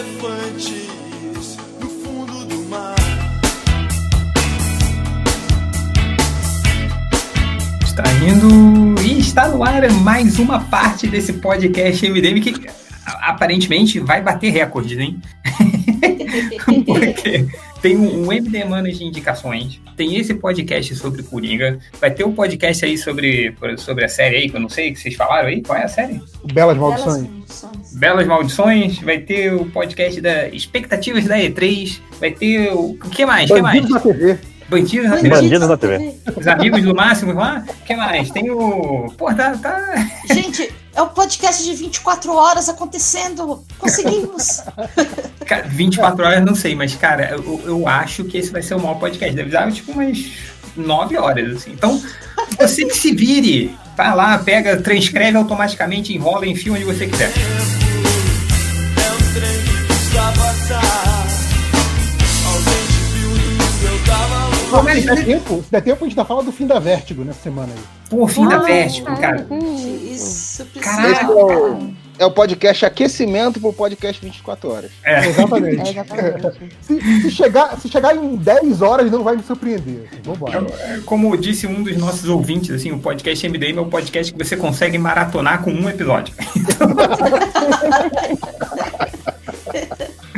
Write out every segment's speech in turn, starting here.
elefantes no fundo do mar. Está indo e está no ar mais uma parte desse podcast MDM que aparentemente vai bater recordes, hein? Porque tem um, MD Manas de indicações, tem esse podcast sobre Coringa, vai ter um podcast aí sobre, sobre a série aí, que eu não sei, que vocês falaram aí, qual é a série? Belas Maldições. Belas Maldições, vai ter o podcast da Expectativas da E3, vai ter o, o que mais? O que mais? Bandidos na TV. Bandidos na Bandidos TV. na TV. Os amigos do Máximo lá, o que mais? Tem o... Pô, tá... tá... Gente, é um podcast de 24 horas acontecendo. Conseguimos. Cara, 24 horas não sei, mas, cara, eu, eu acho que esse vai ser o maior podcast. Deve dar tipo umas 9 horas, assim. Então, você que se vire, vai lá, pega, transcreve automaticamente, enrola, enfia onde você quiser. Não, mas- se der tempo, se der tempo, a gente tá falando do fim da Vértigo nessa semana aí. Pô, fim da Ah, Vértigo, cara. Isso. Caraca. É o, é o podcast aquecimento pro podcast 24 horas. É. Exatamente. É, exatamente. se, se chegar, se chegar em 10 horas, não vai me surpreender. Vambora. Como disse um dos nossos ouvintes, assim, o podcast MDM é o podcast que você consegue maratonar com um episódio.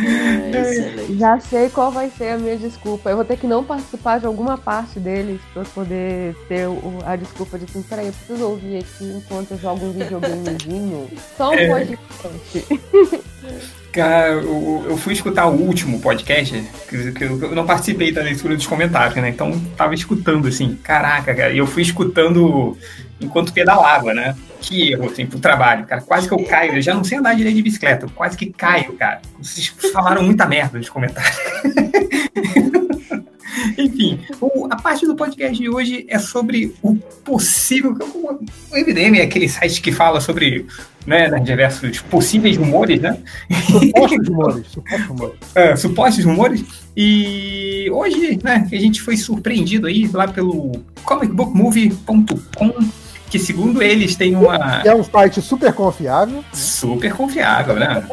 É. Já sei qual vai ser a minha desculpa. Eu vou ter que não participar de alguma parte deles pra poder ter o- a desculpa de assim, peraí, eu preciso ouvir aqui enquanto eu jogo um videogamezinho. Só um É. podcast. Cara, eu, eu fui escutar o último podcast, que, que eu eu não participei da leitura dos comentários, né? Então tava escutando, assim, caraca, cara. E eu fui escutando enquanto pedalava, né? Que erro, assim, pro trabalho, cara. Quase que eu caio. Eu já não sei andar direito de bicicleta, eu quase que caio, cara. Vocês falaram muita merda nos comentários. Enfim, o- a parte do podcast de hoje é sobre o possível. O, o MDM é aquele site que fala sobre né, diversos possíveis rumores, né? Supostos rumores. Supostos rumores. é, supostos rumores. E hoje, né, a gente foi surpreendido aí lá pelo comicbookmovie.com, que segundo eles tem uma É um site super confiável. super confiável, né?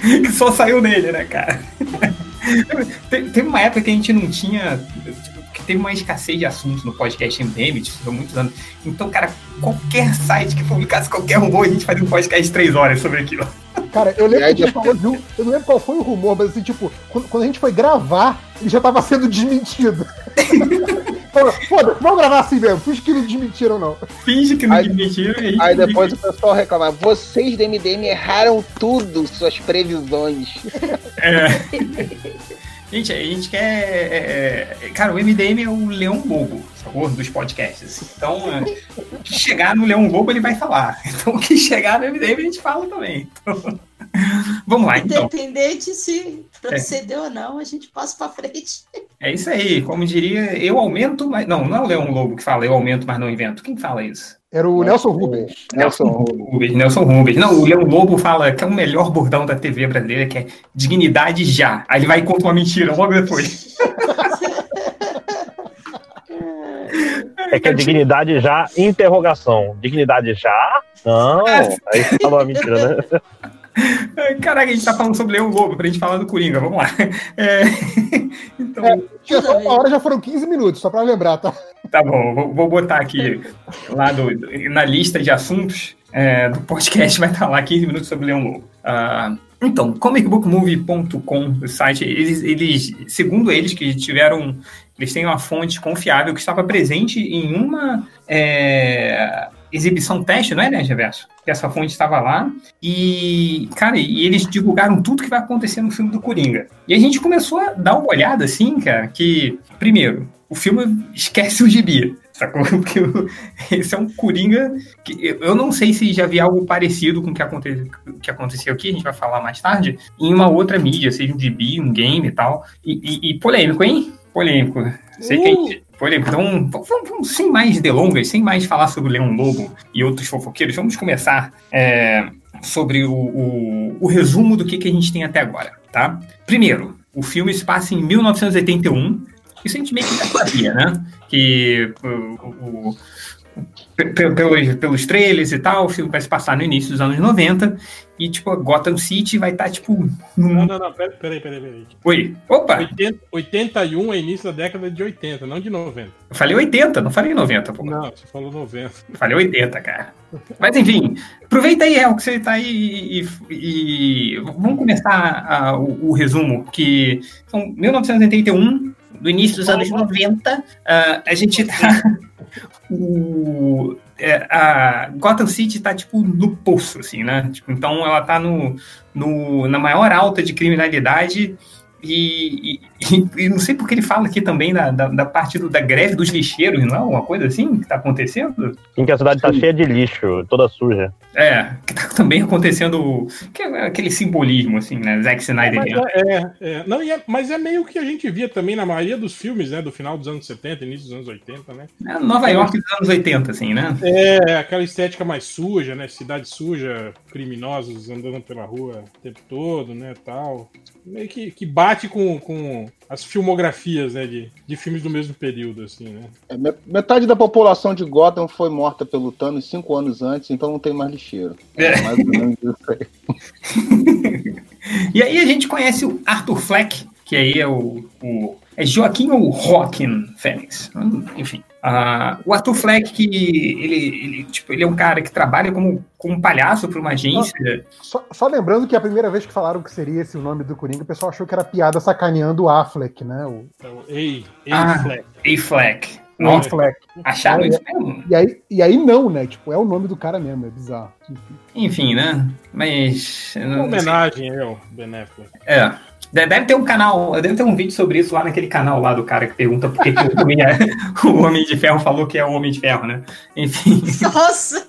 que só saiu nele, né, cara? Te- Teve uma época que a gente não tinha. tipo, Que teve uma escassez de assuntos no podcast MDM, isso há muitos anos. Então, cara, qualquer site que publicasse qualquer rumor, a gente fazia um podcast de três horas sobre aquilo. Cara, eu lembro que a gente falou de um- Eu não lembro qual foi o rumor, mas assim, tipo, quando, quando a gente foi gravar, ele já tava sendo desmentido. Falou, Foda, vamos gravar assim mesmo. Fiz que não desmentiram, não. Finge que não Aí- admitiram e a gente Aí depois o pessoal reclama, vocês do MDM erraram tudo, suas previsões. É. Gente, a gente quer. é, é, cara, o MDM é o leão bobo, sacou? Dos podcasts. Então, é, o que chegar no leão bobo, ele vai falar. Então, o que chegar no MDM, a gente fala também. Então, vamos lá, então. Independente se proceder ou não, a gente passa pra frente. É isso aí. Como diria, eu aumento, mas. Não, não é o leão lobo que fala eu aumento, mas não invento. Quem fala isso? Era o Nelson Rubens. Nelson Rubens. Nelson Rubens. Não, o Leão Lobo fala que é o melhor bordão da TV brasileira, que é dignidade já. Aí ele vai e conta uma mentira logo depois. É que a dignidade já, interrogação. Dignidade já? Não. Aí você falou a mentira, né? Caraca, a gente tá falando sobre Leão Lobo pra gente falar do Coringa, vamos lá. É, Então, É, só uma hora, já foram 15 minutos, só pra lembrar, tá? tá bom, vou, vou botar aqui lá do- na lista de assuntos é, do podcast, vai estar lá 15 minutos sobre Leão Lobo. Ah, então, comicbookmovie.com, o site, eles, eles, segundo eles, que tiveram, eles têm uma fonte confiável que estava presente em uma é, exibição teste, não é, né, Reverso? Que essa fonte estava lá e, cara, e eles divulgaram tudo que vai acontecer no filme do Coringa. E a gente começou a dar uma olhada, assim, cara, que, primeiro, o filme esquece o gibi. Sacou? Porque esse é um Coringa que eu- não sei se já vi algo parecido com o que, aconte, que aconteceu aqui, a gente vai falar mais tarde, em uma outra mídia, seja um gibi, um game e tal. E, e- e polêmico, hein? Polêmico. Sei que a gente. Polêmico. Então, vamos, vamos- sem mais delongas, sem mais falar sobre o Leão Lobo e outros fofoqueiros, vamos começar é, sobre o, o- o resumo do que, que a gente tem até agora, tá? Primeiro, o filme se passa em 1981. Isso a gente meio que já sabia, né? Que o- o- o- pe- pe- pelos, pelos trailers e tal, o filme vai se passar no início dos anos 90. E, tipo, Gotham City vai estar, tipo, Não, num... não, não, peraí, peraí, peraí. peraí. Oi, opa, 80, 81 é início da década de 80, não de 90. eu falei 80, não falei 90, pô. Não, você falou 90. Eu falei 80, cara. Mas enfim, aproveita aí, El, que você tá aí e, e- e vamos começar a- o, o resumo, que são 1981, do início dos anos 90, ah, a gente tá. O, é, a Gotham City tá tipo no poço, assim, né? Tipo, então ela tá no, no, na maior alta de criminalidade. E, e- e não sei porque ele fala aqui também da, da, da parte do- da greve dos lixeiros, não é? Uma coisa assim que tá acontecendo? Em que a cidade tá cheia de lixo, toda suja. É, que tá também acontecendo que é aquele simbolismo, assim, né? Zack Snyder. Mas é, é, é. não, e é- mas é meio que a gente via também na maioria dos filmes, né? Do final dos anos 70, início dos anos 80, né? É Nova York dos anos 80, assim, né? É, aquela estética mais suja, né? Cidade suja, criminosos andando pela rua o tempo todo, né? Tal. Meio que, que bate com, com as filmografias, né? De, de filmes do mesmo período, assim, né? É, me- Metade da população de Gotham foi morta pelo Thanos cinco anos antes, então não tem mais lixeiro. É. mais ou menos isso aí. E aí a gente conhece o Arthur Fleck, que aí é o. o é Joaquim ou Joaquim Fênix? Hum, Enfim. Ah, o Arthur Fleck, que ele, ele, tipo, ele é um cara que trabalha como, como palhaço para uma agência. Só, só lembrando que a primeira vez que falaram que seria esse o nome do Coringa, o pessoal achou que era piada sacaneando o Affleck, né? O, Então, ei, ei, Ah. Fleck. A Fleck. Nossa, Affleck. acharam Olha. isso mesmo? E aí, e aí não, né? Tipo, é o nome do cara mesmo, é bizarro. Enfim. Né? Mas. eu Uma homenagem ao Ben Affleck. É. De- Deve ter um canal, deve ter um vídeo sobre isso lá naquele canal lá do cara que pergunta por que, que o, homem é- o Homem de Ferro falou que é o Homem de Ferro, né? Enfim, Nossa!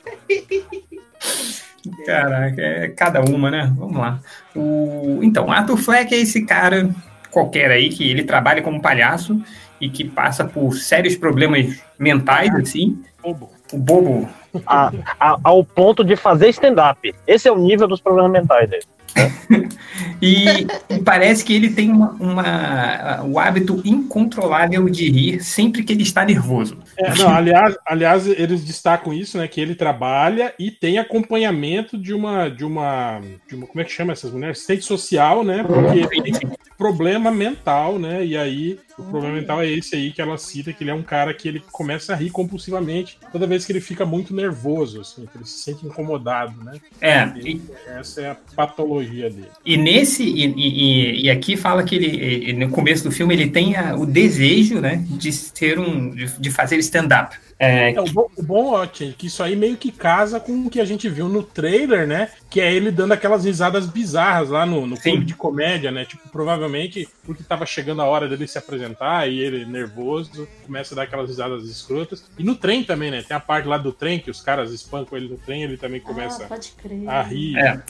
caraca, é cada uma, né? Vamos lá. O, então, Arthur Fleck é esse cara qualquer aí que ele trabalha como palhaço e que passa por sérios problemas mentais, assim. Bobo. O bobo. A- a- ao ponto de fazer stand-up. Esse é o nível dos problemas mentais dele. E, e parece que ele tem uma, uma- o hábito incontrolável de rir sempre que ele está nervoso. É, não, aliás, aliás, eles destacam isso, né? Que ele trabalha e tem acompanhamento de uma, de uma, de uma como é que chama essas mulheres? Assistente social, né? Porque ele tem problema mental, né? E aí o problema mental é esse aí que ela cita, que ele é um cara que ele começa a rir compulsivamente toda vez que ele fica muito nervoso, assim, que ele se sente incomodado, né? É, e, Essa é a patologia dele. e nesse e, e- e aqui fala que ele, e- no começo do filme ele tem a- o desejo, né, de ser um, de, de fazer stand-up. É, É, o bom, o bom ó, Tchê, que isso aí meio que casa com o que a gente viu no trailer, né? Que é ele dando aquelas risadas bizarras lá no, no clube de comédia, né? Tipo, provavelmente porque tava chegando a hora dele se apresentar e ele nervoso começa a dar aquelas risadas escrotas. E no trem também, né? Tem a parte lá do trem que os caras espancam ele no trem, ele também começa Ah, pode crer. a rir. É.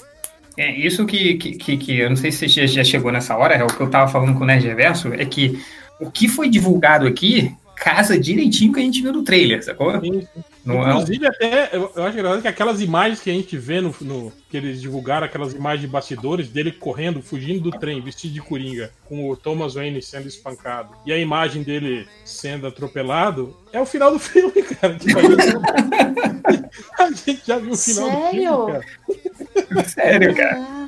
É, isso que, que, que, que eu não sei se você já, já chegou nessa hora, é o que eu tava falando com o Nerd Reverso, é que o que foi divulgado aqui casa direitinho que a gente viu no trailer, sacou? Sim, sim. Não é um- Inclusive, até, eu, eu acho engraçado que aquelas imagens que a gente vê no, no- que eles divulgaram, aquelas imagens de bastidores dele correndo, fugindo do trem, vestido de coringa, com o Thomas Wayne sendo espancado, e a imagem dele sendo atropelado, é o final do filme, cara. Tipo, a, gente, a gente já viu o final do Sério? filme, cara. Sério, cara.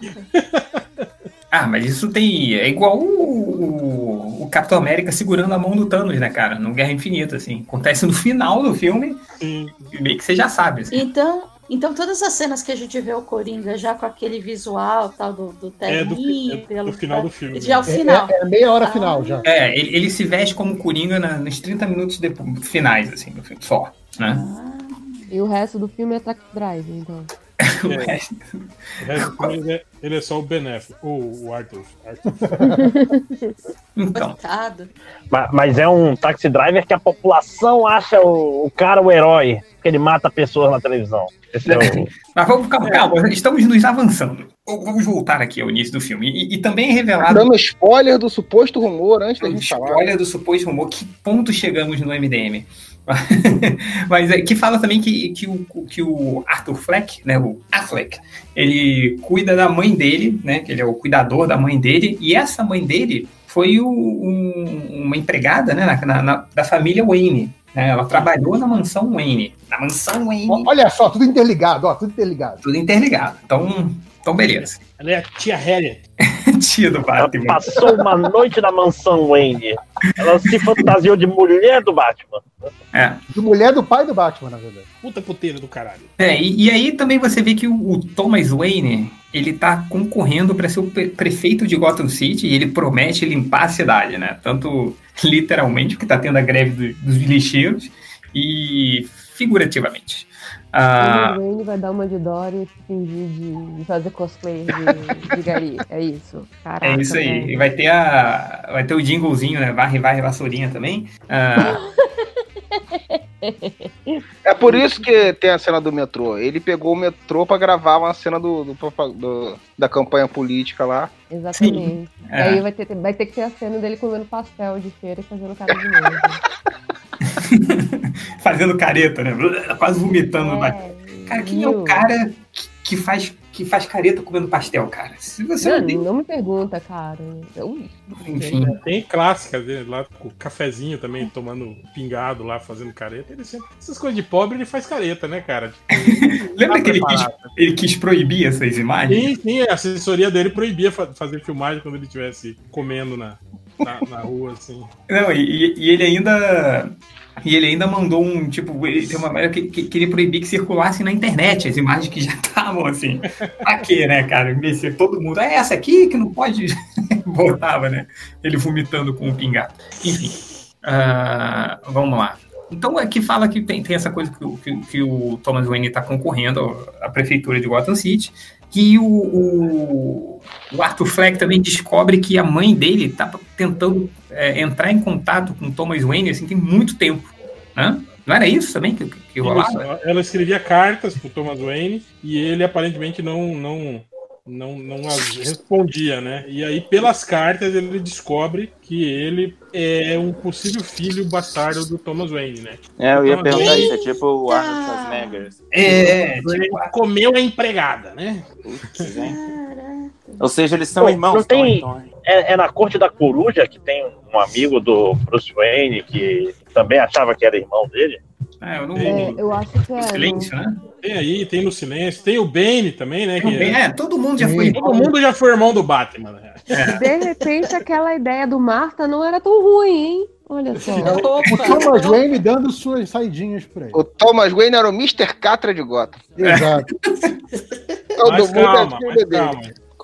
Ah, mas isso tem. É igual o, o, Capitão América segurando a mão do Thanos, né, cara? No Guerra Infinita, assim. Acontece no final do filme, Sim. meio que você já sabe. Assim. Então, então, todas as cenas que a gente vê o Coringa já com aquele visual tal do, do É do, é pelo- do final do filme. Já é o É, final. é- é meia hora Ah. final já. É, ele, ele se veste como Coringa na- nos 30 minutos depois, finais, assim, do filme, só. Né? Ah, E o resto do filme é Taxi Drive, então. O É. resto- O resto do filme, ele, é, ele é só o Benéfico, ou o Arthur. Arthur. Então, coitado. Ma- Mas é um taxi driver que a população acha o, o cara o herói, porque ele mata pessoas na televisão. É o. mas vamos, calma, calma, estamos nos avançando. Vamos voltar aqui ao início do filme. E, e também é revelado Dando spoiler do suposto rumor antes da o gente falar. spoiler do suposto rumor, que ponto chegamos no MDM? Mas é, que fala também que, que, o, que o Arthur Fleck, né, o Affleck, ele cuida da mãe dele, né, que ele é o cuidador da mãe dele, e essa mãe dele foi o- um- uma empregada, né, na- na- na- da família Wayne, né, ela trabalhou na mansão Wayne, na mansão Wayne, Olha só, tudo interligado, ó, tudo interligado. tudo interligado. Então, Então, beleza. Ela é a tia Harriet. Tia do Ela Batman. passou uma noite na mansão Wayne. Ela se fantasiou de mulher do Batman. É. De mulher do pai do Batman, na verdade. Puta puteira do caralho. É, e, e aí também você vê que o, o Thomas Wayne, ele tá concorrendo para ser o pre- prefeito de Gotham City e ele promete limpar a cidade, né? Tanto literalmente, porque tá tendo a greve do- dos lixeiros, e figurativamente. Ah, O Wayne vai dar uma de Dory e fingir de, de fazer cosplay de, de Gary. É isso. Caraca, é isso aí. velho. E vai ter a. Vai ter o jinglezinho, né? Varre, varre, vassourinha também. Ah, É por isso que tem a cena do metrô. Ele pegou o metrô pra gravar uma cena do, do do- da campanha política lá. Exatamente. é. Aí vai ter, vai ter que ter a cena dele comendo pastel de feira e fazendo cara de novo. fazendo careta, né? Quase vomitando. É, Cara, quem é o cara que- que faz, que faz careta comendo pastel, cara? Se você Não, não tem. não me pergunta, cara. Eu, Enfim. Tem clássicas dele lá com o cafezinho também, tomando pingado lá, fazendo careta. Ele sempre, essas coisas de pobre, ele faz careta, né, cara? Tipo, Lembra tá que ele quis, ele quis proibir essas imagens? Sim, sim, a assessoria dele proibia fa- fazer filmagem quando ele estivesse comendo na, na, rua, assim. Não, e, e- ele ainda. E ele ainda mandou um, tipo, ele tem uma maneira que, que queria proibir que circulasse na internet as imagens que já estavam assim. Pra quê, né, cara? Merecer todo mundo. É essa aqui que não pode. Botava, né? Ele vomitando com o pingado. Enfim. ah, vamos lá. Então aqui fala que tem, tem essa coisa que, que, que o Thomas Wayne está concorrendo à prefeitura de Gotham City. Que o, o, o Arthur Fleck também descobre que a mãe dele está tentando é, entrar em contato com Thomas Wayne assim, tem muito tempo. Né? Não era isso também que, que rolava? Isso, ela escrevia cartas pro Thomas Wayne e ele aparentemente não, não, não, não as respondia, né? E aí, pelas cartas, ele descobre que ele é um possível filho bastardo do Thomas Wayne, né? É, eu ia Então, perguntar ele- isso, é tipo o Arnold! Schwarzenegger. É, Ele tipo, comeu a empregada, né? Putz, hein? Ou seja, eles são Pô, irmãos. não tem- Tony, Tony. É, é na Corte da Coruja que tem um amigo do Bruce Wayne que também achava que era irmão dele. é, eu não é, eu acho que é. silêncio, né? Tem aí, tem no silêncio. Tem o Bane também, né? que é- É, todo mundo já foi. Todo mundo já foi irmão do Batman, né? De repente, aquela ideia do Marta não era tão ruim, hein? Olha só. O Thomas Wayne dando suas saidinhas por aí. O Thomas Wayne era o Mr. Catra de Gotham. Exato. Todo Mas mundo calma, é filho dele. calma.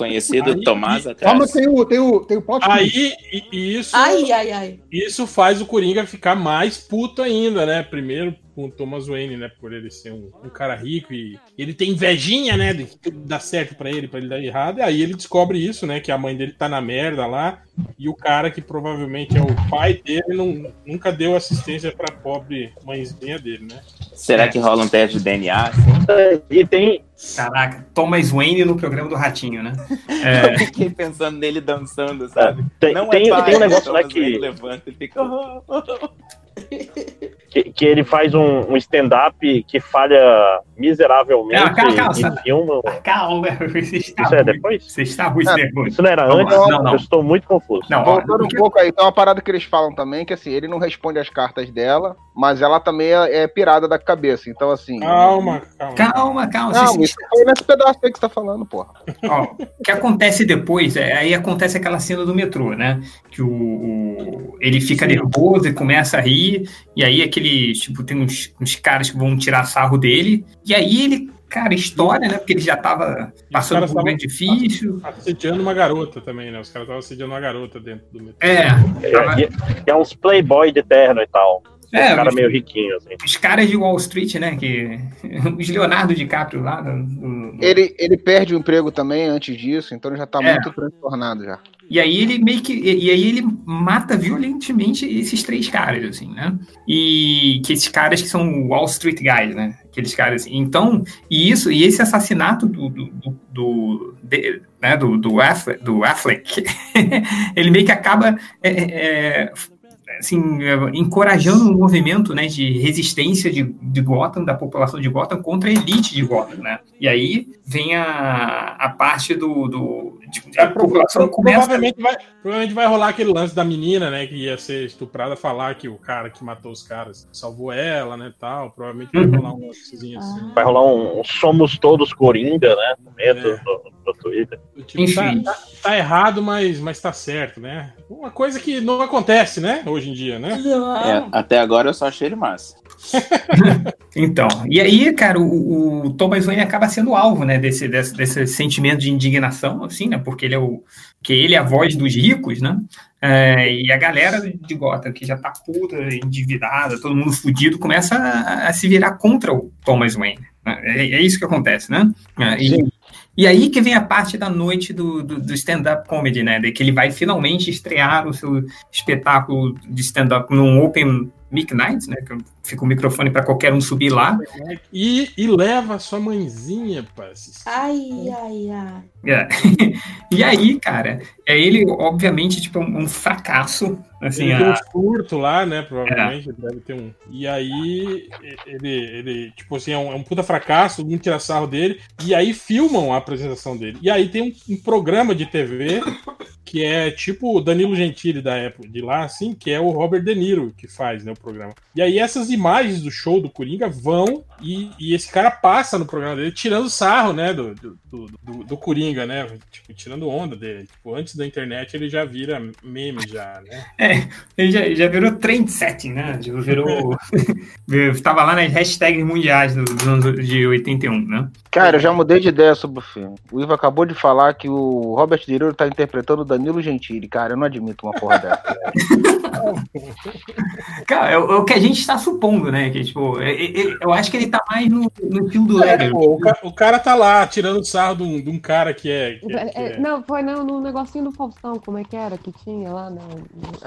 Conhecido Aí- Tomás Calma, atrás. tem o, tem o, tem o plot twist. Aí, e- e isso, Ai, ai, ai. isso faz o Coringa ficar mais puto ainda, né? Primeiro com o Thomas Wayne, né? Por ele ser um, um cara rico e ele tem invejinha, né? De que tudo dá certo pra ele, pra ele dar errado. E aí ele descobre isso, né? Que a mãe dele tá na merda lá. E o cara que provavelmente é o pai dele não, nunca deu assistência pra pobre mãezinha dele, né? Será que rola um teste de DNA? Assim? E tem. Caraca, Thomas Wayne no programa do Ratinho, né? É, Eu fiquei pensando nele dançando, sabe? Tem, Não tem, é pai, tem um negócio né, Thomas Wayne que, levanta e fica. Que, que ele faz um, um stand-up que falha miseravelmente Ah, calma, calma, e filma. calma, você está Isso é ruim. depois? Você está ruim, Ah, nervoso. Isso não era Vamos antes? Não, não. Eu estou muito confuso. Não, Voltando um pouco aí, tem uma parada que eles falam também, que assim, ele não responde as cartas dela, mas ela também é, é pirada da cabeça. Então, assim. Calma, calma. Calma, calma. Não, você- isso foi nesse pedaço aí que você tá falando, porra. Ó, o que acontece depois, é, aí acontece aquela cena do metrô, né? Que o, o- ele fica Sim. nervoso e começa a rir, e aí aqueles, tipo, tem uns, uns caras que vão tirar sarro dele, e aí ele, cara, estoura, né? Porque ele já tava passando por um momento difícil. Assediando uma garota também, né? Os caras estavam assediando uma garota dentro do metrô. É, tava- É, e- e é uns playboy de terno e tal. É, um cara os- meio riquinho, assim. os caras de Wall Street, né? Que, os Leonardo DiCaprio lá. do- do- Ele, ele perde o emprego também antes disso, então ele já tá É. muito transtornado já. E aí ele meio que. E, aí ele mata violentamente esses três caras, assim, né? E que esses caras que são Wall Street Guys, né? Aqueles caras. assim. Então, e isso, e esse assassinato do. do, do, do, de- né, do, do, Affleck, do Affleck, ele meio que acaba. é, é, assim, é, encorajando um movimento né, de resistência de, de Gotham, da população de Gotham, contra a elite de Gotham, né? E aí vem a, a parte do, do- tipo, a população começa. Provavelmente vai, provavelmente vai rolar aquele lance da menina, né? Que ia ser estuprada, falar que o cara que matou os caras salvou ela, né? Tal. Provavelmente vai Uhum. rolar um lancezinho assim. Vai rolar um, Somos Todos Coringa, né? Dentro É. do, do Twitter. Tipo, tá, Enfim. tá- tá errado, mas, mas tá certo, né? Uma coisa que não acontece, né? Hoje em dia, né? É, até agora eu só achei ele massa. Então, e aí, cara, o, o Thomas Wayne acaba sendo alvo, né, desse, desse, desse sentimento de indignação, assim, né, porque ele é o, que ele é a voz dos ricos, né, é, e a galera de Gotham, que já tá puta, endividada, todo mundo fudido, começa a, a se virar contra o Thomas Wayne. né? É, é isso que acontece, né? É, e, e aí que vem a parte da noite do, do, do stand-up comedy, né, de que ele vai finalmente estrear o seu espetáculo de stand-up num Open Mic Night, né, fica o microfone para qualquer um subir lá, E, e leva a sua mãezinha pra assistir. Ai, ai, ai. É. E aí, cara, é ele, obviamente, tipo, um, um fracasso. Assim, ele tem um a- surto lá, né? Provavelmente ele deve ter um. E aí, ele, ele tipo assim, é um, é um puta fracasso, mundo tira sarro dele. E aí filmam a apresentação dele. E aí tem um, um programa de TV que é tipo o Danilo Gentili da época de lá, assim, que é o Robert De Niro que faz, né, o programa. E aí essas imagens do show do Coringa vão e, e esse cara passa no programa dele tirando sarro, né, do, do, do, do- do Coringa, né, tipo, tirando onda dele. Tipo, antes da internet ele já vira meme já, né? É, ele já, já virou trend setting, né? Já Virou. Estava lá nas hashtags mundiais do- dos anos de 81, né? Cara, eu já mudei de ideia sobre o filme. O Ivo acabou de falar que o Robert De Niro tá interpretando o Danilo Gentili. Cara, eu não admito uma porra dessa. Cara, é, o é o que a gente está supondo, né? Que, tipo, é- é- eu acho que ele tá mais no, no estilo do É, pô, o, ca- o cara tá lá tirando sarro de um, de um cara que é. que é- que É, é- não, foi no, no negocinho do Faustão, como é que era que tinha lá?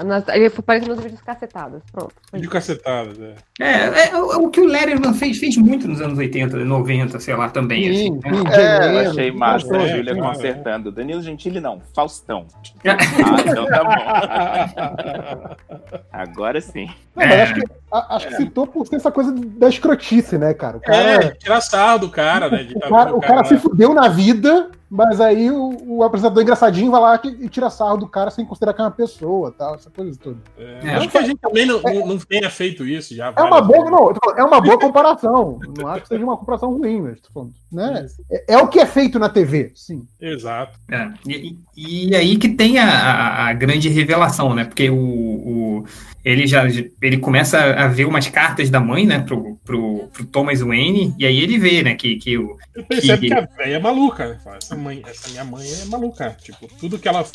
Nas, ele foi parecendo nos vídeos cacetadas. Pronto. isso. cacetadas, é. É, é, é o que o Letterman fez, fez muito nos anos 80, 90, sei lá, também. assim, Sim, né? sim, É, Eu achei massa é, a Júlia é. consertando. Danilo Gentili não, Faustão. Ah, então tá bom. Agora sim. Não, mas acho que, a- acho que citou por ser essa coisa da escrotice, né, cara? O cara, É, tirar sarro do cara, né? de o tá cara, vendo o cara se fudeu na vida, mas aí o, o apresentador engraçadinho vai lá e tira sarro do cara sem considerar que é uma pessoa tal, essa coisa toda. É, É. Não que a gente também não, não, não tenha feito isso já. É uma boa, não, falando, é uma boa comparação. Não acho que seja uma comparação ruim, mas tô falando, né? É, é o que é feito na TV, sim. Exato. É, e, e- aí que tem a, a- grande revelação, né? Porque o, o- ele já ele começa a ver umas cartas da mãe, né, pro, pro, pro Thomas Wayne, e aí ele vê, né, que, que o. Eu percebo Que- que, a velha é maluca, né? Mãe, minha mãe é maluca. Tipo, tudo que ela.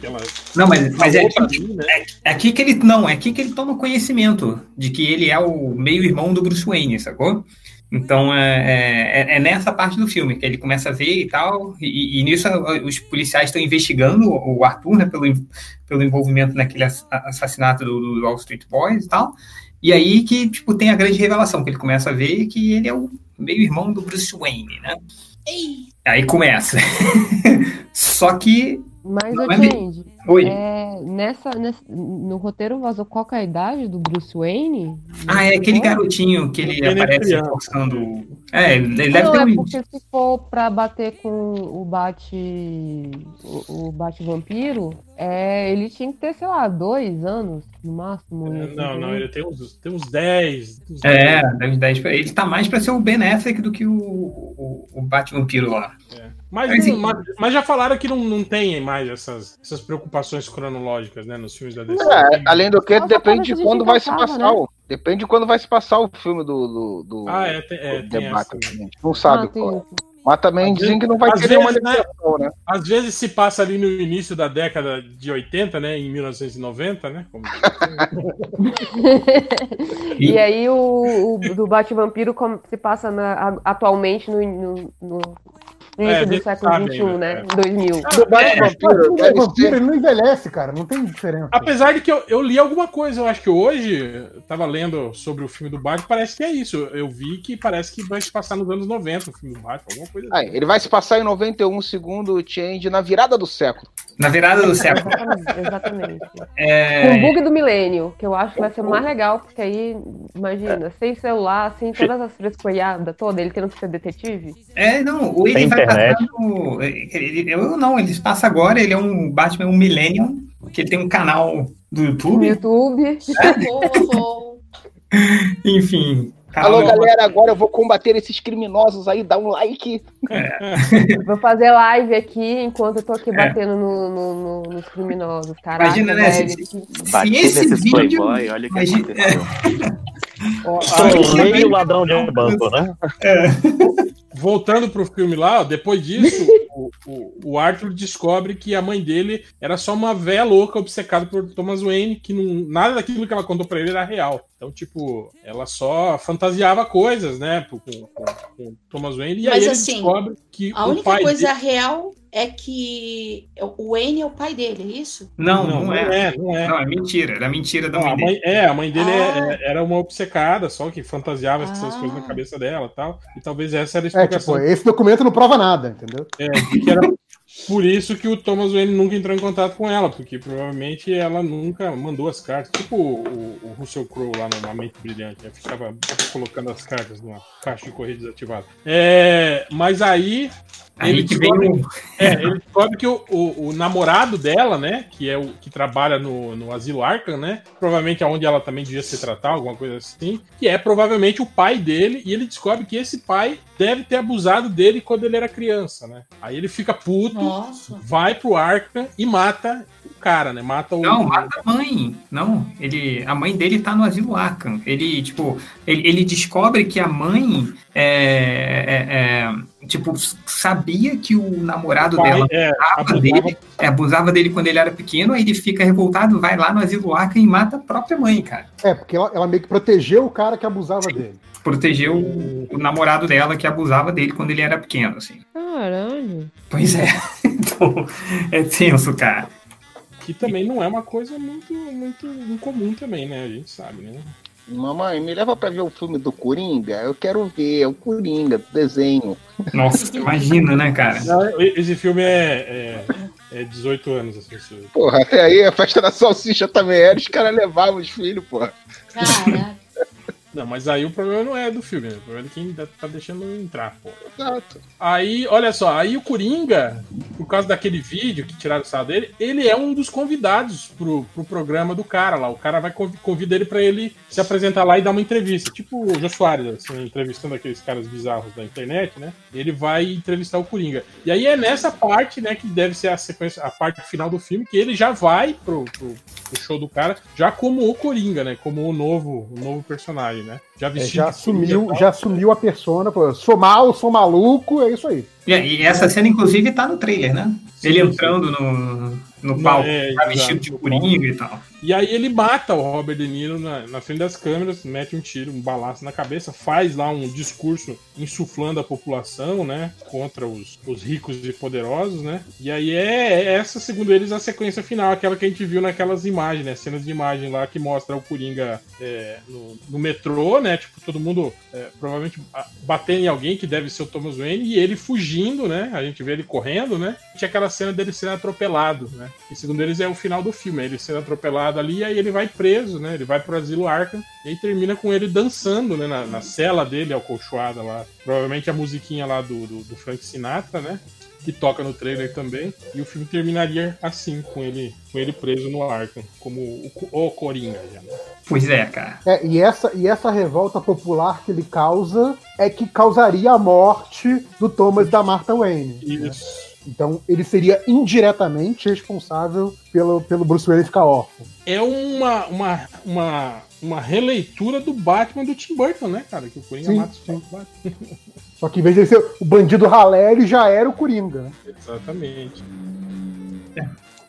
Que ela Não, mas, mas é, aqui, mim, né? é aqui que ele. Não, é aqui que ele toma conhecimento de que ele é o meio-irmão do Bruce Wayne, sacou? Então é, é, é nessa parte do filme que ele começa a ver e tal, e, e nisso os policiais estão investigando o Arthur, né, pelo, pelo envolvimento naquele ass- assassinato do, do Wall Street Boys e tal. E aí que tipo tem a grande revelação que ele começa a ver que ele é o meio-irmão do Bruce Wayne, né? Ei, Aí começa. Só que Mas Não eu é Change, Oi. é, nessa, nessa, no roteiro vazou qual que é a idade do Bruce Wayne? Ah, é aquele garotinho que ele Ele é aparece forçando. É, ele deve não, ter é um. porque se for pra bater com o bate. o, o bate vampiro, é, ele tinha que ter, sei lá, dois anos no máximo. né? Não, não, ele tem uns, tem uns 10. Uns É, deve 10 pra ele. tá mais pra ser o Ben Affleck do que o, o, o Batvampiro lá. Mas, Mas, não- enfim. mas, mas já falaram que não, não tem mais essas, essas preocupações cronológicas, né? Nos filmes da DC. É, além do que, Nossa, depende de quando vai se passar né? o. Depende de quando vai se passar o filme do. do, do Ah, é, tem, é, do tem debate. essa. a gente Não sabe Ah, tem qual é. Mas também Às dizem que não vai ter nenhuma vezes, né? né? Às vezes se passa ali no início da década de 80, né? Em 1990, né? Como... E, E- aí o, o do Bate Vampiro como se passa na- atualmente no, no, no É, início do século XXI, né? é. 2000. Do Batman Mas Vampiro, o deve vampiro, ele não envelhece, cara. Não tem diferença. Apesar de que eu, eu li alguma coisa, eu acho que hoje, tava lendo sobre o filme do Batman, parece que é isso. Eu vi que parece que vai se passar nos anos 90 o filme do Batman, alguma coisa Ah, assim. ele vai se passar em 91, segundo o Change, na virada do século. Na virada do século. Exatamente. Com o É, bug do milênio, que eu acho que vai ser mais legal, porque aí, imagina, sem celular, sem todas as frescoiadas toda, ele tendo que ser detetive. é, não, ele Tem vai internet. ele- Eu não, ele passa agora, ele é um Batman, um Millennium, que ele tem um canal do YouTube. YouTube. Enfim. canal Alô, galera, agora eu vou combater esses criminosos aí, dá um like. Vou fazer live aqui enquanto eu tô aqui É. batendo no- no- no- nos criminosos. Caraca, Imagina, né? Se, se Bati esse vídeo. playboy, olha o que imagina- aconteceu. Só aí, que- Meio ladrão de um banco, né? voltando pro filme lá, depois disso, o, o- o Arthur descobre que a mãe dele era só uma véia louca obcecada por Thomas Wayne, que não, nada daquilo que ela contou pra ele era real. Então, tipo, ela só fantasiava coisas, né, com, com, com Thomas Wayne, e Mas aí ele assim, descobre que A o única pai coisa dele... real é que o Wayne é o pai dele, é isso? Não, não, é. não é. Não, é mentira. Era mentira da Não, mãe a dele. mãe, é, a mãe dele é- Ah. é- era uma obcecada, só que fantasiava essas Ah. coisas na cabeça dela e tal. E talvez essa era a É, tipo, explicação. esse documento não prova nada, entendeu? É, que era por isso que o Thomas Wayne nunca entrou em contato com ela, porque provavelmente ela nunca mandou as cartas. Tipo o, o- Russell Crowe lá no Uma Mente Brilhante, né? ficava colocando as cartas numa caixa de correio desativada. É, mas Aí ele descobre, o. é, ele descobre que o, o- o namorado dela, né, que é o que trabalha no, no asilo Arkham, né, provavelmente aonde ela também devia se tratar, alguma coisa assim, que é provavelmente o pai dele, e ele descobre que esse pai deve ter abusado dele quando ele era criança, né. Aí ele fica puto, Nossa. vai pro Arkham e mata o cara, né, mata o... Não, mata a mãe. Não, ele, a mãe dele tá no asilo Arkham. Ele, tipo, ele, ele descobre que a mãe é, é- é, tipo, sabia que o namorado pai, dela é, abusava dele, é, abusava dele quando ele era pequeno, aí ele fica revoltado, vai lá no asilo Arkham e mata a própria mãe, cara. É, porque ela, ela meio que protegeu o cara que abusava dele. Protegeu o, o namorado dela que abusava dele quando ele era pequeno, assim. Caralho. Pois é. Então, é tenso, cara. que também não é uma coisa muito, muito incomum também, né, a gente sabe, né. Mamãe, me leva pra ver o filme do Coringa? Eu quero ver, é o Coringa, do desenho. Nossa, imagina, né, cara? Esse filme é, é, é 18 anos, assim, Porra, até aí a festa da salsicha também era, os caras levavam os filhos, porra. Caraca. Não, mas aí o problema não é do filme, né? O problema é quem ainda tá deixando entrar, pô. Exato. Aí, olha só, aí o Coringa, por causa daquele vídeo que tiraram o sal dele, ele é um dos convidados pro, pro programa do cara lá. O cara vai conv- convida ele pra ele se apresentar lá e dar uma entrevista. Tipo o Jô Soares, assim, entrevistando aqueles caras bizarros da internet, né? Ele vai entrevistar o Coringa. E aí é nessa parte, né, que deve ser a sequência, a parte final do filme, que ele já vai pro, pro, pro show do cara, já como o Coringa, né? Como o novo, o novo personagem, né? Já É, vestido já assumiu, já assumiu a persona, falou, sou mal, sou maluco, é isso aí. E, e essa cena, inclusive, tá no trailer, né? Sim, ele sim. entrando no, no Não, palco, é, tá vestido de coringa e tal. E aí ele mata o Robert De Niro na, na frente das câmeras, mete um tiro, um balaço na cabeça, faz lá um discurso insuflando a população, né? Contra os, os ricos e poderosos, né? E aí é, é essa, segundo eles, a sequência final, aquela que a gente viu naquelas imagens, né? Cenas de imagem lá que mostra o Coringa é, no, no metrô, né? Tipo, todo mundo é, provavelmente batendo em alguém que deve ser o Thomas Wayne e ele fugindo, né? A gente vê ele correndo, né? Tinha aquela cena dele sendo atropelado, né? E segundo eles é o final do filme, é ele sendo atropelado ali, aí ele vai preso, né? Ele vai pro asilo Arkham e aí termina com ele dançando, né? Na, na cela dele, acolchoada lá. Provavelmente a musiquinha lá do, do, do Frank Sinatra, né? Que toca no trailer também. E o filme terminaria assim, com ele, com ele preso no Arkham, como o, o Coringa já. né? Pois é, cara. É, e, essa, e essa revolta popular que ele causa é que causaria a morte do Thomas e da Martha Wayne. né? Então ele seria indiretamente responsável pelo, pelo Bruce Wayne ficar órfão. É uma, uma, uma, uma releitura do Batman do Tim Burton, né, cara? Que o Coringa Sim, mata os sim. Batman. Só que em vez de ele ser o bandido ralé, ele já era o Coringa. né? Exatamente.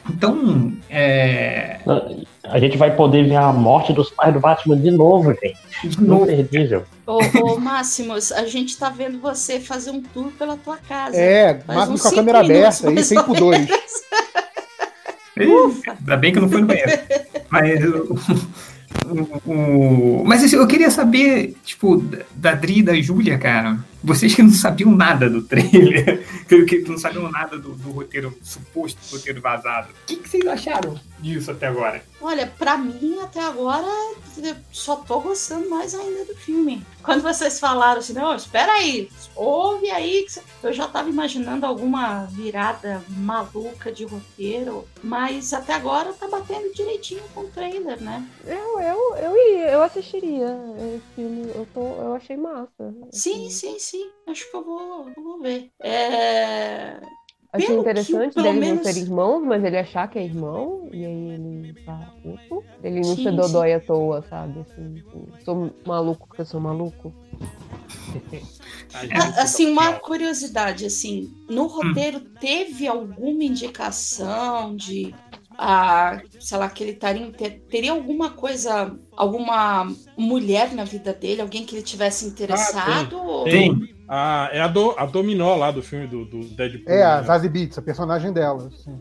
Então, é. A gente vai poder ver a morte dos pais do Batman de novo, gente. De novo. Imperdível. Ô, ô Máximos, a gente tá vendo você fazer um tour pela tua casa. É, Faz Máximo uns com a câmera aberta aí, mais sem ou pudores. Ufa. Ainda bem que eu não fui no banheiro. Mas o- o- Mas assim, eu queria saber, tipo, da- da Dri e da Júlia, cara. Vocês que não sabiam nada do trailer, que, não sabiam nada do, do roteiro, suposto roteiro vazado, o que, que vocês acharam disso até agora? Olha, pra mim, até agora, só tô gostando mais ainda do filme. Quando vocês falaram assim, não, espera aí, ouve aí. que cê-" Eu já tava imaginando alguma virada maluca de roteiro, mas até agora tá batendo direitinho com o trailer, né? Eu, eu, eu ia, eu assistiria esse filme. Eu, tô, eu achei massa. Sim, sim, sim. Acho que eu vou, vou ver. É... Achei Pelo interessante dele menos- não ser irmão, mas ele achar que é irmão, e aí ele tá puto. Ele não Sim, ser sim. dodói à toa, sabe? Assim, tipo, sou maluco porque eu sou maluco. A- Assim, uma curiosidade, assim, no roteiro teve alguma indicação de, ah, sei lá, que ele taria, ter- teria alguma coisa, alguma mulher na vida dele, alguém que ele tivesse interessado? ou- Tem. Ah, é a, do, a Dominó lá do filme do, do Deadpool. É, a né? Zazie Beats, a personagem dela. assim.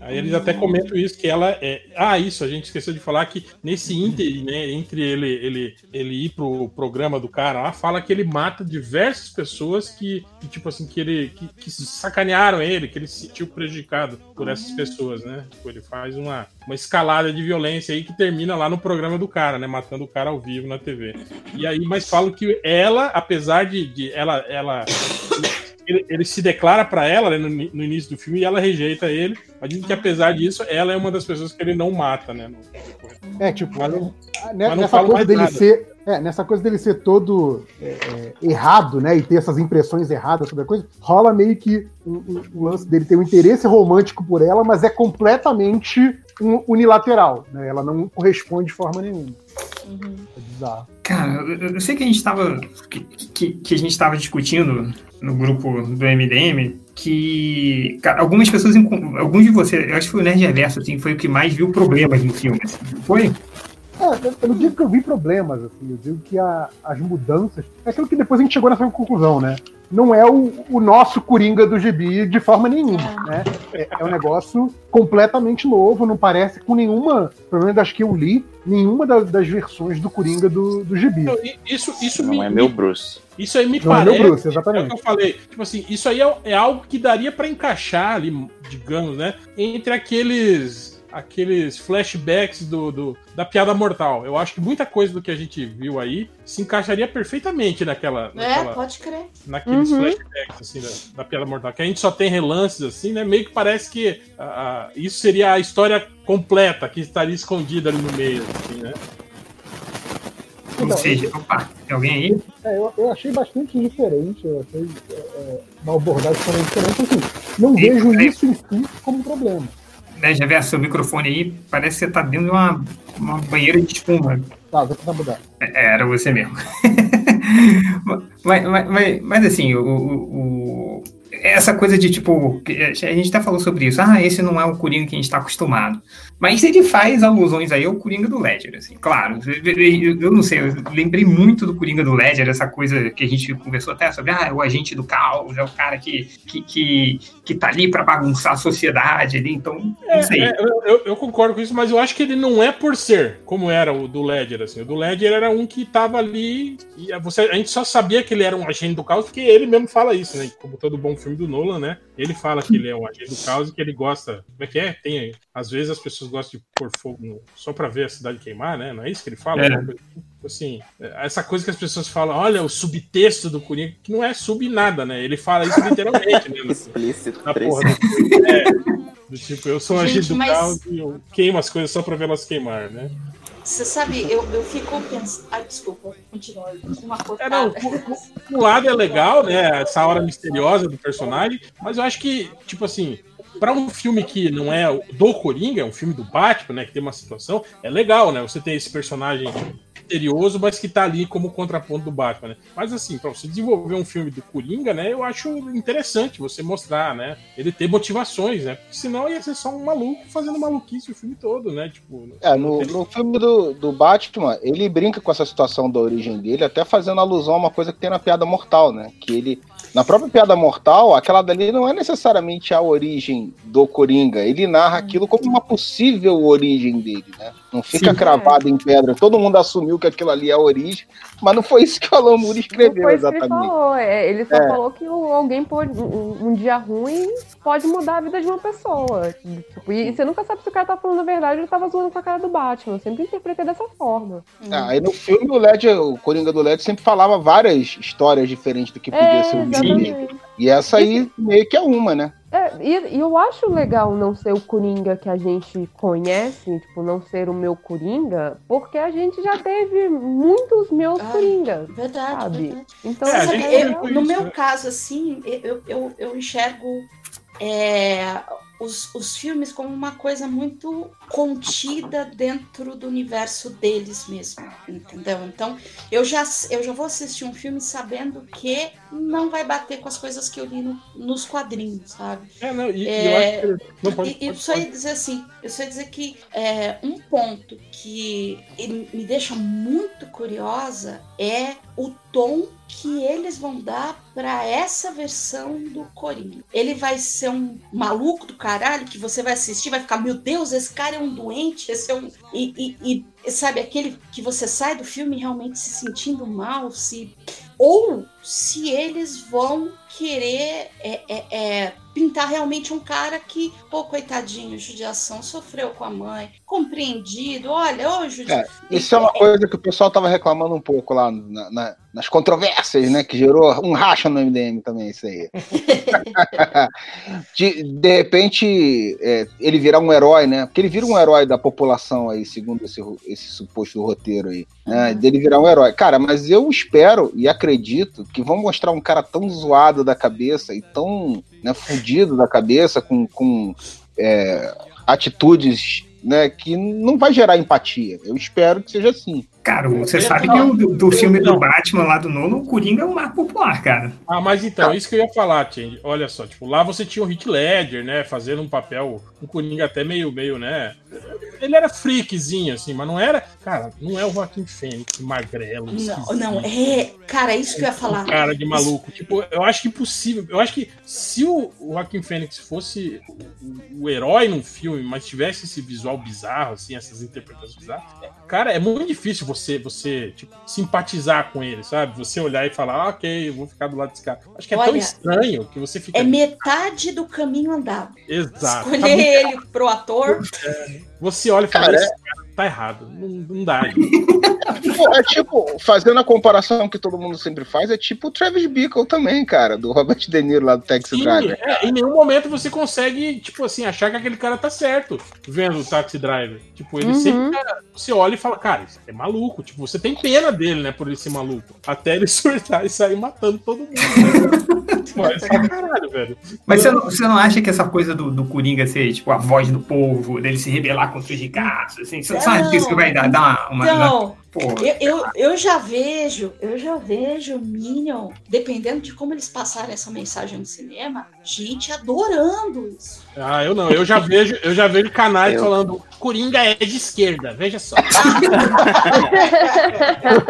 Aí eles até comentam isso, que ela é. Ah, isso, a gente esqueceu de falar que nesse ínter, né, entre ele, ele, ele ir pro programa do cara lá, fala que ele mata diversas pessoas que, que, tipo assim, que ele. Que, que sacanearam ele, que ele se sentiu prejudicado por essas pessoas, né? Tipo, ele faz uma, uma escalada de violência aí que termina lá no programa do cara, né? Matando o cara ao vivo na TV. E aí, mas falam que ela, apesar de, de ela, ela ele, ele se declara pra ela né, no, no início do filme e ela rejeita ele. Mas dizem que apesar disso, ela é uma das pessoas que ele não mata, né? no- É, tipo, Mas não- né, mas nessa falo coisa dele nada. ser. É, nessa coisa dele ser todo é, é, errado, né? E ter essas impressões erradas sobre a coisa, rola meio que o um, um lance dele ter um interesse romântico por ela, mas é completamente unilateral, né? Ela não corresponde de forma nenhuma. Uhum. É bizarro. Cara, eu, eu sei que a gente tava. Que, que, que a gente tava discutindo no grupo do MDM que cara, algumas pessoas, alguns de vocês, eu acho que foi o Nerd Reverso, assim, foi o que mais viu problemas no filme. Assim, foi? É, eu- não digo que eu vi problemas, assim, eu digo que a- as mudanças. É aquilo que depois a gente chegou nessa conclusão, né? Não é o, o nosso Coringa do gibi de forma nenhuma, né? É, é um negócio completamente novo, não parece com nenhuma, pelo menos das que eu li, nenhuma das, das versões do Coringa do, do gibi. Então, Isso, isso Não me, é meu me- Bruce. isso aí me Não é parece. meu Bruce, É o exatamente. que eu falei. Tipo assim, isso aí é, é algo que daria pra encaixar ali, digamos, né? Entre aqueles. Aqueles flashbacks do, do- da piada mortal. Eu acho que muita coisa do que a gente viu aí se encaixaria perfeitamente naquela. É, naquela pode crer. naqueles Uhum. flashbacks assim, da, da piada mortal. Que a gente só tem relances assim, né? Meio que parece que ah, isso seria a história completa que estaria escondida ali no meio, assim, né? Ou Então, seja, opa, tem alguém aí? É, eu, eu achei bastante diferente, eu achei é, é, uma abordagem totalmente diferente. Assim, não Sim, vejo é. isso em si como um problema. Nerd Reverso, seu microfone aí, parece que você tá dentro de uma, uma banheira de espuma. Tá, vou tentar mudar. É, era você mesmo. mas, mas, mas, mas, assim, o, o- o- essa coisa de tipo. A gente até falou sobre isso. Ah, esse não é o Coringa que a gente tá acostumado. Mas ele faz alusões aí ao Coringa do Ledger, assim, claro. Eu, não sei, eu lembrei muito do Coringa do Ledger, essa coisa que a gente conversou até sobre, ah, é o agente do caos, é o cara que, que, que, que tá ali pra bagunçar a sociedade ali, então, não sei. É, eu, eu- eu concordo com isso, mas eu acho que ele não é por ser como era o do Ledger. Assim. O do Ledger era um que tava ali. E a- você, a gente só sabia que ele era um agente do caos, porque ele mesmo fala isso, né? Como todo bom filme do Nolan, né? Ele fala que ele é um agente do caos e que ele gosta. Como é que é? Tem, às vezes as pessoas gostam de pôr fogo no- só pra ver a cidade queimar, né? Não é isso que ele fala? É. Coisa assim. Assim, essa coisa que as pessoas falam, olha, o subtexto do Coringa, que não é sub nada, né? Ele fala isso literalmente, né? Explícito. Na porra do. É, do tipo, eu sou Gente, agente do mas- caos e eu queimo as coisas só pra vê-las queimar, né? Você sabe, eu, eu fico pensando. Ai, desculpa, continua. Uma É, não, por, por- por um lado é legal, né? Essa hora misteriosa do personagem, mas eu acho que, tipo assim, pra um filme que não é do Coringa, é um filme do Batman, né? Que tem uma situação, é legal, né? Você tem esse personagem misterioso, mas que tá ali como contraponto do Batman, né? Mas assim, pra você desenvolver um filme do Coringa, né? Eu acho interessante você mostrar, né? Ele ter motivações, né? Porque senão ia ser só um maluco fazendo maluquice o filme todo, né? Tipo. É, no, no filme do, do Batman, ele brinca com essa situação da origem dele, até fazendo alusão a uma coisa que tem na Piada Mortal, né? Que ele, na própria Piada Mortal, aquela dali não é necessariamente a origem do Coringa, ele narra aquilo como uma possível origem dele, né? Não fica Sim. cravado em pedra. Todo mundo assumiu que aquilo ali é a origem, mas não foi isso que o Alan Moore Não escreveu foi isso que ele exatamente. falou. é, ele só É. falou que alguém pode. Um, um dia ruim pode mudar a vida de uma pessoa. Tipo, e você nunca sabe se o cara tá falando a verdade ou ele tava zoando com a cara do Batman. Eu sempre interpretei dessa forma. Ah, aí no filme o Led, o Coringa do Led sempre falava várias histórias diferentes do que podia É, ser o filme exatamente. E essa aí meio que é uma, né? É, e, e eu acho legal não ser o Coringa que a gente conhece, tipo, não ser o meu Coringa, porque a gente já teve muitos meus Ah, Coringas. Verdade, Sabe? verdade. Então, É, Sabe, eu- no isso, meu né? caso, assim, eu, eu, eu enxergo é, os, os filmes como uma coisa muito contida dentro do universo deles mesmo, entendeu? Então, eu já, eu já vou assistir um filme sabendo que não vai bater com as coisas que eu li no- nos quadrinhos, sabe? É, não, e, É, eu acho que. Não, pode, E, pode- só ia dizer assim, eu só ia dizer que é, um ponto que me deixa muito curiosa é o tom que eles vão dar para essa versão do Coringa. Ele vai ser um maluco do caralho que você vai assistir, vai ficar, meu Deus, esse cara é um doente, esse é um. E, e- e, sabe, aquele que você sai do filme realmente se sentindo mal, se. Ou se eles vão querer é, é, é, pintar realmente um cara que, pô, coitadinho, judiação, sofreu com a mãe, compreendido, olha, ô, judiação. É, Isso é uma coisa que o pessoal tava reclamando um pouco lá na- na- nas controvérsias, né? Que gerou um racha no MDM também, isso aí. de, de repente, é, ele virar um herói, né? Porque ele vira um herói da população aí, segundo esse, esse suposto roteiro aí. Né? Dele virar um herói. Cara, mas eu espero e acredito que vão mostrar um cara tão zoado da cabeça e tão né, fudido da cabeça, com, com é, atitudes né, que não vai gerar empatia. Eu espero que seja assim. Cara, você Eu sabe não- que o do, do filme do não. Batman lá do nono, o Coringa é um marco popular, cara. Ah, mas então, isso que eu ia falar, Change. Olha só, tipo, lá você tinha o Heath Ledger, né, fazendo um papel, um Coringa até meio, meio, né, ele era freakzinho, assim, mas não era, cara, não é o Joaquim Fênix, magrelo, Não, esquisito, não, é. Cara, isso que eu ia falar. cara de maluco. Tipo, eu acho que impossível, eu acho que se o Joaquim Fênix fosse o, o herói num filme, mas tivesse esse visual bizarro, assim, essas interpretações bizarras, é, cara, é muito difícil você, você tipo, simpatizar com ele, sabe? Você olhar e falar, ah, ok, eu vou ficar do lado desse cara. Acho que é tão Olha, estranho que você fica. É metade do caminho andado. Exato. Escolher Tá muito- ele pro ator. Você olha e fala, Cara, esse cara tá errado. Não, não dá. Pô, É tipo, fazendo a comparação que todo mundo sempre faz, é tipo o Travis Bickle também, cara, do Robert De Niro lá do Taxi Sim, Driver. é, em nenhum momento você consegue, tipo assim, achar que aquele cara tá certo vendo o Taxi Driver. Tipo, ele Uhum. sempre. tá- Você olha e fala, cara, isso é maluco. Tipo, você tem pena dele, né, por ele ser maluco. Até ele surtar e sair matando todo mundo. Né? Mas é caralho, velho. Mas você não, você não acha que essa coisa do, do Coringa ser, tipo, a voz do povo, dele se rebelar contra os ricaços, assim, você não acha que isso vai dar, dar uma... uma Então, porra. eu, eu, eu já vejo, eu já vejo o Minion, dependendo de como eles passarem essa mensagem no cinema, gente adorando isso. Ah, eu não. Eu já vejo, eu já vejo canais Eu- falando Coringa é de esquerda, veja só.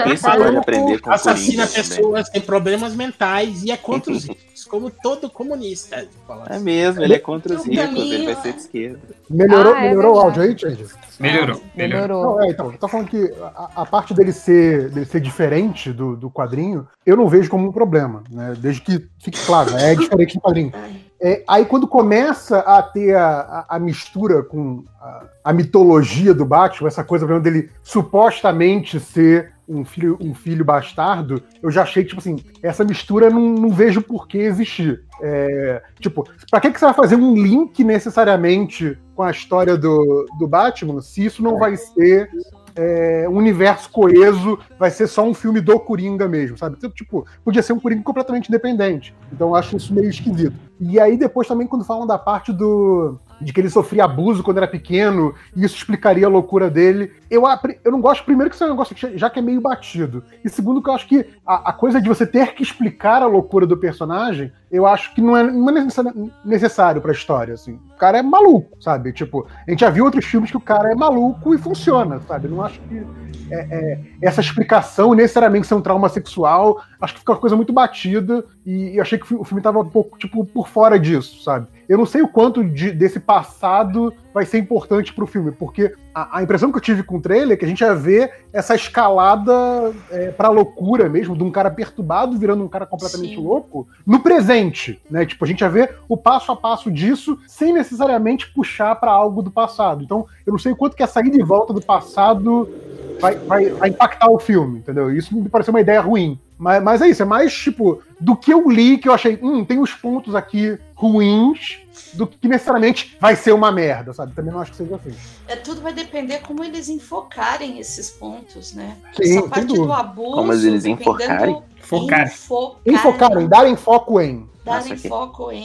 Quem pode aprender com o assassina Coringa pessoas, tem problemas mentais e é contra os ricos, como todo comunista. É assim. mesmo, ele é contra os No ricos, caminho, ele vai né? ser de esquerda. Melhorou, Ah, é melhorou o áudio aí, Change? Melhorou, melhorou. Melhorou. Não, é, então, eu tô falando que a, a parte dele ser, dele ser diferente do, do quadrinho, eu não vejo como um problema, né? Desde que fique claro, é diferente do quadrinho. É, aí quando começa a ter a, a, a mistura com a, a mitologia do Batman, essa coisa exemplo, dele supostamente ser um filho, um filho bastardo, eu já achei tipo assim, essa mistura não, não vejo por que existir. É, tipo, pra que, que você vai fazer um link necessariamente com a história do, do Batman se isso não vai ser é, um universo coeso, vai ser só um filme do Coringa mesmo, sabe? Então, Tipo, podia ser um Coringa completamente independente. Então eu acho isso meio esquisito. E aí depois também quando falam da parte do de que ele sofria abuso quando era pequeno, e isso explicaria a loucura dele. Eu, eu não gosto, primeiro, que isso é um negócio que já que é meio batido. E segundo, que eu acho que a, a coisa de você ter que explicar a loucura do personagem, eu acho que não é, não é necessário, pra história, assim. O cara é maluco, sabe? Tipo, a gente já viu outros filmes que o cara é maluco e funciona, sabe? Não acho que é, é, essa explicação necessariamente ser um trauma sexual, acho que fica uma coisa muito batida e, e achei que o filme tava um pouco, tipo, por fora disso, sabe? Eu não sei o quanto de- desse passado vai ser importante pro filme, porque a, a impressão que eu tive com o trailer é que a gente ia ver essa escalada é, pra loucura mesmo, de um cara perturbado virando um cara completamente Sim. louco, no presente, né? Tipo, a gente ia ver o passo a passo disso sem necessariamente puxar pra algo do passado. Então, eu não sei o quanto que a saída e volta do passado vai, vai, vai impactar o filme, entendeu? Isso me pareceu uma ideia ruim. Mas, mas é isso, é mais tipo, do que eu li, que eu achei, hum, tem uns pontos aqui ruins, do que necessariamente vai ser uma merda, sabe? Também não acho que seja assim. É, tudo vai depender como eles enfocarem esses pontos, né? Sim, Essa parte do abuso. Como eles enfocarem? Focar. Enfocarem. Enfocarem, darem foco em. darem Nossa, que- foco em.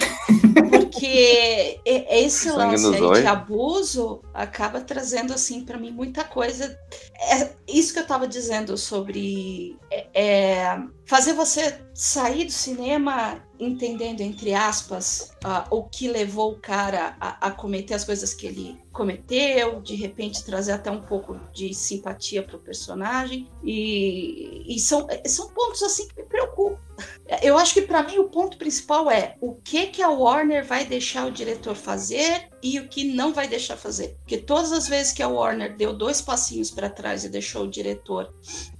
Porque e- esse Sangue lance nos aí olhos. de abuso acaba trazendo, assim, pra mim, muita coisa. É isso que eu tava dizendo sobre é, é, fazer você sair do cinema entendendo, entre aspas, ah, o que levou o cara a, a cometer as coisas que ele cometeu, de repente trazer até um pouco de simpatia pro personagem. E, e são, são pontos assim que me preocupam. Eu acho que pra mim o ponto principal é o que que a Warner vai deixar o diretor fazer e o que não vai deixar fazer. Porque todas as vezes que a Warner deu dois passinhos para trás e deixou o diretor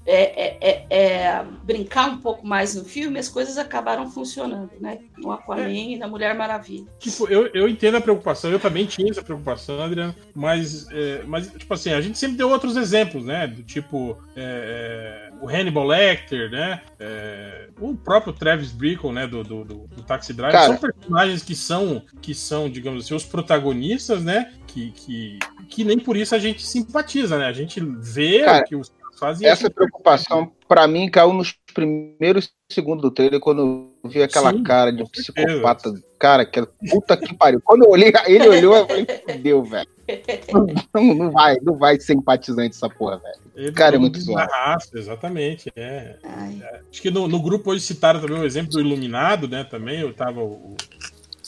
é, é, é, é, brincar um pouco mais no filme, as coisas acabaram funcionando, né? No Aquaman e na Mulher Maravilha. Tipo, eu, eu entendo a preocupação, eu também tinha essa preocupação, Adriano, mas, é, mas, tipo assim, a gente sempre deu outros exemplos, né? Do tipo, é, é, o Hannibal Lecter, né? É, o próprio Travis Bickle, né? Do, do, do, do Taxi Driver. Cara. São personagens que são, que são, digamos assim, os protagonistas, né? Que, que, que nem por isso a gente simpatiza, né? A gente vê Cara, o que os caras fazem. e a Essa preocupação, pra mim, caiu nos primeiros segundos do trailer, quando eu vi aquela Sim, cara de certeza. psicopata. Cara, que puta que pariu. Quando eu olhei, ele olhou, eu falei, fudeu, velho. Não, não vai, não vai ser empatizante essa porra, velho. Ele Cara, é muito zoado. raça, exatamente. É. Ai, Acho que no, no grupo hoje citaram também o exemplo do Iluminado, né? Também eu tava o,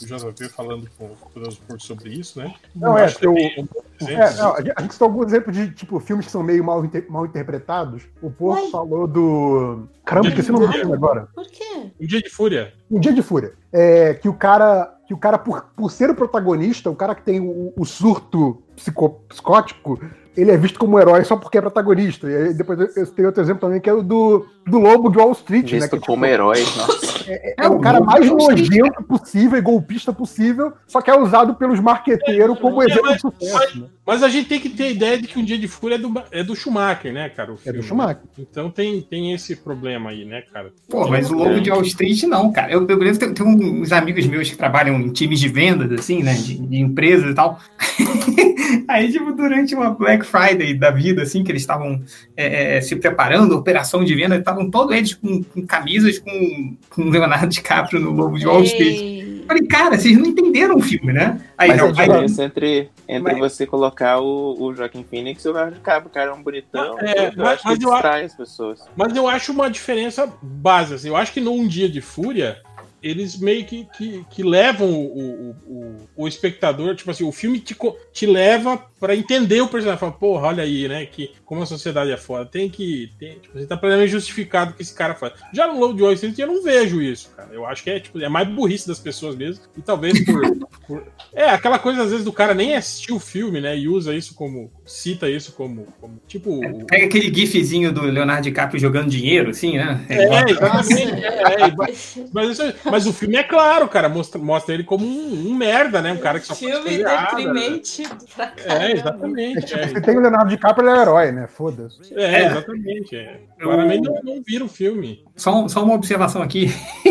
o JP falando com o Poderoso Porco sobre isso, né? Não, é, o- também um bom exemplo. É, não, a gente citou alguns exemplos de tipo, filmes que são meio mal, inter- mal interpretados. O Porco Uai. falou do. Caramba, esqueci o nome do filme agora. por quê? Um dia de fúria. Um Dia de Fúria. É, que o cara, que o cara por, por ser o protagonista, o cara que tem o, o surto psico- psicótico, ele é visto como herói só porque é protagonista. E aí depois eu, eu tenho outro exemplo também, que é o do, do Lobo de Wall Street, né? Visto Que, tipo, como herói, nossa. é o cara mais nojento possível e golpista possível, só que é usado pelos marqueteiros como É, exemplo mas- de sucesso. né? Mas a gente tem que ter a ideia de que um dia de fúria é do, é do Schumacher, né, cara? O É do Schumacher. Então tem, tem esse problema aí, né, cara? Pô, mas o Lobo de Wall Street não, cara. Eu, eu lembro, tem, tem uns amigos meus que trabalham em times de vendas, assim, né? De, de empresas e tal. Aí, tipo, durante uma Black Friday da vida, assim, que eles estavam é, é, se preparando, operação de venda, estavam todos eles com, com camisas com, com Leonardo DiCaprio no Lobo de Wall Street. Ei, Falei, cara, vocês não entenderam o filme, né? Aí, Mas não, a aí, diferença entre, entre Mas- você colocar o, o Joaquim Phoenix e o Leonardo DiCaprio, o cara é um bonitão. É, eu mas- acho que distrai as pessoas. Mas eu acho uma diferença básica. Assim. Eu acho que no Um Dia de Fúria, eles meio que, que, que levam o, o, o, o espectador, tipo assim, o filme te, te leva pra entender o personagem. Fala, porra, olha aí, né? Que como a sociedade é foda. Tem que. Tem, tipo, você tá plenamente justificado o que esse cara faz. Já no Lobo de Wall Street eu não vejo isso, cara. Eu acho que é, tipo, é mais burrice das pessoas mesmo. E talvez por. por- É, aquela coisa, às vezes, do cara nem assistir o filme, né? E usa isso como. cita isso como. como tipo. o- Pega aquele gifzinho do Leonardo DiCaprio jogando dinheiro, assim, né? É, exatamente. é, é, mas, mas isso- mas o filme é claro, cara. Mostra, mostra ele como um, um merda, né? Um cara que só faz filme errada, né? deprimente pra É. exatamente. É, tipo, É, se tem o Leonardo DiCaprio, ele é herói, né? Foda-se. é, exatamente. É. Claramente não, não vira o filme. Só, só uma observação aqui,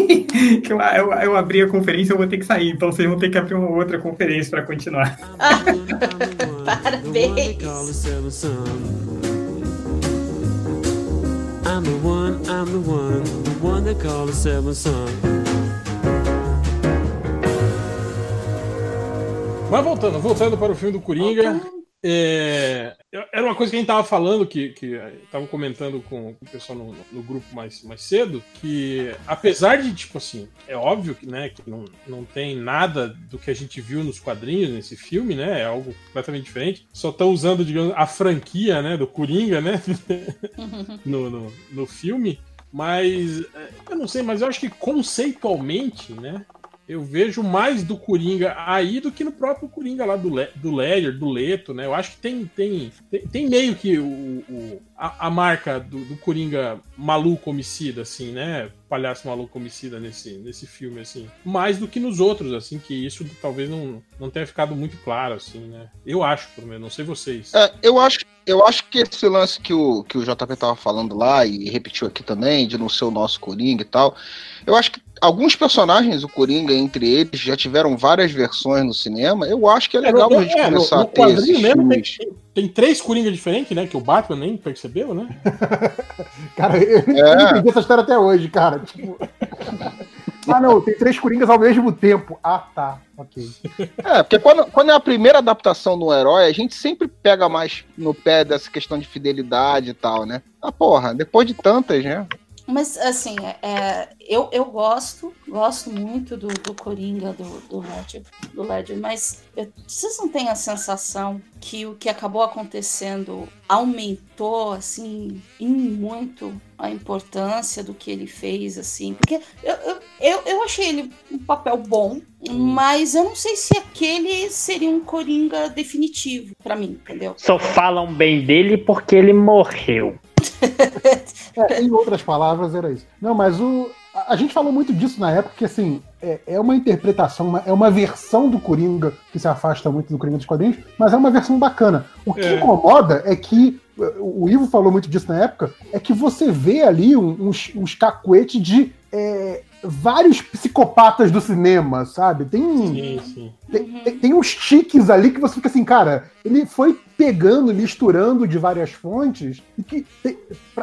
que eu, eu, eu abri a conferência eu vou ter que sair, então vocês vão ter que abrir uma outra conferência para continuar. Parabéns. I'm the one, I'm the one, the one they call the seventh son. Mas voltando, voltando para o filme do Coringa. é, era uma coisa que a gente tava falando, que, que tava comentando com, com o pessoal no, no grupo mais, mais cedo, que apesar de, tipo assim, é óbvio que, né, que não, não tem nada do que a gente viu nos quadrinhos nesse filme, né? É algo completamente diferente. Só estão usando, digamos, a franquia, né, do Coringa, né? no, no, no filme. Mas é, eu não sei, mas eu acho que conceitualmente, né? Eu vejo mais do Coringa aí do que no próprio Coringa lá do, Le, do Ledger, do Leto, né? Eu acho que tem, tem, tem, tem meio que o, o- a, a marca do, do Coringa maluco homicida, assim, né? Palhaço maluco homicida nesse, nesse filme, assim. Mais do que nos outros, assim, que isso talvez não, não tenha ficado muito claro, assim, né? Eu acho, pelo menos, não sei vocês. É, eu acho, eu acho que esse lance que o, que o JP tava falando lá e repetiu aqui também, de não ser o nosso Coringa e tal, eu acho que alguns personagens, o Coringa entre eles, já tiveram várias versões no cinema. Eu acho que é legal no, a gente é, no- começar no a ter esses mesmo tem, tem três Coringa diferentes, né? Que o Batman nem percebeu, né? Cara, eu É. não entendi essa história até hoje, cara. Tipo... ah, não, tem três Coringas ao mesmo tempo. Ah, tá. Ok. É, porque quando, quando é a primeira adaptação de um herói, a gente sempre pega mais no pé dessa questão de fidelidade e tal, né? Ah, porra, depois de tantas, né? Mas, assim, é, eu, eu gosto, gosto muito do, do Coringa, do, do, Ledger, do Ledger, mas eu- vocês não têm a sensação que o que acabou acontecendo aumentou, assim, em muito a importância do que ele fez, assim? Porque eu, eu, eu, eu achei ele um papel bom, mas eu não sei se aquele seria um Coringa definitivo pra mim, entendeu? Só falam bem dele porque ele morreu. É, em outras palavras, era isso. Não, mas o. A gente falou muito disso na época, que assim, é, é uma interpretação, uma- é uma versão do Coringa que se afasta muito do Coringa dos quadrinhos, mas é uma versão bacana. O que É. incomoda é que, o Ivo falou muito disso na época, é que você vê ali um- uns, uns cacuetes de é, vários psicopatas do cinema, sabe? Tem, Sim, sim. Tem, tem- tem uns tiques ali que você fica assim, cara, ele foi pegando, misturando de várias fontes, e que,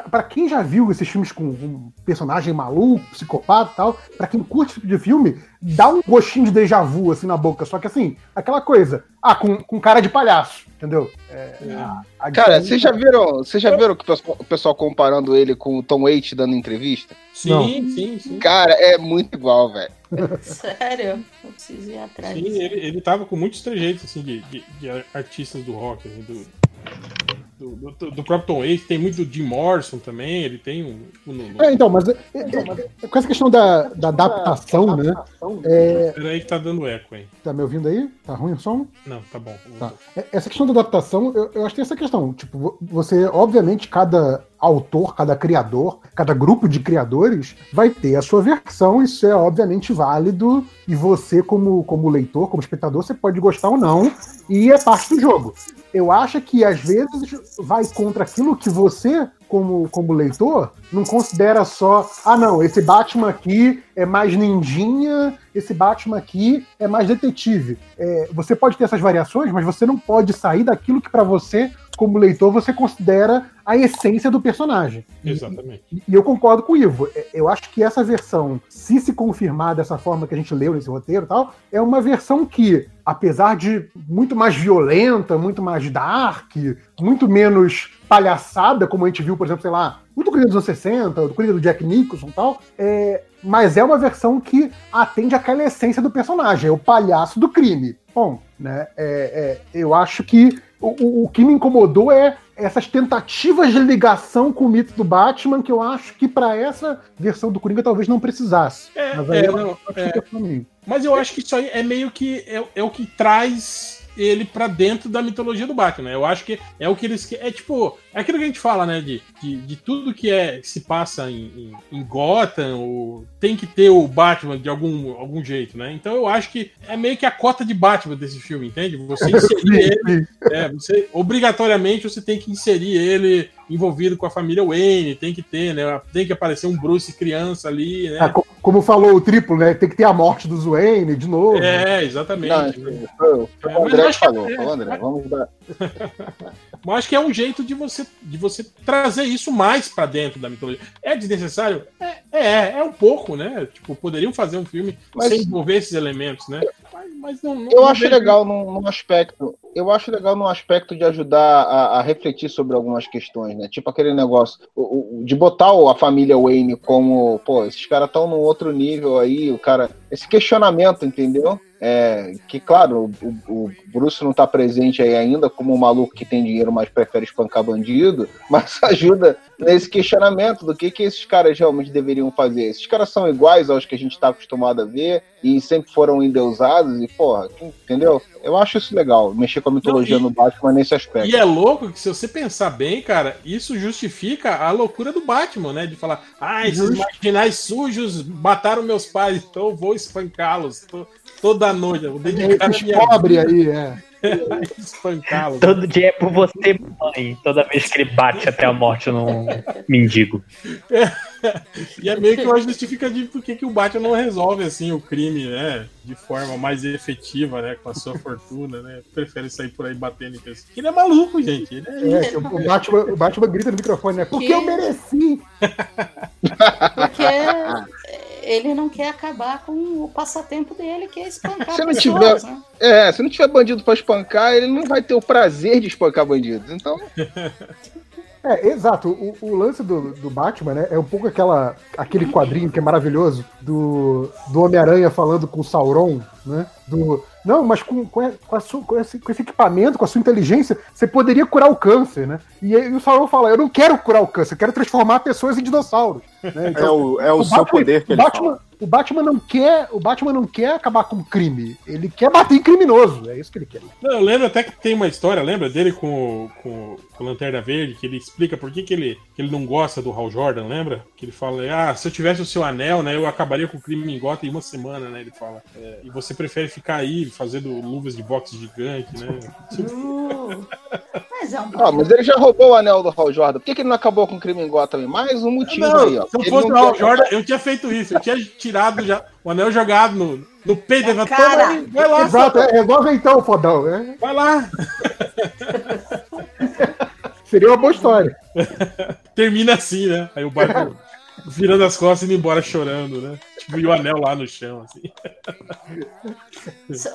pra quem já viu esses filmes com um personagem maluco, psicopata e tal, pra quem curte esse tipo de filme, dá um gostinho de déjà vu, assim, na boca. Só que, assim, aquela coisa, ah, com, com cara de palhaço, entendeu? É, a- a Cara, vocês já viram, vocês já viram que o pessoal, o pessoal comparando ele com o Tom Waits dando entrevista? Sim, Não. sim, sim. Cara, é muito igual, velho. Sério? Eu preciso ir atrás. Sim, ele, ele tava com muitos trejeitos assim, de, de, de artistas do rock, assim, do, do, do, do próprio Tom Waits, tem muito do Jim Morrison também, ele tem um. no- É, então, mas é- é- é- com essa questão da, da adaptação, né? É, Peraí que tá dando eco, hein? tá me ouvindo aí? Tá ruim o som? Não, tá bom. Tá. É- Essa questão da adaptação, eu, eu acho que tem essa questão. Tipo, vo- você, obviamente, cada autor, cada criador, cada grupo de criadores vai ter a sua versão, isso é obviamente válido, e você, como, como leitor, como espectador, você pode gostar ou não, e é parte do jogo. Eu acho que às vezes vai contra aquilo que você, como, como leitor, não considera só, ah não, esse Batman aqui é mais ninjinha, esse Batman aqui é mais detetive. É, você pode ter essas variações, mas você não pode sair daquilo que pra você, como leitor, você considera a essência do personagem. Exatamente. e e eu concordo com o Ivo. É, Eu acho que essa versão, se se confirmar dessa forma que a gente leu nesse roteiro e tal, é uma versão que, apesar de muito mais violenta, muito mais dark, muito menos palhaçada, como a gente viu, por exemplo, sei lá, muito Coringa dos anos 60, do Coringa do Jack Nicholson e tal, é, mas é uma versão que atende àquela essência do personagem, é o palhaço do crime. Bom, né? é- é, eu acho que o, o- que me incomodou é essas tentativas de ligação com o mito do Batman, que eu acho que pra essa versão do Coringa talvez não precisasse. É, Mas aí é, eu não, acho que é. fica pra mim. Mas eu acho que isso aí é meio que é, é o que traz ele pra dentro da mitologia do Batman. né? Eu acho que é o que eles é tipo é aquilo que a gente fala, né? De, de, de tudo que é que se passa em, em, em Gotham, ou tem que ter o Batman de algum, algum jeito, né? Então eu acho que é meio que a cota de Batman desse filme, entende? Você inserir ele, é, você obrigatoriamente você tem que inserir ele envolvido com a família Wayne, tem que ter, né? Tem que aparecer um Bruce criança ali, né? Ah, co- como falou o triplo, né? Tem que ter a morte do Wayne de novo. É, exatamente. Não, né? foi, foi É, o mas André falou. é- o André. Vamos dar. Mas acho que é um jeito de você, de você trazer isso mais pra dentro da mitologia. É desnecessário? É, é, é um pouco, né? Tipo, poderiam fazer um filme Mas- sem envolver esses elementos, né? Mas, não, não- Eu não acho vejo- legal num, num aspecto. Eu acho legal num aspecto de ajudar a, a refletir sobre algumas questões, né? Tipo aquele negócio o- o- de botar a família Wayne como, pô, esses caras estão num outro nível aí, o cara. Esse questionamento, entendeu? É, que, claro, o, o Bruce não tá presente aí ainda como um maluco que tem dinheiro, mas prefere espancar bandido, mas ajuda nesse questionamento do que, que esses caras realmente deveriam fazer. Esses caras são iguais aos que a gente tá acostumado a ver e sempre foram endeusados e, porra, entendeu? Eu acho isso legal, mexer com a mitologia Não, e- no Batman nesse aspecto. E é louco que se você pensar bem, cara, isso justifica a loucura do Batman, né? De falar, ah, esses Justo. marginais sujos mataram meus pais, então eu vou espancá-los to- toda noite. Eu vou dedicar a Esses minha pobre aí, é. espancá-los. Todo dia é por você, mãe. Toda vez que ele bate até a morte num mendigo. E é meio que uma justificativa por que que o Batman não resolve assim o crime, né? De forma mais efetiva, né? Com a sua fortuna, né? Prefere sair por aí batendo em pessoas. Ele é maluco, gente. Ele é É, o Batman, o Batman grita no microfone, né? Porque Que- eu mereci. Porque ele não quer acabar com o passatempo dele, que é espancar Se não pessoas, tiver- né? É, se não tiver bandido pra espancar, ele não vai ter o prazer de espancar bandidos. Então, É, exato. O, o lance do, do Batman, né? É um pouco aquela, aquele quadrinho que é maravilhoso do, do Homem-Aranha falando com o Sauron, né? Do, não, mas com, com, a- com a sua- com esse, com esse equipamento, com a sua inteligência, você poderia curar o câncer, né? E aí o Sauron fala: Eu não quero curar o câncer, eu quero transformar pessoas em dinossauros. Né? É o, é o, seu Batman- poder que o ele Batman, fala. o Batman não quer, o Batman não quer acabar com o crime, ele quer bater em criminoso, é isso que ele quer. Não, eu lembro até que tem uma história, lembra dele com, o- com, com o Lanterna Verde, que ele explica por que, que, ele, que ele não gosta do Hal Jordan, lembra? Que ele fala, ah, se eu tivesse o seu anel, né, eu acabaria com o crime em Gotham em uma semana, né? Ele fala. É, e você prefere ficar aí fazendo luvas de boxe gigante, né? Uh, Mas é um ah, mas ele já roubou o anel do Hal Jordan. Por que, que ele não acabou com o crime em Gotham? Mais um motivo Não, aí, ó. se eu fosse o Hal quer- Jordan, eu tinha feito isso. Eu tinha tirado já, o anel jogado no, no peito. Falou, cara. "Toma aí, vai lá, Exato, é, resolve então, fodão. é. vai lá. seria uma boa história. Termina assim, né? Aí o Batman virando as costas e indo embora chorando, né? Tipo, e o anel lá no chão, assim.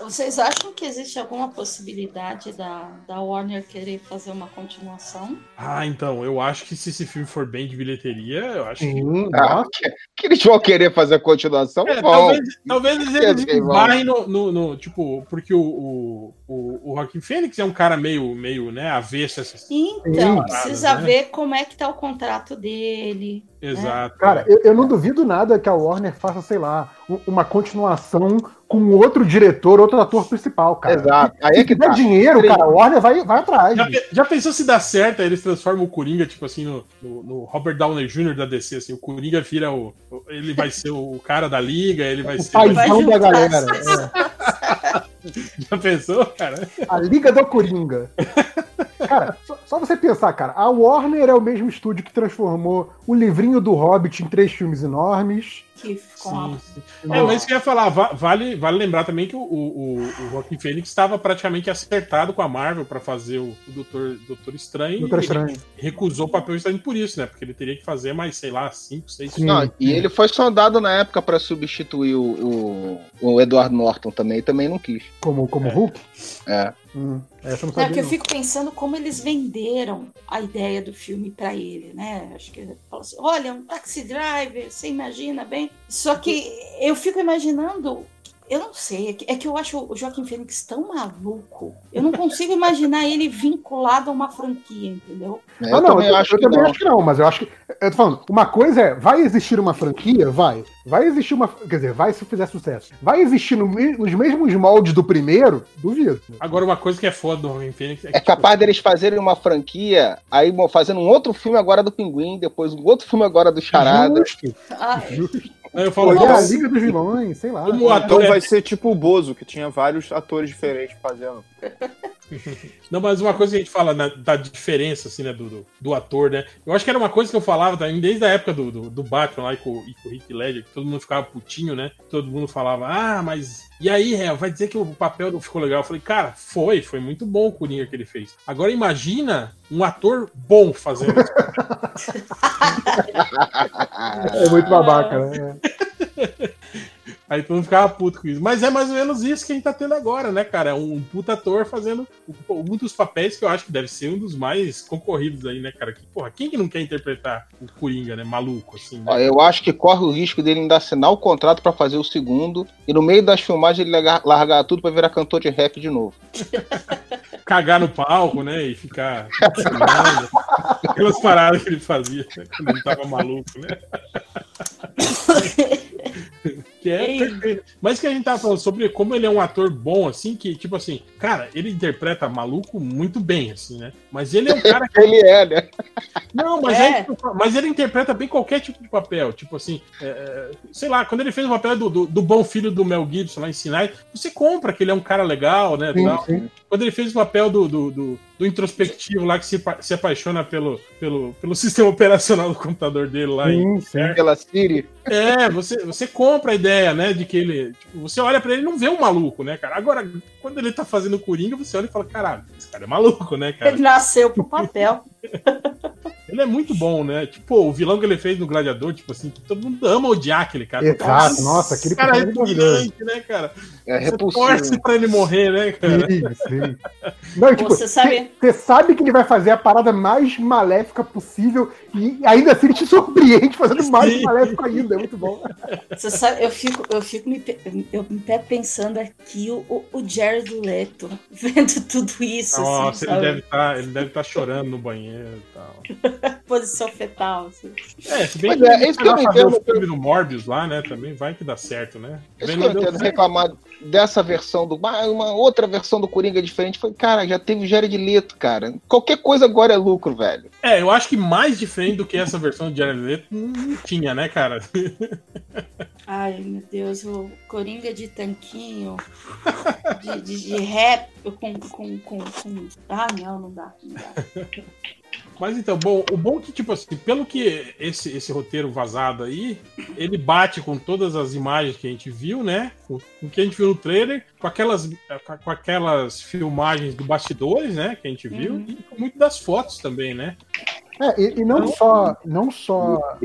Vocês acham que existe alguma possibilidade da, da Warner querer fazer uma continuação? Ah, então, eu acho que se esse filme for bem de bilheteria, eu acho que. Hum, Ah, que, que eles vão querer fazer a continuação? É, talvez, talvez eles esbarrem no, no, no- Tipo, porque o, o, o, o Joaquim Fênix é um cara meio, meio né, avesso essas. Então, precisa Né? ver como é que tá o contrato dele. Exato. Cara, eu, eu não duvido nada que a Warner faça, sei lá, uma continuação com outro diretor, outro ator principal, cara. Exato. Aí Se é que tiver tá. dinheiro, cara, a Warner vai, vai atrás. Já, já pensou se dá certo, aí eles transformam o Coringa, tipo assim, no, no, no Robert Downey Jr. da DC, assim, o Coringa vira o. o- Ele vai ser o cara da liga, ele vai O ser. Vai paizão da galera. é. Já pensou, cara? A Liga do Coringa. Cara, só, só você pensar, cara, a Warner é o mesmo estúdio que transformou o livrinho do Hobbit em três filmes enormes. Que ficou uma- Sim, sim. É, mas que eu ia falar, va- vale, vale lembrar também que o, o, o Joaquim Fênix estava praticamente acertado com a Marvel para fazer o, o Doutor, Doutor Estranho. Doutor e Estranho. ele recusou o papel estranho por isso, né? Porque ele teria que fazer mais, sei lá, cinco, seis Sim. Não, e ele foi sondado na época pra substituir o, o, o Edward Norton também, e também não quis. Como, como Hulk. É. Hum, essa não É, porque eu fico pensando como eles venderam a ideia do filme pra ele, né? Acho que ele falou assim: olha, um taxi driver, você imagina bem. Só que eu fico imaginando. Eu não sei, é que, é que eu acho o Joaquim Fênix tão maluco. Eu não consigo imaginar ele vinculado a uma franquia, entendeu? É, Ah, eu não, também eu, acho eu que também não. acho que não, mas eu acho que. Eu tô falando, uma coisa é, vai existir uma franquia? Vai. Vai existir uma. Quer dizer, vai se fizer sucesso. Vai existir no nos mesmos moldes do primeiro? Duvido. Agora, uma coisa que é foda do Joaquim Fênix é que. É capaz deles fazerem uma franquia, aí fazendo um outro filme agora do Pinguim, depois um outro filme agora do Charada. Justo. Ah, justo. Tipo, eu falo, Olha a Liga dos Vilões, sei lá. como o Então ator é vai ser tipo o Bozo, que tinha vários atores diferentes fazendo. Não, mas uma coisa que a gente fala né, da diferença, assim, né, do, do, do ator, né? Eu acho que era uma coisa que eu falava também desde a época do, do, do Batman lá e com, e com o Rick Ledger, que todo mundo ficava putinho, né? Todo mundo falava, ah, mas. E aí, réu, vai dizer que o papel não ficou legal? Eu falei, cara, foi, foi muito bom o Coringa que ele fez. Agora imagina um ator bom fazendo isso. É muito babaca, né? Aí todo mundo ficava puto com isso. Mas é mais ou menos isso que a gente tá tendo agora, né, cara? Um puta ator fazendo um dos papéis que eu acho que deve ser um dos mais concorridos aí, né, cara? Que, porra, quem que não quer interpretar o Coringa, né? Maluco, assim, né? Eu acho que corre o risco dele ainda assinar o contrato pra fazer o segundo e no meio das filmagens ele largar, tudo pra virar cantor de rap de novo. Cagar no palco, né? E ficar. Aquelas paradas que ele fazia né, quando ele tava maluco, né? Que é Ei. perfeito. Mas que a gente tava falando sobre como ele é um ator bom, assim, que, tipo assim, cara, ele interpreta maluco muito bem, assim, né? Mas ele é um cara que. Ele é, né? Não, mas, É. é, mas ele interpreta bem qualquer tipo de papel. Tipo assim, é, é, sei lá, quando ele fez o papel do, do, do bom filho do Mel Gibson lá em Sinai, você compra que ele é um cara legal, né? Sim, tal. sim. Quando ele fez o papel do, do, do, do introspectivo lá que se, se apaixona pelo, pelo, pelo sistema operacional do computador dele lá em Sim, sim. Pela Siri. é, você, você compra a ideia, né, de que ele. tipo, você olha pra ele e não vê um maluco, né, cara? Agora, quando ele tá fazendo Coringa, você olha e fala: caralho, esse cara é maluco, né, cara? Ele nasceu pro papel. Ele é muito bom, né? Tipo, o vilão que ele fez no Gladiador, tipo assim, todo mundo ama odiar aquele cara. Exato, nossa, aquele cara é maravilhoso. repugnante, né, cara? É Você repulsivo. torce pra ele morrer, né, cara? Sim, sim. Não, tipo, Você sabe- Você sabe que ele vai fazer a parada mais maléfica possível e ainda assim ele te surpreende fazendo mais Sim. maléfico ainda. É muito bom. Você sabe, eu fico, eu fico me, eu me pensando aqui o, o, Jared Leto vendo tudo isso, Nossa, assim, ele sabe? deve tá, ele deve estar chorando no banheiro e tal. Posição fetal. Assim. É, se bem Mas que é, isso que eu fazer entendo. o filme do Morbius lá, né? Também vai que dá certo, né? Isso Bem, que eu entendo reclamar dessa versão do. ah, Uma outra versão do Coringa diferente. Foi, cara, já teve o Jared Leto, cara. Qualquer coisa agora é lucro, velho. É, eu acho que mais diferente do que essa versão de Jared Leto não tinha, né, cara? Ai, meu Deus, o Coringa de tanquinho, de, de, de rap com, com, com, com. Ah, não, não dá. Não dá. Mas então, bom, o bom é que, tipo assim, pelo que esse, esse roteiro vazado aí, ele bate com todas as imagens que a gente viu, né? Com, com o que a gente viu no trailer, com aquelas, com aquelas filmagens do bastidores, né? Que a gente viu, e com muito das fotos também, né? É, e, e não só não só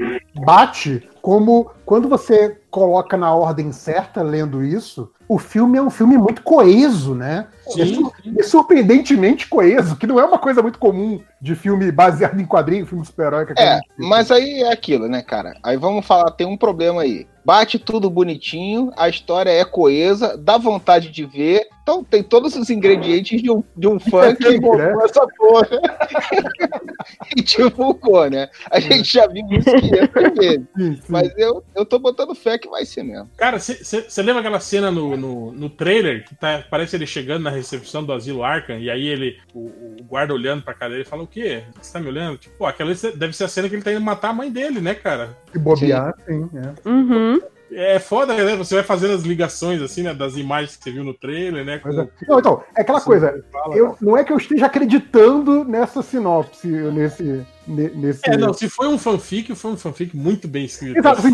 bate, como quando você coloca na ordem certa lendo isso, o filme é um filme muito coeso, né? É, Sim, sur- é surpreendentemente coeso, que não é uma coisa muito comum de filme baseado em quadrinho, filme super-herói. que É, mas aí é aquilo, né, cara? Aí vamos falar, tem um problema aí. Bate tudo bonitinho, a história é coesa, dá vontade de ver. Então tem todos os ingredientes de um, de um fã que né? montou essa porra e divulgou, né? A gente já viu isso 500 vezes. Sim, sim. Mas eu, eu tô botando fé que vai ser mesmo. Cara, você lembra aquela cena no, no, no trailer que tá, parece ele chegando na recepção do asilo Arkham e aí ele, o, o guarda olhando pra cara dele fala: O quê? Você tá me olhando? Tipo, pô, aquela deve ser a cena que ele tá indo matar a mãe dele, né, cara? Se bobear, sim. é. Uhum. É foda, né? Você vai fazendo as ligações, assim, né? Das imagens que você viu no trailer, né? Mas com- é- Não, então, é aquela coisa. fala. Eu, não é que eu esteja acreditando nessa sinopse, nesse. ne- nesse... É, não, se foi um fanfic, foi um fanfic muito bem escrito. Exato, assim,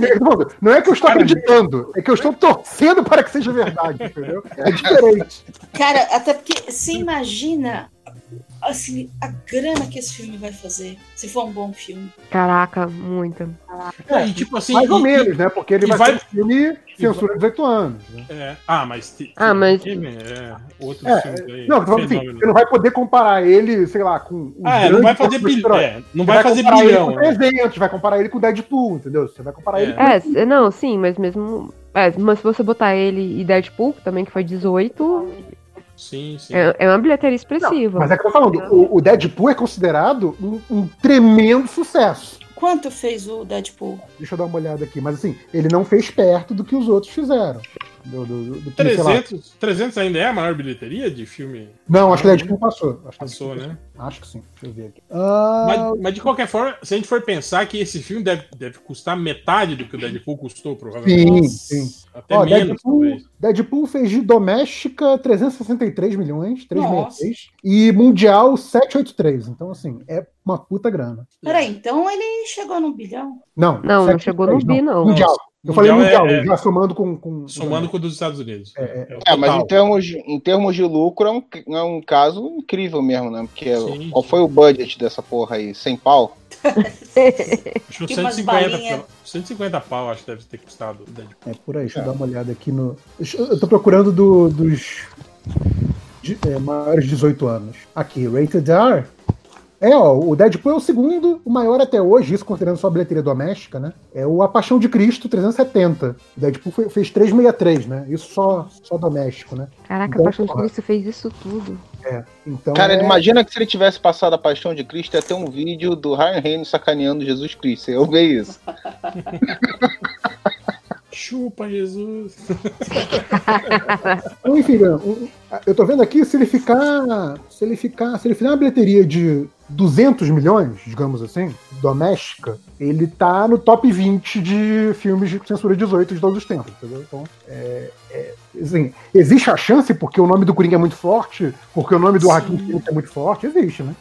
não é que eu estou Cara, acreditando, é que eu estou torcendo para que seja verdade, entendeu? É diferente. Cara, até porque você imagina assim, a grana que esse filme vai fazer, se for um bom filme. Caraca, muita. É, e tipo assim. Mais ou e- menos, né? Porque ele e vai, vai- ser um filme censura 18 anos. Né? É. Ah, mas. Ah, mas- É, outros É, filmes aí. Não, falando assim, você não vai poder comparar ele, sei lá, com. um Ah, é, não vai fazer filme bilhão. É, não Você vai fazer bilhão. Ele com né? 300, vai comparar ele com o Deadpool, entendeu? Você vai comparar ele com. É, não, sim, mas mesmo. É, mas se você botar ele e Deadpool, também que foi 18, Sim, sim. é, é uma bilheteria expressiva. Mas é que eu tô falando, o, o Deadpool é considerado um, um tremendo sucesso. Quanto fez o Deadpool? Deixa eu dar uma olhada aqui, mas assim, ele não fez perto do que os outros fizeram. Do, do, do, do que, sei lá. 300, 300 ainda é a maior bilheteria de filme? Não, acho que Deadpool passou. Acho que Passou, né? Acho que sim. Deixa eu ver aqui. Ah, Mas, mas de qualquer forma, se a gente for pensar que esse filme deve, deve custar metade do que o Deadpool custou, provavelmente. sim, sim. Até Ó, menos, Deadpool. Deadpool fez de doméstica 363 milhões, 363, e mundial 783. Então, assim, é uma puta grana. Peraí, então ele chegou no bilhão? Não, Não, não 783, chegou no bi, não. Mundial. Eu falei Mundial mundial, é- é- já somando com. com Somando com o dos Estados Unidos. É, o É, mas total. em termos, de- em termos de lucro é um, é um caso incrível mesmo, né? Porque Sim. qual foi o budget dessa porra aí? 100 pau? Acho que umas 150, balinhas. pelo- 150 pau, acho que deve ter custado o Deadpool. É por aí, deixa eu dar uma olhada aqui no. Eu tô procurando do- dos de- é, maiores de 18 anos. Aqui, Rated R. É, ó, o Deadpool é o segundo, o maior até hoje, isso considerando só a bilheteria doméstica, né? É o A Paixão de Cristo, 370. O Deadpool foi- fez 363, né? Isso só, só doméstico, né? Caraca, Então, a Paixão de Cristo fez isso tudo. É, então. Cara, é... imagina que se ele tivesse passado a paixão de Cristo, ia ter um vídeo do Ryan Reynolds sacaneando Jesus Cristo. Eu ver isso. Chupa, Jesus. Enfim, um- eu tô vendo aqui, se ele ficar. Se ele ficar. Se ele fizer uma bilheteria de 200 milhões, digamos assim, doméstica, ele tá no top 20 de filmes de censura 18 de todos os tempos, entendeu? Então, é, é, assim, existe a chance, porque o nome do Coringa é muito forte, porque o nome do Joaquim é muito forte, existe, né?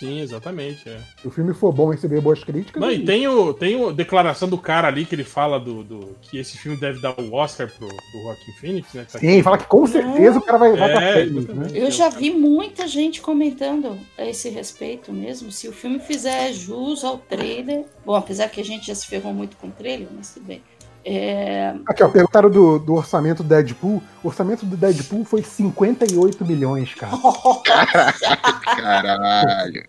Sim, exatamente. É. Se o filme for bom receber boas críticas. Não, e existe. tem, o, tem o declaração do cara ali que ele fala do, do- que esse filme deve dar o Oscar pro, pro Joaquim Phoenix, né? Tá aqui. Sim, fala que com certeza o cara vai, vai pra É, prêmio, né? Eu já vi muita gente comentando a esse respeito mesmo. Se o filme fizer jus ao trailer. Bom, apesar que a gente já se ferrou muito com o trailer, mas tudo bem. É, Aqui, ó, perguntaram do, do orçamento do Deadpool. O orçamento do Deadpool foi 58 milhões, cara. Caralho.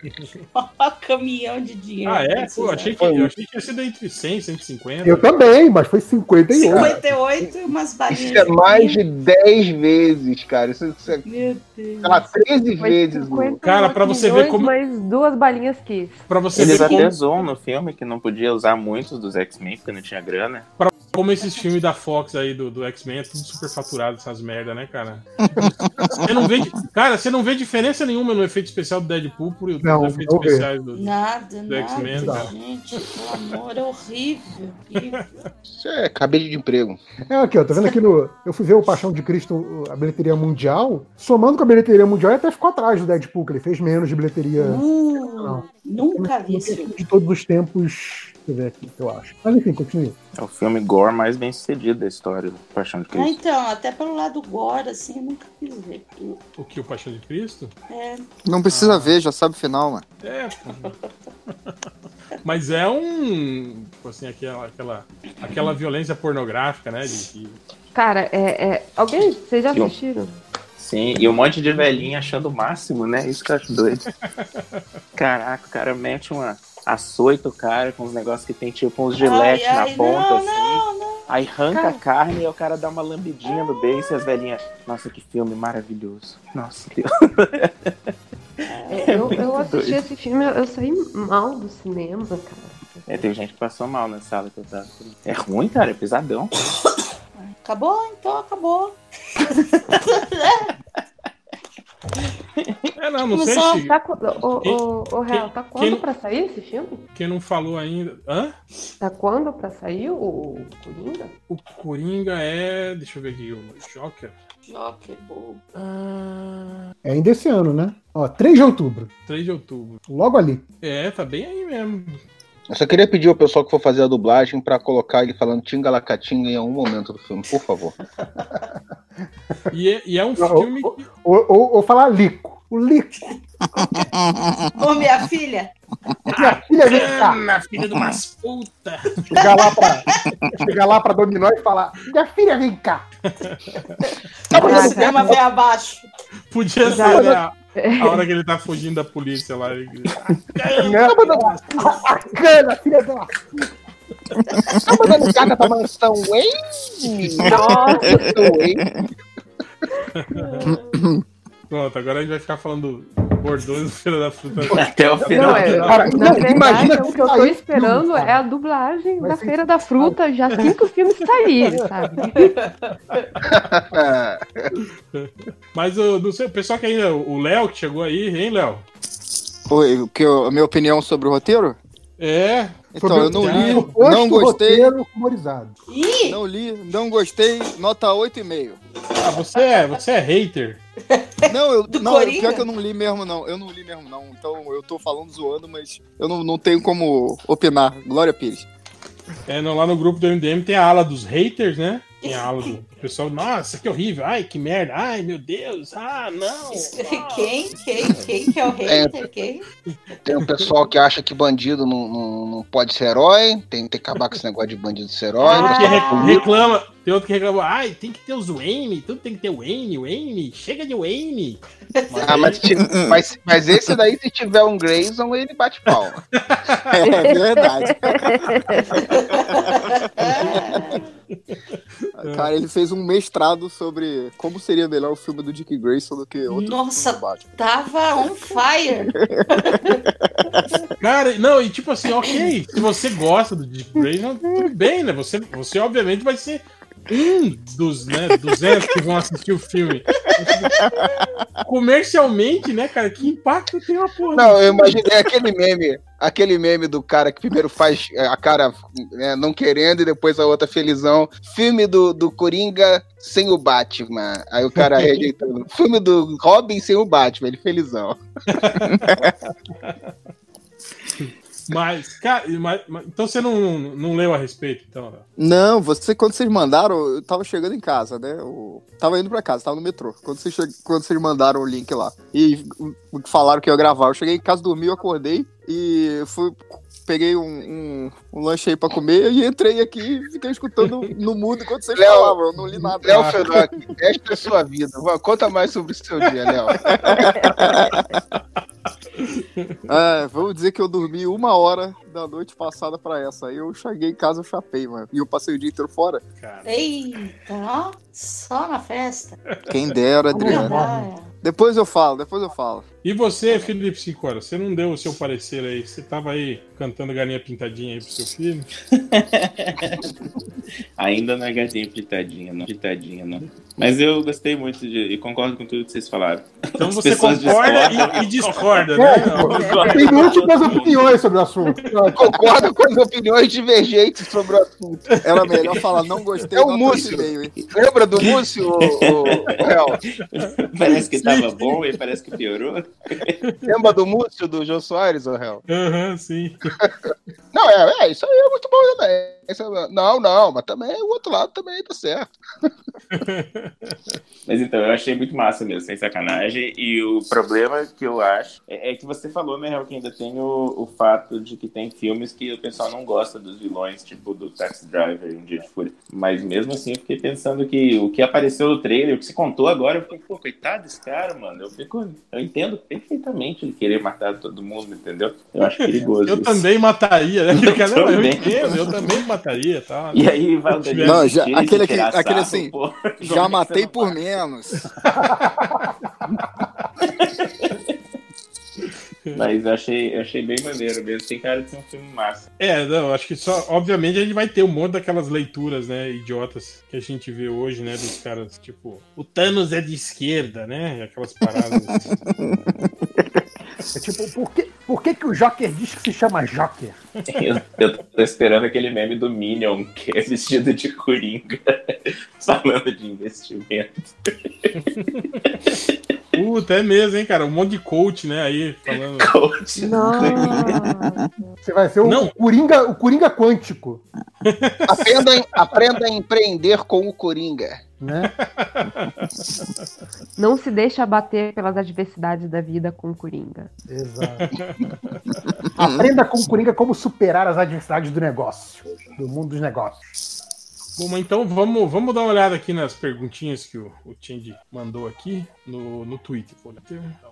caminhão de dinheiro. Ah, é? Pô, achei que, eu achei que ia ser entre 100 e 150. Eu também, mas foi 58. 58 e umas balinhas. Isso é de mais de vinho. 10 vezes, cara. Isso, isso é, Meu Deus. sei lá, 13 Foi vezes. 50 Cara, pra você ver como- Mais duas balinhas que. Pra você Eles ver como, até zoam no filme que não podia usar muitos dos X-Men porque não tinha grana. como esses filmes da Fox aí do, do X-Men é tudo super faturado, essas merda, né, cara? Você não vê, cara, você não vê diferença nenhuma no efeito especial do Deadpool por Não, efeitos não especiais do. Nada, do X-Men, nada, gente. Pelo amor, é horrível. horrível. Isso é cabelo de emprego. É, aqui, ó, tá vendo aqui no. Eu fui ver o Paixão de Cristo, a bilheteria mundial. Somando com a bilheteria mundial, ele até ficou atrás do Deadpool, que ele fez menos de bilheteria Uh, nunca vi esse filme. de todos os tempos. Deixa eu ver aqui, eu acho. Mas enfim, continue. É o filme gore mais bem sucedido da história do Paixão de Ah, Cristo. então, até pelo lado gore, assim, eu nunca quis ver. O que? O Paixão de Cristo? É, Não precisa ver, já sabe o final, mano. É, pô. Mas é um. Tipo assim, aquela, aquela, aquela violência pornográfica, né? De, de- Cara, é. é... Alguém. Vocês já assistiram? Sim, e um monte de velhinha achando o máximo, né? Isso que eu acho doido. Caraca, o cara mete uma. Açoita o cara com uns negócios que tem tipo uns gilete Ai, na ai, ponta, não, assim. não, não. Aí arranca Cara. a carne e o cara dá uma lambidinha no beiço e as velhinhas. Nossa, que filme maravilhoso. Nossa, Deus. É, eu, eu assisti doido. esse filme, eu, eu saí mal do cinema, cara. É, tem gente que passou mal na sala que eu tava. É ruim, cara, é pesadão. Acabou? Então acabou. É, não, não sei Começou- se. Tá, Quem- ô, ô, Real, tá quando quem- pra sair esse filme? Quem não falou ainda. Hã? Tá quando pra sair o, o Coringa? O Coringa é. Deixa eu ver aqui, o Joker. Joker, bobo. Ah, É ainda esse ano, né? Ó, 3 de outubro. 3 de outubro. Logo ali. É, tá bem aí mesmo. Eu só queria pedir ao pessoal que for fazer a dublagem pra colocar ele falando Tingalacatinga em algum momento do filme, por favor. E é, e é um filme. Ou, ou, ou- ou falar Lico. O Lico. Ô, minha filha. Minha filha vem cá. Na filha de umas puta. Chegar lá pra, chegar lá pra Dominó e falar: Minha filha vem cá. O sistema vem abaixo. Podia ser, né? A, hora que ele tá fugindo da polícia lá. ele grita, Né? A cana, filha da. Tá mandando carta pra mansão, hein? Pronto, agora a gente vai ficar falando bordões do Feira da Fruta. Até o final. Não, é, Cara, na não, verdade, imagina o que eu tô esperando filme, é a dublagem Vai da Feira da Fruta já assim que o filme sair, sabe? Mas o, não sei, o pessoal que ainda. O Léo que chegou aí, hein, Léo? Oi, o que eu- a minha opinião sobre o roteiro? É. Então, eu não li, não gostei, roteiro humorizado. Ih, não li, não gostei, nota 8,5. Ah, você é, você é hater. Não, eu, Do não, Coringa? pior que eu não li mesmo, não. Eu não li mesmo, não. Então eu tô falando zoando, mas eu não, não tenho como opinar. Glória Pires. É, no- lá no grupo do MDM tem a ala dos haters, né? Tinha algo. O pessoal, nossa, que horrível. Ai, que merda. Ai, meu Deus. Ah, não. Quem? Quem? Quem que é o hater? Quem? Tem um pessoal que acha que bandido não, não, não pode ser herói, tem, tem que acabar com esse negócio de bandido ser herói. Tem outro que reclama, tem outro que reclama, ai, tem que ter os Wayne, tudo tem que ter Wayne, Wayne, chega de Wayne. Ah, mas, se- mas, mas esse daí, se tiver um Grayson, ele bate palma. É verdade. Cara, ele fez um mestrado sobre como seria melhor o filme do Dick Grayson do que outro Nossa, filme do Batman. tava on fire. Cara, não, e tipo assim, ok, se você gosta do Dick Grayson, tudo bem, né? Você, você obviamente vai ser um dos, né, 200 que vão assistir o filme. Comercialmente, né, cara, que impacto tem uma porra. Não, eu imaginei aquele meme, aquele meme do cara que primeiro faz é, a cara né, não querendo e depois a outra felizão. Filme do, do Coringa sem o Batman. Aí o cara rejeitando. Filme do Robin sem o Batman, ele felizão. Mas, cara, mas- mas- então você não, não leu a respeito, então, né? Não, você, quando vocês mandaram, eu tava chegando em casa, né? Eu tava indo pra casa, tava no metrô. Quando vocês, che- quando vocês mandaram o link lá e falaram que eu ia gravar, eu cheguei em casa, dormi, eu acordei e fui. Peguei um, um, um lanche aí pra comer e entrei aqui e fiquei escutando no mudo enquanto vocês Léo- falavam. Eu não li nada. Léo Fenoc, esta é a sua vida. Conta mais sobre o seu dia, Léo. É, vamos dizer que eu dormi uma hora da noite passada pra essa. Aí eu cheguei em casa, eu chapei, mano. E eu passei o dia inteiro fora. Eita, ó, só na festa. Quem dera, Adriano. Depois eu falo, depois eu falo. E você, Felipe Sicora, você não deu o seu parecer aí? Você tava aí cantando galinha pintadinha aí pro seu filho? Ainda não é gatinha pitadinha, não. Pitadinha, não. Mas eu gostei muito de, e concordo com tudo que vocês falaram. Então As você concorda discordam. e, e discorda, né? É, tem múltiplas opiniões sobre o assunto. Concordo com as opiniões divergentes sobre o assunto. Era melhor falar, não gostei, É o Múcio. Lembra do Múcio, o, o, o? Parece que tava bom e parece que piorou. Lembra do Múcio, do Jô Soares? Aham, sim. Não, é, é, isso aí é muito bom também. Não, não, mas também o outro lado também tá certo. Mas então, eu achei muito massa mesmo, sem sacanagem. E o problema que eu acho é, é que você falou, né, Real, que ainda tem o, o fato de que tem filmes que o pessoal não gosta dos vilões, tipo do Taxi Driver e Um Dia de Fúria. Mas mesmo assim, eu fiquei pensando que o que apareceu no trailer, o que se contou agora, eu fiquei, pô, coitado desse cara, mano. Eu fico. Eu entendo perfeitamente ele querer matar todo mundo, entendeu? Eu acho perigoso. Eu isso. também mataria, né? Eu não, eu também. entendo, eu também mataria, tá? E aí vai o Não, já- aquele, tirar aquele, assim, pô. já matei por menos. Mas eu achei, eu achei bem maneiro mesmo. Tem cara de ser um filme massa. É, não, acho que só, obviamente, a gente vai ter um monte daquelas leituras, né, idiotas que a gente vê hoje, né, dos caras, tipo, o Thanos é de esquerda, né, e aquelas paradas. É tipo, por que, por que, que o Joker diz que se chama Joker? Eu, eu tô esperando aquele meme do Minion, que é vestido de coringa, falando de investimento. Puta, é mesmo, hein, cara, um monte de coach, né, aí, falando... Coach. Você vai ser o, Não. Coringa, o Coringa quântico, Aprenda, aprenda a empreender com o Coringa. Né? Não se deixa abater pelas adversidades da vida com o Coringa. Exato. Aprenda com o Coringa como superar as adversidades do negócio, do mundo dos negócios. Bom, mas então vamos, vamos dar uma olhada aqui nas perguntinhas que o, o Tindy mandou aqui no, no Twitter.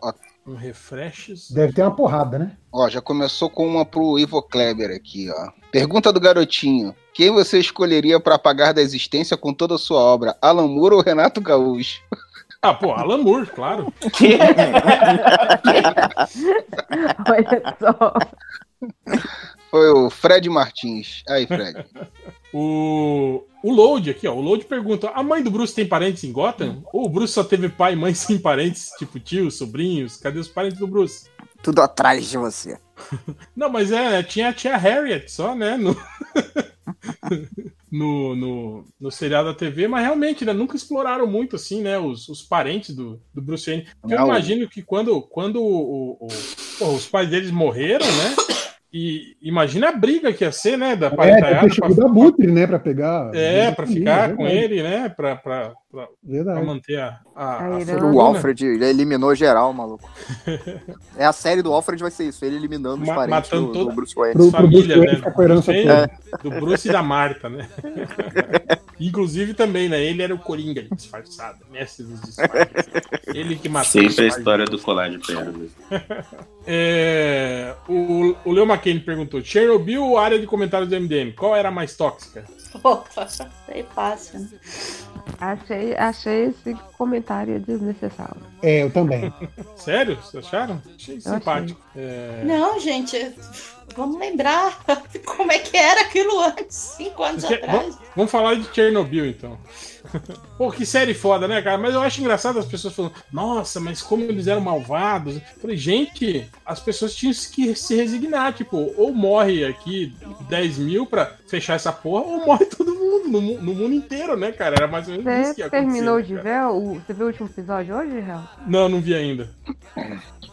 Ó. um refreshes. Deve ter uma porrada, né? Ó, já começou com uma pro Ivo Kleber aqui, ó. Pergunta do garotinho. Quem você escolheria para apagar da existência com toda a sua obra? Alan Moore ou Renato Gaúcho? Ah, pô, Alan Moore, claro. Olha só. Foi o Fred Martins. Aí, Fred. O, o Load aqui, ó. O Load pergunta: a mãe do Bruce tem parentes em Gotham? Ou o Bruce só teve pai e mãe sem parentes, tipo tios, sobrinhos? Cadê os parentes do Bruce? Tudo atrás de você. Não, mas é, tinha a tia Harriet só, né? No, no, no, no seriado da TV, mas realmente, né? Nunca exploraram muito, assim, né? Os, os parentes do, do Bruce Wayne. Eu imagino que quando, quando o, o- pô, os pais deles morreram, né? E imagina a briga que ia ser, né? Da É, tem que pra- da Butre, né, pra pegar. É, pra ficar É com verdade. ele, né? Pra, pra, pra, manter a, a, a. O Alfred ele eliminou geral, maluco. É a série do Alfred vai ser isso, ele eliminando os Ma- parentes matando do, toda- do Bruce Wayne. Pro- pro família, Bruce Wayne né? ficar com a herança Bruce toda. Wayne, Do Bruce e da Marta, né? Inclusive também, né? Ele era o Coringa disfarçado, mestre dos disfarces. Ele que matou. Sempre a os história do colar de pérolas. É, o, o Leo McKinney perguntou: Chernobyl ou área de comentários do MDM? Qual era a mais tóxica? Opa, é fácil. né? Achei, achei esse comentário desnecessário. É, eu também. Sério? Vocês acharam? Achei simpático. É, Não, gente, vamos lembrar como é que era aquilo antes, cinco anos atrás. vamos, vamos falar de Chernobyl, então. Pô, que série foda, né, cara? Mas eu acho engraçado as pessoas falando, nossa, mas como eles eram malvados. Eu falei, gente, as pessoas tinham que se resignar, tipo, ou morre aqui 10 mil pra fechar essa porra, ou morre todo mundo, no, no mundo inteiro, né, cara? Era mais ou menos isso que Você ia acontecer, terminou né, de cara? ver? O, você viu o último episódio hoje, Real? Não, não vi ainda.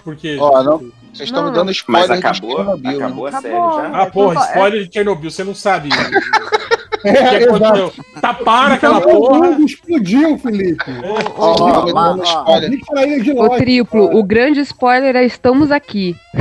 Porque. Ó, não, vocês estão me dando spoiler Mas de acabou? Chernobyl, né? Acabou a série já? Ah, porra, Então, é- spoiler de Chernobyl, você não sabe. O que É, exato. Taparam aquela Então, o porra. mundo explodiu, Felipe. O triplo, o grande spoiler é estamos aqui.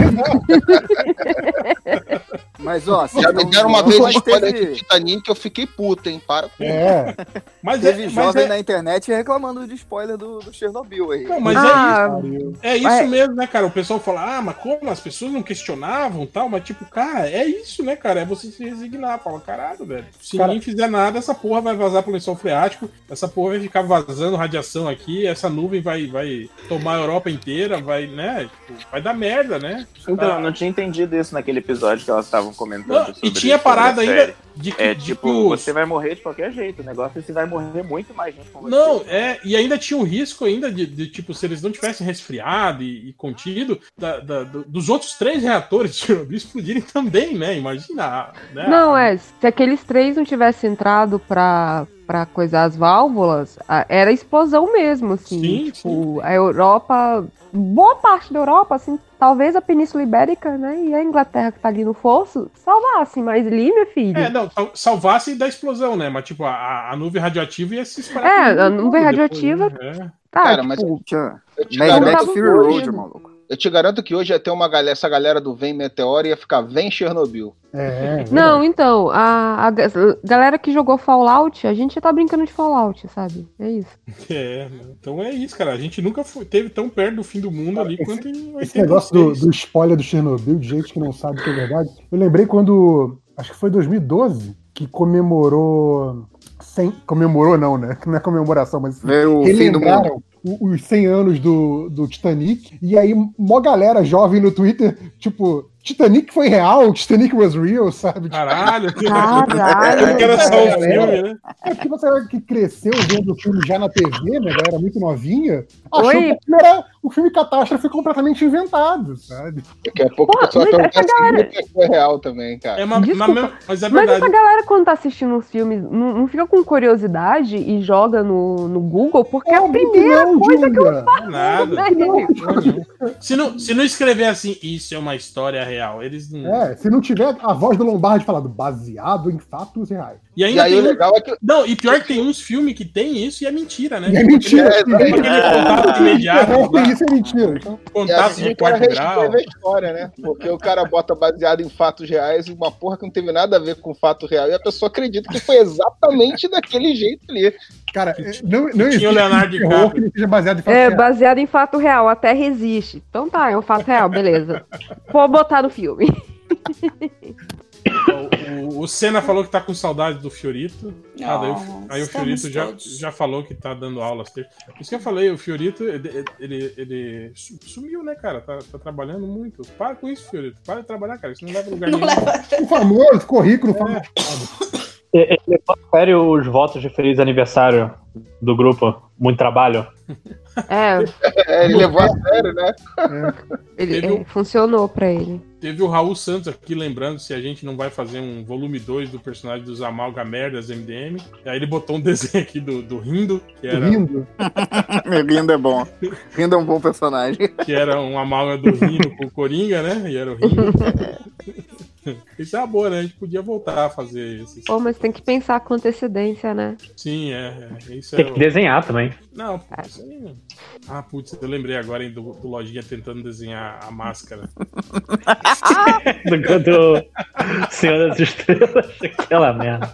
Mas ó, Já me deram uma vez spoiler teve, de Titanic, eu fiquei puto, hein? Para com É, Mas é, teve mas jovem é- na internet reclamando de spoiler do, do Chernobyl aí. Não, mas Ah, é isso. É isso É. mesmo, né, cara? O pessoal fala, ah, mas como? As pessoas não questionavam e tal, mas tipo, cara, é isso, né, cara? É você se resignar. Fala, caralho, velho. Se Cara- ninguém fizer nada, essa porra vai vazar pro lençol freático, essa porra vai ficar vazando radiação aqui, essa nuvem vai, vai tomar a Europa inteira, vai, né? Tipo, vai dar merda, né? Então, Ah, eu não tinha entendido isso naquele episódio que elas estavam comentando. não, sobre e tinha parada ainda série. De que, É de tipo, que os- você vai morrer de qualquer jeito. O negócio é vai morrer muito mais gente com você. Não, é, e ainda tinha um risco ainda de, de, tipo, se eles não tivessem resfriado e, e contido, da- da- do- dos outros três reatores de Chernobyl explodirem também, né? Imagina. Né? Não, é, se aqueles três não tivessem entrado pra, pra coisar as válvulas, era explosão mesmo, assim. Sim, tipo, a Europa, boa parte da Europa, assim, talvez a Península Ibérica, né, e a Inglaterra que tá ali no fosso, salvassem, mas ali, minha filha. É, não, sal- salvasse da explosão, né? Mas, tipo, a, a nuvem radioativa ia se espalhar. É, a nuvem depois, radioativa- né? Tá, Cara, mas tipo, te Mad Max Fury. Road, maluco. Eu te garanto que hoje ia ter uma galera, essa galera do Vem Meteoro ia ficar Vem Chernobyl. é. Não, então, a, a ga- galera que jogou Fallout, a gente tá brincando de Fallout, sabe? É isso. É, então é isso, cara. A gente nunca foi, teve tão perto do fim do mundo ali quanto em 86. Esse negócio do, do spoiler do Chernobyl, de gente que não sabe que é verdade. Eu lembrei quando. Acho que foi 2012 que comemorou. 100, comemorou, não, né? Não é comemoração, mas. Veio o fim do mundo. O- os 100 anos do, do Titanic. E aí, mó galera jovem no Twitter, tipo, Titanic foi real, Titanic was real, sabe? Caralho, Caralho, que era só um cara. filme, né? É porque você era que cresceu vendo o filme já na TV, né? Galera muito novinha. Achou Oi? que o era o filme Catástrofe completamente invantado, sabe? Daqui a pouco Pô, pergunta galera- que foi real também, cara. É uma, Desculpa, mesma- mas é Mas essa galera, quando tá assistindo os filmes, não, não fica com curiosidade e joga no, no Google, porque é a primeira não, coisa que eu. Não é nada. né? Se não, se não escrever assim, isso é uma história real, eles não. É, se não tiver a voz do Lombardi falando baseado em fatos reais. E E ainda aí tem o legal é que Não, e pior que tem uns filmes que tem isso e é mentira, né? E é mentira. É, sim. é, Aquele contato imediato, É, lá, isso é mentira. Então, e contato assim de o cara quarto grau. a história, né? Porque o cara bota baseado em fatos reais e uma porra que não teve nada a ver com fato real e a pessoa acredita que foi exatamente daquele jeito ali. cara, não, não tinha existe o Leonardo terror DiCaprio. que não seja baseado em fatos É, reais. baseado em fato real, a Terra existe. Então tá, é um fato real, beleza. Vou botar no filme. O, o, Senna falou que tá com saudade do Fiorito. Ah, daí o- aí o Fiorito já, todos. já falou que tá dando aulas. Por isso que eu falei, o Fiorito, ele, ele, ele su- sumiu, né, cara? Tá, tá trabalhando muito. Para com isso, Fiorito. Para de trabalhar, cara. Isso não leva lugar Não nenhum. leva. O famoso currículo famoso. Ele levou a sério os votos de feliz aniversário do grupo. Muito trabalho. É, É, ele levou a sério, né? ele, Teve um- é, funcionou pra ele. Teve o Raul Santos aqui lembrando se a gente não vai fazer um volume 2 do personagem dos Amalgamerdas MDM. E aí ele botou um desenho aqui do, do Rindo, que era, Rindo. Rindo é bom. Rindo é um bom personagem. que era um amálgama do Rindo com o Coringa, né? E era o Rindo. Isso é uma boa, né? A gente podia voltar a fazer isso. Pô, mas tem que pensar com antecedência, né? Sim, é. é. Isso é Tem que o- desenhar também. Não, isso aí não. Ah, putz, eu lembrei agora hein, do, do Lojinha tentando desenhar a máscara. Do, do Senhor das Estrelas, aquela merda.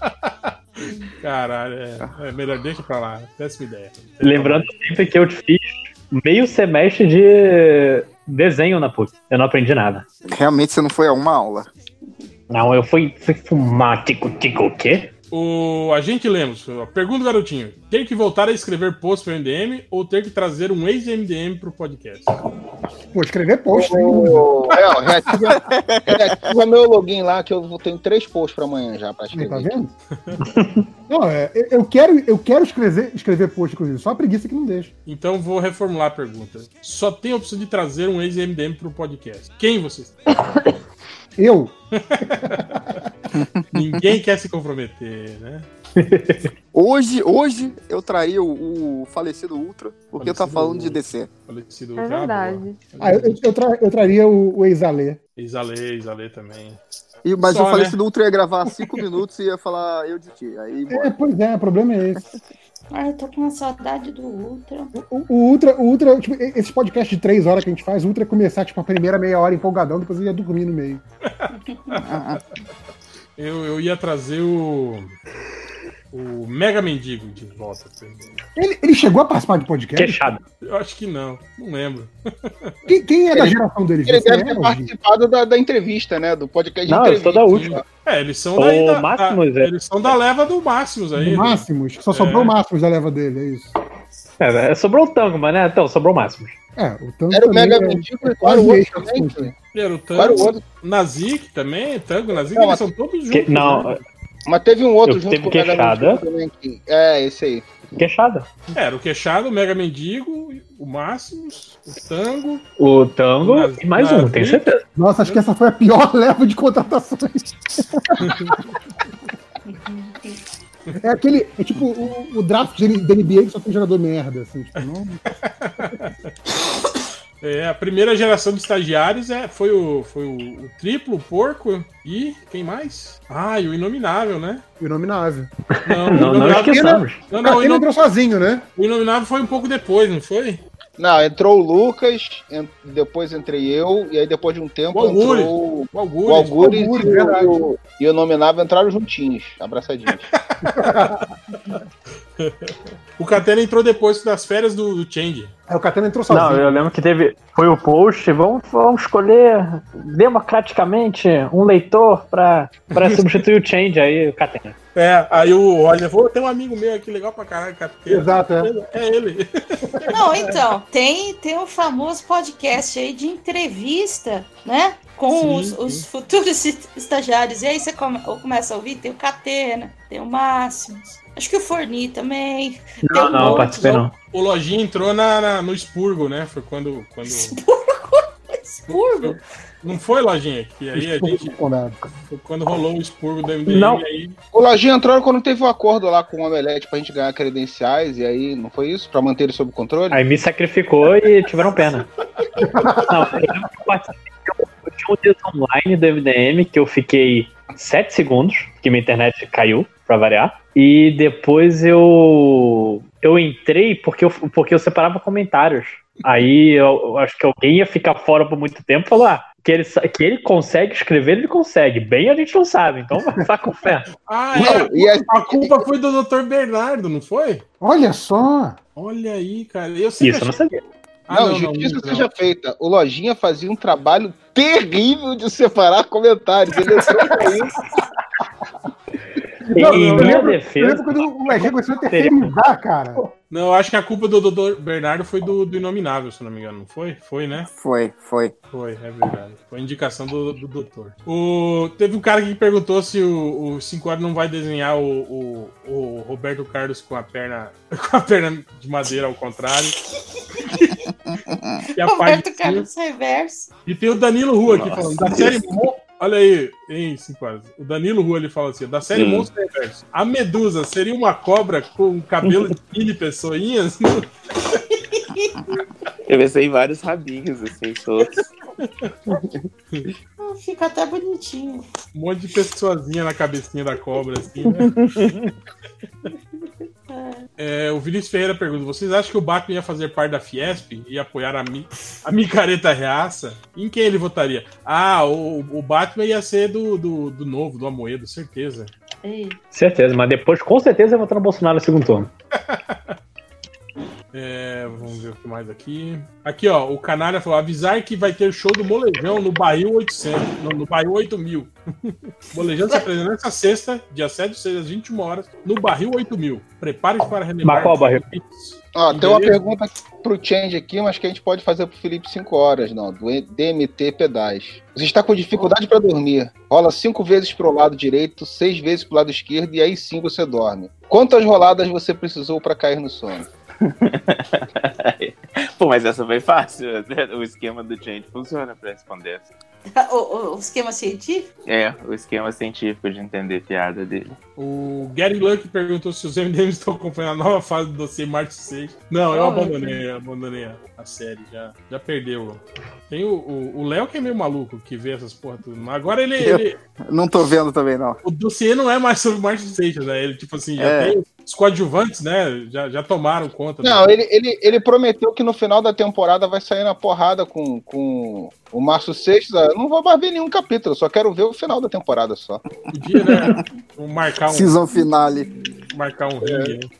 Caralho, é, é melhor deixa pra lá. Péssima ideia. Lembrando sempre que eu fiz meio semestre de desenho na PUC. Eu não aprendi nada. Realmente você não foi a uma aula. Não, eu fui, fui fumar tico tico o quê? O Agente Lemos, pergunta garotinho: ter que voltar a escrever post para o MDM ou ter que trazer um ex-MDM pro podcast? Pô, escrever post. Real, reativa, reativa meu login lá, que eu vou- tenho três posts pra amanhã já pra Aí, escrever. tá vendo? Não, é, eu- eu quero, eu quero escrever, escrever post, inclusive, só a preguiça que não deixa. Então vou reformular a pergunta. Só tem a opção de trazer um ex-MDM pro podcast. Quem vocês? Eu? Ninguém quer se comprometer, né? Hoje, hoje eu traria o, o falecido Ultra, porque eu tá Falecido falando de. DC. Falecido É Ultra, verdade. boa. Ah, eu, eu, tra- eu traria o, o ex-alê. Exalei, exalei também. E, mas Só, o né? falecido Ultra ia gravar cinco minutos e ia falar eu de ti. Aí, É, pois é, o problema é esse. Ai, eu tô com uma saudade do Ultra. O, o Ultra, o Ultra, tipo, esse podcast de três horas que a gente faz, o Ultra ia começar, tipo, a primeira meia hora empolgadão, depois ele ia dormir no meio. Eu, eu ia trazer o. O Mega Mendigo de volta. Ele, ele chegou a participar de podcast? Queixado. Eu acho que não, não lembro. Quem, quem é da Ele- geração dele? Ele Você deve ter participado da, da entrevista, né? Do podcast de Não, eu sou entrevista. da última. É, eles são O daí da, Máximos, da- é. Eles são da leva do Máximos aí. Do né? Máximos? Só sobrou É. o Máximos da leva dele, é isso. É, é, sobrou o tango, mas né? Então, sobrou o máximo. É, o tanto Era o Mega é- Mendigo e o outro também? Era o Qual era o Tango, outro? Nazik também, Tango, Nazik, Não, eles são todos juntos. Que- não, né? Mas teve um outro Eu junto teve com o Mega queixada. Mendigo também. Que... É, esse aí. queixada. Era o Queixado, o Mega Mendigo, o Máximos, o Tango. O tango e mais um, tenho certeza. Nossa, acho que essa foi a pior leva de contratações. É aquele. É tipo o, o draft de- da NBA que só tem jogador merda, assim. Tipo, não, É, a primeira geração de estagiários é, foi, o, foi o, o Triplo, o Porco e quem mais? Ah, e o Inominável, né? o inominável. Não, o Não, não esqueçamos. não, O não, o Catena Inom- entrou sozinho, né? o Inominável foi um pouco depois, não foi? Não, entrou o Lucas, en- depois entrei eu, e aí depois de um tempo O Algures. entrou O Algures. o Algures O Algures, e, o, e o Nominável entraram juntinhos, abraçadinhos. O Catena entrou depois das férias do, do Change. Aí o Catena entrou sozinho. Não, eu lembro que teve. Foi o post. Vamos, vamos escolher democraticamente um leitor pra, pra substituir o Change aí, o Catena. É, aí o Roger falou: tem um amigo meu aqui legal pra caralho, Catena. Exato, é. É ele. Não, então, tem, tem um famoso podcast aí de entrevista, né? Com Sim, os, sim. os futuros estagiários. E aí você come- começa a ouvir, tem o Catena, tem o Máximos. Acho que o Forni também. Tem Não, um não, participei não. O Lojinha entrou na, na- no Expurgo, né? Foi quando. quando... Expurgo? Não foi, Lojinha? Que aí a gente. Foi quando rolou o Expurgo do MDM. Não. Aí, O Lojinha entrou quando teve um acordo lá com o Omelete pra gente ganhar credenciais, e aí não foi isso? Pra manter ele sob controle? Aí me sacrificou e tiveram pena. Não, eu participei. Eu tinha um dia online do MDM que eu fiquei 7 segundos, que minha internet caiu, pra variar. E depois eu. Eu entrei porque eu, porque eu separava comentários. Aí eu, eu acho que alguém ia ficar fora por muito tempo e falou: ah, que ele, que ele consegue escrever, ele consegue. Bem, a gente não sabe, então vá com fé. Ah, Não, é. e a- A culpa foi do Dr. Bernardo, não foi? Olha só! Olha aí, cara. Eu sempre Isso eu não achei- sabia. Ah, não, justiça não. seja feita. O Lojinha fazia um trabalho terrível de separar comentários. Ele pra isso. Não, em eu minha lembro- Eu lembro quando o Lojinha começou a terceirizar, cara. Não, eu acho que a culpa do Dr. Bernardo foi do, do Inominável, se não me engano, não foi? Foi, né? Foi, foi. Foi, é verdade. Foi indicação do, do doutor. O, teve um cara que perguntou se o 5 horas não vai desenhar o, o, o Roberto Carlos com a perna com a perna de madeira ao contrário. e, a Roberto Carlos Reverso. e tem o Danilo Rua aqui falando da série Olha aí, em 5 horas. O Danilo Rua ele fala assim: da série Hum. Monstro Reverso. A Medusa seria uma cobra com cabelo de mini pessoinhas? Eu pensei em vários rabinhos, assim, soltos. Ah, fica até bonitinho. Um monte de pessoazinha na cabecinha da cobra, assim, né? É, o Vinícius Ferreira pergunta: vocês acham que o Batman ia fazer parte da Fiesp e apoiar a, mi, a micareta reaça? Em quem ele votaria? Ah, o, o Batman ia ser do, do, do novo, do Amoedo, certeza. Ei, Certeza, mas depois com certeza eu vou votar no Bolsonaro no segundo turno. É, vamos ver o que mais aqui. Aqui, ó, o Canária falou: avisar que vai ter show do Molejão no Barril 800, no, no Barril 8000. Molejão se apresenta nessa sexta, dia 7 de 6 às 21 horas, no Barril 8000. Prepare-se para relembrar. Mas qual barril? Ó, tem uma pergunta pro Change aqui, mas que a gente pode fazer pro Felipe 5 horas, não, do DMT Pedais. Você está com dificuldade para dormir. Rola cinco vezes pro lado direito, seis vezes pro lado esquerdo e aí sim você dorme. Quantas roladas você precisou para cair no sono? Pô, mas essa foi fácil. O esquema do Change funciona pra responder essa. O, o- o esquema científico? É, o esquema científico de entender piada dele. O Gary Luck perguntou se os MDMs estão acompanhando a nova fase do dossiê Marte 6. Não, eu Oh, abandonei, eu abandonei a, a série, já, já perdeu. Tem o- Léo que é meio maluco, que vê essas porra tudo. Mas agora ele, ele- Não tô vendo também, não. O dossiê não é mais sobre Marte 6, né? Ele, tipo assim, já É. tem os coadjuvantes, né? Já, já tomaram conta. Não, ele, ele, ele prometeu que no final da temporada vai sair na porrada com, com o Márcio Seixas. Eu não vou mais ver nenhum capítulo, só quero ver o final da temporada só. Podia, né? marcar um, Season finale. marcar um ringue. né?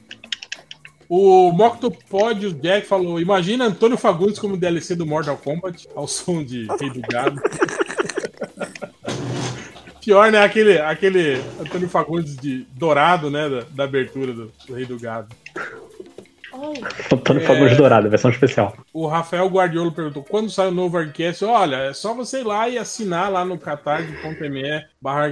O Moctopod, o Jack, falou: Imagina Antônio Fagundes como DLC do Mortal Kombat, ao som de Rei do Gado. Pior, né? Aquele, aquele Antônio Fagundes de dourado, né? Da, da abertura do, do Rei do Gado. Antônio É. Fagundes Dourado, versão especial. O Rafael Guardiolo perguntou: quando sai o novo Argcast? Olha, é só você ir lá e assinar lá no catarse.me barra.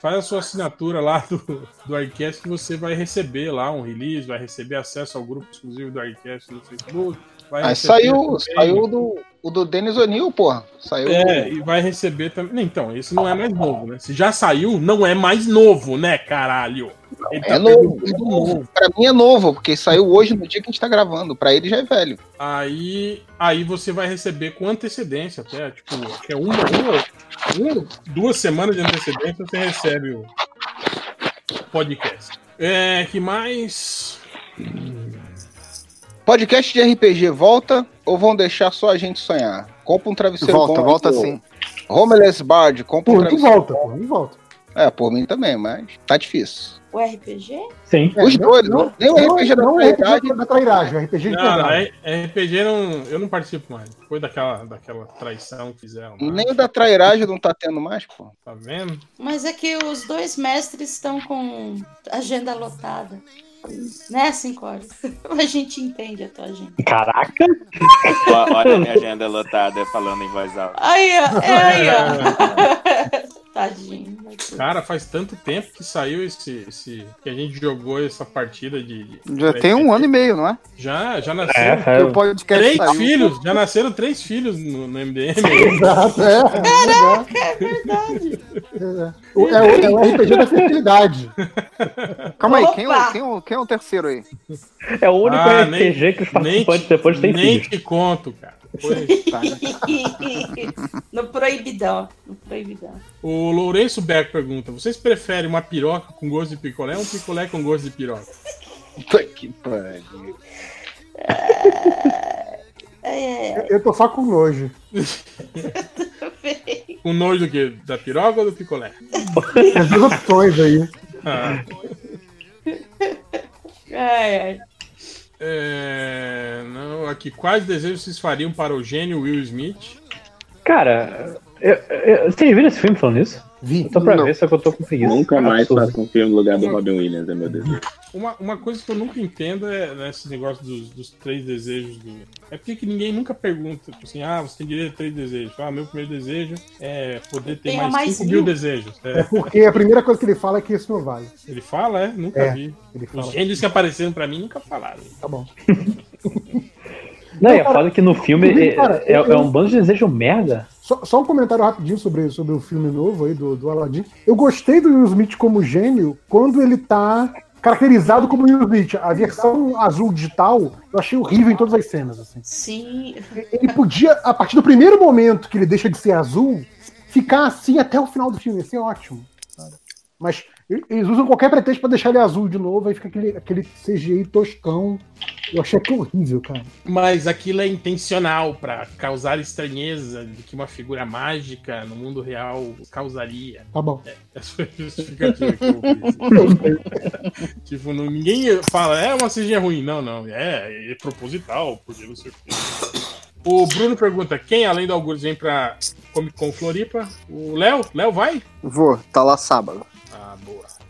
Faz a sua assinatura lá do, do que você vai receber lá um release, vai receber acesso ao grupo exclusivo do Argcast no Facebook. Vai Aí saiu, saiu do, o do Denis O'Neill, porra. Saiu É, e vai receber também. Então, esse não é mais novo, né? Se já saiu, não é mais novo, né, caralho? É pegando novo, é tudo novo. Pra mim é novo, porque saiu hoje no dia que a gente tá gravando. Pra ele já é velho. Aí, aí você vai receber com antecedência, até, tipo, é uma, uma, uma, duas semanas de antecedência você recebe o podcast. É, que mais? Podcast de RPG volta ou vão deixar só a gente sonhar? Compra um travesseiro Volta, bom. volta pô. sim. Homeless Bard, compra um Por mim travesseiro volta, bom. por mim volta. É, por mim também, mas tá difícil. O RPG? Sim. É, Os não- dois, não- não, nem o não- RPG da não o trairagem. RPG da trairagem, o RPG de Não, não, verdade. é- RPG não, eu não participo mais. Foi daquela, daquela traição que fizeram. lá. Nem o da trairagem não tá tendo mais, pô. Tá vendo? Mas é que os dois mestres estão com agenda lotada. Né, cinco horas? A gente entende a tua agenda. Caraca! Olha a minha agenda lotada falando em voz alta. Aí, ó. É aí, ó. Tadinho. Cara, faz tanto tempo que saiu esse, esse. que a gente jogou essa partida de. de- Já tem um ano e meio, não é? Já, já É, nasceram. é, podcast Três saiu. filhos, já nasceram três filhos no, no MDM. Exato, é. Caraca, é verdade. É, o- é o- é o RPG da fertilidade. Calma aí, quem é, quem, é o, quem é o terceiro aí? é o único Ah, RPG que os participantes te- depois têm nem filhos. te conto, cara. Foi- no proibidão. No proibidão. O Lourenço Beck pergunta: vocês preferem uma piroca com gosto de picolé ou um picolé com gosto de piroca? Puta que pariu. É, é, Eu tô só com nojo. é. Com nojo do quê? Da piroca ou do picolé? As duas opções aí. Ah, Ai, ai. É, não, aqui, quais desejos vocês fariam para o gênio Will Smith? Cara, eu, eu, vocês viram esse filme falando isso? Vi. Tô pra Não. ver, só que eu tô com preguiça. Nunca mais Absurdo. faço um filme no lugar do Robin Williams, é meu desejo. Uma, uma coisa que eu nunca entendo é né, esse negócio dos, dos três desejos do. É porque que ninguém nunca pergunta, tipo assim, ah, você tem direito a três desejos. Ah, meu primeiro desejo é poder ter mais, mais 5 mil. mil desejos. É É. porque a primeira coisa que ele fala é que isso não vale. Ele fala, é? Nunca É. vi. Ele Os fala. gênios que apareceram pra mim nunca falaram. Tá bom. Não, e a cara, foda é que no filme é, cara, é, eu- é um bando de desejo merda. Só, só um comentário rapidinho sobre, sobre o filme novo aí do, do Aladdin. Eu gostei do Will Smith como gênio quando ele tá caracterizado como Will Smith. A versão azul digital eu achei horrível em todas as cenas. Assim. Sim. Ele podia, a partir do primeiro momento que ele deixa de ser azul, ficar assim até o final do filme, ia ser ótimo. Mas eles usam qualquer pretexto pra deixar ele azul de novo, aí fica aquele, aquele CGI toscão. Eu achei aquilo horrível, cara. Mas aquilo é intencional pra causar estranheza de que uma figura mágica no mundo real causaria. Tá bom. Essa foi a justificativa que eu fiz. tipo, não- ninguém fala, é uma CG ruim. Não, não. É, é proposital, porque não sei o quê. O Bruno pergunta: quem além do Algures vem pra Comic Con Floripa? O Léo? Léo vai? Vou, tá lá sábado.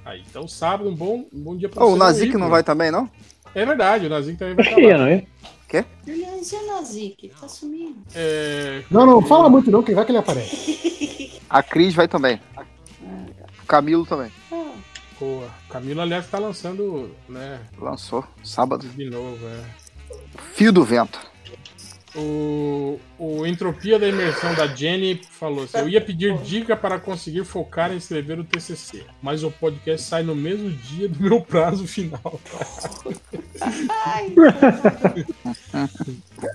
Ah, boa. Aí, então sábado, um bom, um bom dia pra Ô, o você. Nazik ir, não vai também, não? É verdade, o Nazik também vai estar lá. Juliana, e o Nazik? Tá sumindo. É, Não, não, fala muito não, quem vai que ele aparece. A Cris vai também. O Camilo também. Ah, boa. Camilo, aliás, tá lançando, né, Lançou, sábado. de novo, é. Fio do Vento. O, o Entropia da Imersão da Jenny falou assim: Eu ia pedir dica para conseguir focar em escrever o TCC, mas o podcast sai no mesmo dia do meu prazo final.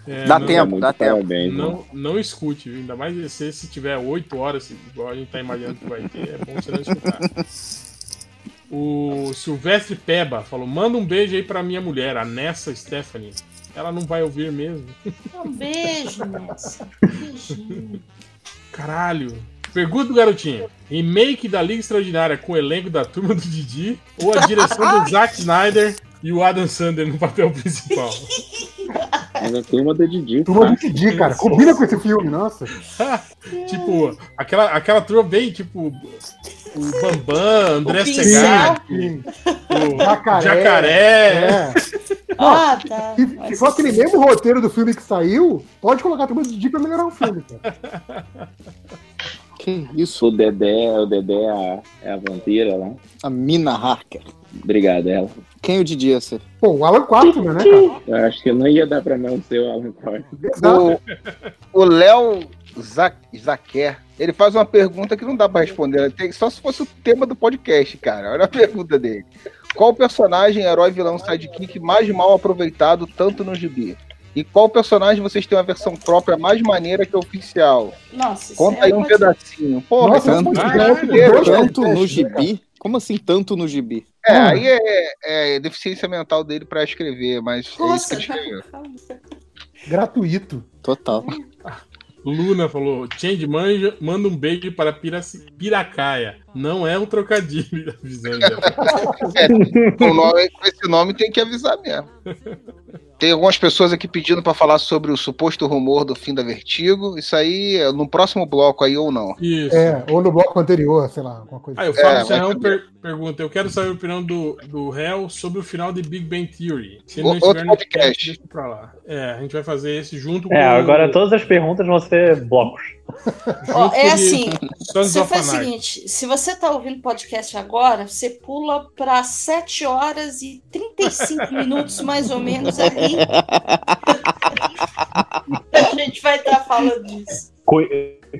É, Dá não, tempo, dá tempo. Parabéns, né? Não, não escute, viu? ainda mais se, se tiver 8 horas, igual a gente tá imaginando que vai ter, é bom você não escutar. O Silvestre Peba falou: manda um beijo aí pra minha mulher, a Nessa Stephanie. Ela não vai ouvir mesmo. um beijo, Nessa. Beijinho. Caralho. Pergunta do garotinho: remake da Liga Extraordinária com o elenco da turma do Didi ou a direção do Zack Snyder e o Adam Sandler no papel principal? Mas a turma do Didi. Turma do. Didi, cara. Combina com esse filme, nossa. tipo, aquela, aquela turma bem, tipo, o Bambam, André. Segar, o Jacaré. Jacaré. É. Ah, tá. Se, se for aquele mesmo roteiro do filme que saiu, pode colocar a turma do Didi pra melhorar o filme, cara. Que isso? O Dedé, o Dedé é a, é a vampira lá. A Mina Harker. Obrigado, ela. Quem o Didi ia ser? Pô, o Alan Quartman, né, cara? Eu acho que não ia dar pra não ser o Alan Quarter. Exato. O Léo Za- Zaquer, ele faz uma pergunta que não dá pra responder. Tem- Só se fosse o tema do podcast, cara. Olha a pergunta dele. Qual personagem, herói, vilão, sidekick mais mal aproveitado tanto no gibi? E qual personagem vocês têm uma versão própria mais maneira que a oficial? Nossa, isso Conta é aí um pode- pedacinho. Porra, Nossa, tanto, Tanto no né, cara? gibi? Como assim tanto no gibi? É, aí é, é deficiência mental dele pra escrever, mas é isso que Nossa, ele escreveu. Gratuito. Total. Luna falou: Change manja, manda um beijo para Piraci- Piracaia. Não é um trocadilho, avisando. É, com, o nome- com esse nome tem que avisar mesmo. Tem algumas pessoas aqui pedindo pra falar sobre o suposto rumor do fim da Vertigo. Isso aí é no próximo bloco aí ou não. Isso. É, ou no bloco anterior, sei lá, alguma coisa. Aí o Fábio É, Serrão mas- per- pergunta: Eu quero saber a opinião do, do réu sobre o final de Big Bang Theory. Se O- não estiver outro no podcast. cast, deixa pra lá. É, a gente vai fazer esse junto com É, agora o- todas as perguntas vão ser blocos. Ó, é assim, Você faz o seguinte: se você tá ouvindo o podcast agora, você pula para 7 horas e 35 minutos, mais ou menos, ali. A gente vai estar falando disso. Cu-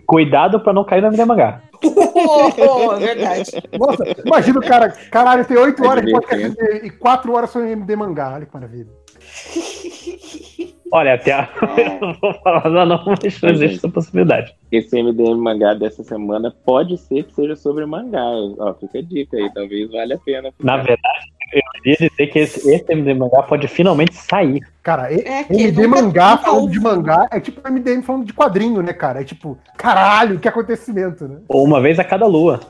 Cuidado pra não cair no MD Mangá. Oh, é verdade. Nossa, imagina o cara, caralho, tem 8 É horas de podcast e 4 horas só em MD mangá. Olha que maravilha. Olha, até a... eu não vou falar nada não, mas existe essa possibilidade. Esse MDM mangá dessa semana pode ser que seja sobre mangá. Ó, fica a dica aí, talvez valha a pena. Na verdade, eu queria dizer que esse, esse MD Mangá pode finalmente sair. Cara, É que MD nunca- mangá falando de mangá é tipo MDM falando de quadrinho, né, cara? É tipo, caralho, que acontecimento, né? Ou uma vez a cada lua.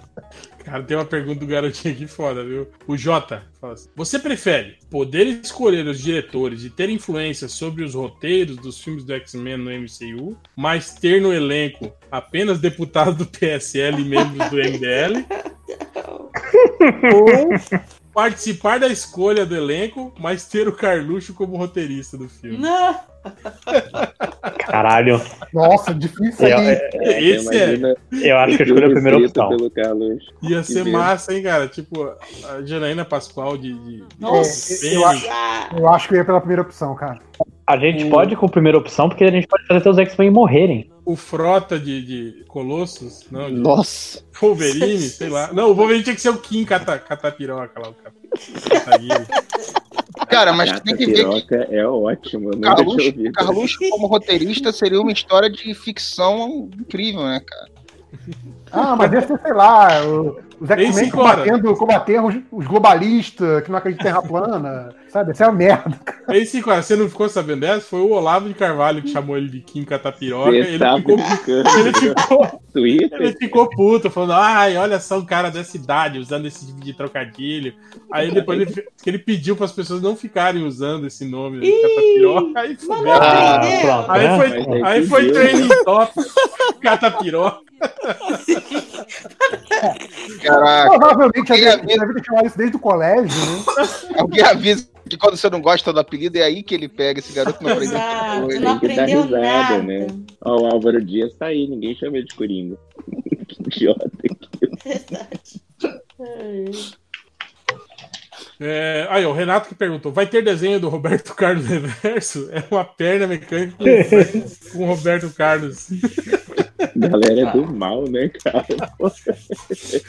Cara, tem uma pergunta do garotinho aqui foda, viu? O Jota fala assim: Você prefere poder escolher os diretores e ter influência sobre os roteiros dos filmes do X-Men no MCU, mas ter no elenco apenas deputados do PSL e membros do MDL? Ou participar da escolha do elenco, mas ter o Carluxo como roteirista do filme? Não, Caralho, Nossa, difícil eu, aí. É, Esse é. Eu acho que eu escolhi a primeira opção. Ia Que ser medo. massa, hein, cara? Tipo, a Janaína Pascoal de. de... nossa. eu acho- Ah, Eu acho que eu ia pela primeira opção, cara. A gente pode ir com a primeira opção, porque a gente pode fazer até os X-Men morrerem. O Frota de, de Colossus, não, de Nossa. Wolverine, sei lá. Não, o Wolverine tinha que ser o Kim Cata, Catapiroca lá, o Cataguiri. Cara, mas tem que ver que é ótimo. Carluxo, como roteirista seria uma história de ficção incrível, né, cara? Ah, mas ser, sei lá, o- os X-Men cinco combatendo, combatendo os, os globalistas que não acreditam em terra plana. Sabe? Essa é uma merda. Aí, sim, cara, você não ficou sabendo dessa? Foi o Olavo de Carvalho que chamou ele de Kim Catapiroca. Ele tá ficou, ele, ficou, Twitter? ele ficou puto, falando: ai, olha só um cara dessa idade usando esse tipo de trocadilho. Aí depois ele, que ele pediu para as pessoas não ficarem usando esse nome né, Ih, Catapiroca. Aí mas fudeu. não Ah, pronto. Aí né? foi, aí aí foi training top. Catapiroca. Caraca, Provavelmente Alguém deve, avisa- deve ter chamado isso desde o colégio, né? alguém avisa que quando você não gosta do apelido, é aí que ele pega. Esse garoto não aprendeu Exato, coisa. não que aprendeu risada, nada. né? Ó, o Álvaro Dias tá aí, ninguém chama ele de Coringa. que idiota. É, aí, o Renato que perguntou: vai ter desenho do Roberto Carlos Reverso? É uma perna mecânica com, com Roberto Carlos. Galera é do mal, né, cara?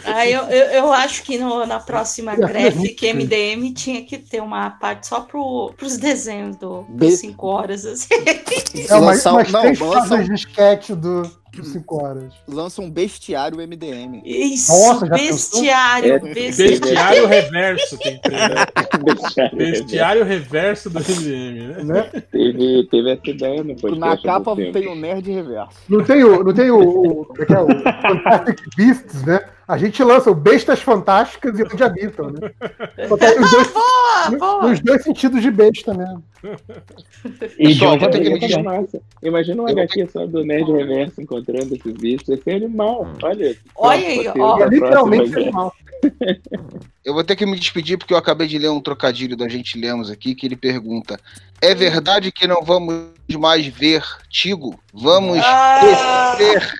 Ah, eu, eu, eu acho que no- na próxima Graphic MDM tinha que ter uma parte só pro, pros desenhos do, Be- dos 5 horas. Assim. É umas, Lançar- umas não, três um- de esquete do, dos 5 horas. Lança um bestiário MDM. Isso, Nossa, já bestiário, bestiário. Bestiário reverso tem né? Bestiário. Bestiário reverso do MDM, né? Né? Teve, teve essa ideia no podcast. Na capa tem o nerd reverso. Não tem o, não tem o, o, é é, o Fantastic Beasts, né? A gente lança o Bestas Fantásticas e Onde Habitam, né? Só que aí os dois, Boa, boa. nos dois sentidos de besta mesmo. E de Pessoal, vou ter que eu me também. Massa. Imagina um HQ só do Nerd Reverso encontrando esses bichos. Esse é animal. Olha. Olha aí, ó. É literalmente próxima- animal. Eu vou ter que me despedir porque eu acabei de ler um trocadilho da gente lemos aqui que ele pergunta: É verdade que não vamos mais ver Tigo? Vamos Ah. descer.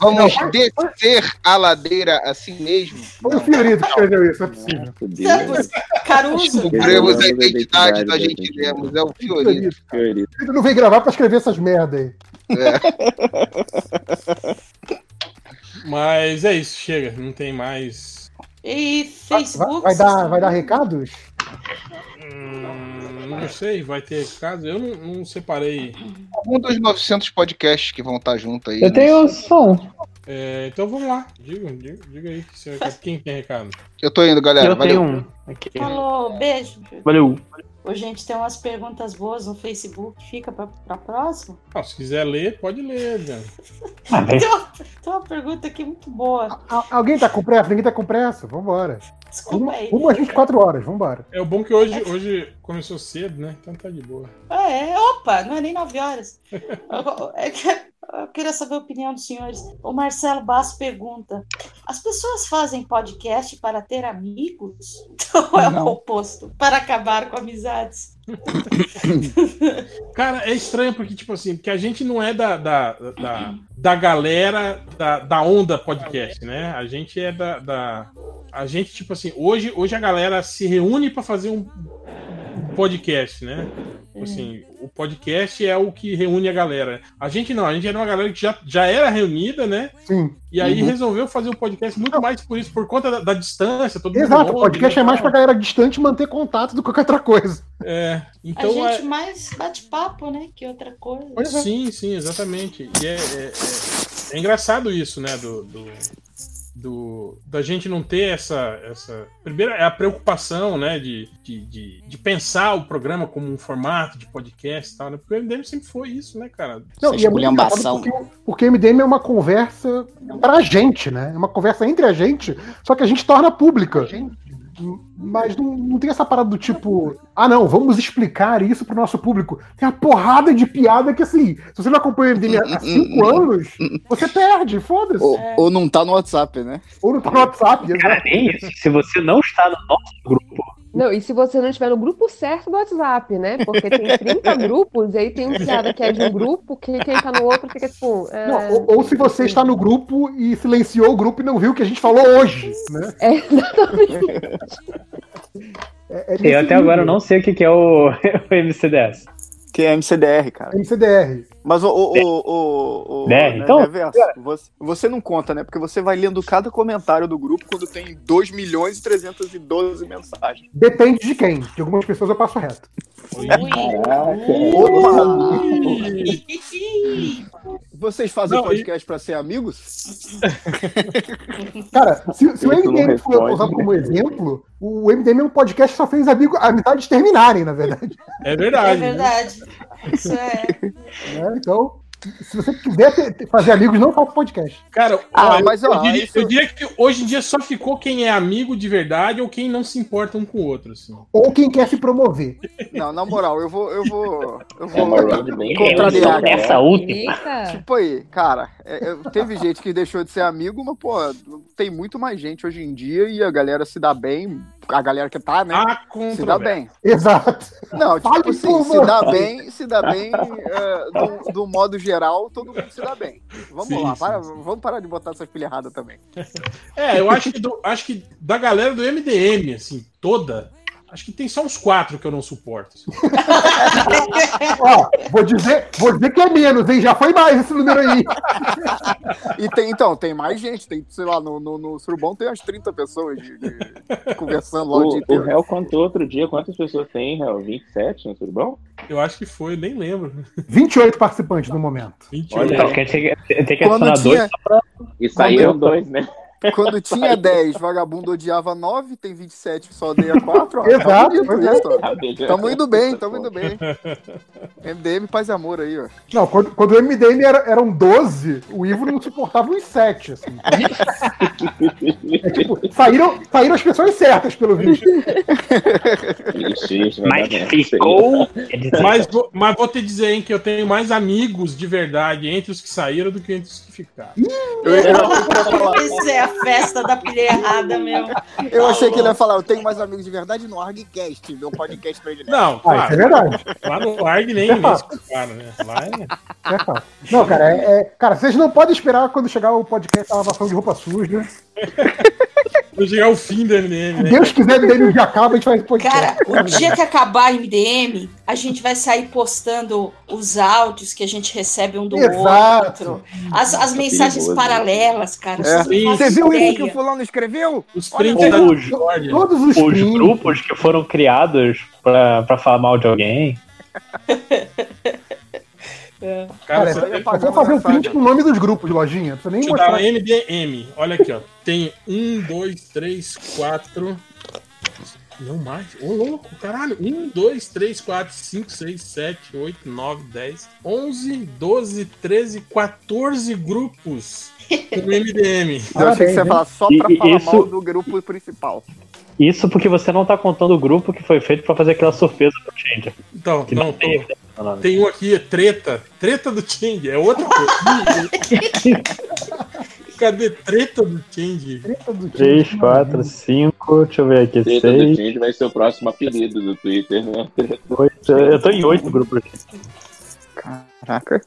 Vamos descer a ladeira assim mesmo? Foi o Fiorito que escreveu isso, é possível. Caruso, Descobrimos a identidade da gente lemos. É o Fiorito. Fiorito. Fiorito. Ele não veio gravar pra escrever essas merda aí. É. Mas é isso, chega. Não tem mais. E Vai, Facebook. vai vocês dar, vai dar recados? Hum, não sei, vai ter caso. Eu não, não separei. Um dos 900 podcasts que vão estar junto aí. Eu né? tenho som. É, então vamos lá. Diga, diga, diga aí quem tem recado. Eu tô indo, galera. eu Valeu. tenho um. Aqui. Falou, beijo. Valeu. Ô, gente, tem umas perguntas boas no Facebook. Fica pra, pra próxima. Ah, se quiser ler, pode ler, Adriano. Ah. Tem uma, pergunta aqui muito boa. Al- alguém tá com pressa? Ninguém tá com pressa? Vambora. Desculpa Uma, aí. uma às 24 horas, vambora. É o bom que hoje, hoje começou cedo, né? Então tá de boa. Ah, é, opa, não é nem 9 horas. Eu, é que eu queria saber a opinião dos senhores. O Marcelo Basso pergunta: as pessoas fazem podcast para ter amigos? Ou é o oposto? Para acabar com amizades? Cara, é estranho porque, tipo assim, que a gente não é da, da, da, da galera da, da onda podcast, né? A gente é da, da. A gente, tipo assim, hoje, hoje a galera se reúne pra fazer um podcast, né? Tipo Assim, o podcast é o que reúne a galera. A gente não, a gente era uma galera que já, já era reunida, né? Sim. E aí Uhum. resolveu fazer o podcast muito mais por isso, por conta da, da distância. Todo mundo Exato, o podcast né, é mais pra galera distante manter contato do que qualquer outra coisa. É, a então gente é, mais bate papo, né? Que outra coisa. É. Sim, sim, exatamente. E é, é- é- é engraçado isso, né? Do, do, do- da gente não ter essa. essa... Primeiro é a preocupação, né? De, de, de, de pensar o programa como um formato de podcast e tal, né? Porque o MDM sempre foi isso, né, cara? Não, Essa e é muito engraçado esculhambação. porque, porque o MDM é uma conversa pra gente, né? É uma conversa entre a gente, só que a gente torna pública. Mas não, não tem essa parada do tipo, ah não, vamos explicar isso pro nosso público. Tem uma porrada de piada que assim, se você não acompanha o MDM há cinco anos, você perde, foda-se. Ou, É. ou não tá no WhatsApp, né? Ou não tá no WhatsApp, Cara, nem isso. Se você não está no nosso grupo, Não, e se você não estiver no grupo certo do WhatsApp, né? Porque tem 30 grupos, e aí tem um piada que é de um grupo, que quem tá no outro fica tipo. é, Não, ou, ou se você está no grupo e silenciou o grupo e não viu o que a gente falou hoje, né? É, exatamente. É, é eu até agora não sei o que que é o, o MCDS. Que é MCDR, cara. MCDR. Mas o. o, o, o, o Né? né, Então- Reverso, você, você não conta, né? Porque você vai lendo cada comentário do grupo quando tem 2 milhões e 312 mensagens. Depende de quem. De algumas pessoas eu passo reto. Vocês fazem Não, podcast pra ser amigos? Cara, se, se o MDM for responde, usado né? como exemplo, o MDM é um podcast que só fez amigo, amizades terminarem, na verdade. É É verdade. verdade. Isso é. né? Então, se você quiser ter- ter- fazer amigos, não faça podcast. Cara, Ah, eu- mas, eu, ó, diria, isso- eu diria que hoje em dia só ficou quem é amigo de verdade ou quem não se importa um com o outro. Assim. Ou quem quer se promover. Não, na moral, eu vou. Eu vou. Eu É uma vou bem contrariar. Essa última. Tipo aí, cara, é, é, teve gente que deixou de ser amigo, mas, pô, tem muito mais gente hoje em dia e a galera se dá bem. A galera que tá, né? Se dá bem. Exato. Não, Fale tipo assim, por se dá bem, se dá bem, é, do, do modo geral, todo mundo se dá bem. Vamos Sim, lá, sim, para- vamos parar de botar essas pilhas erradas também. É, eu acho que, do- acho que da galera do MDM, assim, toda, acho que tem só uns quatro que eu não suporto. assim. Ó, vou dizer, vou dizer que é menos, hein? Já foi mais esse número aí. E tem, então, tem mais gente, tem, sei lá, no, no, no Surubom tem umas 30 pessoas de- de- conversando lá o, dia O, o inteiro. Hel contou outro dia quantas pessoas tem, Hel? 27 no Turbão? Eu acho que foi, nem lembro. 28 participantes no momento. 28. Olha, Então, dizer que tem que Quando adicionar dois tinha- só pra. E saíram dois, né? Quando tinha 10, vagabundo odiava 9, tem 27 que só odeia 4. Ó, Exato, tá pois é. Tá Tamo indo bem, tamo indo bem. MDM, paz e amor aí, ó. Não, quando, quando o MDM era, eram 12, o Ivo não suportava uns 7. Assim. É tipo, saíram, saíram as pessoas certas, pelo visto. Mas merda. ficou. Mas, vou- mas vou te dizer, hein, que eu tenho mais amigos de verdade entre os que saíram do que entre os que ficaram. Eu, eu, eu, Isso é a festa da pilha errada, meu. eu achei que ele ia falar, eu tenho mais amigos de verdade no ArgCast, meu podcast predileto. Não, Ah, isso é claro. verdade. Lá no ARG nem, É escutaram, né? Lá é. É. Não, cara, é, é- cara, vocês não podem esperar quando chegar o podcast da lavação de roupa suja. Quando chegar o fim do MDM, Se né? Deus quiser, o MDM já acaba, a gente faz podcast. Cara, o dia que acabar a MDM, a gente vai sair postando os áudios que a gente recebe um do Exato. outro. As, as mensagens perigoso. paralelas, cara. É. Você viu isso ideia. que o fulano escreveu? Os prints da Os. Todos os, os grupos que foram criados pra, pra falar mal de alguém. Cara, você eu vou fazer um print com o nome dos grupos, lojinha. Não precisa nem mostrar. um MDM. Olha aqui, ó. Tem um, dois, três, quatro. Não mais. Ô, louco, caralho. Um, dois, três, quatro, cinco, seis, sete, oito, nove, dez, onze, doze, treze, 14 grupos com MDM. Eu achei que você ia falar só pra e falar isso- mal do grupo principal. Isso porque você não tá contando o grupo que foi feito pra fazer aquela surpresa pro Change. Então, não, não tem. tô- tem um aqui, treta. Treta do Change. É outra coisa. Cadê treta do Change? 3, 4, 5, deixa eu ver aqui, Treta do 6, Change vai ser o próximo apelido do Twitter, né? 8. Eu tô em 8 grupos aqui. Caraca.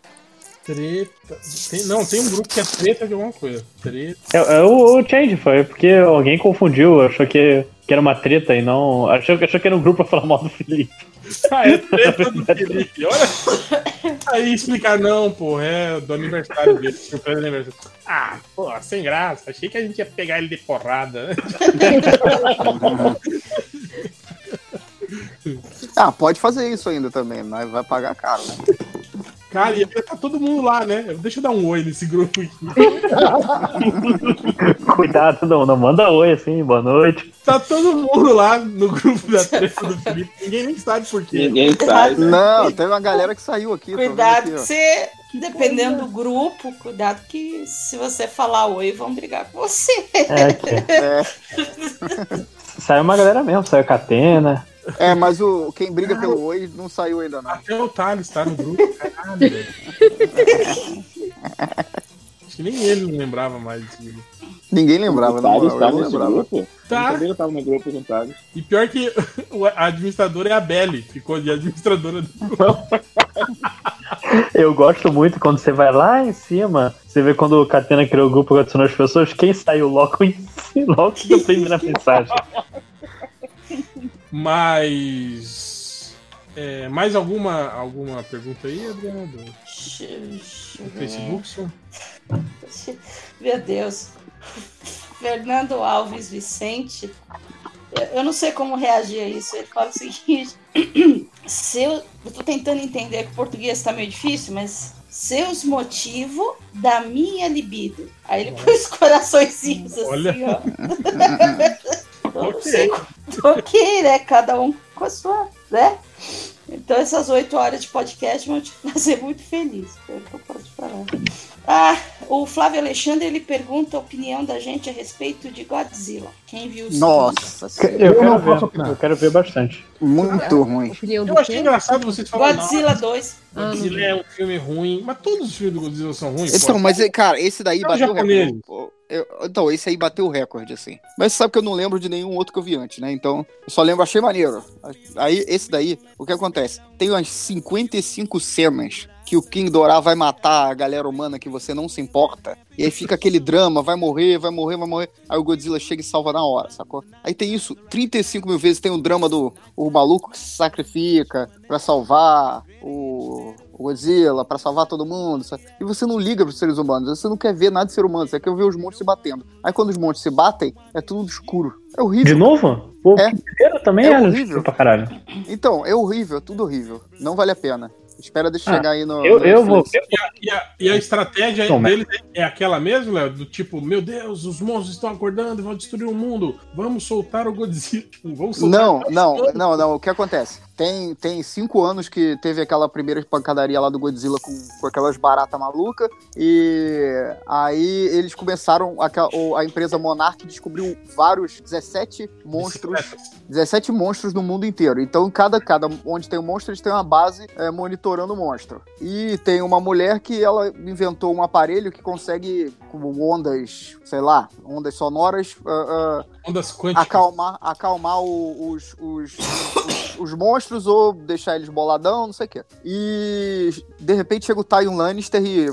Treta. Tem- não, tem um grupo que é treta de alguma coisa. Treta. É, é o, o Change, foi porque alguém confundiu, achou que, que era uma treta e não. Achou, achou que era um grupo pra falar mal do Felipe. Ah, é treta do Felipe. Olha. Aí explicar, não, pô, é do aniversário dele. surpresa de aniversário. Ah, pô, sem graça. Achei que a gente ia pegar ele de porrada. Ah, pode fazer isso ainda também, mas vai pagar caro, né? Cara, ia tá todo mundo lá, né? Deixa eu dar um oi nesse grupo aqui. Cuidado, não, não manda oi assim, boa noite. Tá todo mundo lá no grupo da treta do Felipe. Ninguém nem sabe por quê. Ninguém sabe. Não, tem uma galera que saiu aqui. Cuidado aqui, que você, dependendo do grupo, cuidado que se você falar oi, vão brigar com você. É, que É, saiu uma galera mesmo, saiu Catena. É, mas o, quem briga pelo oi não saiu ainda, não. Até o Thales tá no grupo. Caralho, velho. Acho que nem ele não lembrava mais disso. Ninguém lembrava, o Thales tá eu lembrava. grupo? Tá. eu tava no grupo com o Thales. E pior que o- a administradora é a Belly. Ficou de administradora do grupo. Eu gosto muito quando você vai lá em cima, você vê quando o Catena criou o grupo que adicionou as pessoas, quem saiu logo em cima, logo da primeira mensagem. Mas. é, mais alguma, alguma pergunta aí, Adriano? Do, do. Facebook? Só? Meu Deus. Fernando Alves Vicente. Eu- não sei como reagir a isso. Ele fala o seguinte: se eu, eu tô tentando entender que o português tá meio difícil, mas seus motivos da minha libido. Aí ele pôs coraçõezinhos assim, Olha. ó. ok. ok, né? Cada um com a sua, né? Então essas oito horas de podcast vão te fazer muito feliz. É o que eu posso falar. Ah, o Flávio Alexandre ele pergunta a opinião da gente a respeito de Godzilla. Quem viu o Nossa, Eu, Eu não quero posso ver, opinar. eu quero ver bastante. muito ruim. Opinião do Eu achei quê? engraçado vocês falarem. Godzilla 2. Ah, não Godzilla vi. é um filme ruim, mas todos os filmes do Godzilla são ruins. Então, pô. mas, cara, esse daí É bateu o japonês. recorde. Eu- Então, esse aí bateu o recorde, assim. Mas você sabe que eu não lembro de nenhum outro que eu vi antes, né? Então, eu só lembro, achei maneiro. Aí, esse daí, o que acontece? Tem umas 55 cenas que o King Dorá vai matar a galera humana que você não se importa. E aí fica aquele drama, vai morrer, vai morrer, vai morrer. Aí o Godzilla chega e salva na hora, sacou? Aí tem isso 35 mil vezes. Tem o drama do o maluco que se sacrifica pra salvar o, o Godzilla, pra salvar todo mundo. sabe? E você não liga pros seres humanos. Você não quer ver nada de ser humano. Você quer ver os monstros se batendo. Aí quando os monstros se batem, é tudo escuro. É horrível. De novo? O É. também É horrível. horrível pra caralho. Então, é horrível, é tudo horrível. Não vale a pena. Espera deixa Ah, chegar aí no. Eu, no eu vou. E a, e a- e a estratégia deles é aquela mesmo, Léo? Do tipo, meu Deus, os monstros estão acordando e vão destruir o mundo. Vamos soltar o Godzilla. Tipo, vamos soltar Não, dois não, não, não. O que acontece? Tem, tem cinco anos que teve aquela primeira pancadaria lá do Godzilla com, com aquelas baratas malucas. E aí eles começaram. A, a empresa Monarch descobriu vários 17 monstros. Bicicletas. 17 monstros no mundo inteiro. Então, cada, cada onde tem um monstro, eles têm uma base é, monitorando o monstro. E tem uma mulher que ela inventou um aparelho que consegue, com ondas, sei lá, ondas sonoras, ah, ah, Ondas quânticas. acalmar, acalmar os, os, os, os monstros ou deixar eles boladão, não sei o quê. E de repente chega o Tyrion Lannister e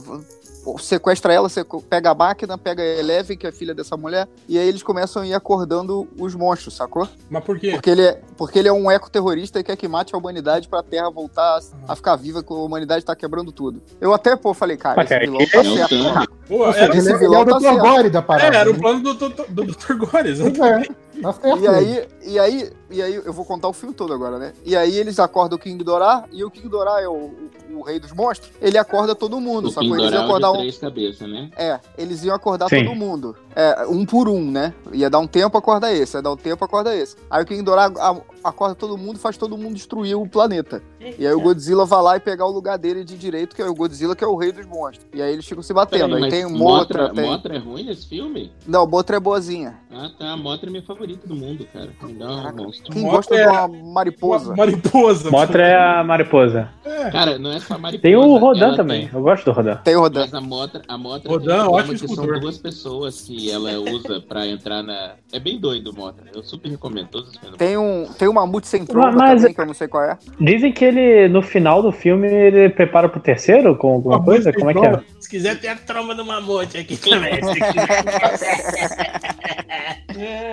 sequestra ela, você pega a máquina, pega a Eleven, que é filha dessa mulher, e aí eles começam a ir acordando os monstros, sacou? Mas por quê? Porque ele é, porque ele é um ecoterrorista e quer que mate a humanidade pra Terra voltar a, a ficar viva, que a humanidade tá quebrando tudo. Eu até, pô, falei, cara, Mas, esse cara, vilão tá é o certo. Thanos. Pô, era, esse é vilão o tá Dr. certo. Gore da parada. é, era o né? plano do, do, do, do Dr. Gore, exatamente. é, tá certo. E aí, e aí, e aí, eu vou contar o filme todo agora, né? E aí eles acordam o King Dorá, e o King Dorá é o, o, o rei dos monstros. Ele acorda todo mundo, O sacou? Eles iam Pindoral acordar de um. três cabeças, né? É, eles iam acordar Sim. todo mundo. É, um por um, né? Ia dar um tempo, acorda esse. Ia dar um tempo, acorda esse. Aí o King a- acorda todo mundo, faz todo mundo destruir o planeta. E aí o Godzilla vai lá e pegar o lugar dele de direito, que é o Godzilla, que é o rei dos monstros. E aí eles ficam se batendo. Peraí, aí tem o Mothra, Motra, tem... Mothra é ruim nesse filme? Não, o Motra é boazinha. Ah, tá. A Mothra é minha favorita do mundo, cara. Me dá um Caraca. monstro. Quem Motra gosta é- de uma mariposa? Uma Mariposa. Motra é a mariposa. Cara, não é só a mariposa. Tem o Rodan também. tem- Eu gosto do Rodan. Tem o Rodan. Mas a Motra, a Motra Rodan, tem um problema ótimo que escultor. são duas pessoas que ela usa pra entrar na... É bem doido o Motra. Eu super recomendo todos os filmes. Tem um, tem um mamute sem tromba Mas- também, que eu não sei qual é. Dizem que ele, no final do filme, ele prepara pro terceiro com alguma coisa? Como é que é? Se quiser, tem a tromba do mamute aqui também.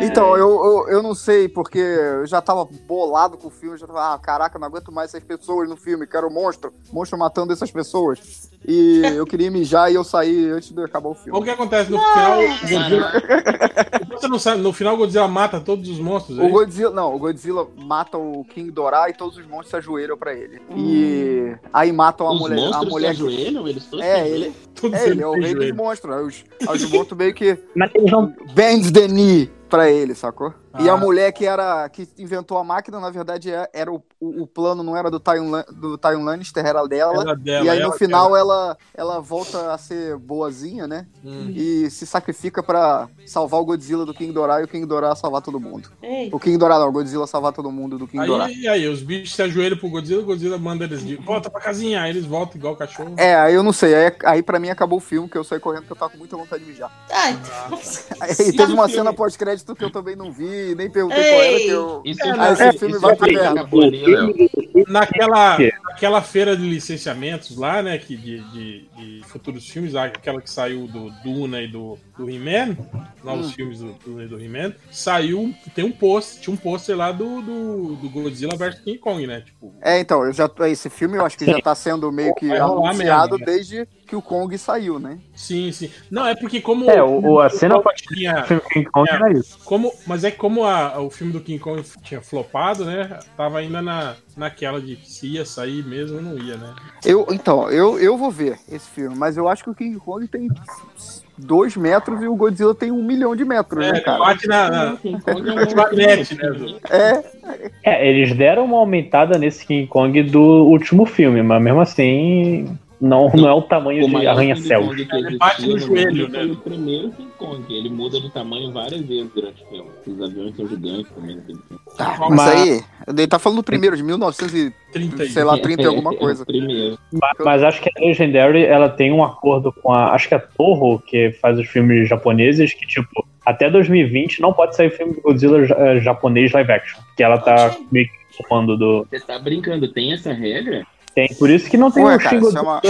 Então, eu, eu, eu não sei, porque eu já tava bolado com o filme, já tava, ah, caraca, não aguento mais essas pessoas no filme, quero monstro, monstro matando essas pessoas. E eu queria mijar e eu saí antes de acabar o filme. O que acontece no final? o Godzilla... Você não sabe, no final o Godzilla mata todos os monstros, é O? Godzilla, não, o Godzilla mata o King Dorá e todos os monstros se ajoelham pra ele. E aí matam a Os mulher. A monstros mulher se ajoelham? Eles todos É, ele, ajoelham? Todos é, ele é o rei dos monstros. Aí Os, aí os monstros meio que Mas eles não. bends the knee pra ele, sacou? E Ah. a mulher que era que inventou a máquina, na verdade, é- era o, o, o plano não era do Tyrion, do Tyrion Lannister, era dela. Era dela, e aí no ela- final ela, ela volta a ser boazinha, né? Hum. E se sacrifica pra salvar o Godzilla do King Dorá e o King Dorá salvar todo mundo. Ei, O King Dorá não, o Godzilla salvar todo mundo do King Dorá. Aí, e aí, os bichos se ajoelham pro Godzilla, o Godzilla manda eles de volta pra casinha, aí eles voltam igual cachorro. É, aí eu não sei. Aí, aí pra mim acabou o filme, que eu saí correndo porque eu tava com muita vontade de mijar. ah, então. Aí Sim, teve uma cena pós-crédito que eu também não vi, nem perguntei qual era, que eu. Isso Ah, esse filme vai pro Léo. Naquela, naquela feira de licenciamentos lá, né, que de, de- de futuros filmes, lá, aquela que saiu do Duna e do, do He-Man, novos Hum. filmes do Duna e do He-Man, saiu, tem um post, tinha um pôster lá do, do, do Godzilla vs King Kong, né, tipo, É, então, eu já, esse filme eu acho que já tá sendo meio que anunciado mesmo, né? desde que que o Kong saiu, né? Sim, sim. Não, é porque como. É, o, o- a cena Kong tinha- filme King Kong é, era isso. Como, mas é que como a- o filme do King Kong tinha flopado, né? Tava ainda na, naquela de se ia sair mesmo ou não ia, né? Eu, então, eu, eu vou ver esse filme, mas eu acho que o King Kong tem dois metros e o Godzilla tem um milhão de metros, né, É, cara? bate na. na bate na net, né? do- É, É, eles deram uma aumentada nesse King Kong do último filme, mas mesmo assim, não, não é o tamanho O de arranha-céu. Ele bate no existiu joelho, né? Foi o primeiro King Kong. Ele muda de tamanho várias vezes durante o filme. Os aviões são gigantes também filme. tá, mas, Mas- aí, ele tá falando do primeiro, de 1900 e, 30 sei lá, 30 e alguma É, coisa. o primeiro. Ma- Mas acho que a Legendary ela tem um acordo com a. Acho que a Toho, que faz os filmes japoneses, que tipo, até 2020 não pode sair filme de Godzilla eh, japonês live action. Que ela tá meio que tomando do. Você tá brincando, tem essa regra? Tem, por isso que não tem Ué, o cara, chama,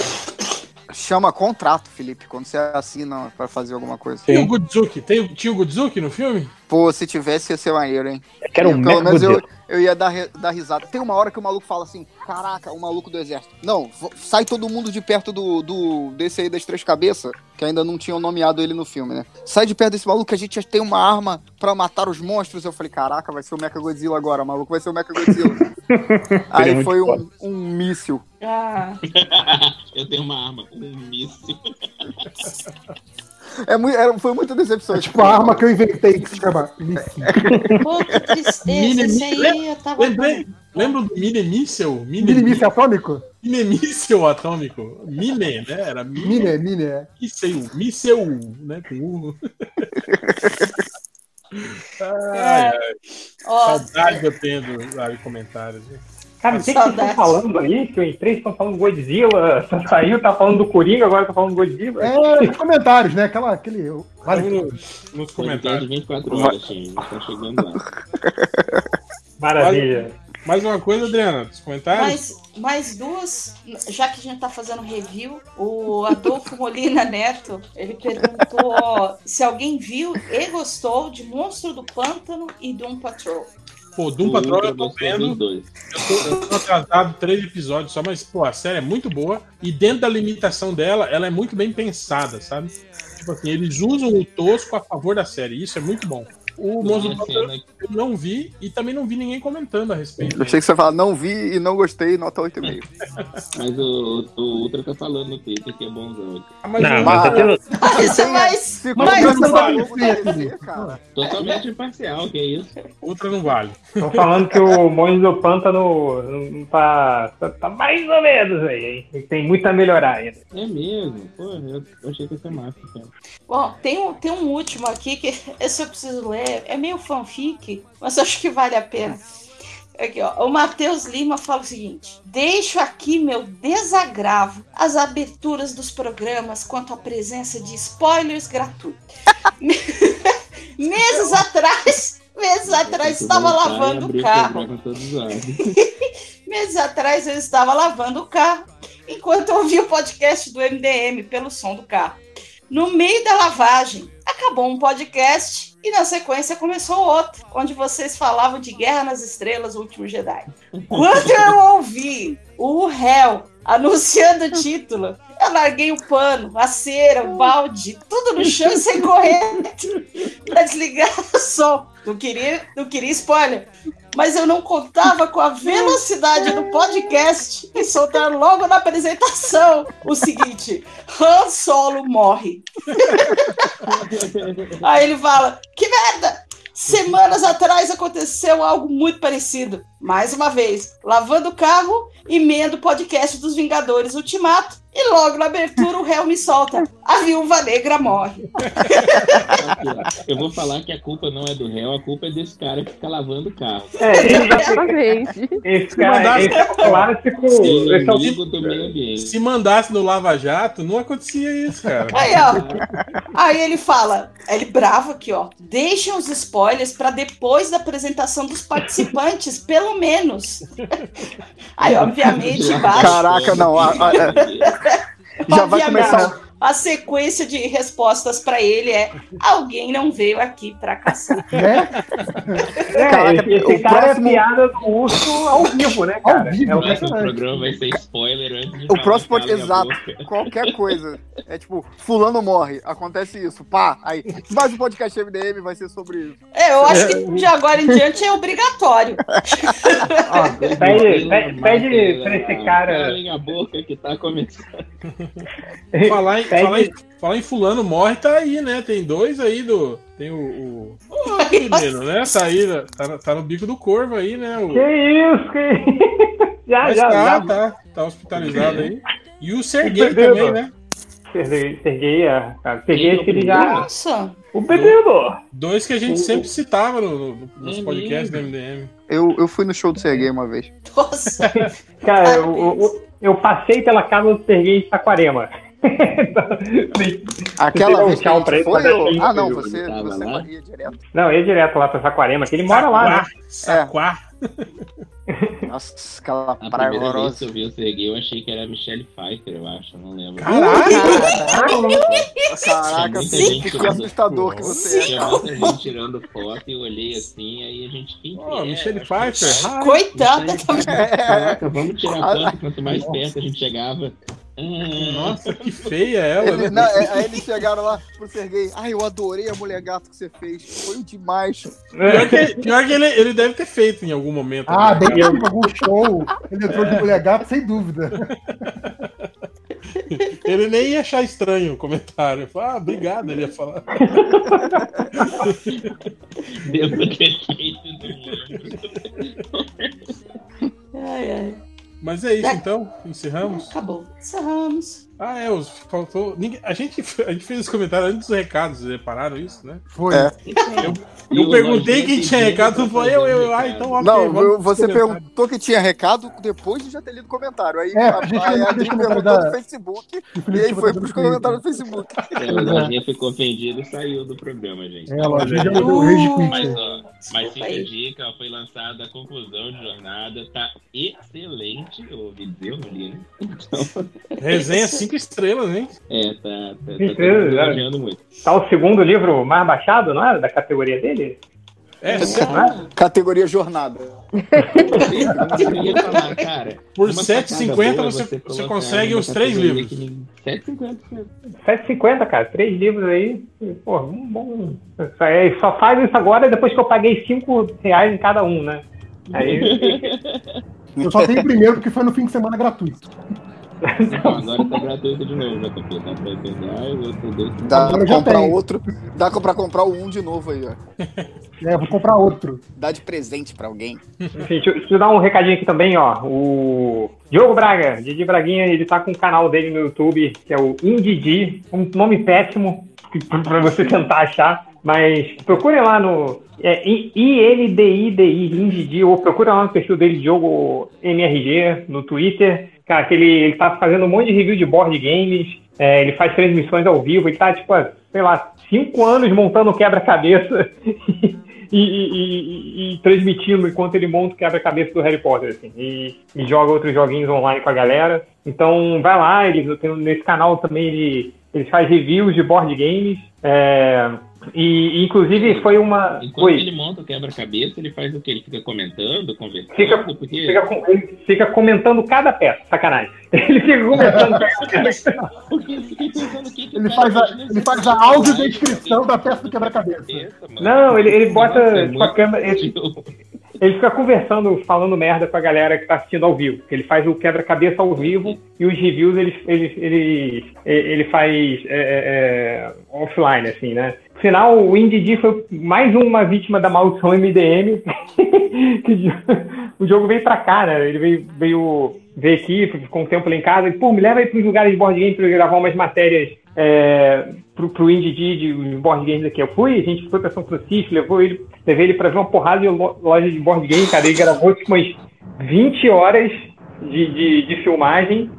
chama contrato, Felipe, quando você assina pra fazer alguma coisa. Tem o Godzuki. Tem, o- tinha o Godzuki no filme? Pô, se tivesse ia ser maneiro, hein? Eu quero um Pelo menos eu, eu ia dar, dar risada. Tem uma hora que o maluco fala assim: Caraca, o maluco do exército. Não, sai todo mundo de perto do, do desse aí das três cabeças, que ainda não tinham nomeado ele no filme, né? Sai de perto desse maluco que a gente já tem uma arma pra matar os monstros. Eu falei: Caraca, vai ser o Mecha Godzilla agora, maluco, vai ser o Mecha Godzilla. aí muito foi um, um míssil. Ah, Eu tenho uma arma com um míssil. É muito, era- foi muita decepção. É tipo a arma que eu inventei que se chama pô, que tristeza. Esse aí eu tava. Lembrei, lembra do Mini Missile? Mini míssil atômico? Mini Missile atômico. Mine, né? Era Mine. Mini, mini, é. Missile, né? Com U. Ai, ai. Ó, Saudade eu tenho de comentários. né? Cara, o que que vocês estão falando aí? Que eu entrei, estão falando Godzilla, saiu, tá falando do Coringa, agora tá falando Godzilla. É, nos comentários, né? Aquela, aquele. Vale nos comentários. de 24 horas, Tim. Tá chegando lá. Maravilha. Mais uma coisa, Adriana, dos comentários? mais, mais duas, já que a gente tá fazendo review, o Adolfo Molina Neto, ele perguntou se alguém viu e gostou de Monstro do Pântano e Doom Patrol. Pô, Doom Patrol eu tô vendo. Eu tô, eu tô atrasado três episódios só, mas, pô, a série é muito boa. E dentro da limitação dela, ela é muito bem pensada, sabe? Tipo assim, eles usam o tosco a favor da série. Isso é muito bom. O Pântano cena eu não vi e também não vi ninguém comentando a respeito. Eu achei que você fala, não vi e não gostei, nota 8,5. Mas o, o Ultra tá falando no Twitter que é bonzão. Ah, mas Não, mas Mas é mais. Não pra vale. cara. Totalmente imparcial, que é isso? Outra não vale. Estão falando que o Monstro do Pântano não tá, tá, tá mais ou menos aí, hein? Tem muito a melhorar ainda. É mesmo. Pô, eu eu achei que ia ser massa. Cara. Bom, tem um, tem um último aqui que esse eu preciso ler. É meio fanfic, mas acho que vale a pena. Aqui, ó. O Matheus Lima fala o seguinte: Deixo aqui meu desagravo às aberturas dos programas quanto à presença de spoilers gratuitos. meses atrás, meses atrás, estava lavando o carro. Meses atrás eu estava lavando o carro enquanto ouvia o podcast do MDM pelo som do carro. No meio da lavagem, acabou um podcast e na sequência começou outro, onde vocês falavam de Guerra nas Estrelas, o último Jedi. Quando eu ouvi o réu anunciando o título, eu larguei o pano, a cera, o balde, tudo no chão saí correndo para desligar o som. Não queria, não queria spoiler. Mas eu não contava com a velocidade do podcast e soltar logo na apresentação o seguinte: Han Solo morre. Aí ele fala: Que merda! Semanas atrás aconteceu algo muito parecido. Mais uma vez, lavando o carro, emendo o podcast dos Vingadores Ultimato e logo na abertura o réu me solta. A viúva negra morre. Eu vou falar que a culpa não é do réu, a culpa é desse cara que fica lavando o carro. É, Exatamente. esse cara esse é o clássico. Esse é o Inimigo do meio ambiente. Se mandasse no Lava Jato, não acontecia isso, cara. Aí, ó. Aí ele fala, ele bravo aqui, ó. Deixem os spoilers para depois da apresentação dos participantes, pelo menos. Aí, obviamente, embaixo. Caraca, não. a- a- a- já vai começar. A sequência de respostas pra ele é: alguém não veio aqui pra caçar. É, Caraca, esse, esse o cara próximo- é piada do urso ao vivo, né, cara? vivo, é o O próximo impressionante. programa vai ser spoiler antes de O próximo pode. Exato. Boca. Qualquer coisa. É tipo, fulano morre. Acontece isso. Pá. Aí. Mais um podcast MDM vai ser sobre isso. É, eu acho que de agora em diante é obrigatório. Ó, pede, pede, pede pra esse cara. Calem a boca que tá começando. Falar em, Pede- falar, em, falar em fulano morre, tá aí, né? Tem dois aí do. Tem o. o... Menino, né? Tá aí, tá, no- tá no bico do corvo aí, né? O... Que isso, que isso? Já, Mas já, tá, já. tá, tá hospitalizado aí. E o Serguei também, né? Serguei, Serguei, é. Serguei, que ele já. Nossa, O Pedro! Dois que a gente O- sempre citava no, no- nos É podcasts do. MDM. Eu, eu fui no show do Serguei uma vez. nossa. Cara, eu, eu, eu passei pela casa do Serguei em Saquarema. Aquela dá um vez que a tchau gente pra ele, foi. eu- Ah, não, você, você lá? ia direto. Não, eu ia direto lá pra Saquarema, que ele mora lá, né? Saquá. Nossa, aquela A praia primeira vez que horrorosa. eu vi o Serguei, eu achei que era a Michelle Pfeiffer, eu acho, não lembro. Caraca, que, gente que assustador que você é. Tinha muita gente tirando foto e eu olhei assim, aí a gente. Quem que Ó, é? Michelle Pfeiffer. Coitada Michelle. Pfeiffer. Caraca, vamos tirar foto quanto mais perto a gente chegava. Nossa, que feia ela, Ele- né? não, é- aí eles chegaram lá pro Serguei. Ai, eu adorei a mulher gato que você fez. Foi demais. Pior que, pior que ele, ele deve ter feito em algum momento. Ah, né? bem que em algum show ele entrou de mulher gato, sem dúvida. Ele nem ia achar estranho o comentário. Ah, obrigado, ele ia falar. Deus do defeito do mundo. Ai, ai. Mas é isso então, encerramos. Acabou. Encerramos. Ah, é, os, faltou. Ninguém, a, gente, a gente fez esse comentário antes dos recados, vocês repararam isso, né? Foi. É. Eu o perguntei quem tinha recado, tu falou eu, eu, eu. Ah, então ok. Não, vamos você comentários. perguntou que tinha recado depois de já ter lido o comentário. Aí É, a, a a comentário perguntou da- no Facebook e aí foi pros comentários do Facebook. É, o Lojinha ficou ofendido e saiu do programa, gente. É, a lojinha o quit. Mas, ó, mas fica a dica, foi lançada a conclusão de jornada, tá excelente, eu ouvi dizer, eu li, né? Então, Resenha cinco estrelas, hein? é, tá, tá, tá, Cinco é. elogiando muito. Tá o segundo livro mais baixado, não é? Da categoria dele? É, Não é? Categoria jornada. Falar, cara, Por uma 7,50 sacada boa você- você consegue os três livros. que ninguém- 7,50. 7,50, cara. Três livros aí. Pô, um bom. Só, é, só faz isso agora depois que eu paguei 5 reais em cada um, né? Aí. Eu só tenho o primeiro porque foi no fim de semana gratuito. Então, agora tá gratuito de novo, JP. Dá pra outro. Dá comprar outro. Dá pra comprar um de novo aí, ó. É, vou comprar outro. Dá de presente pra alguém. Enfim, deixa, eu- deixa eu dar um recadinho aqui também, ó. O Diogo Braga, Didi Braguinha, ele tá com o canal dele no YouTube, que é o Indidi, um nome péssimo pra você tentar achar, mas procurem lá no é, I- INDIDI, Indidi, ou procura lá no perfil dele, Diogo MRG, no Twitter. Cara, que ele, ele tá fazendo um monte de review de board games, é, ele faz transmissões ao vivo, ele tá, tipo, sei lá, cinco anos montando quebra-cabeça e, e- e- e transmitindo enquanto ele monta o quebra-cabeça do Harry Potter, assim, e, joga outros joguinhos online com a galera. Então, vai lá, ele, nesse canal também ele, ele faz reviews de board games, é, e inclusive foi uma... Enquanto Oi. ele monta o quebra-cabeça, ele faz o quê? Ele fica comentando, conversando? Fica, porque... fica, ele fica comentando cada peça, sacanagem. Ele fica comentando cada peça. Porque eu fiquei pensando o que que Ele cara faz a, ele faz a audiodescrição da peça do quebra-cabeça. Não, ele, ele bota Nossa, é a câmera. Ele, ele fica conversando, falando merda com a galera que tá assistindo ao vivo. Ele faz o quebra-cabeça ao vivo e os reviews ele, ele, ele, ele faz é, é, é, offline, assim, né? No final, o Indy foi mais uma vítima da maldição MDM. o jogo veio pra cá, né? Ele veio, veio, veio aqui, ficou um tempo lá em casa. E, pô, me leva aí pros lugares de board game pra eu gravar umas matérias é, pro, pro Indie de, de board games aqui. Eu fui, a gente foi pra São Francisco, levou ele, levei ele pra ver uma porrada de lo- loja de board game, cara. Ele gravou tipo umas 20 horas de, de, de filmagem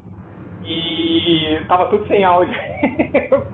E tava tudo sem áudio.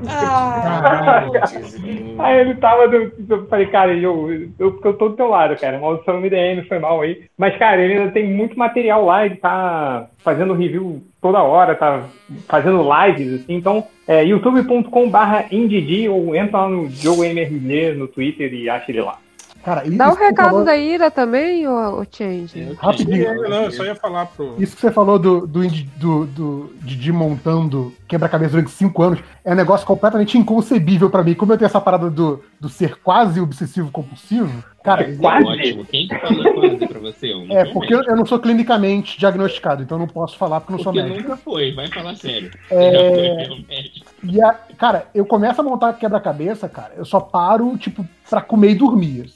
Ah, Aí ele tava. Do, eu falei, cara, eu, eu, eu tô do teu lado, cara. Maldição MDM foi mal aí. Mas, cara, ele ainda tem muito material lá, ele tá fazendo review toda hora, tá fazendo lives, assim. Então, é youtube.com/barra indidi ou entra lá no Diogo MRG no Twitter e acha ele lá. Cara, Dá o você recado falou- da Ira também, ô, ô Change? Rapidinho. Não, eu só ia falar pro. Isso que você falou do, do, do, do Didi montando quebra-cabeça durante cinco anos é um negócio completamente inconcebível pra mim. Como eu tenho essa parada do, do ser quase obsessivo compulsivo, cara, é ótimo. Quem que falou quase pra você? É porque eu, eu não sou clinicamente diagnosticado, então eu não posso falar porque eu não sou médico. nunca foi, vai falar sério. É. Já foi médico. E a, cara, eu começo a montar quebra-cabeça, cara, eu só paro, tipo, pra comer e dormir.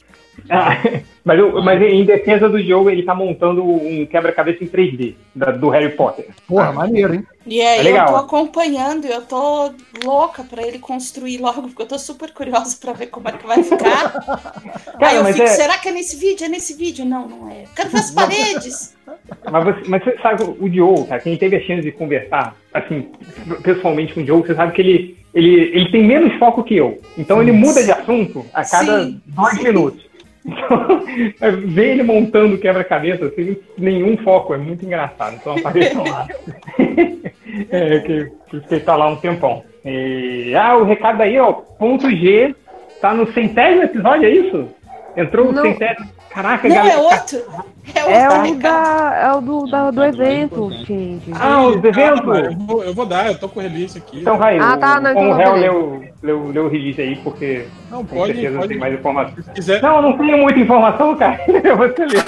Ah, mas, eu- mas em defesa do Diogo, ele tá montando um quebra-cabeça em 3D da- do Harry Potter. Porra, maneiro, hein? E aí É legal. eu tô acompanhando e eu tô louca pra ele construir logo, porque eu tô super curiosa pra ver como é que vai ficar. Cara, aí eu mas fico, é- será que é nesse vídeo? É nesse vídeo? Não, não é. Quero ver as paredes. Mas você, mas você sabe, o Diogo, cara, quem teve a chance de conversar, assim, pessoalmente com o Diogo, você sabe que ele, ele, ele tem menos foco que eu. Então ele muda de assunto a cada Sim. dois minutos. Então, ver ele montando quebra-cabeça sem nenhum foco, é muito engraçado. Então apareçam lá. é, que você tá lá um tempão. E, ah, o recado aí, ó, ponto G, tá no centésimo episódio, é isso? Entrou Não. centésimo. Caraca, Não, galera. é outro. É outro. É o, da, é o do, da- do evento, Change. Ah, os Calma, eventos? eu, vou, eu vou dar, eu tô com release aqui. Então vai, Ah, o, tá, não, como então o réu leu, leu, leu o release aí, porque Não, com pode, certeza pode. tem mais informação. Se quiser. Não, eu não tenho muita informação, cara. Eu vou te ler.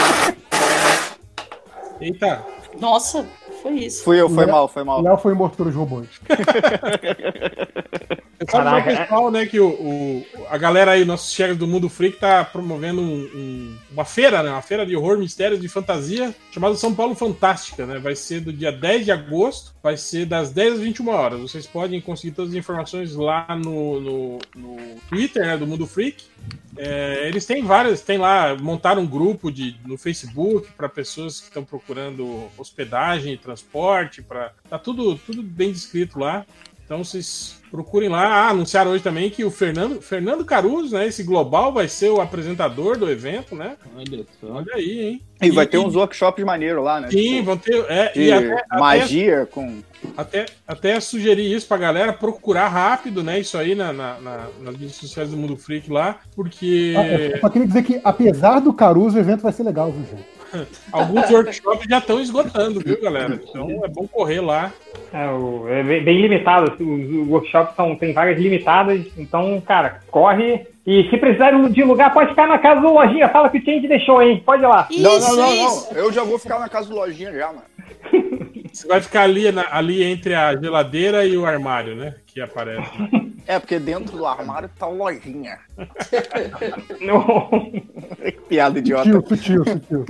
Eita. Nossa, foi isso. Fui eu, foi mal, foi mal. Léo foi morto pelos robôs. Eu falo Caraca, pro pessoal, né, que o, o- a galera aí, nossos chegas do Mundo Freak, tá promovendo um- um- uma feira, né? Uma feira de horror, mistérios e fantasia, chamada São Paulo Fantástica, né? Vai ser do dia 10 de agosto, vai ser das 10 às 21 horas. Vocês podem conseguir todas as informações lá no, no, no Twitter, né, do Mundo Freak. É, eles têm várias, tem lá, montaram um grupo de, no Facebook para pessoas que estão procurando hospedagem transporte, para tá tudo, tudo bem descrito lá. Então vocês procurem lá. Ah, anunciaram hoje também que o Fernando, Fernando Caruso, né, esse global, vai ser o apresentador do evento, né? Olha só. Olha aí, hein? E vai ter uns workshops maneiros lá, né? Sim, Tipo, vão ter. É, de e até, até, magia com. até, até sugerir isso pra galera procurar rápido, né? Isso aí na, na- na- nas redes sociais do Mundo Freak lá, porque Ah, eu só queria dizer que, apesar do Caruso, o evento vai ser legal, viu, gente? Alguns workshops já estão esgotando, viu, galera? Então é bom correr lá. É, o- é bem limitado, assim, os workshops são, tem vagas limitadas, então, cara, corre. E se precisar de lugar, pode ficar na casa do Lojinha. Fala que o Change deixou, hein? Pode ir lá. Isso, não, não, não, não. Eu já vou ficar na casa do lojinha já, mano. Você vai ficar ali, na- ali entre a geladeira e o armário, né? Que aparece. É, porque dentro do armário tá lojinha. Não. Piada idiota. Sutil, sutil, sutil.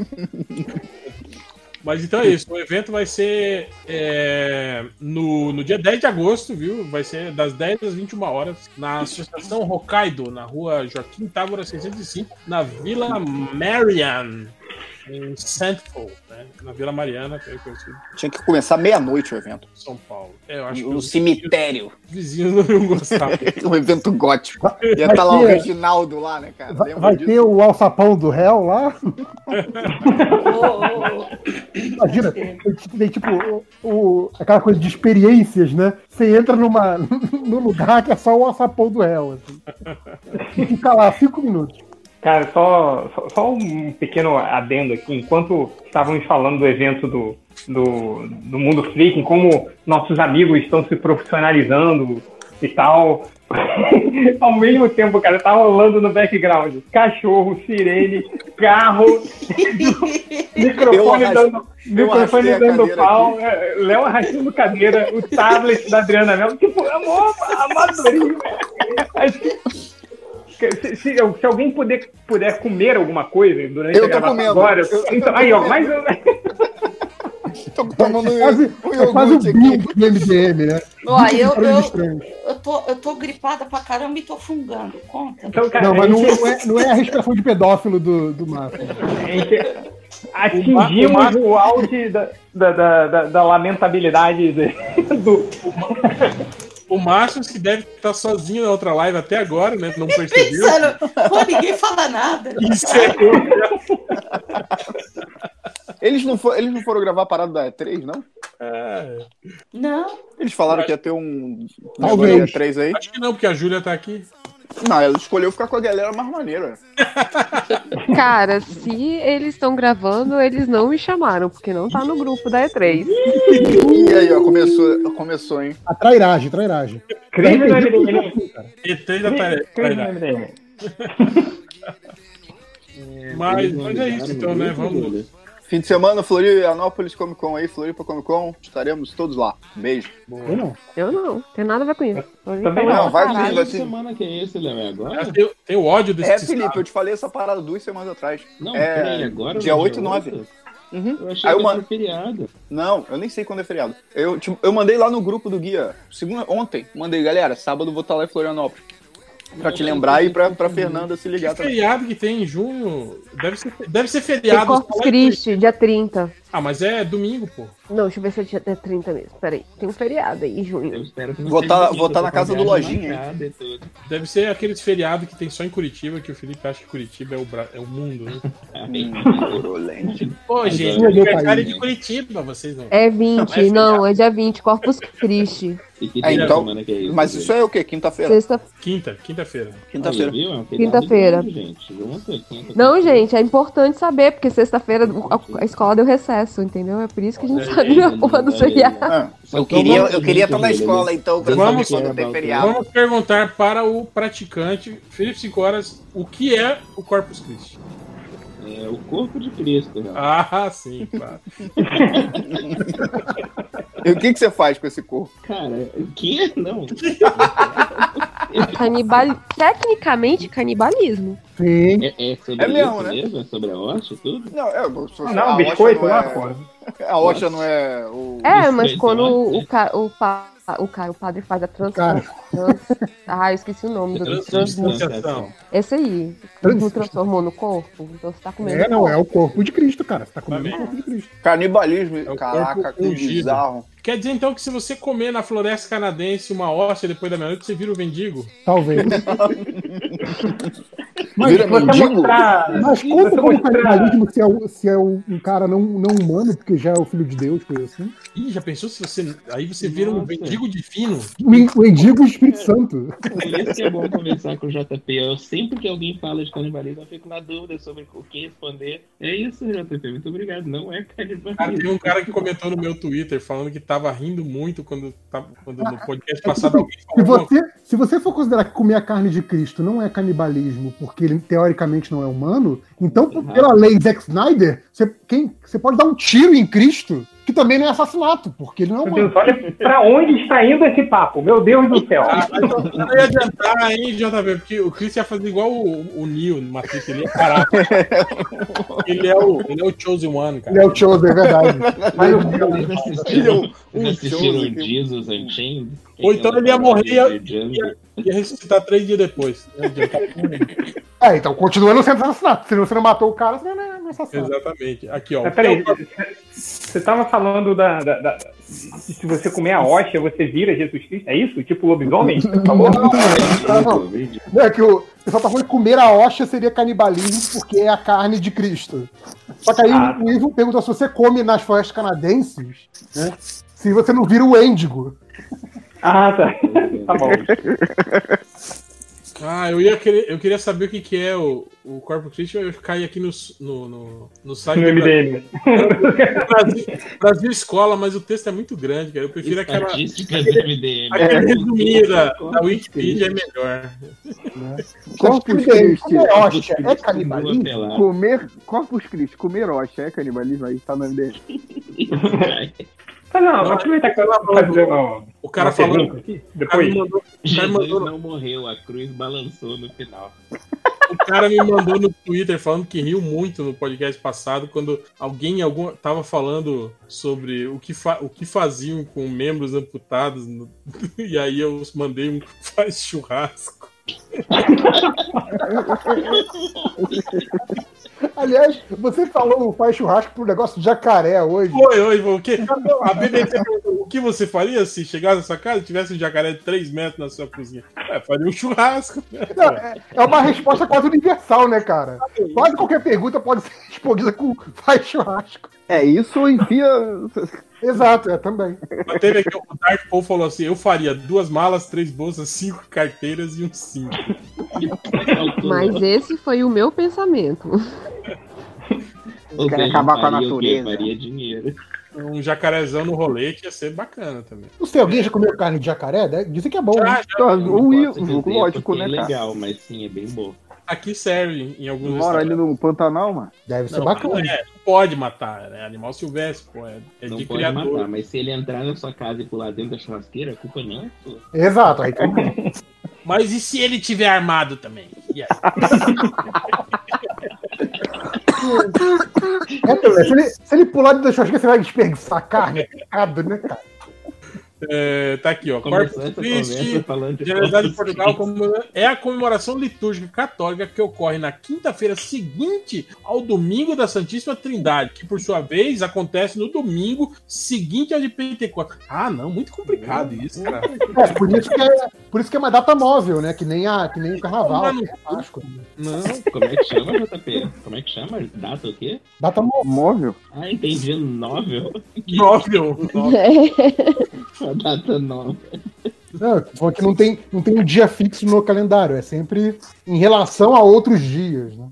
Mas então é isso, o evento vai ser é, no, no dia 10 de agosto, viu? Vai ser das 10 às 21 horas, na Associação Hokkaido, na rua Joaquim Távora 605, na Vila Marian, em Sandford, né? Na Vila Mariana, que é conhecido Tinha que começar meia-noite o evento. em São Paulo. É, eu acho que No os cemitério. vizinhos não iam gostar. um evento gótico. Ia estar lá o Reginaldo lá, né, cara? Vai, vai ter o alçapão do réu lá? Imagina, tem, tem, tipo o, o- aquela coisa de experiências, né? Você entra numa, num lugar que é só o alçapão do réu. Assim. E fica lá cinco minutos. Cara, só, só, só um pequeno adendo aqui. Enquanto estávamos falando do evento do, do, do Mundo Freak, em como nossos amigos estão se profissionalizando e tal. Ao mesmo tempo, cara, tá rolando no background cachorro, sirene, carro, microfone arras- dando, microfone dando pau, é, Léo arrastando cadeira, o tablet da Adriana Mel. Tipo, amor, amadorismo. Se, se- se alguém puder, puder comer alguma coisa durante Eu a tô gravação comendo. agora. Eu- então, aí, ó, mais um. Tô tomando É quase, um é quase do MDM, né? Ó, eu, eu, eu, tô, eu tô gripada pra caramba e tô fungando. Conta. Então, cara, Não, mas gente- não é, não é a respiração de pedófilo do, do Márcio. Atingimos O Ma- o auge da, da, da, da- da lamentabilidade de- do. O Márcio que deve estar sozinho na outra live até agora, né? Não percebeu. Pensando, pô, ninguém fala nada. Isso é Eles não, for- eles não foram gravar a parada da E3, não? É. Não. Eles falaram que ia ter um Talvez. negócio da E3 aí. Acho que não, porque a Júlia tá aqui. Não, ela escolheu ficar com a galera mais maneira. Cara, se eles estão gravando, eles não me chamaram, porque não tá no grupo da E3. E aí, ó, começou, começou, hein? A trairagem, trairagem. Crise entendi MDM. por que, cara. E3 da MDM. Mas, mas é isso, então, né? Vamos. Fim de semana, Florianópolis Comic Con aí, Floripa Comic Con, estaremos todos lá. Beijo. Eu não. Eu não, tem nada a ver com isso. Também não, vai sim, vai Que sim. semana que é esse, Léo? É agora? Tem, tem o ódio desse É, Felipe, eu te falei essa parada duas semanas atrás. Não, é, peraí, agora dia no 8 e dia 9. 8? Uhum. Eu achei Aí que eu era feriado. Não, eu nem sei quando é feriado. Eu, tipo, eu mandei lá no grupo do guia, segunda, ontem, mandei, galera, sábado eu vou estar lá em Florianópolis. Pra te lembrar e pra, pra Fernanda se ligar Que também. feriado que tem em junho. Deve ser, deve ser Tem feriado. Corpus Christi, dia 30. Ah, mas é domingo, pô. Não, deixa eu ver se é dia 30 mesmo. Peraí, tem um feriado aí em Eu junho. espero que não Vou seja tá- domingo, vou tá eu na casa do Lojinha. Deve ser aqueles feriados que tem só em Curitiba, que o Felipe acha que Curitiba é o, Bra- é o mundo, né? Hum, Pô, gente, é aniversário de Curitiba, vocês não. É 20, não, é dia 20, Corpus Christi. E que É, então, semana que é isso? mas isso é o quê? Quinta-feira? Sexta. Quinta, quinta-feira. Quinta-feira. É um feriado Quinta-feira. gente. Quinta, Não, gente, é importante saber, porque sexta-feira a, a escola deu recesso, entendeu? É por isso que a gente sabe a porra do feriado. Ah, eu queria, eu queria estar na escola, então, pra Vamos- saber quando tem feriado. Vamos perguntar para o praticante, Felipe 5 horas, o que é o Corpus Christi? É o corpo de Cristo. né? Ah, sim, claro. E o que, que você faz com esse corpo? Cara, o que? Não. Canibal... Tecnicamente, canibalismo. Sim. É, é sobre É mesmo, isso né? mesmo? É sobre a hoste e tudo? Não, é, se Não, a não, biscoito não lá é- fora. A Osha não é o. É, mas quando né? o, o, pa... o cara, o padre faz a trans... Cara. trans- Ah, eu esqueci o nome do transmutação. Esse aí. Trans- Não transformou no corpo? Então você tá comendo. É, não, é o corpo de Cristo, cara. Você tá comendo o Também. corpo de Cristo. Canibalismo. É o Caraca, corpo que ungido. bizarro. Quer dizer então que se você comer na floresta canadense uma hóstia depois da meia-noite, você vira o mendigo? Talvez. Mas, Vira você mendigo? mostrar. mas se conta você como mostrar- canibalismo se é, o- se é o- um cara não, não humano, porque já é o filho de Deus, coisa assim. Ih, já pensou se você. Aí você vira um Nossa. Mendigo divino? Mendigo Espírito Santo. Por isso que é bom conversar com o JP. Eu, sempre que alguém fala de canibalismo, eu fico na dúvida sobre o que responder. É isso, JP. Muito obrigado. Não é Cara, canibalismo. tem um cara que comentou no meu Twitter falando que tava rindo muito quando, tava, quando no podcast passado alguém Se falou. você, se você for considerar que comer a carne de Cristo não é canibalismo, porque ele teoricamente não é humano, então, pela lei Zack Snyder, você, quem, você pode dar um tiro em Cristo, que também não é assassinato, porque ele não é. Deus, olha pra onde está indo esse papo. Meu Deus do céu. Ah, não ia adiantar, hein, JP, porque o Chris ia fazer igual o, o Neo no Matrix, ele ia parar. ele, é o, ele é o Chosen One, cara. Ele é o Chosen, é verdade. Mas o- Ele é Chosen que- Jesus Unchained? Ou então ele ia morrer e ia, ia, ia ressuscitar três dias depois. É, então continua não sendo assassinato. Se você não matou o cara, você não é, não é. Exatamente. Aqui, ó. Mas peraí, você tava falando da, da- da- Se você comer a hóstia, você vira Jesus Cristo? É isso? Tipo lobisomem? Você falou? Não, não. Não, é que o pessoal tá falando que comer a hóstia seria canibalismo porque é a carne de Cristo. Só que aí Ah. o Ivo perguntou se você come nas florestas canadenses, né? Se você não vira o êndigo. Ah, tá. Tá bom. Ah, eu, ia querer, eu queria saber o que, que é o, o Corpus Christi, eu caí aqui no, no, no, no site No do MDM. Brasil, Brasil Escola, mas o texto é muito grande, cara. Eu prefiro aquela. Estatísticas do MDM. Aquele resuminho da, da Wikipedia é melhor. Corpus Tudo bem, Christi. comer hóstia é canibalismo? Comer. Corpus Christi, comer hóstia é canibalismo aí, tá no MDM. Mas não, aproveitar que eu tô fazendo. O cara falou. aqui, O cara Depois. mandou, o cara mandou, não morreu, a cruz balançou no final. o cara me mandou no Twitter falando que riu muito no podcast passado quando alguém algum, tava falando sobre o que, fa, o que faziam com membros amputados. no- e aí eu mandei um faz churrasco. Aliás, você falou faz churrasco pro negócio de jacaré hoje. Oi, oi, o que? A BBC perguntou, o que você faria se chegasse na sua casa e tivesse um jacaré de 3 metros na sua cozinha? É, faria um churrasco. Não, é, é uma resposta quase universal, né, cara? Quase qualquer pergunta pode ser respondida com faz churrasco. É isso, enfia. Exato, é também. Mas teve aqui, o Dark Paul falou assim: eu faria duas malas, três bolsas, cinco carteiras e um cinto. Mas esse foi o meu pensamento. Seja, acabar com a natureza. Faria dinheiro. Um jacarezão no rolê que ia ser bacana também. Não sei, alguém já comeu carne de jacaré? né? Dizem que é bom. Já, né? já. Um, dizer lógico, porque né, é cara? legal, mas sim, é bem bom. Aqui serve em alguns Mora ali no Pantanal, mano. Deve ser Não, bacana. é, não pode matar, é animal silvestre, pô. É, é Não de pode criador. matar, mas se ele entrar na sua casa e pular dentro da churrasqueira, a culpa não é sua. Exato, aí tudo bem. Mas e se ele tiver armado também? Aí? É, se, ele, se ele pular dentro da churrasqueira, você vai desperdiçar carne. É pecado, né, cara? É, tá aqui, ó. Corpus Christi, Generalidade de Portugal é a comemoração litúrgica católica que ocorre na quinta-feira seguinte ao domingo da Santíssima Trindade, que por sua vez acontece no domingo seguinte ao de Pentecostes. Ah, não, muito complicado isso, cara. É, por isso que é, por isso que é uma data móvel, né? Que nem, a, que nem o carnaval. É Páscoa. Não, Como é que chama, JP? Como é que chama? Data o quê? Data móvel. Móvel? Ah, entendi. Novel. Nóvel. A data nova. Não, falando que não tem, não tem um dia fixo no calendário, é sempre em relação a outros dias, né?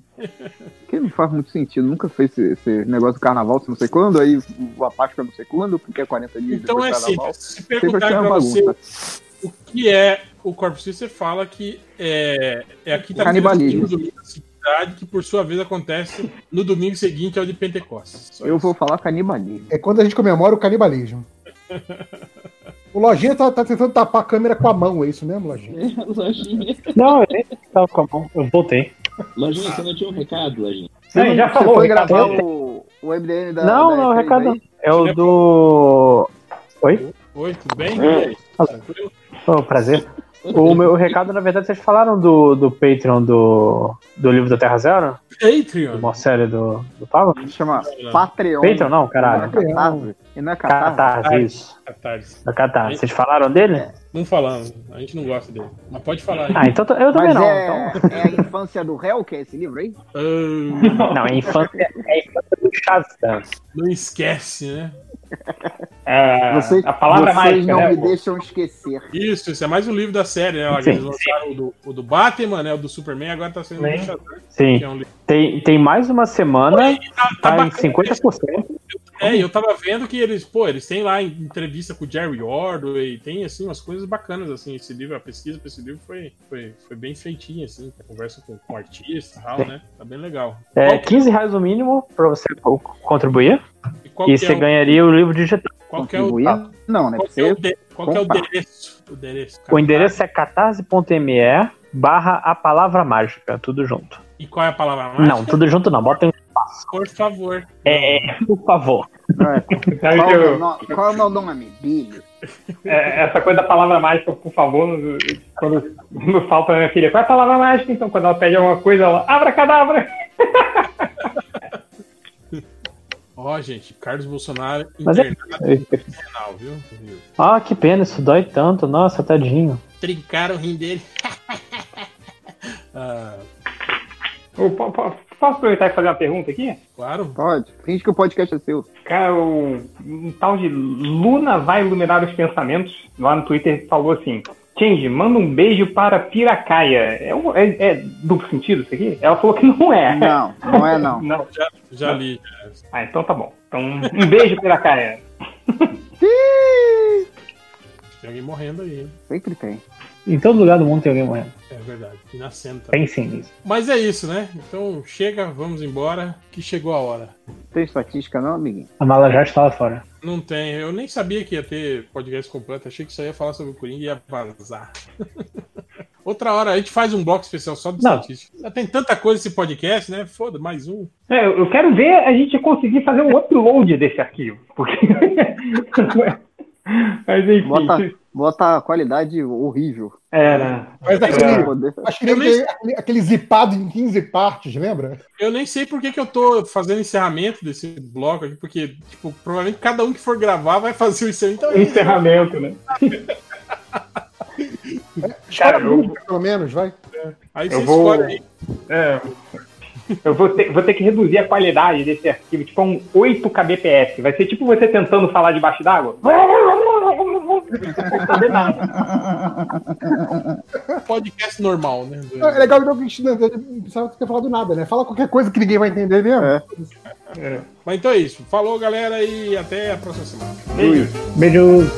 Que não faz muito sentido. Nunca fez esse, esse negócio do carnaval, não sei quando, aí a Páscoa não sei quando, porque é 40 dias Então é depois do carnaval. simples. Se perguntar uma pra você o que é o Corpus Christi, você fala que é, é a quinta-feira Canibalismo. do domingo da cidade, que por sua vez acontece no domingo seguinte ao de Pentecostes. Eu vou falar canibalismo. É quando a gente comemora o canibalismo. O Lojinha tá, tá tentando tapar a câmera com a mão, é isso mesmo, Lojinha? Lojinha. Não, eu nem tava com a mão. Eu voltei. Lojinha, você não tinha um recado, Lojinha? Você, Não, já você falou, foi recado. gravar o, o MDN da. não, da não, o E3 recado aí? é o do. Oi? Oi, tudo bem? É. Tranquilo? Oh, prazer. O meu recado, na verdade, vocês falaram do, do Patreon do, do livro da Terra Zero? Patreon. Uma série do, do Pablo? Chama Patreon. Patreon, não, Não é caralho. Catarse. E não é Catarse. Catarse, isso. Catarse. Da Catarse. Vocês falaram dele? Não falamos, a gente não gosta dele. Mas pode falar aí. Ah, então eu também Mas não. é, Então... é a infância do réu, que é esse livro aí? Ah, Não, é infância, é infância do Shazam. não esquece, né? É, Vocês, a palavra vocês mágica, não né? me pô? deixam esquecer. Isso, isso é mais um livro da série, né? Sim, Eles lançaram o do, o do Batman, né? O do Superman, agora tá sendo o do Sim. Shazam, Sim. é um livro. Tem, tem mais uma semana, Tá, tá tá em bacana. 50%. É, e eu tava vendo que eles, pô, eles têm lá entrevista com o Jerry Ordway, tem, assim, umas coisas bacanas, assim, esse livro, a pesquisa pra esse livro foi, foi, foi bem feitinha, assim, conversa com, com artista e tal, né? Tá bem legal. É Qual, 15 reais o mínimo pra você co- contribuir. Qual E que você é o, ganharia o livro digital. qual que é o, Contribuir? Não, né? qual que é o, de- qual que é o endereço? O endereço, O endereço é catarse.me barra a palavra mágica, tudo junto. E qual é a palavra mágica? Não, tudo junto não, bota em Por favor. É, por favor. É, qual, é eu- no- qual é o meu nome? Billy. é, essa coisa da palavra mágica, por favor, quando, quando falta a minha filha, qual é a palavra mágica? Então, quando ela pede alguma coisa, ela abra cadabra. Ó, gente, Carlos Bolsonaro Mas é- internado renal, viu? Viu? Ah, que pena, isso dói tanto. Nossa, tadinho. Trincaram o rim dele. Ah, Ô, po- po- Posso aproveitar e fazer uma pergunta aqui? claro. Pode. Finge que o podcast é seu. Cara, o, um tal de Luna vai iluminar os pensamentos lá no Twitter falou assim: Change, manda um beijo para Piracaia. É, um- é- é duplo sentido isso aqui? Ela falou que não é. Não, não é não. Não. Já, já li. Ah, então tá bom. Então, um beijo, Piracaia. Tem alguém morrendo aí, hein? Sempre tem. Em todo lugar do mundo tem alguém morrendo. É verdade. E nascendo também. Pensem nisso. Mas é isso, né? Então chega, vamos embora, que chegou a hora. Tem estatística não, amiguinho? A mala já está lá fora. Não tem, eu nem sabia que ia ter podcast completo, achei que só ia falar sobre o Coringa e ia vazar. Outra hora a gente faz um bloco especial só de Não. estatística. Já tem tanta coisa esse podcast, né? Foda, mais um. É, eu eu quero ver a gente conseguir fazer um upload desse arquivo. Porque... Mas enfim. Bota, bota a qualidade horrível. Era. Mas Pra aquele, poder- mas queria ver aquele, aquele zipado em 15 partes, lembra? Eu nem sei por que, que eu tô fazendo encerramento desse bloco aqui, porque, tipo, provavelmente cada um que for gravar vai fazer o encerramento. Então, é isso. Encerramento, né? Cara, eu- pelo menos, vai. Aí Eu você vou- escolhe aí. É. Eu vou ter, vou ter que reduzir a qualidade desse arquivo, tipo um 8 kbps. Vai ser tipo você tentando falar debaixo d'água. Não entender nada. Podcast normal, né? É legal que a gente não precisava ter falado nada, né? Fala qualquer coisa que ninguém vai entender mesmo. É. Mas então é isso. Falou, galera, e até a próxima semana. Beijo. Beijo.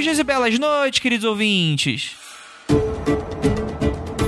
Longos dias e belas noites, queridos ouvintes.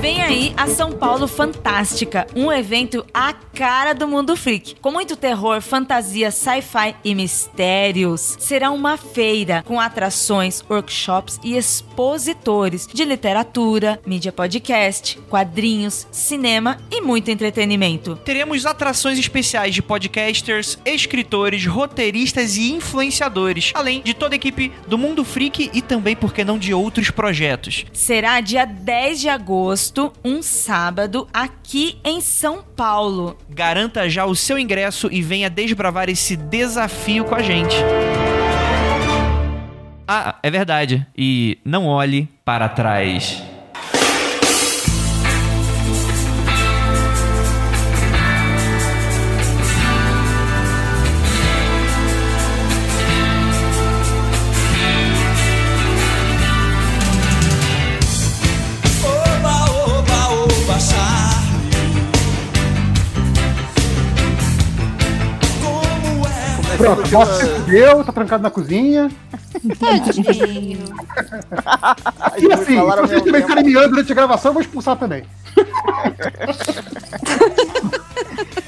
Vem aí a São Paulo Fantástica, um evento à cara do mundo freak, com muito terror, fantasia, sci-fi e mistérios. Será uma feira com atrações, workshops e expositores de literatura, mídia podcast, quadrinhos, cinema e muito entretenimento. Teremos atrações especiais de podcasters, escritores, roteiristas e influenciadores, além de toda a equipe do Mundo Freak e também, por que não, de outros projetos. Será dia 10 de agosto, um sábado, aqui em São Paulo. Garanta já o seu ingresso e venha desbravar esse desafio com a gente. Ah, é verdade. E não olhe para trás. Pronto, bota se fudeu, tá trancado na cozinha. Tadinho. E assim, se vocês também ficarem miando durante a gravação, eu vou expulsar também.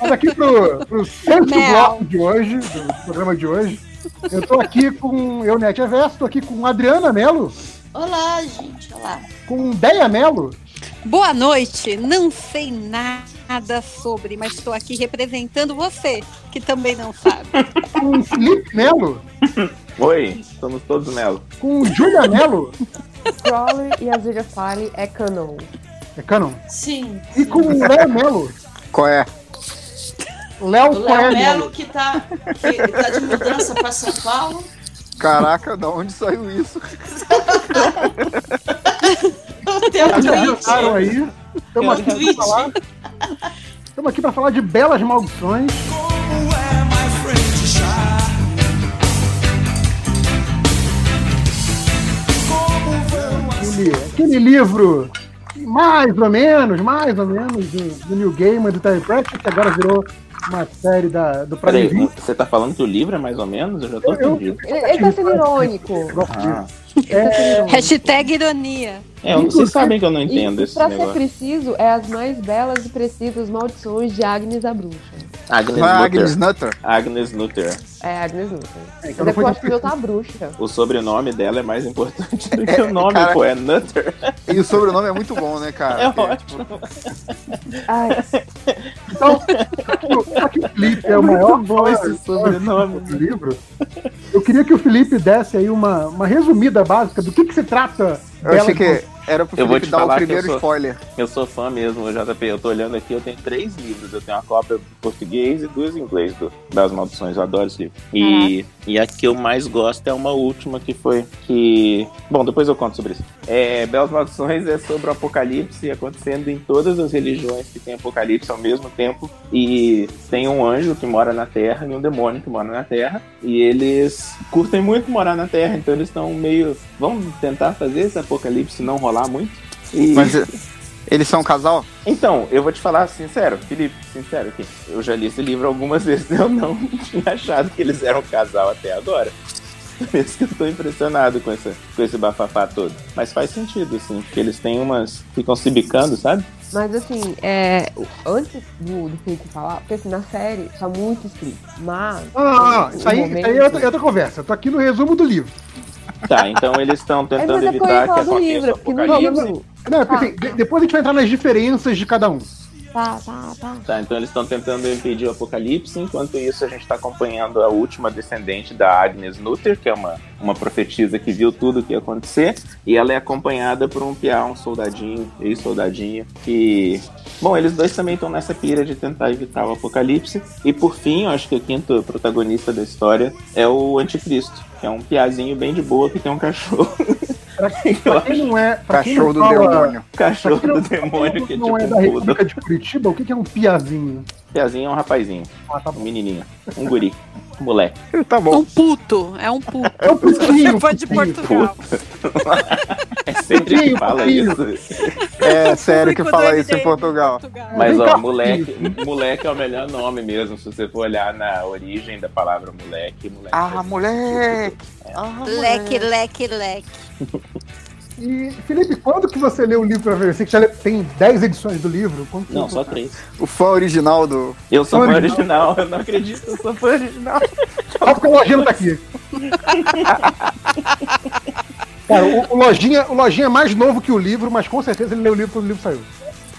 Mas aqui pro, pro sexto Mel. bloco de hoje, do programa de hoje, eu tô aqui com eu, Net Everso, tô aqui com Adriana Melo, Olá, gente. Olá. com Deia Melo, Boa noite. Não sei nada sobre, mas estou aqui representando você, que também não sabe. com Felipe Melo, Oi, somos todos Melo. com Julia Melo, Crawler e Azure Fire é canon. é canon, Sim. e com o Léo Melo, Qual é? Léo O. Melo que tá, que tá de mudança para São Paulo. Caraca, da onde saiu isso? Tem um tweet. aí? Estamos aqui para falar. Estamos aqui para falar de belas maldições. Como é, my friend as Aquele, aquele livro, mais ou menos, mais ou menos, do, do New Gamer, do Terry Pratchett, que agora virou uma série da, do Prime Peraí, Video. você tá falando que o livro é mais ou menos? Eu já tô Eu- perdido. Ele, ele tá sendo irônico. Ah. Irônico. Hashtag ironia. É, vocês sabem que eu não entendo e esse pra ser negócio. preciso, é as mais belas e precisas maldições de Agnes a Bruxa. Agnes é Nutter. Agnes Nutter? Agnes Nutter. É, Agnes Nutter. então Mas é eu acho que o meu tá bruxa. O sobrenome dela é mais importante do que É, o nome, cara. pô. É Nutter. E o sobrenome é muito bom, né, cara? É Porque, ótimo. Ai, Então, que o Felipe é o maior bom esse sobrenome. do livro, eu queria que o Felipe desse aí uma, uma resumida básica do que, que se trata Eu achei que era pro Eu vou te dar o falar eu primeiro sou- spoiler. Eu sou fã mesmo, JP. Eu tô olhando aqui, eu tenho três livros. Eu tenho uma cópia em português e duas em inglês do, das Maldições. Eu adoro esse livro. E, e a que eu mais gosto é uma última que foi que. Bom, depois eu conto sobre isso. É, Belas Maldições é sobre o apocalipse acontecendo em todas as religiões que tem apocalipse ao mesmo tempo. E tem um anjo que mora na Terra e um demônio que mora na Terra. E eles curtem muito morar na Terra, então eles estão meio. Vamos tentar fazer esse apocalipse não rolar muito. E... Mas eh, eles são um casal? Então, eu vou te falar sincero, Felipe, sincero aqui. Eu já li esse livro algumas vezes, eu não tinha achado que eles eram um casal até agora. Por isso que eu tô impressionado com, essa, com esse bafafá todo. Mas faz sentido, assim, porque eles têm umas. ficam se bicando, sabe? Mas assim, é, antes do, do Felipe falar, porque assim, na série tá muito escrito. Mas. Ah, não, não, isso aí, o isso aí é outra, é outra conversa. Eu tô aqui no resumo do livro. Tá, então eles estão Aí tentando depois evitar que aconteça o apocalipse. Não, é porque, Ah. assim, de- depois a gente vai entrar nas diferenças de cada um. Tá, tá, tá. Tá, então eles estão tentando impedir o apocalipse, enquanto isso a gente está acompanhando a última descendente da Agnes Nutter, que é uma, uma profetisa que viu tudo o que ia acontecer, e ela é acompanhada por um piá, um soldadinho, ex-soldadinho, que... Bom, eles dois também estão nessa pira de tentar evitar o apocalipse, e por fim, eu acho que o quinto protagonista da história é o Anticristo, que é um piazinho bem de boa que tem um cachorro. Pra, pra quem não é. Pra quem Cachorro não do fala- demônio. Cachorro quem não- do demônio, que é não é tipo da um poodle. República de Curitiba, o que que é um piazinho? Piazinho é um rapazinho, um menininho, um guri, um moleque. Tá Um puto, é um puto. É um putinho. Foi de Portugal. É sempre que fala isso. É sério que fala isso em. Portugal. Mas ó, moleque, moleque é o melhor nome mesmo, se você for olhar na origem da palavra moleque. moleque Ah, moleque! Leque, leque, leque. E, Felipe, quando que você leu o livro pra ver? Você que já lê- tem 10 edições do livro? Quanto Não, só três. O fã original do. Eu sou Fã original. original, eu não acredito, eu sou fã original. Só porque o Lojinha não tá aqui. Cara, o, o Lojinha, o Lojinha é mais novo que o livro, mas com certeza ele leu o livro quando o livro saiu.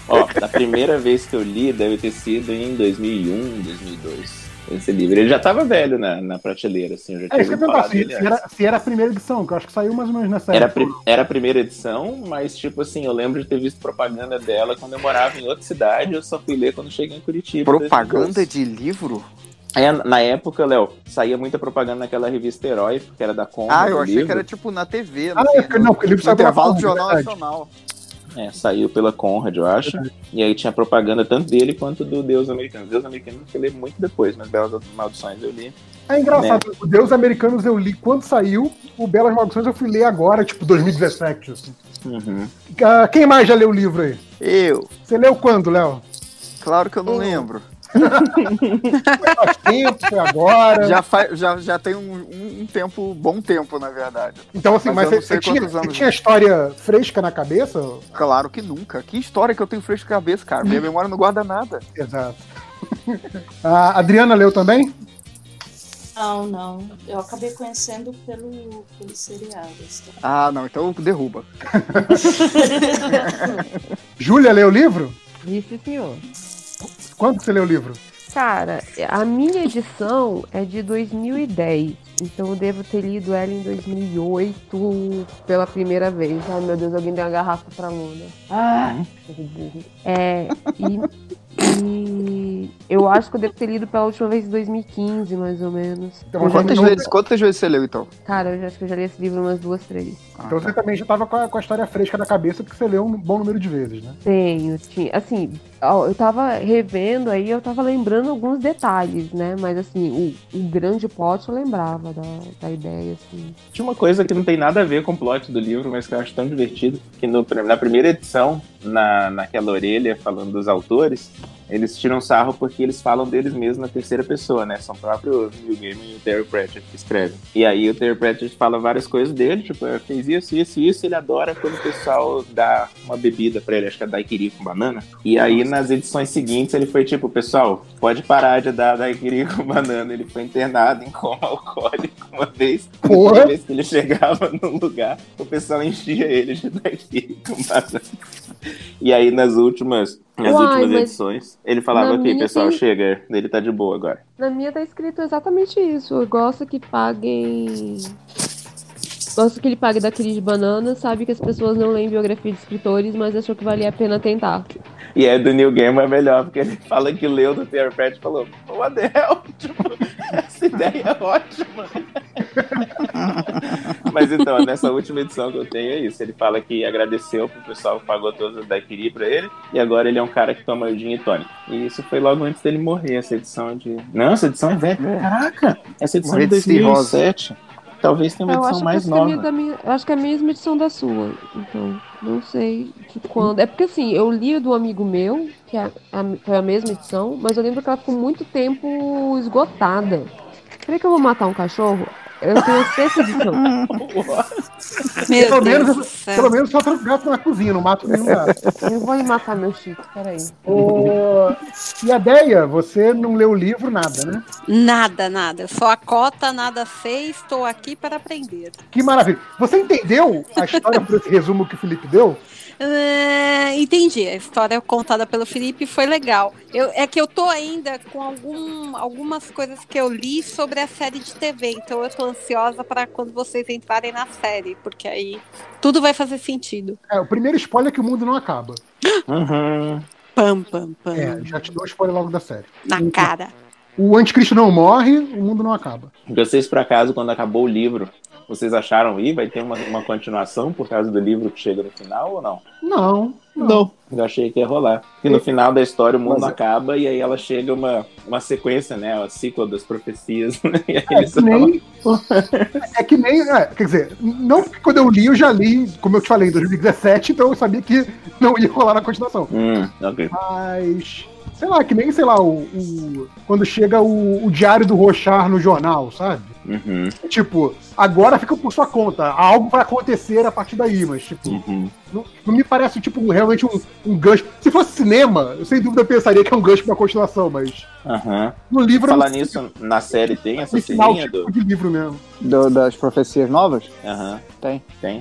Ó, da primeira vez que eu li, deve ter sido em 2001, 2002. Esse livro. Ele já tava velho na, na prateleira, assim. Eu já É tinha isso que eu perguntar, se, era, se era a primeira edição, que eu acho que saiu mais ou menos nessa Era, época. pri- era a primeira edição, mas, tipo assim, eu lembro de ter visto propaganda dela quando eu morava em outra cidade. Eu só fui ler quando cheguei em Curitiba. Propaganda 2012. de livro? É, na época, Léo, saía muita propaganda naquela revista Herói, que era da Conrad. Ah, eu achei livro. que era tipo na TV. Ah, assim, é porque- não, porque o livro saiu pela Jornal verdade. Nacional. É, saiu pela Conrad, eu acho. E aí tinha propaganda tanto dele quanto do Deus Americano. Deus Americano eu li muito depois, mas Belas Maldições eu li. É engraçado, Né? o Deus Americanos eu li quando saiu, o Belas Maldições eu fui ler agora, tipo 2017. Assim. Uhum. Ah, quem mais já leu o livro aí? Eu. Você leu quando, Léo? Claro que eu não lembro. Faz tempo, foi agora. Já, fa- já, já tem um, um- um tempo, bom tempo, na verdade. Então, assim, mas, não você, tinha, você tinha história fresca na cabeça? Claro que nunca. Que história que eu tenho fresco na cabeça, cara. Minha memória não guarda nada. Exato. A Adriana leu também? Não, não. Eu acabei conhecendo pelo, pelo seriado. assim. Ah, não, então derruba. Júlia leu o livro? Isso, senhor. Quando você leu o livro? Cara, a minha edição é de 2010. Então eu devo ter lido ela em 2008 pela primeira vez. Ai meu Deus, alguém deu uma garrafa pra Luna. Ah, burro. É, e, e eu acho que eu devo ter lido pela última vez em 2015, mais ou menos. Então, Quantas vezes, quantas vezes você leu, então? Cara, eu já- acho que eu já li esse livro umas duas, três. Então você também já estava com, a- com a história fresca na cabeça, porque você leu um bom número de vezes, né? Tenho, tinha. Assim, ó, eu tava revendo aí, eu tava lembrando alguns detalhes, né? Mas assim, o, o grande plot eu lembrava da, da ideia, assim. Tinha uma coisa que não tem nada a ver com o plot do livro, mas que eu acho tão divertido, que no- na primeira edição, na, naquela orelha falando dos autores, eles tiram sarro porque eles falam deles mesmos na terceira pessoa, né? São o próprio Neil Gaiman e o Terry Pratchett que escrevem. E aí o Terry Pratchett fala várias coisas dele, tipo, "Eu fez isso, isso, isso, ele adora quando o pessoal dá uma bebida pra ele, acho que é daiquiri com banana. E aí nas edições seguintes ele foi tipo, pessoal, pode parar de dar daiquiri com banana. Ele foi internado em coma alcoólico uma vez. Porra! Toda vez que ele chegava num lugar, o pessoal enchia ele de daiquiri com banana. E aí nas últimas, nas Uai, últimas mas edições, ele falava, na ok, minha pessoal, tem- chega, ele tá de boa agora. Na minha tá escrito exatamente isso. Eu gosto que paguem. Gosto que ele pague daquele de banana, sabe que as pessoas não leem biografia de escritores, mas achou que valia a pena tentar. E aí do Neil Gaiman é melhor, porque ele fala que leu do Terry Pratchett e falou, o Adel, tipo, essa ideia é ótima. Mas então, nessa última edição que eu tenho é isso. Ele fala que agradeceu pro pessoal que pagou todas as daiquiri pra ele, e agora ele é um cara que toma gin e tônica. E isso foi logo antes dele morrer, essa edição de... Não, essa edição é velha. Caraca! Essa edição é de de cirrose. 2007. Talvez tenha uma eu edição acho mais que essa é a minha, nova. da minha- eu acho que é a mesma edição da sua. Então, não sei de quando. É porque assim, eu li a do amigo meu, que é a, foi a mesma edição, mas eu lembro que ela ficou muito tempo esgotada. Será que eu vou matar um cachorro? Eu tenho a sexta edição. Meu pelo, menos, pelo menos só tranco gato na cozinha, não mato nenhum gato. Eu vou matar meu Chico, peraí. Ô, E a Deia, você não leu o livro, nada, né? Nada, nada. Eu sou a cota, nada sei, estou aqui para aprender. Que maravilha. Você entendeu a história por esse resumo que o Felipe deu? É, entendi. A história contada pelo Felipe foi legal. Eu, é que eu tô ainda com algum, algumas coisas que eu li sobre a série de TV, então eu tô ansiosa para quando vocês entrarem na série, porque aí tudo vai fazer sentido. É, o primeiro spoiler é que o mundo não acaba. Uhum. Pam, pam, pam. É, já te dou o spoiler logo da série. Na cara. O anticristo não morre, o mundo não acaba. Vocês, por acaso, quando acabou o livro, vocês acharam aí? Vai ter uma, uma continuação por causa do livro que chega no final ou não? Não. Não. Eu achei que ia rolar. E no final da história o mundo Mas- acaba e aí ela chega uma, uma sequência, né? A ciclo das profecias. né? E aí É que nem. É que nem. é, quer dizer, não porque quando eu li, eu já li, como eu te falei, em 2017, então eu sabia que não ia rolar na continuação. Hum, ok. Mas. Sei lá, que nem, sei lá, o, o- quando chega o, o diário do Rochar no jornal, sabe? Uhum. Tipo, agora fica por sua conta. Algo vai acontecer a partir daí, mas, tipo, Uhum. não, não me parece, tipo, realmente um, um gancho. Se fosse cinema, eu sem dúvida pensaria que é um gancho pra continuação, mas Aham. no livro Falar não nisso, na série tem essa ceninha tipo do. de livro mesmo. Do- das profecias novas? Aham. Tem. Tem.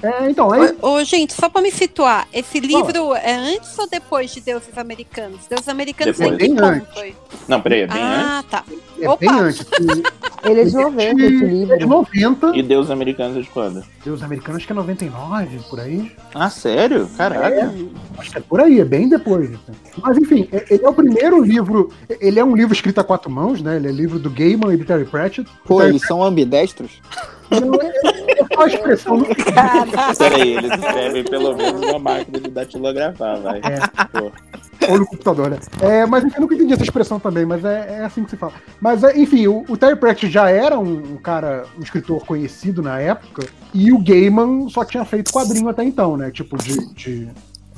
É, então, é. Ô, ô, gente, só pra me situar, esse livro é antes ou depois de Deuses Americanos? Deuses Americanos Depois. em que Bem ponto antes. foi? Não, peraí, é bem Ah, antes. tá. É Opa. bem antes. Ele é de 90, esse livro. É de 90. E Deus Americanos é de quando? Deus americanos acho que é 99, por aí. Ah, sério? Caraca. É, acho que é por aí, é bem depois. assim. Mas enfim, é- ele é o primeiro livro. Ele é um livro escrito a quatro mãos, né? Ele é livro do Gaiman e do Terry Pratchett. Pô, Terry eles são ambidestros? Não, é, é só a expressão. Não... Peraí, eles escrevem pelo menos uma máquina de datilografar, vai. Pô. Ou no computador, né? É, mas enfim, eu nunca entendi essa expressão também, mas é, é assim que se fala. Mas é, enfim, o, o Terry Pratchett já era um, um cara, um escritor conhecido na época, e o Gaiman só tinha feito quadrinho até então, né? Tipo, de. de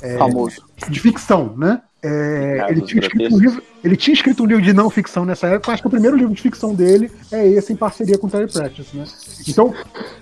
é, Famoso. de ficção, né? É, ele, tinha escrito um livro, ele tinha escrito um livro de não ficção nessa época, acho que o primeiro livro de ficção dele é esse em parceria com o Terry Pratchett, né? Então,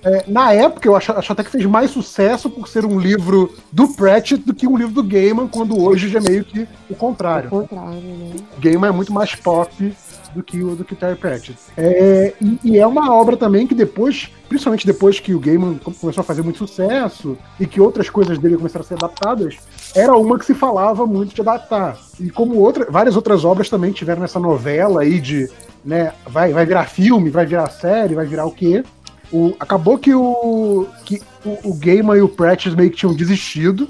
é, na época, eu acho, acho até que fez mais sucesso por ser um livro do Pratchett do que um livro do Gaiman, quando hoje já é meio que o contrário. Ao contrário, né? O Gaiman é muito mais pop do que o do que Terry Pratchett. É, e, e é uma obra também que depois, principalmente depois que o Gaiman com- começou a fazer muito sucesso e que outras coisas dele começaram a ser adaptadas, era uma que se falava muito de adaptar. E como outra, várias outras obras também tiveram essa novela aí de, né, vai, vai virar filme, vai virar série, vai virar o quê? O, acabou que o que o, o Gaiman e o Pratchett meio que tinham desistido.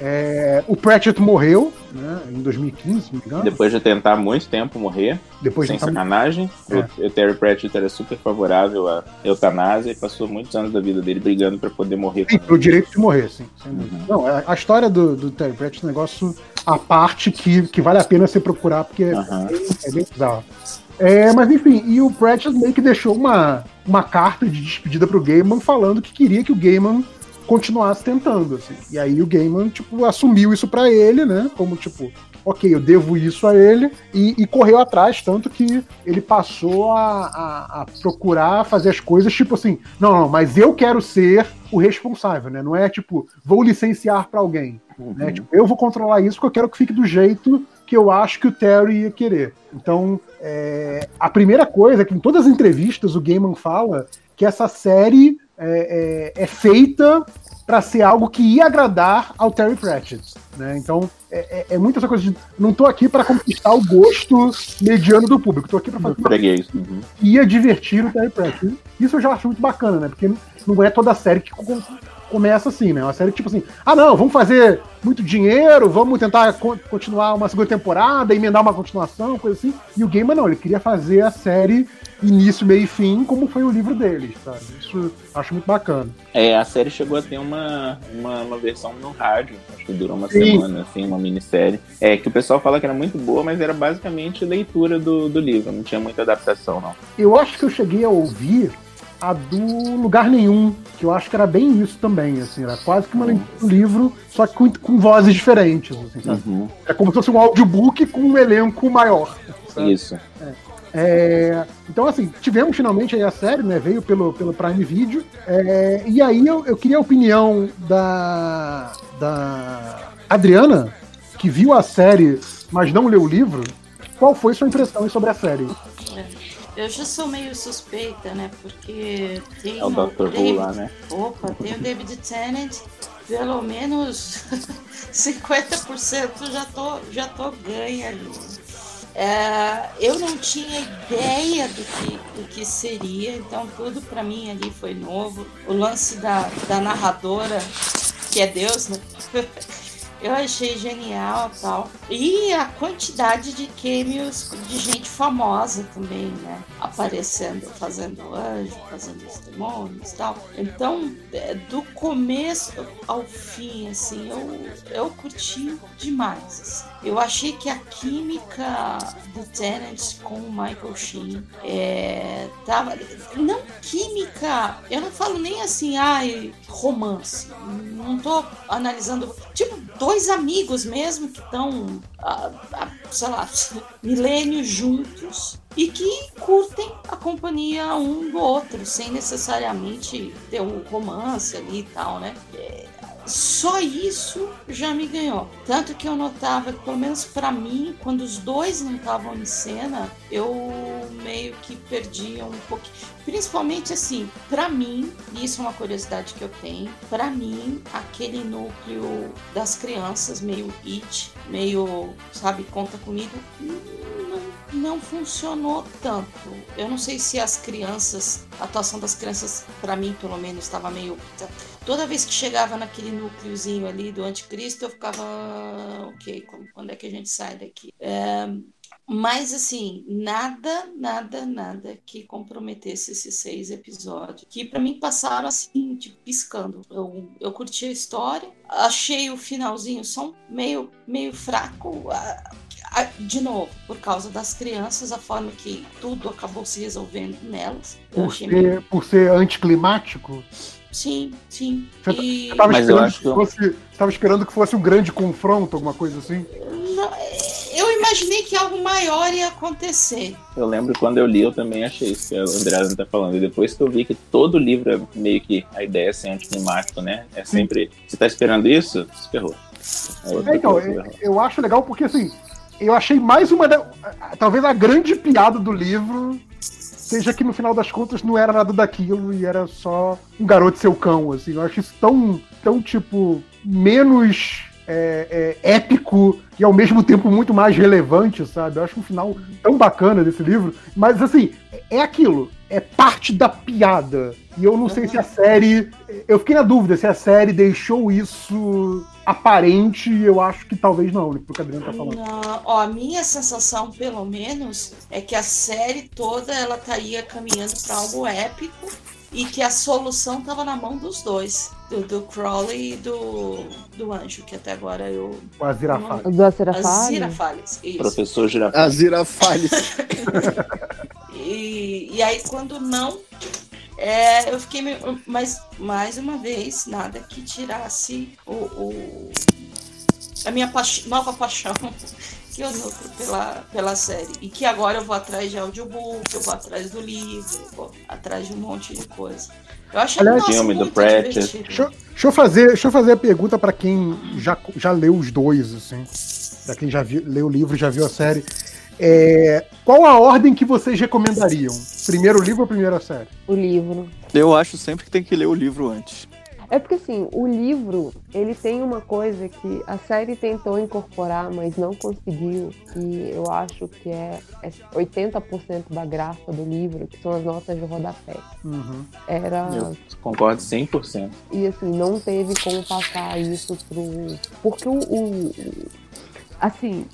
É, o Pratchett morreu, né, em 2015, se não me engano. Depois de tentar muito tempo morrer, Depois de sem sacanagem, É. o, o Terry Pratchett era super favorável à eutanásia e passou muitos anos da vida dele brigando pra poder morrer. Sim, pelo direito de morrer, sim. dúvida. Não, a, história do, do Terry Pratchett é um negócio à parte que, que vale a pena você procurar, porque é, Aham. bem, é bem bizarro. É, mas enfim, e o Pratchett meio que deixou uma, uma carta de despedida pro Gaiman falando que queria que o Gaiman continuasse tentando, assim. E aí o Gaiman, tipo, assumiu isso pra ele, né? Como, tipo, ok, eu devo isso a ele, e, e correu atrás, tanto que ele passou a, a- a procurar fazer as coisas, tipo assim, não, não, mas eu quero ser o responsável, né? Não é tipo, vou licenciar pra alguém. Né? Tipo, eu vou controlar isso porque eu quero que fique do jeito que eu acho que o Terry ia querer. Então, é, a primeira coisa é que em todas as entrevistas o Gaiman fala que essa série é, é- é feita para ser algo que ia agradar ao Terry Pratchett. Né? Então, é, é, é muito essa coisa de não tô aqui para conquistar o gosto mediano do público, tô aqui para fazer Freguês. Uhum. ia divertir o Terry Pratchett. Isso eu já acho muito bacana, né? Porque não é toda série que começa assim, né? Uma série tipo assim, ah não, vamos fazer muito dinheiro, vamos tentar con- continuar uma segunda temporada, emendar uma continuação, coisa assim. E o Gaiman não, ele queria fazer a série início, meio e fim, como foi o livro deles, sabe? Isso acho muito bacana. É, a série chegou a ter uma, uma, uma versão no rádio, acho que durou uma Sim. semana, assim, uma minissérie. É, que o pessoal fala que era muito boa, mas era basicamente leitura do, do livro, não tinha muita adaptação, não. Eu acho que eu cheguei a ouvir a do Lugar Nenhum, que eu acho que era bem isso também, assim, era quase que uma leitura do livro, só que com, com vozes diferentes, assim, sabe? Uhum. É como se fosse um audiobook com um elenco maior. sabe? Isso. É. É, então, assim, tivemos finalmente aí a série, né? Veio pelo, pelo Prime Video. É, e aí eu, eu queria a opinião da, da Adriana, que viu a série, mas não leu o livro. Qual foi sua impressão sobre a série? Eu já sou meio suspeita, né? Porque tem É o Dr. Who David- lá, né? Opa, tem o David Tennant, pelo menos 50% já tô, já tô ganha ali. É, eu não tinha ideia do que, do que seria, então tudo pra mim ali foi novo. O lance da, da narradora, que é Deus, né? Eu achei genial tal. E a quantidade de cameos de gente famosa também, né? Aparecendo, fazendo anjo, fazendo os demônios tal. Então, é, do começo ao fim, assim, eu, eu curti demais. assim. Eu achei que a química do Tennant com o Michael Sheen é, tava. Não química, eu não falo nem assim, ai, romance. Não tô analisando. Tipo, dois amigos mesmo que estão, sei lá, milênios juntos e que curtem a companhia um do outro, sem necessariamente ter um romance ali e tal, né? É, só isso já me ganhou. Tanto que eu notava que, pelo menos pra mim, quando os dois não estavam em cena, eu meio que perdia um pouquinho. Principalmente assim, pra mim, isso é uma curiosidade que eu tenho, pra mim, aquele núcleo das crianças, meio it, meio, sabe, conta comigo, não, funcionou tanto. Eu não sei se as crianças, a atuação das crianças, pra mim, pelo menos, estava meio. Toda vez que chegava naquele núcleozinho ali do anticristo, eu ficava. Ok, quando, é que a gente sai daqui? É, mas assim, nada, nada, nada que comprometesse esses seis episódios. Que pra mim passaram assim, tipo, piscando. Eu, eu curti a história, achei o finalzinho só meio, meio fraco. De novo, por causa das crianças, a forma que tudo acabou se resolvendo nelas. Por achei meio ser, por ser anticlimático? Sim, sim. Você tá- E- você tava, Mas eu esperando acho que que eu- fosse, você tava esperando que fosse um grande confronto, alguma coisa assim? Não, eu imaginei que algo maior ia acontecer. Eu lembro quando eu li, eu também achei isso que a Andrea tá falando. E depois que eu vi que todo livro é meio que a ideia é ser anticlimático, né? É sempre. Você tá esperando isso? Se ferrou. É É, então, coisa, eu, acho legal porque, assim, eu achei mais uma. talvez a grande piada do livro seja que no final das contas não era nada daquilo e era só um garoto seu cão, assim. Eu acho isso tão, tão tipo, menos é, é, épico e ao mesmo tempo muito mais relevante, sabe? Eu acho um final tão bacana desse livro. Mas, assim, é aquilo. É parte da piada. E eu não sei se a série. Eu fiquei na dúvida se a série deixou isso aparente. e Eu acho que talvez não, né? Porque o Adriano tá falando. Não, ó, a minha sensação, pelo menos, é que a série toda ela estaria caminhando para algo épico e que a solução estava na mão dos dois, do, do Crowley e do, do Anjo, que até agora eu. O Aziraphale. Do Aziraphale? Aziraphales, isso. Professor Girafales. Aziraphales. E, e aí, quando não, é, eu fiquei meio. Mas, mais uma vez, nada que tirasse o, o- a minha nova paixão que eu nutro pela, pela série. E que agora eu vou atrás de audiobook, eu vou atrás do livro, eu vou atrás de um monte de coisa. Eu achei Aliás, nossa, filme do muito Pratchett. divertido. Deixa, eu- deixa eu fazer, deixa eu fazer a pergunta pra quem já, já leu os dois, assim. Pra quem já viu, leu o livro, já viu a série. É, qual a ordem que vocês recomendariam? Primeiro livro ou primeiro a série? O livro. Eu acho sempre que tem que ler o livro antes. É porque assim, o livro, ele tem uma coisa que a série tentou incorporar, mas não conseguiu. E eu acho que é, é 80% da graça do livro, que são as notas de rodapé. Uhum. Era. Eu concordo 100%. E assim, não teve como passar isso pro. Porque o. o- assim,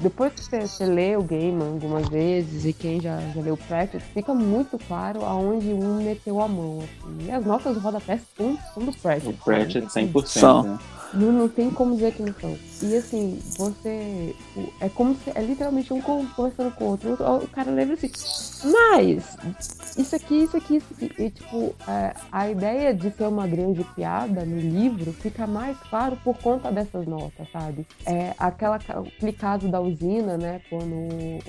depois que você, você lê o Gaiman algumas vezes e quem já, já leu o Pratchett, fica muito claro aonde um meteu a mão. Assim. E as notas de rodapé são, são do Pratchett. O Pratchett sabe? 100%. São. Né? Não, não tem como dizer que não são. E assim, você. É como se. É literalmente um con- conversando com o outro. O cara lembra assim. Mas. Isso aqui, isso aqui, isso aqui. E, tipo, é, a ideia de ser uma grande piada no livro fica mais claro por conta dessas notas, sabe? É aquela, aquele caso da usina, né? Quando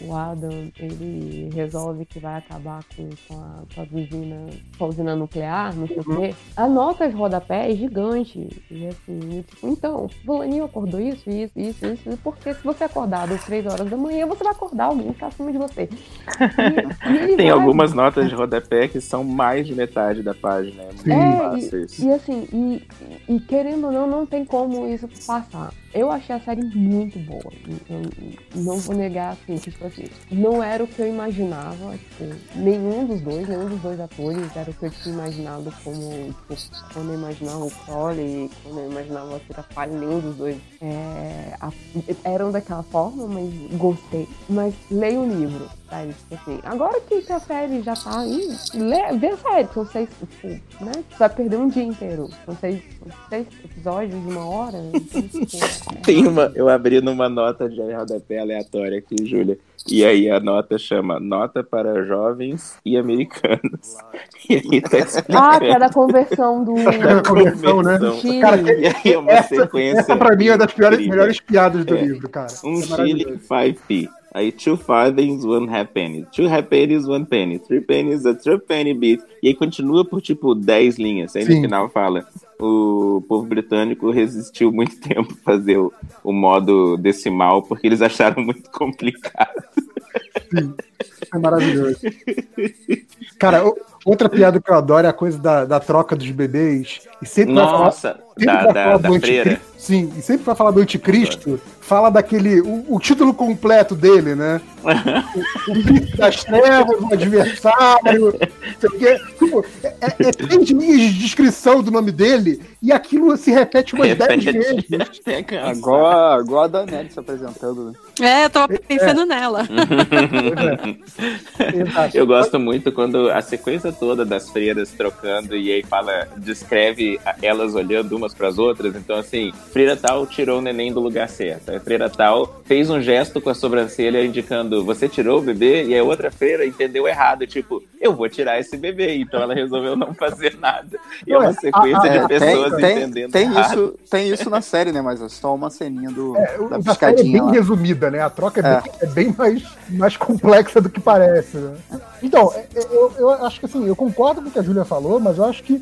o Adam ele resolve que vai acabar com, com, a, com, as usina, com a usina nuclear, não sei o quê. A nota de rodapé é gigante. E assim, tipo, então, fulaninho acordou isso, isso, isso, isso. Porque se você acordar às 3 horas da manhã, você vai acordar alguém que tá acima de você. E, e Tem vai- algumas notas de rodapé que são mais de metade da página. É muito É, fácil isso. e, e assim, e, e querendo ou não, não tem como isso passar. Eu achei a série muito boa. Eu não vou negar assim, que, tipo assim, não era o que eu imaginava, tipo, nenhum dos dois, nenhum dos dois atores era o que eu tinha imaginado como, tipo, quando eu imaginava o Crowley, quando eu imaginava a Cira Falha, nenhum dos dois é, a- eram daquela forma, mas gostei. Mas leia o livro, sabe? Tipo assim, agora que a série já tá aí, lê, vê a série, são seis, tipo, né? Você vai perder um dia inteiro. São seis, seis episódios de uma hora. então, tipo, Tem uma, eu abri numa nota de rodapé aleatória aqui, Júlia. E aí a nota chama Nota para Jovens e Americanos. E aí tá explicando. Ah, que é da conversão do. Da conversão, né? Chile. Cara, E aí é uma essa, sequência. essa pra mim é das piores, melhores piadas do É. livro, cara. Um É maravilhoso. shilling, five p. Aí, two farthings, one half penny. Two half pennies, one penny. Three pennies, a three penny bit. E aí continua por, tipo, 10 linhas. Aí Sim. no final fala, o povo britânico resistiu muito tempo a fazer o, o modo decimal, porque eles acharam muito complicado. É maravilhoso. Cara, o- outra piada que eu adoro é a coisa da, da troca dos bebês. E sempre vai falar- Nossa, sempre da, vai da, falar da do freira. Sim, e sempre vai falar do anticristo, fala daquele. O, o título completo dele, né? O, o das trevas, o adversário. sei o quê. Tipo, é, é, é três linhas de descrição do nome dele e aquilo se repete umas dez vezes. Agora, agora a Danelli se apresentando, né? É, eu tava pensando nela. Eu gosto muito quando a sequência toda das freiras trocando e aí fala, descreve elas olhando umas para as outras. Então, assim, freira tal tirou o neném do lugar certo. A freira tal fez um gesto com a sobrancelha indicando você tirou o bebê e a outra freira entendeu errado, tipo, eu vou tirar esse bebê. Então ela resolveu não fazer nada. E é uma sequência É, de pessoas tem, tem, entendendo tem errado. isso, tem isso na série, né? Mas é só uma ceninha do, É, da série é piscadinha bem lá. resumida, né? A troca é, Bem, é bem mais, mais complexa do que parece, né? Então, é- é- eu, eu acho que assim, eu concordo com o que a Júlia falou, mas eu acho que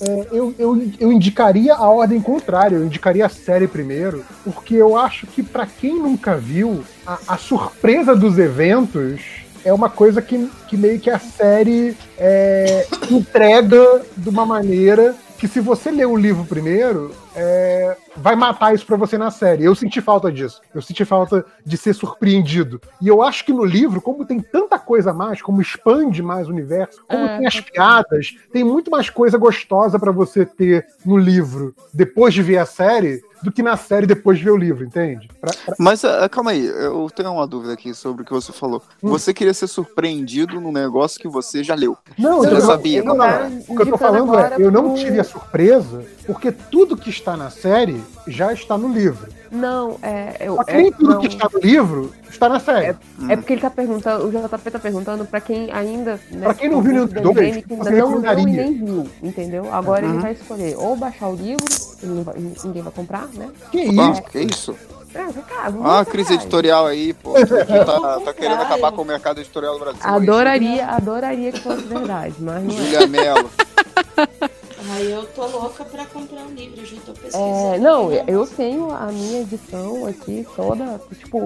é, eu, eu, eu indicaria a ordem contrária, eu indicaria a série primeiro, porque eu acho que pra quem nunca viu, a, a surpresa dos eventos é uma coisa que, que meio que a série é, entrega de uma maneira que se você ler o livro primeiro, é, vai matar isso pra você na série. Eu senti falta disso. Eu senti falta de ser surpreendido. E eu acho que no livro, como tem tanta coisa a mais, como expande mais o universo, como É, tem as piadas, tem muito mais coisa gostosa pra você ter no livro depois de ver a série do que na série depois de ver o livro, entende? Pra- pra- Mas ah, calma aí, eu tenho uma dúvida aqui sobre o que você falou. Hum. Você queria ser surpreendido num negócio que você já leu. Não, você eu já não- sabia. não- não, era. O que eu tô falando é, eu não tive a surpresa, porque tudo que está na série já está no livro. Não, é. Eu, Só que é, nem tudo não. que está no livro está na série. É porque ele tá perguntando, o JP tá perguntando pra quem ainda. Né, Pra quem não viu nenhum dos dois, que ainda não e recomendaria. nem viu, entendeu? Agora Uhum. ele vai escolher ou baixar o livro, não vai- ninguém vai comprar, né? Que Ah, que isso? É, cara, Ah, crise editorial aí, pô. Tá, tá querendo acabar com o mercado editorial do Brasil. Adoraria, adoraria que fosse verdade, mas não é. Julia Mello. Ai, eu tô louca pra comprar um livro, já tô pesquisando. É, não, eu tenho a minha edição aqui toda, tipo,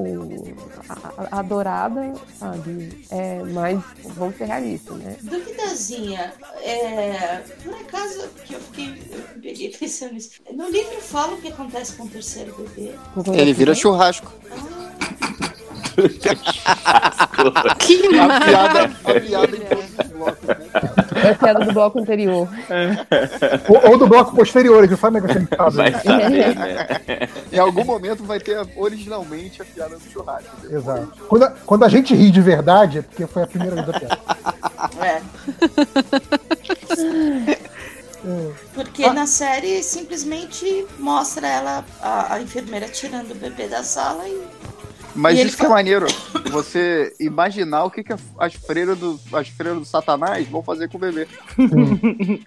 a- a- adorada, sabe? É, mas vamos ser realistas, né? Duvidazinha, é, por acaso que eu fiquei, eu peguei pensando nisso. No livro fala o que acontece com o terceiro bebê. Ele vira churrasco. Que a piada, a piada em todos os blocos, né? É a piada do bloco anterior. Ou, ou do bloco posterior, ele sabe é que é sentado. Vai saber, né? Em algum momento vai ter originalmente a piada do churrasco. Exato. Quando a, quando a gente ri de verdade, é porque foi a primeira vez da piada. É. Porque Porque na série simplesmente mostra ela, a, a enfermeira tirando o bebê da sala e. Mas isso que é maneiro. Você imaginar o que, que as freiras do, as freiras do Satanás vão fazer com o bebê.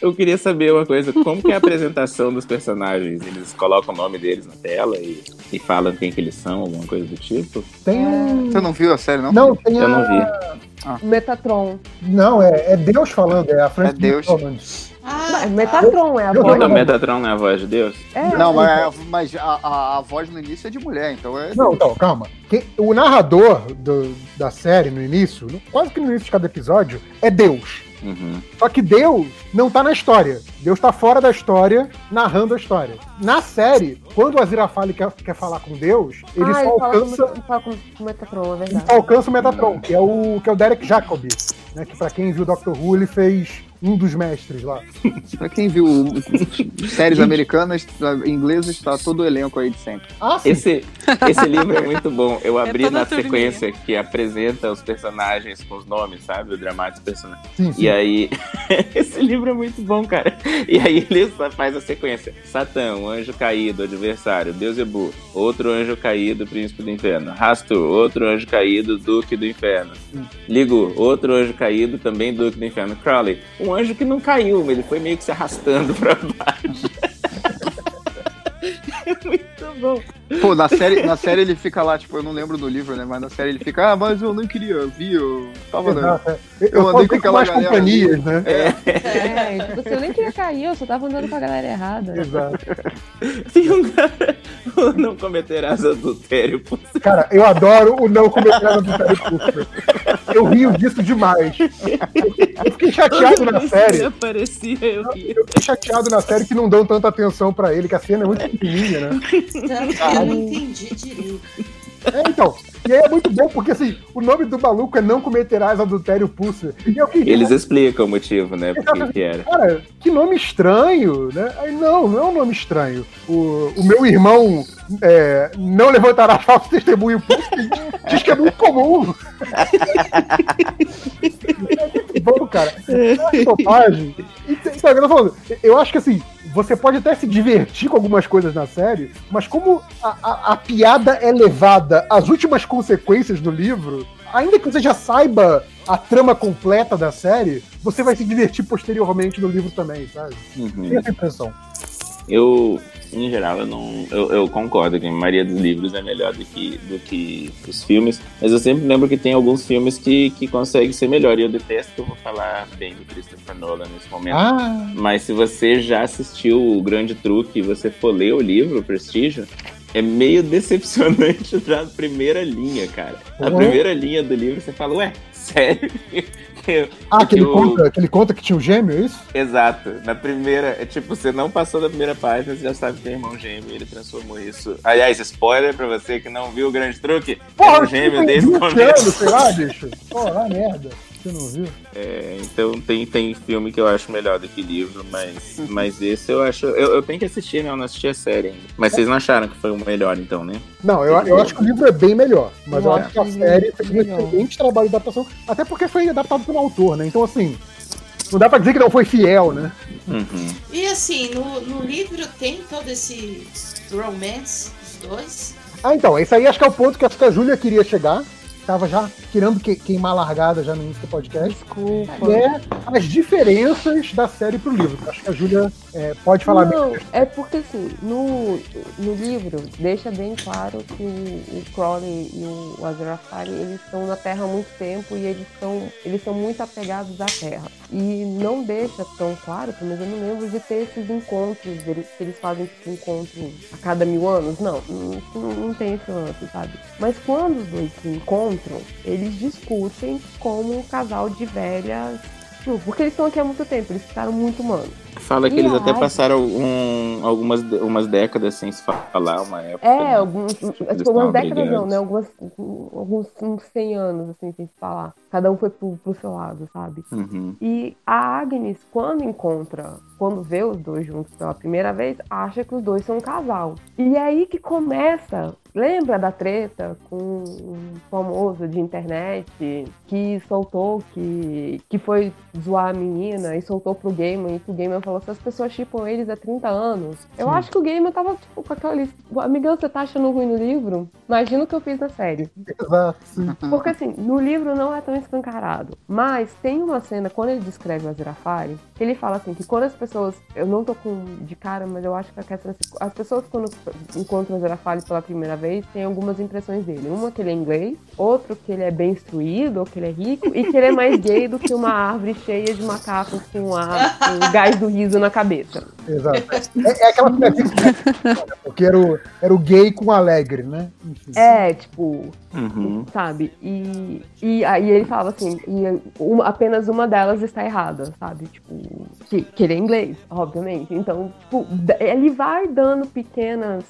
Eu queria saber uma coisa, como que é a apresentação dos personagens? Eles colocam o nome deles na tela e, e falam quem que eles são, alguma coisa do tipo? Tem um. Você não viu a série, não? Não, tem Eu a... não vi. Metatron. Não, é, é Deus falando, é a Francis Deus. McDormand. Mas Metatron é a voz. Então Metatron não é a voz de Deus? É, Não, mas, mas a, a, a voz no início é de mulher, então é. Não, então, calma. Quem- o narrador do- da série no início, quase que no início de cada episódio, é Deus. Uhum. Só que Deus não tá na história. Deus tá fora da história, narrando a história. Na série, quando o Aziraphale quer, quer falar com Deus, ele ah, só ele fala com, alcança, ele fala com, com Metatron, é ele verdade. só alcança o Metatron, que é o, que é o Derek Jacobi, né? Que pra quem viu Doctor Who, ele fez um dos mestres lá. Pra quem viu séries americanas, inglesas, tá todo o elenco aí de sempre. Ah, sim. Esse, esse livro é muito bom. Eu abri toda na a turminha. sequência que apresenta os personagens com os nomes, sabe? O dramático personagem. Sim, sim. E aí, esse livro é muito bom, cara. E aí ele só faz a sequência: Satã, um anjo caído, adversário, Beuzebu, outro anjo caído, príncipe do inferno, Rastur, outro anjo caído, duque do inferno, Ligu, outro anjo caído, também duque do inferno, Crowley, um anjo que não caiu, ele foi meio que se arrastando pra baixo. é muito bom. Pô, na série, na série ele fica lá, tipo, eu não lembro do livro, né? Mas na série ele fica, ah, mas eu não queria, vi, eu tava né? Exato, é. Eu, Eu eu andei com aquela mais galera companhias, né? É, tipo, assim, eu nem queria cair, eu só tava andando com a galera errada. Exato. Tem um cara, o não cometerás adultério, pô. Cara, eu adoro o não do Terry Cooper. Eu rio disso demais. Eu, eu fiquei chateado na série. Aparecia, eu. Eu fiquei chateado na série que não dão tanta atenção pra ele, que a cena é muito pequenininha, né? Tanto que eu não entendi direito. É, então. E aí é muito bom, porque assim, o nome do maluco é Não Cometerás Adultério. E queria. Eles explicam o motivo, né? Por que era. Cara, que nome estranho, né? Aí, não, não é um nome estranho. O, o meu irmão é, não levantará falso testemunho público diz que é muito comum. é muito bom, cara. É uma. E Então, eu tô falando, eu acho que assim, você pode até se divertir com algumas coisas na série, mas como a, a- a piada é levada às últimas consequências do livro, ainda que você já saiba a trama completa da série, você vai se divertir posteriormente no livro também, sabe? Uhum. Tem essa impressão. Eu, em geral, eu não. Eu, eu concordo que a maioria dos livros é melhor do que, do que os filmes, mas eu sempre lembro que tem alguns filmes que, que conseguem ser melhor. E eu detesto que eu vou falar bem do Christopher Nolan nesse momento. Ah. Mas se você já assistiu o Grande Truque e você for ler o livro, o Prestígio, é meio decepcionante já a primeira linha, cara. A Uhum. primeira linha do livro você fala, ué, sério? Ah, que ele, Eu- conta, que ele conta que tinha um gêmeo, é isso? Exato. Na primeira, é tipo, você não passou da primeira página, você já sabe que tem irmão gêmeo e ele transformou isso. Aliás, spoiler pra você que não viu o grande truque. Porra, irmão gêmeo tem desde o 20 começo. anos, sei lá, bicho. Porra, merda. Você não viu? É, então tem, tem filme que eu acho melhor do que livro, mas, mas esse eu acho. Eu, eu tenho que assistir, né? Eu não assisti a série ainda. Mas vocês não acharam que foi o melhor, então, né? Não, eu, eu acho que o livro é bem melhor. Mas eu, Eu acho que a série fez um melhor. excelente trabalho de adaptação. Até porque foi adaptado pelo autor, né? Então, assim, não dá pra dizer que não foi fiel, né? Uhum. E assim, no, no livro tem todo esse romance dos dois. Ah, então, esse aí acho que é o ponto que acho que a Júlia queria chegar. Tava já querendo que- queimar a largada já no início do podcast. Desculpa. É as diferenças da série pro livro. Acho que a Júlia é, pode falar Não, é porque assim, no, no livro deixa bem claro que o, o Crowley e o Azraphale, eles estão na Terra há muito tempo e eles são, eles são muito apegados à Terra. E não deixa tão claro, pelo menos eu não lembro de ter esses encontros, que eles fazem tipo encontro a cada mil anos. Não, não, não, não tem esse lance, sabe? Mas quando os dois se encontram, eles discutem como um casal de velhas. Porque eles estão aqui há muito tempo, eles ficaram muito humanos. Fala que E eles até passaram um, algumas, umas décadas sem se falar, uma época. É, né? alguns, algumas décadas não, né? Algumas, alguns uns 100 anos, assim, sem se falar. Cada um foi pro, pro seu lado, sabe? Uhum. E a Agnes, quando encontra, quando vê os dois juntos pela primeira vez, acha que os dois são um casal. E é aí que começa lembra da treta com um famoso de internet que soltou que, que foi zoar a menina e soltou pro gamer e que o gamer falou se as pessoas chipam eles há 30 anos. Eu Sim. acho que o gamer tava tipo, com aquela lista. Amigão, você tá achando ruim no livro? Imagina o que eu fiz na série. Exato, sim. Porque assim, no livro não é tão escancarado. Mas tem uma cena, quando ele descreve o Azirafale, que ele fala assim, que quando as pessoas. Eu não tô com de cara, mas eu acho que a questão é assim, as pessoas quando encontram o Azirafale pela primeira vez, tem algumas impressões dele. Uma que ele é inglês, outro que ele é bem instruído, ou que ele é rico, e que ele é mais gay do que uma árvore cheia de macacos com, a, com gás do riso na cabeça. Exato. É, é aquela porque era o, era o gay com alegre, né? Enfim. É, tipo, Uhum. sabe? E, e aí ele falava assim, e uma- apenas uma delas está errada, sabe? Tipo, que, que ele é inglês, obviamente. Então, tipo, ele vai dando pequenas.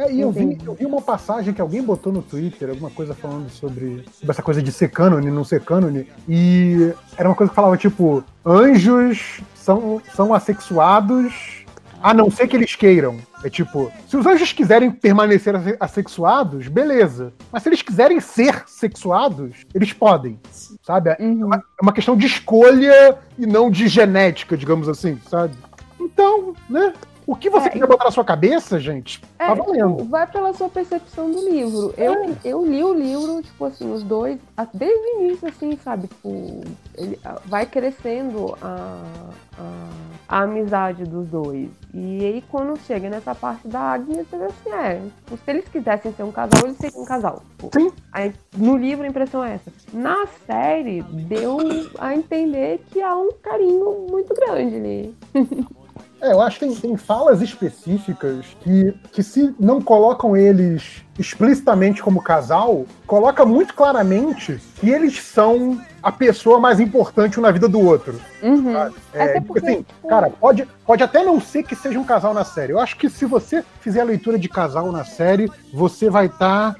É, e eu vi, eu vi uma passagem que alguém botou no Twitter, alguma coisa falando sobre, sobre essa coisa de ser cânone, não ser cânone, e era uma coisa que falava, tipo, anjos são, são assexuados, a não ser que eles queiram. É tipo, se os anjos quiserem permanecer asse- assexuados, beleza. Mas se eles quiserem ser sexuados, eles podem, sabe? É uma, é uma questão de escolha e não de genética, digamos assim, sabe? Então, né? O que você quiser botar na sua cabeça, gente, É, tá valendo. vai pela sua percepção do livro. Eu, eu li o livro, tipo assim, os dois, desde o início, assim, sabe? Tipo, ele vai crescendo a, a, a amizade dos dois. E aí, quando chega nessa parte da Agnes, você vê assim, é, tipo, se eles quisessem ser um casal, eles seriam um casal. Tipo, Sim. Aí, no livro, a impressão é essa. Na série, deu a entender que há um carinho muito grande ali. É, eu acho que tem, tem falas específicas que, que se não colocam eles explicitamente como casal, coloca muito claramente que eles são a pessoa mais importante um na vida do outro. É, Até porque, assim, cara, pode, pode até não ser que seja um casal na série. Eu acho que se você fizer a leitura de casal na série, você vai estar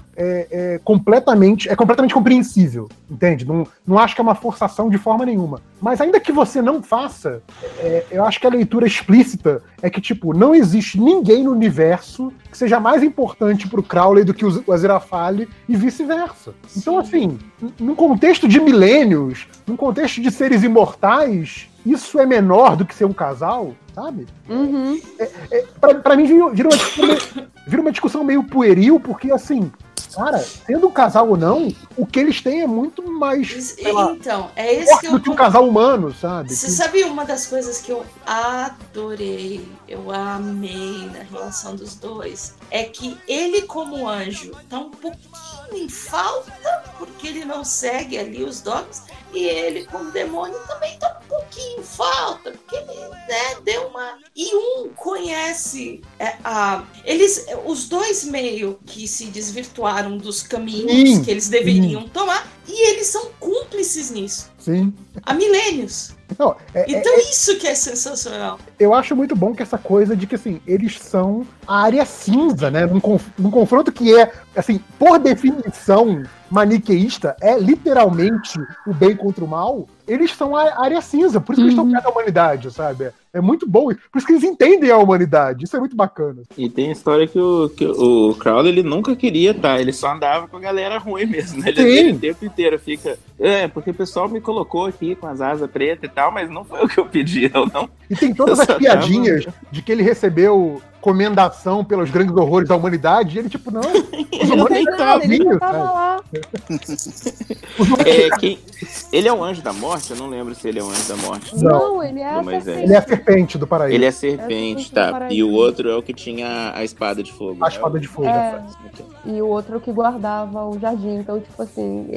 completamente. É completamente compreensível, entende? Não, não acho que é uma forçação de forma nenhuma. Mas ainda que você não faça, é, eu acho que a leitura explícita é que, tipo, não existe ninguém no universo que seja mais importante pro Crowley do que o Aziraphale e vice-versa. Então, assim, num contexto de milênios, num contexto de seres imortais, isso é menor do que ser um casal, sabe? Uhum. É, é, pra, pra mim, vira, uma discussão meio, vira uma discussão meio pueril, porque, assim, cara, sendo um casal ou não, o que eles têm é muito mais. lá, Então, é esse que eu do que um casal humano, sabe? Você Que- sabe uma das coisas que eu adorei, eu amei na relação dos dois? É que ele, como anjo, tá um pouquinho em falta, porque ele não segue ali os dogmas, e ele, como demônio, também tá um pouquinho em falta, porque ele né, deu uma. E um conhece é, a. Eles, os dois meio que se desvirtuaram dos caminhos que eles deveriam tomar, e eles são cúmplices nisso. Sim. Há milênios. Não, é- é- Então isso que é sensacional. eu acho muito bom que essa coisa de que, assim, eles são a área cinza, né? Num, conf- num confronto que é, assim, por definição maniqueísta, é literalmente o bem contra o mal, eles são a área cinza, por isso que eles estão perto da humanidade, sabe? É, muito bom, por isso que eles entendem a humanidade, isso é muito bacana. E tem a história que o, que o Crowley ele nunca queria estar, ele só andava com a galera ruim mesmo, né? Ele, ele o tempo inteiro fica. É, porque o pessoal me colocou aqui com as asas pretas e tal, mas não foi o que eu pedi, eu não. E tem todas Eu as piadinhas de que ele recebeu comendação pelos grandes horrores da humanidade, e ele, tipo, não, os humanos nem ele Tá não tava sabe? É, quem, ele é o anjo da morte? Eu não lembro se ele é o anjo da morte. Não, ele é a Moisés. serpente. Ele é a serpente do paraíso. Ele é É a serpente do tá. E o outro é o que tinha a espada de fogo. A né? espada de fogo. É, e o outro que guardava o jardim. Então, tipo assim,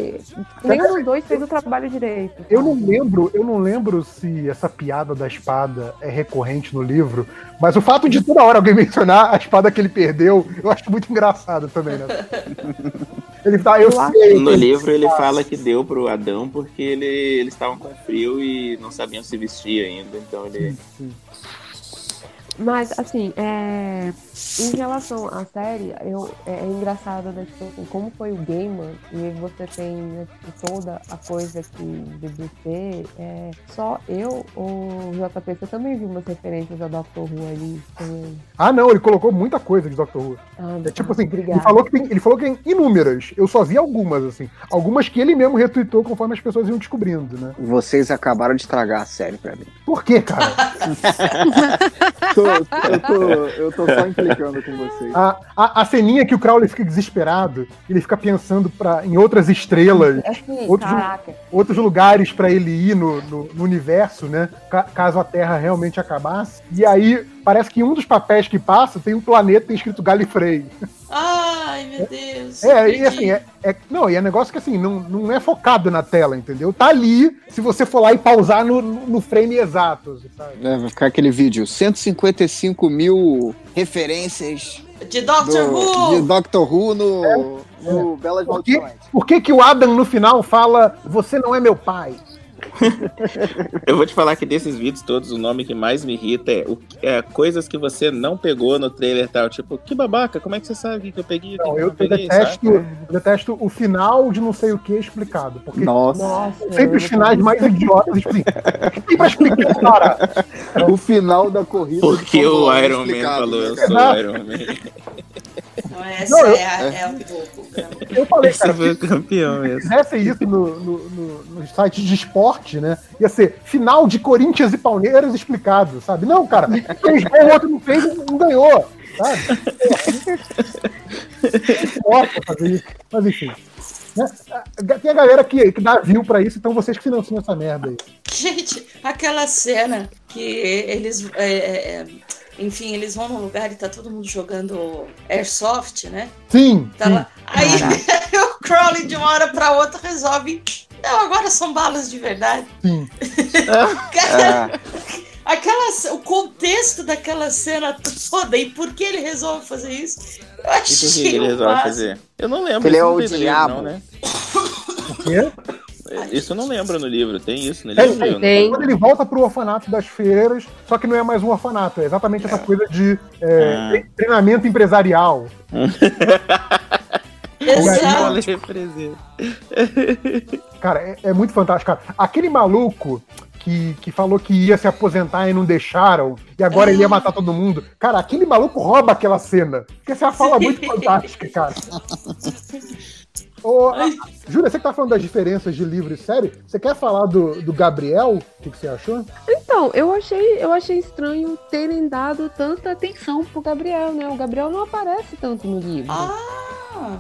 nenhum dos dois fez o trabalho direito. Eu não lembro, eu não lembro se essa piada da espada é recorrente no livro, mas o fato de toda hora alguém mencionar a espada que ele perdeu, eu acho muito engraçado também, né? Ele tá, eu sei. No livro ele fala que deu pro Adão porque ele, eles estavam com frio e não sabiam se vestir ainda, então ele. Mas, assim, é... em relação à série, eu... é, é engraçado, né? Tipo assim, como foi o Gamer, e você tem né, tipo, toda a coisa que BBC, é... só eu ou o JP, você também viu umas referências a Doctor Who ali? também? Ah, não, ele colocou muita coisa de Doctor Who. Ah, É tipo assim, ele falou, que tem, ele falou que tem inúmeras. Eu só vi algumas, assim. Algumas que ele mesmo retweetou conforme as pessoas iam descobrindo, né? Vocês acabaram de estragar a série pra mim. Por quê, cara? Tô- eu, tô, eu tô só implicando com vocês. A, a, a ceninha que o Crowley fica desesperado, ele fica pensando pra, em outras estrelas, Assim, outros, caraca. outros lugares pra ele ir no, no, no universo, né? Ca- caso a Terra realmente acabasse. E aí, parece que em um dos papéis que passa tem um planeta escrito Gallifrey. Ai, meu Deus. É, e assim, é, é- não, e é negócio que assim, não, não é focado na tela, entendeu? Tá ali, se você for lá e pausar no, no frame exato, sabe? É, vai ficar aquele vídeo. 155 mil referências De Doctor do- Who! de Doctor Who no, no Belas Por que, por que que o Adam no final fala, você não é meu pai? Eu vou te falar que desses vídeos todos, o nome que mais me irrita é, o- é coisas que você não pegou no trailer e tal. Tipo, que babaca, como é que você sabe que eu peguei? Não, que eu, eu peguei, detesto, eu detesto o final de não sei o que explicado. Porque Nossa. sempre os finais mais idiotas explicam. Tem pra explicar, cara. O final da corrida. Porque o Fórmula 1 Iron Man explicado, falou, né, eu sou o. Iron Man. Não, essa Não, eu- é, é um pouco. Eu falei, Esse cara, foi o se campeão se mesmo. fizessem isso no, no, no, nos sites de esporte, né? Ia ser final de Corinthians e Palmeiras explicado, sabe? Não, cara, fez gol, o outro não fez e não ganhou, sabe? Porra, não fazer isso. Mas enfim. né? Tem a galera que, que dá view pra isso, então vocês que financiam essa merda aí. Gente, aquela cena que eles. é, é, é, enfim, eles vão num lugar e tá todo mundo jogando airsoft, né? Sim, Tá sim. lá. Aí o Crowley de uma hora pra outra resolve. Não, agora são balas de verdade. Sim. Cara, aquela, o contexto daquela cena toda e por que ele resolve fazer isso? Eu E por achei que ele resolve fazer? Eu não lembro. Ele é o diabo. Não, né? O quê? Isso eu não lembro no livro. Tem isso no livro? Não- tem. Quando ele volta pro orfanato das feiras, só que não é mais um orfanato, é exatamente essa coisa de é, Ah. tre- treinamento empresarial. Exato. Olha, representa. Cara, é, é muito fantástico. Cara. Aquele maluco que, que falou que ia se aposentar e não deixaram, e agora ele ia matar todo mundo. Cara, aquele maluco rouba aquela cena. Porque essa é uma fala muito fantástica, cara. Ô, a- Júlia, você que tá falando das diferenças de livro e série, você quer falar do, do Gabriel? O que, que você achou? Então, eu achei, eu achei estranho terem dado tanta atenção pro Gabriel, né? O Gabriel não aparece tanto no livro. Ah,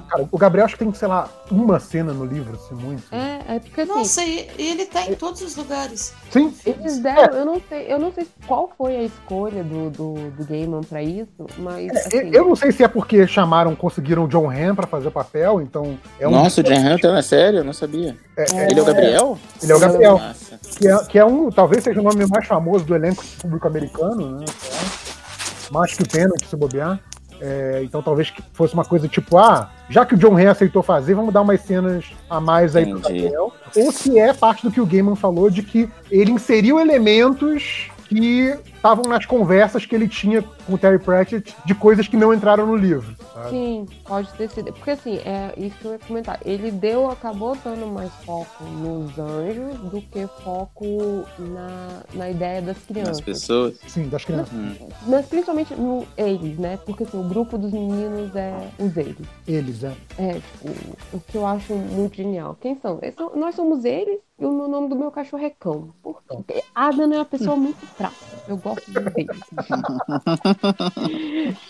Cara, o Gabriel acho que tem, sei lá, uma cena no livro, se muito. É, é porque assim, nossa, e e ele tá em todos os lugares. Sim, eles deram, eu não sei, eu não sei qual foi a escolha do, do, do Gaiman pra isso, mas É, assim, eu não sei se é porque chamaram, conseguiram o John Hamm pra fazer o papel, então é um. Nossa, o John Hamm tá na série? Eu não sabia. é- é- Ele é o Gabriel? Ele é o Gabriel. Nossa. que é, que é um, talvez seja o nome mais famoso do elenco público americano, né? É. Mais que o Pênalti, se bobear. É, então talvez que fosse uma coisa tipo, ah, já que o John Ray aceitou fazer, vamos dar umas cenas a mais aí pro Entendi. Gabriel. Ou se é parte do que o Gaiman falou de que ele inseriu elementos que estavam nas conversas que ele tinha com o Terry Pratchett de coisas que não entraram no livro. sabe? Sim, pode ter sido. Porque assim, é isso que eu ia comentar. Ele deu, acabou dando mais foco nos anjos do que foco na, na ideia das As crianças. pessoas. Sim, das crianças. Hum. Mas principalmente no eles, né? Porque assim, o grupo dos meninos é os eles. Eles, é. É, tipo, o que eu acho muito genial. Quem são? Eles são- nós somos eles e o meu nome do meu cachorro é Cão. Porque Adam é uma pessoa muito prática. Eu gosto ver.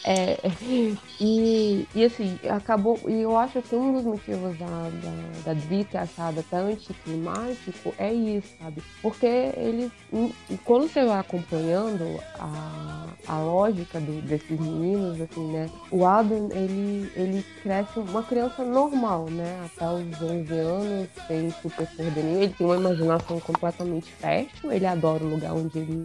É, e, e assim, acabou. E eu acho que um dos motivos da, da, da Dri ter achado até anticlimático é isso, sabe? Porque eles. e Quando você vai acompanhando a, a lógica do- desses meninos, assim, né? O Adam, ele, ele cresce uma criança normal, né? Até os 11 anos, sem super. Ele tem uma imaginação completamente fértil. Ele adora o lugar onde ele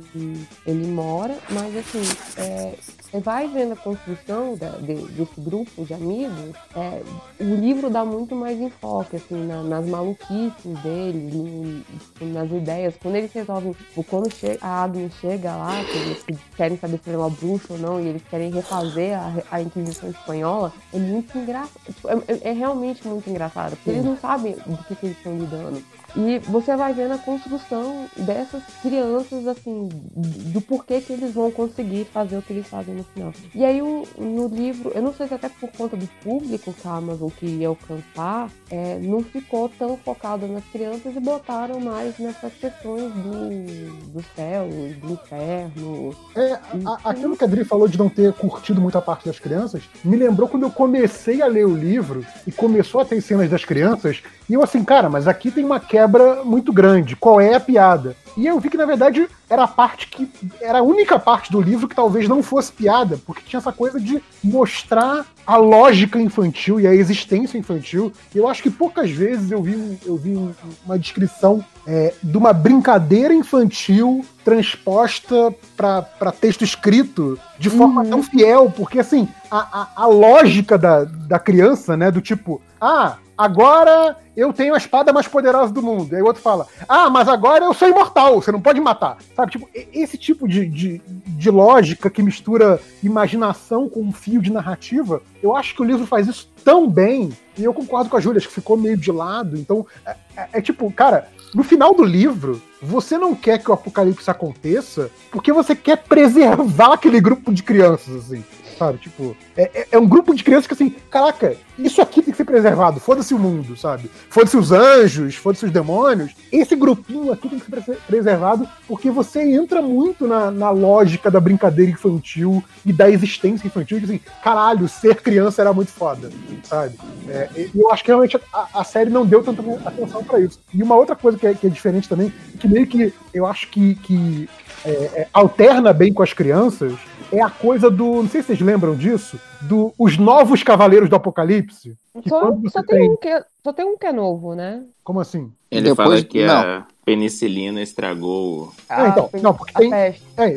ele mora, mas assim, é, você vai vendo a construção da- de- desse grupo de amigos, é, o livro dá muito mais enfoque, assim, na- nas maluquices dele, no- tipo, nas ideias. Quando eles resolvem, tipo, quando a Agnes chega lá, que eles que querem saber se ele é uma bruxa ou não, e eles querem refazer a, a Inquisição Espanhola, é muito engraçado. Tipo, é, é- é realmente muito engraçado, porque eles não sabem do que, que eles estão lidando. E você vai vendo a construção dessas crianças, assim, do porquê que eles vão conseguir fazer o que eles fazem no final. E aí, o- no livro, eu não sei se até por conta do público que a Amazon queria alcançar, é, não ficou tão focado nas crianças e botaram mais nessas questões do, do céu, do inferno. É, a- aquilo que a Adri falou de não ter curtido muita parte das crianças, me lembrou quando eu comecei a ler o livro e começou a ter cenas das crianças, e eu assim, cara, mas aqui tem uma quebra muito grande. Qual é a piada? E eu vi que, na verdade, era a parte que. Era a única parte do livro que talvez não fosse piada, porque tinha essa coisa de mostrar a lógica infantil e a existência infantil. Eu acho que poucas vezes eu vi, eu vi um- uma descrição é, de uma brincadeira infantil transposta para texto escrito de forma tão fiel, porque assim, a, a, a lógica da, da criança, né, do tipo, ah, agora eu tenho a espada mais poderosa do mundo. Aí o outro fala, ah, mas agora eu sou imortal, você não pode matar. Sabe, tipo, esse tipo de, de, de lógica que mistura imaginação com um fio de narrativa, eu acho que o livro faz isso tão bem, e eu concordo com a Júlia, acho que ficou meio de lado, então, é, é- é tipo, cara, no final do livro, você não quer que o apocalipse aconteça porque você quer preservar aquele grupo de crianças, assim, sabe? Tipo, é, é- é um grupo de crianças que, assim, caraca, isso aqui tem que ser preservado, foda-se o mundo, sabe? Foda-se os anjos, foda-se os demônios. Esse grupinho aqui tem que ser prese- preservado porque você entra muito na, na lógica da brincadeira infantil e da existência infantil, que, assim, caralho, ser criança era muito foda, sabe? É, eu acho que realmente a, a série não deu tanta atenção pra isso. E uma outra coisa que é, que é diferente também, que meio que eu acho que, que é, é, alterna bem com as crianças, é a coisa do. Não sei se vocês lembram disso, do Os Novos Cavaleiros do Apocalipse. Que Só, só, tem tem. um que, é- só tem um que é novo, né? Como assim? Ele Depois- fala que não. a penicilina estragou. Ah, então, não, porque tem. É,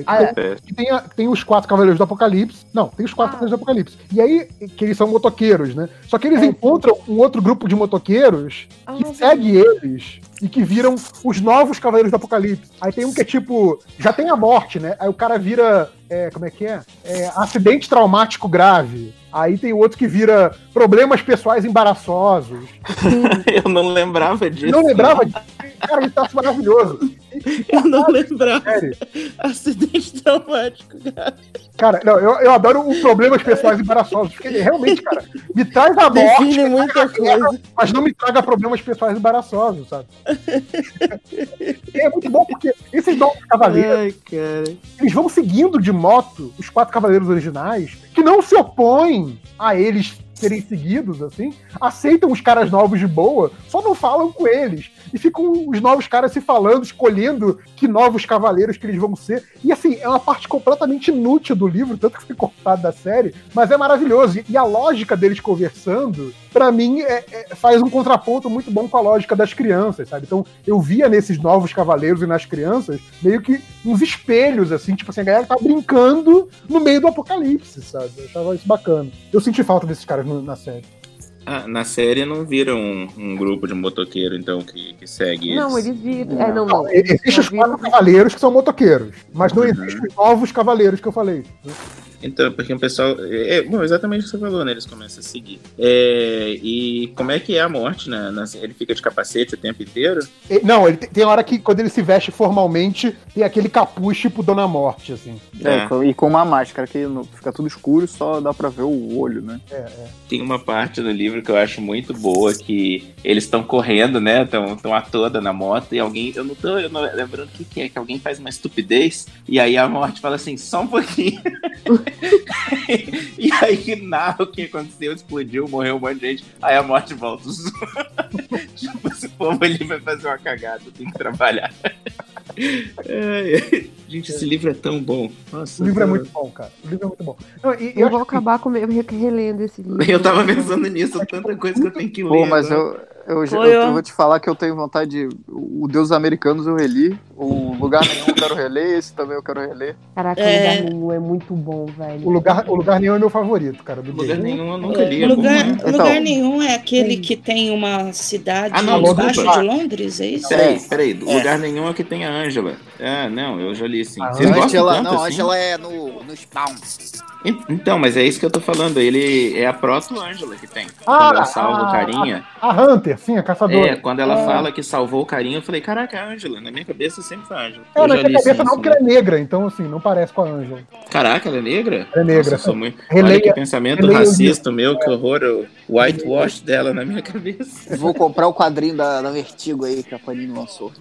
Ah, tem, é. tem, a- tem os quatro Cavaleiros do Apocalipse. Não, tem os quatro Cavaleiros do Apocalipse. E aí, que eles são motoqueiros, né? Só que eles encontram um outro grupo de motoqueiros que segue eles e que viram os novos Cavaleiros do Apocalipse. Aí tem um que é tipo, já tem a morte, né? Aí o cara vira. é, como é que é? É, Acidente traumático grave. Aí tem outro que vira problemas pessoais embaraçosos. Eu não lembrava disso. Não lembrava disso. Cara, ele tá maravilhoso. Eu não lembrava. Sério. Acidente traumático, cara. Cara, não, eu, eu adoro o problemas pessoais embaraçosos, porque realmente, cara, me traz a morte, Define muita guerra, coisa. mas não me traga problemas pessoais embaraçosos, sabe? É muito bom porque esses novos cavaleiros, Ai, eles vão seguindo de moto os quatro cavaleiros originais, que não se opõem a eles serem seguidos, assim, aceitam os caras novos de boa, só não falam com eles. E ficam os novos caras se falando, escolhendo que novos cavaleiros que eles vão ser. E assim, é uma parte completamente inútil do livro, tanto que foi cortado da série, mas é maravilhoso. E a lógica deles conversando, pra mim, é- é- faz um contraponto muito bom com a lógica das crianças, sabe? Então, eu via nesses novos cavaleiros e nas crianças meio que uns espelhos, assim, tipo assim, a galera tá brincando no meio do apocalipse, sabe? Eu achava isso bacana. Eu senti falta desses caras no- na série. Ah, na série não vira um, um grupo de motoqueiro, então, que, que segue Não, eles. eles viram. É, não, não. Existem os quatro cavaleiros que são motoqueiros, mas não existem os novos cavaleiros que eu falei. Então, porque o pessoal. É, é, bom, exatamente o que você falou, né? Eles começam a seguir. É, e como é que é a morte, né? Ele fica de capacete o tempo inteiro? E- Não, ele tem, tem hora que quando ele se veste formalmente, tem aquele capuz tipo Dona Morte, assim. É, E com uma máscara que fica tudo escuro, só dá pra ver o olho, né? É, é. Tem uma parte do livro que eu acho muito boa, que eles estão correndo, né? Estão a toda na moto, e alguém. Eu não tô eu não, lembrando o que, que é, que alguém faz uma estupidez, e aí a morte fala assim, só um pouquinho. e aí narra o que aconteceu, explodiu, morreu um monte de gente, aí a morte volta. tipo, esse povo ali vai fazer uma cagada, tem que trabalhar. Ai. Gente, esse livro é tão bom. Nossa, O livro é eu- muito bom, cara. O livro é muito bom. Não, e- Eu acho vou acabar com re- relendo esse livro. Eu tava pensando nisso, tanta coisa que eu tenho que ler. Pô, mas agora. eu, eu, eu ó. vou te falar que eu tenho vontade de. O Deus Americanos eu reli. O Lugar Nenhum eu quero reler, esse também eu quero reler. Caraca, É. o lugar nenhum é muito bom, velho. O lugar, o lugar nenhum é meu favorito, cara. Do Lugar nenhum eu nunca li. é Lugar, bom, né? lugar nenhum é aquele que tem uma cidade Ah, não, embaixo desculpa. de Londres, é isso? Peraí, peraí. Lugar nenhum é que tem a Ângela. Ah, não, eu já li sim. Vocês gostam Angela, tanto não, assim? Angela é no, no Spawn. En- Então, mas é isso que eu tô falando. Ele é a proto-Ângela que tem. Ah, quando ela salva a- o carinha. A Hunter, sim, a caçadora. É, quando ela É. fala que salvou o carinha, eu falei, caraca, é a Ângela. Na minha cabeça sempre foi a Ângela. É, Eu na já minha li cabeça sim, não, porque ela é negra, então assim, não parece com a Angela. Caraca, ela é negra? É negra. Nossa, eu sou muito... Releia- Olha que pensamento releia racista meu, que horror. O whitewash dela na minha cabeça. Vou comprar o quadrinho da, da Vertigo aí que a Panini lançou.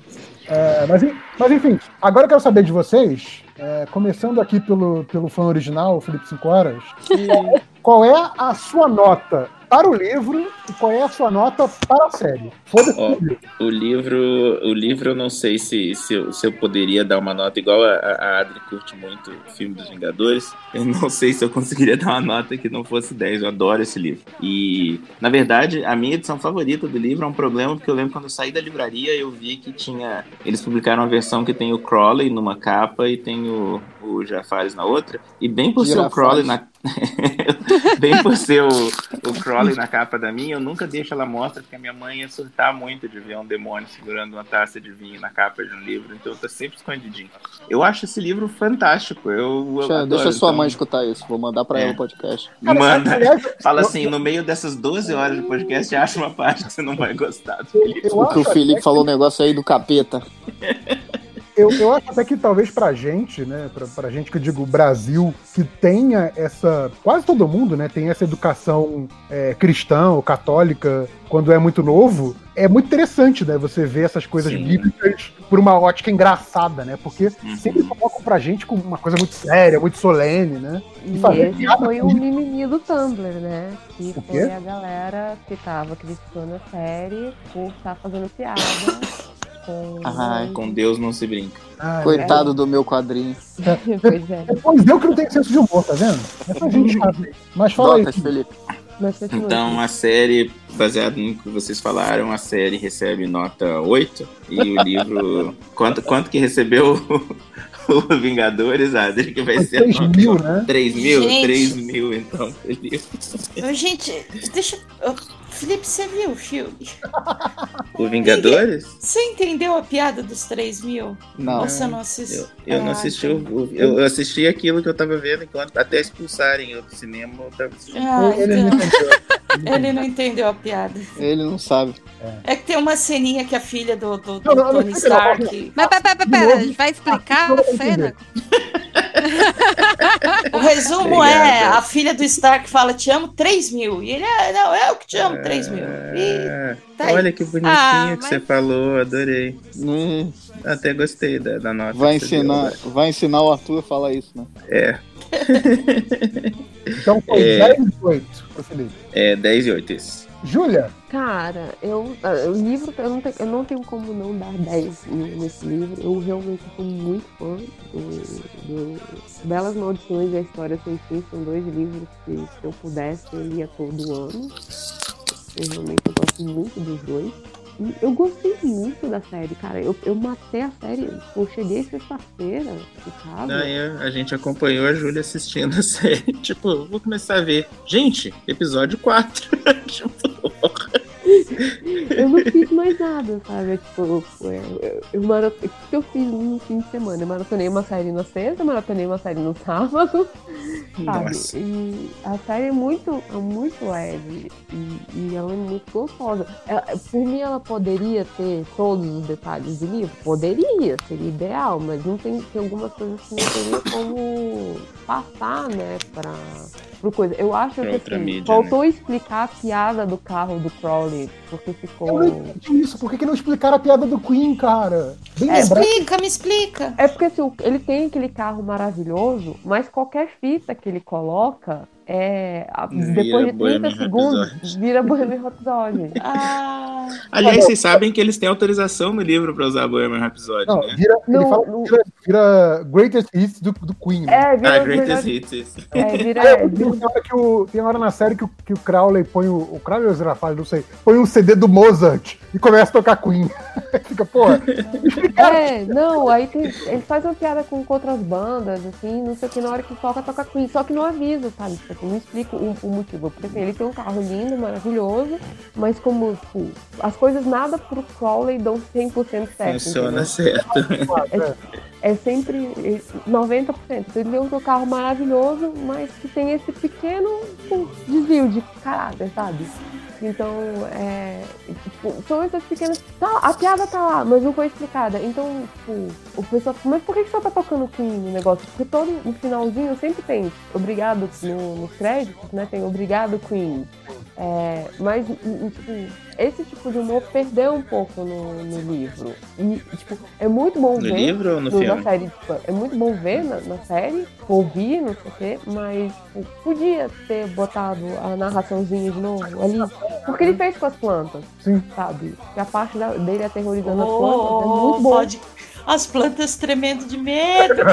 É, mas, mas enfim, agora eu quero saber de vocês, é, começando aqui pelo, pelo fã original, o Felipe 5 Horas, qual é a sua nota para o livro e qual é a sua nota para a série? Foda-se. Ó, o livro, o livro eu não sei se, se, eu, se eu poderia dar uma nota igual a, a Adri curte muito o filme dos Vingadores. Eu não sei se eu conseguiria dar uma nota que não fosse 10. Eu adoro esse livro. E, na verdade, a minha edição favorita do livro é um problema, porque eu lembro quando eu saí da livraria, eu vi que tinha. Eles publicaram uma versão que tem o Crowley numa capa e tem o, o Jafares na outra. E bem por ser o. Crowley na. bem por ser o, o Crowley na capa da minha, eu nunca deixo ela mostra, porque a minha mãe ia surtar muito de ver um demônio segurando uma taça de vinho na capa de um livro, então eu tô sempre escondidinho. Eu acho esse livro fantástico. Eu, eu Deixa, adoro, deixa sua então- mãe escutar isso, vou mandar pra É. ela o podcast. Manda. aliás, Fala eu- assim, no meio dessas 12 horas de podcast, acha uma parte que você não vai gostar do. Eu Porque o Felipe falou um negócio aí do capeta. Eu, eu acho até que talvez pra gente, né, pra, pra gente que eu digo Brasil, que tenha essa. Quase todo mundo, né, tem essa educação é, cristã ou católica quando é muito novo, é muito interessante, né, você ver essas coisas Sim. bíblicas por uma ótica engraçada, né, porque Uhum. sempre colocam pra gente com uma coisa muito séria, muito solene, né, E fazer esse foi o mimimi do Tumblr, né? Que O foi quê? a galera que tava criticando a série por estar fazendo piada com. Ai, Com Deus não se brinca. Ah, Coitado do meu quadrinho. pois é. Depois eu que não tenho senso de humor, tá vendo? Essa gente chata. Mas fala aí. Notas, Felipe. Então a série, baseado no que vocês falaram, a série recebe nota 8 e o livro. quanto, quanto que recebeu o, Vingadores, Adri? Que vai Foi ser a 3 nota? mil, né? 3 mil? Gente. 3 mil, então, Felipe. Gente, deixa. Felipe, você viu o filme? O Vingadores? Você entendeu a piada dos 3 mil? Não. Você não assistiu? Eu, eu não Ah, assisti então. o, eu, eu assisti aquilo que eu tava vendo enquanto até expulsarem eu do cinema, eu tava assistindo. Ah, Ele não então. entendeu. Ele não entendeu a piada. Ele não sabe. É que tem uma ceninha que a filha do, do, do Não, não, Tony Stark. Mas pera, pera, pera, vai explicar a cena? O resumo Obrigado. é: a filha do Stark fala te amo 3 mil. E ele é, não, eu que te amo 3 mil. E Ah, tá aí. olha que bonitinho Ah, que mas- você falou, adorei. Hum, Até gostei da, da nota. vai, deu, ensinar, vai ensinar o Arthur a falar isso, né? É, Então foi É. 10 e 8 pro Felipe. é 10 e 8 esse. Júlia, Cara, eu, ah, o livro, eu não, tenho, eu não tenho como não dar 10 nesse livro. Eu realmente sou muito fã do, do Belas Maldições e a História Sem Fim. São dois livros que, se eu pudesse, eu lia todo ano. Eu realmente gosto muito dos dois. Eu gostei muito da série, cara. Eu, eu matei a série. Eu cheguei sexta-feira em casa. Daí a gente acompanhou a Júlia assistindo a série. Tipo, vou começar a ver. Gente, episódio 4. tipo, eu não fiz mais nada, sabe? Tipo, eu, eu, eu mara- o que eu fiz no fim de semana? Eu maratonei uma série na sexta, maratonei uma série no sábado, sabe? Nossa. E a série é muito, é muito leve e, e ela é muito gostosa. Ela- por mim, ela poderia ter todos os detalhes do livro? Poderia, seria ideal, mas não tem, tem algumas coisas que não teria como passar, né, pra, pro coisa. Eu acho Pra que outra assim, mídia, faltou explicar a piada do carro do Crowley, porque eu ficou. não entendi isso. Por que, que não explicaram a piada do Queen, cara? Bem É. Explica, me explica. É porque assim, ele tem aquele carro maravilhoso, mas qualquer fita que ele coloca é. depois de 30 Bohemian segundos, vira Bohemian Rhapsody. Ah, Aliás, vocês sabem que eles têm autorização no livro pra usar Bohemian Rhapsody, Não, né? vira, ele Não, fala que não. vira, vira Greatest Hits do, do Queen. Né? É, vira. Ah, Greatest Hits. isso. É, vira. É, vira- tem, hora que o, tem hora na série que o, que o Crowley põe o. O Crowley ou o Zerafalho, não sei. Põe um CD do Mozart e começa a tocar Queen. Fica, pô. É, não, aí tem, ele faz uma piada com, com outras bandas, assim, não sei o que, na hora que toca, toca Queen. Só que não avisa, sabe? Não explica o, o motivo. Porque assim, ele tem um carro lindo, maravilhoso, mas como, tipo, as coisas nada pro Crowley dão 100% certo. Funciona entendeu? certo. É, é sempre é, 90%. Ele tem um carro maravilhoso, mas que tem esse pequeno tipo, desvio de caráter, sabe? Então, é, tipo, são essas pequenas. Tá, a piada tá lá, mas não foi explicada. Então, tipo, o pessoal fala, mas por que, que só tá tocando Queen no negócio? Porque todo no finalzinho sempre tem obrigado no, nos créditos, né? Tem obrigado Queen. É, mas, tipo, esse tipo de humor perdeu um pouco no, no livro. E, tipo, é muito bom No ver. livro ou no na filme? série, tipo, é muito bom ver na, na série, ouvir, não sei o quê, mas tipo, podia ter botado a narraçãozinha de novo ali. Porque ele fez com as plantas, sabe? Que a parte da- dele aterrorizando as plantas é muito bom. pode. As plantas tremendo de medo.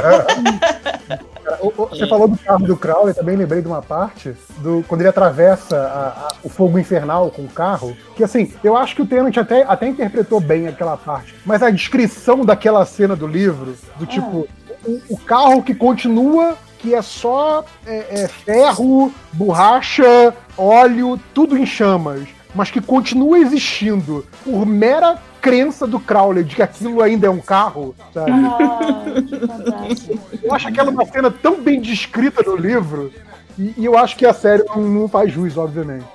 Você falou do carro do Crowley, também lembrei de uma parte do quando ele atravessa a- a- o fogo infernal com o carro. Que assim, eu acho que o Tennant até, até interpretou bem aquela parte, mas a descrição daquela cena do livro, do tipo, o, o carro que continua, que é só é, é, ferro, borracha, óleo, tudo em chamas, mas que continua existindo por mera crença do Crowley de que aquilo ainda é um carro, sabe? Eu acho aquela uma cena tão bem descrita no livro. E, e eu acho que a série não, não faz jus, obviamente.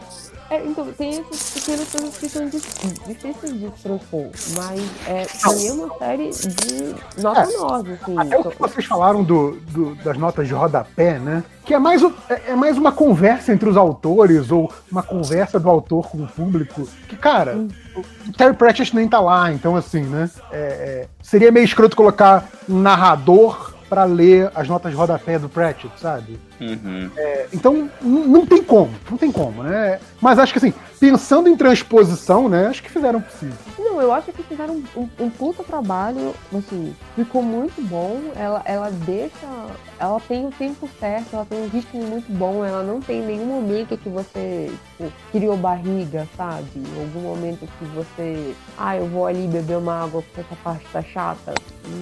É, então, tem essas pequenas coisas que são dif- difíceis de transpor, mas é, pra mim é uma série de nota É. 9, assim. Até o que vocês falaram do, do- das notas de rodapé, né? Que é mais, é é mais uma conversa entre os autores, ou uma conversa do autor com o público. Que, cara, o o Terry Pratchett nem tá lá, então assim, né? é- é, seria meio escroto colocar um narrador pra ler as notas de rodapé do Pratchett, sabe? Uhum. É, então, não tem como, não tem como, né? Mas acho que assim, pensando em transposição, né? Acho que fizeram o possível. Não, eu acho que fizeram um, um, um puta trabalho, assim, ficou muito bom. Ela, ela deixa. Ela tem o tempo certo, ela tem um ritmo muito bom, ela não tem nenhum momento que você tipo, criou barriga, sabe? Algum momento que você. Ah, eu vou ali beber uma água porque essa parte tá chata.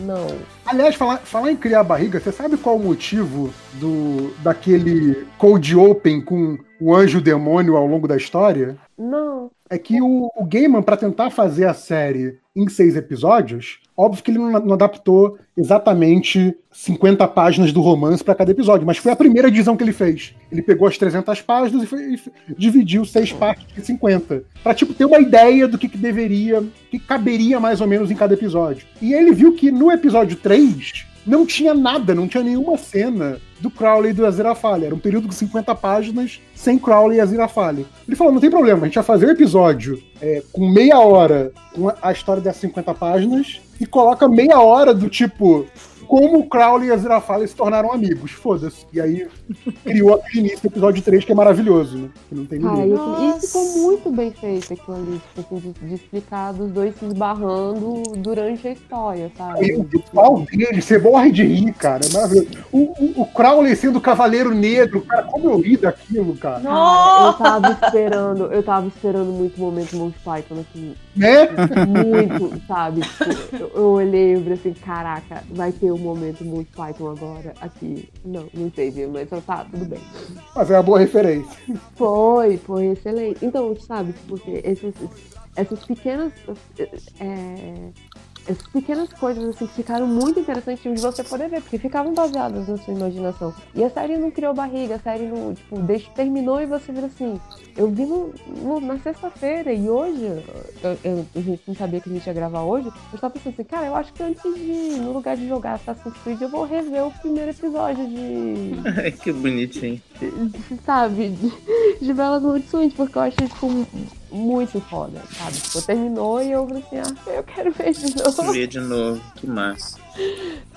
Não. Aliás, falar, falar em criar barriga, você sabe qual o motivo do daquele cold open com o anjo demônio ao longo da história? Não. É que o, o Gaiman, para tentar fazer a série em seis episódios, óbvio que ele não, não adaptou exatamente 50 páginas do romance para cada episódio, mas foi a primeira divisão que ele fez. Ele pegou as 300 páginas e, foi- e dividiu seis partes de 50, para tipo ter uma ideia do que, que deveria, que caberia mais ou menos em cada episódio. E ele viu que no episódio 3 não tinha nada, não tinha nenhuma cena do Crowley e do Aziraphale. Era um período com 50 páginas sem Crowley e Aziraphale. Ele falou: não tem problema, a gente vai fazer o episódio é, com meia hora com a história das 50 páginas e coloca meia hora do tipo. Como o Crowley e a Aziraphale se tornaram amigos. Foda-se. E aí criou aquele início do episódio 3 que é maravilhoso, né? Que não tem ninguém. e, e ficou muito bem feito aquilo ali, tipo, assim, de, de explicar dos dois se esbarrando durante a história, sabe? E o pau dele, você morre de rir, cara. É maravilhoso. O, o, o Crowley sendo o Cavaleiro Negro, cara, como eu ri daquilo, cara. Cara, eu tava esperando, eu tava esperando muito o momento Monty Python, assim. Né? Muito, sabe? Tipo, eu, eu olhei e falei assim, caraca, vai ter o momento Monty Python agora aqui. Não, não teve, mas tá, tudo bem. Mas é uma boa referência. Foi, foi excelente. Então, sabe, porque esses, essas pequenas. é, pequenas coisas assim que ficaram muito interessantes de você poder ver, porque ficavam baseadas na sua imaginação. E a série não criou barriga, a série não, tipo, deixa, terminou e você vira assim. Eu vi no, no- na sexta-feira e hoje, eu, eu- a gente não sabia que a gente ia gravar hoje, eu tava pensando assim, cara, eu acho que antes de, no lugar de jogar Assassin's Creed, eu vou rever o primeiro episódio de que bonitinho. sabe, de, de Belas Maldições, porque eu achei, tipo, muito foda, sabe? Tipo, terminou e eu falei assim, ah, eu quero ver de novo. Ver de novo, que massa.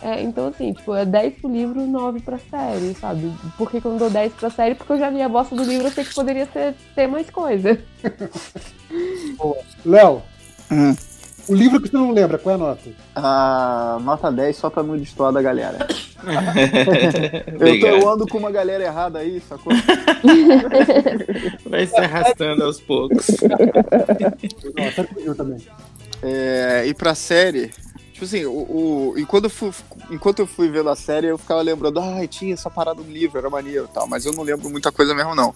É, então, assim, tipo, é 10 pro livro, 9 pra série, sabe? Por que que eu não dou 10 pra série? Porque eu já li a bosta do livro, eu sei que poderia ter, ter mais coisa. Léo, O livro que você não lembra, qual é a nota? Ah, nota 10 só pra não destoar da galera. eu, tô, eu ando com uma galera errada aí, sacou? Vai se arrastando aos poucos. Eu também. É, e pra série, tipo assim, o, o- enquanto, eu fui, enquanto eu fui vendo a série, eu ficava lembrando, ai, tinha essa parada no livro, era maneiro e tal, mas eu não lembro muita coisa mesmo, não.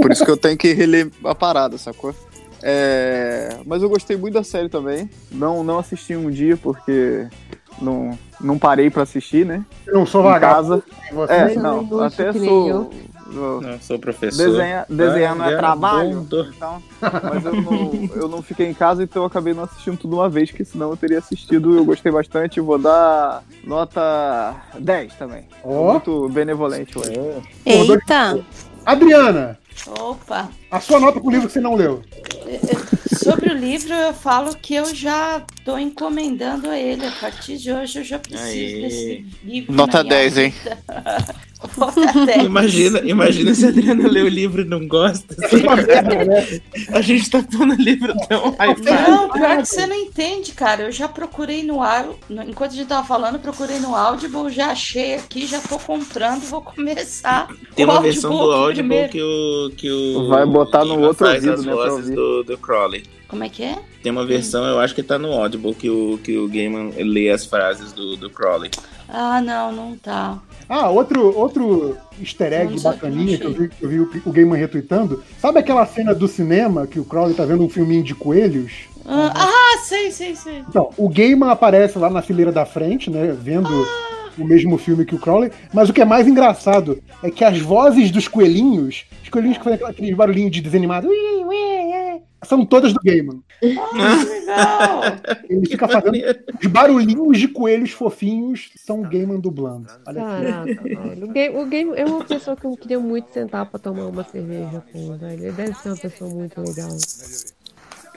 Por isso que eu tenho que reler a parada, sacou? É, mas eu gostei muito da série também. Não, não assisti um dia porque não, não parei pra assistir, né? Eu não sou vagabundo, casa. você É, não é não, inútil até sou. eu. Não, sou professor. Desenhar, desenhar não é trabalho, então, mas eu não, eu não fiquei em casa, então eu acabei não assistindo tudo uma vez, que senão eu teria assistido. Eu gostei bastante, vou dar nota 10 também. Ó. Muito benevolente hoje. Eita! Adriana, Opa! A sua nota pro livro que você não leu. Sobre o livro, eu falo que eu já tô encomendando a ele. A partir de hoje eu já preciso Aí. desse livro. Nota na minha 10, hein? Nota 10. Imagina, imagina se a Adriana lê o livro e não gosta. A gente tá todo livro tão hypado. Não, pior que você não entende, cara. Eu já procurei no ar, enquanto a gente tava falando, procurei no Audible, já achei aqui, já tô comprando, vou começar. Tem o uma versão do Audible Audible primeiro. que o, que o. Vai botar no outro faz ouvido, as né, vozes do, do Crowley. Como é que é? Tem uma versão, eu acho que tá no Audible, que o, que o Gaiman lê as frases do, do Crowley. Ah, não, não tá. Ah, outro, outro easter egg bacaninha que eu vi, que eu vi o, o Gaiman retweetando. Sabe aquela cena do cinema que o Crowley tá vendo um filminho de coelhos? Ah, ah, sei, sei, sei. Então, o Gaiman aparece lá na fileira da frente, né? Vendo o mesmo filme que o Crowley. Mas o que é mais engraçado é que as vozes dos coelhinhos, os coelhinhos que fazem aquela- aquele barulhinho de desanimado, "Ui, ui, ui", são todas do Gaiman. Ah, legal. Ele fica fazendo os barulhinhos de coelhos fofinhos, são o Gaiman dublando. Olha. Caraca, velho. O game, o é uma pessoa que eu queria muito sentar pra tomar uma cerveja com, velho. Ele deve ser uma pessoa muito legal.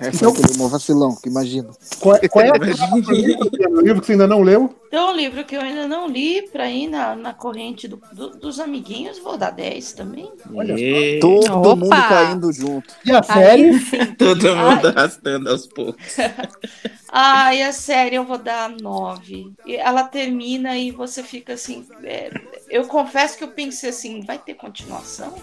É aquele mó vacilão, que imagina. Qual, qual é o livro que você ainda não leu? Então, um livro que eu ainda não li pra ir na, na corrente do- do- dos amiguinhos, vou dar 10 também. Olha E- Todo Opa! mundo caindo junto. E a Aí série? sim. Todo mundo arrastando aos poucos. Ah, e a série eu vou dar 9. E ela termina e você fica assim. é, eu confesso que eu pensei assim, vai ter continuação?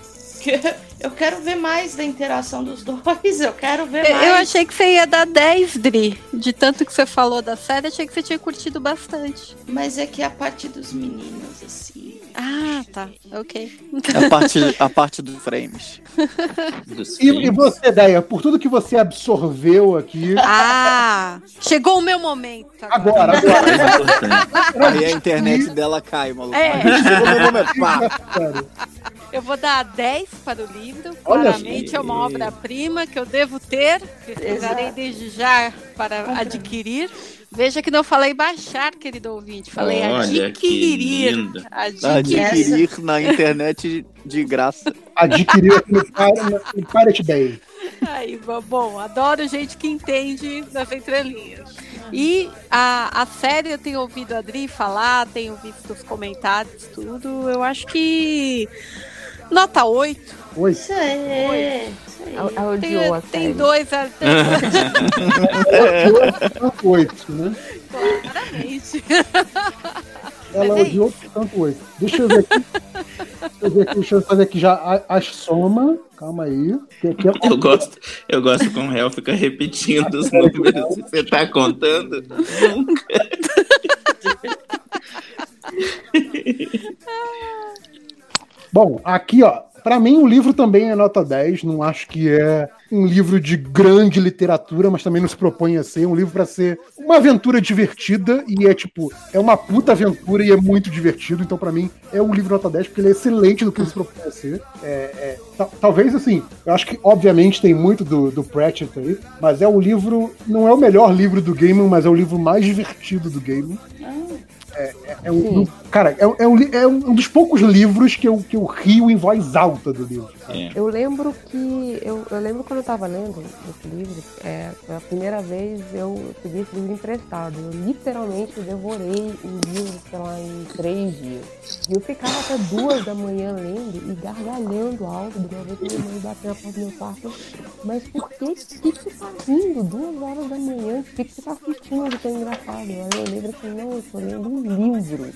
Que eu quero ver mais da interação dos dois, eu quero ver Eu, mais. eu achei que você ia dar 10, Dri. De tanto que você falou da série, achei que você tinha curtido bastante. Mas é que a parte dos meninos, assim. Ah, tá. Ok. A parte, a parte dos frames. Dos E, e você, Deia, por tudo que você absorveu aqui. Ah, chegou o meu momento. Agora, agora. Aí a internet dela cai, maluco. É. Chegou meu momento. Pá. Eu vou dar 10 para o livro. Olha Claramente só. é uma obra-prima que eu devo ter. Pesquisarei desde já para adquirir. Veja que não falei baixar, querido ouvinte. Falei Olha que adquirir. Adquirir. Adquirir na internet de graça. Adquiriu aqui no, Pir- no Pirate Bay. Aí, bom, bom, adoro gente que entende das entrelinhas. E a, a série eu tenho ouvido a Adri falar, tenho visto os comentários, tudo. Eu acho que. Nota 8. Oi. Isso aí. Ela, ela Tem, odiou a tem dois. é, Tem, Tanto oito, né? claramente. Ela é odiou tanto oito. Deixa eu ver aqui. Deixa eu ver aqui, deixa eu fazer aqui já a- as soma. Calma aí. Que aqui é Eu gosto, eu gosto como o réu fica repetindo os números que você tá contando. Nunca. Bom, aqui, ó. Pra mim, o livro também é nota 10. Não acho que é um livro de grande literatura, mas também não se propõe a ser. É um livro pra ser uma aventura divertida. E é tipo, é uma puta aventura e é muito divertido. Então, pra mim, é um livro nota 10, porque ele é excelente do que se propõe a ser. É, é, ta- talvez assim, eu acho que, obviamente, tem muito do, do Pratchett aí, mas é um livro. Não é o melhor livro do Gaiman, mas é o livro mais divertido do Gaiman. É um, cara, é, um- é um, li- é um dos poucos livros que eu, que eu rio em voz alta do livro. É. Eu lembro que. Eu, eu lembro quando eu tava lendo esse livro, é, a primeira vez eu peguei esse livro emprestado. Eu literalmente devorei o livro, sei lá, em três dias. E eu ficava até duas da manhã lendo e gargalhando alto de uma vez que minha mãe bateu na porta do meu quarto. Mas por que, que, que você tá rindo? Duas horas da manhã, por que, que você tá assistindo tão engraçado? Aí eu lembro assim, não, eu tô lendo um livro.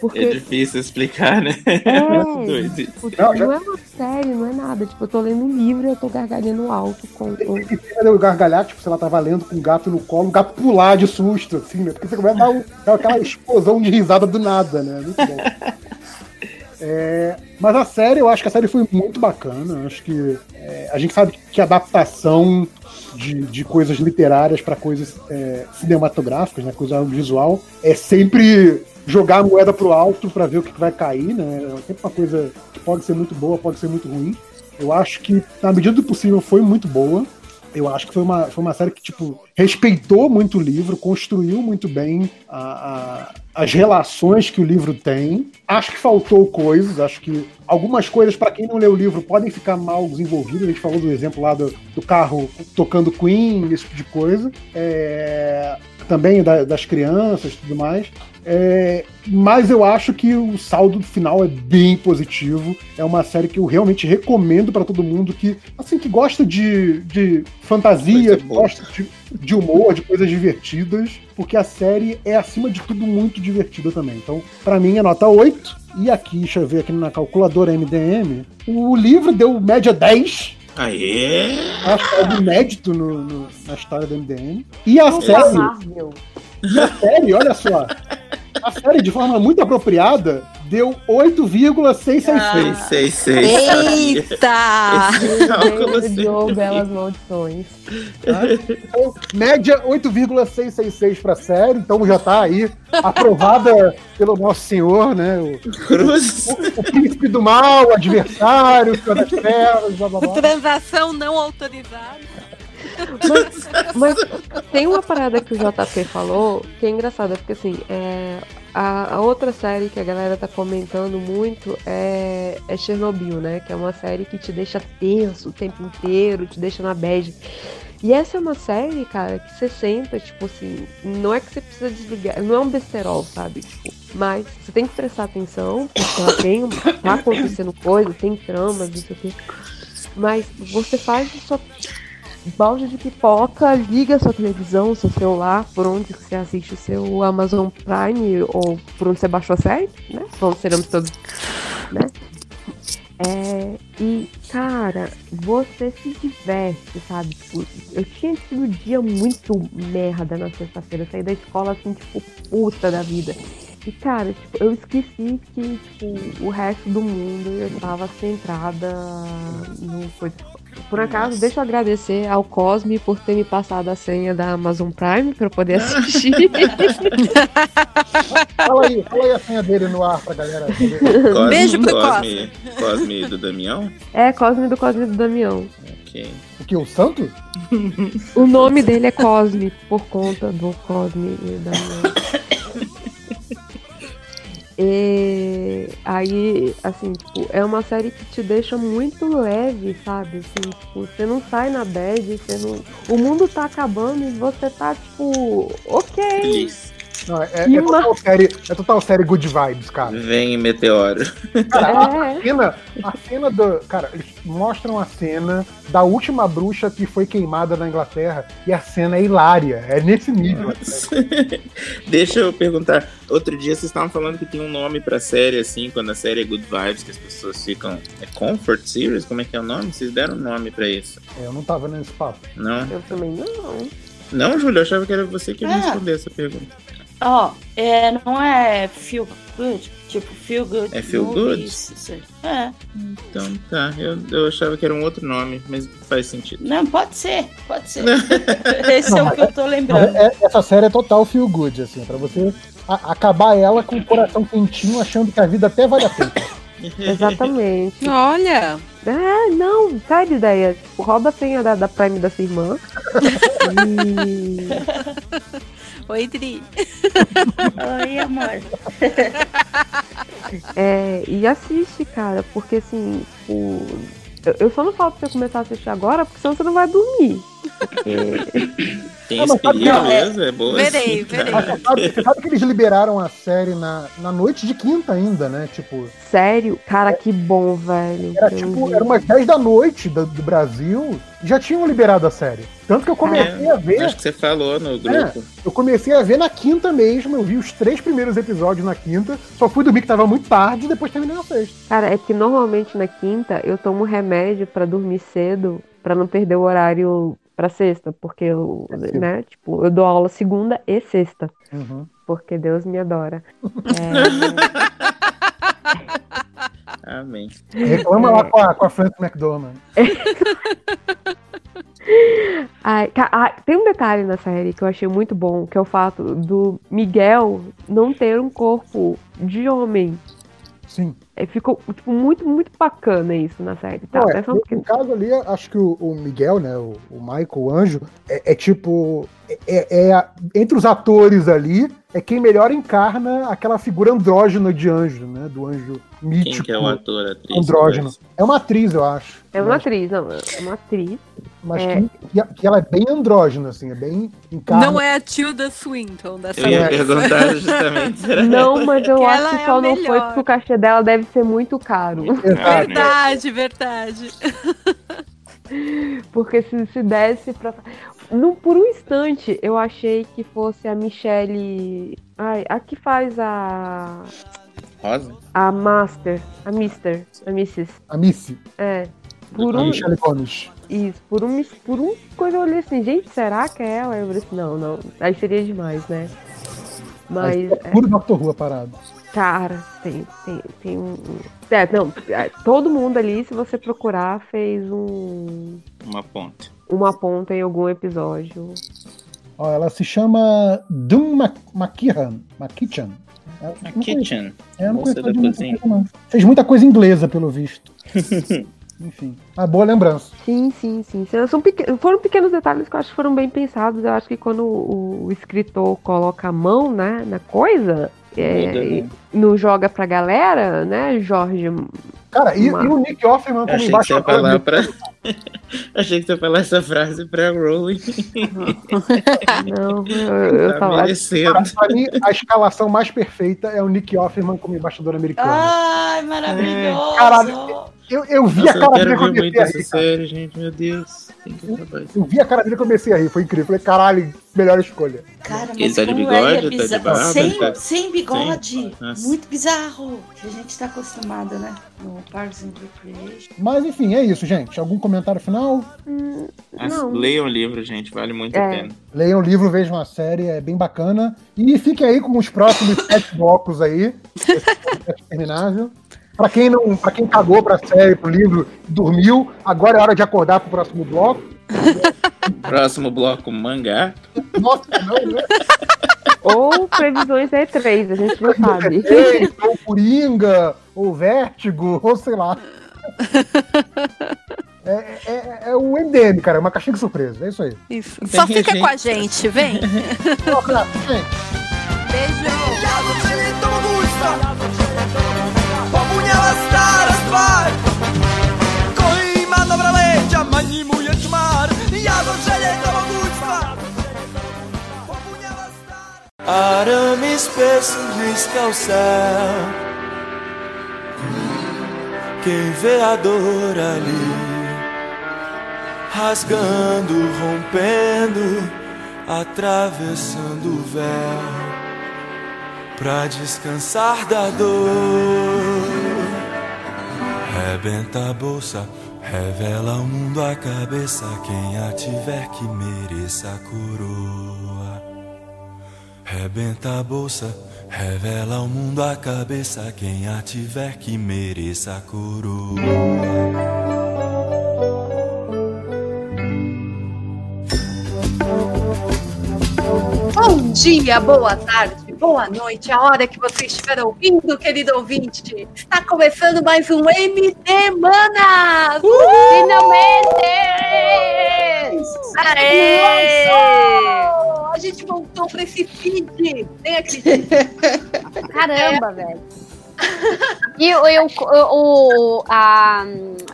Porque É difícil explicar, né? é, Muito doido. tipo, não é uma série, não é nada. Tipo, eu tô lendo um livro e eu tô gargalhando alto com. eu gargalhar, tipo, se ela tava lendo com o gato no colo, o gato pular de susto, assim, né? Porque você começa a dar, um- aquela explosão de risada do nada, né? Muito bom. É, mas a série, eu acho que a série foi muito bacana. Acho que é, a gente sabe que a adaptação de, de coisas literárias para coisas é, cinematográficas, né, coisa audiovisual, é sempre jogar a moeda pro alto para ver o que vai cair, né? É sempre uma coisa que pode ser muito boa, pode ser muito ruim. Eu acho que, na medida do possível, foi muito boa. Eu acho que foi uma, foi uma série que, tipo, respeitou muito o livro, construiu muito bem a- a- as relações que o livro tem. Acho que faltou coisas, acho que algumas coisas, para quem não leu o livro, podem ficar mal desenvolvidas. A gente falou do exemplo lá do, do carro tocando Queen, esse tipo de coisa. É, também da- das crianças e tudo mais. É, mas eu acho que o saldo final é bem positivo. É uma série que eu realmente recomendo para todo mundo que, assim, que gosta de, de fantasia, gosta de, de humor, de coisas divertidas, porque a série é, acima de tudo, muito divertida também. Então, para mim, é nota 8. E aqui, deixa eu ver aqui na calculadora MDM, o livro deu média 10. Aê! Acho que é algo inédito no- no- na história do MDM. E a Nossa, série. E a série, olha só. A série, de forma muito apropriada, deu 8,666. 666. Eita! Beijo, Diogo, belas maldições. Então, média 8,666 pra série, então já tá aí aprovada pelo nosso senhor, né? O, o, o príncipe do mal, o adversário, o das terras, blá blá blá. Transação não autorizada. Mas tem uma parada que o JP falou que é engraçada, porque assim, é, a, a outra série que a galera tá comentando muito é, é Chernobyl, né? Que é uma série que te deixa tenso o tempo inteiro, te deixa na bad. E essa é uma série, cara, que você senta, tipo assim, não é que você precisa desligar, não é um besterol, sabe? Tipo, mas você tem que prestar atenção, porque ela tem, tá acontecendo coisa, tem tramas, não sei o quê. Mas você faz sua balde de pipoca, liga sua televisão, seu celular, por onde você assiste o seu Amazon Prime ou por onde você baixou a série, né? Vamos seremos todos, né? É, e, cara, você se diverte, sabe? Tipo, eu tinha tido um dia muito merda na sexta-feira. Eu saí da escola assim, tipo, puta da vida. E, cara, tipo, eu esqueci que, tipo, o resto do mundo eu tava centrada no coisa. Por acaso, deixa eu agradecer ao Cosme por ter me passado a senha da Amazon Prime pra eu poder assistir. Fala aí, fala aí a senha dele no ar pra galera. Cosme, Beijo pro Cosme, Cosme do Damião? é, Cosme do Cosme do Damião. Ok. O que? O santo? O nome dele é Cosme, por conta do Cosme e Damião. E aí, assim, tipo, é uma série que te deixa muito leve, sabe? Assim, tipo, você não sai na bad, você não. O mundo tá acabando e você tá, tipo, ok. Feliz. Não, é, é total série, é total série good vibes, cara. Vem meteoro. Cara, É. a cena, a cena do. Cara, eles mostram a cena da última bruxa que foi queimada na Inglaterra e a cena é hilária. É nesse nível. Deixa eu perguntar. Outro dia vocês estavam falando que tem um nome pra série, assim, quando a série é Good Vibes, que as pessoas ficam. É Comfort Series? Como é que é o nome? Vocês deram um nome pra isso? É, eu não tava nesse papo. Não? Eu também não. Não, Júlio, eu achava que era você que ia Ah. responder essa pergunta. Ó, é, não é feel good? Tipo, feel good. É feel good? movies. É. Então tá, eu, eu achava que era um outro nome, mas faz sentido. Não, pode ser, pode ser. Esse é Não, o que eu tô Não, lembrando. é- essa série é total feel good, assim, pra você a- acabar ela com o coração quentinho, achando que a vida até vale a pena. Exatamente. Olha! É, não, sai de ideia. Rouba a senha da, da Prime da sua irmã. E. Oi, Dri. Oi, amor. É, e assiste, cara, porque assim, o... eu, eu só não falo pra você começar a assistir agora, porque senão você não vai dormir. Porque... Tem Ah, mesmo? É boa Verei, assim, verei. Você sabe, você sabe que eles liberaram a série na, na noite de quinta ainda, né? Tipo, Sério? Cara, que bom, velho. era Eu tipo, era umas 10 da noite do, do Brasil já tinham liberado a série. Tanto que eu comecei É, a ver. Acho que você falou no É, grupo. eu comecei a ver na quinta mesmo, eu vi os três primeiros episódios na quinta, só fui dormir que tava muito tarde e depois terminei na sexta. Cara, é que normalmente na quinta eu tomo remédio pra dormir cedo, pra não perder o horário pra sexta, porque eu, É né, tipo, eu dou aula segunda e sexta, Uhum. porque Deus me adora. Amém. Reclama lá com a, com a Frances McDormand. Ai, ca- ah, tem um detalhe na série que eu achei muito bom, que é o fato do Miguel não ter um corpo de homem. Sim. É, ficou tipo, muito, muito bacana isso na série. Tá, Não, é é, só um no, caso ali, acho que o, o Miguel, né, o, o Michael, o anjo, é, é tipo. É, é a- entre os atores ali, é quem melhor encarna aquela figura andrógena de anjo, né? Do anjo mítico. Quem que é o ator, atriz? Andrógeno. É uma atriz, eu acho. É uma atriz, não, é uma atriz. Mas É. que, que- ela é bem andrógena, assim, é bem. Encarna. Não é a Tilda Swinton dessa Eu ia vez. perguntar justamente. Não, mas eu Que acho que é só não foi porque o cachê dela deve ser muito caro. Verdade, verdade. Porque se, se desse pra. No, por um instante, eu achei que fosse a Michelle. Ai, a que faz a. Rosa? A Master. A Mister. A Mrs. A Missy. É. Por um. Michelle Gomes. Isso, por um, por um coisa eu olhei assim, gente, será que é ela? Aí eu falei assim, não, não. Aí seria demais, né? Mas. É puro Dr. Who a parada. Cara, tem, tem, tem um. É, não, é, todo mundo ali, se você procurar, fez um, Uma ponta. uma ponta em algum episódio. Ó, ela se chama Dum Ma- McKehan. McKitchen. Ela- A não conheço. Kitchen. É, não Moça da muita cozinha. coisa, não. Fez muita coisa inglesa, pelo visto. Enfim. Uma boa lembrança. Sim, sim, sim. São Foram pequenos detalhes que eu acho que foram bem pensados. Eu acho que quando o, o escritor coloca a mão né, na coisa, é, né? não joga pra galera, né, Jorge? Cara, e, Uma- e o Nick Offerman como Achei que você ia embaixador. falar pra. Achei que você ia falar essa frase pra Rowling. Não, eu, eu Tá tava. pra mim, a escalação mais perfeita é o Nick Offerman como embaixador americano. Ai, maravilhoso. Caralho, eu, eu vi Nossa, a eu cara dele eu muito comecei a essa rir. cara. série, gente. Meu Deus. Isso. Eu vi a cara dele que eu comecei a rir, foi incrível. Falei, caralho, melhor escolha. Cara, mas Ele tá de bigode, ele é tá de barba, sem, tá- sem bigode. Sem? Muito bizarro. Que a gente tá acostumado, né? No Parks and Recreation. Mas enfim, é isso, gente. Algum comentário final? Mas Não. Leiam o livro, gente. Vale muito a É. pena. Leiam o livro, vejam a série, é bem bacana. E fiquem aí com os próximos sete blocos aí. Esse podcast terminável. Pra quem não, para quem cagou pra série, pro livro, dormiu, agora é hora de acordar pro próximo bloco. Próximo bloco, mangá. Nossa, não, né? Ou previsões E3, a gente não sabe. Ei, ou Coringa, ou Vértigo, ou sei lá. É, é- é o MDM, cara, é uma caixinha de surpresa, é isso aí. Isso. Só fica gente. com a gente, vem. Um. Beijo. Spar Koji ma dobra lecia, manimuje czmar Jadą samobójstwa Arame espesso risca o céu Quem vê a dor ali? Rasgando, rompendo Atravessando o véu. Pra descansar da dor Rebenta a bolsa, revela ao mundo a cabeça. Quem a tiver que mereça a coroa. Rebenta a bolsa, revela ao mundo a cabeça. Quem a tiver que mereça a coroa. Bom dia, boa tarde, boa noite, a hora que você estiver ouvindo, querido ouvinte. Está começando mais um MD Manas! Finalmente! Aê! A gente voltou para esse feed, nem acredito. Caramba, velho. E eu, eu, o, a,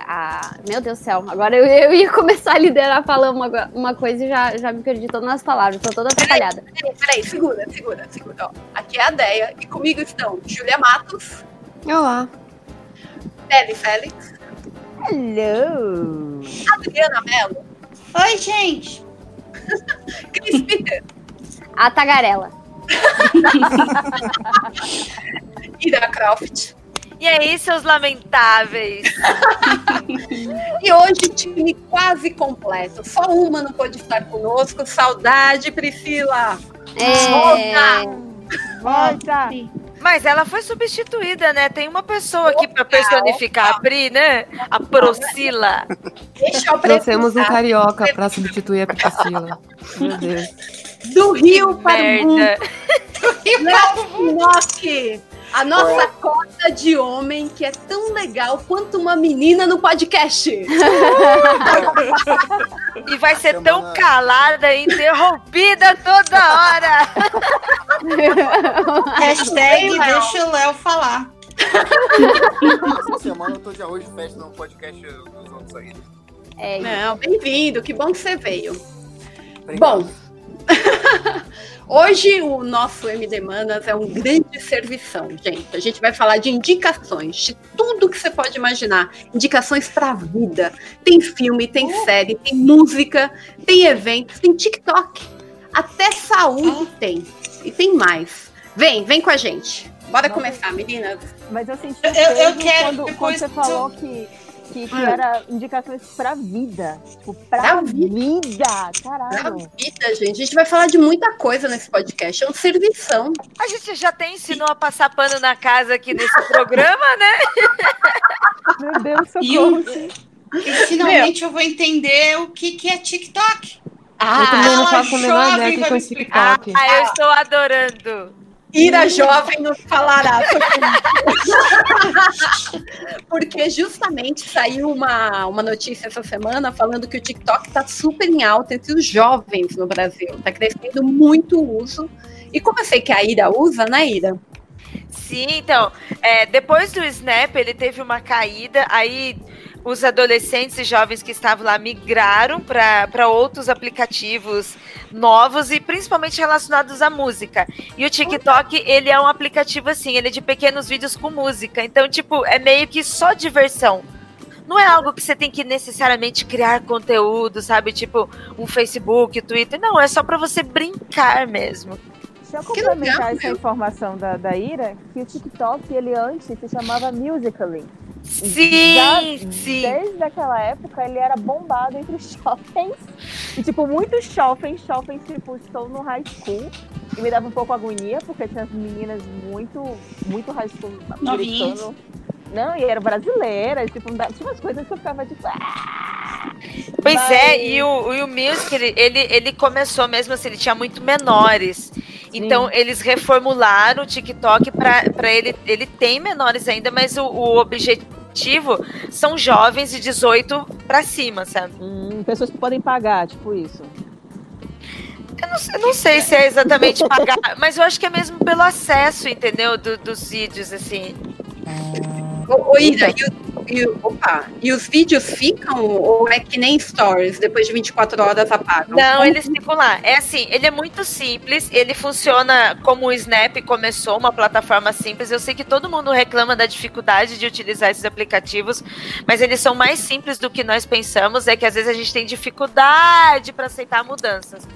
a. Meu Deus do céu, agora eu, eu ia começar a liderar falando uma, uma coisa e já, já me perdi todas nas palavras, tô toda atrapalhada. Peraí, peraí, segura, segura, segura. Ó, aqui é a Deia e comigo estão Júlia Matos. Olá. Nelly Félix. Hello. Adriana Mello. Oi, gente. Cris Peter. A tagarela. Ira Croft. E aí, seus lamentáveis? E hoje, time quase completo. Só uma não pôde estar conosco. Saudade, Priscila. É. Volta. Mas ela foi substituída, né? Tem uma pessoa aqui pra personificar a Pri, né? A Procila. Deixa eu Trouxemos um carioca pra substituir a Priscila. Meu Deus. Do Rio para o mundo. Merda. Léo Nock, a nossa cota de homem que é tão legal quanto uma menina no podcast. E vai ser tão calada e interrompida toda hora. Hashtag deixa o Léo falar. Essa semana eu tô de arroz de festa no podcast dos outros aí. É, Não, bem-vindo, que bom que você veio. Bom, hoje o nosso MD Manas é um grande servição, gente. A gente vai falar de indicações, de tudo que você pode imaginar. Indicações pra vida. Tem filme, tem série, tem música, tem eventos, tem TikTok. Até saúde tem. E tem mais. Vem, vem com a gente. Bora começar, meninas. Mas eu senti Eu- eu quero quando, quando você falou que, que, que Hum. era indicações pra vida. Tipo, pra, Pra vida. Pra Caralho. vida, gente. A gente vai falar de muita coisa nesse podcast. É um servição. A gente já até ensinou a passar pano na casa aqui nesse programa, né? Meu Deus, E, um- e finalmente eu vou entender o que, que é TikTok. Eu também não ela faço a menor ideia que é TikTok. Ah, eu estou adorando. Ira Jovem nos falará. Porque justamente saiu uma, uma notícia essa semana falando que o TikTok está super em alta entre os jovens no Brasil. Está crescendo muito o uso. E como eu sei que a Ira usa, né, Ira? Sim, então, é, depois do Snap, ele teve uma caída, aí os adolescentes e jovens que estavam lá migraram para outros aplicativos novos e principalmente relacionados à música. E o TikTok, ele é um aplicativo assim, ele é de pequenos vídeos com música. Então, tipo, é meio que só diversão. Não é algo que você tem que necessariamente criar conteúdo, sabe? Tipo, um Facebook, Twitter. Não, é só para você brincar mesmo. Deixa eu complementar essa informação da, da Ira, que o TikTok, ele antes se chamava Musical.ly. Sim, Já sim. Desde aquela época, ele era bombado entre os shoppings. E, tipo, muitos shoppings, shoppings, tipo, estou no high school. E me dava um pouco agonia, porque tinha as meninas muito, muito high school Novinhas. americano. Não, e eram brasileiras, tipo, tinha umas coisas que eu ficava tipo. "Ah!" Pois Mas- é, e o, e o Music, ele, ele, ele começou mesmo assim, ele tinha muito menores. Então, eles reformularam o TikTok para ele. Ele tem menores ainda, mas o, o objetivo são jovens de 18 para cima, sabe? Hum, pessoas que podem pagar, tipo isso. Eu não, sei- eu não sei se é exatamente pagar, mas eu acho que é mesmo pelo acesso, entendeu? Do- dos vídeos, assim. Ô, ô, Ira, e, o- e opa, e os vídeos ficam ou é que nem stories, depois de 24 horas apagam? Não, eles ficam lá. É assim, ele é muito simples, ele funciona como o Snap começou, uma plataforma simples. Eu sei que todo mundo reclama da dificuldade de utilizar esses aplicativos, mas eles são mais simples do que nós pensamos. É que às vezes a gente tem dificuldade para aceitar mudanças.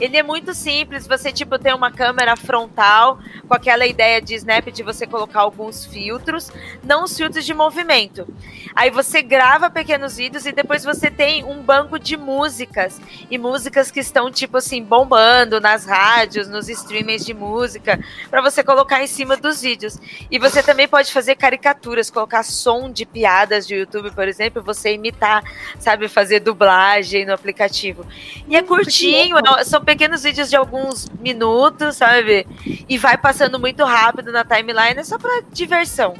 Ele é muito simples, você tipo tem uma câmera frontal com aquela ideia de snap de você colocar alguns filtros, não os filtros de movimento. Aí você grava pequenos vídeos e depois você tem um banco de músicas e músicas que estão tipo assim bombando nas rádios, nos streamings de música, para você colocar em cima dos vídeos. E você também pode fazer caricaturas, colocar som de piadas de YouTube, por exemplo, você imitar, sabe, fazer dublagem no aplicativo. E é curtinho, é- são pequenos vídeos de alguns minutos, sabe? E vai passando muito rápido na timeline, é só pra diversão.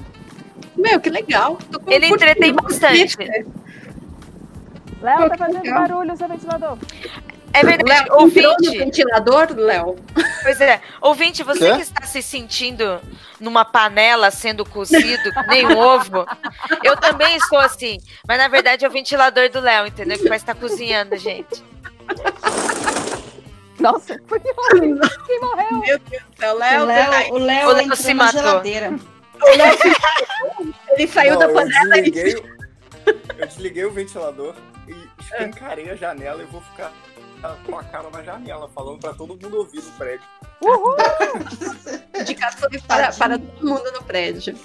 Meu, que legal. Ele entretém bastante. Léo, tá fazendo legal. barulho, seu ventilador. É verdade, Léo, ouvinte. ventilador, Léo? Pois é. Ouvinte, você Quê? que está se sentindo numa panela sendo cozido, nem um ovo, eu também estou assim. Mas na verdade é o ventilador do Léo, entendeu? Que vai estar cozinhando, gente. Nossa, foi horrível. Quem morreu? Meu Deus do céu, O Léo. Léo, o Léo, O Léo se matou. geladeira. O Léo se- Ele saiu Não, da eu panela e. desliguei, eu desliguei o ventilador e escancarei a janela e vou ficar com a cara na janela, falando pra todo mundo ouvir no prédio. Uhul! Indicações para, para todo mundo no prédio.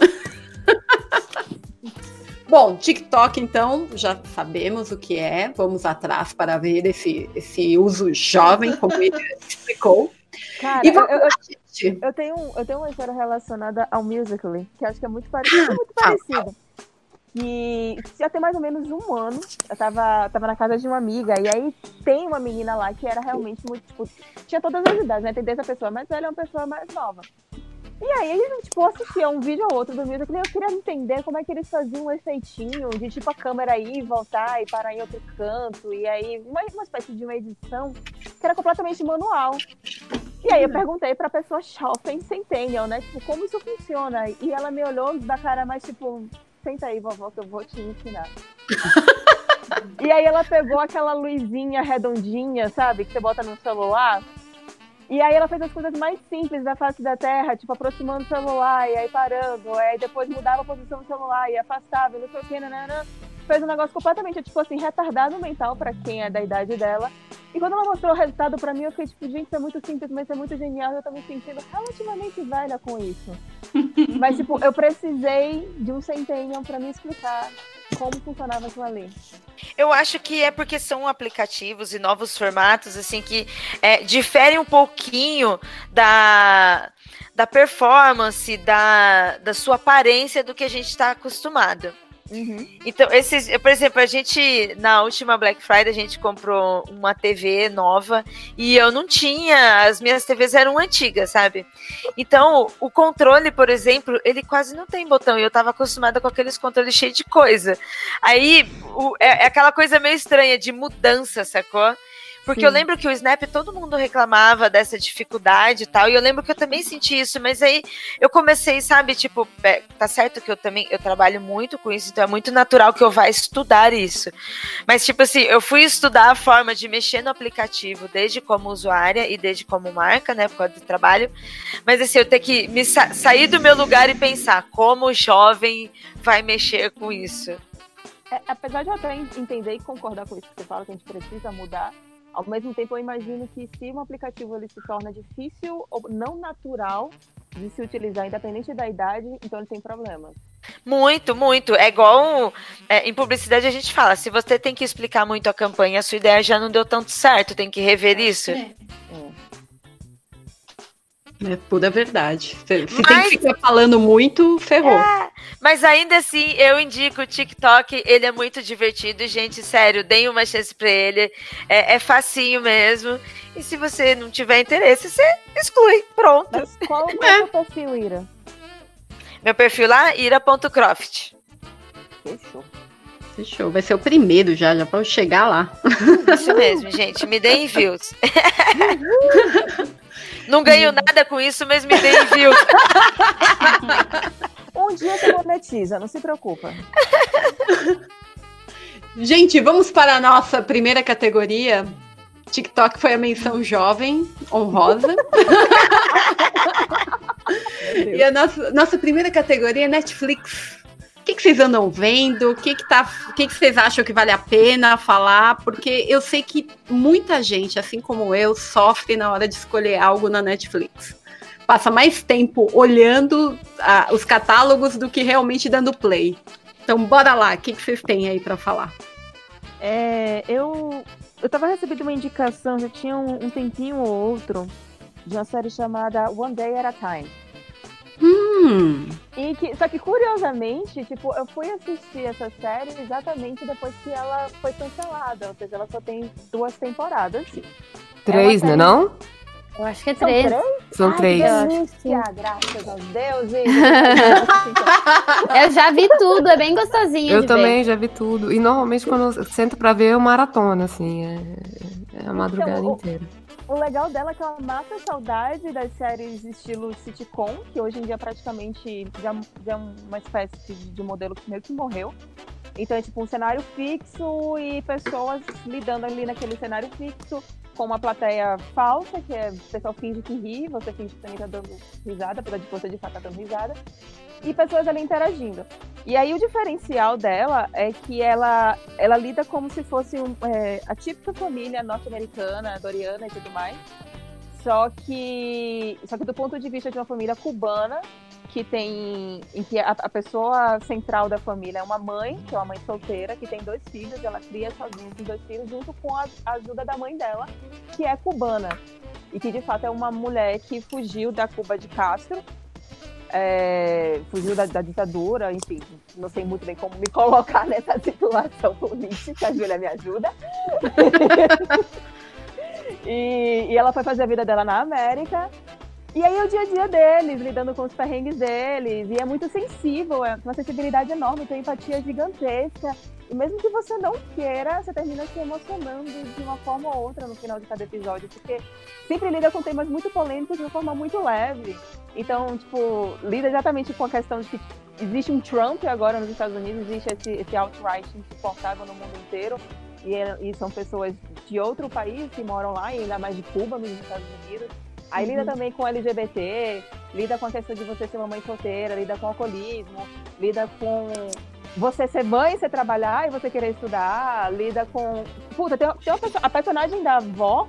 Bom, TikTok, então, já sabemos o que é. Vamos atrás para ver esse, esse uso jovem, como ele explicou. Cara, E vamos eu, eu- gente. eu tenho, um- eu tenho uma história relacionada ao Musical.ly, que acho que é muito parecido. muito parecido. E já tem mais ou menos um ano, eu tava, tava na casa de uma amiga, e aí tem uma menina lá que era realmente muito, tipo, tinha todas as idades, né? Tem desde a pessoa mais velha a uma pessoa mais nova. E aí eles, tipo, assistiam um vídeo ou outro do Musical.ly, e eu queria entender como é que eles faziam um efeitinho de, tipo, a câmera ir, voltar e parar em outro canto, e aí uma, uma espécie de uma edição que era completamente manual. E aí eu perguntei pra pessoa jovem, Centennial, né? Tipo, como isso funciona? E ela me olhou da cara mais tipo, senta aí, vovó, que eu vou te ensinar. e aí ela pegou aquela luzinha redondinha, sabe? Que você bota no celular. E aí ela fez as coisas mais simples da face da Terra, tipo, aproximando o celular, e aí parando, aí depois mudava a posição do celular, e afastava, e não sei o que, nanana. Fez um negócio completamente, tipo assim, retardado mental pra quem é da idade dela. E quando ela mostrou o resultado pra mim, eu fiquei tipo, gente, isso é muito simples, mas é muito genial. Eu tô me sentindo relativamente velha com isso. mas, tipo, eu precisei de um Centennial pra me explicar como funcionava aquilo ali. Eu acho que é porque são aplicativos e novos formatos, assim, que é, diferem um pouquinho da, da performance, da, da sua aparência do que a gente está acostumado. Então, esses, por exemplo, a gente, na última Black Friday, a gente comprou uma TV nova e eu não tinha, as minhas TVs eram antigas, sabe? Então, o controle, por exemplo, ele quase não tem botão e eu tava acostumada com aqueles controles cheios de coisa. Aí, o- é, é aquela coisa meio estranha de mudança, sacou? Porque eu Sim. lembro que o Snap todo mundo reclamava dessa dificuldade e tal, e eu lembro que eu também senti isso, mas aí eu comecei, sabe, tipo, é, tá certo que eu também eu trabalho muito com isso, então é muito natural que eu vá estudar isso. Mas tipo assim, eu fui estudar a forma de mexer no aplicativo desde como usuária e desde como marca, né, por causa do trabalho. Mas assim, eu ter que me sa- sair do meu lugar e pensar como o jovem vai mexer com isso. É, apesar de eu até en- entender e concordar com isso que você fala, que a gente precisa mudar, ao mesmo tempo eu imagino que se um aplicativo ele se torna difícil ou não natural de se utilizar, independente da idade, então ele tem problemas. Muito, muito. É igual é, em publicidade a gente fala, se você tem que explicar muito a campanha, a sua ideia já não deu tanto certo, tem que rever isso. É pura verdade. Se, se tem que ficar falando muito, ferrou. É, mas ainda assim, eu indico o TikTok, ele é muito divertido, gente, sério, deem uma chance pra ele, é, é facinho mesmo, e se você não tiver interesse, você exclui, pronto. Qual, qual é o seu perfil, Ira? Meu perfil lá, ira.croft. Fechou. Fechou. Vai ser o primeiro já, já pra eu chegar lá. Isso mesmo, gente, me deem views. não ganho nada com isso, mas me deem views. Um dia você monetiza, não se preocupa. Gente, vamos para a nossa primeira categoria. TikTok foi a menção jovem, honrosa. e a nossa, nossa primeira categoria é Netflix. Que, que vocês andam vendo? O que, que, tá, que, que vocês acham que vale a pena falar? Porque eu sei que muita gente, assim como eu, sofre na hora de escolher algo na Netflix. Passa mais tempo olhando ah, os catálogos do que realmente dando play. Então, bora lá. O que, que vocês têm aí para falar? É, eu, eu tava recebendo uma indicação, já tinha um, um tempinho ou outro, de uma série chamada One Day at a Time. Hum. E que, só que curiosamente, tipo, eu fui assistir essa série exatamente depois que ela foi cancelada. Ou seja, ela só tem duas temporadas. Três, É né uma não? Eu acho que é São três. três? São Ai, três. Delícia, graças a Deus. E... Eu já vi tudo, é bem gostosinho Eu de também ver. já vi tudo. E normalmente quando eu sento pra ver, eu maratona, assim. É, é a madrugada Então, inteira. O legal dela é que ela mata a saudade das séries estilo sitcom, que hoje em dia praticamente já, já é uma espécie de, de modelo que meio que morreu. Então é tipo um cenário fixo e pessoas lidando ali naquele cenário fixo com uma plateia falsa, que é o pessoal finge que ri, você finge que também tá dando risada, apesar de você de fato tá dando risada, e pessoas ali interagindo. E aí o diferencial dela é que ela, ela lida como se fosse um, é, a típica família norte-americana, doriana e tudo mais. Só que, só que do ponto de vista de uma família cubana, que tem. em que a, a pessoa central da família é uma mãe, que é uma mãe solteira, que tem dois filhos, ela cria sozinha esses dois filhos, junto com a ajuda da mãe dela, que é cubana. E que de fato é uma mulher que fugiu da Cuba de Castro, é, fugiu da, da ditadura, enfim, não sei muito bem como me colocar nessa situação política, a Júlia me ajuda. e, e ela foi fazer a vida dela na América. E aí é o dia a dia deles, lidando com os perrengues deles. E é muito sensível, é uma sensibilidade enorme, tem empatia gigantesca. E mesmo que você não queira, você termina se emocionando de uma forma ou outra no final de cada episódio, porque sempre lida com temas muito polêmicos de uma forma muito leve. Então, tipo, lida exatamente com a questão de que existe um Trump agora nos Estados Unidos, existe esse, esse alt-right insuportável no mundo inteiro. E, e são pessoas de outro país que moram lá, e ainda mais de Cuba, nos Estados Unidos. Aí lida Uhum. também com LGBT, lida com a questão de você ser uma mãe solteira, lida com alcoolismo, lida com você ser mãe, você trabalhar e você querer estudar, lida com. Puta, tem, tem uma a personagem da avó,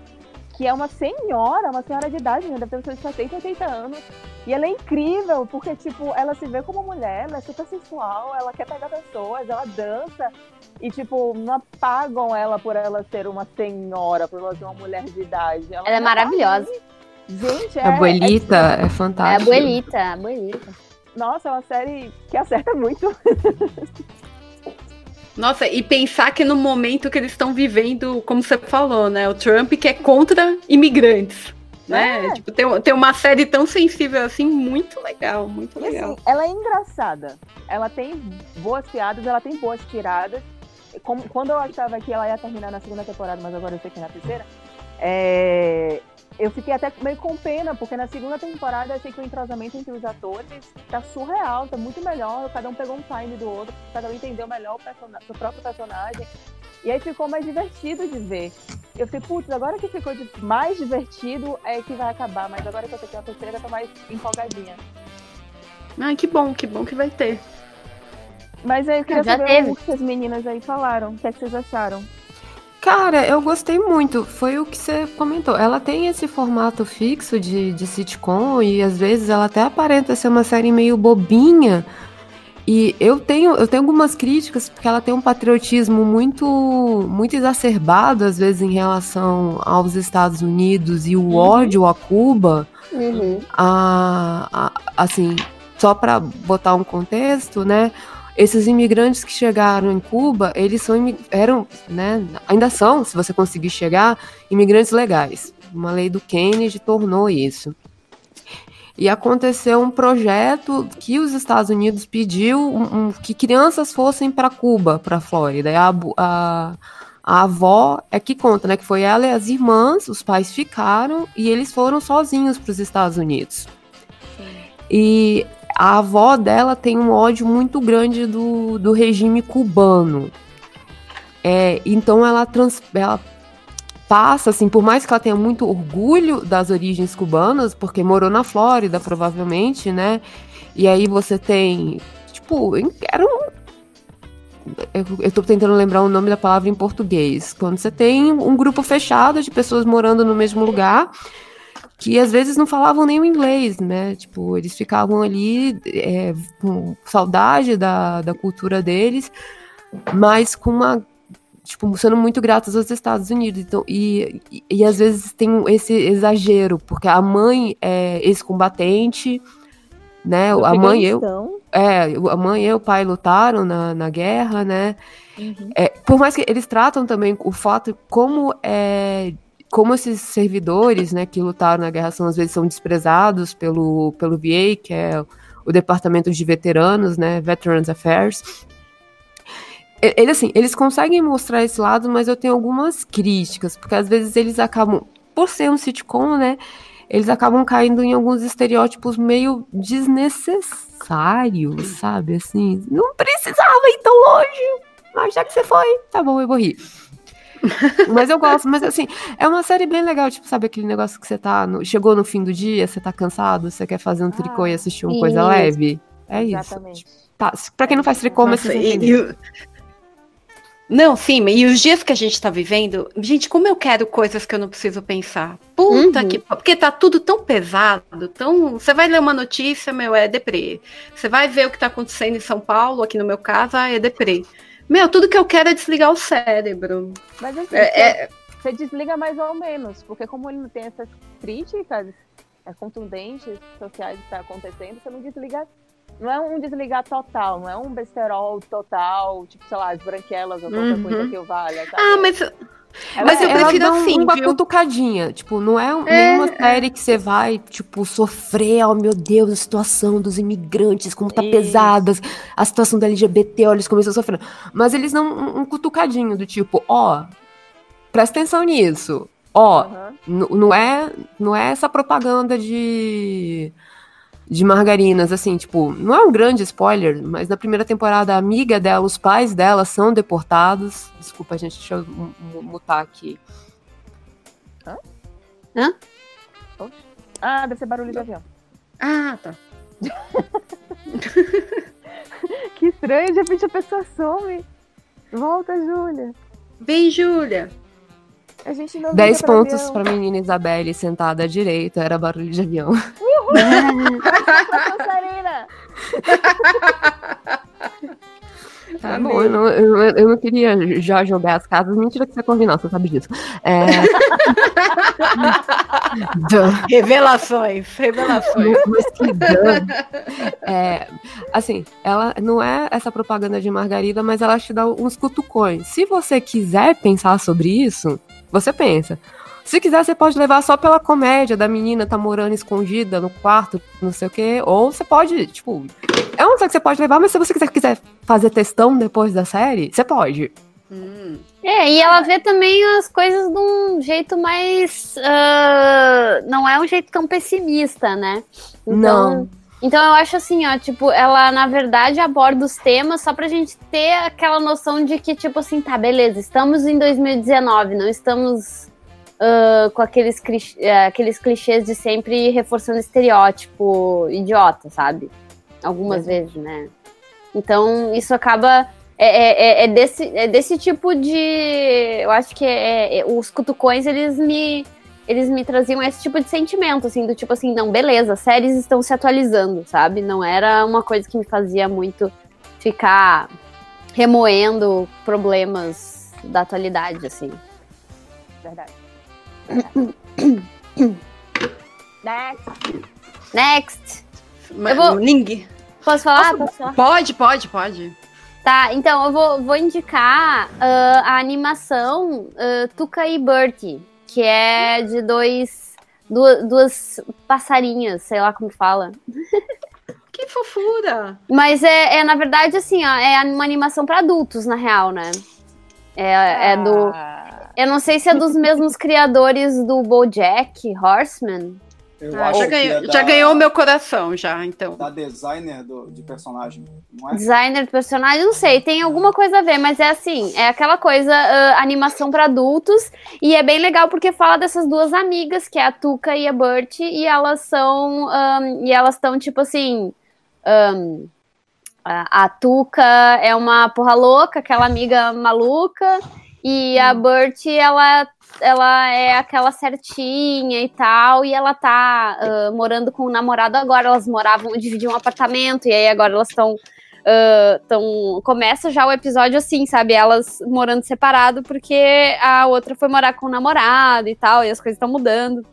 que é uma senhora, uma senhora de idade, né? Deve ter uns 70, 80 anos. E ela é incrível, porque, tipo, ela se vê como mulher, ela é super sensual, ela quer pegar pessoas, ela dança. E, tipo, não apagam ela por ela ser uma senhora, por ela ser uma mulher de idade. Ela é ainda tá maravilhosa. Gente, é. A abuelita é, É a fantástica. abuelita, a abuelita. Nossa, é uma série que acerta muito. Nossa, e pensar que no momento que eles estão vivendo, como você falou, né? O Trump que é contra imigrantes. Né? Tipo, tem, tem uma série tão sensível assim, muito legal, muito E, legal. assim, ela é engraçada. Ela tem boas piadas, ela tem boas tiradas. Como- quando eu achava que ela ia terminar na segunda temporada, mas agora eu sei que é na terceira, é, eu fiquei até meio com pena, porque na segunda temporada eu achei que o entrosamento entre os atores tá surreal, tá muito melhor. Cada um pegou um time do outro, cada um entendeu melhor o, o próprio personagem. E aí ficou mais divertido de ver. Eu fiquei, putz, agora que ficou de- mais divertido é que vai acabar, mas agora que eu é a terceira, eu tô mais empolgadinha. Ah, que bom, que bom que vai ter. Mas eu queria Já saber teve. o que as meninas aí falaram. O que, é que vocês acharam? Cara, eu gostei muito. Foi o que você comentou. Ela tem esse formato fixo de, de sitcom e às vezes ela até aparenta ser uma série meio bobinha. E eu tenho, eu tenho algumas críticas porque ela tem um patriotismo muito, muito exacerbado às vezes em relação aos Estados Unidos e o ódio a Cuba. a, a- assim, só para botar um contexto, né? Esses imigrantes que chegaram em Cuba, eles são eram, né? Ainda são, se você conseguir chegar, imigrantes legais. Uma lei do Kennedy tornou isso. E aconteceu um projeto que os Estados Unidos pediu um- um- que crianças fossem para Cuba, para Flórida. E a, a, a avó é que conta, né? Que foi ela e as irmãs, os pais ficaram e eles foram sozinhos para os Estados Unidos. E a avó dela tem um ódio muito grande do, do regime cubano. É, então ela, trans, ela passa, assim, por mais que ela tenha muito orgulho das origens cubanas, porque morou na Flórida, provavelmente, né? E aí você tem, tipo, era um. Eu, eu tô tentando lembrar o nome da palavra em português. Quando você tem um grupo fechado de pessoas morando no mesmo lugar, que às vezes não falavam nem o inglês, né? Tipo, eles ficavam ali é, com saudade da, da cultura deles, mas com uma tipo, sendo muito gratos aos Estados Unidos. Então, e, e, e às vezes tem esse exagero, porque a mãe é ex-combatente, né? A mãe e eu. É, a mãe e o pai lutaram na, na guerra, né? Uhum. É, por mais que eles tratam também o fato como é como esses servidores, né, que lutaram na guerra são às vezes são desprezados pelo, pelo VA, que é o departamento de veteranos, né, Veterans Affairs. Ele, assim, eles conseguem mostrar esse lado, mas eu tenho algumas críticas, porque às vezes eles acabam, por ser um sitcom, né, eles acabam caindo em alguns estereótipos meio desnecessários, sabe, assim, não precisava ir tão longe, mas já que você foi, tá bom, eu vou rir. Mas eu gosto, mas assim, é uma série bem legal, tipo, sabe aquele negócio que você tá. no- chegou no fim do dia, você tá cansado, você quer fazer um tricô e assistir uma coisa isso. leve? É isso. Exatamente. Tá, pra quem não faz tricô, mas Nossa, vocês e- entenderam. e o- Não, sim, e os dias que a gente tá vivendo, gente, como eu quero coisas que eu não preciso pensar. Puta Uhum. que. Porque tá tudo tão pesado, tão. Você vai ler uma notícia, meu, é deprê. Você vai ver o que tá acontecendo em São Paulo, aqui no meu caso, ah, é deprê. Meu, tudo que eu quero é desligar o cérebro. Mas assim, É- é- você desliga mais ou menos, porque como ele não tem essas críticas é, contundentes sociais que está acontecendo, você não desliga. Não é um desligar total, não é um besterol total, tipo, sei lá, as branquelas ou qualquer Uhum. coisa que eu valha. Sabe? Ah, mas. Mas eu Ela prefiro dá um- assim, uma viu? cutucadinha. Tipo, não é, É, nenhuma série que você vai, tipo, sofrer, oh meu Deus, a situação dos imigrantes, como tá pesada, a situação da LGBT, olha, eles começam a sofrer. Mas eles dão um, um cutucadinho do tipo, ó, presta atenção nisso. Ó, n- não é, não é essa propaganda de de margarinas, assim, tipo, não é um grande spoiler, mas na primeira temporada a amiga dela, os pais dela são deportados. Desculpa, gente, deixa eu mu- mu- mutar aqui. Hã? Ah, deve ser barulho de avião. Ah, tá. que estranho, de repente a pessoa some. Volta, Júlia. Vem, Júlia. A gente não 10 liga pra pontos avião. pra menina Isabelle sentada à direita, era barulho de avião. Dançarina! Tá bom, eu não, eu, eu não queria já jogar as casas. Mentira que você combinou, você sabe disso. É... Revelações, revelações. Mas que dano. É, assim, ela não é essa propaganda de margarida, mas ela te dá uns cutucões. Se você quiser pensar sobre isso, você pensa. Se quiser, você pode levar só pela comédia da menina tá morando escondida no quarto, não sei o quê. Ou você pode, tipo. É uma série que você pode levar, mas se você quiser, quiser fazer textão depois da série, você pode. É, e ela vê também as coisas de um jeito mais. ah, não é um jeito tão pessimista, né? Não. Então eu acho assim, ó, tipo, ela na verdade aborda os temas só pra gente ter aquela noção de que, tipo assim, tá, beleza, estamos em 2019, não estamos ah, com aqueles, eh, aqueles clichês de sempre reforçando estereótipo idiota, sabe? Algumas vezes, né? Então isso acaba. É, é- é desse, é desse tipo de. Eu acho que é, é- os cutucões eles me. Eles me traziam esse tipo de sentimento, assim, do tipo assim, não, beleza, as séries estão se atualizando, sabe? Não era uma coisa que me fazia muito ficar remoendo problemas da atualidade, assim. Verdade. Next. Next! Mas Eu vou- ninguém. Posso falar? Posso- Posso falar? Pode, pode, pode. Tá, então eu vou, vou indicar ah, a animação ah, Tuca e Bertie, que é de dois. Duas, duas passarinhas, sei lá como fala. Que fofura! Mas é, é, na verdade, assim, ó, é uma animação pra adultos, na real, né? É, é do. Eu não sei se é dos mesmos criadores do Bojack Horseman. Eu Ah, acho já que ganhou, é da- já ganhou meu coração, já, então. Da designer do, de personagem, não é? Designer de personagem, não sei, tem alguma coisa a ver, mas é assim, é aquela coisa, ah, animação pra adultos, e é bem legal porque fala dessas duas amigas, que é a Tuca e a Bert, e elas são, ahn, e elas estão tipo assim, ahn, a, a Tuca é uma porra louca, aquela amiga maluca, e a Bert, ela, ela é aquela certinha e tal, e ela tá ah, morando com o namorado agora, elas moravam, dividiam um apartamento, e aí agora elas estão tão, começa já o episódio assim, sabe? Elas morando separado porque a outra foi morar com o namorado e tal, e as coisas estão mudando.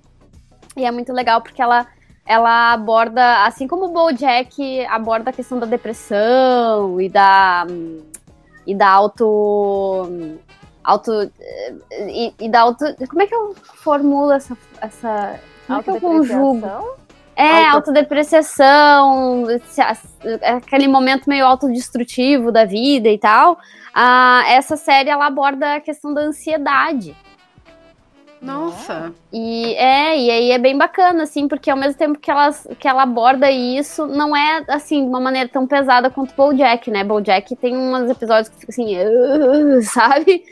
E é muito legal porque ela ela aborda, assim como o BoJack aborda a questão da depressão e da e da auto auto. E, e da auto. Como é que eu formulo essa. essa como é que eu conjugo? É, Auto- autodepreciação, aquele momento meio autodestrutivo da vida e tal. Ah, essa série ela aborda a questão da ansiedade. Nossa. E é, e aí é bem bacana, assim, porque ao mesmo tempo que ela, que ela aborda isso, não é assim, de uma maneira tão pesada quanto o Bojack, né? Bojack tem uns episódios que fica assim, "Ugh", sabe?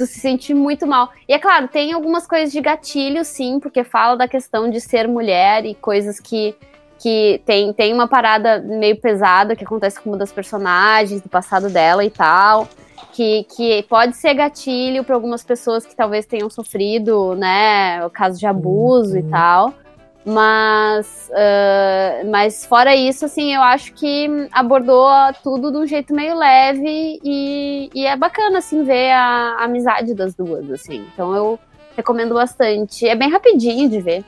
Tu se sente muito mal. E é claro, tem algumas coisas de gatilho, sim, porque fala da questão de ser mulher e coisas que. Que tem, tem uma parada meio pesada que acontece com uma das personagens, do passado dela e tal que, que pode ser gatilho para algumas pessoas que talvez tenham sofrido, né, o caso de abuso e tal. Mas, ah, mas fora isso, assim, eu acho que abordou tudo de um jeito meio leve e, e é bacana, assim, ver a, a amizade das duas, assim. Então eu recomendo bastante. É bem rapidinho de ver.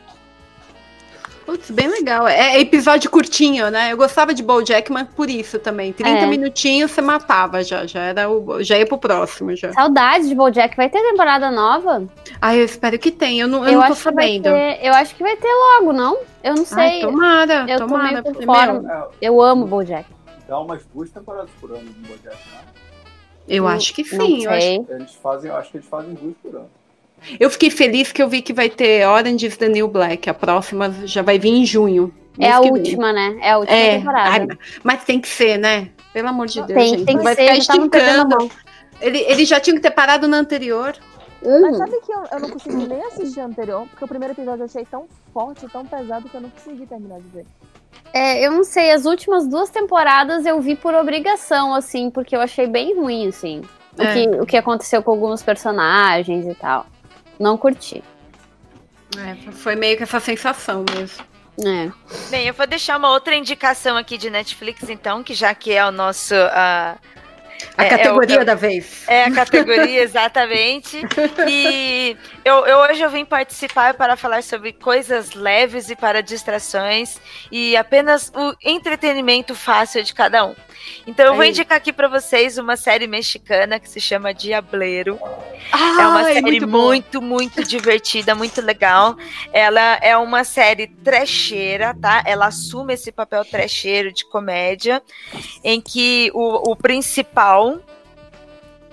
Putz, bem legal. É episódio curtinho, né? Eu gostava de BoJack, mas por isso também. 30 É. minutinhos você matava já, já era o, já ia pro próximo já. Saudades de BoJack. Vai ter temporada nova? Ai, eu espero que tenha. Eu não, eu não tô sabendo. ter- eu acho que vai ter logo, não? Eu não Ai, sei. tomara, eu tô tomara, meio porque, fora. meu, Eu amo BoJack. Dá umas duas temporadas por ano no Bojack, né? Eu acho que sim. Eu, acho- Eles fazem, eu acho que eles fazem duas por ano. Eu fiquei feliz que eu vi que vai ter Orange is the New Black. A próxima já vai vir em junho. É a que vem. última, né? É a última É, temporada. mas tem que ser, né? Pelo amor de Deus, Tem- gente. tem que vai ser, ficar a esticando. Ele, eles já tinham que ter parado na anterior. Mas sabe que eu, eu não consegui nem assistir a anterior, porque o primeiro episódio eu achei tão forte, tão pesado, que eu não consegui terminar de ver. É, eu não sei, as últimas duas temporadas eu vi por obrigação, assim, porque eu achei bem ruim, assim. O, É. que, o que aconteceu com alguns personagens e tal. Não curti. É, foi meio que essa sensação mesmo. É. Bem, eu vou deixar uma outra indicação aqui de Netflix, então, que já que é o nosso. ah, A é- categoria é o- da vez. É a categoria, exatamente. E eu, eu- hoje eu vim participar para falar sobre coisas leves e para distrações e apenas o entretenimento fácil de cada um. Então eu vou Aí. indicar aqui para vocês uma série mexicana que se chama Diableiro. é uma série muito boa. muito, muito divertida, muito legal. Ela é uma série trecheira, tá? Ela assume esse papel trecheiro de comédia, em que o, o principal,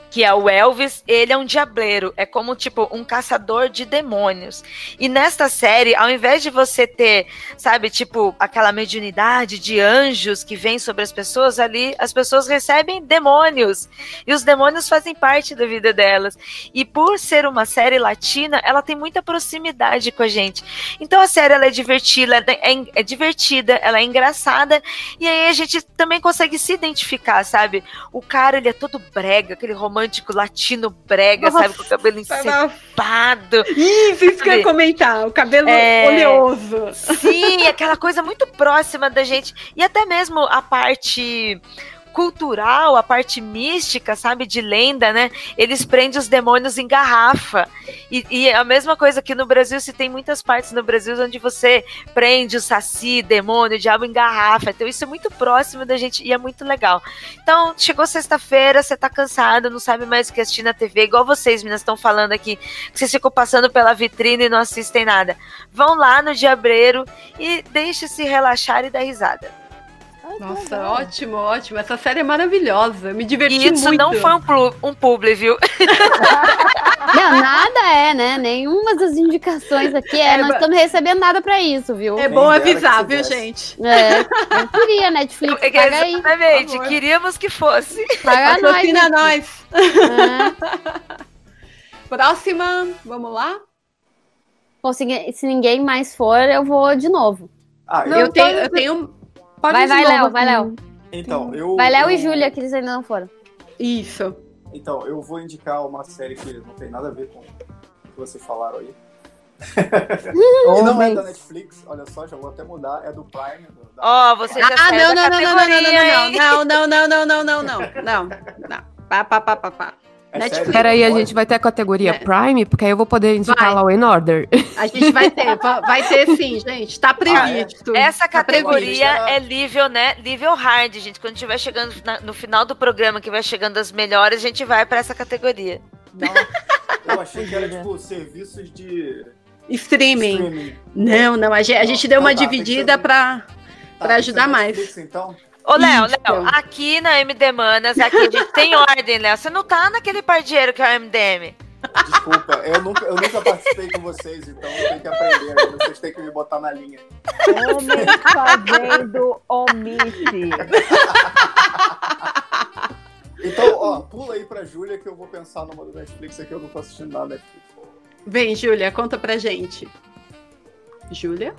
que é o Elvis, ele é um diableiro, é como tipo um caçador de demônios. E nesta série, ao invés de você ter, sabe, tipo aquela mediunidade de anjos que vem sobre as pessoas ali, as pessoas recebem demônios. E os demônios fazem parte da vida delas. E por ser uma série latina, ela tem muita proximidade com a gente. Então a série ela é divertida, é, é divertida, ela é engraçada e aí a gente também consegue se identificar, sabe? O cara ele é todo brega, aquele romântico latino brega, Nossa, sabe, com o cabelo encebado. Isso, isso que eu ia comentar, o cabelo É. oleoso. Sim, aquela coisa muito próxima da gente. E até mesmo a parte cultural, a parte mística, sabe, de lenda, né? Eles prendem os demônios em garrafa. E, e a mesma coisa que no Brasil, se tem muitas partes no Brasil onde você prende o saci, demônio, o diabo em garrafa. Então isso é muito próximo da gente e é muito legal. Então, chegou sexta-feira, você tá cansado, não sabe mais o que assistir na TV, igual vocês, meninas, estão falando aqui, que vocês ficam passando pela vitrine e não assistem nada. Vão lá no Diabreiro e deixe-se relaxar e dar risada. Nossa, ótimo, ótimo. Essa série é maravilhosa. Me diverti E isso muito. não foi um, um publi, viu? Não, nada é, né? Nenhuma das indicações aqui é. É, não ba- estamos recebendo nada pra isso, viu? É bom avisar, viu, gente? É, eu queria, Netflix, paga aí. Exatamente, queríamos que fosse. Paga nós, Patrocina Netflix. nós. Próxima, vamos lá? Bom, se, ninguém- se ninguém mais for, eu vou de novo. Ah, eu, eu- tenho, eu tenho. Pode vai, vai, Léo, vai. Léo. Então, eu. Vai, Léo e Júlia, que eles ainda não foram. Isso. Então, eu vou indicar uma série que não tem nada a ver com o que vocês falaram aí. e não é da Netflix, olha só, já vou até mudar, é do Prime. do- da- Ó, você já Ah, saiu não, da não, não, não, não, não, categoria, não, hein? não, não, não, não, não, não, não, não, não. Pá, pá, pá, pá, pá. Netflix. Peraí, a gente vai ter a categoria Prime, porque aí eu vou poder indicar Vai. Law and Order. A gente vai ter, va- vai ter sim, gente. Tá previsto. Essa Tá categoria previsto. é nível, né? Nível hard, gente. Quando tiver chegando na- no final do programa, que vai chegando as melhores, a gente vai pra essa categoria. Eu achei que era tipo serviços de. Streaming. Não, não, a gente, a gente deu uma Então tá, dividida pra, pra ajudar mais. Netflix, então? Ô, Léo, Então. Léo, aqui na MD Manas, aqui a gente tem ordem, Léo. Você não tá naquele pardieiro que é o MDM. Desculpa, eu nunca, eu nunca participei com vocês, então eu tenho que aprender. né? Vocês têm que me botar na linha. Homem fazendo omite. Então, ó, pula aí pra Júlia que eu vou pensar numa do Netflix aqui, eu não tô assistindo nada Netflix. Vem, Júlia, conta pra gente. Júlia?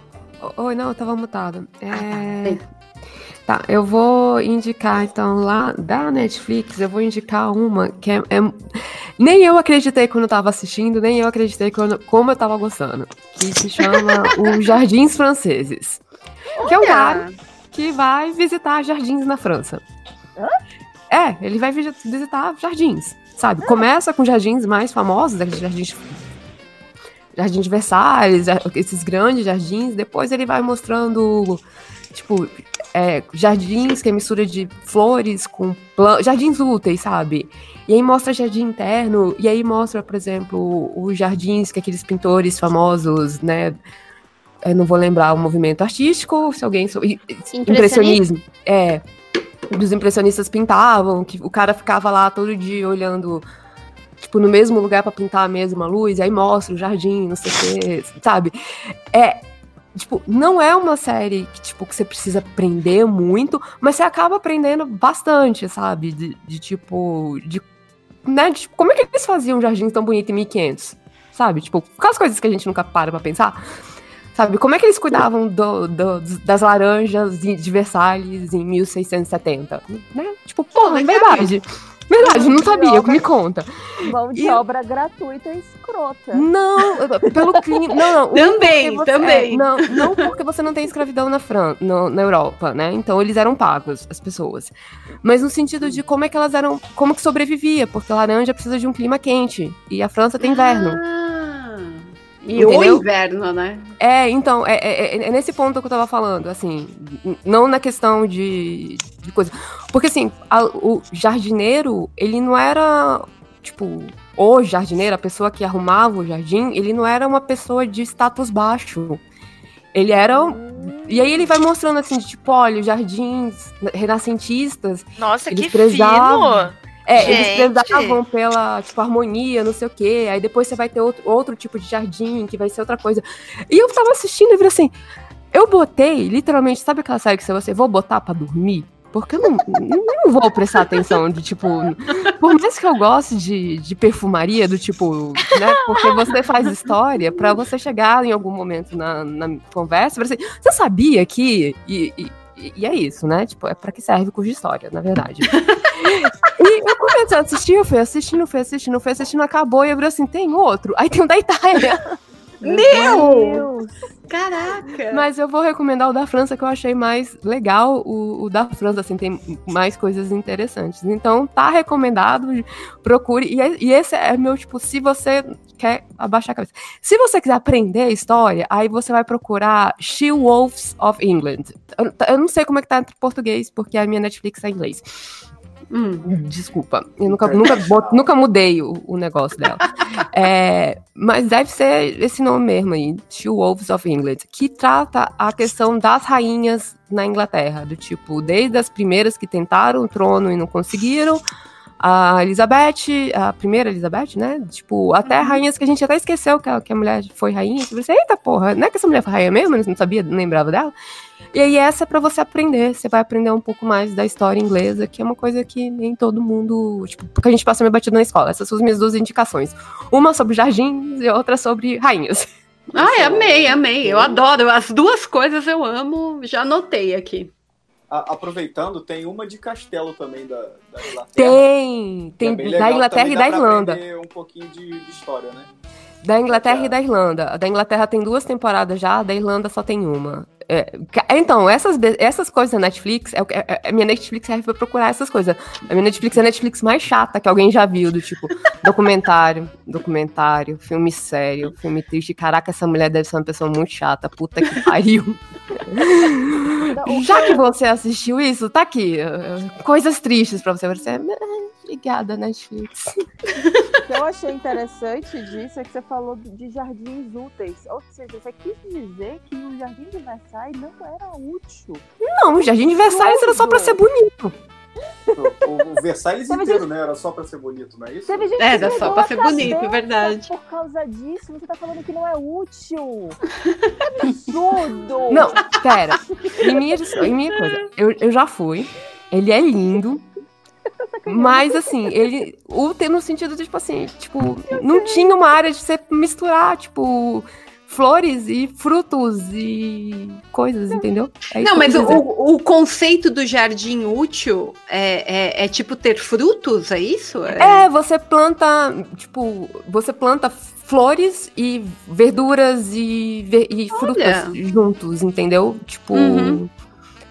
Oi, não, eu tava mutada. É... Tá, eu vou indicar, então, lá da Netflix, eu vou indicar uma que é. é- Nem eu acreditei quando eu tava assistindo, nem eu acreditei quando, como eu tava gostando. Que se chama Os Jardins Franceses. Que é um Olha! cara que vai visitar jardins na França. É, ele vai visi- visitar jardins, sabe? Começa com jardins mais famosos, aqueles jardins Jardim de Versalhes, esses grandes jardins. Depois ele vai mostrando, tipo, é, jardins que é mistura de flores com plantas, jardins úteis, sabe? E aí mostra jardim interno, e aí mostra, por exemplo, os jardins que aqueles pintores famosos, né? Eu não vou lembrar o movimento artístico, se alguém. sou- i- Impressionismo. É. Dos impressionistas pintavam, que o cara ficava lá todo dia olhando tipo, no mesmo lugar pra pintar a mesma luz, e aí mostra o jardim, não sei o quê, sabe? É, tipo, não é uma série que, tipo, que você precisa aprender muito, mas você acaba aprendendo bastante, sabe? De, de, tipo, de, né, de, tipo, como é que eles faziam um jardim tão bonito em 1500? Sabe? Tipo, aquelas coisas que a gente nunca para pra pensar. Sabe, como é que eles cuidavam do- do- das laranjas de Versalhes em 1670? Né? Tipo, porra, é verdade. Verdade, não sabia, me conta. Mão de obra gratuita e escrota. Não, pelo clima. Não, não. Também, você- também. é, não, não porque você não tem escravidão na, Fran no- na Europa, né? Então eles eram pagos, as pessoas. Mas no sentido de como é que elas eram. Como que sobrevivia, porque laranja precisa de um clima quente. E a França tem inverno. E o Entendeu? inverno, né? É, então, é, é- é- é nesse ponto que eu tava falando, assim, não na questão de, de coisa. Porque, assim, a- o jardineiro, ele não era, tipo, o jardineiro, a pessoa que arrumava o jardim, ele não era uma pessoa de status baixo. Ele era. E aí ele vai mostrando, assim, de, tipo, olha, os jardins renascentistas. Nossa, eles que prezavam- fino! É, eles Gente. prezavam pela, tipo, harmonia, não sei o quê. Aí depois você vai ter outro, outro tipo de jardim, que vai ser outra coisa. E eu tava assistindo e falei assim, eu botei, literalmente, sabe aquela série que você, vou botar pra dormir? Porque eu não, não vou prestar atenção de, tipo, por mais que eu goste de, de perfumaria, do tipo, né, porque você faz história pra você chegar em algum momento na, na conversa e assim, você sabia que... E, e, e é isso, né? Tipo, é pra que serve curso de história, na verdade. E eu comecei a assistir, eu fui assistindo, fui assistindo, fui assistindo, acabou, e eu falei assim, tem outro? Aí tem o da Itália. Meu! Caraca! Mas eu vou recomendar o da França, que eu achei mais legal. O, o da França, assim, tem mais coisas interessantes. Então, tá recomendado, procure. E, é- e esse é meu, tipo, se você quer abaixar a cabeça. Se você quiser aprender a história, aí você vai procurar She Wolves of England. Eu, eu não sei como é que tá em português, porque a minha Netflix tá em inglês. Desculpa, eu nunca, nunca, bot- nunca mudei o, o negócio dela. É, mas deve ser esse nome mesmo aí, She Wolves of England, que trata a questão das rainhas na Inglaterra, do tipo, desde as primeiras que tentaram o trono e não conseguiram, a Elizabeth, a primeira Elizabeth, né? Tipo, até rainhas que a gente até esqueceu que a, que a mulher foi rainha. Você pensa, eita porra, não é que essa mulher foi rainha mesmo? Eu não sabia, não lembrava dela. E aí essa é pra você aprender, você vai aprender um pouco mais da história inglesa, que é uma coisa que nem todo mundo, tipo, porque a gente passa meio batido na escola. Essas são as minhas duas indicações. Uma sobre jardins e outra sobre rainhas. Ai, amei, amei. Eu adoro. As duas coisas eu amo. Já anotei aqui. A- aproveitando, tem uma de castelo também da, da Inglaterra. Tem, é tem bem da Inglaterra também e da pra Irlanda. um pouquinho de, de história, né? Da Inglaterra e da Irlanda. A da Inglaterra tem duas temporadas já, a da Irlanda só tem uma. É, então, essas, essas coisas da Netflix, é, é, é- a minha Netflix serve pra procurar essas coisas. A minha Netflix é a Netflix mais chata que alguém já viu, do tipo, documentário, documentário, filme sério, filme triste. Caraca, essa mulher deve ser uma pessoa muito chata, puta que pariu. Já que você assistiu isso, tá aqui. Coisas tristes pra você. Você, "Ah, obrigada, Netflix. que eu achei interessante disso é que você falou de jardins úteis. Ou seja, você quis dizer que o jardim de Versailles não era útil. Não, o Jardim de Versalhes era só pra ser bonito. O, o Versailles Teve inteiro, gente- né? Era só pra ser bonito, não é isso? Teve gente É, que dá só pra ser bonito, verdade. Por causa disso, você tá falando que não é útil. Que absurdo! Não, pera. Em minha, em minha coisa, eu, eu já fui. Ele é lindo. Mas assim, ele. O ter no sentido de, tipo assim, tipo, não tinha uma área de você misturar, tipo, flores e frutos e coisas, entendeu? É Não, mas o, o conceito do jardim útil é, é, é tipo ter frutos, é isso? É, você planta, tipo, você planta flores e verduras e, e frutas juntos, entendeu? Tipo, Uhum.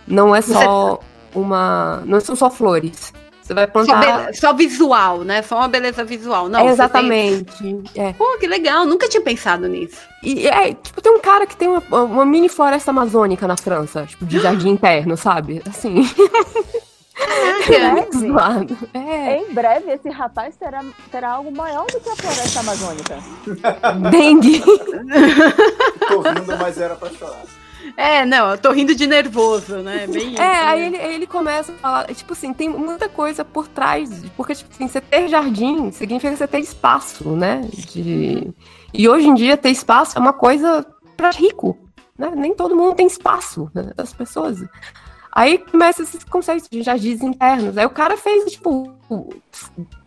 não é só uma. Não são só flores. Você vai Só, plantar. be- só visual, né? Só uma beleza visual. Não, É, você tem- exatamente. É. Pô, que legal, nunca tinha pensado nisso. E é, tipo, tem um cara que tem uma, uma mini floresta amazônica na França, tipo, de jardim interno, sabe? Assim. É. É. Em breve, esse rapaz terá, terá algo maior do que a floresta amazônica. Dengue. Tô rindo, mas era pra chorar. É, não, eu tô rindo de nervoso, né? Bem isso, É, aí né? ele, aí ele começa a falar, tipo assim, tem muita coisa por trás, porque, tipo assim, você ter jardim significa você ter espaço, né? De... E hoje em dia ter espaço é uma coisa pra rico, né? Nem todo mundo tem espaço, né? As pessoas. Aí começa esses conceitos de jardins internos. Aí o cara fez, tipo,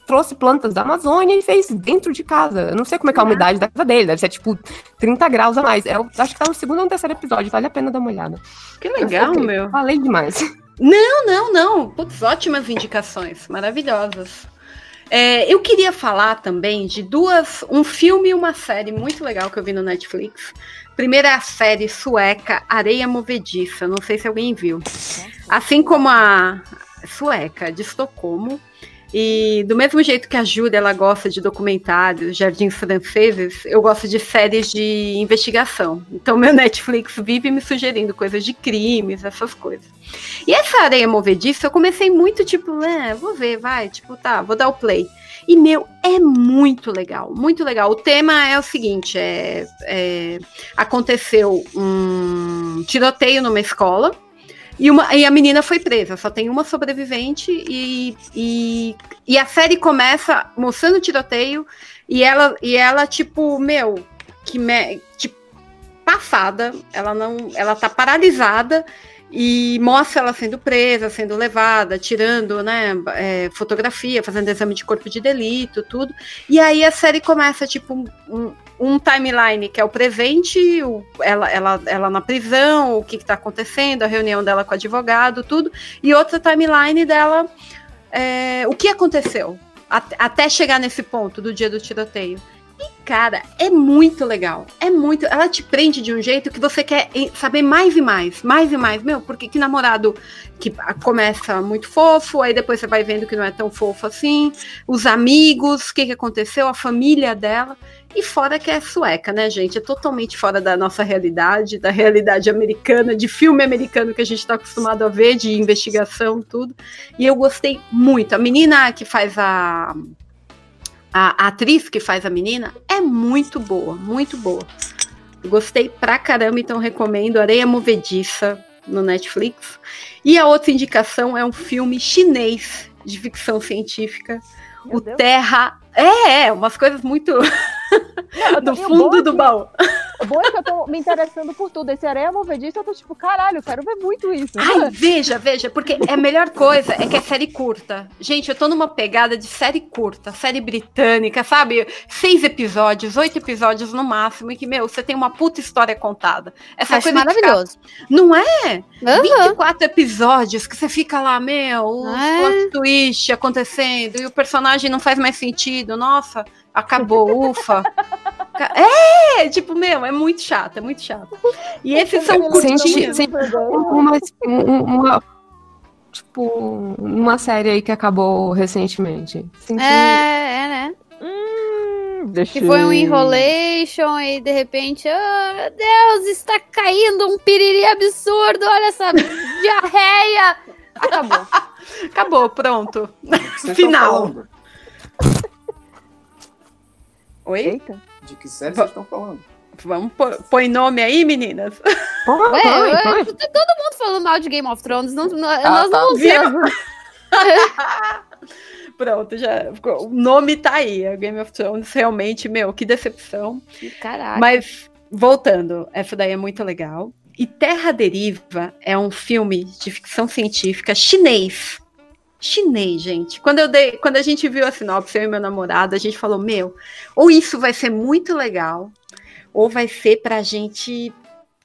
trouxe plantas da Amazônia e fez dentro de casa. Eu não sei como é que é a umidade da casa dele, deve ser tipo 30 graus a mais. Eu acho que tá no segundo ou no terceiro episódio, vale a pena dar uma olhada. Que legal, meu. Falei demais. Não, não, não. Putz, ótimas indicações, maravilhosas. É, eu queria falar também de duas, um filme e uma série muito legal que eu vi no Netflix. Primeiro é a série sueca Areia Movediça, não sei se alguém viu. Assim como a sueca de Estocolmo. E do mesmo jeito que a Júlia ela gosta de documentários, jardins franceses, eu gosto de séries de investigação. Então meu Netflix vive me sugerindo coisas de crimes, essas coisas. E essa areia movediça, eu comecei muito tipo, é, vou ver, vai, tipo, tá, vou dar o play. E, meu, é muito legal, muito legal. O tema é o seguinte: é, é, aconteceu um tiroteio numa escola. E, uma, e a menina foi presa, só tem uma sobrevivente, e, e, e a série começa mostrando o tiroteio, e ela, e ela tipo, meu, que me, tipo, passada, ela não, ela tá paralisada e mostra ela sendo presa, sendo levada, tirando, né, é, fotografia, fazendo exame de corpo de delito, tudo. E aí a série começa tipo um, um timeline que é o presente, o, ela, ela, ela na prisão, o que está acontecendo, a reunião dela com o advogado, tudo, e outra timeline dela, é, o que aconteceu at- até chegar nesse ponto do dia do tiroteio. Cara, é muito legal. É muito. Ela te prende de um jeito que você quer eh, saber mais e mais, mais e mais. Meu, porque que namorado que começa muito fofo, aí depois você vai vendo que não é tão fofo assim. Os amigos, o que, que aconteceu, a família dela. E fora que é sueca, né, gente? É totalmente fora da nossa realidade, da realidade americana, de filme americano que a gente está acostumado a ver, de investigação, tudo. E eu gostei muito. A menina que faz a a, a atriz que faz a menina é muito boa, muito boa. Gostei pra caramba, então recomendo Areia Movediça no Netflix. E a outra indicação é um filme chinês de ficção científica, o Terra. É, é, umas coisas muito do fundo do baú. O bom é que eu tô me interessando por tudo. Esse areia movediça, eu tô tipo, caralho, eu quero ver muito isso. Ai, veja, veja, porque a melhor coisa é que é série curta. Gente, eu tô numa pegada de série curta, série britânica, sabe? Seis episódios, oito episódios no máximo, e que, meu, você tem uma puta história contada. Essa Acho coisa maravilhoso. ficar- Não é? Aham. 24 episódios que você fica lá, meu, os É. twist acontecendo, e o personagem não faz mais sentido. Nossa, acabou, ufa. É, tipo, meu, é muito chato, é muito chato. E esses são curtinhos. Uma, um- uma, tipo, uma série aí que acabou recentemente. Senti... É, é, né? deixa Que foi um enrolation e de repente, oh meu Deus, está caindo um piriri absurdo, olha essa diarreia. Acabou. Acabou, pronto. Final. Oi? De que série vocês estão falando? Vamos pôr, põe nome aí, meninas? Ué, ué, tá todo mundo falando mal de Game of Thrones. Não, não- Ah, nós tá. não Viu? temos. Pronto, já ficou. O nome tá aí. A Game of Thrones, realmente, meu, que decepção. Caraca. Mas, voltando, essa daí é muito legal. E Terra Deriva é um filme de ficção científica chinês. Chinês, gente. Quando, eu dei, quando a gente viu a sinopse, eu e meu namorado, a gente falou: Meu, ou isso vai ser muito legal, ou vai ser pra gente,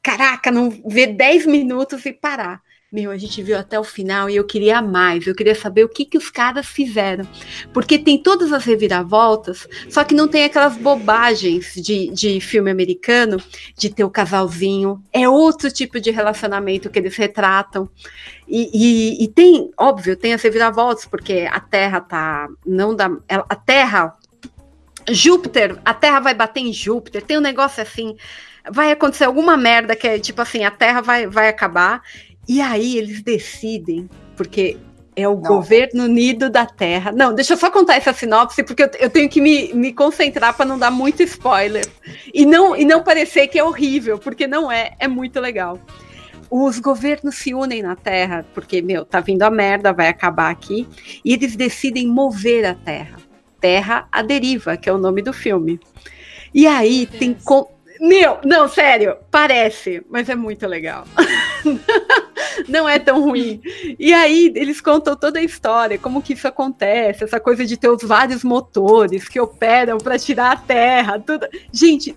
caraca, não ver 10 minutos e parar. Meu, a gente viu até o final e eu queria mais, eu queria saber o que, que os caras fizeram. Porque tem todas as reviravoltas, só que não tem aquelas bobagens de, de filme americano, de ter o casalzinho. É outro tipo de relacionamento que eles retratam. E, e- e tem, óbvio, tem as reviravoltas, porque a Terra tá. Não dá. A Terra Júpiter, a Terra vai bater em Júpiter, tem um negócio assim, vai acontecer alguma merda que é tipo assim, a Terra vai, vai acabar, e aí eles decidem, porque é o governo unido da Terra. Não, deixa eu só contar essa sinopse, porque eu, eu tenho que me, me concentrar para não dar muito spoiler. E não, e não parecer que é horrível, porque não é, é muito legal. Os governos se unem na Terra, porque, meu, tá vindo a merda, vai acabar aqui, e eles decidem mover a Terra. Terra à Deriva, que é o nome do filme. E aí tem. con- Meu, não, sério, parece, mas é muito legal. não é tão ruim. E aí eles contam toda a história, como que isso acontece, essa coisa de ter os vários motores que operam para tirar a Terra, tudo. Gente,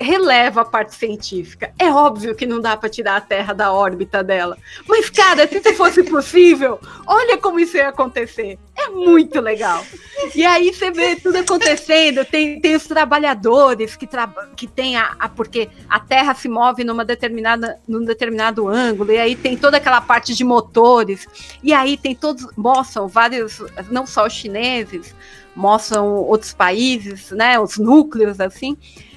releva a parte científica. É óbvio que não dá para tirar a Terra da órbita dela. Mas, cara, se isso fosse possível, olha como isso ia acontecer. É muito legal. E aí você vê tudo acontecendo. Tem, tem os trabalhadores que, traba que tem a, a- Porque a Terra se move numa determinada, num determinado ângulo. E aí tem toda aquela parte de motores. E aí tem todos. Mostram vários. Não só os chineses, mostram outros países, né? Os núcleos, assim.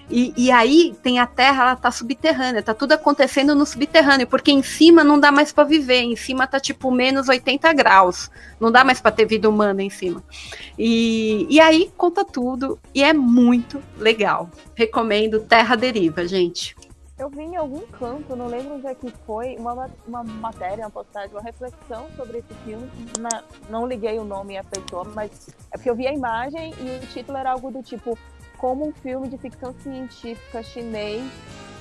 E, e aí tem a Terra, ela tá subterrânea, tá tudo acontecendo no subterrâneo, porque em cima não dá mais para viver, em cima tá tipo menos 80 graus, não dá mais para ter vida humana em cima. E, e aí conta tudo e é muito legal. Recomendo Terra Deriva, gente. Eu vi em algum canto, não lembro onde é que foi, uma, ma- uma matéria, uma postagem, uma reflexão sobre esse filme. Na- não liguei o nome e a pessoa, mas é porque eu vi a imagem e o título era algo do tipo como um filme de ficção científica chinês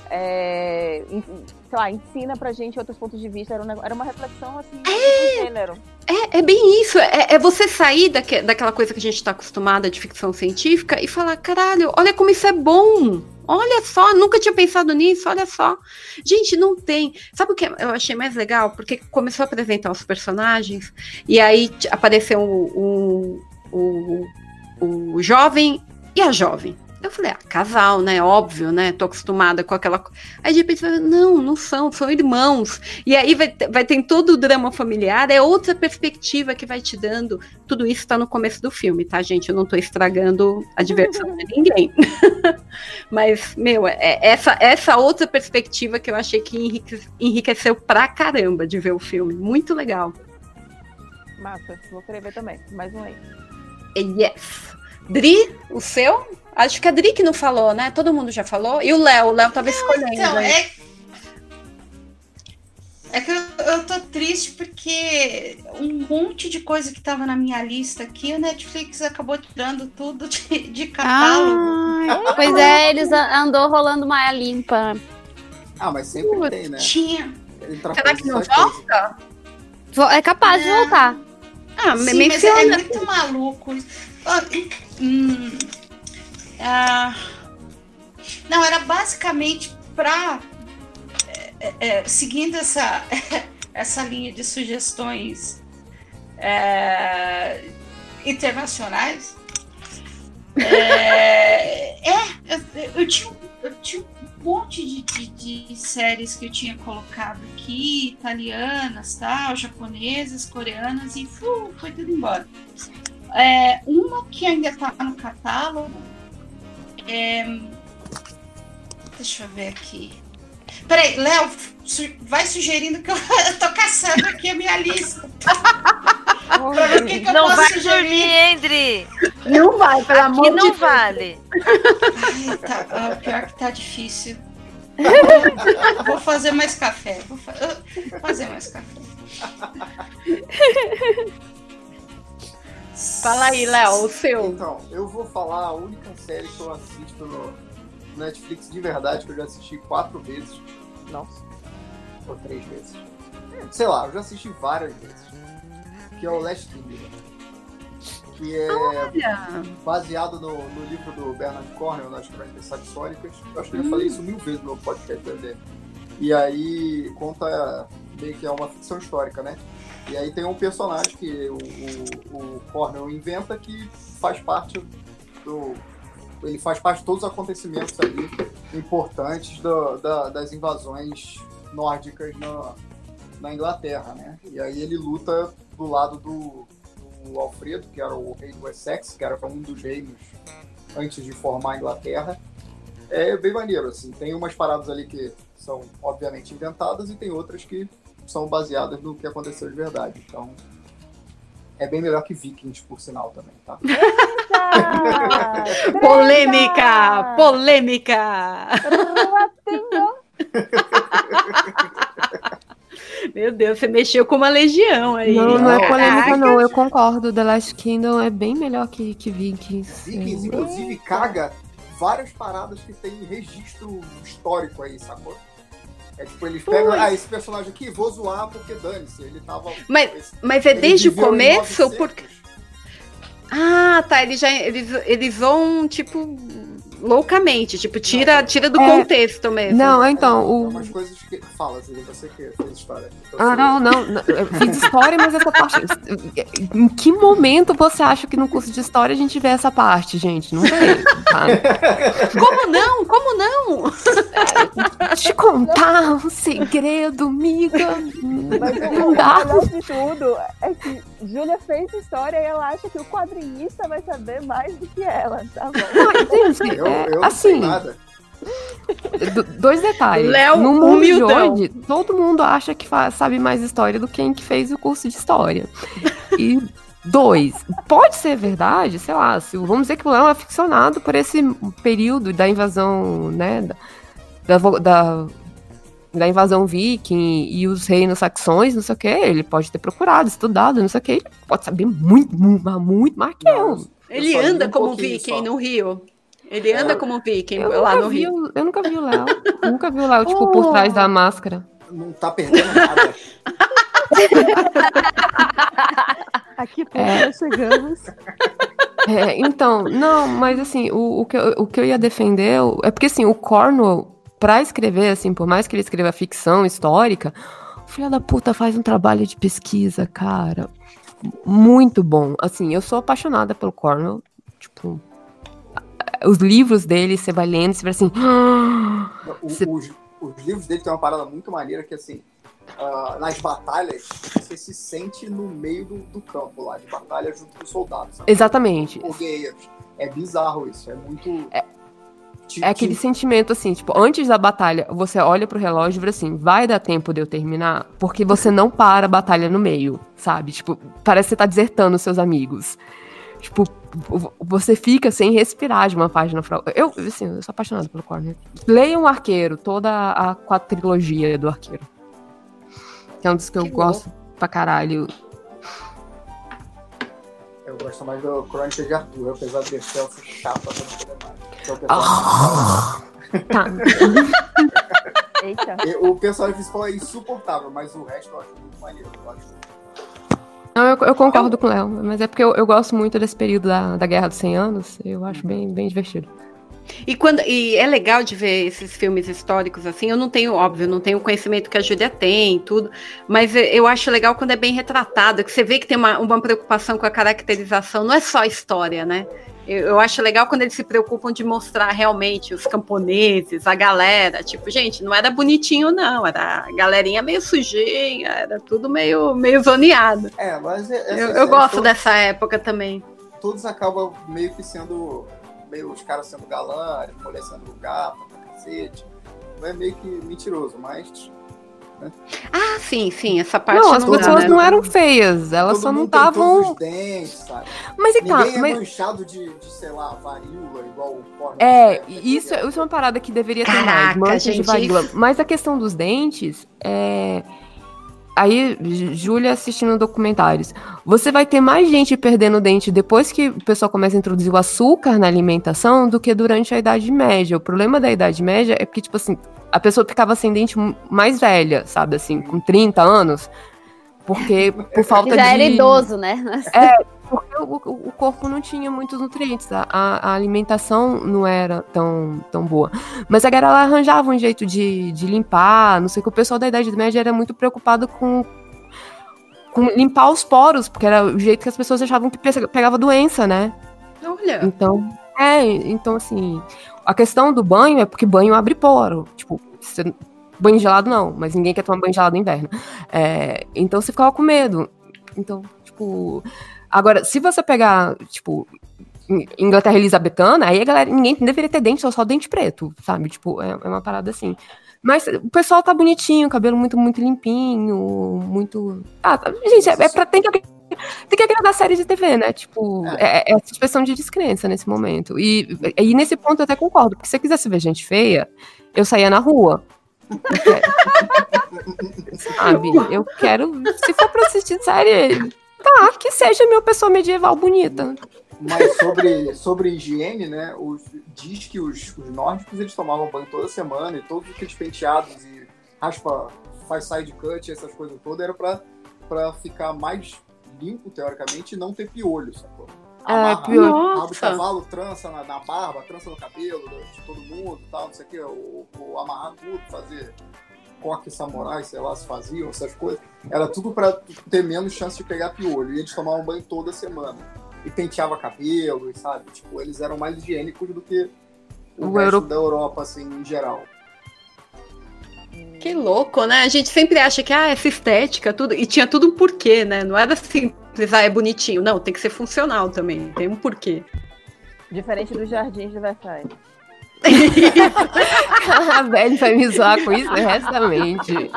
é, sei lá, ensina pra gente outros pontos de vista. Era, um era uma reflexão assim do gênero. É, é bem isso, é, é você sair daque- daquela coisa que a gente está acostumada de ficção científica e falar, caralho, olha como isso é bom. Olha só, nunca tinha pensado nisso, olha só. Gente, não tem. Sabe o que eu achei mais legal? Porque começou a apresentar os personagens e aí apareceu o, o, o, o jovem e a jovem. Eu falei, ah, casal, né? Óbvio, né? Tô acostumada com aquela. Aí de repente, falei, não, não são, são irmãos. E aí vai, ter- vai ter todo o drama familiar, é outra perspectiva que vai te dando. Tudo isso tá no começo do filme, tá, gente? Eu não tô estragando a diversão de ninguém. Mas, meu, é essa, essa outra perspectiva que eu achei que enrique- enriqueceu pra caramba de ver o filme. Muito legal. Massa, vou querer ver também. Mais um aí. Yes. Dri, o seu? Acho que a Dri que não falou, né? Todo mundo já falou. E o Léo, o Léo tava escolhendo. Então, é. É que eu, eu tô triste porque um monte de coisa que tava na minha lista aqui, o Netflix acabou tirando tudo de, de catálogo. Ai, pois é, eles andou rolando malha limpa. Ah, mas sempre tem, né? Tinha. Será que não volta? Vo- É capaz de voltar. Ah, Sim, me mas é muito maluco. Ah, hum, ah, não, era basicamente para seguindo essa essa linha de sugestões é, internacionais. É, é, eu, eu tinha, eu tinha um monte de, de- de séries que eu tinha colocado aqui, italianas, tal, japonesas, coreanas, e fu, foi tudo embora. É, uma que ainda está no catálogo. é, deixa eu ver aqui. Peraí, Léo, su- vai sugerindo que eu, eu tô caçando aqui a minha lista. Pra ver o que que eu Não posso vai sugerir. dormir, Dri? Não vai, pelo amor Aqui não de Deus. vale. Ai, tá, ah, pior que tá difícil. Eu Vou fazer mais café. Vou fa- vou fazer mais café. Fala aí, Léo, o seu. Então, eu vou falar a única série que eu assisto no Netflix de verdade, que eu já assisti quatro vezes. Nossa. Ou três vezes. Sei lá, eu já assisti várias vezes. Que é o Last Kingdom. Que é Olha. baseado no, no livro do Bernard Cornwell, nas Crônicas Saxônicas. Eu acho que eu já falei isso mil vezes no podcast dele. E aí conta meio que é uma ficção histórica, né? E aí tem um personagem que o, o, o inventa que faz parte do. Ele faz parte de todos os acontecimentos ali importantes do- da- das invasões nórdicas na, na Inglaterra, né? E aí ele luta do lado do, do Alfredo, que era o rei do Essex, que era um dos reinos antes de formar a Inglaterra. É bem maneiro, assim. Tem umas paradas ali que são obviamente inventadas e tem outras que são baseadas no que aconteceu de verdade. Então, é bem melhor que Vikings, por sinal, também, tá? Polêmica! Polêmica! Meu Deus, você mexeu com uma legião aí. Não, não é polêmica, não. Eu concordo. The Last Kingdom é bem melhor que, que Vikings. Vikings, inclusive, caga várias paradas que tem registro histórico aí, sacou? É tipo, eles pegam, Pois. ah, esse personagem aqui, vou zoar porque dane-se, ele tava... Mas, mas é desde o começo? 900. Porque... Ah, tá. Eles já eles, eles vão, tipo, loucamente. Tipo, tira, tira do É. contexto mesmo. Não, então, o. Umas coisas que... Fala, Zé, você que fez história. Ah, não, não, não. Eu fiz história, mas essa parte. Em que momento você acha que no curso de história a gente vê essa parte, gente? Não tem. Tá? Como não? Como não? Te contar um segredo, amiga. Mas Não o dá. melhor de tudo é que Júlia fez história e ela acha que o quadrinista vai saber mais do que ela, tá bom? Não, gente, Eu, é, eu não sei assim, nada. do- dois detalhes. Léo, no mundo de humildão. hoje, todo mundo acha que sabe mais história do que quem que fez o curso de história. E dois, pode ser verdade, sei lá, se, vamos dizer que o Léo é ficcionado por esse período da invasão, né, da, da, da, da invasão viking e os reinos saxões, não sei o que, ele pode ter procurado, estudado, não sei o que, ele pode saber muito, muito, muito mais que eu. Ele anda um como viking só. no Rio. Ele anda como viking Eu lá no vi, Rio. eu nunca vi o Léo. nunca vi o Léo, tipo, por Oh. trás da máscara. Não tá perdendo nada. Aqui por É. nós chegamos. É, então, não, mas assim, o, o, que eu, o que eu ia defender é porque assim, o Cornwell, pra escrever, assim, por mais que ele escreva ficção histórica, o filho da puta faz um trabalho de pesquisa, cara. Muito bom. Assim, eu sou apaixonada pelo Cornwell. Tipo, os livros dele, você vai lendo, você vai assim. O- Você- os, os livros dele tem uma parada muito maneira que, assim, ah, nas batalhas, você se sente no meio do, do campo lá, de batalha junto com os soldados. sabe? Exatamente. Guerreiros. É bizarro isso, é muito... Te- É aquele te- sentimento assim, tipo, antes da batalha, você olha pro relógio e vira assim, vai dar tempo de eu terminar? Porque você não para a batalha no meio, sabe? Tipo, parece que você tá desertando os seus amigos. Tipo, você fica sem respirar de uma página pra outra. Eu, assim, eu sou apaixonada pelo Corner. Leiam o Arqueiro, toda a quadrilogia do Arqueiro. Que é um dos que eu Que gosto pra caralho. Eu gosto mais do Crônica de Arthur, apesar de ser essa chata pra não poder mais. Que é Ah. Tá. Eita. E o personagem principal é insuportável, mas o resto eu acho muito maneiro. Eu acho. Não, eu, eu concordo com o Léo, mas é porque eu, eu gosto muito desse período da, da Guerra dos 100 Anos. Eu acho bem, bem divertido. E, quando, e é legal de ver esses filmes históricos assim. Eu não tenho, óbvio, não tenho o conhecimento que a Júlia tem, tudo, mas eu- acho legal quando é bem retratado, que você vê que tem uma, uma preocupação com a caracterização, não é só a história, né? Eu, eu acho legal quando eles se preocupam de mostrar realmente os camponeses, a galera. Tipo, gente, não era bonitinho, não, era a galerinha meio sujinha, era tudo meio, meio zoneado. É, mas é- essas Eu, eu gosto todas- dessa época também. Todos acabam meio que sendo. Meio os caras sendo galã, as mulheres sendo gata, pra cacete. É meio que mentiroso, mas né? Ah, sim, sim, essa parte Não, as não pessoas né? não eram feias, elas Todo só não estavam. os dentes, sabe? Mas é que tá, Ninguém é mas- manchado de, de, sei lá, varíola, igual o porno. É, isso, isso é uma parada que deveria ter mais, Caraca, manchas de gente, varíola. Mas a questão dos dentes é. Aí, Júlia assistindo documentários. Você vai ter mais gente perdendo dente depois que o pessoal começa a introduzir o açúcar na alimentação do que durante a Idade Média. O problema da Idade Média é que, tipo assim, a pessoa ficava sem dente mais velha, sabe, assim, com 30 anos. Porque por falta Já de. era idoso, né? É, porque o, o- corpo não tinha muitos nutrientes, a, a- alimentação não era tão, tão boa. Mas a galera arranjava um jeito de, de limpar, não sei o que. O pessoal da Idade Média era muito preocupado com, com limpar os poros, porque era o jeito que as pessoas achavam que pe- pegava doença, né? Olha. Então, é, então assim, a questão do banho é porque banho abre poro. Tipo, você- banho gelado não, mas ninguém quer tomar banho gelado no inverno. É, então você ficava com medo. Então, tipo. Agora, se você pegar, tipo, In- Inglaterra Elizabetana, aí a galera, ninguém deveria ter dente, só só dente preto, sabe? Tipo, é, é uma parada assim. Mas o pessoal tá bonitinho, cabelo muito, muito limpinho, muito. Ah, tá- gente, é, é pra. Tem que, tem que agradar a série de TV, né? Tipo, é, é essa expressão de descrença nesse momento. E, e nesse ponto eu até concordo, porque se eu quisesse ver gente feia, eu saía na rua. Sabe? Eu quero. Se for pra assistir série, tá, que seja minha pessoa medieval bonita. Mas sobre, sobre higiene, né? Os, diz que os, os nórdicos eles tomavam banho toda semana e todos aqueles penteados e raspa, faz side cut, essas coisas todas, era pra, pra ficar mais limpo, teoricamente, e não ter piolho, sacou? É, Amarra- piolho. Rabo de Nossa. cavalo, trança na, na barba, trança no cabelo de todo mundo tal, não sei o quê, ou, ou amarrar tudo, fazer coque samurai, sei lá, se faziam essas coisas. Era tudo pra ter menos chance de pegar piolho. E eles tomavam banho toda semana. E penteava cabelo, sabe? Tipo, eles eram mais higiênicos do que o, O resto euro- da Europa, assim, em geral. Que louco, né? A gente sempre acha que ah, essa estética, tudo. E tinha tudo um porquê, né? Não era simples, ah, é bonitinho. Não, tem que ser funcional também. Tem um porquê. Diferente dos jardins de Versailles. a Belle vai me zoar com isso honestamente.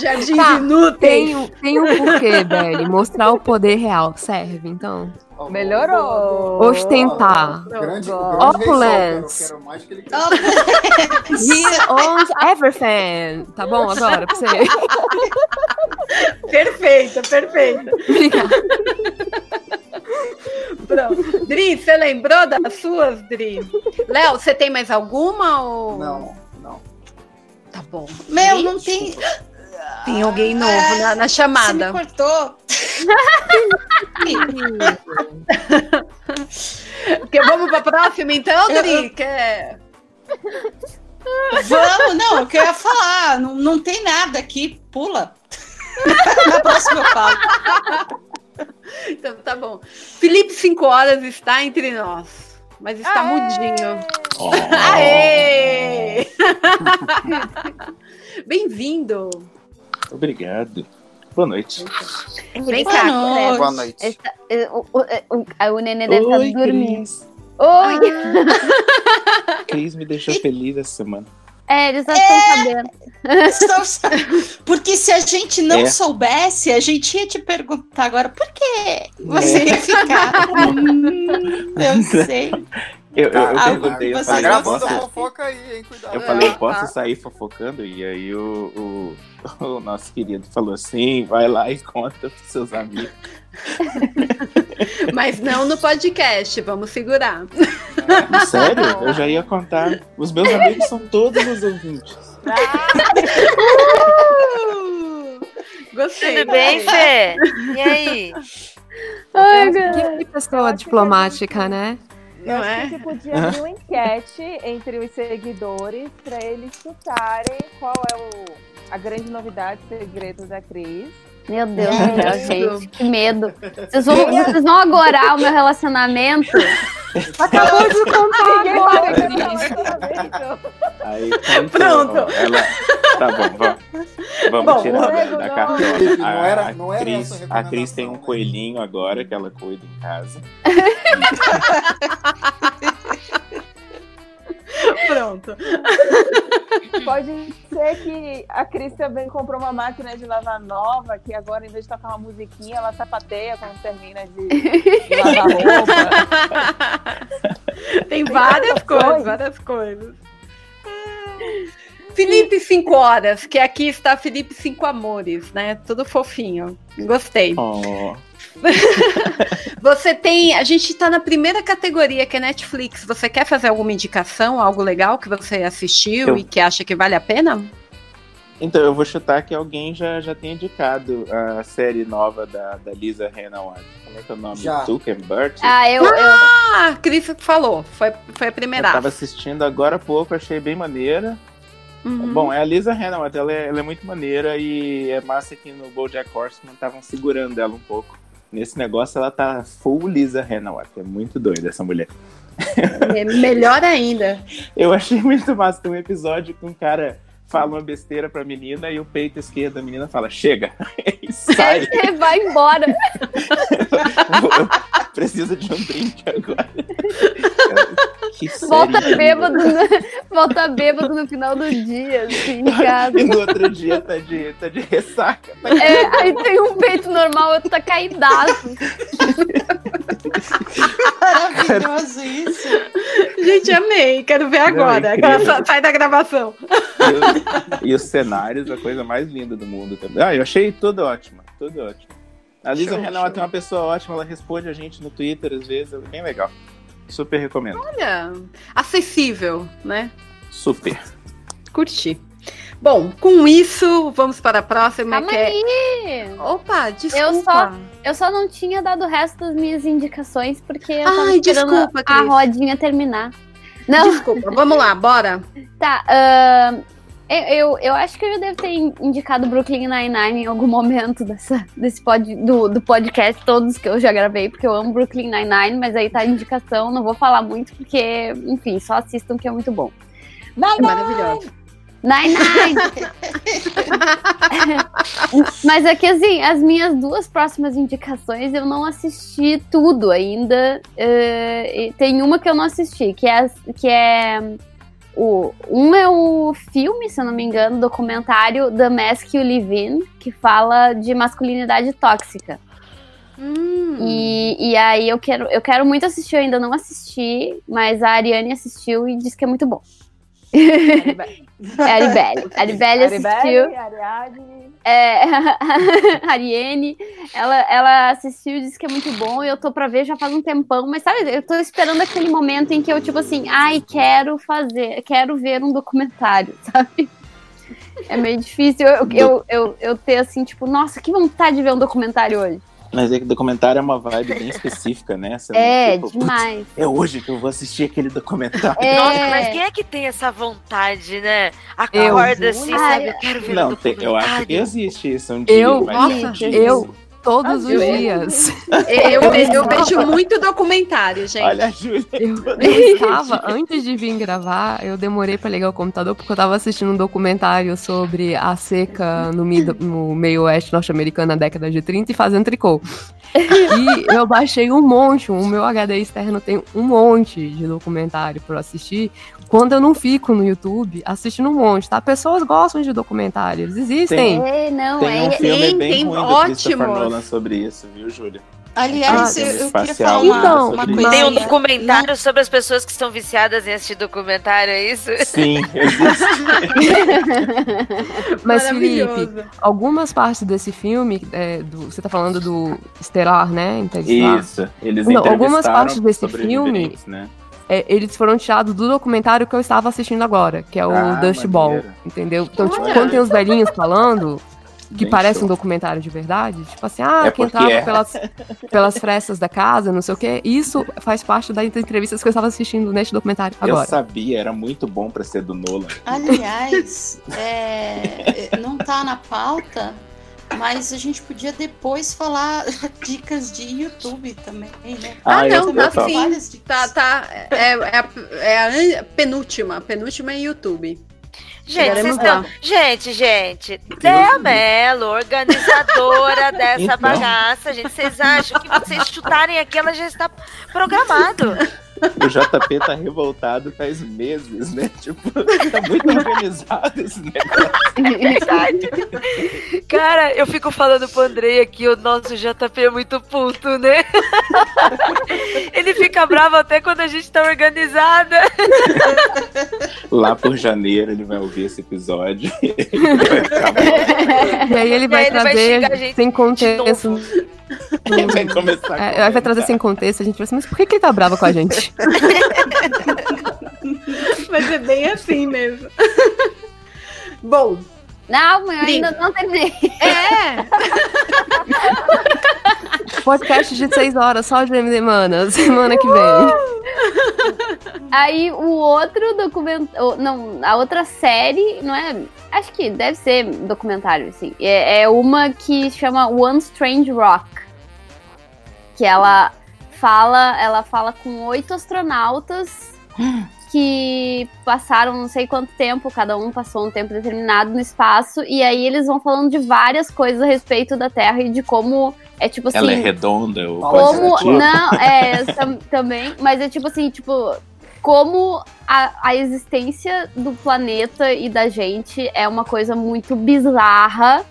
Jardins Tá, inúteis. Tem, tem um porquê, Belle. Mostrar o poder real serve, então. Melhorou. Ostentar. Grande, Opulence. Quero mais que ele He owns everything. Tá bom agora pra você? Perfeita, perfeita. Pronto. Dri, você lembrou das suas, Dri? Léo, você tem mais alguma? Ou... Não, não. Tá bom. Meu, não tem. Tem alguém novo na, na chamada. Você me cortou. Que vamos pra próxima, então, Dri? Quer... Vamos, não, é o que eu ia falar. Não, não tem nada aqui. Pula. Na próxima eu falo. Então tá bom. Felipe 5 horas está entre nós. Mas está mudinho. Aê! Bem-vindo. Obrigado. Boa noite. Vem Boa cá. noite. Boa noite. Esta- eh, o, o, eh, o, ah, o nenê deve estar Oi, dormindo. Cris. Oi! Cris me deixou feliz essa semana. É, eles já estão sabendo. Estão Porque se a gente não É. soubesse, a gente ia te perguntar agora por que você ia ficar. Hum, eu sei. Eu, eu, eu Ah, perguntei, eu falei, Tá posso, fofoca aí, hein? Cuidado. eu falei, É, posso tá. sair fofocando? E aí o, o, o nosso querido falou assim, vai lá e conta pros seus amigos. Mas não no podcast, vamos segurar. Sério? Eu já ia contar. Os meus amigos são todos os ouvintes. Gostei. Tudo bem. Fê? E aí? Ai, que, que pessoa diplomática, né? Eu Não acho é? que você podia abrir uma enquete entre os seguidores para eles chutarem qual é o, a grande novidade, segredo da Cris. Meu Deus É. do céu, gente. Que medo. Vocês vão, vocês vão agorar o meu relacionamento? Acabou de contar agora, Cris. Aí contou, Pronto. ó, ela... Tá bom, vamos. Vamos Bom, tirar da, da não. cartola. Felipe, A, não era- a não era Cris, essa a a Cris tem um né? coelhinho agora que ela cuida em casa. Pronto. Pode ser que a Cris também comprou uma máquina de lavar nova, que agora, em vez de tocar uma musiquinha, ela sapateia quando termina de, de lavar roupa. Tem várias coisas, várias coisas. Felipe 5 horas, que aqui está Felipe 5 amores, né? Tudo fofinho. Gostei. Oh. Você tem. A gente tá na primeira categoria, que é Netflix. Você quer fazer alguma indicação, algo legal que você assistiu Eu- e que acha que vale a pena? Então, eu vou chutar que alguém já, já tem indicado a série nova da, da Lisa Hannaway. Como é que é o nome? Já. Zuckerberg? Ah, eu. eu... Ah, a Cris falou. Foi, foi a Eu primeira. tava assistindo agora há pouco, achei bem maneira. Uhum. Bom, é a Lisa Hannaway, ela é, ela é muito maneira e é massa que no BoJack Horseman estavam segurando ela um pouco. Nesse negócio ela tá full Lisa Hannaway, é muito doida essa mulher. É melhor ainda. Eu achei muito massa, tem um episódio que um cara fala uma besteira pra menina e o peito esquerdo da menina fala, chega, e sai. Você vai embora. Precisa de um drink agora. Que Volta série bêbado, no, volta bêbado no final do dia, assim, em casa. E no outro dia tá de, tá de ressaca. É, aí tem um peito normal, outro tá caidaço. Maravilhoso isso. Gente, amei. Quero ver agora. incrível. Agora sa- sai da gravação. E os cenários, a coisa mais linda do mundo também. Ah, eu achei tudo ótimo, tudo ótimo. A Lisa Show, é uma pessoa ótima, ela responde a gente no Twitter às vezes, é bem legal. Super recomendo. Olha, acessível, né? Super. Curti. Bom, com isso, vamos para a próxima. Calma que é... aí. Opa, desculpa. Eu só, eu só não tinha dado o resto das minhas indicações porque eu tava Ai, esperando desculpa, a Cris. rodinha terminar. Não. Desculpa, vamos lá, bora. Tá, ahn, eu, eu, eu acho que eu já devo ter indicado Brooklyn Nine-Nine em algum momento dessa, desse pod, do, do podcast, todos que eu já gravei, porque eu amo Brooklyn Nine-Nine, mas aí tá a indicação, não vou falar muito, porque, enfim, só assistam que é muito bom. É maravilhoso. Nine-Nine! Mas é que assim, as minhas duas próximas indicações eu não assisti tudo ainda. e tem uma que eu não assisti, que é, que é o, um é o filme, se eu não me engano, documentário The Mask You Live In, que fala de masculinidade tóxica. E, e aí eu quero, eu quero muito assistir, eu ainda não assisti, mas a Ariane assistiu e disse que é muito bom. É a Aribelle. Aribelle assistiu. Aribelle, Ariadne. É, a Ariane, ela, ela assistiu e disse que é muito bom, e eu tô pra ver já faz um tempão, mas sabe, eu tô esperando aquele momento em que eu, tipo assim, ai, quero fazer, quero ver um documentário, sabe? É meio difícil eu, eu, eu, eu ter assim, tipo, nossa, que vontade de ver um documentário hoje. Mas é que documentário é uma vibe bem específica, né? Você não, É, tipo, demais. É hoje que eu vou assistir aquele documentário. Nossa, mas quem é que tem essa vontade, né? Acorda assim, sabe? Eu quero ver Não, um tem- eu acho que existe isso um dia. Eu, mas nossa, eu, todos os Eu- dias. Eu, eu, eu vejo muito documentário, gente. Olha a Júlia. Eu estava, antes de vir gravar, eu demorei pra ligar o computador porque eu tava assistindo um documentário sobre a seca no, mid- no meio oeste norte-americano na década de 30 e fazendo tricô. E eu baixei um monte, o meu HD externo tem um monte de documentário pra eu assistir. Quando eu não fico no YouTube assistindo um monte, tá? Pessoas gostam de documentários, existem. É, não, Tem um é, filme bem tem ruim do ótimos. Christopher Nolan sobre isso, viu, Júlia? Aliás, Ah, eu, filme eu queria falar uma, Então, uma coisa. Tem um documentário sobre as pessoas que estão viciadas em assistir documentário, é isso? Sim, existe. Mas. Felipe, algumas partes desse filme, é, do- você tá falando do Estelar, né? Interestelar? Isso, eles Não, algumas partes desse filme, né? É, eles foram tirados do documentário que eu estava assistindo agora, que é o Ah, Dust. Ball, entendeu? Então, tipo, Olha. quando tem os velhinhos falando, que Bem parece show. um documentário de verdade, tipo assim, ah, É que porque entrava é. pelas, pelas frestas da casa, não sei o quê. Isso faz parte das entrevistas que eu estava assistindo neste documentário Eu agora. sabia, era muito bom pra ser do Nolan. Aliás, é, não tá na pauta, mas a gente podia depois falar dicas de YouTube também, né? Ah, Ah, não, eu tá sim. Tá, tá. É, é, a, é a penúltima. A penúltima é YouTube. Gente, estão. Gente, gente. Dea Mello, organizadora dessa Então. bagaça, gente. Vocês acham que vocês chutarem aqui, ela já está programado. O JP tá revoltado faz meses, né? Tipo, tá muito organizado esse negócio. Verdade. Cara, eu fico falando pro Andrei aqui, o nosso JP é muito puto, né? Ele fica bravo até quando a gente tá organizada. Lá por janeiro ele vai ouvir esse episódio. E aí ele vai aí ele vai trazer sem contexto. Ele vai começar É, vai trazer sem contexto, a gente vai assim, mas por que, que ele tá bravo com a gente? Vai ser bem assim mesmo. Bom. Não, eu Brinca. ainda não terminei. É! Podcast de seis horas, só de MD Mana, semana que vem. Aí o outro documentário. Não, a outra série, não é. Acho que deve ser documentário, assim. É, é uma que chama One Strange Rock. Que ela fala. Ela fala com oito astronautas que passaram não sei quanto tempo, cada um passou um tempo determinado no espaço, e aí eles vão falando de várias coisas a respeito da Terra e de como é tipo assim. Ela é redonda. ou Como. coisa tipo. Não, é, tam- também. Mas é tipo assim, tipo. Como a, a existência do planeta e da gente é uma coisa muito bizarra.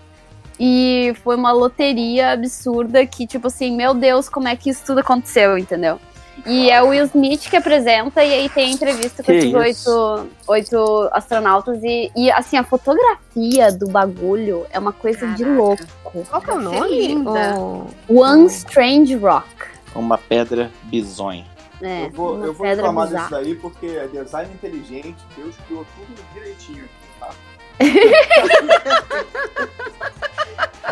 E foi uma loteria absurda que, tipo assim, meu Deus, como é que isso tudo aconteceu, entendeu? E é o Will Smith que apresenta, e aí tem a entrevista com Que esses isso? oito, oito astronautas. E, e, assim, a fotografia do bagulho é uma coisa de louco. Qual que é o nome? linda. One Strange Rock. Uma pedra bizonha. É, eu vou, uma eu vou pedra reclamar bizarra. disso daí porque é design inteligente, Deus criou tudo direitinho. Tá?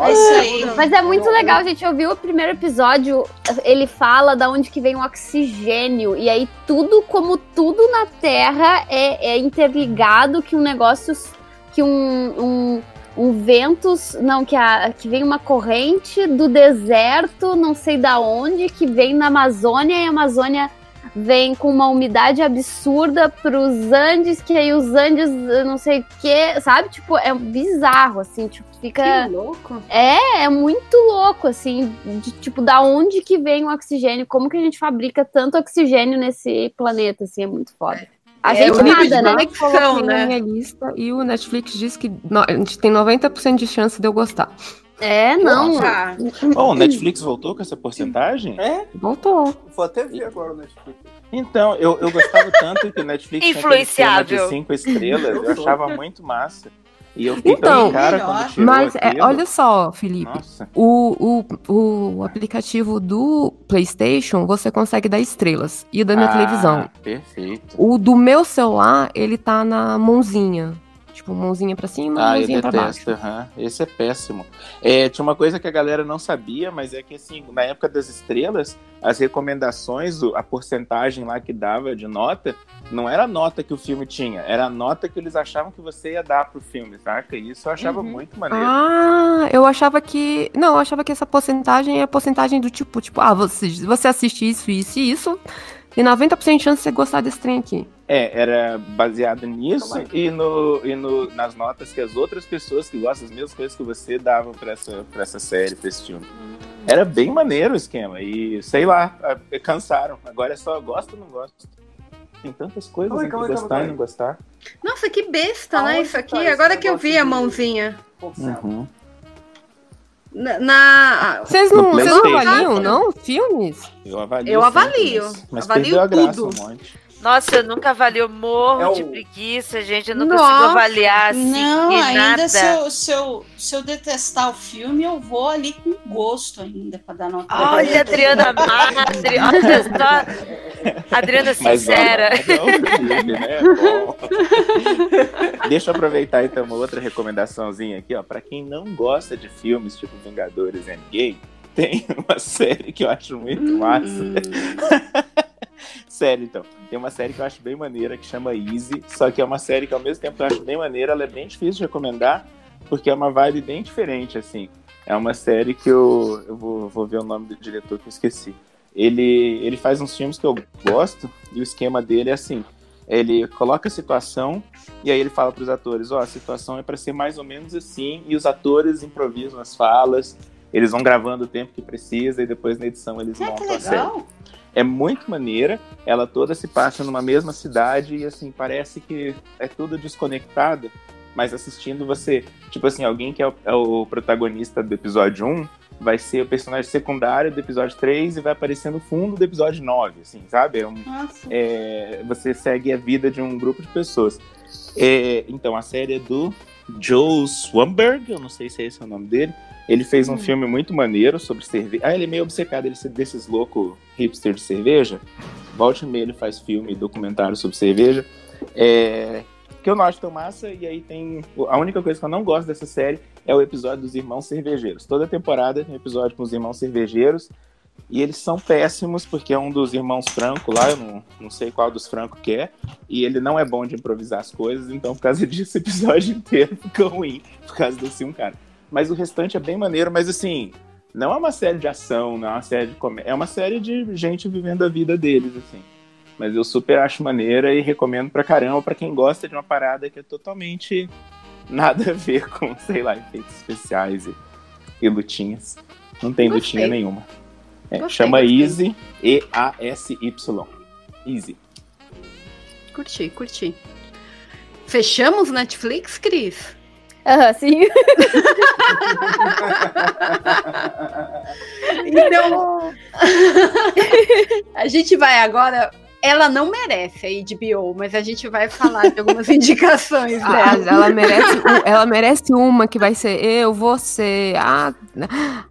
É isso aí. Mas é muito legal, gente. Eu vi o primeiro episódio, ele fala da onde que vem o oxigênio. E aí tudo, como tudo na Terra, é, é interligado que um negócio. que um. um um vento, não, que, a, que vem uma corrente do deserto, não sei da onde, que vem na Amazônia e a Amazônia vem com uma umidade absurda pros Andes, que aí os Andes, não sei o que, sabe? Tipo, é bizarro, assim, tipo, fica. Que louco. É, é muito louco, assim, de tipo, da onde que vem o oxigênio, como que a gente fabrica tanto oxigênio nesse planeta, assim, é muito foda. A É, gente de nada, né? conexão, né? na minha lista e o Netflix diz que a gente tem 90% de chance de eu gostar. É, não. Bom, o Netflix voltou com essa porcentagem? É? Voltou. Vou até ver agora o Netflix. Então, eu, eu gostava tanto que o Netflix Influenciável. de cinco estrelas, eu achava muito massa. E eu fiquei Então, tão cara quando tirou mas é, olha só, Felipe. Nossa. O, o, o aplicativo do PlayStation você consegue dar estrelas e o da minha Ah, televisão. Perfeito. O do meu celular, ele tá na mãozinha. Tipo, mãozinha pra cima, Ah, mãozinha pra baixo. detesto, aham. Esse é péssimo. É, tinha uma coisa que a galera não sabia, mas é que assim, na época das estrelas, as recomendações, a porcentagem lá que dava de nota, não era a nota que o filme tinha, era a nota que eles achavam que você ia dar pro filme, saca? E isso eu achava muito maneiro. Ah, eu achava que. Não, eu achava que essa porcentagem é a porcentagem do tipo, tipo, ah, você, você assiste isso, isso e isso, e 90% de chance de você gostar desse trem aqui. É, era baseado nisso e, no, e no, nas notas que as outras pessoas que gostam das mesmas coisas que você davam pra essa, pra essa série, pra esse filme. Era bem maneiro o esquema. E sei lá, cansaram. Agora é só gosto ou não gosto. Tem tantas coisas Calma calma gostar calma e não gostar. Nossa, que besta, né? Isso aqui. tá Agora que eu vi a de- mãozinha. Uhum. Na. Vocês não, vocês não avaliam, não? Filmes? Eu avalio. Eu avalio. Mas, mas Avalio perdeu a graça tudo. um monte. Nossa, eu nunca avalio, eu morro É o- de preguiça, gente. Eu não Nossa. consigo avaliar assim Não, e ainda nada. se eu, se, eu, se eu detestar o filme, eu vou ali com gosto ainda pra dar nota. Olha, Adriana Madre, olha só. Adriana Mas sincera. olha, é o né? Deixa eu aproveitar então uma outra recomendaçãozinha aqui, ó. Pra quem não gosta de filmes tipo Vingadores Endgame, tem uma série que eu acho muito massa. série, então. Tem uma série que eu acho bem maneira que chama Easy, só que é uma série que ao mesmo tempo que eu acho bem maneira, ela é bem difícil de recomendar, porque é uma vibe bem diferente, assim. É uma série que eu, eu vou, vou ver o nome do diretor que eu esqueci. Ele, ele faz uns filmes que eu gosto, e o esquema dele é assim: ele coloca a situação, e aí ele fala para os atores: Ó, a situação é para ser mais ou menos assim, e os atores improvisam as falas, Eles vão gravando o tempo que precisa e depois na edição eles Ah, que montam a série. É muito maneira, ela toda se passa numa mesma cidade e assim, parece que é tudo desconectado, mas assistindo você, tipo assim, alguém que é o, é o protagonista do episódio 1 vai ser o personagem secundário do episódio 3 e vai aparecer no fundo do episódio 9, assim, sabe? É um, é, você segue a vida de um grupo de pessoas. É, então, a série é do Joe Swamberg, eu não sei se esse é o nome dele. Ele fez um Hum. filme muito maneiro sobre cerveja. Ah, ele é meio obcecado, ele é desses loucos hipster de cerveja. Volte e meia ele faz filme e documentário sobre cerveja. É, que eu não acho tão massa, e aí tem. A única coisa que eu não gosto dessa série é o episódio dos irmãos cervejeiros. Toda temporada tem um episódio com os irmãos cervejeiros. E eles são péssimos, porque é um dos irmãos Franco lá, eu não, não sei qual dos Franco que é, e ele não é bom de improvisar as coisas, então por causa disso o episódio inteiro fica ruim, por causa desse um cara. Mas o restante é bem maneiro, mas assim, não é uma série de ação, não é uma série de comédia, é uma série de gente vivendo a vida deles, assim. Mas eu super acho maneira e recomendo pra caramba pra quem gosta de uma parada que é totalmente nada a ver com, sei lá, efeitos especiais e, e lutinhas. Não tem Gostei. lutinha nenhuma. É, Gostei, chama gostei. Easy, E-A-S-Y. Easy. Curti, curti. Fechamos Netflix, Cris? Aham, sim. Então, a gente vai agora. Ela não merece a HBO, mas a gente vai falar de algumas indicações Ah, dela. ela, merece, ela merece uma que vai ser eu, você, a,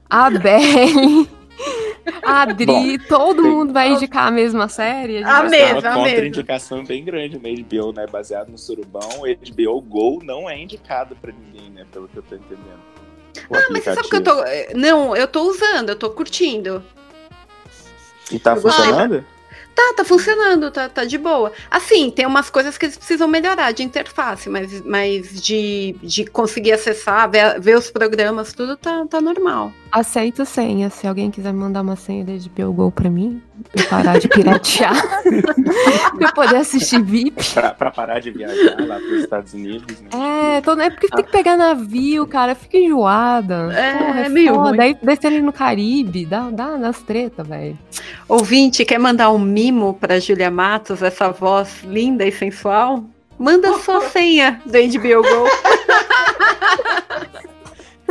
a Belle, a Adri, todo mundo vai indicar a mesma série. A Mas mesma, tem a uma mesma. contraindicação bem grande na HBO, né? Baseado no surubão. O HBO Go não é indicado pra ninguém, né? Pelo que eu tô entendendo. O Ah, mas você sabe que eu tô. Não, eu tô usando, eu tô curtindo. E tá eu gostei. funcionando? Tá, tá funcionando, tá, tá de boa. Assim, tem umas coisas que eles precisam melhorar de interface, mas, mas de, de conseguir acessar, ver, ver os programas, tudo tá, tá normal. Aceito senha. Se alguém quiser mandar uma senha HBO Go pra mim, pra eu parar de piratear, pra eu poder assistir VIP. Pra, pra parar de viajar lá pros Estados Unidos, né? É, tô, é porque tem que pegar navio, cara. Fica enjoada. É, Porra, é meio foda. ruim. Aí desce ali no Caribe, dá, dá das treta, velho. Ouvinte, quer mandar um mimo pra Julia Matos, essa voz linda e sensual? Manda sua senha do HBO Go.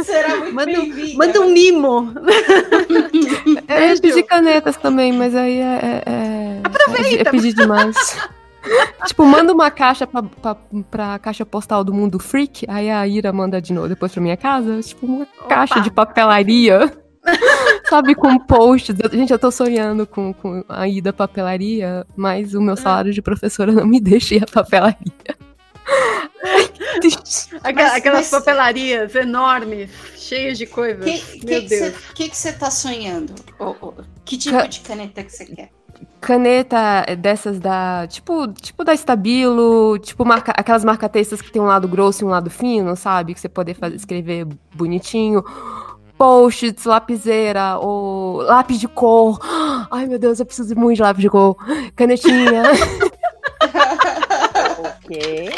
Será muito manda, bem-vinda. manda um mimo. Eu ia pedir canetas também, mas aí é. é, é Aproveita. É, é pedir demais. tipo, manda uma caixa pra, pra, pra caixa postal do mundo freak, aí a Ira manda de novo depois pra minha casa. Tipo, uma caixa de papelaria. Sabe, com posts. Eu- Gente, eu tô sonhando com, com a ida à papelaria, mas o meu salário de professora não me deixa ir à papelaria. Aquela- Mas- aquelas mas- papelarias enormes, cheias de coisas. Que, Meu que, Deus. que, que, que você tá sonhando? Ô, ô, que tipo Ca- de caneta que você quer? Caneta dessas da. Tipo, tipo da Estabilo, tipo marca, aquelas marca-textas que tem um lado grosso e um lado fino, sabe? Que você poder fazer, escrever bonitinho. Post-its, lapiseira, ou lápis de cor. Ai, meu Deus, eu preciso muito de lápis de cor. Canetinha. ok.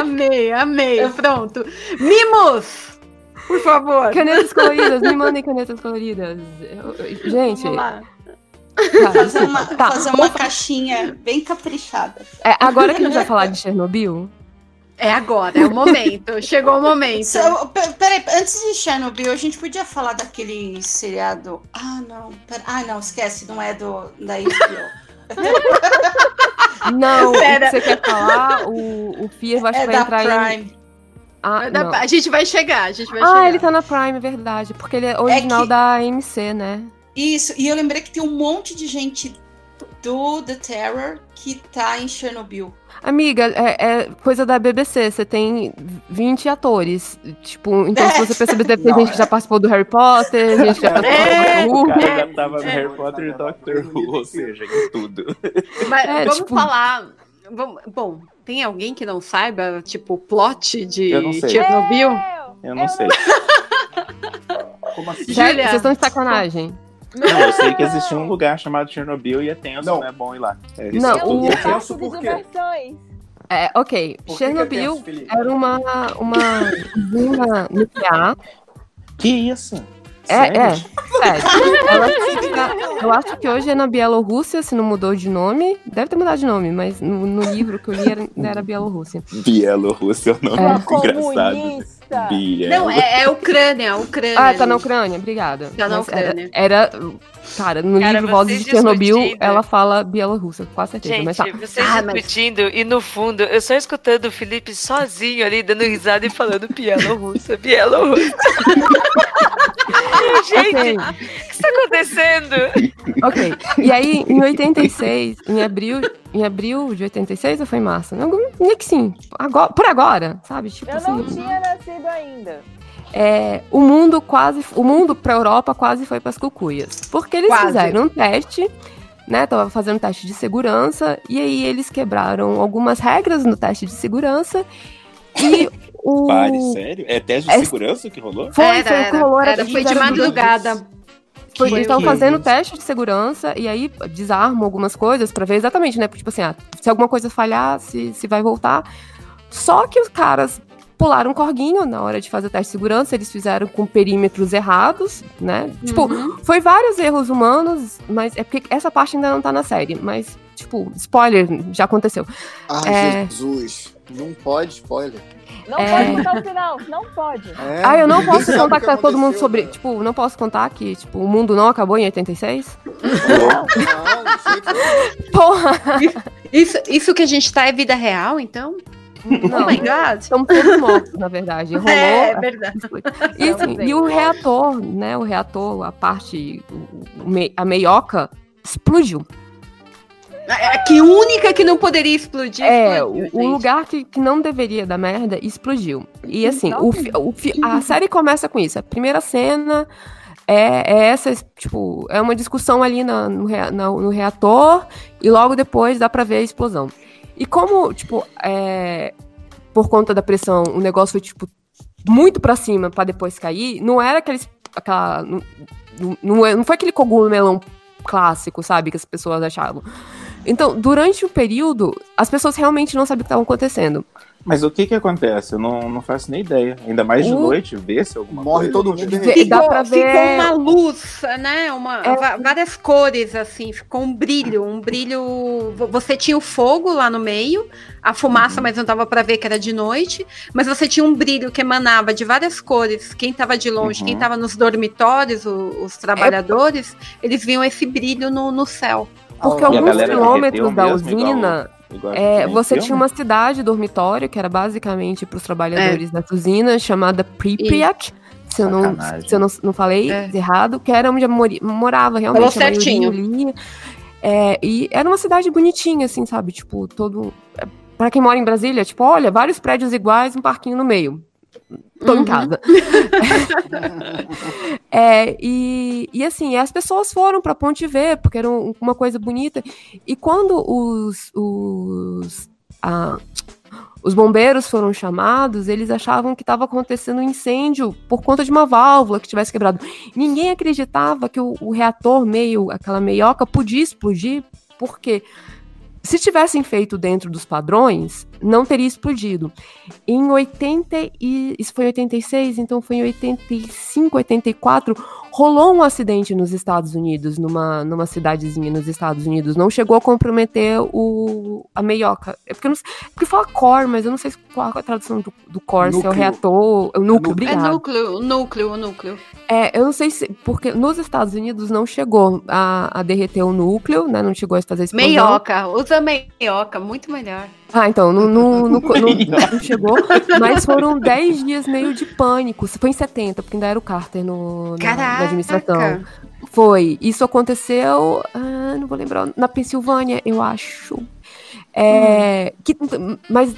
Amei, amei. Pronto. Mimos! Por favor. Canetas coloridas, me mandem canetas coloridas. Gente. Vamos lá. tá, Fazer uma, tá, fazer uma caixinha bem caprichada. É, agora que a gente vai falar de Chernobyl, É agora, é o momento. Chegou o momento. So, pe- peraí, antes de Chernobyl, a gente podia falar daquele seriado. Ah, não. Pera, ah, não, esquece, não é do da HBO. Não, Pera. o que você quer falar, o, o Fear É vai da entrar em. Prime. Ah, Vai dar- não. A gente vai chegar, a gente vai ah chegar. ele tá na Prime, é verdade. Porque ele é original que- da AMC, né? Isso, e eu lembrei que tem um monte de gente do The Terror que tá em Chernobyl. Amiga, é, é coisa da BBC. Você tem 20 atores. Tipo, então se você perceber, deve ter Não, gente que já participou do Harry Potter, gente que já participou É, do Doctor Who. cara já tava no Harry Potter e Doctor Who, ou seja, em tudo. Mas É, vamos tipo- falar. vamos- bom, tem alguém que não saiba, tipo, o plot de Eu não sei. Chernobyl? Eu não sei. Como assim? Vocês estão de sacanagem. Não, eu sei que existia um lugar chamado Chernobyl e é tenso, não, é bom ir lá. É. Não, o- É o parque tenso de por quê? É, ok. Por que que é Chernobyl tenso, era uma, uma usina nuclear Que isso? É, é. Sério. Ela fica- eu acho que hoje é na Bielorrússia, se não mudou de nome. Deve ter mudado de nome, mas no, no livro que eu li era, era Bielorrússia. Bielorrússia é o nome É. muito engraçado. Bielo. Não, é, é Ucrânia, Ucrânia. Ah, tá na. Ucrânia, obrigada. Tá na Mas Ucrânia. Era, era- cara, no Cara, livro Vozes de Chernobyl, discutindo. ela fala Bielorrússia, com certeza. Gente, mas tá. vocês Ah, mas- discutindo e no fundo, eu só escutando o Felipe sozinho ali, dando risada e falando Bielorrússia, Bielorrússia. Gente, o que está acontecendo? Ok. E aí, em 86, em abril, em abril de 86 ou foi em março? Não, meio que sim. Agora, por agora, sabe? Tipo Eu assim. não tinha nascido ainda. é, o mundo quase, o mundo para Europa quase foi para as cucuias, porque eles Quase. fizeram um teste, né? Tava fazendo um teste de segurança e aí eles quebraram algumas regras no teste de segurança e o Pare, sério? É teste de É- segurança que rolou? Foi, Era, foi o que rolou, era, era, foi de madrugada. Foi, eles estavam isso? fazendo teste de segurança e aí desarmam algumas coisas pra ver exatamente, né? Tipo assim, ah, se alguma coisa falhar, se, se vai voltar. Só que os caras pularam um corguinho na hora de fazer o teste de segurança, eles fizeram com perímetros errados, né? Tipo, foi vários erros humanos, mas é porque essa parte ainda não tá na série, mas, tipo, spoiler, já aconteceu. Ah, É. Jesus. Não pode spoiler. Não É. pode contar o final, não pode. É, ah, eu não posso sabe contar que pra todo mundo sobre. Tipo, não posso contar que, tipo, o mundo não acabou em 86? Porra! Isso, isso que a gente tá é vida real, então? Não, Oh my God. Estamos todos mortos, na verdade. Rolou. É, é verdade. E, assim, e o reator, né? O reator, a parte, a meioca, explodiu. É que única que não poderia explodir. É, o, explodiu, o gente. lugar que, que não deveria dar merda explodiu. E assim, o, o a série começa com isso. A primeira cena é, é essa, tipo, é uma discussão ali na- no, rea- na- no reator, e logo depois dá pra ver a explosão. E como, tipo, é, por conta da pressão, o negócio foi, tipo, muito pra cima pra depois cair, não era aqueles. Aquela, não, não, não é- não foi aquele cogumelão clássico, sabe, que as pessoas achavam. Então, durante o período, as pessoas realmente não sabiam o que estava acontecendo. Mas o que que acontece? Eu não, não faço nem ideia. Ainda mais de O- noite, ver-se alguma Morre coisa. todo mundo. Vê- dá pra Ficou ver- uma luz, né? Uma, É. várias cores, assim, ficou um brilho, um brilho. vo- Você tinha o fogo lá no meio, a fumaça, mas não dava pra ver que era de noite. Mas você tinha um brilho que emanava de várias cores. Quem tava de longe, Uhum. quem tava nos dormitórios, o- os trabalhadores, eles viam esse brilho no, no céu. Porque E alguns quilômetros da mesmo, igual- usina, igual é, você filme? tinha uma cidade dormitório, que era basicamente para os trabalhadores dessa usina, chamada Pripyat. Se eu, não, se eu não, não falei É. errado, que era onde mori- morava realmente Falou certinho. É, e era uma cidade bonitinha, assim, sabe? Tipo, todo. é, Pra quem mora em Brasília, tipo, olha, vários prédios iguais, um parquinho no meio. Tô Uhum. em casa. É, e, e assim, as pessoas foram pra Ponte ver, porque era um- uma coisa bonita. E quando os, os, ah, os bombeiros foram chamados, eles achavam que estava acontecendo um incêndio por conta de uma válvula que tivesse quebrado. Ninguém acreditava que o, o reator meio, aquela meioca, podia explodir, porque se tivessem feito dentro dos padrões, não teria explodido. Em 80 e isso foi em 86, então foi em 85, 84, rolou um acidente nos Estados Unidos, numa, numa cidadezinha nos Estados Unidos. Não chegou a comprometer o, a meioca. É porque, eu não, sei- porque fala core, mas eu não sei qual a tradução do, do core, se é o Núcleo. reator, o núcleo, É obrigado. núcleo, o núcleo, o núcleo. É, eu não sei se. Porque nos Estados Unidos não chegou a, a derreter o núcleo, né? Não chegou a fazer explosão. Meioca, usa meioca, muito melhor. Ah, então, não, não, não, não- não chegou. Mas foram 10 dias meio de pânico. Foi em 70, porque ainda era o Carter no, na, na Caraca! administração. Foi. Isso aconteceu. ah, não vou lembrar. Na Pensilvânia, eu acho. É, que, mas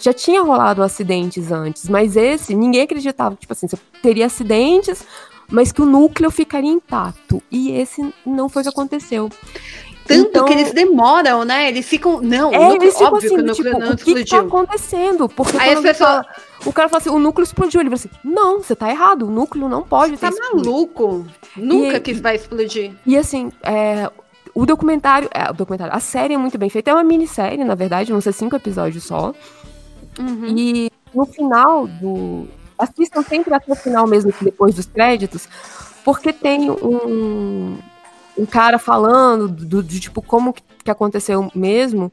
já tinha rolado acidentes antes, mas esse, ninguém acreditava. Tipo assim, você teria acidentes, mas que o núcleo ficaria intacto. E esse não foi o que aconteceu. Tanto Então- que eles demoram, né? Eles ficam. Não, É, o núcleo, eles ficam óbvio assim, que o núcleo tipo, não o que, que tá explodiu. acontecendo? Porque Aí as pessoas- fala- o cara fala assim, o núcleo explodiu. Ele fala assim, não, você tá errado, o núcleo não pode Tá ter explodido. maluco? Nunca E- que vai explodir. E assim, é, o documentário, é, o documentário, a série é muito bem feita, é uma minissérie, na verdade, vão ser cinco episódios só. Uhum. E no final do. Assistam sempre até o final mesmo, depois dos créditos. porque tem um, um cara falando do, de tipo como que, que aconteceu mesmo.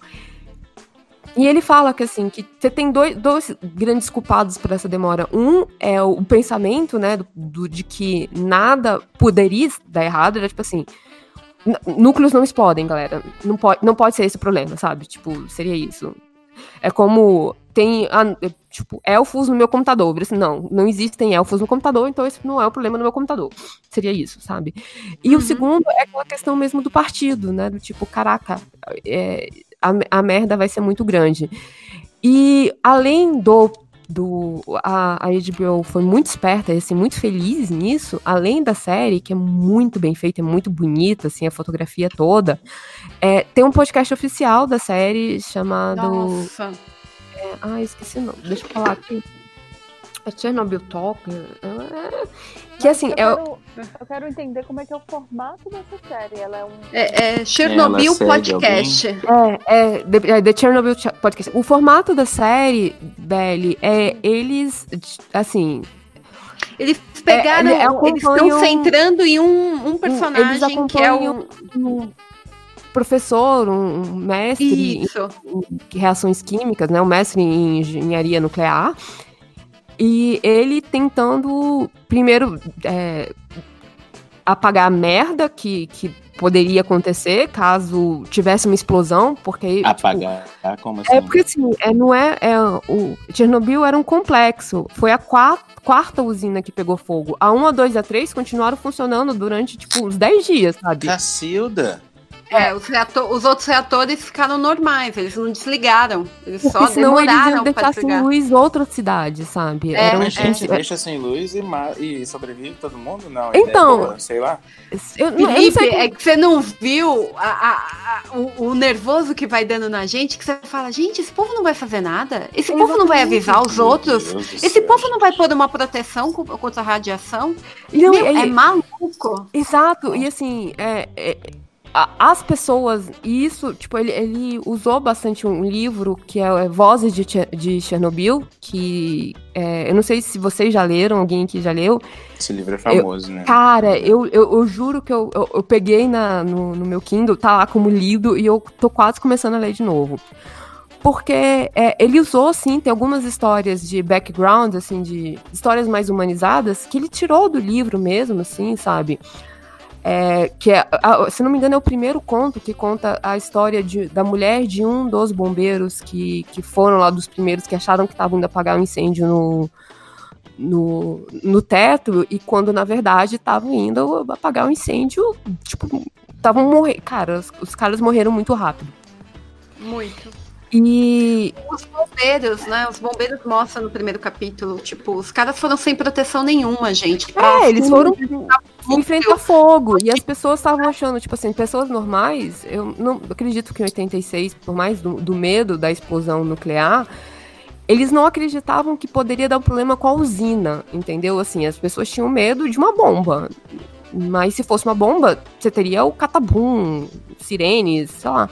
E ele fala que assim, que você tem dois, dois grandes culpados por essa demora. Um é o, pensamento, né, do, do- de que nada poderia dar errado, era tipo assim, núcleos não explodem, galera. Não pode, não pode ser esse o problema, sabe? Tipo, seria isso. É como tem, ah, tipo, elfos no meu computador. Eu assim, não, não existem elfos no computador, então esse não é o problema no meu computador. Seria isso, sabe? E o segundo é aquela questão mesmo do partido, né? Do tipo, caraca, é, a, a merda vai ser muito grande. E além do. do a, a HBO foi muito esperta e assim, muito feliz nisso, além da série, que é muito bem feita, é muito bonita, assim, a fotografia toda. é, tem um podcast oficial da série chamado. Nossa. É, ah, esqueci o nome. Deixa eu falar aqui. É Chernobyl Talk. é, que assim, eu, é, quero, eu quero entender como é que é o formato dessa série. Ela é um. É, é Chernobyl Podcast. É, é, The, é, The Chernobyl Ch- Podcast. O formato da série, Belly, é eles, assim... Eles pegaram, é, eles estão centrando em um, um personagem que é o. um professor, um mestre em, em reações químicas, né? Um mestre em engenharia nuclear. E ele tentando, primeiro, é, apagar a merda que, que poderia acontecer caso tivesse uma explosão, porque tipo, Apagar, tá? Como assim? é porque assim, é, não é, é. O Chernobyl era um complexo. Foi a quarta, quarta usina que pegou fogo. A 1, a 2 e a 3 continuaram funcionando durante, tipo, uns 10 dias, sabe? Cacilda. É, os, reato- os outros reatores ficaram normais, eles não desligaram. Eles Porque só senão eles demoraram iam pra deixar sem luz outra cidade, sabe? É, Era um- Mas, gente, é- deixa sem luz e, e sobrevive todo mundo? Não, Então- é boa, sei lá. Eu, não- eu não Felipe, sei é que você não viu a- a- a- o, o nervoso que vai dando na gente, que você fala, gente, esse povo não vai fazer nada? Esse povo não vai avisar os outros? Esse céu, povo não vai pôr uma proteção co- contra a radiação? Não, Meu, e- é maluco. Exato, e assim, é, é, as pessoas, e isso, tipo, ele, ele usou bastante um livro que é, é Vozes de, de Chernobyl, que é, eu não sei se vocês já leram, alguém aqui já leu. Esse livro é famoso, Eu- né? Cara, eu, eu, eu juro que eu, eu, eu peguei na, no, no meu Kindle, tá lá como lido, e eu tô quase começando a ler de novo. Porque é, ele usou, assim, tem algumas histórias de background, assim, de histórias mais humanizadas, que ele tirou do livro mesmo, assim, sabe? É, que é, se não me engano, é o primeiro conto que conta a história de- da mulher de um dos bombeiros que, que foram lá dos primeiros que acharam que estavam indo apagar um incêndio no, no, no teto, e quando na verdade estavam indo apagar o incêndio, tipo, estavam morrendo. Cara, os, os caras morreram muito rápido. Muito. E. Os bombeiros, né? Os bombeiros mostram no primeiro capítulo, tipo, os caras foram sem proteção nenhuma, gente. É, eles foram enfrentar fogo. E as pessoas estavam achando, tipo assim, pessoas normais, eu não acredito que em 86, por mais do, do medo da explosão nuclear, eles não acreditavam que poderia dar um problema com a usina, entendeu? Assim, as pessoas tinham medo de uma bomba. Mas se fosse uma bomba, você teria o catabum, sirenes, sei lá.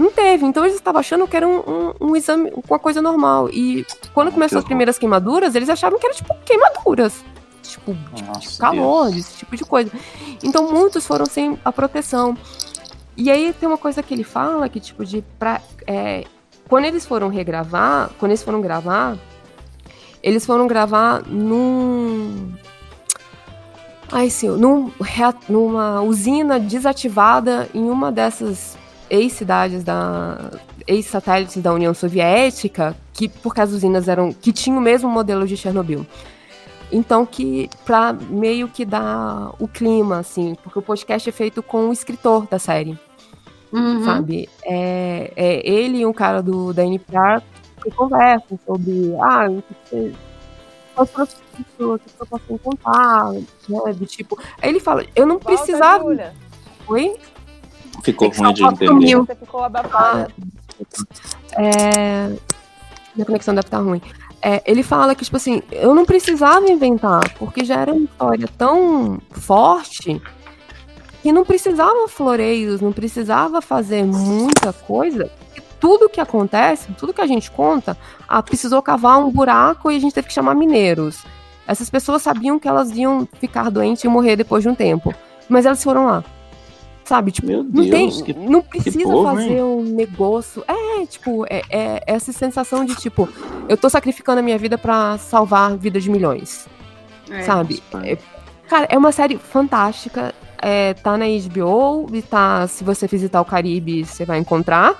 Não teve, então eles estavam achando que era um, um, um exame, uma coisa normal. E quando começou as primeiras queimaduras, eles achavam que era tipo queimaduras. Tipo, Nossa, calor, Deus. esse tipo de coisa. Então muitos foram sem a proteção. E aí tem uma coisa que ele fala que, tipo, de. Pra, é, quando eles foram regravar, quando eles foram gravar, eles foram gravar num. Ai, senhor, num, numa usina desativada em uma dessas ex-cidades da. ex-satélites da União Soviética, que porque as usinas eram. que tinham o mesmo modelo de Chernobyl. Então, que pra meio que dar o clima, assim, porque o podcast é feito com o escritor da série. Uhum. Sabe? É, é ele e um cara do, da NPR que conversam sobre. Ah, o que você. Quais foram que eu posso encontrar, né? Do tipo. Aí ele fala, eu não precisava. Júlia. Oi? Ficou ruim de só sumiu. entender. Você ficou abafada. É... Minha conexão deve estar ruim. É, ele fala que, tipo assim, eu não precisava inventar, porque já era uma história tão forte que não precisava floreios, não precisava fazer muita coisa. Tudo que acontece, tudo que a gente conta, ah, precisou cavar um buraco e a gente teve que chamar mineiros. Essas pessoas sabiam que elas iam ficar doentes e morrer depois de um tempo. Mas elas foram lá. Sabe? Tipo, não, Deus, tem, que- não precisa povo, fazer hein? um negócio. É, tipo, é, é essa sensação de tipo, eu tô sacrificando a minha vida pra salvar a vida de milhões. É. sabe? É- cara, é uma série fantástica. É, tá na HBO e tá. Se você visitar o Caribe, você vai encontrar.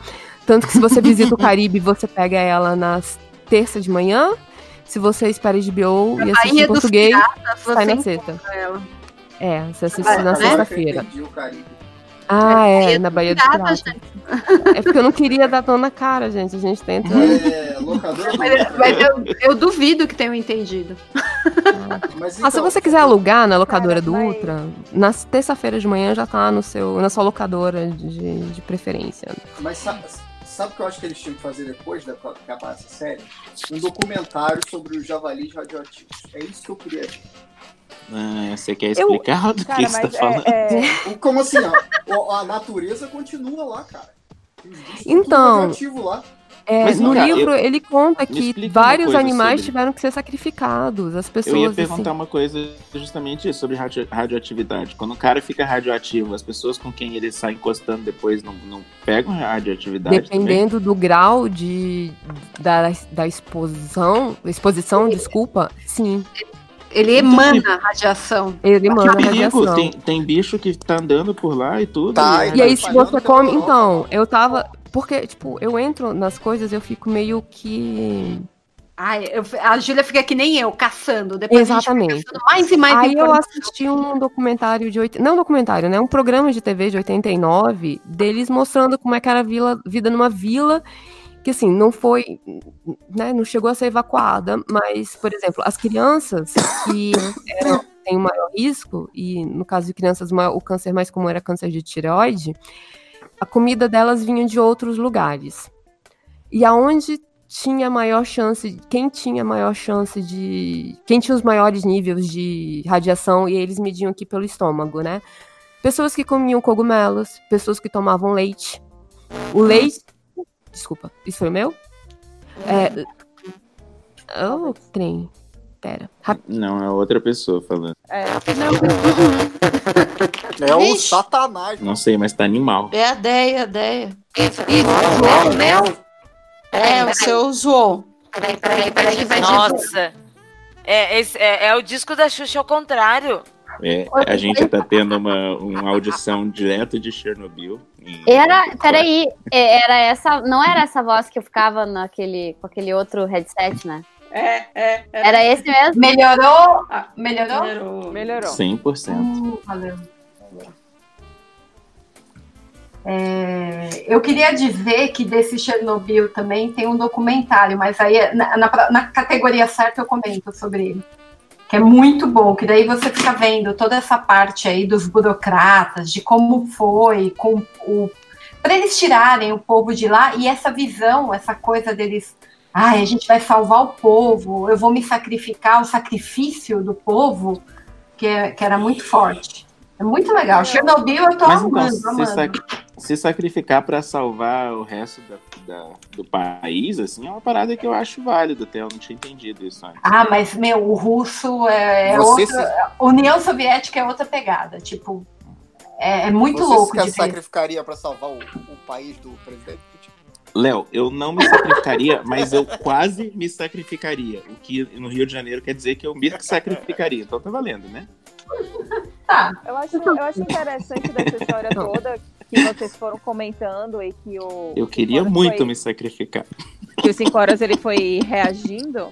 Tanto que se você visita o Caribe, você pega ela nas terça de manhã. Se você espera HBO e assiste em dos português, Piratas, sai você na sexta. É, você assiste Ah, na né? sexta-feira. Ah, Bahia é, na Bahia dos Piratas, Piratas. É porque eu não queria dar dor na cara, gente. A gente tenta. É, locadora Mas, mas eu, eu duvido que tenham entendido. Mas Ah, se então, você quiser alugar na locadora do Ultra, na terça-feira de manhã já tá no seu, na sua locadora de, de preferência. Mas sabe, sabe o que eu acho que eles tinham que fazer depois da acabar essa série? Um documentário sobre os javalis radioativos. É isso que eu queria ver. Ah, você quer explicar do que você tá falando? O- Como assim? O- a natureza continua lá, cara. Então, lá. É, Mas, no cara, livro eu- ele conta que vários animais sobre- tiveram que ser sacrificados. As pessoas. Eu ia assim, perguntar uma coisa justamente isso, sobre radio- radioatividade. Quando o cara fica radioativo, as pessoas com quem ele sai encostando depois não, não pegam radioatividade também? Dependendo do grau de, da, da exposição, exposição, desculpa, sim. Ele emana radiação. Ele emana Que perigo, radiação. tem, tem bicho que tá andando por lá e tudo. Tá, e E aí, se você come. Então, eu tava. Porque, tipo, eu entro nas coisas, eu fico meio que. Ai, eu- a Júlia fica que nem eu, caçando. Depois a gente Exatamente. caçando mais e mais Aí eu assisti um documentário de. oit- Não documentário, né? Um programa de TV de 89, deles mostrando como é que era a vila, vida numa vila. Que assim, não foi. Né, não chegou a ser evacuada, mas, por exemplo, as crianças que eram, têm o maior risco, e no caso de crianças, o câncer mais comum era câncer de tireoide, a comida delas vinha de outros lugares. E aonde tinha maior chance, quem tinha maior chance de, quem tinha os maiores níveis de radiação e eles mediam aqui pelo estômago, né? Pessoas que comiam cogumelos, pessoas que tomavam leite. O leite, desculpa, isso foi o meu? É, oh, trem. Pera. Rap- Não, é outra pessoa falando. É, É o satanás. Não sei, mas tá animal. É a Deia, a Deia. Isso, isso. João, né? É, o seu João. Peraí, peraí, peraí, Nossa. É, esse- é, é o disco da Xuxa ao contrário. É, a gente tá tendo uma, uma audição direto de Chernobyl. Era, peraí, é, era essa, não era essa voz que eu ficava naquele, com aquele outro headset, né? É, é. Era esse mesmo? Melhorou? Ah, Melhorou? Melhorou. melhorou. 100%. Hum, valeu. É, eu queria dizer que desse Chernobyl também tem um documentário, mas aí é- na, na- na categoria certa eu comento sobre ele. Que é muito bom, que daí você fica vendo toda essa parte aí dos burocratas, de como foi, com o. Para eles tirarem o povo de lá e essa visão, essa coisa deles. Ai, a gente vai salvar o povo, eu vou me sacrificar, o sacrifício do povo, que, é- que era muito forte. É muito legal. Chernobyl eu tô Mas então, amando, se, amando. Se sacrificar pra salvar o resto da- da- do país, assim, é uma parada que eu acho válido até. Eu não tinha entendido isso antes. Ah, mas, meu, o russo é, é Você outra. União Soviética é outra pegada. Tipo, é, é muito Você louco se de ver. sacrificaria pra salvar o, o país do presidente? Léo, eu não me sacrificaria, mas eu quase me sacrificaria. O que no Rio de Janeiro quer dizer que eu me sacrificaria. Então tá valendo, né? Tá. Eu acho, eu acho interessante dessa história toda que vocês foram comentando e que o. Eu queria Cinco muito foi- me sacrificar. que o 5 horas ele foi reagindo,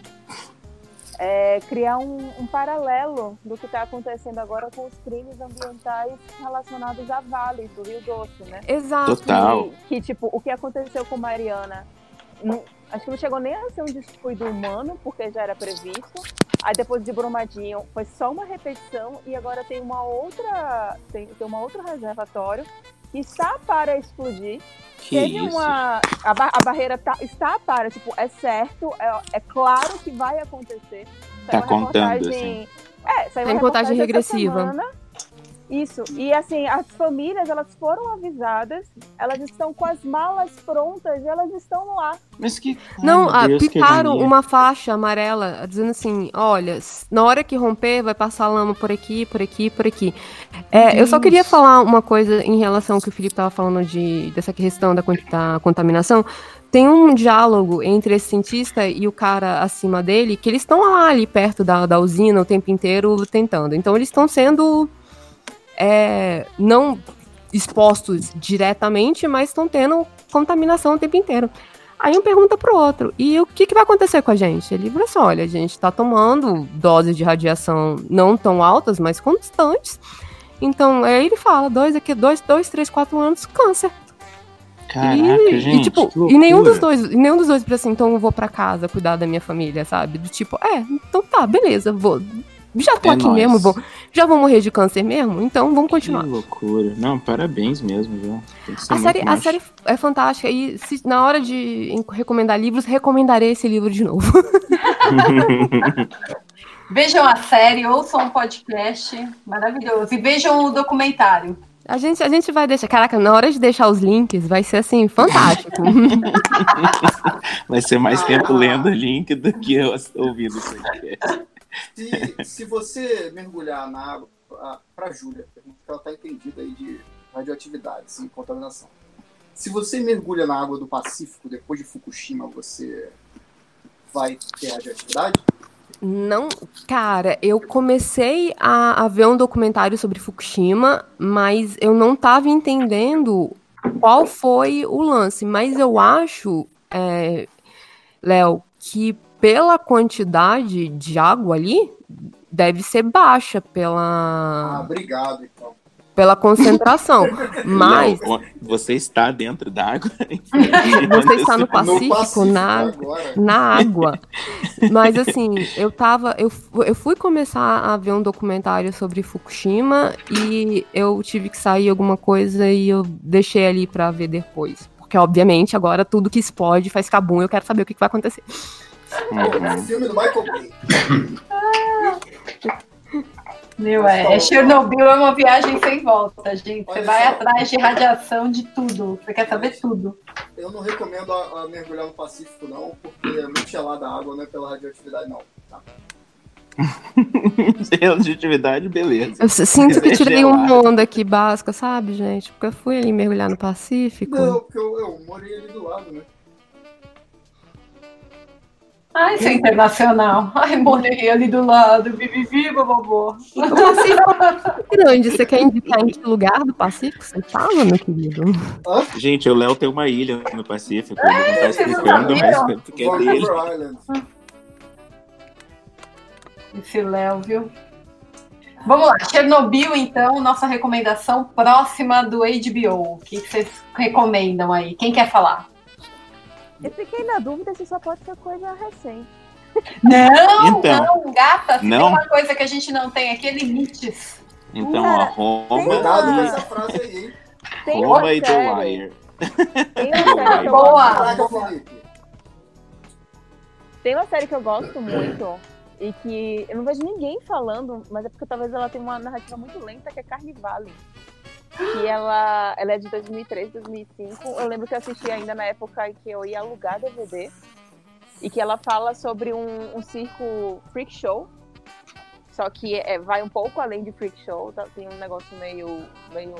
é, criar um, um paralelo do que está acontecendo agora com os crimes ambientais relacionados a vales do Rio Doce, né? Exato. Total. Que, que, tipo, o que aconteceu com Mariana, não- acho que não chegou nem a ser um descuido humano, porque já era previsto. Aí depois de Brumadinho foi só uma repetição e agora tem uma outra, tem, tem uma outro reservatório que está para explodir. Que Teve isso? uma. A, ba- a barreira tá- está para, tipo, é certo, é, é claro que vai acontecer. Tá Saiu uma contando, reportagem- É, saiu Tem uma contagem regressiva. semana Isso. E assim, as famílias, elas foram avisadas, elas estão com as malas prontas, elas estão lá. Mas que. Não, ah, Deus, que uma faixa amarela dizendo assim: olha, na hora que romper, vai passar lama por aqui, por aqui, por aqui. É, eu só queria falar uma coisa em relação ao que o Felipe estava falando de, dessa questão da, da contaminação. Tem um diálogo entre esse cientista e o cara acima dele, que eles estão lá ali perto da, da usina o tempo inteiro tentando. Então eles estão sendo é, não expostos diretamente, mas estão tendo contaminação o tempo inteiro. Aí um pergunta pro outro, e o que, que vai acontecer com a gente? Ele falou assim, olha, a gente tá tomando doses de radiação não tão altas, mas constantes. Então, aí ele fala, dois aqui, dois, dois, três, quatro anos, câncer. Caraca, e, gente. e, tipo, e nenhum dos dois, nenhum dos dois assim, então eu vou pra casa cuidar da minha família, sabe? Do tipo, é, então tá, beleza, vou. Já tô É aqui nóis. mesmo, vou, já vou morrer de câncer mesmo, então vamos Que continuar. loucura. Não, parabéns mesmo, viu? Que A série, a série é fantástica e se- na hora de recomendar livros, recomendarei esse livro de novo. Vejam a série, ouçam um podcast maravilhoso. E vejam o documentário. A gente, a gente vai deixar. Caraca, na hora de deixar os links, vai ser assim, fantástico. Vai ser mais tempo lendo o link do que eu ouvindo isso aqui. Se, se você mergulhar na água, a- pra Júlia, pergunta que ela tá entendida aí de radioatividades e contaminação. Se você mergulha na água do Pacífico depois de Fukushima, você vai ter radioatividade? Não, cara, eu comecei a, a ver um documentário sobre Fukushima, mas eu não tava entendendo qual foi o lance. Mas eu acho, é, Léo, que pela quantidade de água ali, deve ser baixa Ah, pela, obrigado, então. pela concentração. Mas Léo, você está dentro d'água? Você está no Pacífico, Pacífico na, agora. na água. Mas assim, eu tava. Eu, eu fui começar a ver um documentário sobre Fukushima e eu tive que sair alguma coisa e eu deixei ali pra ver depois. Porque, obviamente, agora tudo que explode faz cabum e eu quero saber o que, que vai acontecer. O filme do Michael Bay. Meu, é, é Chernobyl é uma viagem sem volta, gente. Você Olha vai só. atrás de radiação de tudo. Você quer saber tudo. Eu não recomendo a, a mergulhar no Pacífico, não, porque é muito gelada a água, não é pela radioatividade, não. Tá? Relatividade, beleza. Eu sinto que tirei uma onda aqui básica, sabe, gente? Porque eu fui ali mergulhar no Pacífico. Não, porque eu, eu morei ali do lado, né? Ai, isso é internacional. Ai, morei ali do lado. Vivi viva, vovô. O Pacífico é grande. Você quer indicar em que lugar do Pacífico você tava, meu querido? Gente, o Léo tem uma ilha no Pacífico. Ele não tá explicando, mas sabiam? tanto que é dele. Esse Léo, viu? Vamos lá, Chernobyl, então, nossa recomendação próxima do HBO. O que que vocês recomendam aí? Quem quer falar? Eu fiquei na dúvida se só pode ser coisa recente. Não, Então, não, gata. Se não? tem uma coisa que a gente não tem aqui, é limites. Então, ó, Roma, Cuidado com essa frase aí, hein? Tem Roma uma e The série. Wire. Tem uma série que eu Boa. gosto. Tem uma série que eu gosto muito e que eu não vejo ninguém falando, mas é porque talvez ela tenha uma narrativa muito lenta, que é Carnivale. Que ela, ela é de 2003, 2005. Eu lembro que eu assisti ainda na época em que eu ia alugar DVD. E que ela fala sobre um, um circo freak show. Só que é, vai um pouco além de freak show. tá? Tem um negócio meio, meio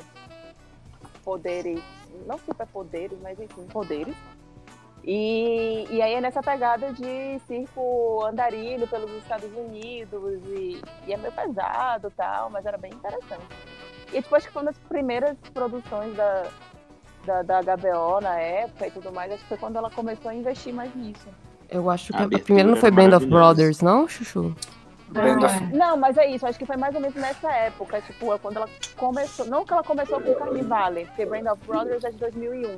poderes. Não superpoderes, mas enfim, poderes. E, e aí é nessa pegada de circo andarilho pelos Estados Unidos e, e é meio pesado tal, mas era bem interessante. E tipo, acho que foi uma das primeiras produções da, da, da HBO na época e tudo mais, acho que foi quando ela começou a investir mais nisso. Eu acho que A a, a primeira não foi Band of. Brothers, não, Chuchu? Of-. Não, mas é isso, acho que foi mais ou menos nessa época, tipo, é quando ela começou, não que ela começou com Carnivale, porque Brand of Brothers é de 2001.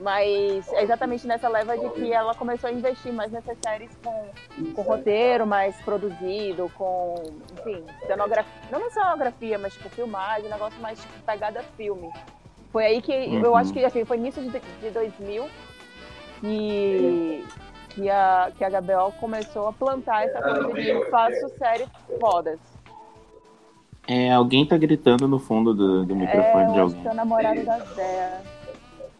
Mas é exatamente nessa leva de que ela começou a investir mais nessas séries com, com roteiro mais produzido, com, enfim, cenografia. Não cenografia, mas tipo filmagem, um negócio mais tipo, pegada filme. Foi aí que eu Uhum. acho que assim, foi início de, de 2000 que, que, a, que a HBO começou a plantar essa coisa de faço séries fodas. É, alguém tá gritando no fundo do, do microfone É, de eu acho alguém. que é o namorado da Zé.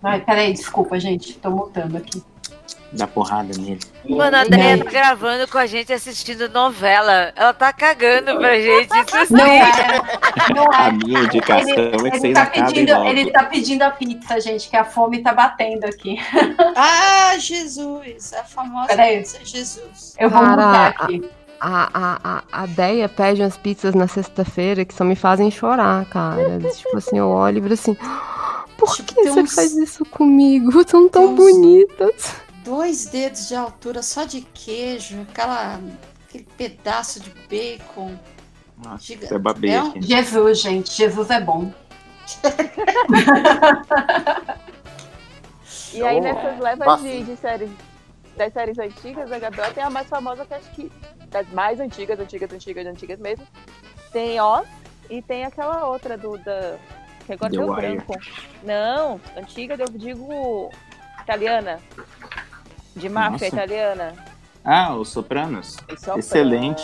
Ai, peraí, desculpa, gente. Tô mutando aqui. Dá porrada nele. Mano, a Deia tá gravando com a gente assistindo novela. Ela tá cagando pra gente. Isso. Não é. Não é. A minha indicação Ele, é que ele vocês tá pedindo, ele tá pedindo a pizza, gente, que a fome tá batendo aqui. Ah, Jesus, a famosa Peraí. pizza Jesus. Eu vou Cara, mutar aqui. A, a, a, a Deia pede umas pizzas na sexta-feira que só me fazem chorar, cara. tipo assim, eu olho e assim. Por que tem você uns- faz isso comigo? São tão bonitas. Dois dedos de altura só de queijo, aquela, aquele pedaço de bacon. Nossa, Giga- babei É um- aqui. Jesus, gente, Jesus é bom. E aí Oh, nessas levas de, de séries, das séries antigas, a Gabriela tem a mais famosa que acho que das mais antigas, antigas, antigas, antigas mesmo. Tem Oz e tem aquela outra do da que agora The deu Wire. branco. Não, antiga eu digo italiana. De máfia Nossa. italiana. Ah, os Sopranos? Sopranos, Excelente.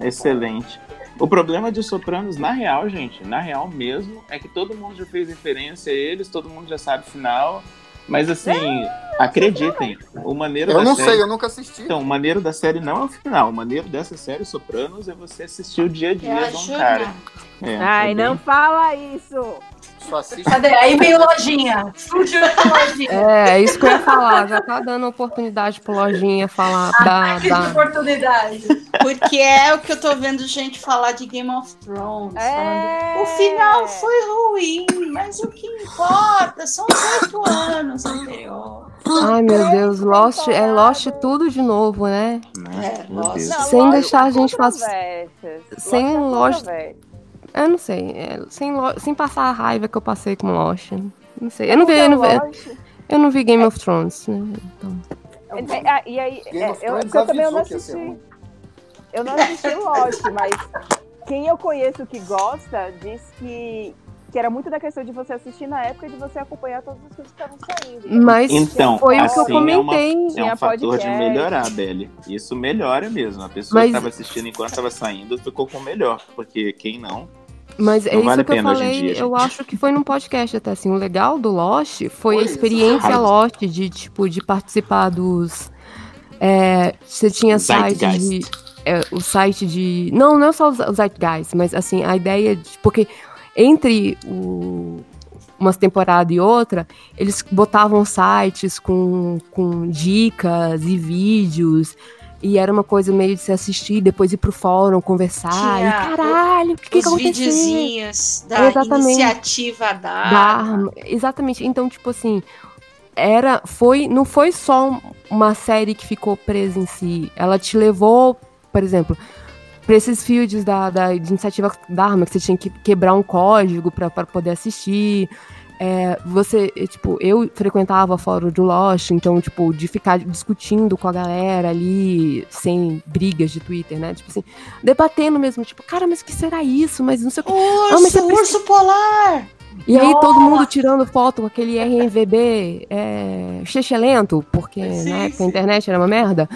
Excelente. O problema de Sopranos, na real, gente, na real mesmo, é que todo mundo já fez referência a eles, todo mundo já sabe o final. Mas assim, acreditem, o maneiro Eu da não série... sei, eu nunca assisti. Então, o maneiro da série não é o final. O maneiro dessa série Sopranos é você assistir o dia a dia de um cara. É, Ai, é não bem- fala isso! Só assiste. Cadê? Aí veio lojinha. Surgiu essa lojinha. É, é isso que eu ia falar. Já tá dando oportunidade pro Lojinha falar da. Que da... oportunidade. Porque é o que eu tô vendo gente falar de Game of Thrones. É. falando, o final foi ruim, mas o que importa são os oito anos anteriores. Ai, meu Deus, Lost é Lost tudo de novo, né? É. Não, Sem Lost deixar a gente passar. controvérsias. Sem Lost Lost. Eu não sei. é, sem, sem passar a raiva que eu passei com Lost. Não sei. Eu não vi, eu não vi, eu não vi Game of Thrones, né? Então. É, é, ah, e aí, Game é, of eu, Thrones eu também eu não assisti. Eu não assisti Lost, mas quem eu conheço que gosta diz que, que era muito da questão de você assistir na época e de você acompanhar todas as coisas que estavam saindo. Mas Então, foi o que eu assim, é, uma- comentei. é um fator de melhorar, Belly. Isso melhora mesmo. A pessoa Mas- que estava assistindo enquanto estava saindo ficou com o melhor. Porque quem não. Mas é Não isso vale que eu falei, dia, eu acho que foi num podcast até assim. O legal do Lost foi a Foi, experiência exato. Lost de tipo de participar dos. é, você tinha site de. É, o site de. Não, não é só o Zeitgeist, mas assim, a ideia de. Porque entre o, umas temporadas e outra, eles botavam sites com, com dicas e vídeos. E era uma coisa meio de se assistir, depois ir pro fórum, conversar. Tinha e caralho, o que, que aconteceu? videozinhos da Exatamente. iniciativa da da arma. Exatamente. Então, tipo assim, era, foi, não foi só um- uma série que ficou presa em si. Ela te levou, por exemplo, para esses fields da, da de iniciativa da arma, que você tinha que quebrar um código para poder assistir. É, você, é, tipo, eu frequentava fórum do Lost, então, tipo, de ficar discutindo com a galera ali, sem brigas de Twitter, né? Tipo assim, debatendo mesmo, tipo, cara, mas o que será isso? Mas não sei o que. Ah, mas Urso, urso polar! E aí todo mundo tirando foto com aquele RMVB é, lento, porque na época a internet era uma merda.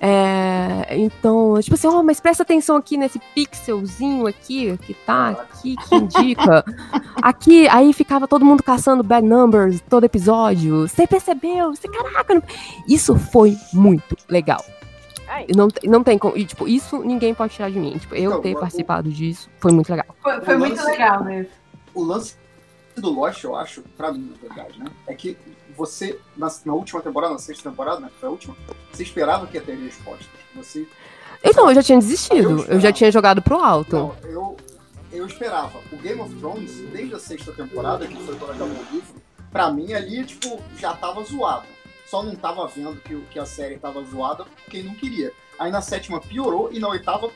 É, então, tipo assim, ó, mas presta atenção aqui nesse pixelzinho aqui, que tá aqui, que indica. Aqui, aí ficava todo mundo caçando bad numbers todo episódio. Você percebeu? Você, caraca, não- isso foi muito legal. Não, não tem como. E, tipo, isso ninguém pode tirar de mim. Tipo, eu Então, ter o- participado disso foi muito legal. Foi, foi muito lance- legal mesmo. O lance do Lost, eu acho, pra mim, na verdade, né? É que você, na, na última temporada, na sexta temporada, né? que Foi a última, você esperava que ia ter respostas. Você. Então, eu já tinha desistido. Eu já tinha jogado pro alto. Não, eu, eu esperava. O Game of Thrones, desde a sexta temporada, que foi quando acabou o livro, pra mim ali, tipo, já tava zoado. Só não tava vendo que, que a série tava zoada quem não queria. Aí na sétima piorou e na oitava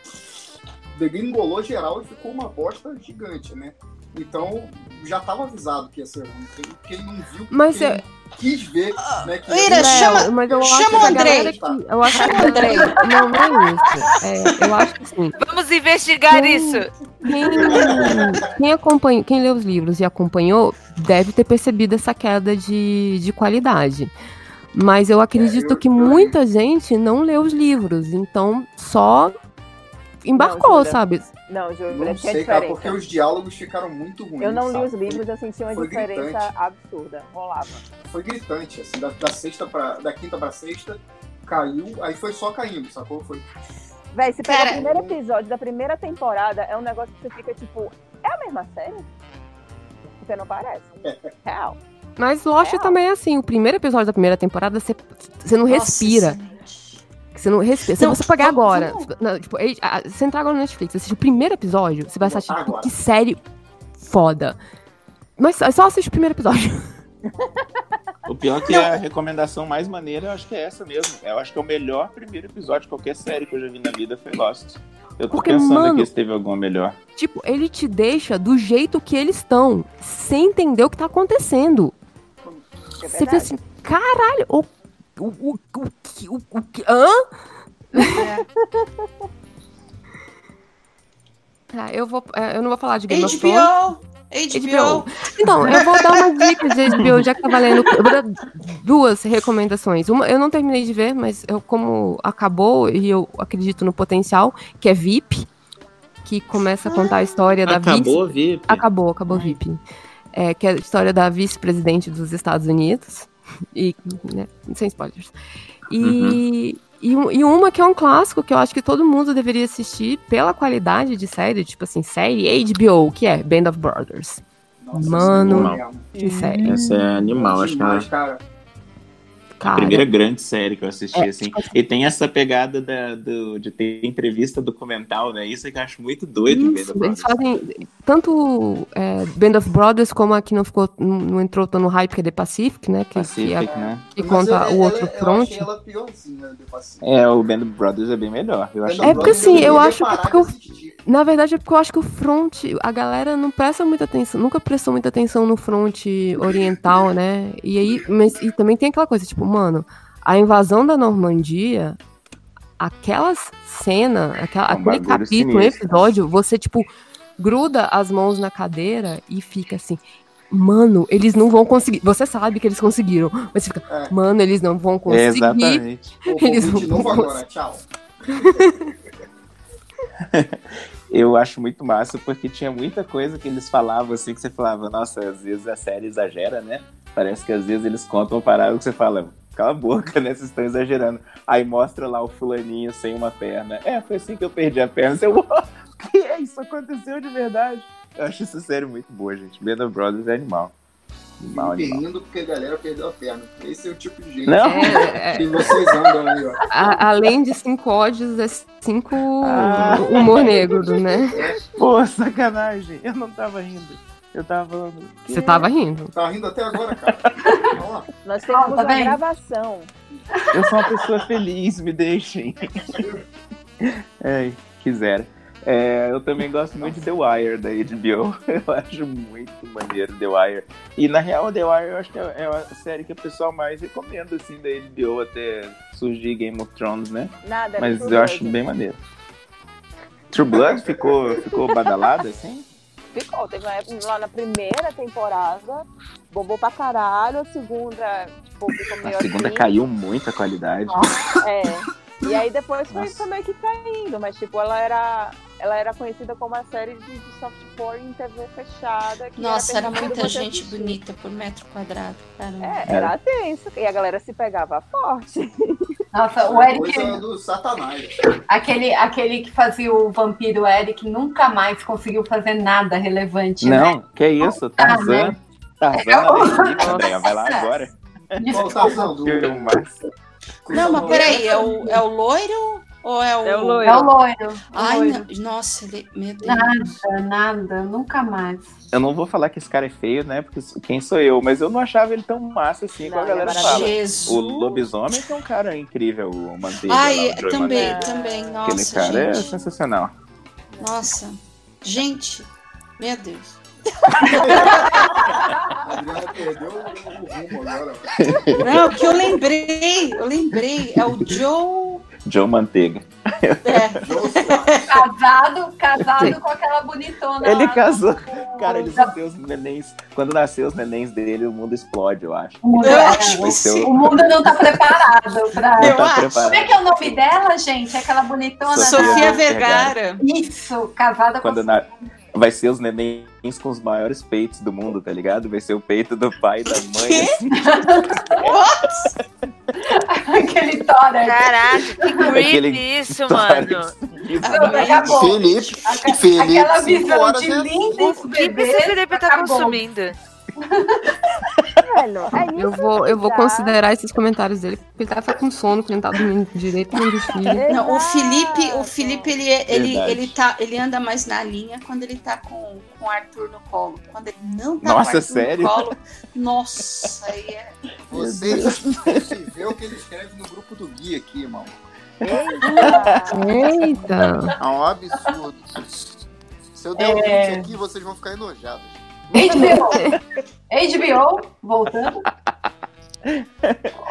degringolou geral e ficou uma bosta gigante, né? Então já tava avisado que ia ser ruim. Quem, quem não viu, Mas quem é- quis ver, né? Que Ira, ia- chama- mas eu acho chama o Andrei. que- eu acho que Chama o Andrei. Não, não é isso. É, eu acho que sim. Vamos investigar Quem- isso. Quem, quem, acompanha, quem lê os livros e acompanhou deve ter percebido essa queda de, de qualidade. Mas eu acredito que muita gente não lê os livros, então só embarcou, Júlia. sabe? Não, Júlia, Não tinha sei, cara, porque os diálogos ficaram muito ruins. Eu não li sabe? os livros, eu senti uma Foi diferença gritante. absurda. Rolava. Foi gritante, assim, da, da sexta pra, da quinta pra sexta, caiu, aí foi só caindo, sacou? Foi. Véi, se pegar o primeiro episódio da primeira temporada, é um negócio que você fica tipo, é a mesma série? Porque não parece. Real. Mas Lost também é assim. O primeiro episódio da primeira temporada, você, você não Nossa, respira. Você não respira. Se Não, você pegar vamos- agora, vamos- não, tipo, a- você entrar agora no Netflix, assistir o primeiro episódio, você vai assistir, tipo, agora. que série foda. Mas só- só assiste o primeiro episódio. O pior é que a recomendação mais maneira, eu acho que é essa mesmo. Eu acho que é o melhor primeiro episódio de qualquer série que eu já vi na vida foi Lost. Eu tô Porque, pensando mano- aqui se teve alguma melhor. Tipo, ele te deixa do jeito que eles estão, sem entender o que tá acontecendo. É Você fica assim, caralho, o, o, o, o, que- o, o, que- hã? Tá, eu vou. é, Eu não vou falar de Game of Thrones. HBO! HBO! Então, eu vou dar uma dica de HBO, já que tá valendo. Eu vou dar duas recomendações. Uma, eu não terminei de ver, mas eu, como acabou e eu acredito no potencial, que é VIP, que começa a contar a história da Acabou vice. VIP? Acabou, acabou VIP. É, que é a história da vice-presidente dos Estados Unidos. E, né, sem spoilers. E, e, um- e uma que é um clássico que eu acho que todo mundo deveria assistir pela qualidade de série, tipo assim, série HBO, que é Band of Brothers. Mano, animal. que série. Essa é animal, acho que é cara. A Cara. primeira grande série que eu assisti, É, assim. E tem essa pegada da, do, de ter entrevista documental, né? Isso é que eu acho muito doido em Band of Eles fazem tanto é, Band of Brothers como a que não ficou, não entrou tão no hype, que é The Pacific, né? Que, que, Pacific, é- né? que conta ela- o outro ela- Eu front. achei ela piorzinha, de Pacific. É, o Band of Brothers é bem melhor. Eu acho É porque assim, eu acho que porque o- na verdade é porque eu acho que o front, a galera não presta muita atenção, nunca prestou muita atenção no front oriental, né? E aí, mas e também tem aquela coisa, tipo, mano, a invasão da Normandia, aquela cena, aquela, É um aquele capítulo, sinistro. episódio, você tipo gruda as mãos na cadeira e fica assim, mano, eles não vão conseguir. Você sabe que eles conseguiram, mas você fica, mano, eles não vão conseguir. Exatamente. Eles Vou não vão agora, tchau. Eu acho muito massa porque tinha muita coisa que eles falavam assim que você falava, nossa, às vezes a série exagera, né? Parece que às vezes eles contam parada que você fala, cala a boca, né? Vocês estão exagerando. Aí mostra lá o fulaninho sem uma perna. É, foi assim que eu perdi a perna. Você, "Uau, o que é? Isso aconteceu de verdade? Eu acho essa série muito boa, gente. Band of Brothers é animal. Rindo porque a galera perdeu a perna. Esse é o tipo de gente Não. É, que vocês andam aí, ó. A- além de cinco ódios, é cinco Ah. humor negro, né? Pô, sacanagem. Eu não tava rindo. Eu tava falando. Você tava rindo. Tá rindo até agora, cara. Vamos lá. Nós temos tá uma gravação. Eu sou uma pessoa feliz, me deixem. É, quisera. É, eu também gosto muito de The Wire da HBO. Eu acho muito maneiro The Wire. E na real, The Wire eu acho que é é a série que o pessoal mais recomenda assim da HBO até surgir Game of Thrones, né? Nada, Mas eu acho bem maneiro. True Blood ficou, ficou badalado assim? Ficou, teve uma época lá na primeira temporada, bombou pra caralho, a segunda, tipo, ficou meio A segunda assim. caiu muito a qualidade. É. E aí depois foi, foi meio que caindo, mas tipo, ela era. Ela era conhecida como uma série de, de softcore em TV fechada. Que Nossa, era permitido muita gente assistir. bonita por metro quadrado. Caramba. É, era tenso. E a galera se pegava forte. Nossa, o Eric, Coisa do satanás. aquele, aquele que fazia o vampiro Eric, nunca mais conseguiu fazer nada relevante, né? Não, que isso, Tarzan. Tarzan na Netflix, Andréia, vai lá agora. Qual o Tarzan do... Filmaço. Não, mas peraí, é o, é o loiro ou é o. É o loiro. É o loiro. o Ai, loiro. não- nossa, ele. Meu Deus. Nada, nada, nunca mais. Eu não vou falar que esse cara é feio, né? Porque quem sou eu? Mas eu não achava ele tão massa assim como a Não, é galera fala. maravilhoso. O lobisomem que é um cara incrível, o Manteiga. Ai, lá, o Joey também, Manteiga. também. Aquele Nossa, cara é sensacional. Nossa. Gente, meu Deus. Não, que eu lembrei, eu lembrei. É o Joe. Joe Manteiga. Casado, casado com aquela bonitona. Ele lá. casou. Cara, vão ter os nenéns. Quando nascer os nenéns dele, o mundo explode, eu acho. O mundo, Eu é, acho, ser o- mundo não tá preparado pra. Não tá preparado. Como é que é o nome dela, gente? Aquela bonitona. Sofia Sofia Vergara. Isso, casada Quando com. na- Vai ser os nenéns com os maiores peitos do mundo, tá ligado? Vai ser o peito do pai e da mãe. assim. Aquele tórax. Caraca, que creepy isso, tórax. mano. Acabou. Felipe, Aca- Felipe, Aquela visão de é linda O que que esse Felipe tá consumindo? Velho, é Eu vou, eu vou tá? considerar esses comentários dele, porque ele tá ficar com sono, porque ele não tá dormindo direito. Não, o Felipe, o Felipe ele, ele, Verdade. ele, tá, ele anda mais na linha quando ele tá com, com o Arthur no colo. Quando ele não tá Nossa, com o Arthur sério? no colo, nossa, aí é. Você se vê o que ele escreve no grupo do Gui aqui, irmão. Eita! É um absurdo. Se eu der É. link aqui, vocês vão ficar enojados. HBO. HBO, voltando.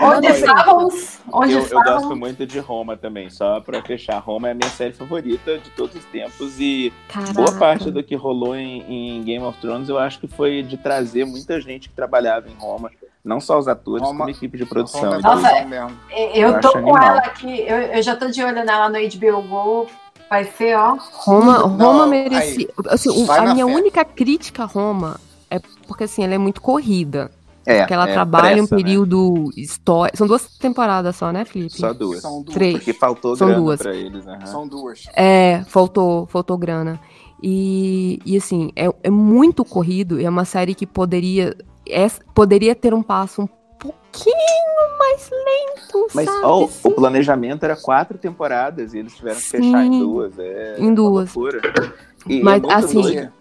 Onde estávamos? Onde Eu, eu estávamos? gosto muito de Roma também, só pra fechar. Roma é a minha série favorita de todos os tempos e Caraca. boa parte do que rolou em, em Game of Thrones eu acho que foi de trazer muita gente que trabalhava em Roma, não só os atores, como a equipe de produção. Roma Então, Nossa, mesmo. Eu Eu tô com animal. ela aqui, eu, eu já tô de olho nela no HBO Go. Vai ser, ó. Roma, Roma merecia. assim, a minha fé. única crítica a Roma é porque assim, ela é muito corrida. É, porque ela é trabalha um pressa, né? período histórico. São duas temporadas só, né, Felipe? Só duas. São duas. Três. Porque faltou São grana duas. pra eles. aham. São duas. É, faltou, faltou grana. E, e assim, é, é muito corrido. É uma série que poderia, é, poderia ter um passo um pouquinho mais lento, Mas sabe? ó, assim? o planejamento era quatro temporadas e eles tiveram que fechar em Sim, duas. É em duas. Uma loucura. E é Mas, muito assim, doido.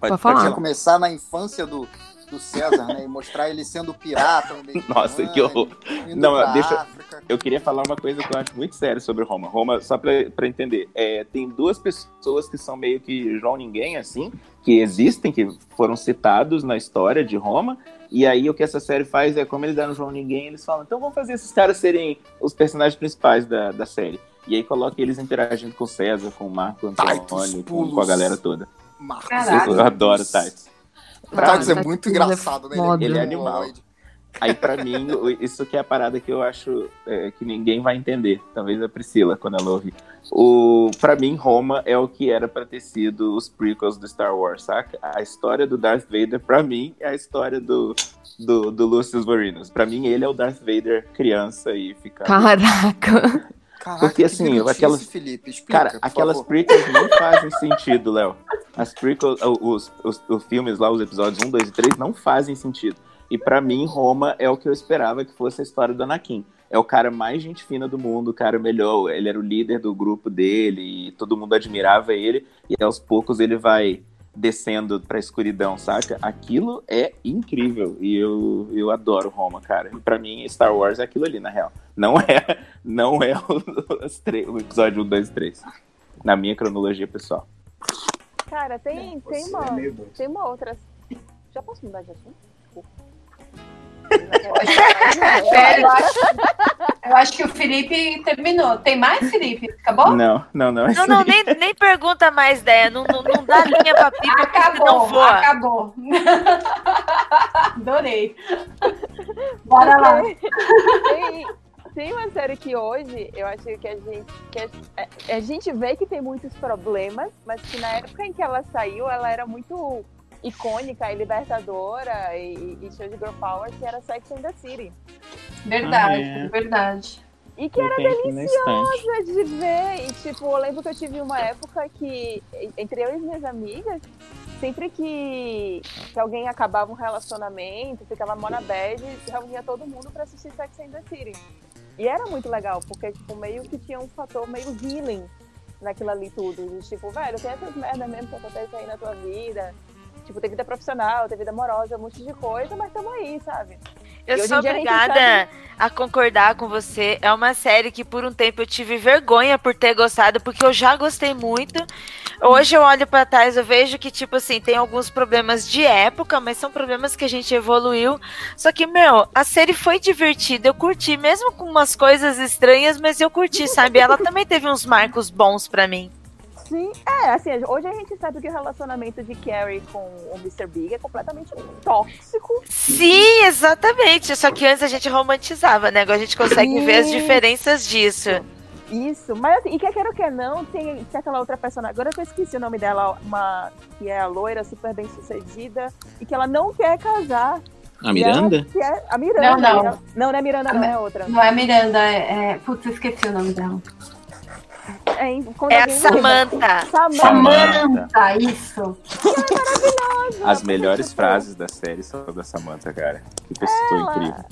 Pode falar. Tinha começar na infância do, do César, né? E mostrar ele sendo pirata Nossa, que horror. Não, deixa. África. Eu queria falar uma coisa que eu acho muito séria sobre Roma. Roma, só pra, pra entender, é, tem duas pessoas que são meio que João Ninguém, assim, que existem, que foram citados na história de Roma. E aí o que essa série faz é, como eles deram João Ninguém, eles falam, então vamos fazer esses caras serem os personagens principais da, da série. E aí coloca eles interagindo com o César, com o Marco Antônio, com, com a galera toda. Caraca. Eu adoro o Titus. O Titus é muito engraçado, né? Ele é muito animal. mongoloide. Aí, pra mim, isso que é a parada que eu acho é, que ninguém vai entender. Talvez a Priscila, quando ela ouvir. O, pra mim, Roma é o que era pra ter sido os prequels do Star Wars, saca? A história do Darth Vader, pra mim, é a história do, do, do Lucius Vorinus. Pra mim, ele é o Darth Vader criança e fica... Caraca! Porque assim, aquelas. Felipe, explica, cara, aquelas favor. prequels não fazem sentido, Léo. As prequels, os, os, os filmes lá, os episódios 1, 2 e 3 não fazem sentido. E pra mim, Roma é o que eu esperava que fosse a história do Anakin. É o cara mais gente fina do mundo, o cara melhor. Ele era o líder do grupo dele e todo mundo admirava ele. E aos poucos ele vai descendo pra escuridão, saca? Aquilo é incrível. E eu, eu adoro Roma, cara. E pra mim, Star Wars é aquilo ali, na real. Não é, não é o, o episódio 1, 2 e 3. Na minha cronologia pessoal. Cara, tem, tem, uma, é tem uma outra. Já posso mudar de assunto? Sério, eu acho, eu acho que o Felipe terminou. Tem mais, Felipe? Acabou? Não, não, não. é Não, não, nem, nem pergunta mais, ideia. Não, não, não dá linha pra pipa, Acabou, voa. acabou. Adorei. Bora lá. Tem, tem uma série que hoje eu acho que a gente, que a- a gente vê que tem muitos problemas, mas que na época em que ela saiu, ela era muito icônica e libertadora e, e show de girl power, que era Sex and the City. Verdade, Ah, é. verdade. E que Eu era deliciosa de ver. E, tipo, eu lembro que eu tive uma época que, entre eu e as minhas amigas, sempre que, que alguém acabava um relacionamento, ficava mó na bad, reunia todo mundo pra assistir Sex and the City. E era muito legal, porque, tipo, meio que tinha um fator meio healing naquilo ali tudo. De, tipo, velho, tem essas merdas mesmo que acontecem aí na tua vida. Tipo, tem vida profissional, tem vida amorosa, um monte de coisa, mas tamo aí, sabe? Eu sou dia a obrigada sabe- a concordar com você. É uma série que por um tempo eu tive vergonha por ter gostado, porque eu já gostei muito. Hoje eu olho pra trás, eu vejo que, tipo assim, tem alguns problemas de época, mas são problemas que a gente evoluiu. Só que, meu, a série foi divertida, eu curti, mesmo com umas coisas estranhas, mas eu curti, sabe? Ela também teve uns marcos bons pra mim. Sim, é, assim, hoje a gente sabe que o relacionamento de Carrie com o Mr. Big é completamente tóxico. Sim, exatamente. Só que antes a gente romantizava, né? Agora a gente consegue ver as diferenças disso. Isso, mas assim, e quer queira ou quer não, tem, tem aquela outra personagem, agora eu esqueci o nome dela, uma que é a loira, super bem sucedida, e que ela não quer casar. A Miranda? ela quer- a Miranda. Não, não. ela- não, não é Miranda, não, é outra. Não é Miranda, é. é... Putz, eu esqueci o nome dela. É, quando É a alguém lembra. Samantha. Samantha. Samantha, isso. As melhores frases da série são da Samantha, cara. Que pessoa Ela- incrível.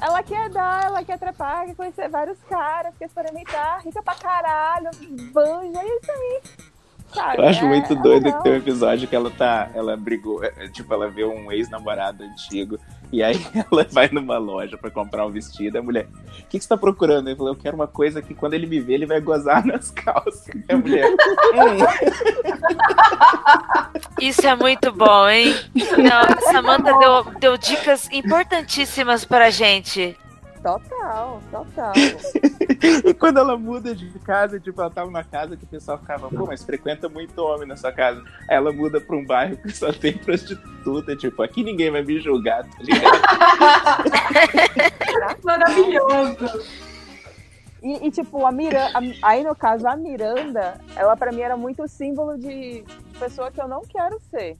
Ela quer dar, ela quer trepar, quer conhecer vários caras, quer experimentar, rica pra caralho, banja, e é isso aí. Sabe? Eu acho É- muito é doido que tem um episódio que ela tá. Ela brigou. é, Tipo, ela vê um ex-namorado antigo. E aí ela vai numa loja pra comprar um vestido. A mulher, o que, que você tá procurando? Ele falou, eu quero uma coisa que quando ele me ver, ele vai gozar nas calças. E a mulher. Isso é muito bom, hein? Não, a Samantha deu, deu dicas importantíssimas pra gente. Total, total. E quando ela muda de casa, tipo, ela tava numa casa que o pessoal ficava, pô, mas frequenta muito homem na sua casa. Aí ela muda pra um bairro que só tem prostituta, tipo, aqui ninguém vai me julgar, tá ligado? Maravilhoso. E, e, tipo, a Miranda, aí no caso, a Miranda, ela pra mim era muito símbolo de, de pessoa que eu não quero ser.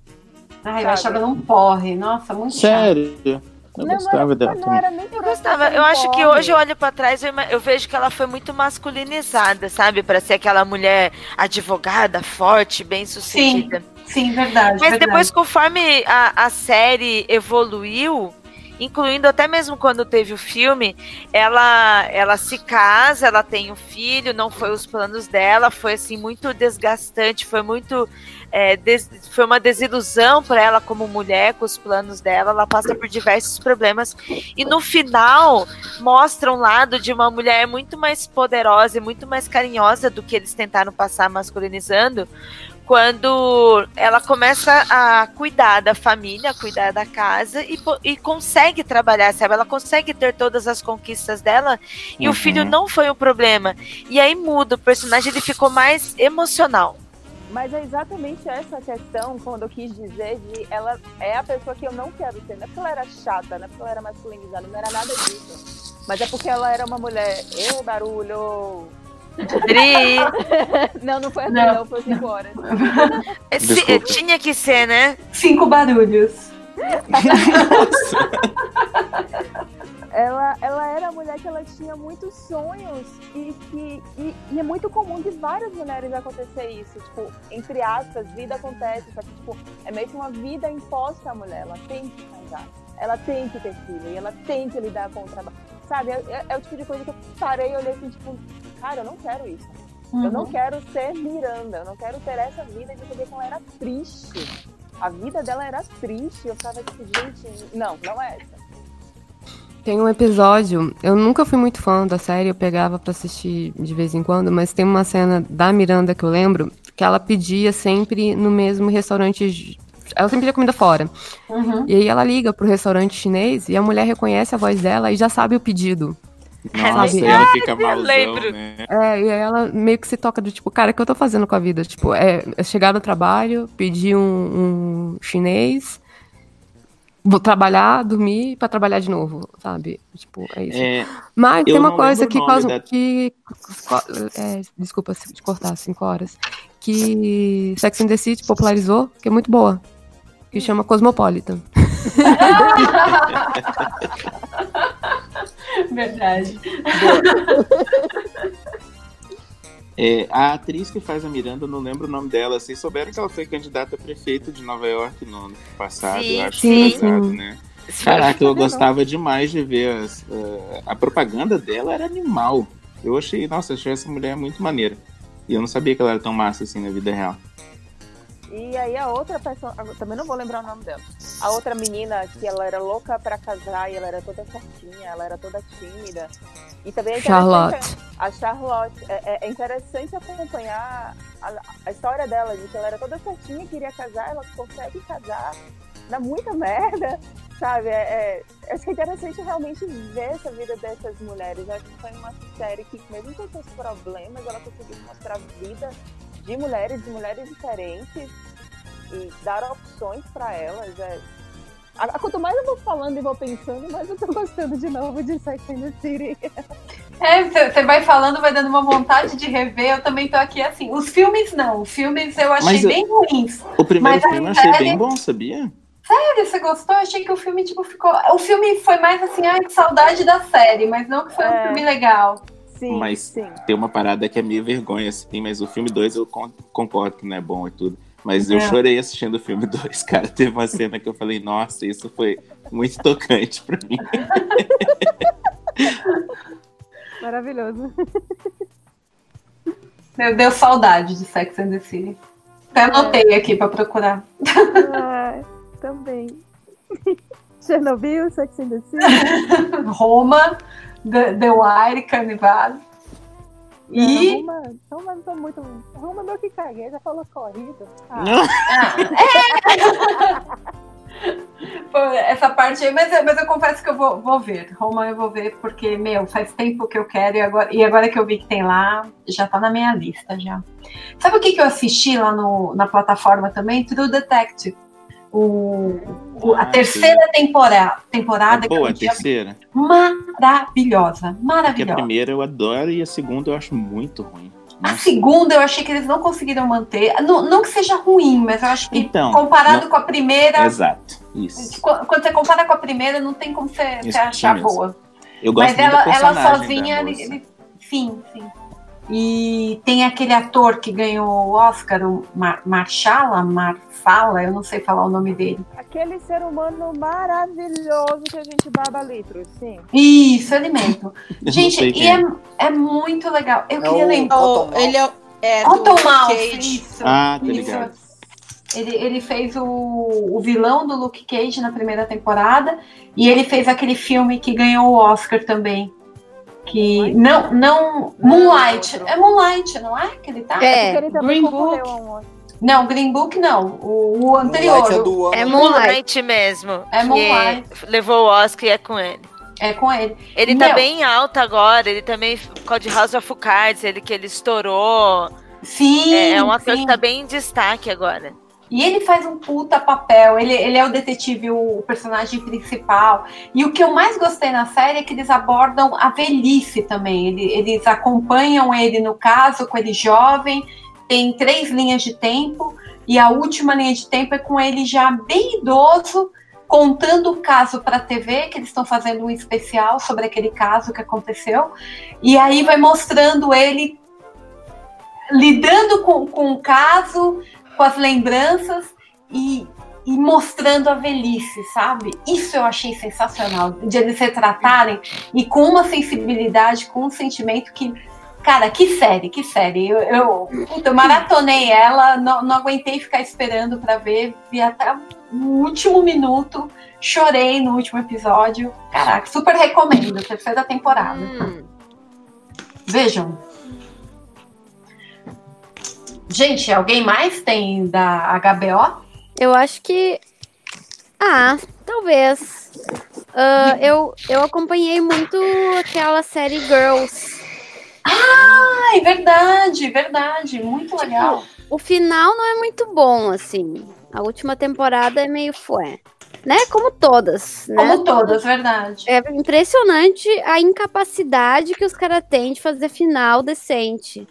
Ai, eu Sabe? achava ela um porre. Nossa, muito chato. Eu Não, gostava não era, dela não também. era nem Eu gostava. Eu acho que hoje eu olho pra trás eu, eu vejo que ela foi muito masculinizada, sabe? Pra ser aquela mulher advogada, forte, bem sucedida. Sim, verdade. Mas verdade. depois, conforme a, a série evoluiu, incluindo até mesmo quando teve o filme, ela, ela se casa, ela tem um filho, não foi os planos dela, foi assim muito desgastante, foi muito é, des- foi uma desilusão para ela como mulher com os planos dela. Ela passa por diversos problemas e no final mostra um lado de uma mulher muito mais poderosa e muito mais carinhosa do que eles tentaram passar masculinizando quando ela começa a cuidar da família, cuidar da casa e, e consegue trabalhar, sabe? Ela consegue ter todas as conquistas dela e o Uhum. filho não foi um problema. E aí muda, o personagem ele ficou mais emocional. Mas é exatamente essa questão quando eu quis dizer de ela é a pessoa que eu não quero ser. Não é porque ela era chata, não é porque ela era masculinizada, não era nada disso. Mas é porque ela era uma mulher. Ê, barulho! Dri. não, não foi assim, Não. não, foi cinco horas. É, se- Desculpa. tinha que ser, né? Cinco barulhos. ela, ela era a mulher que ela tinha muitos sonhos e que e, e é muito comum de várias mulheres acontecer isso, tipo, entre aspas, vida acontece, só que tipo, é meio que uma vida imposta à mulher, ela tem que casar, ela tem que ter filho, e ela tem que lidar com o trabalho, sabe? É, é- é o tipo de coisa que eu parei e olhei assim, tipo, cara, eu não quero isso. Eu não Uhum. quero ser Miranda, eu não quero ter essa vida de saber que ela era triste. A vida dela era triste. Eu ficava tipo, gente, não, não é essa. Tem um episódio, eu nunca fui muito fã da série, eu pegava pra assistir de vez em quando, mas tem uma cena da Miranda que eu lembro, que ela pedia sempre no mesmo restaurante. Ela sempre pedia comida fora. Uhum. E aí ela liga pro restaurante chinês e a mulher reconhece a voz dela e já sabe o pedido. Nossa, Sabe? e ela fica malzão, lembro. né? É, e aí ela meio que se toca do tipo, cara, o que eu tô fazendo com a vida? Tipo, é, é chegar no trabalho, pedir um, um chinês, vou trabalhar, dormir pra trabalhar de novo, sabe? Tipo, é isso. É, Mas tem uma coisa que causa. da- Que, é, desculpa se te cortar cinco horas. Que Sex and the City popularizou, que é muito boa. Que chama Cosmopolitan. Verdade. É, a atriz que faz a Miranda, não lembro o nome dela. Vocês souberam que ela foi candidata a prefeito de Nova York no ano passado, Sim, eu acho sim. passado, né? Caraca, eu gostava demais de ver as, eh, a propaganda dela era animal. Eu achei, nossa, achei essa mulher muito maneira. E eu não sabia que ela era tão massa assim na vida real. E aí a outra pessoa, também não vou lembrar o nome dela. A outra menina que ela era louca pra casar e ela era toda certinha, ela era toda tímida. E também é Charlotte. interessante- A Charlotte. É, é- é interessante acompanhar a, a história dela, de que ela era toda certinha, queria casar, ela consegue casar, dá muita merda, sabe? É, é, acho que é interessante realmente ver essa vida dessas mulheres. Eu acho que foi uma série que, mesmo com seus problemas, ela conseguiu mostrar a vida de mulheres, de mulheres diferentes e dar opções para elas. É... Quanto mais eu vou falando e vou pensando, mais eu tô gostando de novo de Sex and the City. É, você vai falando, vai dando uma vontade de rever. Eu também tô aqui assim. Os filmes não. Os filmes eu achei Mas eu- bem ruins. O primeiro filme eu achei série- bem bom, sabia? Sério, você gostou? Eu achei que o filme, tipo, ficou. O filme foi mais assim, ai, que saudade da série, mas não que foi um É. filme legal. Mas tem uma parada que é meio vergonha, assim, mas o filme 2 eu con- concordo que não é bom e tudo. Mas eu É. chorei assistindo o filme 2, cara. Teve uma cena que eu falei, nossa, isso foi muito tocante pra mim. Maravilhoso. Meu, deu saudade de Sex and the City. Até anotei aqui pra procurar. Também. Chernobyl, Sex and the City. Roma, The, The Wire, Carnival. E. Não, Roma, Roma não tô muito. Roma não que caguei, já falou corrida. Ah. Pô, Essa parte aí, mas, eu- mas eu confesso que eu vou, vou ver. Roma eu vou ver, porque, meu, faz tempo que eu quero e agora, e agora que eu vi que tem lá, já tá na minha lista já. Sabe o que, que eu assisti lá no, na plataforma também? True Detective. O, o- a Ah, terceira temporada, temporada É boa a terceira. maravilhosa, Porque a maravilhosa. primeira eu adoro e a segunda eu acho muito ruim. A segunda eu achei que eles não conseguiram manter. Não, não que seja ruim, mas eu acho que Então, comparado não- com a primeira. Exato, isso. Qu- Quando você compara com a primeira, não tem como você, Isso achar boa. Eu gosto Mas ela, ela sozinha, ele- sim, sim. E tem aquele ator que ganhou o Oscar, o Mar Marchala, Marfala, eu não sei falar o nome dele. Aquele ser humano maravilhoso que a gente baba litros, sim. Isso, não Gente, e é, é. é muito legal. Eu É queria o lembrar. Mouth. Ele é, é Mouth, Cage. isso. Ah, tá isso. Ele, ele fez o, o vilão do Luke Cage na primeira temporada e ele fez aquele filme que ganhou o Oscar também. Que não, não, Moonlight. É Moonlight, não é? Que ele tá? É. Ele também Green Book. um. Não, Green Book não. O, o anterior. é o- É Moonlight mesmo. É que Moonlight. Levou o Oscar e é com ele. É com ele. Ele tá Meu. bem alto agora, ele também, por causa de House of Cards, ele que ele estourou. Sim, É, é um ator sim. que tá bem em destaque agora. E ele faz um puta papel. Ele, ele é o detetive, o personagem principal. E o que eu mais gostei na série é que eles abordam a velhice também. Ele- eles acompanham ele no caso, com ele jovem. Tem três linhas de tempo. E a última linha de tempo é com ele já bem idoso, contando o caso para a TV, que eles estão fazendo um especial sobre aquele caso que aconteceu. E aí vai mostrando ele lidando com, com o caso, com as lembranças e, e mostrando a velhice, sabe? Isso eu achei sensacional, de eles retratarem e com uma sensibilidade, com um sentimento que. Cara, que série, que série. Eu, eu, puta, eu maratonei ela, não, não aguentei ficar esperando pra ver, vi até o último minuto, chorei no último episódio. Caraca, super recomendo, terceira temporada. Vejam. Gente, alguém mais tem da HBO? Eu acho que. Ah, talvez. Ah, eu, eu acompanhei muito aquela série Girls. Ah, é verdade, verdade. Muito legal. O final não é muito bom, assim. A última temporada é meio fué. Né? Como todas. Né? Como todas, verdade. É impressionante a incapacidade que os caras têm de fazer final decente.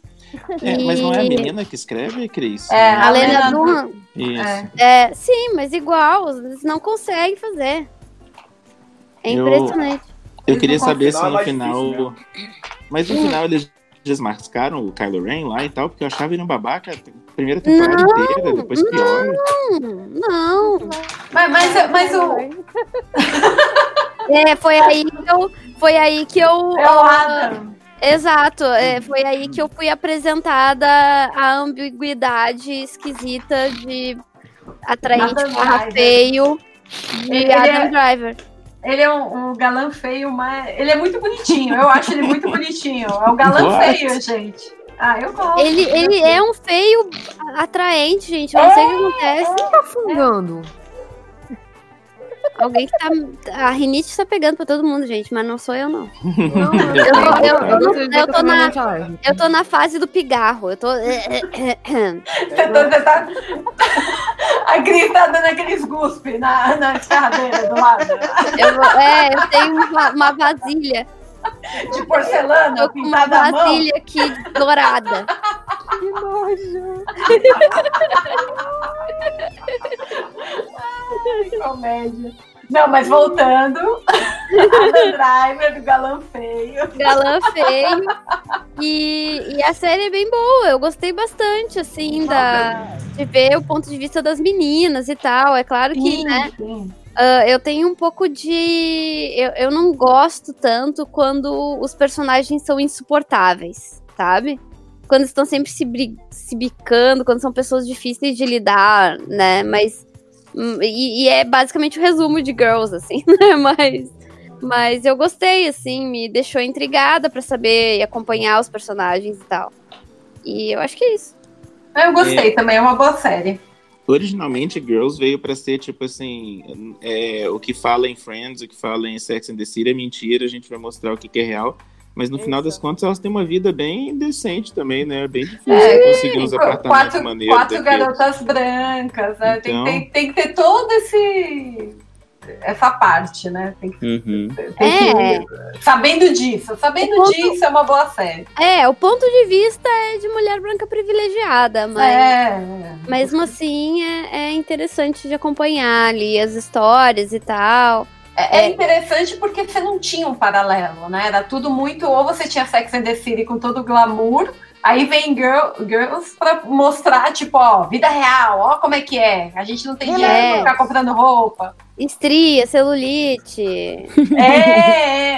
É, mas não é a menina que escreve, Cris? É, a Lena Dunham. Isso. É, sim, mas igual, eles não conseguem fazer. É Eu- impressionante. Eu queria saber se no final. difícil Mas no final eles desmascaram o Kylo Ren lá e tal, porque eu achava ele um babaca a primeira temporada Não, inteira, depois pior. Não, não. Mas, mas, mas o. É, foi aí que eu. Foi aí que eu. É o Adam. Exato, é, foi aí que eu fui apresentada a ambiguidade esquisita de atraente barra feio de Ele Adam é- Driver. Ele é um, um galã feio, mas ele é muito bonitinho. Eu acho ele muito bonitinho. É um galã What? feio, gente. Ah, eu gosto. Ele, ele é um feio atraente, gente. Eu não sei o que acontece. Quem tá fungando? Alguém que tá. A rinite tá pegando pra todo mundo, gente, mas não sou eu, não. Não, Eu, tô- eu- eu eu eu na, eu tô na fase do pigarro. Eu tô. Você tá, você tá... A Cris tá dando aqueles guspe na, na do lado. É, eu tenho uma, uma vasilha. De porcelana, Tô com uma à mão. vasilha aqui dourada. Que nojo. Ai, comédia. Não, mas voltando. Adam Driver do galã feio. Galã feio. E, e a série é bem boa. Eu gostei bastante, assim, da, de ver o ponto de vista das meninas e tal. É claro que, Sim, né? Ah, eu tenho um pouco de. Eu, eu não gosto tanto quando os personagens são insuportáveis, sabe? Quando estão sempre se, bri- se bicando, quando são pessoas difíceis de lidar, né? Mas. hum, E, e é basicamente o resumo de Girls, assim, né? Mas. Mas eu gostei, assim, me deixou intrigada pra saber e acompanhar os personagens e tal. E eu acho que é isso. Eu gostei É. também, é uma boa série. Originalmente, Girls veio pra ser tipo assim: é, o que fala em Friends, o que fala em Sex and the City é mentira, a gente vai mostrar o que, que é real. Mas no final das contas, elas têm uma vida bem decente também, né? É bem difícil É, conseguir uns apartamentos quatro, maneiros. quatro daqueles. garotas brancas, né? Tem, Então. tem, tem que ter todo esse. Essa parte, né? Tem que, Uhum. tem que- sabendo disso. Sabendo ponto- disso é uma boa série. É, o ponto de vista é de mulher branca privilegiada, mas É. mesmo assim é, é interessante de acompanhar ali as histórias e tal. É, é interessante porque você não tinha um paralelo, né? Era tudo muito. Ou você tinha Sex and the City com todo o glamour, aí vem Girl, Girls pra mostrar, tipo, ó, vida real, ó como é que é. A gente não tem dinheiro É. pra ficar comprando roupa. Estria, celulite. É,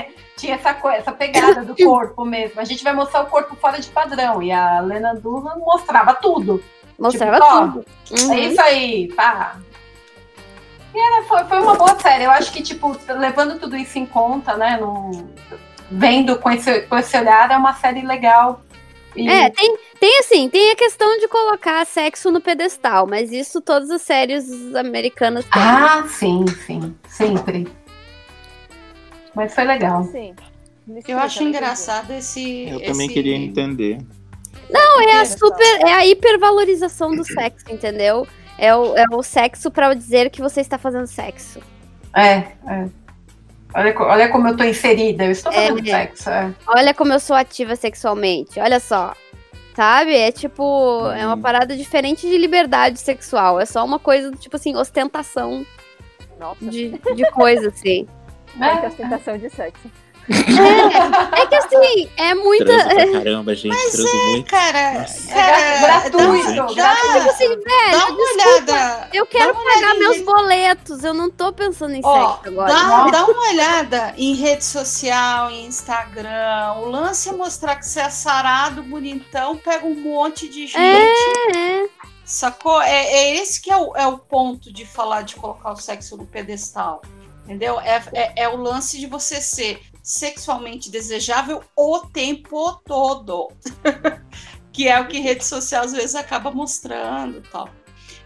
é. Tinha essa, essa pegada do corpo mesmo. A gente vai mostrar o corpo fora de padrão. E a Lena Dunham mostrava tudo. Mostrava Tipo, tudo. Uhum. É isso aí, pá. E era, foi, foi uma boa série. Eu acho que, tipo, levando tudo isso em conta, né? num- vendo com esse, com esse olhar, é uma série legal. E- É, tem, tem assim, tem a questão de colocar sexo no pedestal, mas isso todas as séries americanas têm. Ah, sim, sim. Sempre. Mas foi legal. Sim. Eu acho engraçado esse. Eu também esse- queria entender. Não, é a super. É a hipervalorização do sexo, entendeu? É o, é o sexo pra dizer que você está fazendo sexo. É, é. Olha, olha como eu tô inserida. Eu estou fazendo É. sexo. É. Olha como eu sou ativa sexualmente, olha só. Sabe? É tipo, é uma parada diferente de liberdade sexual. É só uma coisa, tipo assim, ostentação de, de coisa, assim. Muita ostentação de sexo. É, é que assim, é muita. Transo caramba, gente. transo muito. Cara, Nossa. cara, gratuito, dá- Tipo dá- assim, velho, dá uma desculpa, olhada. Eu quero pagar meus boletos. Eu não tô pensando em Ó, sexo agora. dá, dá uma olhada em rede social, em Instagram. O lance é mostrar que você é sarado, bonitão, pega um monte de gente. É, é. Sacou? É, é esse que é o, é o ponto de falar de colocar o sexo no pedestal. Entendeu? É, é, é o lance de você ser sexualmente desejável o tempo todo. que é o que rede social às vezes acaba mostrando tal.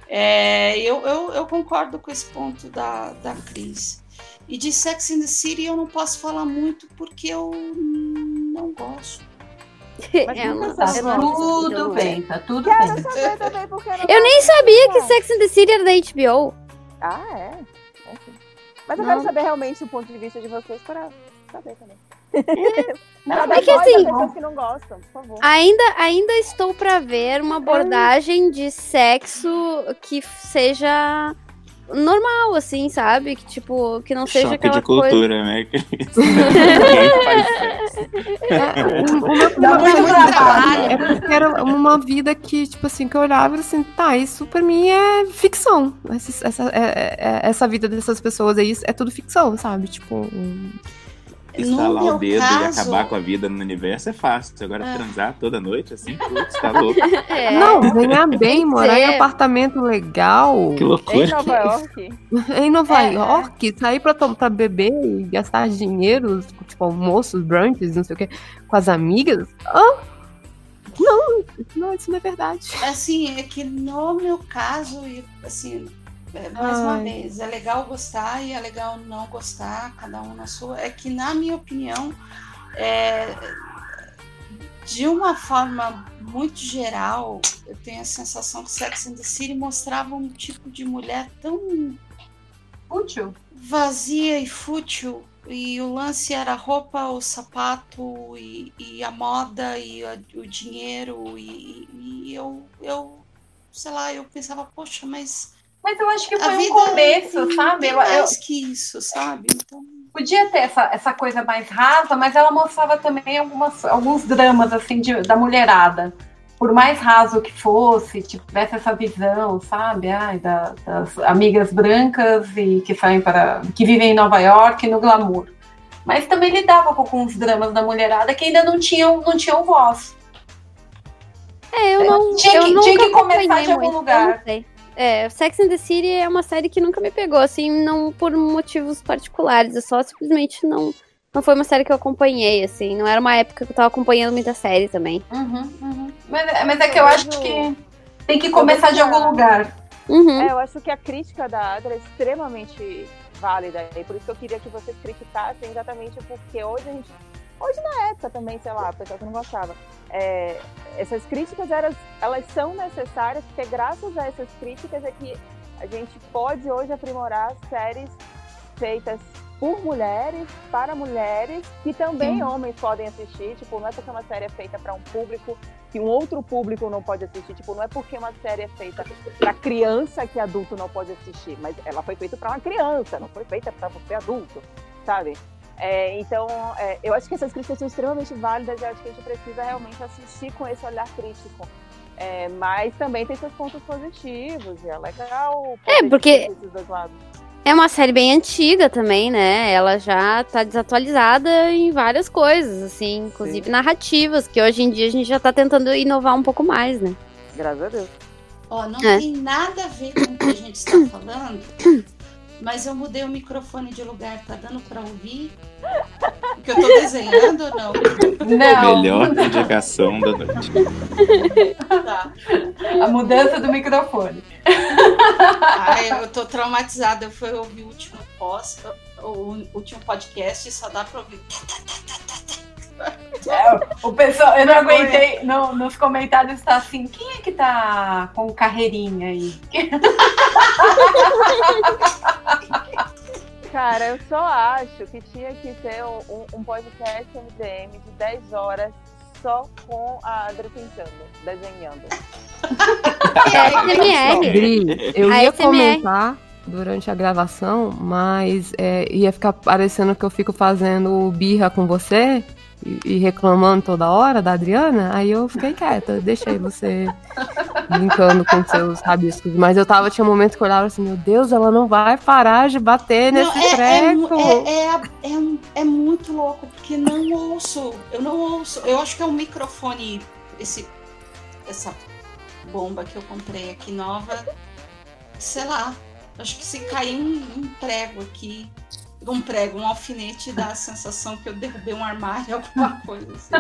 É, eu, eu, eu concordo com esse ponto da, da Cris. E de Sex in the City eu não posso falar muito porque eu não gosto. É, eu não- Tá tudo bem, tá tudo Quero bem. saber também porque eu Eu nem sabia que Sex and the City era da HBO. Ah, é? É sim. Mas eu Não. quero saber realmente o ponto de vista de vocês para saber também. Não, Pra é que assim- pessoas que não gostam, por favor. Ainda, ainda estou pra ver uma abordagem de sexo que seja normal, assim, sabe? Que tipo, que não seja Choque aquela de coisa. cultura, né? Meu Dá problema muito foi muito trabalho. É porque era uma vida que, tipo assim, que eu olhava e assim, tá, isso pra mim é ficção. Essa, essa, é- é- essa vida dessas pessoas aí é tudo ficção, sabe? Tipo. um- Instalar meu o dedo caso- e acabar com a vida no universo é fácil. Agora É. transar toda noite, assim, putz, tá louco. É. Não, ganhar bem, morar em apartamento legal. Que loucura. Em Nova York. Em Nova É, York, sair pra, pra beber e gastar dinheiro, tipo, almoços, brunches, não sei o que, com as amigas. Ah, não, não, isso não é verdade. Assim, é que no meu caso, e assim, é, mais uma Ai. vez, é legal gostar e é legal não gostar, cada um na sua. É que, na minha opinião, é, de uma forma muito geral, eu tenho a sensação que Sex and the City mostrava um tipo de mulher tão Útil. vazia e fútil. E o lance era a roupa, o sapato e, e a moda e a- o dinheiro. E, e eu, eu, sei lá, eu pensava, poxa, mas. Mas eu acho que foi um vida começo, tem- sabe? Eu- mais eu- que isso, sabe? Então. Podia ter essa, essa coisa mais rasa, mas ela mostrava também algumas, alguns dramas assim de- da mulherada. Por mais raso que fosse, tivesse essa visão, sabe? Ai, da- das amigas brancas e que saem para. que vivem em Nova York no glamour. Mas também lidava com alguns dramas da mulherada que ainda não tinham, não tinham voz. É, eu não. Tinha eu que- nunca tinha que começar de algum lugar. eu não sei. É, Sex and the City é uma série que nunca me pegou, assim, não por motivos particulares, é só simplesmente não. Não foi uma série que eu acompanhei, assim. Não era uma época que eu tava acompanhando muita série também. Mas, mas é que eu acho que tem que começar de algum lugar. Uhum. É, eu acho que a crítica da Adra é extremamente válida. E por isso que eu queria que vocês criticassem exatamente porque hoje a gente. Hoje na época também, sei lá, o pessoal que não gostava. é, essas críticas elas, elas são necessárias, porque graças a essas críticas é que a gente pode hoje aprimorar séries feitas por mulheres, para mulheres, que também Sim. homens podem assistir. Tipo, não é porque uma série é feita para um público que um outro público não pode assistir. Tipo, não é porque uma série é feita para criança que adulto não pode assistir. Mas ela foi feita para uma criança, não foi feita para você adulto, sabe? É, então, é, eu acho que essas críticas são extremamente válidas e eu acho que a gente precisa realmente assistir com esse olhar crítico. É, mas também tem seus pontos positivos e é legal. É, porque-. É uma série bem antiga também, né? Ela já tá desatualizada em várias coisas, assim, inclusive narrativas, que hoje em dia a gente já tá tentando inovar um pouco mais, né? Graças a Deus. Ó, não É. tem nada a ver com o que a gente está falando, mas eu mudei o microfone de lugar, tá dando pra ouvir? Que eu tô desenhando ou não? Melhor indicação da noite. Tá. A mudança do microfone. Ai, eu tô traumatizada. Eu fui ouvir o último post, o último podcast e só dá pra ouvir. É, o pessoal, eu não aguentei, no- nos comentários tá assim, quem é que tá com carreirinha aí? Cara, eu só acho que tinha que ter um, um podcast MDM de 10 horas só com a Adri pintando, desenhando. É Dri, eu A ia ASMR. comentar durante a gravação, mas é, ia ficar parecendo que eu fico fazendo birra com você e, e reclamando toda hora da Adriana. Aí eu fiquei quieta, deixei você brincando com seus rabiscos. Mas eu tava, tinha um momento que eu olhava assim, meu Deus, ela não vai parar de bater Não, nesse é, é, treco. é, é, é, é muito louco, porque não ouço. Eu não ouço. Eu acho que é um microfone, esse, essa bomba que eu comprei aqui nova. Sei lá. Acho que se cair um, um prego aqui, um prego, um alfinete, dá a sensação que eu derrubei um armário, alguma coisa assim.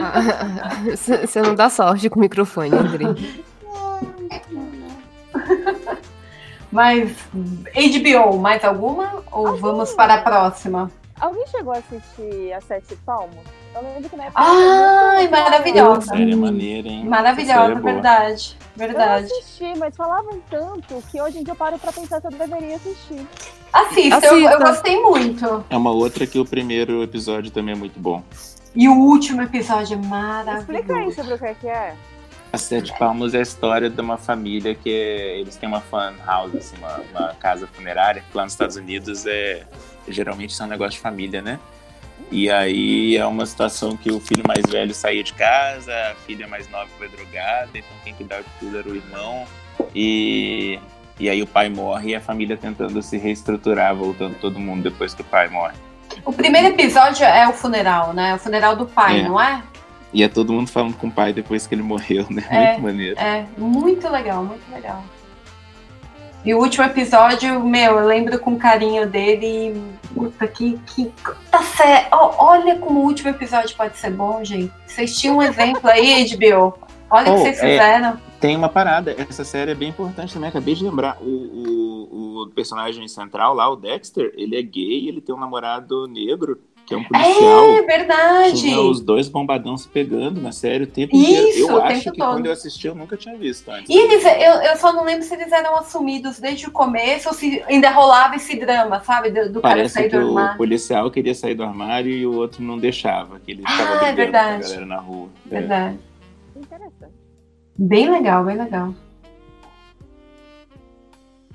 Você não dá sorte com o microfone, Adri. Mas HBO, mais alguma? Ou vamos para a próxima? Alguém chegou a assistir a Sete Palmos? Eu lembro que na época. Ai, maravilhosa. Série maneira, hein? Maravilhosa, é boa. verdade. Verdade. Eu assisti, mas falavam tanto que hoje em dia eu paro pra pensar se eu deveria assistir. Assista, eu, eu gostei muito. É uma outra que o primeiro episódio também é muito bom. E o último episódio é maravilhoso. Explica aí sobre o que é que é. A Sete Palmos é a história de uma família que é- eles têm uma fan house, assim, uma, uma casa funerária, que lá nos Estados Unidos é geralmente isso é um negócio de família, né? E aí é uma situação que o filho mais velho saía de casa, a filha mais nova foi drogada, então quem cuidava de tudo era o irmão. E, e aí o pai morre e a família tentando se reestruturar, voltando todo mundo depois que o pai morre. O primeiro episódio é o funeral, né? O funeral do pai, É. não é? E é todo mundo falando com o pai depois que ele morreu, né? É, Muito maneiro. É, muito legal, muito legal. E o último episódio, meu, eu lembro com carinho dele. e, Puta, que. que tá certo. olha como o último episódio pode ser bom, gente. Vocês tinham um exemplo aí, HBO. Olha o Oh, que vocês é, fizeram. Tem uma parada, essa série é bem importante também, acabei de lembrar. O, o, o personagem central lá, o Dexter, ele é gay, ele tem um namorado negro, que é um policial. É verdade. Tinha os dois bombadão se pegando na série o tempo Isso, inteiro. Eu o acho tempo que todo. quando eu assisti eu nunca tinha visto antes. E eles, eu, eu só não lembro se eles eram assumidos desde o começo ou se ainda rolava esse drama, sabe? Do, do cara Parece sair que do o armário. policial queria sair do armário e o outro não deixava, que ele ficava Ah, é brigando com a verdade. galera na rua. É. Verdade. Interessante. Bem legal, bem legal.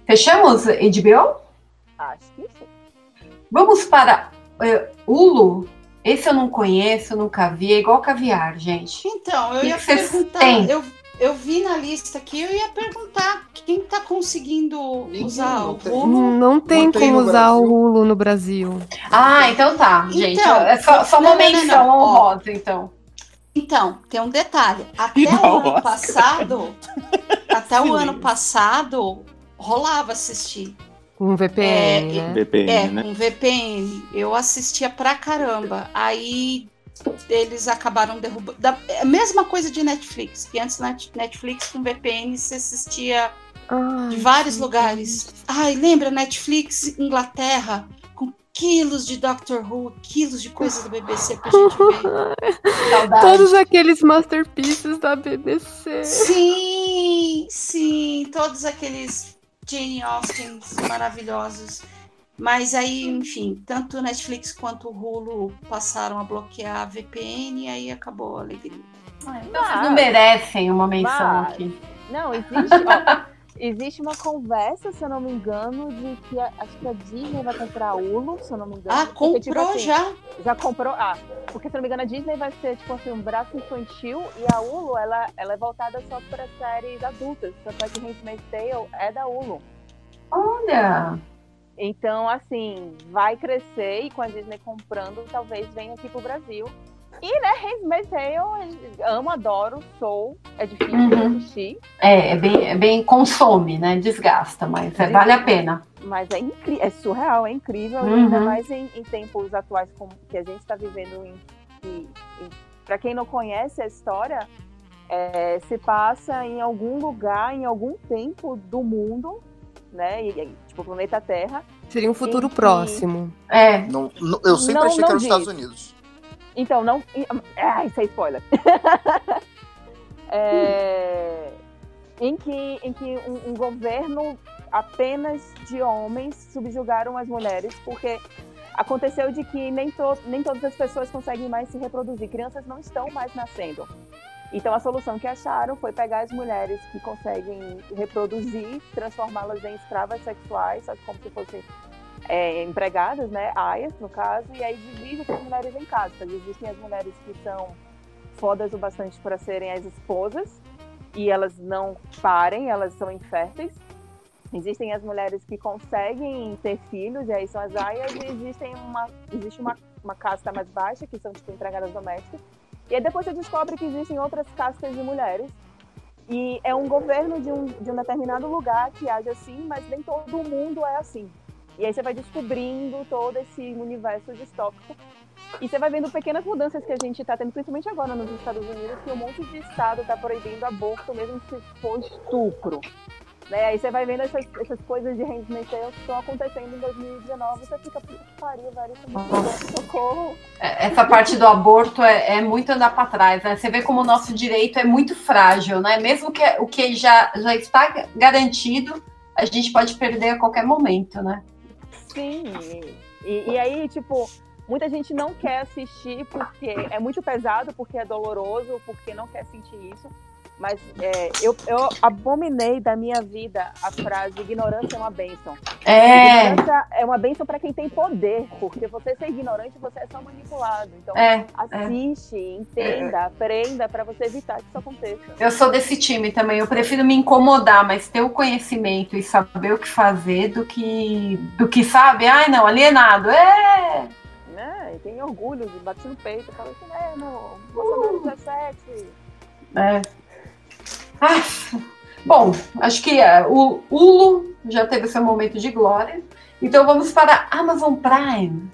Fechamos HBO? Acho que sim. Vamos para eh, Hulu. Esse eu não conheço, nunca vi. É igual caviar, gente. Então, eu Que ia que perguntar. Eu, eu vi na lista aqui, eu ia perguntar quem tá conseguindo usar o Hulu. Não tem Não tem como no usar o Hulu no Brasil. Ah, então tá, gente. Então, é só, só não, uma não, não, menção não. Ó. honrosa, então. Então, tem um detalhe. Até o ano Oscar. passado, até o ano passado, rolava assistir. Com VPN, né? VPN, É, né? com VPN. Eu assistia pra caramba. Aí eles acabaram derrubando. Da, é a mesma coisa de Netflix, que antes na Netflix com VPN você assistia de vários lugares. Ai, lembra Netflix Inglaterra? Com quilos de Doctor Who, quilos de coisas do BBC pra gente ver. Saudade. Todos aqueles masterpieces da BBC. Sim, sim, todos aqueles Jane Austens maravilhosos. Mas aí, enfim, tanto o Netflix quanto o Hulu passaram a bloquear a VPN e aí acabou a alegria. Então vocês não merecem uma menção Mas- aqui. Não, existe, existe uma conversa, se eu não me engano, de que a- acho que a Disney vai comprar a Hulu, se eu não me engano. Ah, porque, tipo comprou assim, já? Já comprou? Ah, porque se eu não me engano, a Disney vai ser, tipo assim, um braço infantil e a Hulu, ela, ela é voltada só para séries adultas. Tanto é que Handmaid's Tale é da Hulu. Olha! Então, assim, vai crescer e com a Disney comprando, talvez venha aqui pro Brasil. E, né, Handmaid's Tale, amo, adoro, sou, é difícil de Uhum. assistir. É, é bem, é bem consome, né? Desgasta, mas é, vale a pena. Mas é incrível, é surreal, é incrível, Uhum. ainda mais em, em tempos atuais como que a gente está vivendo. Em, em, para quem não conhece a história, é, se passa em algum lugar, em algum tempo do mundo, né? E, e, tipo, planeta Terra. Seria um futuro em que- próximo. É. Não, não- eu sempre Não- achei não que era os. Estados Unidos. Então, não. Ah, isso é spoiler. É, em que, em que um, um governo apenas de homens subjugaram as mulheres, porque aconteceu de que nem, to, nem todas as pessoas conseguem mais se reproduzir. Crianças não estão mais nascendo. Então a solução que acharam foi pegar as mulheres que conseguem reproduzir, transformá-las em escravas sexuais, como se fossem é, empregadas, né, aias no caso, e aí divide essas mulheres em castas. Existem as mulheres que são fodas o bastante para serem as esposas e elas não parem, elas são inférteis. Existem as mulheres que conseguem ter filhos e aí são as aias e existem uma existe uma, uma casta mais baixa que são tipo empregadas domésticas. E aí depois você descobre que existem outras castas de mulheres e é um governo de um, de um determinado lugar que age assim, mas nem todo mundo é assim. E aí você vai descobrindo todo esse universo distópico. E você vai vendo pequenas mudanças que a gente está tendo, principalmente agora nos Estados Unidos, que um monte de estado está proibindo aborto, mesmo se for estupro. Né? Aí você vai vendo essas, essas coisas de Handmaid's que estão acontecendo em 2019 e você fica, puta que pariu, velho, isso é socorro. É, Essa parte do aborto é, é muito andar para trás, né? Você vê como o nosso direito é muito frágil, né? Mesmo que o que já, já está garantido, a gente pode perder a qualquer momento, né? Sim. E, e aí, tipo, muita gente não quer assistir porque é muito pesado, porque é doloroso, porque não quer sentir isso. Mas é, eu, eu abominei da minha vida a frase ignorância é uma bênção. É. Ignorância é uma bênção para quem tem poder, porque você ser ignorante, você é só manipulado. Então, É, assiste, entenda, aprenda para você evitar que isso aconteça. Eu sou desse time também. Eu prefiro me incomodar, mas ter o conhecimento e saber o que fazer do que, do que sabe, ai não, alienado. É. tem orgulho, de bate no peito, fala assim, é, não, Bolsonaro 17. É. Ah, bom, acho que é, o Hulu já teve seu momento de glória. Então vamos para a Amazon Prime.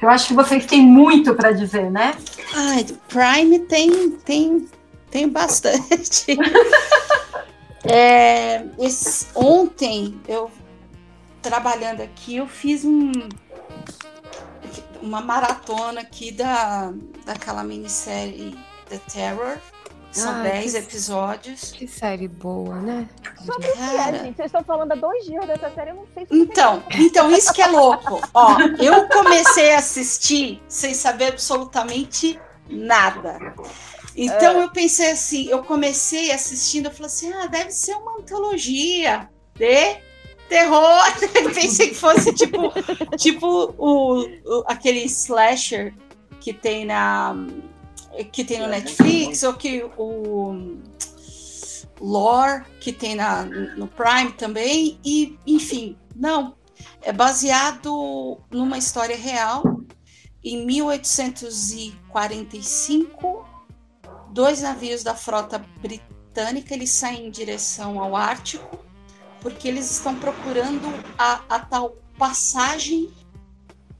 Eu acho que vocês têm muito para dizer, né? Ai, Prime tem, tem, tem bastante. É, esse- ontem, eu trabalhando aqui, eu fiz um, uma maratona aqui da, daquela minissérie The Terror. São Ai, 10 que- episódios. Que série boa, né? Sobre o que é, gente? Vocês estão falando há dois dias dessa série, eu não sei se Então, então isso que é louco. Ó, eu comecei a assistir sem saber absolutamente nada. Então É. eu pensei assim, eu comecei assistindo, eu falei assim, ah, deve ser uma antologia de terror. Pensei que fosse tipo, tipo o, o- aquele slasher que tem na que tem no Netflix ou que o Lore que tem na, no Prime também. E enfim não. É baseado numa história real. Em 1845 dois navios da frota britânica eles saem em direção ao Ártico porque eles estão procurando a, a tal passagem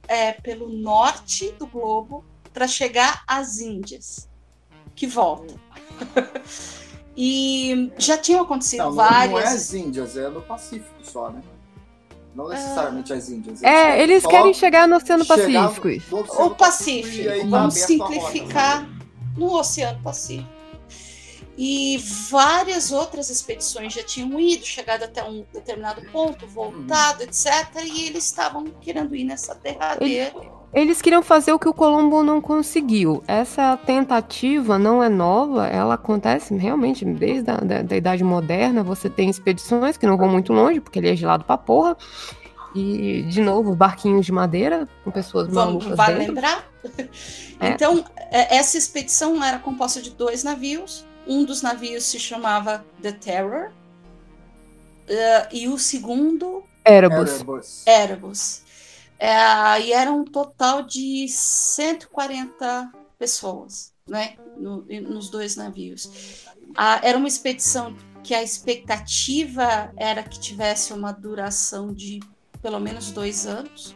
é, pelo norte do globo para chegar às Índias que volta e já tinham acontecido Não, não, não é várias as Índias, é no Pacífico só, né? Não necessariamente as Índias. É, eles querem chegar no Oceano Pacífico. no Oceano o Pacífico. e aí tá Vamos rota, simplificar no Oceano Pacífico. E várias outras expedições já tinham ido, chegado até um determinado ponto, voltado, etc. E eles estavam querendo ir nessa derradeira. Eles queriam fazer o que o Colombo não conseguiu. Essa tentativa não é nova, ela acontece realmente desde a da, da Idade Moderna. Você tem expedições que não vão muito longe, porque ele é gelado pra porra. E, de novo, barquinhos de madeira com pessoas Vamos, malucas vale dentro. lembrar? É. Então, é, essa expedição era composta de dois navios. Um dos navios se chamava The Terror. eh, e o segundo Erebus. Erebus. É, e era um total de 140 pessoas, né? no- nos dois navios. Era uma expedição que a expectativa era que tivesse uma duração de pelo menos dois anos.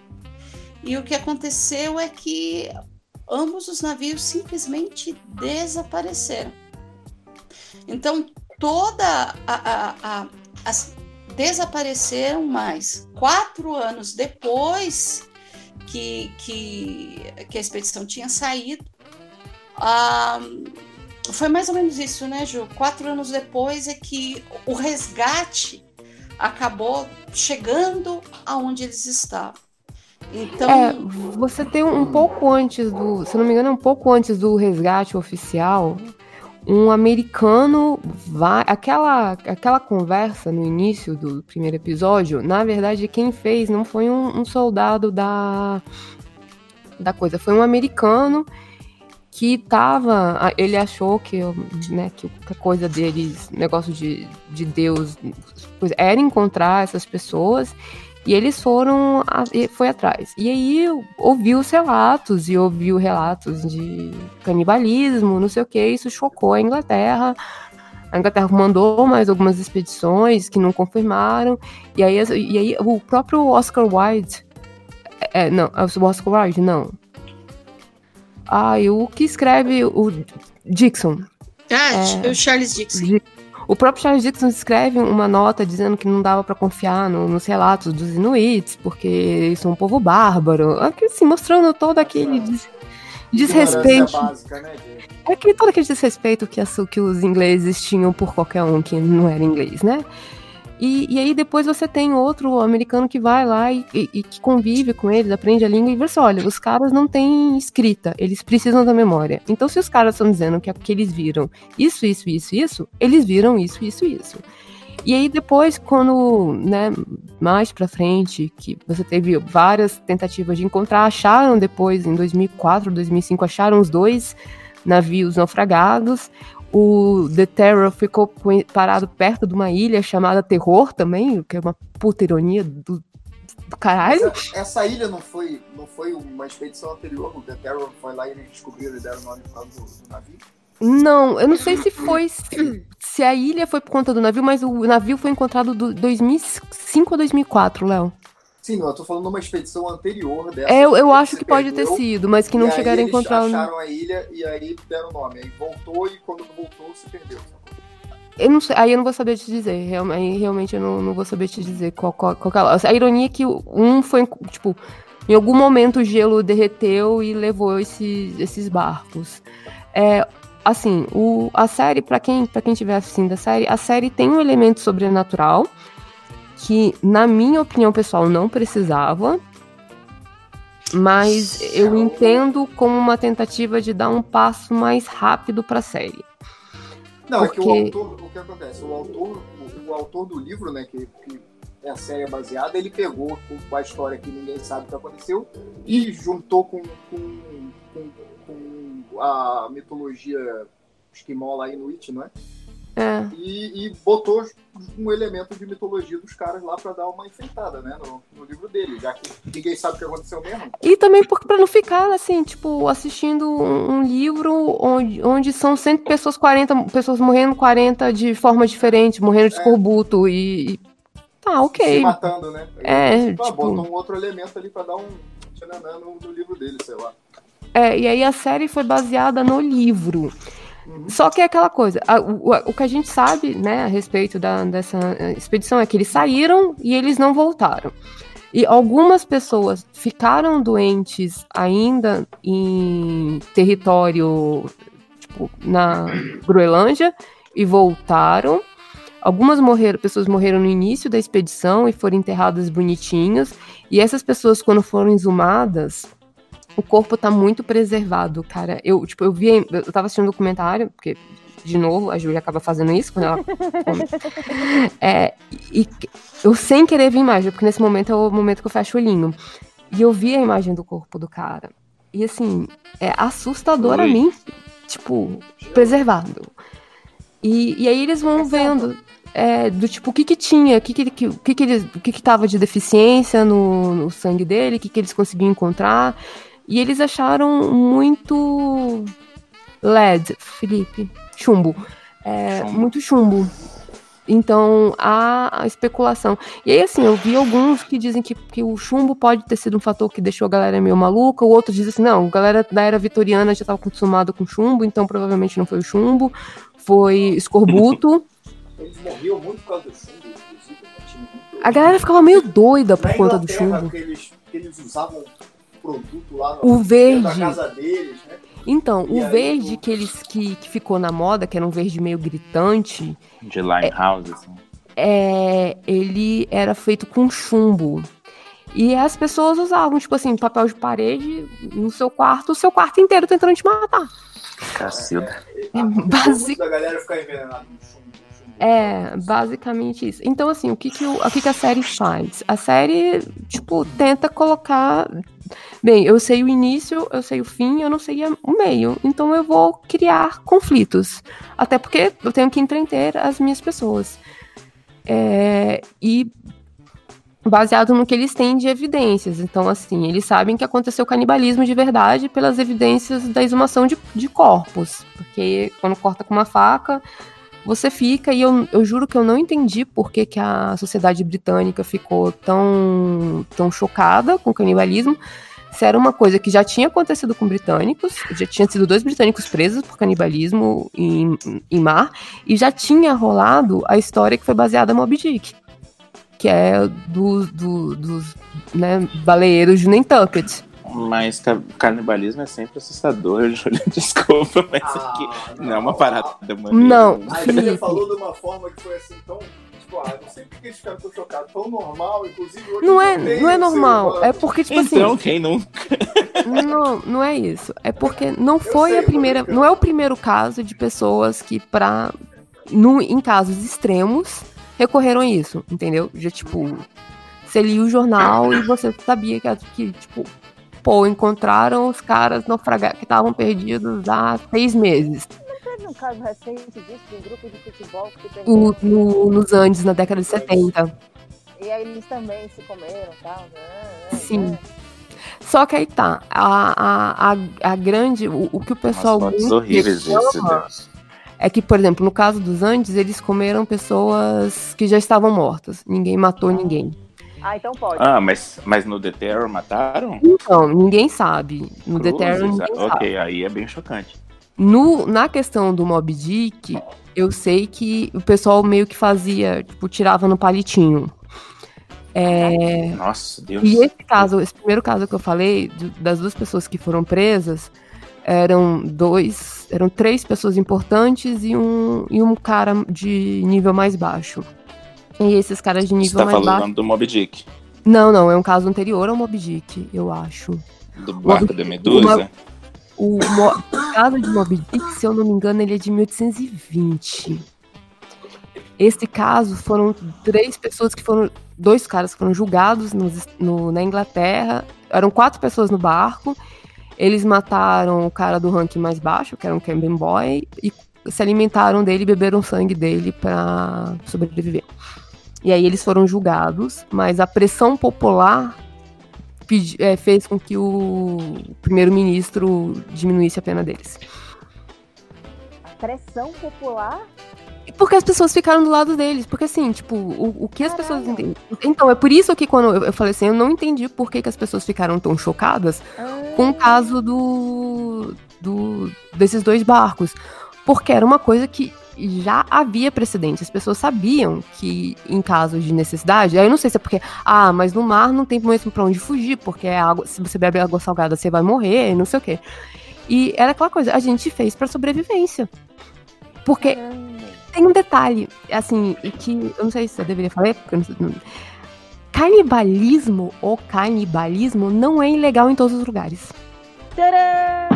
E o que aconteceu é que ambos os navios simplesmente desapareceram. Então, toda a, a- a- as desapareceram mais quatro anos depois que, que, que a expedição tinha saído. Ah, foi mais ou menos isso, né, Ju? Quatro anos depois é que o resgate acabou chegando aonde eles estavam. Então, É, você tem um, pouco antes do, se não me engano, um pouco antes do resgate oficial, um americano vai, aquela aquela conversa no início do primeiro episódio, na verdade quem fez não foi um, um soldado da da coisa, foi um americano que tava, ele achou que, né, que a coisa deles, negócio de, de Deus, era encontrar essas pessoas e eles foram, a- foi atrás. E aí ouviu os relatos e ouviu relatos de canibalismo, não sei o que, isso chocou a Inglaterra. A Inglaterra mandou mais algumas expedições que não confirmaram. E aí, e aí o próprio Oscar Wilde. É, não, é o Oscar Wilde, não. Ah, e o que escreve o Dixon. ah, É. o Charles Dixon. Di- O próprio Charles Dixon escreve uma nota dizendo que não dava pra confiar no- nos relatos dos Inuits, porque eles são um povo bárbaro. Aqui, Assim, mostrando todo aquele des- desrespeito. Básica, né, É que todo aquele desrespeito que, as- que os ingleses tinham por qualquer um que não era inglês, né? E, e aí depois você tem outro americano que vai lá e, e- e que convive com eles, aprende a língua e vê olha, os caras não têm escrita, eles precisam da memória. Então se os caras estão dizendo que, que eles viram isso, isso, isso, isso, eles viram isso, isso, isso. E aí depois, quando, né, mais pra frente, que você teve várias tentativas de encontrar, acharam depois, em 2004, 2005, acharam os dois navios naufragados. O The Terror ficou parado perto de uma ilha chamada Terror também, o que é uma puta ironia do do caralho. Essa, essa ilha não foi, não foi uma expedição anterior, o The Terror foi lá e eles descobriram e deram o nome por causa do, do navio? Não, eu não sei se foi. Se a ilha foi por conta do navio, mas o navio foi encontrado do 2005 ou 2004, Léo. Sim, não, eu tô falando de uma expedição anterior dessa. É, eu, eu acho que pode ter perdeu, sido, mas que não chegaram a eles encontrar. o- acharam a ilha e aí deram o nome. Aí voltou e quando voltou se perdeu. Eu não sei, aí eu não vou saber te dizer. real- aí realmente eu não, não vou saber te dizer qual, qual, qual é a- A ironia é que um foi, tipo, em algum momento o gelo derreteu e levou esses, esses barcos. É, assim, o, a série, pra quem, pra quem tiver assistindo a série, a série tem um elemento sobrenatural que, na minha opinião pessoal, não precisava. Mas eu entendo como uma tentativa de dar um passo mais rápido pra série. Não, é que o Porque- autor, o que acontece? O autor, o, o autor do livro, né, que, que é a série baseada, ele pegou com a história que ninguém sabe o que aconteceu e juntou com, com, com, com a mitologia esquimó lá Inuit, não é? É. E, e botou um elemento de mitologia dos caras lá pra dar uma enfeitada, né, no, no livro dele, já que ninguém sabe o que aconteceu mesmo. E também porque para não ficar assim, tipo, assistindo um, um livro onde, onde são sempre pessoas 40 pessoas morrendo 40 de forma diferente, morrendo de escorbuto e, e- tá, OK. Se matando, né? É, tipo, ah, tipo- botou um outro elemento ali pra dar um tchananã no, no livro dele, sei lá. É, e aí a série foi baseada no livro. Só que é aquela coisa, a- o, a- o que a gente sabe, né, a respeito da, dessa eh, expedição é que eles saíram e eles não voltaram. E algumas pessoas ficaram doentes ainda em território, tipo, na Groenlândia e voltaram. Algumas morreram, pessoas morreram no início da expedição e foram enterradas bonitinhas. E essas pessoas, quando foram exumadas, o corpo tá muito preservado, cara. Eu, tipo, eu vi, eu tava assistindo um documentário, porque, de novo, a Júlia acaba fazendo isso quando ela come. É, e eu sem querer vi imagem, porque nesse momento é o momento que eu fecho o olhinho. E eu vi a imagem do corpo do cara. E assim, é assustador a mim, tipo, preservado. E, e aí eles vão vendo é, do tipo o que que tinha, o que que, que- o que, que, eles, o que que tava de deficiência no, no sangue dele, o que que eles conseguiam encontrar. E eles acharam muito LED, Felipe, chumbo. É, Muito chumbo. Então, há a especulação. E aí, assim, eu vi alguns que dizem que, que o chumbo pode ter sido um fator que deixou a galera meio maluca, o outro diz assim, não, a galera da era vitoriana já estava acostumada com chumbo, então provavelmente não foi o chumbo, foi escorbuto. Eles morriam muito por causa do chumbo, inclusive. né? Tinha muito- A galera ficava meio doida por Na conta do chumbo. Que eles, que eles usavam produto lá O verde. da casa deles, né? Então, E o aí, verde que eles que, que ficou na moda, que era um verde meio gritante, De Limehouse, assim. é, ele era feito com chumbo. E as pessoas usavam, tipo assim, papel de parede no seu quarto, o seu quarto inteiro tentando te matar. Cacilda. É basic... da galera ficar envenenada no chumbo. É, basicamente isso. Então, assim, o que, que, o, o que, que a série faz? A série, tipo, tenta colocar. Bem, eu sei o início, eu sei o fim, eu não sei o meio. Então eu vou criar conflitos. Até porque eu tenho que entreter as minhas pessoas. É, e baseado no que eles têm de evidências. Então, assim, eles sabem que aconteceu canibalismo de verdade pelas evidências da exumação de, de corpos. Porque quando corta com uma faca, você fica, e eu, eu juro que eu não entendi por que, que a sociedade britânica ficou tão, tão chocada com o canibalismo. Se era uma coisa que já tinha acontecido com britânicos, já tinha sido dois britânicos presos por canibalismo em, em mar, e já tinha rolado a história que foi baseada em Moby Dick, que é do, do- dos né, baleeiros de Nantucket. Mas ca- canibalismo é sempre assustador, Júlia. Desculpa, mas aqui não é uma parada mano. Não, A Júlia falou de uma forma que foi assim tão. Tipo, ah, não sei por que eles ficaram tão chocados, tão normal, inclusive hoje Não é, não é normal. É porque, tipo Então, assim. quem não? Não, não é isso. É porque não foi a primeira. Não é o primeiro caso de pessoas que, pra. No, em casos extremos, recorreram a isso, entendeu? Já, tipo. Você lia o jornal e você sabia que, que tipo, pô, encontraram os caras naufragados que estavam perdidos há seis meses. Não teve um caso recente disso, de um grupo de futebol que O- no- nos Andes, na década de 70. E aí eles também se comeram e tal. né? Sim. Só que aí tá. A, a, a, a grande. O, o que o pessoal. muito horríveis. É que, por exemplo, no caso dos Andes, eles comeram pessoas que já estavam mortas. Ninguém matou ninguém. Ah, então pode. Ah, mas, mas no The Terror mataram? Então, ninguém sabe. No The Cruzes? Terror, ninguém sabe. Ok, aí é bem chocante. No, na questão do Mob Dick, eu sei que o pessoal meio que fazia, tipo, tirava no palitinho. É, Nossa, Deus. e esse caso, esse primeiro caso que eu falei, das duas pessoas que foram presas, eram dois, eram três pessoas importantes e um, e um cara de nível mais baixo. E esses caras de Você nível tá mais falando baixo. do Mob Dick, Não, não, é um caso anterior ao Mob Dick, eu acho. do barco da Medusa? O, Mo- o caso de Moby Dick, se eu não me engano, ele é de 1820. Esse caso foram três pessoas que foram. Dois caras que foram julgados nos- no- na Inglaterra. Eram quatro pessoas no barco. Eles mataram o cara do ranking mais baixo, que era um Camden Boy, e se alimentaram dele e beberam sangue dele pra sobreviver. E aí eles foram julgados, mas a pressão popular pedi- é, fez com que o primeiro-ministro diminuísse a pena deles. Pressão popular? Porque as pessoas ficaram do lado deles. Porque assim, tipo, o, o que as pessoas entendem. Então, é por isso que quando eu, eu falei assim, eu não entendi por que, que as pessoas ficaram tão chocadas com o caso do, do. desses dois barcos. Porque era uma coisa que já havia precedente. As pessoas sabiam que em casos de necessidade, aí eu não sei se é porque, ah, mas no mar não tem mesmo pra onde fugir, porque é água, se você bebe água salgada, você vai morrer, não sei o quê. E era aquela coisa, a gente fez pra sobrevivência. Porque tem um detalhe, assim, que eu não sei se eu deveria falar, porque eu não sei, não- canibalismo ou canibalismo não é ilegal em todos os lugares. Tcharam!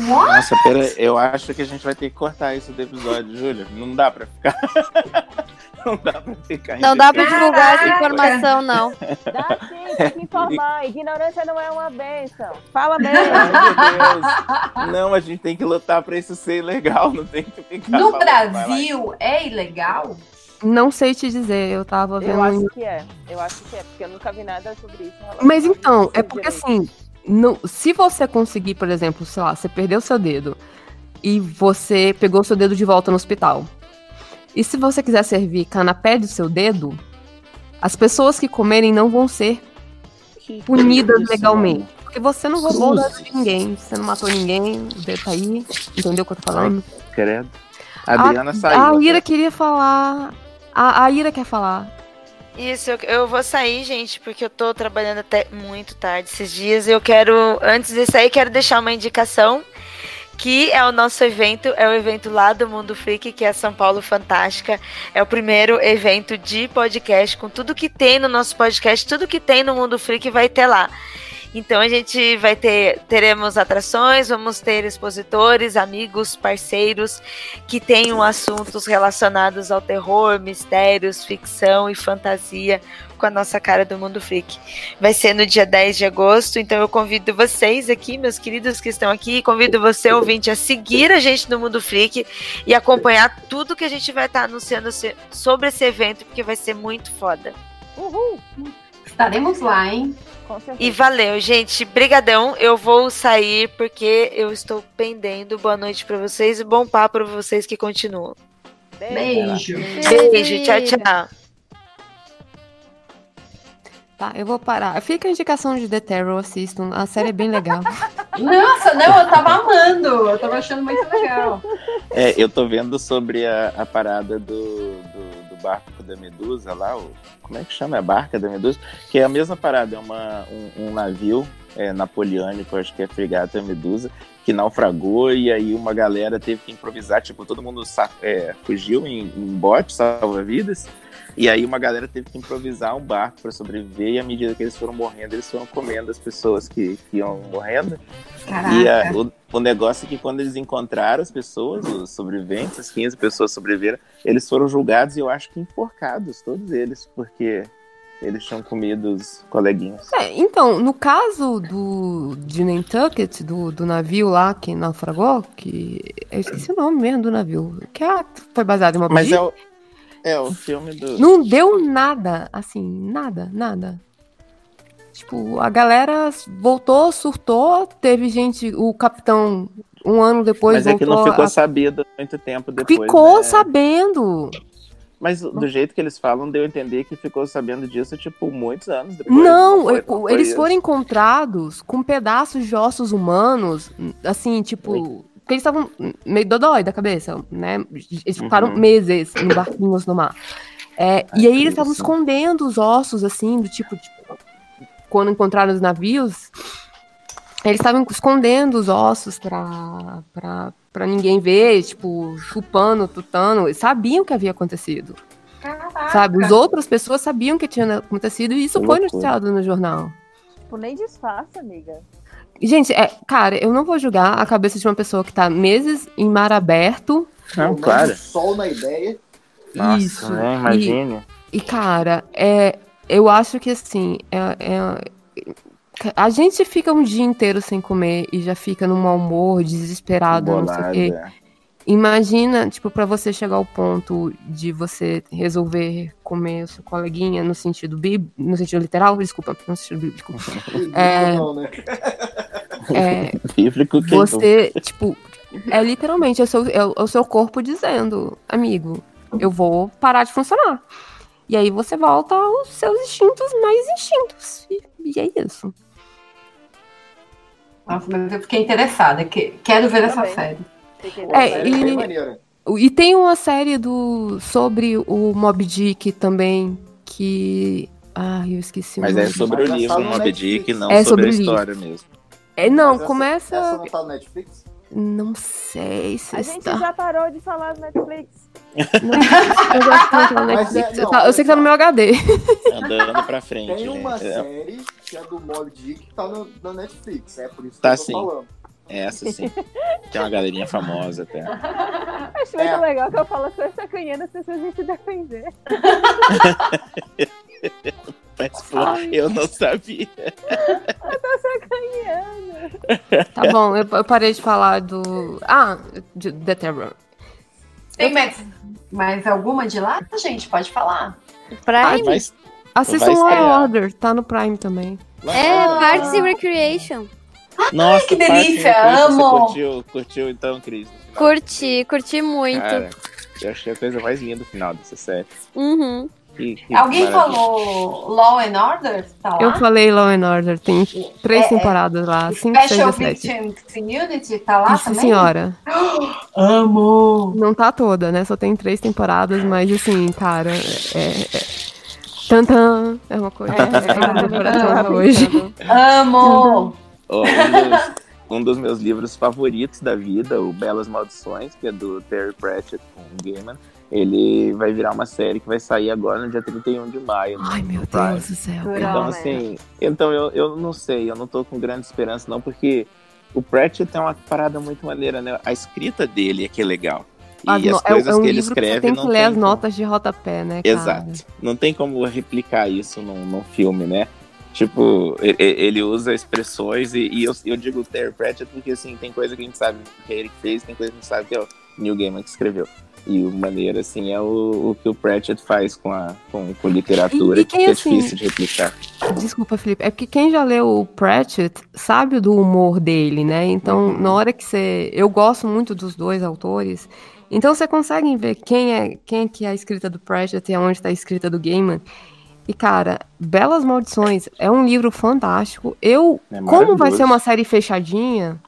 Nossa, pera, eu acho que a gente vai ter que cortar isso do episódio, Júlia. Não dá pra ficar. não dá pra ficar. Não dá pra divulgar essa informação, não. Dá sim, tem que informar. Ignorância não é uma benção. Fala bem. Deus. Não, a gente tem que lutar pra isso ser legal, não tem que ficar. No. Brasil é ilegal? Não sei te dizer, eu tava vendo. Eu acho que é. Eu acho que é, porque eu nunca vi nada sobre isso. Mas então, é porque assim, não, se você conseguir, por exemplo, sei lá, você perdeu seu dedo e você pegou seu dedo de volta no hospital. E se você quiser servir canapé do seu dedo, as pessoas que comerem não vão ser punidas isso, legalmente. Porque você não roubou o dedo Cruzes. de ninguém, você não matou ninguém, o dedo tá aí, entendeu o que eu tô falando? Credo. A Adriana a, saiu. A Ira queria falar. A, a Ira quer falar. Isso, eu, vou sair, gente, porque eu tô trabalhando até muito tarde esses dias. Eu quero, antes de sair, quero deixar uma indicação. Que é o nosso evento, é o evento lá do Mundo Freak, que é São Paulo Fantástica. É o primeiro evento de podcast, com tudo que tem no nosso podcast, tudo que tem no Mundo Freak vai ter lá. Então a gente vai ter, teremos atrações, vamos ter expositores, amigos, parceiros que tenham assuntos relacionados ao terror, mistérios, ficção e fantasia com a nossa cara do Mundo Freak. Vai ser no dia 10 de agosto, então eu convido vocês aqui, meus queridos que estão aqui, convido você, ouvinte, a seguir a gente no Mundo Freak e acompanhar tudo que a gente vai estar anunciando se- sobre esse evento, porque vai ser muito foda. Uhul! Estaremos lá, hein? E valeu, gente. Brigadão. Eu vou sair porque eu estou pendendo. Boa noite pra vocês e bom papo pra vocês que continuam. Beijo. Beijo. Tchau, tchau. Tá, eu vou parar. Fica a indicação de The Terror, assistam. A série é bem legal. Nossa, não, eu tava amando. Eu tava achando muito legal. É, eu tô vendo sobre a, a parada do, do, do barco da Medusa lá, o, como é que chama? A barca da Medusa? Que é a mesma parada, é uma, um, um navio é, napoleônico, acho que é Fregata Medusa, que naufragou e aí uma galera teve que improvisar, tipo, todo mundo é, fugiu em, em bote, salva-vidas, e aí uma galera teve que improvisar um barco para sobreviver e à medida que eles foram morrendo, eles foram comendo as pessoas que, que iam morrendo. Caraca. E a- o, o negócio é que quando eles encontraram as pessoas, os sobreviventes, as 15 pessoas sobreviveram, eles foram julgados e eu acho que enforcados, todos eles, porque eles tinham comido os coleguinhas. É, então, no caso do de Nantucket, do, do navio lá que naufragou, que. Eu esqueci o nome mesmo do navio. Que é- foi baseado em uma Mas é o, É, o filme do. Não deu nada, assim, nada, nada. Tipo, a galera voltou, surtou, teve gente, o capitão, um ano depois Mas é que não ficou a- sabido muito tempo depois. Ficou né? sabendo. Mas do jeito que eles falam, deu a entender que ficou sabendo disso, tipo, muitos anos depois. Não, foi- não foi eles isso. foram encontrados com pedaços de ossos humanos, assim, tipo. Porque eles estavam meio dodói da cabeça, né? Eles ficaram Uhum. meses em barquinhos no mar. É, e aí eles estavam escondendo os ossos, assim, do tipo, tipo, quando encontraram os navios, eles estavam escondendo os ossos pra, pra, pra ninguém ver, tipo, chupando, tutando. Eles sabiam o que havia acontecido. Sabe? As outras pessoas sabiam que tinha acontecido e isso foi noticiado no jornal. Tipo, nem disfarça, amiga. Gente, é, cara, eu não vou julgar a cabeça de uma pessoa que tá meses em mar aberto. Não, claro. Sol na ideia. Nossa, Isso. né? Imagine. E, e, cara, é, eu acho que assim, é, é- a gente fica um dia inteiro sem comer e já fica num mau humor, desesperado, não sei o quê. é. Imagina, tipo, pra você chegar ao ponto de você resolver comer o seu coleguinha no sentido bíblico, no sentido literal, desculpa, no sentido bíblico. É, Não, né? é, Bíblico que você, tipo, é literalmente é o, seu, é o- é seu corpo dizendo, amigo, eu vou parar de funcionar. E aí você volta aos seus instintos mais instintos. E, e é isso. Nossa, mas eu fiquei interessada. que- Quero ver essa série. É, e, e tem uma série do sobre o Mob Dick também, que. Ah, eu esqueci o Mas nome. é sobre o livro Moby Dick, não É sobre, sobre a história mesmo. É, não, essa- começa. Essa não tá no Netflix? Não sei se A gente está. já parou de falar do Netflix. Eu gosto muito da Mas é- Netflix. não, Tá, eu sei que tá no meu HD. Andando pra frente. Tem uma né? É, série que é do Mob Dick que tá no, na Netflix. É por isso Tá que eu tô sim. falando. Essa sim. Tem uma galerinha famosa até. Acho muito É. legal que eu falo só sacaneando as pessoas vêm se defender. Mas, pô, eu não sabia. Eu tô sacaneando. Tá bom, eu, eu parei de falar do. Ah, de The Terror. Tem mais, mais alguma de lá? Gente, pode falar. Prime? Vai- Assistam Law. Order, tá no Prime também. É, Parks and Recreation. Nossa, que Parks and delícia, amo. Você curtiu, curtiu então, Cris? Curti, curti muito. Cara, eu achei a coisa mais linda do final dessa série. Uhum. Que- que Alguém maravilha. falou Law and Order? Tá lá? Eu falei Law and Order, tem três É, é. temporadas lá, cinco, seis Special e sete. Victims Community tá lá Isso, também? senhora. Amo! Não tá toda, né? Só tem três temporadas, mas assim, cara, é. é... Tantan, é uma coisa. É, meu coração hoje. Amo! Um, dos, um dos meus livros favoritos da vida, o Belas Maldições, que é do Terry Pratchett com o Gaiman, ele vai virar uma série que vai sair agora no dia 31 de maio. no- Ai, meu Prime. Deus do céu. Então, assim, então eu, eu não sei, eu não tô com grande esperança, não, porque o Pratchett tem uma parada muito maneira, né? A escrita dele é que é legal. E As as, é- coisas é um que ele livro que você escreve tem não que ler tem as notas de rodapé, né, cara? Exato. Não tem como replicar isso num, num filme, né? Tipo, ele usa expressões e, e eu, eu digo Terry Pratchett porque, assim, tem coisa que a gente sabe que é ele que fez, tem coisa que a gente sabe que é o Neil Gaiman que escreveu. E o maneiro, assim, é o, o que o Pratchett faz com, a, com, com literatura, E- e quem, que é assim, difícil de replicar. Desculpa, Felipe. É porque quem já leu o Pratchett sabe do humor dele, né? Então, Uhum. na hora que você. Eu gosto muito dos dois autores. Então, você consegue ver quem é, quem é que é a escrita do Pratchett e onde está a escrita do Gaiman. E, cara, Belas Maldições é um livro fantástico. Eu, É como vai ser uma série fechadinha,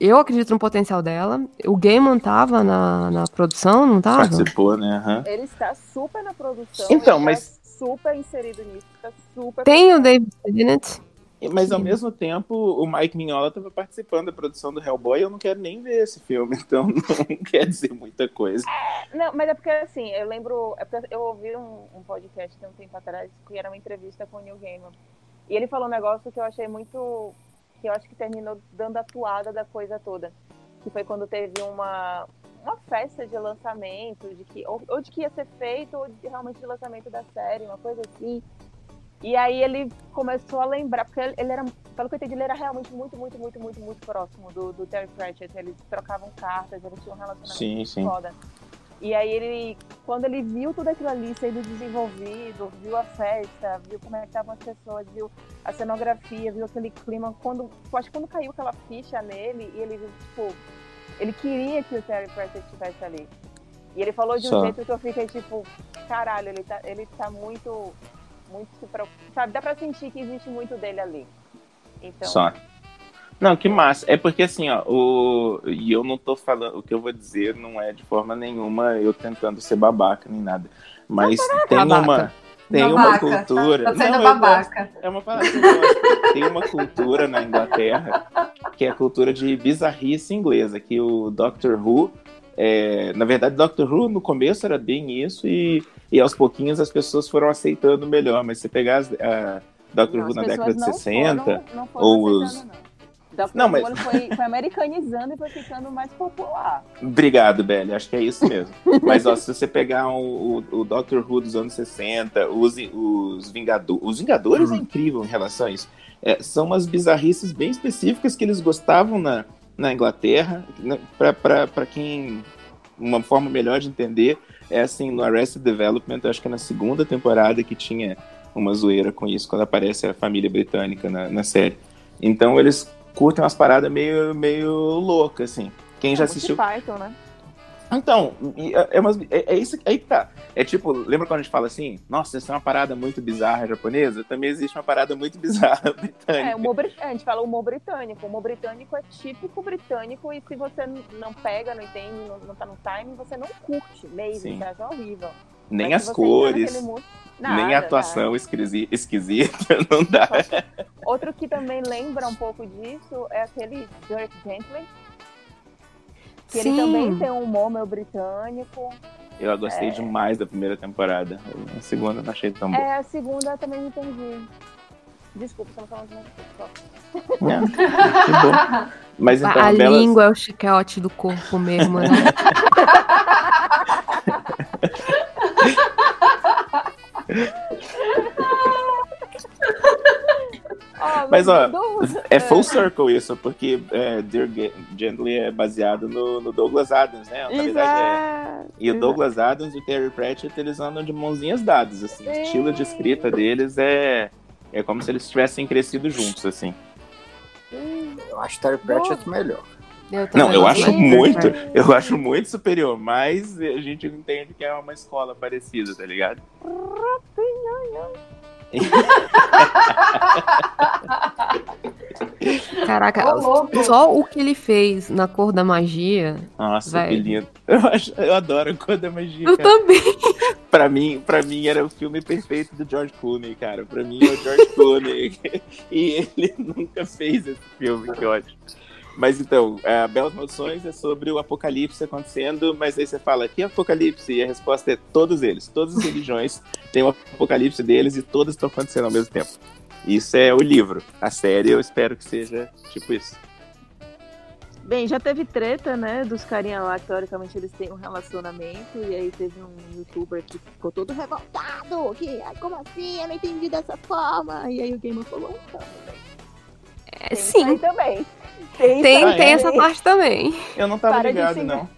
eu acredito no potencial dela. O Gaiman tava na, na produção, não tava? Participou, né? Aham. Ele está super na produção. Então, ele mas- Tá super inserido nisso. Tá super. Tem o David Tennant. Mas ao mesmo tempo, o Mike Mignola estava participando da produção do Hellboy e eu não quero nem ver esse filme, então não quer dizer muita coisa. Não, mas é porque assim, eu lembro. É porque eu ouvi um, um podcast tem um tempo atrás que era uma entrevista com o Neil Gaiman. E ele falou um negócio que eu achei muito. Que eu acho que terminou dando a toada da coisa toda. Que foi quando teve uma, uma festa de lançamento, de que, ou, ou de que ia ser feito, ou de, realmente de lançamento da série, uma coisa assim. E aí ele começou a lembrar, porque ele, era, pelo que eu entendi, ele era realmente muito, muito, muito, muito, muito próximo do, do Terry Pratchett. Eles trocavam cartas, eles tinham um relacionamento Sim, sim. foda. E aí ele, quando ele viu tudo aquilo ali sendo desenvolvido, viu a festa, viu como é que estavam as pessoas, viu a cenografia, viu aquele clima, quando, eu acho que quando caiu aquela ficha nele, e ele viu, tipo, ele queria que o Terry Pratchett estivesse ali. E ele falou de um Só. jeito que eu fiquei tipo, caralho, ele tá, ele tá muito, muito, sabe, dá pra sentir que existe muito dele ali. Então, Só. Não, que massa. É porque assim, ó, o... e eu não tô falando, o que eu vou dizer não é de forma nenhuma eu tentando ser babaca nem nada. Mas tem Babaca. uma. Tem uma Babaca, cultura. Tá, tá sendo Não, babaca. É uma eu gosto. Tem uma cultura na Inglaterra que é a cultura de bizarrice inglesa, que o Doctor Who. é, na verdade, Doctor Who no começo era bem isso, e, e aos pouquinhos as pessoas foram aceitando melhor. Mas se você pegar as- a Doctor Não, Who na década de não 60, foram- não foram ou os. Não, mas- foi, foi americanizando e foi ficando mais popular. Obrigado, Belly. Acho que é isso mesmo. Mas ó, se você pegar o, o, o Doctor Who dos anos 60, os, os Vingadores. Os Vingadores é incrível em relação a isso. É, são umas bizarrices bem específicas que eles gostavam na, na Inglaterra. né, pra quem. Uma forma melhor de entender é assim, no Arrested Development, acho que é na segunda temporada que tinha uma zoeira com isso, quando aparece a família britânica na, na série. Então eles curtem umas paradas meio, meio loucas, assim. Quem já assistiu. Python, né? Então, é, é, umas- é- é isso aí que tá. É tipo, lembra quando a gente fala assim, nossa, essa é uma parada muito bizarra japonesa? Também existe uma parada muito bizarra britânica. É, humor a gente fala humor britânico. O humor britânico é típico britânico e se você não pega, não entende, não, não tá no time, você não curte mesmo, Sim. você acha horrível. Nem as cores, nem a atuação esquisi- esquisita, não dá. Outro que também lembra um pouco disso é aquele Dirk Gently. Que ele Sim. também tem um humor meio britânico. Eu gostei É. demais da primeira temporada. A segunda eu não achei tão boa. É, a segunda eu também me perdi. Desculpa, não falando de só. Não, que bom. Mas então, a Belas- língua é o chicote do corpo mesmo, né? Mas ó, do- é full circle isso, porque é, Dear Ge- Gently é baseado no, no Douglas Adams, né? Na verdade é. E o Douglas Adams e o Terry Pratchett, eles andam de mãozinhas dadas, assim. O estilo de escrita deles é, é como se eles tivessem crescido juntos, assim. Eu acho Terry Pratchett melhor. Não, eu acho Sim. muito, eu acho muito superior, mas a gente entende que é uma escola parecida, tá ligado? Caraca, Ô, só o que ele fez na cor da magia. Nossa, Vai. que lindo. Eu, acho, eu adoro quando é magia. Eu cara. também. Pra mim, pra mim era o filme perfeito do George Clooney, cara. Pra mim é o George Clooney. e ele nunca fez esse filme, que ótimo. Mas então, a Belas Maldições é sobre o apocalipse acontecendo, mas aí você fala, que apocalipse? E a resposta é todos eles. Todas as religiões têm o apocalipse deles e todas estão acontecendo ao mesmo tempo. Isso é o livro. A série eu espero que seja tipo isso. Bem, já teve treta, né, dos carinha lá que teoricamente eles têm um relacionamento e aí teve um youtuber que ficou todo revoltado, que como assim, eu não entendi dessa forma. E aí o Gamer falou, então, É, sim. também. Tem, Tem, também. tem essa parte também. Eu não tava Para ligado, não.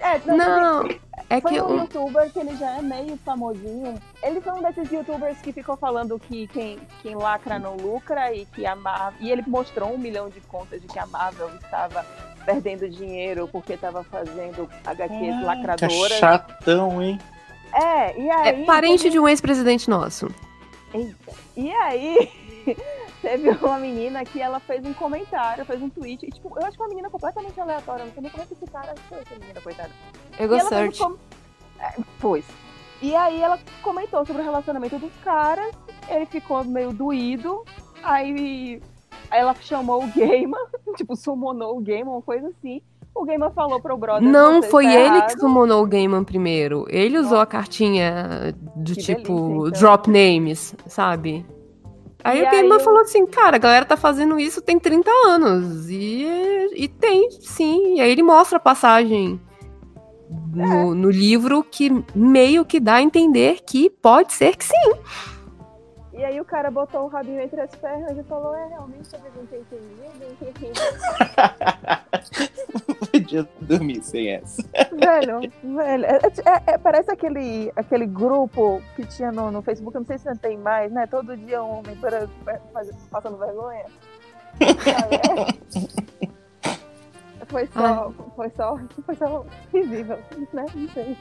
É, Não, assim, é foi que um um- youtuber que ele já é meio famosinho. Ele foi um desses youtubers que ficou falando que quem, quem lacra não lucra e que a Marvel. E ele mostrou um milhão de contas de que a Marvel estava perdendo dinheiro porque estava fazendo HQs Que lacradoras. chatão, hein? É, e aí. É parente de um ex-presidente nosso. Eita. E aí, teve uma menina que ela fez um comentário, fez um tweet. E, tipo, eu acho que uma menina completamente aleatória. eu Não sei nem como é que esse cara achou essa menina, coitada. E ela fez um com- É, pois. E aí ela comentou sobre o relacionamento dos caras. Ele ficou meio doído. Aí, aí ela chamou o Gamer, tipo, summonou o Gamer, uma coisa assim. O Gamer falou pro brother. Não "Você foi tá ele errado." que summonou o Gaiman primeiro. Ele usou a cartinha do Que tipo delícia, então. drop names, sabe? Aí E o Gaiman aí falou assim, cara, a galera tá fazendo isso tem 30 anos. E, e tem, sim. E aí ele mostra a passagem É. no, no livro que meio que dá a entender que pode ser que sim. E aí o cara botou o rabinho entre as pernas e falou, é, realmente eu devia ter entendido, entendi. Podia dormir sem essa. Velho, velho, é- é- é- parece aquele, aquele grupo que tinha no, no Facebook, eu não sei se não tem mais, né? Todo dia um homem para, faz- passando vergonha. É. Foi só, foi só, foi só visível, né? Não sei.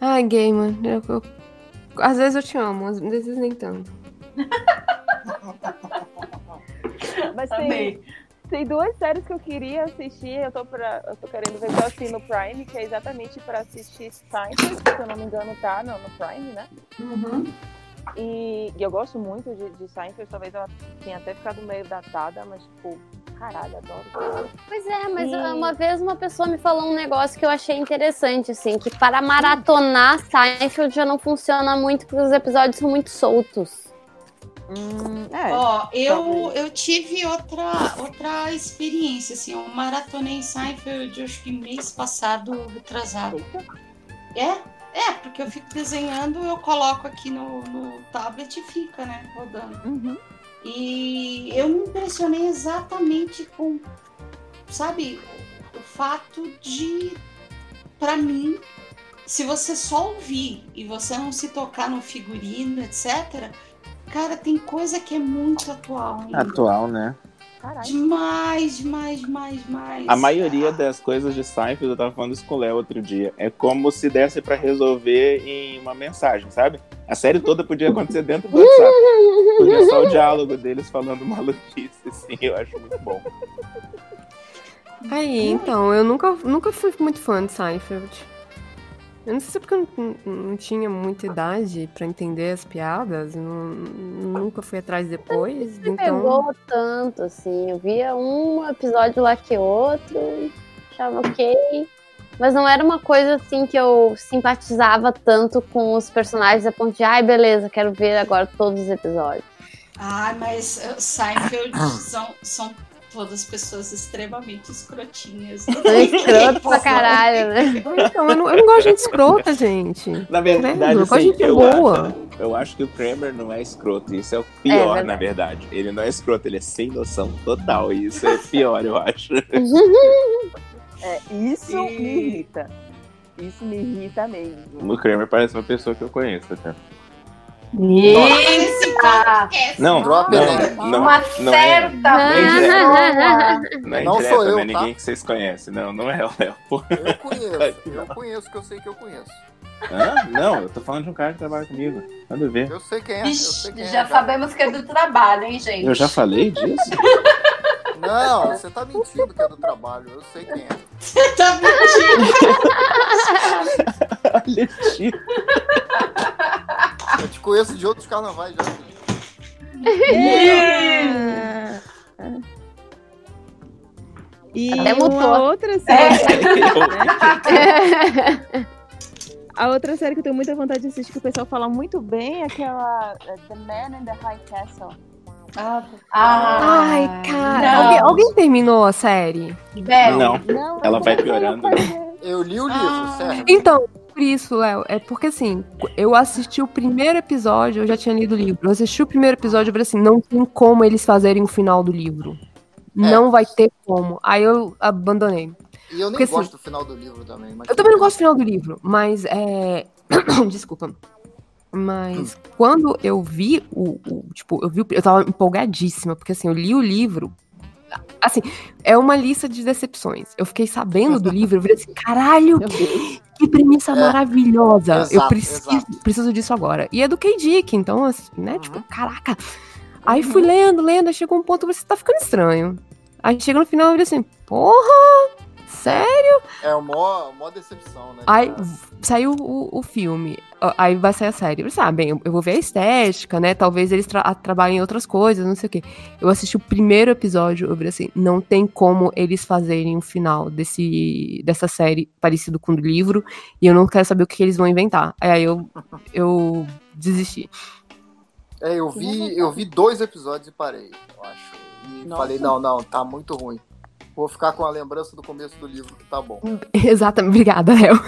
Ai, Gamer, eu, eu- às vezes eu te amo, às vezes nem tanto. Mas Amei. Tem, duas séries que eu queria assistir, eu tô, pra, eu tô querendo ver só assim no Prime, que é exatamente pra assistir Seinfeld, que se eu não me engano tá no, no Prime, né? E, e eu gosto muito de, de Seinfeld, talvez ela tenha até ficado meio datada, mas tipo, caralho, adoro. Pois é, mas E- uma vez uma pessoa me falou um negócio que eu achei interessante, assim, que para maratonar Seinfeld já não funciona muito porque os episódios são muito soltos. É, Ó, eu, talvez. eu tive outra, outra experiência, assim, eu maratonei Seinfeld, acho que mês passado, retrasado. É? É, porque eu fico desenhando, eu coloco aqui no, no tablet e fica, né, rodando. E eu me impressionei exatamente com, sabe, o fato de, pra mim, se você só ouvir e você não se tocar no figurino, etc., cara, tem coisa que é muito atual. ainda. Atual, né? Demais, demais, demais, demais. A maioria das coisas de Seinfeld, eu tava falando isso com o Léo outro dia, é como se desse pra resolver em uma mensagem, sabe? A série toda podia acontecer dentro do WhatsApp. Podia só o diálogo deles falando maluquice, assim, eu acho muito bom. Aí, então, eu nunca, nunca fui muito fã de Seinfeld. Eu não sei se é porque eu não, não tinha muita idade pra entender as piadas, não- nunca fui atrás depois, Não então... pegou tanto, assim. Eu via um episódio lá que outro, achava ok. Mas não era uma coisa assim que eu simpatizava tanto com os personagens a ponto de, ai, beleza, quero ver agora todos os episódios. Ai, mas uh, Seinfeld são, são todas pessoas extremamente escrotinhas. São escroto pra caralho, né? Então, eu não, eu não gosto de gente escrota, gente. Na verdade, Credo, eu gosto assim, de gente eu, boa. acho, eu acho que o Kramer não é escroto. Isso é o É pior, verdade. na verdade. Ele não é escroto, ele é sem noção total. E isso é pior, eu acho. É, isso me irrita. Isso me irrita mesmo. O Kramer parece uma pessoa que eu conheço, até. Eita! Não, Drop não, não, Uma não é, certa não é não é Não sou eu, não é tá? ninguém que vocês conhecem. Não, não é o Léo. Eu conheço, eu conheço, que eu sei que eu conheço. Hã? Não, eu tô falando de um cara que trabalha comigo. Nada a ver. Eu sei quem é, eu sei quem é. Já sabemos que é do trabalho, hein, gente? Eu já falei disso? Não, você tá mentindo que é do trabalho, eu sei quem é. Você tá Olha, tio. Eu te conheço de outros carnavais já. E Até uma outra série. É. né? A outra série que eu tenho muita vontade de assistir, que o pessoal fala muito bem, é aquela é, The Man in the High Castle. Ah, Ai, cara. não. Alguém, alguém terminou a série? Não, ela vai piorando. Eu li o livro, Ah. certo? Então, por isso, Léo, é porque assim, eu assisti o primeiro episódio, eu já tinha lido o livro. Eu assisti o primeiro episódio e falei assim, não tem como eles fazerem o final do livro. Não vai ter como. Aí eu abandonei. E eu nem Porque, assim, gosto do final do livro também. Mas Eu também não gosto do final do livro, mas é. Desculpa. Mas quando eu vi o, o- Tipo, eu vi. Eu tava empolgadíssima, porque assim, eu li o livro. Assim, é uma lista de decepções. Eu fiquei sabendo do livro, eu falei assim, caralho, que premissa maravilhosa. eu exato, preciso, preciso disso agora. E é do K. Dick, então, assim, né? Tipo, caraca. Aí fui lendo, lendo, aí chegou um ponto que eu falei, tá ficando estranho. Aí chega no final e assim, porra! Sério? É o maior, maior decepção, né? Aí saiu o, o filme, aí vai sair a série. Eu falei, ah, bem, eu, eu vou ver a estética, né? Talvez eles tra a- trabalhem em outras coisas, não sei o quê. Eu assisti o primeiro episódio, eu falei assim, não tem como eles fazerem o final desse, dessa série parecido com o do livro, e eu não quero saber o que, que eles vão inventar. Aí eu, eu desisti. É, eu vi, eu vi dois episódios e parei, eu acho. E Nossa. falei, não, não, tá muito ruim. Vou ficar com a lembrança do começo do livro que tá bom. Exatamente, obrigada, Léo.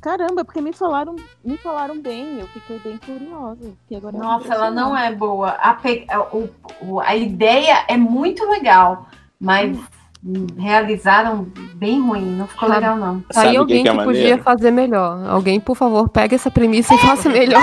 Caramba, porque me falaram, me falaram bem, eu fiquei bem curiosa. Agora Nossa, ela não é boa. A, pe- o- o- a ideia é muito legal, mas realizaram bem ruim, não ficou Sabe- legal não. Tá aí alguém que, podia fazer melhor. Alguém, por favor, pega essa premissa e faça melhor.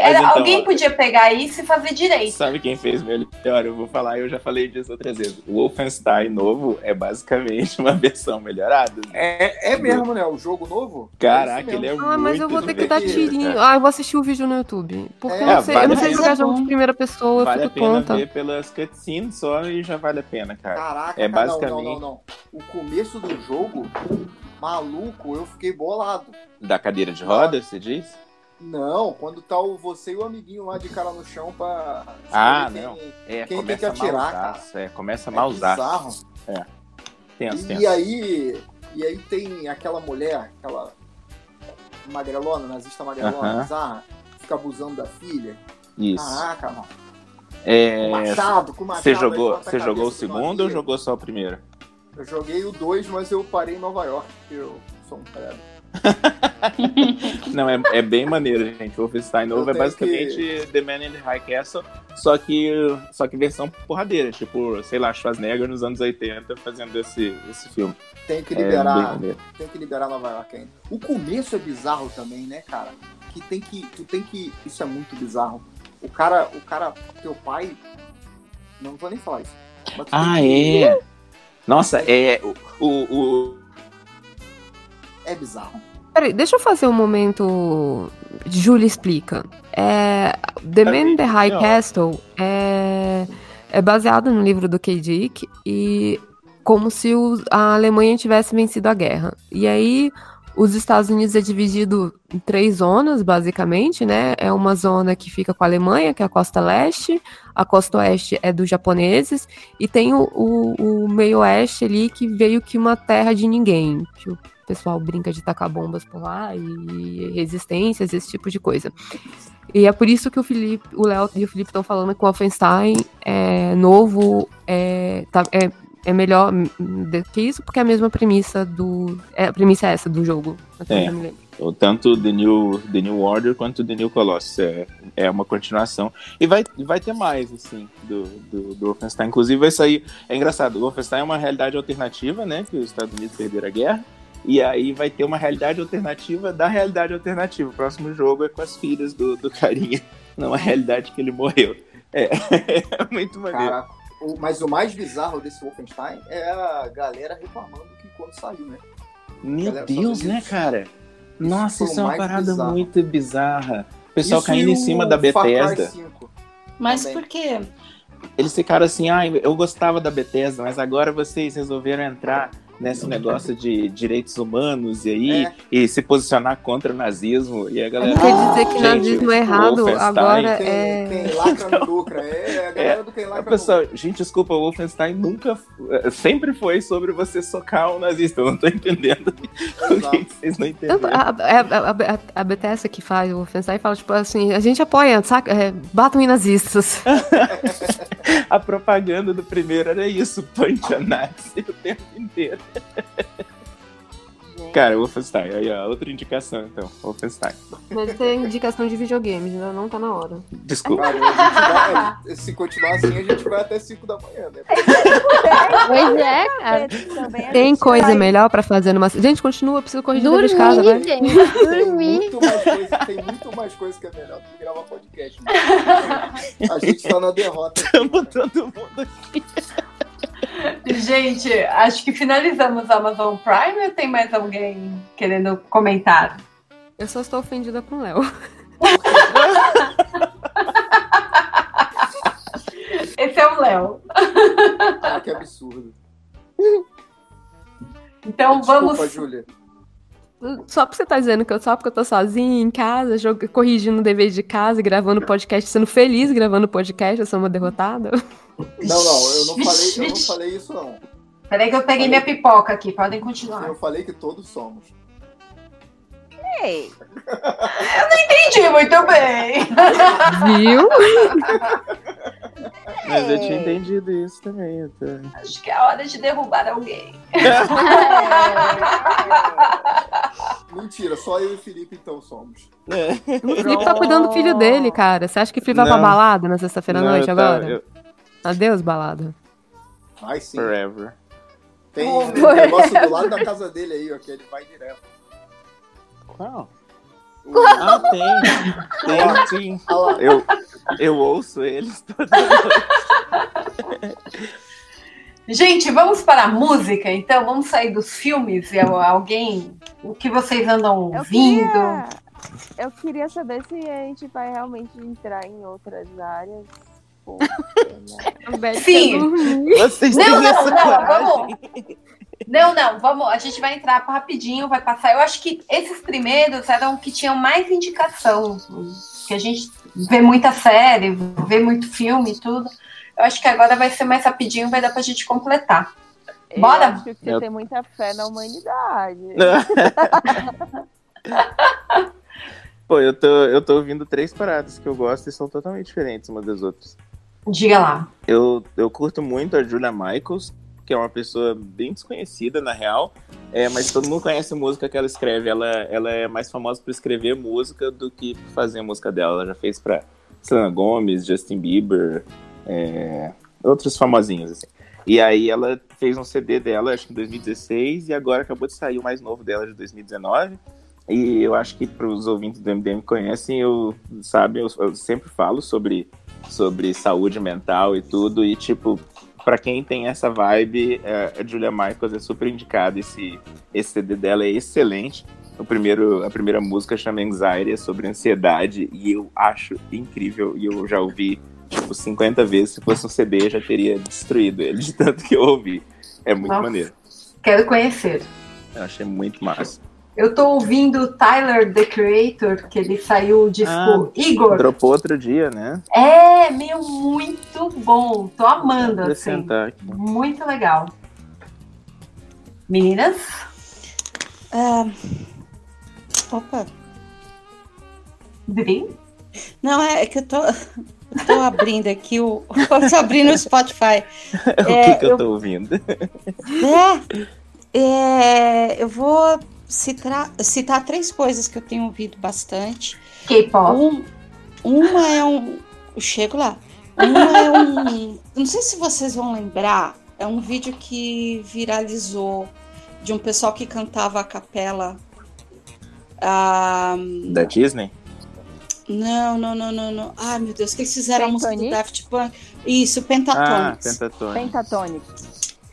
Era- então, alguém podia pegar isso e fazer direito. Sabe quem fez melhor? Eu vou falar, eu já falei disso outras vezes. O Wolfenstein novo é basicamente uma versão melhorada. É, é mesmo, né? O jogo novo? Caraca, ele é Ah, mas eu vou ter que dar tirinho. É. Ah, eu vou assistir o vídeo no YouTube. Porque eu É, não sei, vale eu não a sei pena. jogar jogo de primeira pessoa, Vale eu a fico pena tonta. ver pelas cutscenes só e já vale a pena, cara. Caraca, é cara, basicamente não, não, não, não. O começo do jogo, maluco, eu fiquei bolado. da cadeira de rodas, você diz? Não, quando tá o, você e o amiguinho lá de cara no chão pra. Ah, escolher não. quem- É, quem tem que atirar, cara. É, começa É malzaço. bizarro. É. Tenso, E tenso. aí, e aí tem aquela mulher, aquela magrelona, nazista magrelona, bizarra, que fica abusando da filha. Isso. Caraca, mano. É, Com machado, com machado, Você jogou, você jogou o segundo ou jogou só o primeiro? Eu joguei o 2, mas eu parei em Nova York, porque eu sou um cara. Não, é, é bem maneiro, gente. O Wolfenstein novo é basicamente The Man in the High Castle, só que, só que versão porradeira, tipo, sei lá, Schwarzenegger nos anos 80 fazendo esse, esse filme. Tem que É liberar. maneiro. tem que liberar Nova York ainda. O começo é bizarro também, né, cara? Que tem que. Tu tem que. Isso é muito bizarro. O cara, o cara, teu pai. Não vou nem falar isso. Ah, tem é. Nossa, é. O, o, o- É bizarro. Peraí, deixa eu fazer um momento. Júlia explica. É, The Man in the High Não. Castle é, é baseado no livro do K. Dick e como se os- a Alemanha tivesse vencido a guerra. E aí os Estados Unidos é dividido em três zonas, basicamente, né? É uma zona que fica com a Alemanha, que é a costa leste, a costa oeste é dos japoneses, e tem o, o, o meio oeste ali, que veio que uma terra de ninguém. Que o pessoal brinca de tacar bombas por lá e resistências, esse tipo de coisa. E é por isso que o Felipe, o Léo e o Felipe estão falando que o Wolfenstein é novo, é, tá- é, é melhor do que isso, porque é a mesma premissa do. É, a premissa é essa do jogo. até É. me lembro. tanto The New, The New Order quanto The New Colossus. É, é uma continuação. E vai, vai ter mais, assim, do, do, do Wolfenstein. Inclusive vai sair. É engraçado, o Wolfenstein é uma realidade alternativa, né? Que os Estados Unidos perderam a guerra. E aí vai ter uma realidade alternativa da realidade alternativa. O próximo jogo é com as filhas do, do carinha. Não a realidade que ele morreu. É, é muito maneiro. Cara, o- mas o mais bizarro desse Wolfenstein é a galera reclamando que quando saiu, né? Meu Deus, né, isso. cara? Nossa, foi o isso é uma parada bizarro. muito bizarra. O pessoal Isso caindo em cima da Bethesda. 5 Mas também. por quê? Eles ficaram assim, ah, eu gostava da Bethesda, mas agora vocês resolveram entrar nesse negócio de direitos humanos e aí É. e se posicionar contra o nazismo e a galera. Quer dizer que Gente, nazismo é errado, agora é. lacra não lucra. É a galera do Ah, lacra Pessoal, gente, desculpa, o Wolfenstein nunca. eh, Sempre foi sobre você socar um nazista. Eu não tô entendendo. O que vocês não entenderam? A, a, a, a, a Bethesda que faz o Wolfenstein fala, tipo assim, a gente apoia, saca? É, batam em nazistas. A propaganda do primeiro era isso, punch a nazi o tempo inteiro. Cara, Wolfenstein, aí ó, outra indicação então, Wolfenstein. Mas tem indicação de videogames, ainda não tá na hora. Desculpa. Cara, a gente vai- se continuar assim, a gente vai até 5 da manhã, né? Pois é, cara. Tem coisa melhor pra fazer numa. Gente, continua, eu preciso corrigir dever de Dormir, casa, vai. gente. Tem Dormir. muito mais coisa, tem muito mais coisa que é melhor do que gravar podcast. né? A gente tá na derrota. Tamo todo mundo aqui. Gente, acho que finalizamos a Amazon Prime ou tem mais alguém querendo comentar? Eu só estou ofendida com o Léo. Esse é o Léo. Ah, que absurdo. Então Desculpa, vamos. Júlia. Só porque você tá dizendo que eu só porque eu tô sozinha em casa, jog- corrigindo o dever de casa, e gravando podcast, sendo feliz gravando podcast, eu sou uma derrotada. Não, não, eu não falei, eu não falei isso, não. Peraí que eu peguei minha pipoca aqui, podem continuar. Eu falei que todos somos. Ei. Eu não entendi muito bem. Viu? Mas eu tinha entendido isso também. Acho que é hora de derrubar alguém. Mentira, só eu e Felipe então somos. O Felipe tá cuidando do filho dele, cara. Você acha que o Felipe vai pra Não. balada na sexta-feira à Não, noite tá- agora? eu- Adeus, balada. Ai, sim. Forever. Tem um negócio do lado da casa dele aí, ó, que ele vai direto. Qual? O- Ah, tem. Tem, sim. Eu, eu ouço eles toda Gente, vamos para a música, então? Vamos sair dos filmes? E alguém. O que vocês andam Eu ouvindo? queria, eu queria saber se a gente vai realmente entrar em outras áreas. Sim. Vocês não, não, não, vamos. Não, não, vamos. A gente vai entrar rapidinho, vai passar. Eu acho que esses primeiros eram que tinham mais indicação. Que a gente vê muita série, vê muito filme e tudo. Eu acho que agora vai ser mais rapidinho, vai dar pra gente completar. Eu Bora? acho que você Eu- tem muita fé na humanidade. Pô, eu tô, eu tô ouvindo três paradas que eu gosto e são totalmente diferentes umas das outras. Diga lá. Eu, eu curto muito a Julia Michaels, que é uma pessoa bem desconhecida, na real, é, mas todo mundo conhece a música que ela escreve. Ela, ela é mais famosa por escrever música do que fazer a música dela. Ela já fez pra Selena Gomez, Justin Bieber, é, outros famosinhos, assim. E aí ela fez um CD dela, acho que em 2016, e agora acabou de sair o mais novo dela de 2019. E eu acho que para os ouvintes do MDM que conhecem, eu, sabe, eu, eu sempre falo sobre, sobre saúde mental e tudo, e tipo, para quem tem essa vibe, é, a Julia Michaels é super indicada, esse, esse CD dela é excelente. O primeiro, a primeira música chama Anxiety, é sobre ansiedade, e eu acho incrível, e eu já ouvi, tipo, 50 vezes, se fosse um CD, eu já teria destruído ele, de tanto que eu ouvi. É muito Nossa. maneiro. Quero conhecer. Eu achei muito massa. Eu tô ouvindo Tyler, The Creator, que ele saiu o disco Ah, Igor. Dropou outro dia, né? É, meu, muito bom. Tô amando, assim. Aqui. Muito legal. Meninas? Ah, opa. Dri? Não, é que eu tô, tô abrindo aqui o. Tô abrindo o Spotify. o É, que, que eu eu- tô ouvindo? É, é, eu vou citar, citar três coisas que eu tenho ouvido bastante. K-pop. Um, uma é um. Eu chego lá. Uma é um. Não sei se vocês vão lembrar. É um vídeo que viralizou de um pessoal que cantava a capela. Ah, Da Disney? não, não, não, não, não. Ai, meu Deus, que eles fizeram a música do? Daft Punk. Isso, Ah, Pentatonix. Pentatonic.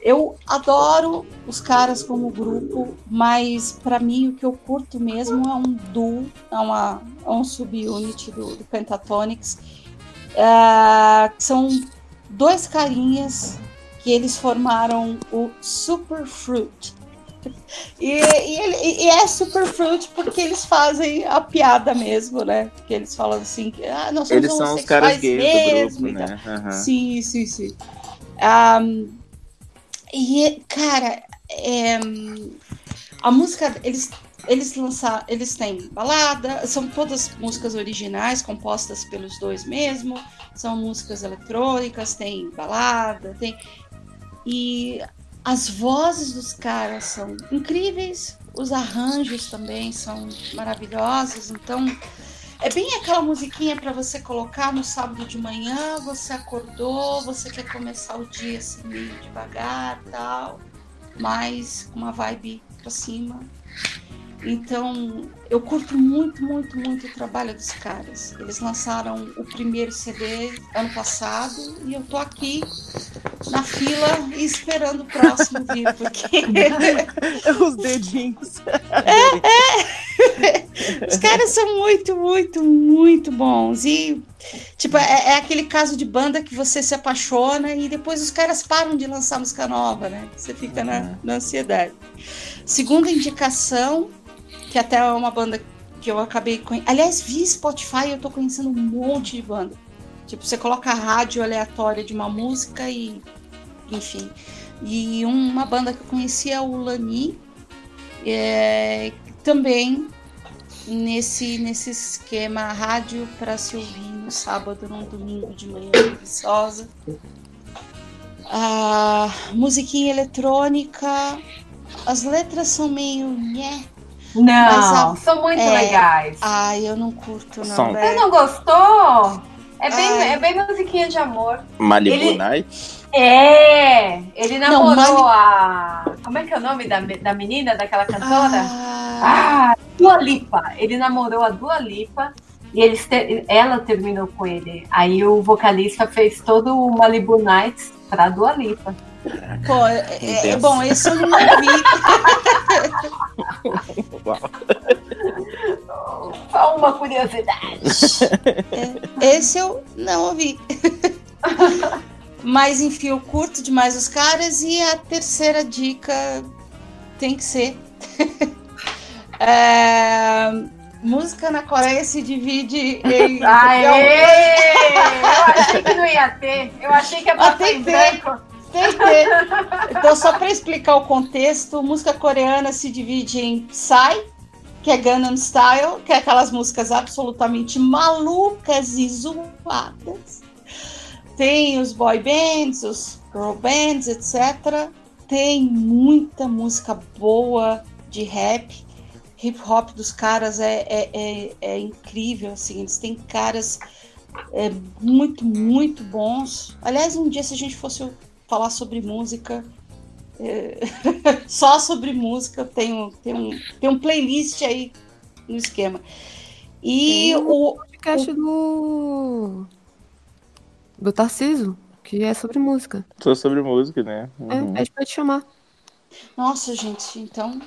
Eu adoro os caras como grupo, mas pra mim o que eu curto mesmo é um duo, é, uma, é um subunit do, do Pentatonix. É, que são dois carinhas que eles formaram o Superfruit. E, e, e é Superfruit porque eles fazem a piada mesmo, né? Porque eles falam assim, que ah, nós somos Eles são os caras gays mesmo do grupo, né? Aham. Sim, sim, sim. Ahm, e, cara, é, a música, eles, eles lançaram, eles têm balada, são todas músicas originais, compostas pelos dois mesmo, são músicas eletrônicas, tem balada, tem. E as vozes dos caras são incríveis, os arranjos também são maravilhosos, então é bem aquela musiquinha para você colocar no sábado de manhã, você acordou, você quer começar o dia assim meio devagar tal, mas com uma vibe pra cima. Então, eu curto muito, muito, muito o trabalho dos caras. Eles lançaram o primeiro CD ano passado e eu tô aqui na fila e esperando o próximo vir, porque Os dedinhos. Os caras são muito, muito, muito bons. E, tipo, é, é aquele caso de banda que você se apaixona e depois os caras param de lançar música nova, né? Você fica na, na ansiedade. Segunda indicação, que até é uma banda que eu acabei conhecendo. Aliás, vi Spotify eu tô conhecendo um monte de banda. Tipo, você coloca a rádio aleatória de uma música e. Enfim. E uma banda que eu conheci é o Lani. É, também nesse, nesse esquema rádio para se ouvir no sábado, num domingo de manhã preguiçosa. A musiquinha eletrônica, as letras são meio nhé. Não, são muito legais. Ai, eu não curto, não. São. Você não gostou? É bem, Ai. é bem musiquinha de amor. Malibu Ele- Night? É! Ele Não, namorou Mali- a é o nome da, da menina, daquela cantora? Ah, Dua Lipa. Ele namorou a Dua Lipa e eles ter- ela terminou com ele. Aí o vocalista fez todo o Malibu Nights pra Dua Lipa. Pô, é, é- é bom, esse eu não ouvi. Só uma curiosidade. É, esse eu não ouvi. Mas enfim, eu curto demais os caras e a terceira dica tem que ser. É, música na Coreia se divide em. Aê! Eu achei que não ia ter. Eu achei que ia Ah, passar tem em que ter. branco. Tem que ter. Então, só para explicar o contexto, música coreana se divide em Psy, que é Gangnam Style, que é aquelas músicas absolutamente malucas e zoadas. Tem os boy bands, os girl bands, etc. Tem muita música boa de rap. Hip hop dos caras é, é, é, é incrível, assim. Eles têm caras é, muito, muito bons. Aliás, um dia, se a gente fosse falar sobre música, é, só sobre música, eu tenho, tenho, um, tenho um playlist aí no esquema. E Tem o. podcast do. Do Tarciso, que é sobre música. Sou sobre música, né? É, Uhum. pede pra te chamar. Nossa, gente, então.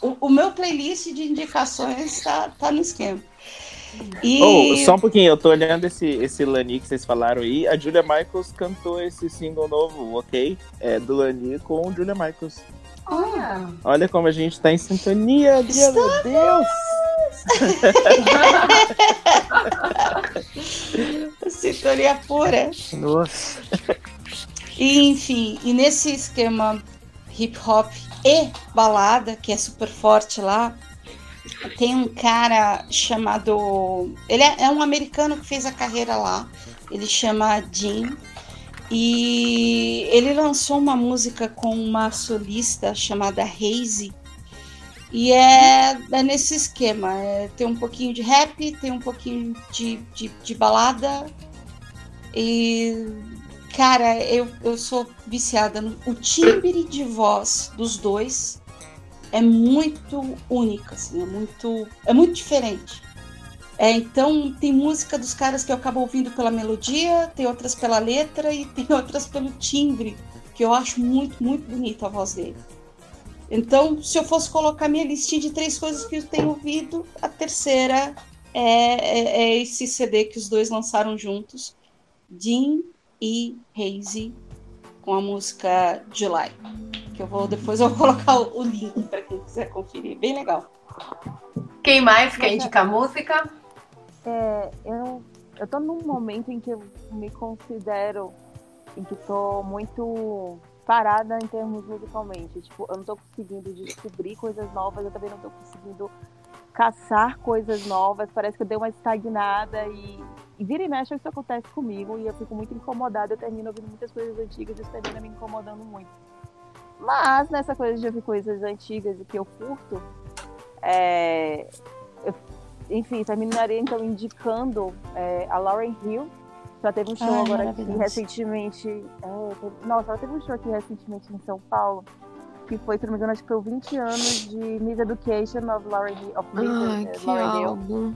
O, o meu playlist de indicações tá, tá no esquema. E. Oh, só um pouquinho, eu tô olhando esse, esse Lani que vocês falaram aí. A Julia Michaels cantou esse single novo, ok? É do Lani com Julia Michaels. Olha. Olha como a gente tá em sintonia, dia meu Deus! Sintonia pura. Nossa. E, enfim, e nesse esquema hip hop e balada, que é super forte lá, tem um cara chamado. Ele é, é um americano que fez a carreira lá. Ele chama Jim. E ele lançou uma música com uma solista chamada Hazy. E é, é nesse esquema. é, tem um pouquinho de rap, tem um pouquinho de, de, de balada. E Cara, eu, eu sou viciada no o timbre de voz dos dois é muito único, assim, é muito é muito diferente. É, então tem música dos caras que eu acabo ouvindo pela melodia, tem outras pela letra e tem outras pelo timbre, que eu acho muito muito bonita a voz dele. Então, se eu fosse colocar minha listinha de três coisas que eu tenho ouvido, a terceira é, é- é esse CD que os dois lançaram juntos, Jim e Hazy, com a música July. Que eu vou depois eu vou colocar o, o link para quem quiser conferir, bem legal. Quem mais quer indicar música? É, eu, eu tô num momento em que eu me considero em que tô muito parada em termos musicalmente. Tipo, eu não tô conseguindo descobrir coisas novas, eu também não tô conseguindo caçar coisas novas. Parece que eu dei uma estagnada e, e vira e mexe isso acontece comigo e eu fico muito incomodada. Eu termino ouvindo muitas coisas antigas e isso termina me incomodando muito. Mas nessa coisa de ouvir coisas antigas e que eu curto, é, eu- enfim, terminaria então indicando é, a Lauren Hill. Ela teve um show Ai, agora aqui recentemente. é, teve- nossa, ela teve um show aqui recentemente em São Paulo. Que foi, se não me engano, acho que foi o 20 anos de Miss Education of Lauren Hill. Ai, eh, que álbum.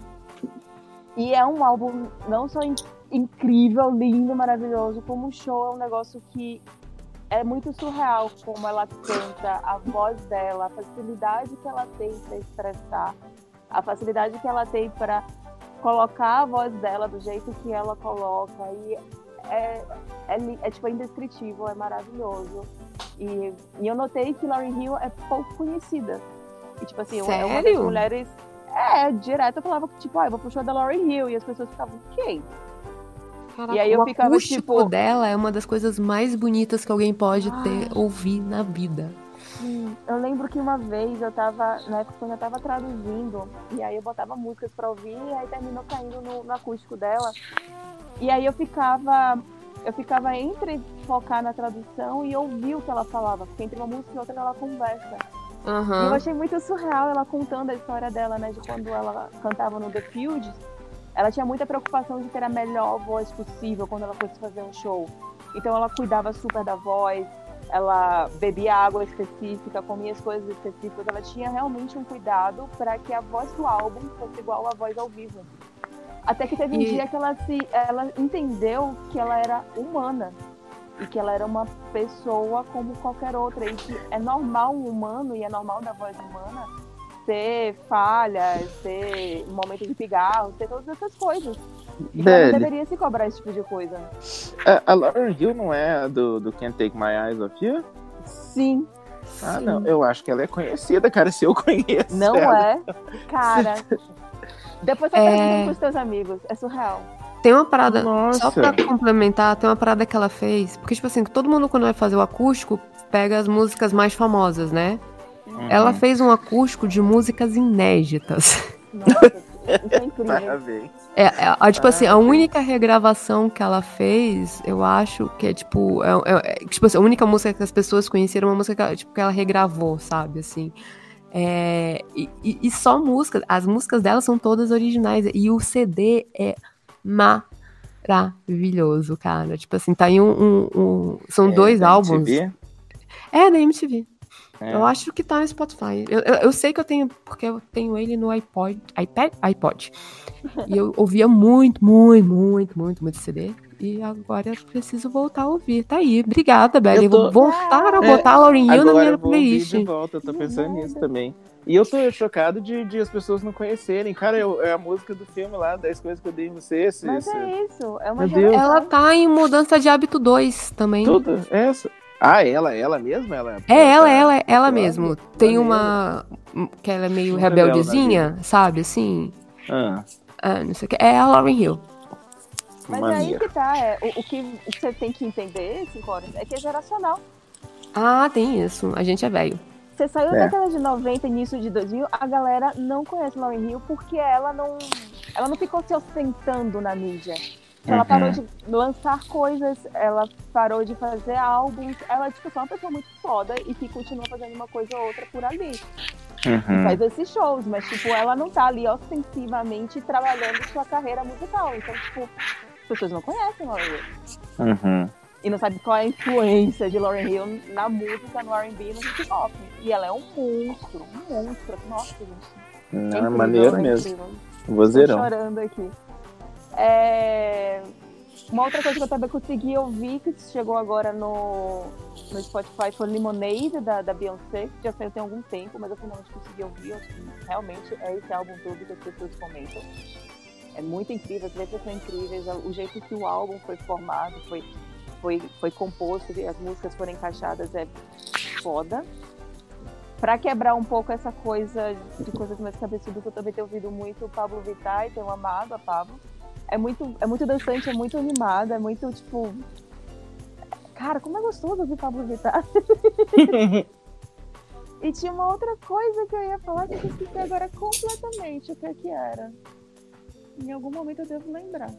E é um álbum não só in- incrível, lindo, maravilhoso, como o show é um negócio que é muito surreal como ela canta, a voz dela, a facilidade que ela tem para expressar, a facilidade que ela tem para colocar a voz dela do jeito que ela coloca e é, é, é, tipo é indescritível, é maravilhoso. E, e eu notei que Lauryn Hill é pouco conhecida. E tipo assim, é uma das Sério? mulheres é, direto eu falava, tipo, ah, eu vou pro show da Lauryn Hill. E as pessoas ficavam, quem? Caraca, E aí eu o ficava, acústico tipo- dela é uma das coisas mais bonitas que alguém pode ter ouvir na vida. Eu lembro que uma vez eu tava, na época quando eu tava traduzindo, e aí eu botava músicas pra ouvir, e aí terminou caindo no, no acústico dela. E aí eu ficava, eu ficava entre focar na tradução e ouvir o que ela falava, porque entre uma música e outra ela conversa. E eu achei muito surreal ela contando a história dela, né? De quando ela cantava no The Fields. Ela tinha muita preocupação de ter a melhor voz possível quando ela fosse fazer um show. Então ela cuidava super da voz. Ela bebia água específica, comia as coisas específicas, ela tinha realmente um cuidado para que a voz do álbum fosse igual à voz ao vivo. Até que teve um E- dia que ela se ela entendeu que ela era humana e que ela era uma pessoa como qualquer outra e que é normal um humano e é normal da voz humana ter falhas, ter um momento de pigarro, ter todas essas coisas. E não deveria se cobrar esse tipo de coisa. A, a Lauren Hill não é a do, do Can't Take My Eyes Off You? Sim. Ah, não. Eu acho que ela é conhecida, cara. Se eu conheço. Não ela. é? Cara. Depois você É. pergunta pros teus amigos. É surreal. Tem uma parada, Nossa. só pra complementar, tem uma parada que ela fez, porque, tipo assim, todo mundo quando vai fazer o acústico, pega as músicas mais famosas, né? Uhum. Ela fez um acústico de músicas inéditas. Isso é incrível. Parabéns. É, é, a, tipo assim, a única regravação que ela fez, eu acho que é tipo. É, é- é- tipo assim, a única música que as pessoas conheceram é uma música que ela, tipo, que ela regravou, sabe? Assim. É, e, e- só músicas. As músicas dela são todas originais. E o CD é maravilhoso, cara. Tipo assim, tá em um. um- um- são É, dois álbuns. MTV? É, da MTV. É. Eu acho que tá no Spotify. Eu, eu, eu sei que eu tenho, porque eu tenho ele no iPod, iPad, iPod. E eu ouvia muito, muito, muito, muito, muito CD. E agora eu preciso voltar a ouvir. Tá aí. Obrigada, Belly. Eu tô- Vou voltar a É, botar a Lauryn Hill na minha eu vou playlist. de volta, eu tô pensando nisso também. E eu tô chocado de, de as pessoas não conhecerem. Cara, eu- é a música do filme lá, 10 coisas que eu dei em você. Esse, Mas esse- é isso. É uma. Ela tá em Mudança de Hábito 2 também. Tudo, essa. Ah, ela, ela mesma? Ela É ela, ela, tá- ela tá- mesmo. Tem uma. que ela é meio ela rebeldezinha, sabe? Assim. Ah, Ah, não sei o que. É a Lauryn Hill. Mas é aí que tá. É, o, o que o que você tem que entender, cinco horas, é que é geracional. Ah, tem isso. A gente é velho. Você saiu É. da década de 90, início de 2000, a galera não conhece Lauren Hill porque ela não, ela não ficou se ostentando na mídia. Ela Uhum. parou de lançar coisas, ela parou de fazer álbuns, ela tipo, só é uma pessoa muito foda e que continua fazendo uma coisa ou outra por ali. Uhum. E faz esses shows, mas tipo, ela não tá ali ostensivamente trabalhando sua carreira musical. Então, tipo, as pessoas não conhecem Lauren Hill. Uhum. E não sabe qual é a influência de Lauren Hill na música, no R&B, no hip hop. E ela é um monstro, um monstro. Nossa, gente. Não, é incrível, maneiro é mesmo. Vozeirão. Tô chorando aqui. É, Uma outra coisa que eu também consegui ouvir, que chegou agora no, no Spotify, foi Lemonade, da, da Beyoncé, que já saiu tem algum tempo, mas eu finalmente consegui ouvir. Que realmente é esse álbum todo que as pessoas comentam. É muito incrível, as letras são incríveis, o jeito que o álbum foi formado, foi, foi, foi composto, as músicas foram encaixadas é foda. Pra quebrar um pouco essa coisa de coisas mais cabeçudas, eu também tenho ouvido muito o Pablo Vittar e tenho amado a Pablo. É muito, é muito dançante, é muito animada, é muito tipo. Cara, como é gostoso ouvir Pablo Vittar. e tinha uma outra coisa que eu ia falar que eu esqueci agora completamente o que, é que era. Em algum momento eu devo lembrar.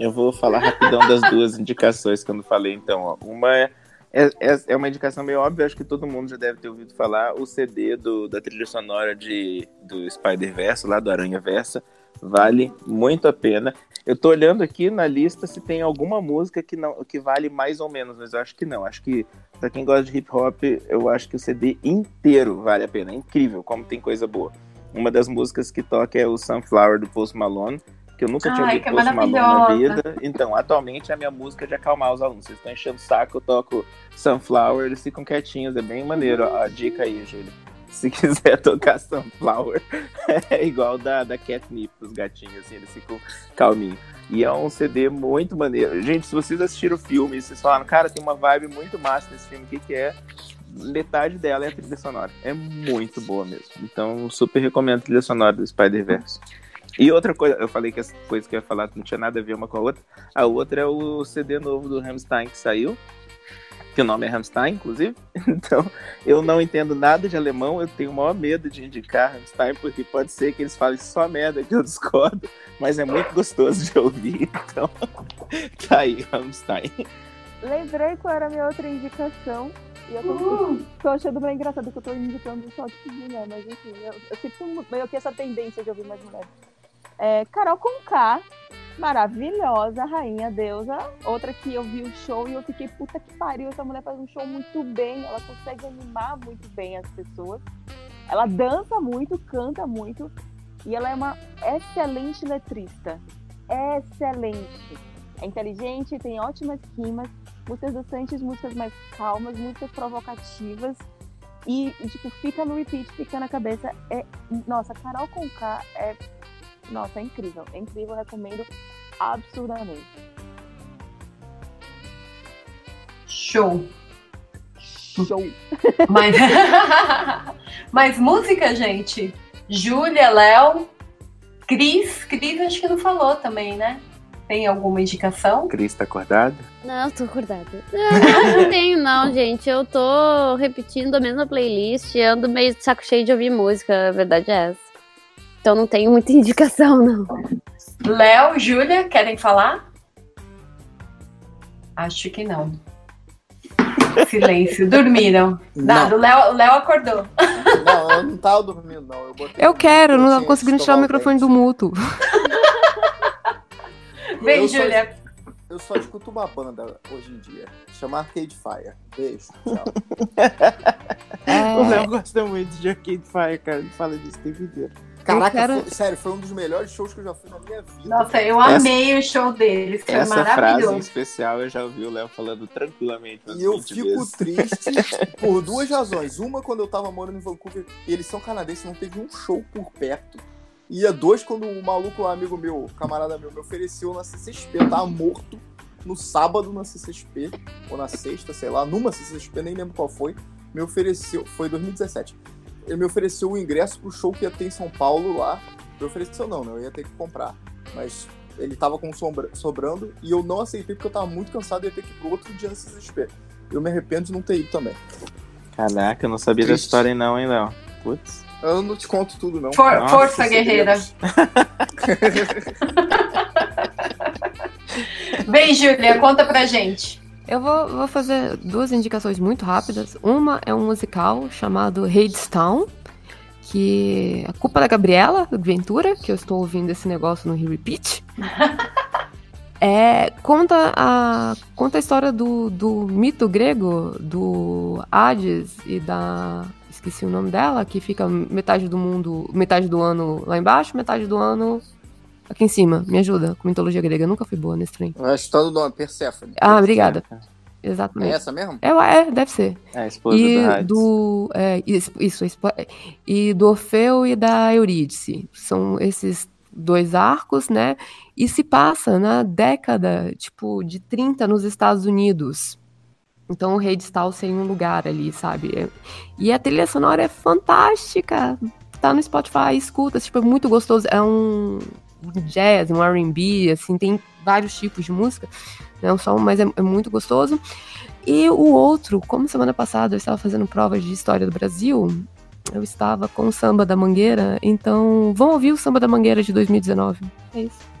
Eu vou falar rapidão das duas indicações que eu não falei, então. Ó. Uma é, é, é uma indicação meio óbvia, acho que todo mundo já deve ter ouvido falar, o CD do, da trilha sonora de, do Spider-Verse, lá do Aranha Versa. Vale muito a pena. Eu tô olhando aqui na lista se tem alguma música que não que vale mais ou menos, mas eu acho que não. Acho que pra quem gosta de hip hop, eu acho que o CD inteiro vale a pena. É incrível como tem coisa boa. Uma das músicas que toca é o Sunflower do Post Malone, que eu nunca tinha Ai, ouvido Post Malone na vida. Então, atualmente é a minha música de acalmar os alunos. Vocês estão enchendo o saco, eu toco Sunflower, eles ficam quietinhos, é bem maneiro. A dica aí, Júlia. Se quiser tocar Sunflower, é igual da, da Catnip, os gatinhos, assim, eles ficam calminhos. E é um CD muito maneiro. Gente, se vocês assistiram o filme vocês falaram, cara, tem uma vibe muito massa nesse filme, o que, que é? Metade dela é a trilha sonora. É muito boa mesmo. Então, super recomendo a trilha sonora do Spider-Verse. E outra coisa, eu falei que as coisas que eu ia falar não tinha nada a ver uma com a outra. A outra é o CD novo do Rammstein que saiu. Que o nome é Rammstein, inclusive. Então, eu não entendo nada de alemão. Eu tenho o maior medo de indicar Rammstein, porque pode ser que eles falem só merda que eu discordo. Mas é muito gostoso de ouvir. Então, tá aí, Rammstein. Lembrei qual era a minha outra indicação. E eu tô, tô achando bem engraçado que eu tô indicando só tipo de mulher, mas enfim, eu, eu tenho meio que essa tendência de ouvir mais mulheres. É, Carol Conká maravilhosa, rainha deusa. Outra que eu vi o show e eu fiquei, puta que pariu, essa mulher faz um show muito bem, ela consegue animar muito bem as pessoas. Ela dança muito, canta muito e ela é uma excelente letrista. Excelente. É inteligente, tem ótimas rimas, músicas dançantes, músicas mais calmas, músicas provocativas. E, e, tipo, fica no repeat, fica na cabeça. É, nossa, Carol Conká é. Nossa, é incrível. É incrível, eu recomendo absurdamente. Show. Show. Mas, Mas música, gente. Júlia, Léo, Cris. Cris acho que não falou também, né? Tem alguma indicação? Cris tá acordada? Não, tô acordada. Não, não tenho, não, gente. Eu tô repetindo a mesma playlist. Ando meio de saco cheio de ouvir música, a verdade é essa. Então não tenho muita indicação, não. Léo, Júlia, querem falar? Acho que não. Silêncio. Dormiram. Nada, o Léo, Léo acordou. Não, eu não tava dormindo, não. Eu, botei Eu quero, não tô conseguindo tirar o microfone do muto. Eu só- Júlia. Eu só escuto uma banda hoje em dia. Chama Arcade Fire. Beijo. Tchau. É. O Léo gosta muito de Arcade Fire, cara. Ele fala disso o tempo inteiro. Caraca, quero- foi- sério, foi um dos melhores shows que eu já fui na minha vida. Nossa, eu amei o show deles. Foi Essa frase em maravilhoso. especial eu já ouvi o Léo falando tranquilamente. E eu 20 fico vezes. triste por duas razões. Uma, quando eu tava morando em Vancouver, e eles são canadenses, não teve um show por perto. E a dois, quando um maluco lá, amigo meu, camarada meu, me ofereceu na CCXP, eu tava morto no sábado na CCXP, ou na sexta, sei lá, numa CCXP, nem lembro qual foi, me ofereceu, foi 2017. Ele me ofereceu o ingresso pro show que ia ter em São Paulo lá. Me ofereceu não, né? Eu ia ter que comprar. Mas ele tava com sombra- sobrando e eu não aceitei porque eu tava muito cansado e ia ter que ir pro outro dia na CCXP. Eu me arrependo de não ter ido também. Caraca, eu não sabia dessa Triste. história aí não, hein, Léo? Putz. Eu não te conto tudo, não. For- Nossa, força, guerreira. Vem, Júlia, conta pra gente. Eu vou, vou fazer duas indicações muito rápidas. Uma é um musical chamado Hadestown, que é a culpa da Gabriela Ventura, que eu estou ouvindo esse negócio no Repeat. É, conta, a, conta a história do, do mito grego, do Hades e da. Esqueci o nome dela, que fica metade do mundo, metade do ano lá embaixo, metade do ano aqui em cima. Me ajuda com mitologia grega. Eu nunca fui boa nesse trem. A história do nome, Perséfone. Ah, obrigada. Exatamente. É essa mesmo? É, é deve ser. É, esposa e do do é, isso, e do Orfeu e da Eurídice. São esses dois arcos, né? E se passa na década, tipo, de 30 nos Estados Unidos. Então o rei de Stalce em um lugar ali, sabe? É- E a trilha sonora é fantástica. Tá no Spotify, escuta, tipo, é muito gostoso. É um um jazz, um R&B, assim, tem vários tipos de música, não só um, mas é, é muito gostoso. E o outro, como semana passada eu estava fazendo provas de história do Brasil, eu estava com o Samba da Mangueira, então vão ouvir o Samba da Mangueira de 2019. É isso.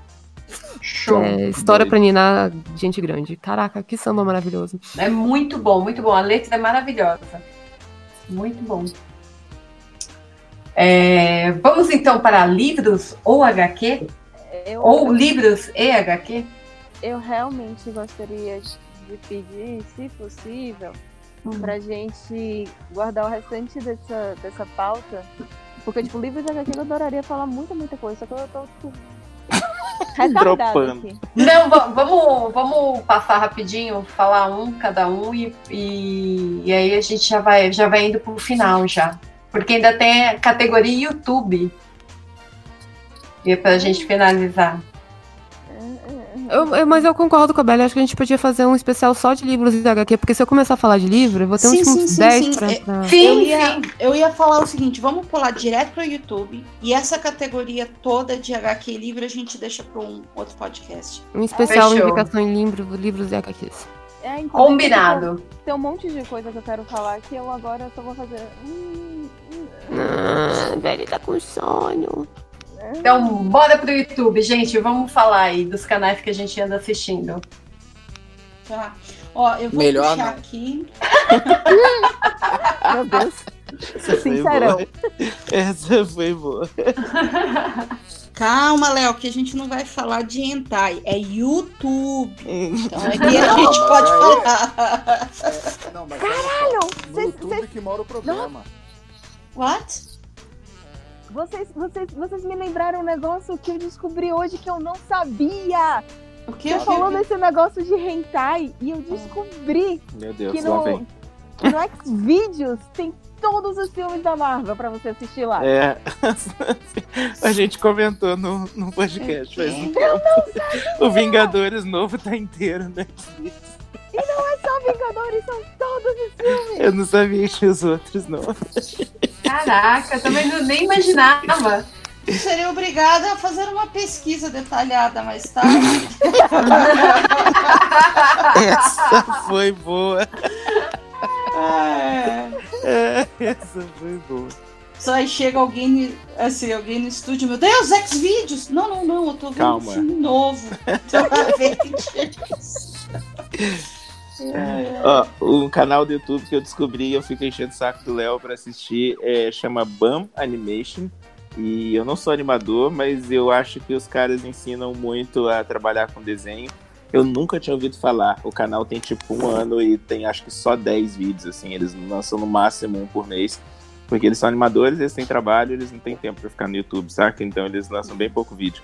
Show. É, história pra ninar gente grande. Caraca, que samba maravilhoso. É muito bom, muito bom. A letra é maravilhosa. Muito bom. É, vamos então para livros ou HQ? Eu- Ou livros e HQ? Eu realmente gostaria de pedir, se possível, Hum. pra gente guardar o restante dessa, dessa pauta. Porque, tipo, livros de HQ eu adoraria falar muita, muita coisa, só que eu tô, tipo, Dropando. aqui. Não, va- vamos, vamos passar rapidinho, falar um cada um e, e, e aí a gente já vai, já vai indo pro final já. Porque ainda tem a categoria YouTube. E é pra gente finalizar. Eu- eu- mas eu concordo com a Bela, acho que a gente podia fazer um especial só de livros de HQ, porque se eu começar a falar de livro, eu vou ter Sim, uns, sim, uns sim, 10 sim. pra, É, pra- eu, ia, eu ia falar o seguinte: vamos pular direto para o YouTube e essa categoria toda de HQ e livro a gente deixa para um outro podcast. Um especial Fechou. indicação em livro, livros de HQs. É, inclusive, Combinado. Tem, tem um monte de coisa que eu quero falar que eu agora só vou fazer. hum, hum, Ah, velho tá com sono. Então, bora pro YouTube, gente. Vamos falar aí dos canais que a gente anda assistindo. Tá. Ó, eu vou Melhor puxar não. aqui. Meu Deus. Essa foi Sincerão. boa. Essa foi boa. Calma, Léo, que a gente não vai falar de hentai, é YouTube. Então aqui a gente mas pode falar. É, não, mas Caralho, no YouTube que mora o problema. What? Vocês, vocês, vocês me lembraram um negócio que eu descobri hoje que eu não sabia. O que? Você falou desse negócio de hentai e eu descobri Meu Deus, que no, vem. que no Xvideos tem todos os filmes da Marvel pra você assistir lá. É. A gente comentou no, no podcast faz um Eu tempo. não sabia. O Vingadores novo tá inteiro, né? E não é só Vingadores, são todos os filmes. Eu não sabia que os outros, não. Caraca, eu também não- nem imaginava. Seria obrigada a fazer uma pesquisa detalhada mais tarde. Essa foi boa. É. Essa foi boa. Só aí chega alguém, assim, alguém no estúdio, meu Deus, Xvideos! Não, não, não, eu tô vendo Calma. um filme novo. Então, Ó, um canal do YouTube que eu descobri e eu fico enchendo o saco do Léo pra assistir é, chama Bam Animation. E eu não sou animador, mas eu acho que os caras ensinam muito a trabalhar com desenho. Eu nunca tinha ouvido falar. O canal tem tipo um ano e tem acho que só 10 vídeos, assim. Eles lançam no máximo um por mês. Porque eles são animadores, eles têm trabalho, eles não têm tempo pra ficar no YouTube, saca? Então eles lançam bem pouco vídeo.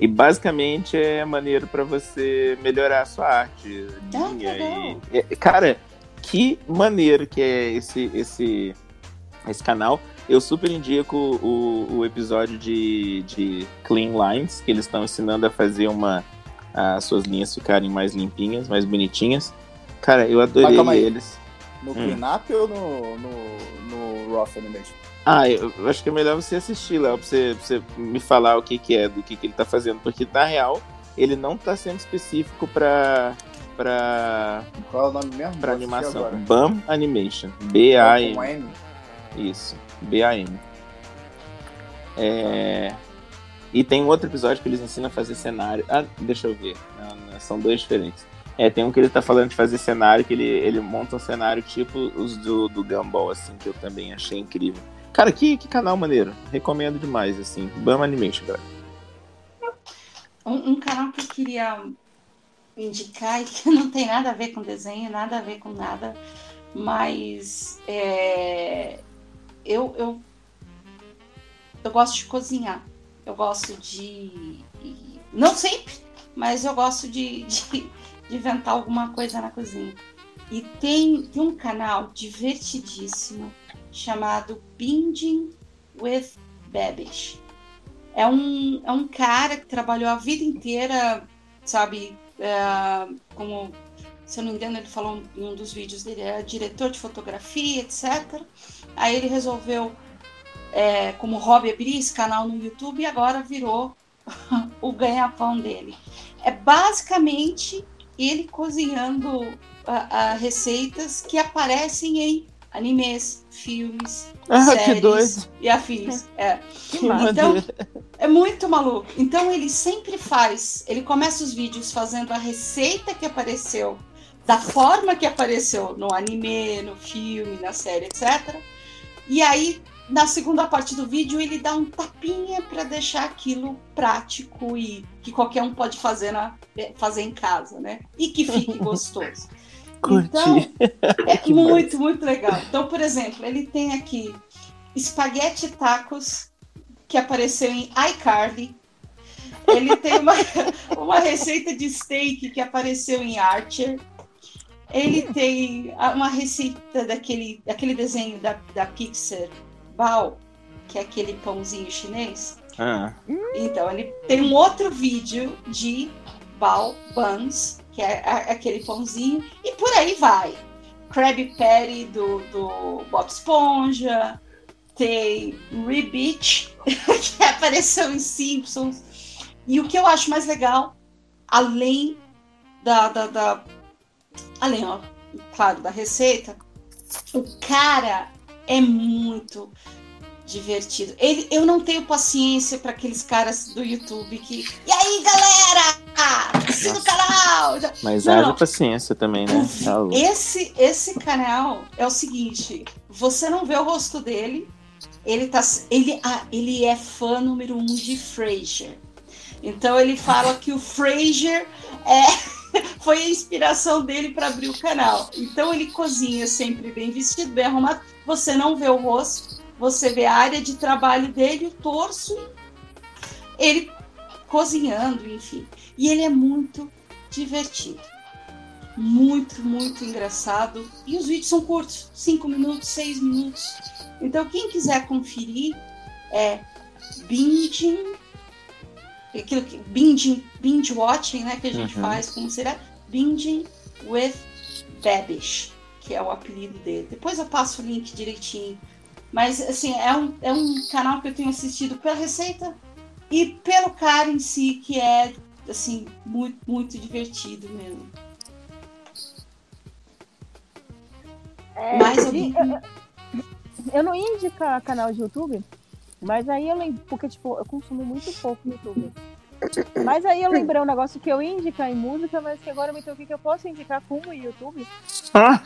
E basicamente é maneiro pra você melhorar a sua arte. Ah, linha legal. e- é, Cara, que maneiro que é esse, esse, esse canal. Eu super indico o, o episódio de, de Clean Lines, que eles estão ensinando a fazer uma as suas linhas ficarem mais limpinhas, mais bonitinhas. Cara, eu Mas adorei calma aí. eles. No Hum. Clean Up ou no, no, no Rough Animation? Ah, eu, acho que é melhor você assistir, Léo, pra você, pra você me falar o que, que é, do que, que ele tá fazendo. Porque, na real, ele não tá sendo específico pra. pra. Qual é o nome mesmo? pra animação. BAM Animation. B-A-M. Isso, B-A-M. É... E tem um outro episódio que eles ensinam a fazer cenário. Ah, deixa eu ver. Não, não, são dois diferentes. É, tem um que ele tá falando de fazer cenário, que ele, ele monta um cenário tipo os do, do Gumball, assim, que eu também achei incrível. Cara, que, que canal maneiro. Recomendo demais, assim. Bama Animation, cara. Um, um canal que eu queria indicar e que não tem nada a ver com desenho, nada a ver com nada, mas é, eu, eu, eu gosto de cozinhar. Eu gosto de. Não sempre, mas eu gosto de, de, de inventar alguma coisa na cozinha. E tem, tem um canal divertidíssimo chamado Binging with Babish. É um, é um cara que trabalhou a vida inteira, sabe, é, como, se eu não me engano, ele falou em um dos vídeos dele, é diretor de fotografia, etc. Aí ele resolveu, é, como hobby, abrir esse canal no YouTube e agora virou o ganha-pão dele. É basicamente ele cozinhando a receitas que aparecem em animes, filmes, Ah, séries e afins. É. Que Então, é muito maluco. Então ele sempre faz, ele começa os vídeos fazendo a receita que apareceu, da forma que apareceu no anime, no filme, na série, etc. E aí, na segunda parte do vídeo, ele dá um tapinha para deixar aquilo prático e que qualquer um pode fazer, na, fazer em casa, né? E que fique gostoso. Então, é muito, muito legal. Então, por exemplo, ele tem aqui espaguete tacos que apareceu em iCarly. Ele tem uma, uma receita de steak que apareceu em Archer. Ele tem uma receita daquele, daquele desenho da, da Pixar, Bao, que é aquele pãozinho chinês. Ah. Então, ele tem um outro vídeo de Bao Buns, que é aquele pãozinho, e por aí vai. Krabby Patty do, do Bob Esponja, tem Ribbit, que apareceu em Simpsons. E o que eu acho mais legal, além da, da, da- além, ó, claro, da receita, o cara é muito divertido. Ele, eu não tenho paciência para aqueles caras do YouTube que. E aí, galera? assina o canal! Mas Não, haja não. paciência também, né? Tá. Esse, esse canal é o seguinte: você não vê o rosto dele, ele, tá, ele, ah, ele é fã número um de Frasier. Então ele fala que o Frasier é, foi a inspiração dele para abrir o canal. Então ele cozinha sempre bem vestido, bem arrumado. Você não vê o rosto, você vê a área de trabalho dele, o torso, ele cozinhando, enfim. E ele é muito divertido. Muito, muito engraçado. E os vídeos são curtos, 5 minutos, 6 minutos. Então, quem quiser conferir é binging, aquilo que, binging, binge watching, né, que a gente Uhum. faz, como será? Binging with Babish, que é o apelido dele. Depois eu passo o link direitinho. Mas, assim, é um, é um canal que eu tenho assistido pela receita e pelo cara em si, que é, assim, muito, muito divertido mesmo. É, alguém? eu, eu- eu não ia indicar canal de YouTube, mas aí eu lembro, porque tipo, eu consumo muito pouco YouTube. Mas aí eu lembrei um negócio que eu ia indicar em música, mas que agora me toquei que eu posso indicar como YouTube,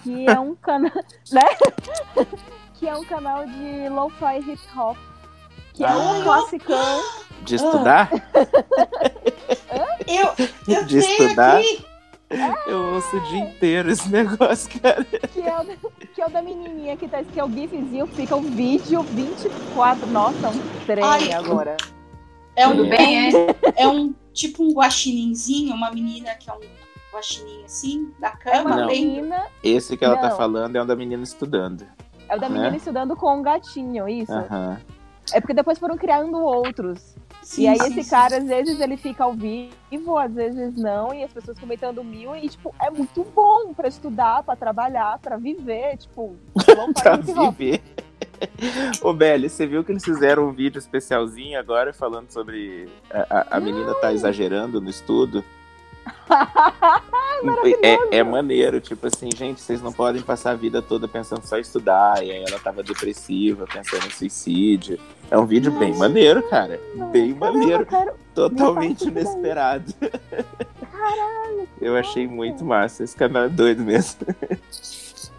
que é um canal, né? Que é um canal de lo-fi hip hop, que é um Ah. classicão. De estudar? Eu, eu De tenho estudar? aqui. Eu ouço o dia inteiro esse negócio, cara. Que é, o da, que é o da menininha que tá que é o gifzinho, fica o vídeo 24. Nossa, um trem Ai. agora. É um, Tudo bem, é, um, é um tipo um guaxininzinho, uma menina que é um guaxininho assim, da cama, Não. bem. Menina, Esse que ela tá Não. falando é o da menina estudando. É o da menina estudando com um gatinho, isso. É porque depois foram criando outros. Sim, e aí sim, esse sim. cara, às vezes, ele fica ao vivo, às vezes não, e as pessoas comentando mil, e tipo, é muito bom pra estudar, pra trabalhar, pra viver, tipo, pra viver. Ô, Belly, você viu que eles fizeram um vídeo especialzinho agora falando sobre a, a- a menina tá exagerando no estudo? É, é maneiro, tipo assim, gente, vocês não podem passar a vida toda pensando só em estudar. E aí ela tava depressiva, pensando em suicídio. É um vídeo bem maneiro, cara. Bem maneiro. Totalmente inesperado. Caralho! Eu achei muito massa. Esse canal é doido mesmo.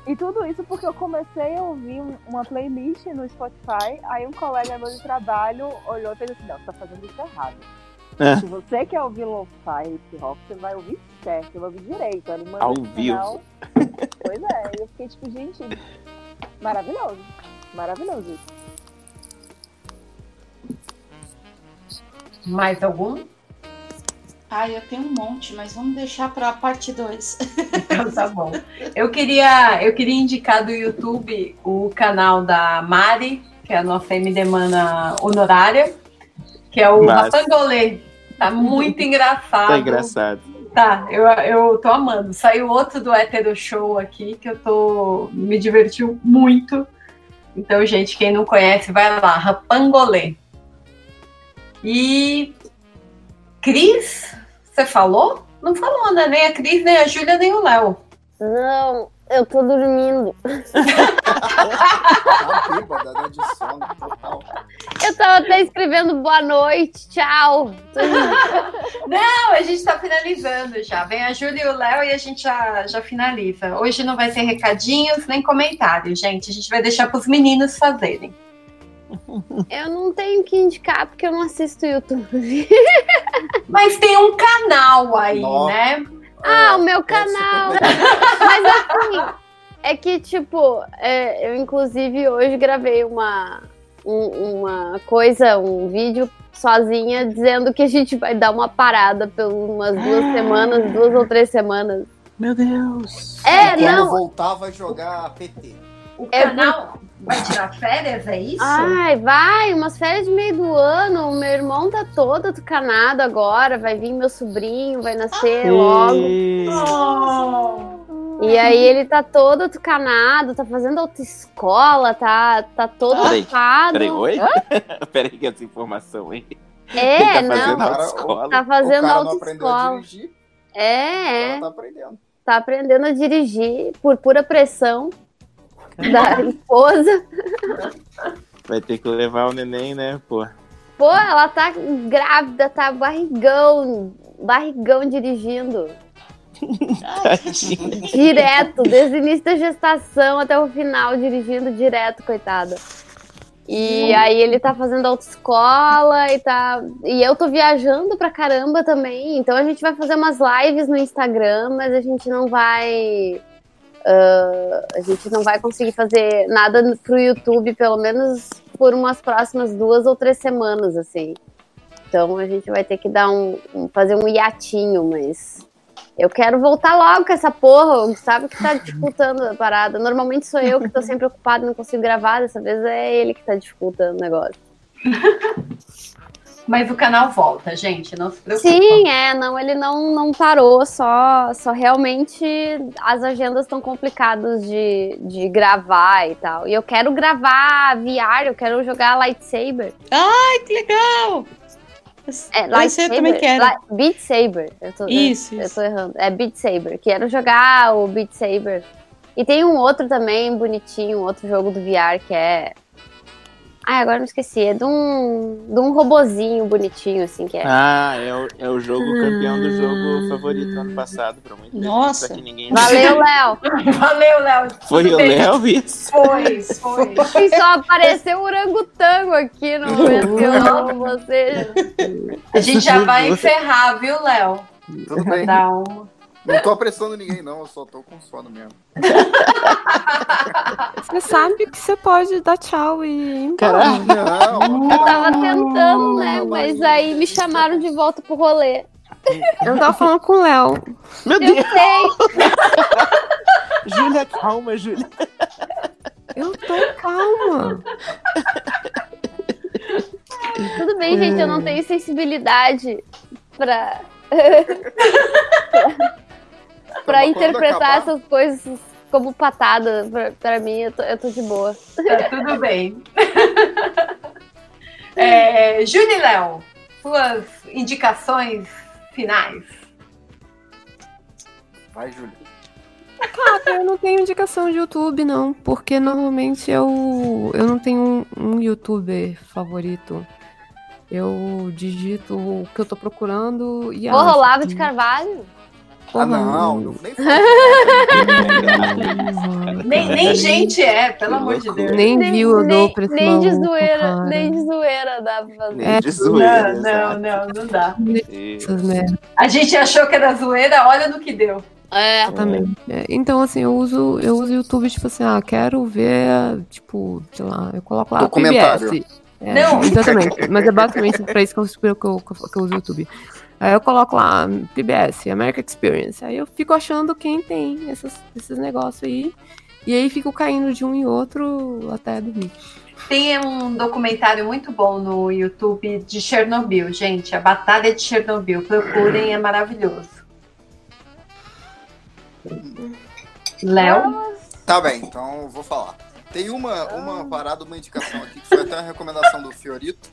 E tudo isso porque eu comecei a ouvir um- uma playlist no Spotify, aí um colega meu de trabalho olhou e fez assim, não, você tá fazendo isso errado. É. Se você quer ouvir lo-fi hip hop, você vai ouvir certo, você vai ouvir direito. Ele mandou Ao vivo. Pois é, eu fiquei tipo, gente, maravilhoso. Maravilhoso isso. Mais algum? Ai, eu tenho um monte, mas vamos deixar pra parte 2. Então tá bom. Eu queria, eu queria indicar do YouTube o canal da Mari, que é a nossa MD Mana honorária, que é o. Rapangolê. Tá muito engraçado. Tá engraçado. Tá, eu, eu tô amando. Saiu outro do Hétero Show aqui que eu tô. me divertiu muito. Então, gente, quem não conhece, vai lá, Rapangolê. E. Cris, você falou? Não falou, né? Nem a Cris, nem a Júlia, nem o Léo. Não, eu tô dormindo. Tá bêbada, né? De sono total. Eu tava até escrevendo boa noite, tchau. Não, a gente tá finalizando já. Vem a Júlia e o Léo e a gente já, já finaliza. Hoje não vai ter recadinhos nem comentários, gente. A gente vai deixar pros meninos fazerem. Eu não tenho que indicar porque eu não assisto YouTube. Mas tem um canal aí, Nossa. né? Ah, o meu canal. Mas assim, é que, tipo, é, eu inclusive hoje gravei uma, um- uma coisa, um vídeo sozinha, dizendo que a gente vai dar uma parada por umas duas semanas, duas ou três semanas. Meu Deus! É, Quando não. voltar, vai jogar PT. O É canal vai tirar férias, é isso? Ai, vai, umas férias de meio do ano. O meu irmão tá todo tucanado agora. Vai vir meu sobrinho, vai nascer logo. E aí ele tá todo tucanado, tá fazendo autoescola, tá, tá todo Peraí, ocupado. peraí, oi? peraí que essa informação, hein? É, Ele tá fazendo não. autoescola. Tá fazendo O cara não aprendeu a autoescola. dirigir, É, é. ela tá aprendendo. Tá aprendendo a dirigir por pura pressão da esposa. Vai ter que levar o neném, né, pô? Pô, ela tá grávida, tá barrigão. barrigão dirigindo. Direto, desde o início da gestação até o final, dirigindo direto, coitada. E aí ele tá fazendo autoescola e tá. E eu tô viajando pra caramba também. Então a gente vai fazer umas lives no Instagram, mas a gente não vai. Ah, a gente não vai conseguir fazer nada pro YouTube, pelo menos por umas próximas duas ou três semanas, assim. Então a gente vai ter que dar um, fazer um hiatinho, mas eu quero voltar logo com essa porra. Gustavo que tá dificultando a parada. Normalmente sou eu que tô sempre ocupado não consigo gravar. Dessa vez é ele que tá dificultando o negócio. Mas o canal volta, gente, não se preocupe. Sim, é, não, ele não, não parou, só, só realmente as agendas estão complicadas de, de gravar e tal. E eu quero gravar VR, eu quero jogar lightsaber. Ai, que legal! É, Esse eu também quero. Li- Beat Saber. Eu tô, Isso, eu, eu isso. tô errando. É Beat Saber. Quero jogar o Beat Saber. E tem um outro também, bonitinho, um outro jogo do VR que é. Ai, agora me esqueci. É de um, de um robozinho bonitinho, assim, que é. Ah, é o, é o jogo campeão do jogo favorito ano passado, por muito tempo, Nossa. que ninguém Valeu, Léo! Valeu, Léo! Foi o Léo isso? Foi, foi. E só apareceu o orangotango aqui no momento que eu você. A gente já vai encerrar, viu, Léo? Tudo bem. Dá um... Não tô apressando ninguém, não. Eu só tô com sono mesmo. Você sabe que você pode dar tchau e ir embora. Caraca, não. Eu tava tentando, né? Mas aí me chamaram de volta pro rolê. Eu tava falando com o Léo. Meu Eu sei. Júlia, calma, Júlia. Eu tô calma. Tudo bem, gente, eu não tenho sensibilidade pra. pra interpretar acabar- essas coisas como patada. Pra, pra mim, eu tô, eu tô de boa. Tá tudo bem. É, Júlia e Léo, suas indicações finais. Vai, Júlia. Cara, eu não tenho indicação de YouTube, não. Porque normalmente eu, eu não tenho um, um youtuber favorito. Eu digito o que eu tô procurando e Porra, acho. Olavo de Carvalho? Ah, não. não nem Nem, nem gente é, pelo amor de Deus. Nem viu, eu dou pra esse Nem de zoeira, cara. nem de zoeira dá pra fazer. É, de zoeira, Não, não, não, não dá. A gente achou que era zoeira, olha no que deu. É. Exatamente. É, então, assim, eu uso eu uso o YouTube, tipo assim, ah, quero ver, tipo, sei lá, eu coloco lá Documentário. PBS. É, Não. Exatamente. Mas é basicamente pra isso que eu, que, eu, que eu- que eu uso o YouTube. Aí eu coloco lá PBS, American Experience. Aí eu fico achando quem tem essas, esses negócios aí. E aí fico caindo de um em outro até dormir. Tem um documentário muito bom no YouTube de Chernobyl, gente. A Batalha de Chernobyl. Procurem, é maravilhoso. Léo? Tá bem, então eu vou falar. Tem uma, uma parada, uma indicação aqui, que foi até uma recomendação do Fiorito,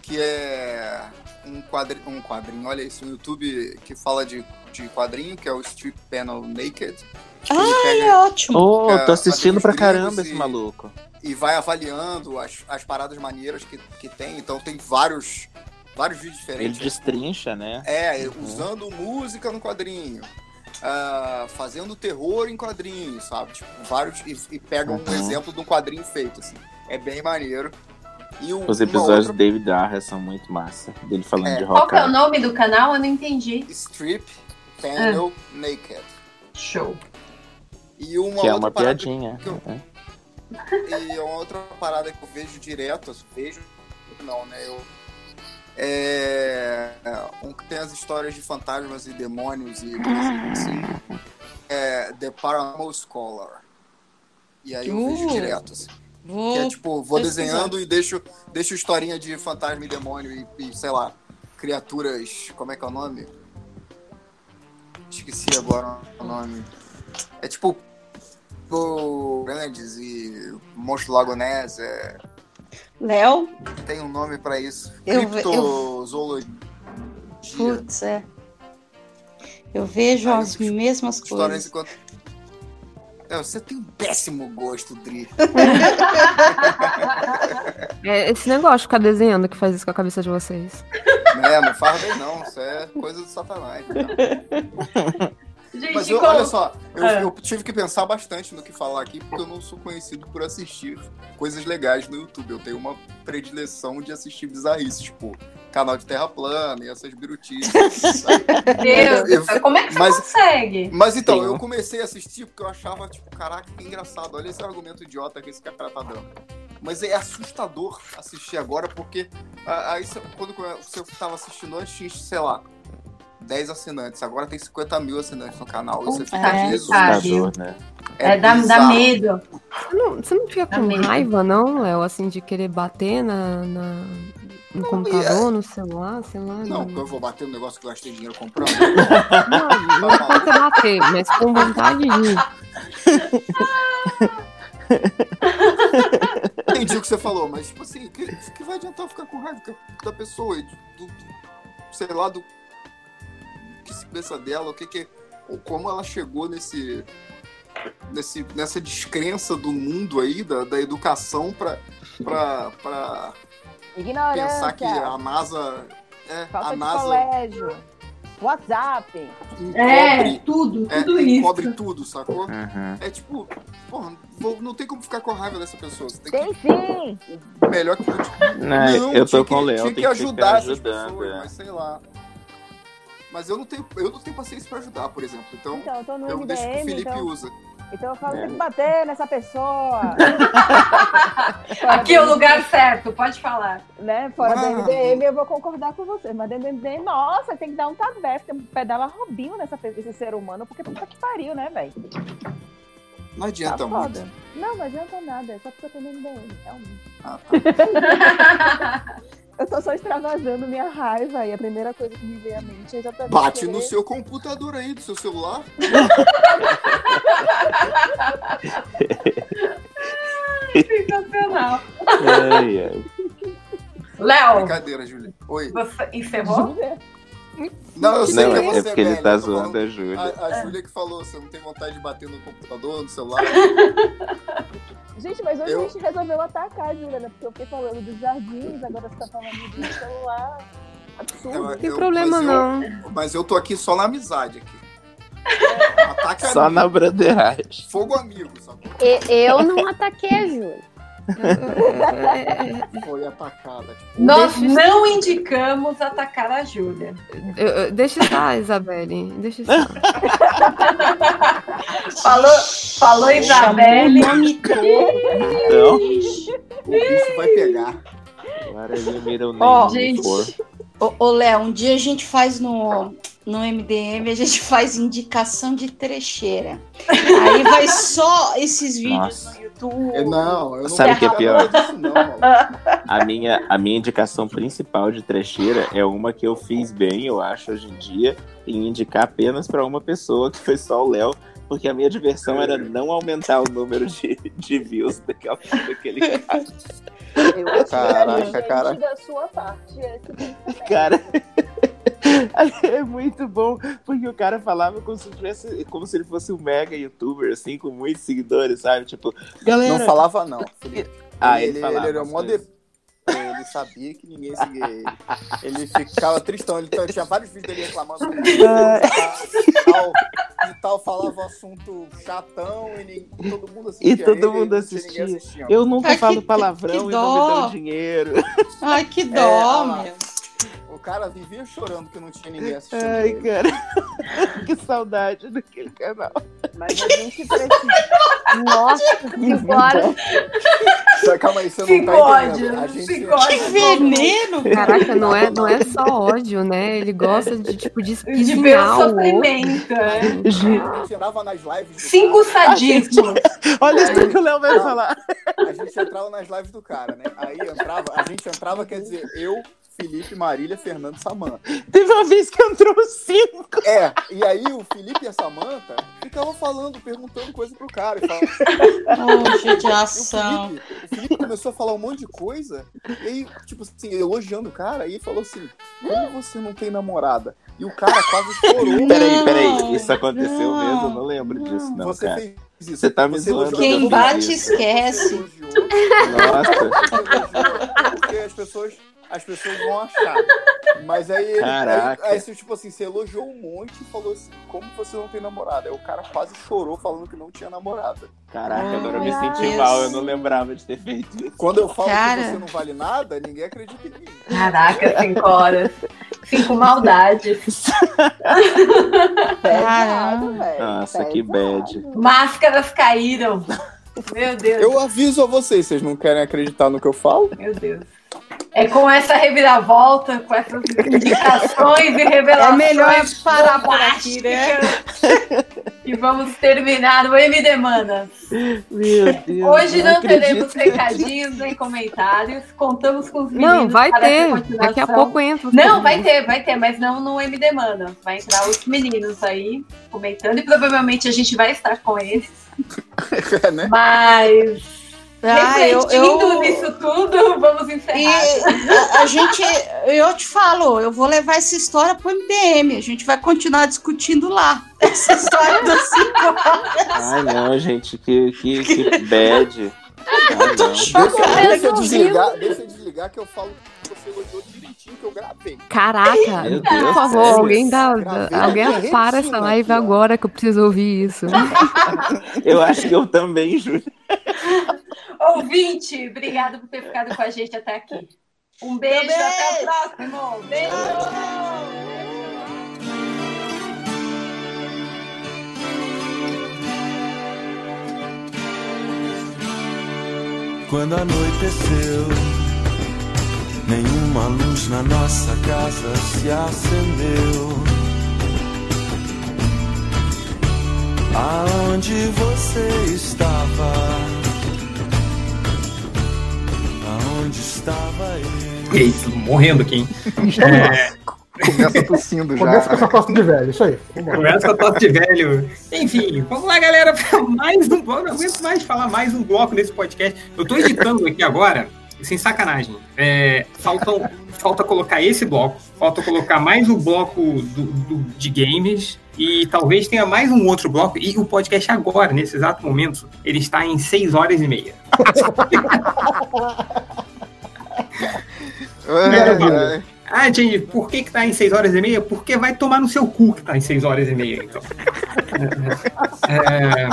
que é um quadrinho, um quadrinho, olha isso, um YouTube que fala de, de quadrinho, que é o Strip Panel Naked. Tipo, ele pega- é ótimo. Oh, tô assistindo pra caramba esse e- maluco. E vai avaliando as, as paradas maneiras que, que tem, então tem vários, vários vídeos Ele diferentes. destrincha, né? É, Uhum. usando música no quadrinho. ah, fazendo terror em quadrinhos, sabe? Tipo, vários. E, e pega um Uhum. exemplo de um quadrinho feito, assim. É bem maneiro. E o, Os episódios outra- do David Arra são muito massa. Dele falando É. de Qual rock. que é o nome do canal? Eu não entendi. Strip Panel Naked. Show. E uma Que é uma piadinha. que eu- né? E uma outra parada que eu vejo direto, assim, vejo. Não, né? Eu. É. Um que tem as histórias de fantasmas e demônios e coisas assim. É The Paranormal Scholar. E aí eu vejo Uh, direto, assim. Vou Que é tipo, vou pesquisar. desenhando e deixo, deixo historinha de fantasma e demônio e, e, sei lá, criaturas. Como é que é o nome? Esqueci agora o nome. É tipo. Grandes e Monstro Lago Ness. É, Léo? tem um nome pra isso. Eu Criptozoologia. Putz, é. Eu vejo as mesmas coisas. enquanto. É, você tem um péssimo gosto, Dri. É esse negócio de ficar desenhando que faz isso com a cabeça de vocês. Não, É, não faz bem não, isso é coisa do satanás. né? Gente, Mas eu, como- olha só, eu, É. eu tive que pensar bastante no que falar aqui, porque eu não sou conhecido por assistir coisas legais no YouTube. Eu tenho uma predileção de assistir bizarrices, tipo canal de terra plana e essas birutices. Deus Eu- céu, como é que você mas- consegue? Mas então, Sim. eu comecei a assistir porque eu achava, tipo, caraca, que engraçado. Olha esse argumento idiota que esse cara tá dando. Mas é assustador assistir agora, porque aí quando você tava assistindo antes, sei lá, 10 assinantes. Agora tem 50 mil assinantes no canal. Você fica, É, Jesus. né? É, dá, dá bizarro. medo. Você não, você não fica Dá com medo. raiva, não, Léo, assim, de querer bater na, na- no computador, no celular, sei lá? Não, porque eu vou bater no negócio que eu gastei dinheiro comprando. Não, não precisa bater, mas com vontade de. Entendi o que você falou, mas, tipo assim, que, que vai adiantar ficar com raiva da pessoa? Do, do- sei lá, do que se pensa dela, o que que. Ou como ela chegou nesse. Nesse, nessa descrença do mundo aí, da, da educação, pra Ignorância. pensar que a NASA. É, Falta a NASA colégio. WhatsApp. encobre, tudo, é, tudo encobre isso. tudo, sacou? Uhum. É tipo, porra, vou- não tem como ficar com raiva dessa pessoa. Você tem Tem que. sim. Melhor que. Não, eu tô com o Léo, Tinha tem que que ajudar essas pessoas, é. mas sei lá. Mas eu não tenho, eu não tenho paciência pra ajudar, por exemplo. Então, Então, eu tô no eu deixo que o MDM, Felipe então- usa. Então eu falo, É. tem que bater nessa pessoa. Aqui é o lugar certo, pode falar. Né? Fora Ah. do MDM eu vou concordar com você. Mas dentro do MDM, nossa, tem que dar um tabef, tem que pedala robinho nessa, nesse ser humano, porque puta que pariu, né, velho? Não Tá adianta muito. foda. Não, mas não adianta nada, é só porque eu tô no MDM, realmente. Ah, eu tô só extravasando minha raiva e a primeira coisa que me veio à mente é exatamente. Bate querer- no seu computador aí, do seu celular. Sensacional. Ai, ai. Léo, Brincadeira, Júlia. Oi. você encerrou? Não, eu sei Não, que é é você, porque ele velho, tá eu tô zoando falando- a Júlia. A, a Júlia que falou, você não tem vontade de bater no computador, no celular. Gente, mas hoje Eu- a gente resolveu atacar, Júlia, né? Porque eu fiquei falando dos jardins, agora você tá falando do celular. Absurdo. Eu- eu- mas eu- Mas eu tô aqui só na amizade aqui. Ataque Só amigo. na broderagem. Fogo amigo? E- Eu não ataquei a Júlia. Foi atacada. Tipo, Nós não indicamos atacar a Júlia. Eu- eu- deixa estar, Isabelle. Deixa estar. Falou, falou Isabelle. Então, o bicho vai pegar. agora ele mira o Ó, name gente. Ô, ô, Léo, um dia a gente faz no, no MDM, a gente faz indicação de trecheira. Aí vai só esses vídeos Nossa. no YouTube. Não, eu não Sabe o que é quero pior? disso, não. A minha, a minha indicação principal de trecheira é uma que eu fiz bem, eu acho, hoje em dia, em indicar apenas pra uma pessoa, que foi só o Léo, porque a minha diversão era não aumentar o número de, de views daquela, daquele cara. Eu acho Caraca, inteligente cara. da sua parte. Cara, é muito bom, porque o cara falava como se, tivesse, como se ele fosse um mega youtuber, assim, com muitos seguidores, sabe? Tipo, galera. Não falava, não. Felipe. Ah, ele, ele falava ele era mó de... Ele sabia que ninguém seguia ele. Ele ficava tristão. Ele tinha vários vídeos dele reclamando. De tal, de tal falava um assunto chatão e nem- todo mundo assistia. E todo ele, mundo assistia. assistindo. Eu nunca Ai, falo que- palavrão que e não me dão dinheiro. Ai, que É, dó, lá. meu. O cara vivia chorando que não tinha ninguém assistindo. Ai, ele. cara. que saudade daquele canal. Mas a gente precisa. Nossa, agora. Só, calma aí, você não Que tá ódio, entendendo. A gente... que ódio. Que veneno, Caraca, não é, não é só ódio, né? Ele gosta de, tipo, de De ver o sofrimento. é. A gente entrava nas lives do Cinco sadismos. Olha isso que o Léo vai falar. A gente entrava nas lives do cara, né? Aí entrava, a gente entrava, quer dizer, eu, Felipe, Marília, Fernando, Samanta. Teve uma vez que entrou cinco. É, e aí o Felipe e a Samanta ficavam falando, perguntando coisa pro cara. E falava, Oh, E o. Felipe, o Felipe começou a falar um monte de coisa, e aí, tipo assim, elogiando o cara, e ele falou assim: Como você não tem namorada? E o cara quase chorou. Peraí, Não, peraí. Isso aconteceu não, mesmo? Eu não lembro disso, não, você cara. fez isso. Você tá me Você zoando. Quem bate, esquece. Nossa. porque as pessoas, as pessoas vão achar Mas aí, ele- aí, Caraca. aí, você, tipo assim, você elogiou um monte e falou assim, como você não tem namorada? Aí o cara quase chorou falando que não tinha namorada. Caraca, agora eu me senti mal, eu não lembrava de ter feito isso. Quando eu falo Cara. que você não vale nada, ninguém acredita em mim. Caraca, cinco horas. Cinco maldades. Caramba, Nossa, que bad. Máscaras caíram. Meu Deus. Eu aviso a vocês, vocês não querem acreditar no que eu falo? Meu Deus. É com essa reviravolta, com essas indicações e revelações. É melhor parar por aqui, né? E vamos terminar o MD Manas. Meu Deus. Hoje não, acredito. teremos recadinhos nem comentários. Contamos com os meninos. Não, vai para ter. essa continuação. Daqui a pouco entra. Não, vai ter, vai ter, mas não no MD Manas. Vai entrar os meninos aí comentando e provavelmente a gente vai estar com eles. É, né? Mas. Ah, eu- refletindo eu- nisso tudo, vamos encerrar. E a, a gente, eu te falo, eu vou levar essa história pro MDM. A gente vai continuar discutindo lá. Essa história das cinco horas. Ai, não, gente, que, que, que bad. Ai, não. Deixa, deixa eu Resolvido. desligar, deixa eu desligar que eu falo que você elogiou eu gravei. Caraca, Meu por Deus, favor, sério? alguém dá, Gravei alguém para essa live agora que eu preciso ouvir isso. Eu acho que eu também, Júlio. Ouvinte, obrigado por ter ficado com a gente até aqui. Um beijo, até o próximo. Beijo! Quando anoiteceu, nenhuma luz na nossa casa se acendeu. Aonde você estava? Aonde estava eu? Eita, morrendo aqui, hein? É, Começa tossindo já. Começa com essa tosse de velho, isso aí. Começa a tosse de velho. Enfim, vamos lá, galera, para mais um bloco. Não aguento mais falar mais um bloco nesse podcast. Eu tô editando aqui agora, sem sacanagem. É, faltam, falta colocar esse bloco, falta colocar mais um bloco do, do- de games. E talvez tenha mais um outro bloco. E o podcast agora, nesse exato momento, ele está em 6 horas e meia. É, é. Ah, gente, por que, que tá em 6 horas e meia? Porque vai tomar no seu cu que tá em 6 horas e meia, então. É,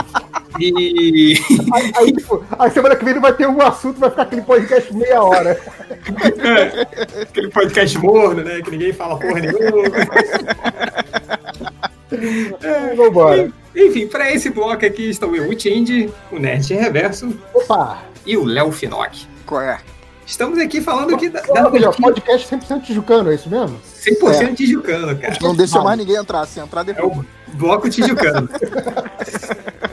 e. Aí, aí, tipo, aí semana que vem não vai ter um assunto, vai ficar aquele podcast meia hora. Aquele podcast morno, né? Que ninguém fala porra nenhuma. Vambora. Enfim, para esse bloco aqui estão eu, o Tindy, o Nerd Reverso Opa! e o Léo Finock. Qual é? Estamos aqui falando aqui da, da seja, podcast 100% tijucano, é isso mesmo? 100% tijucano, cara. Não deixa mais ninguém entrar. Se entrar, É depois. o bloco tijucano.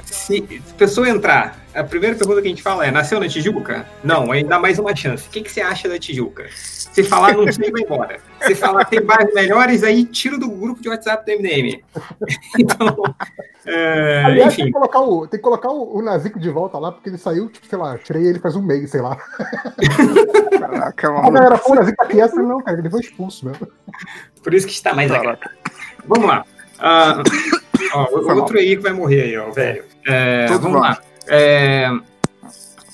Se a pessoa entrar, a primeira pergunta que a gente fala é: nasceu na Tijuca? Não, aí dá mais uma chance. O que, que você acha da Tijuca? Se falar não sei, vai embora. Se falar tem bairros melhores, aí tira do grupo de WhatsApp do MDM. Então, é, Aliás, tem enfim. que colocar, o, tem que colocar o, o Nazico de volta lá, porque ele saiu, tipo, sei lá, tirei ele faz um mês, sei lá. Caraca, A maluco. galera, pô, o Nazico aqui, essa não, cara, ele foi expulso mesmo. Por isso que está mais agradável. Vamos lá. Ah, ó, outro aí que vai morrer aí, ó, velho. É, vamos lá. É,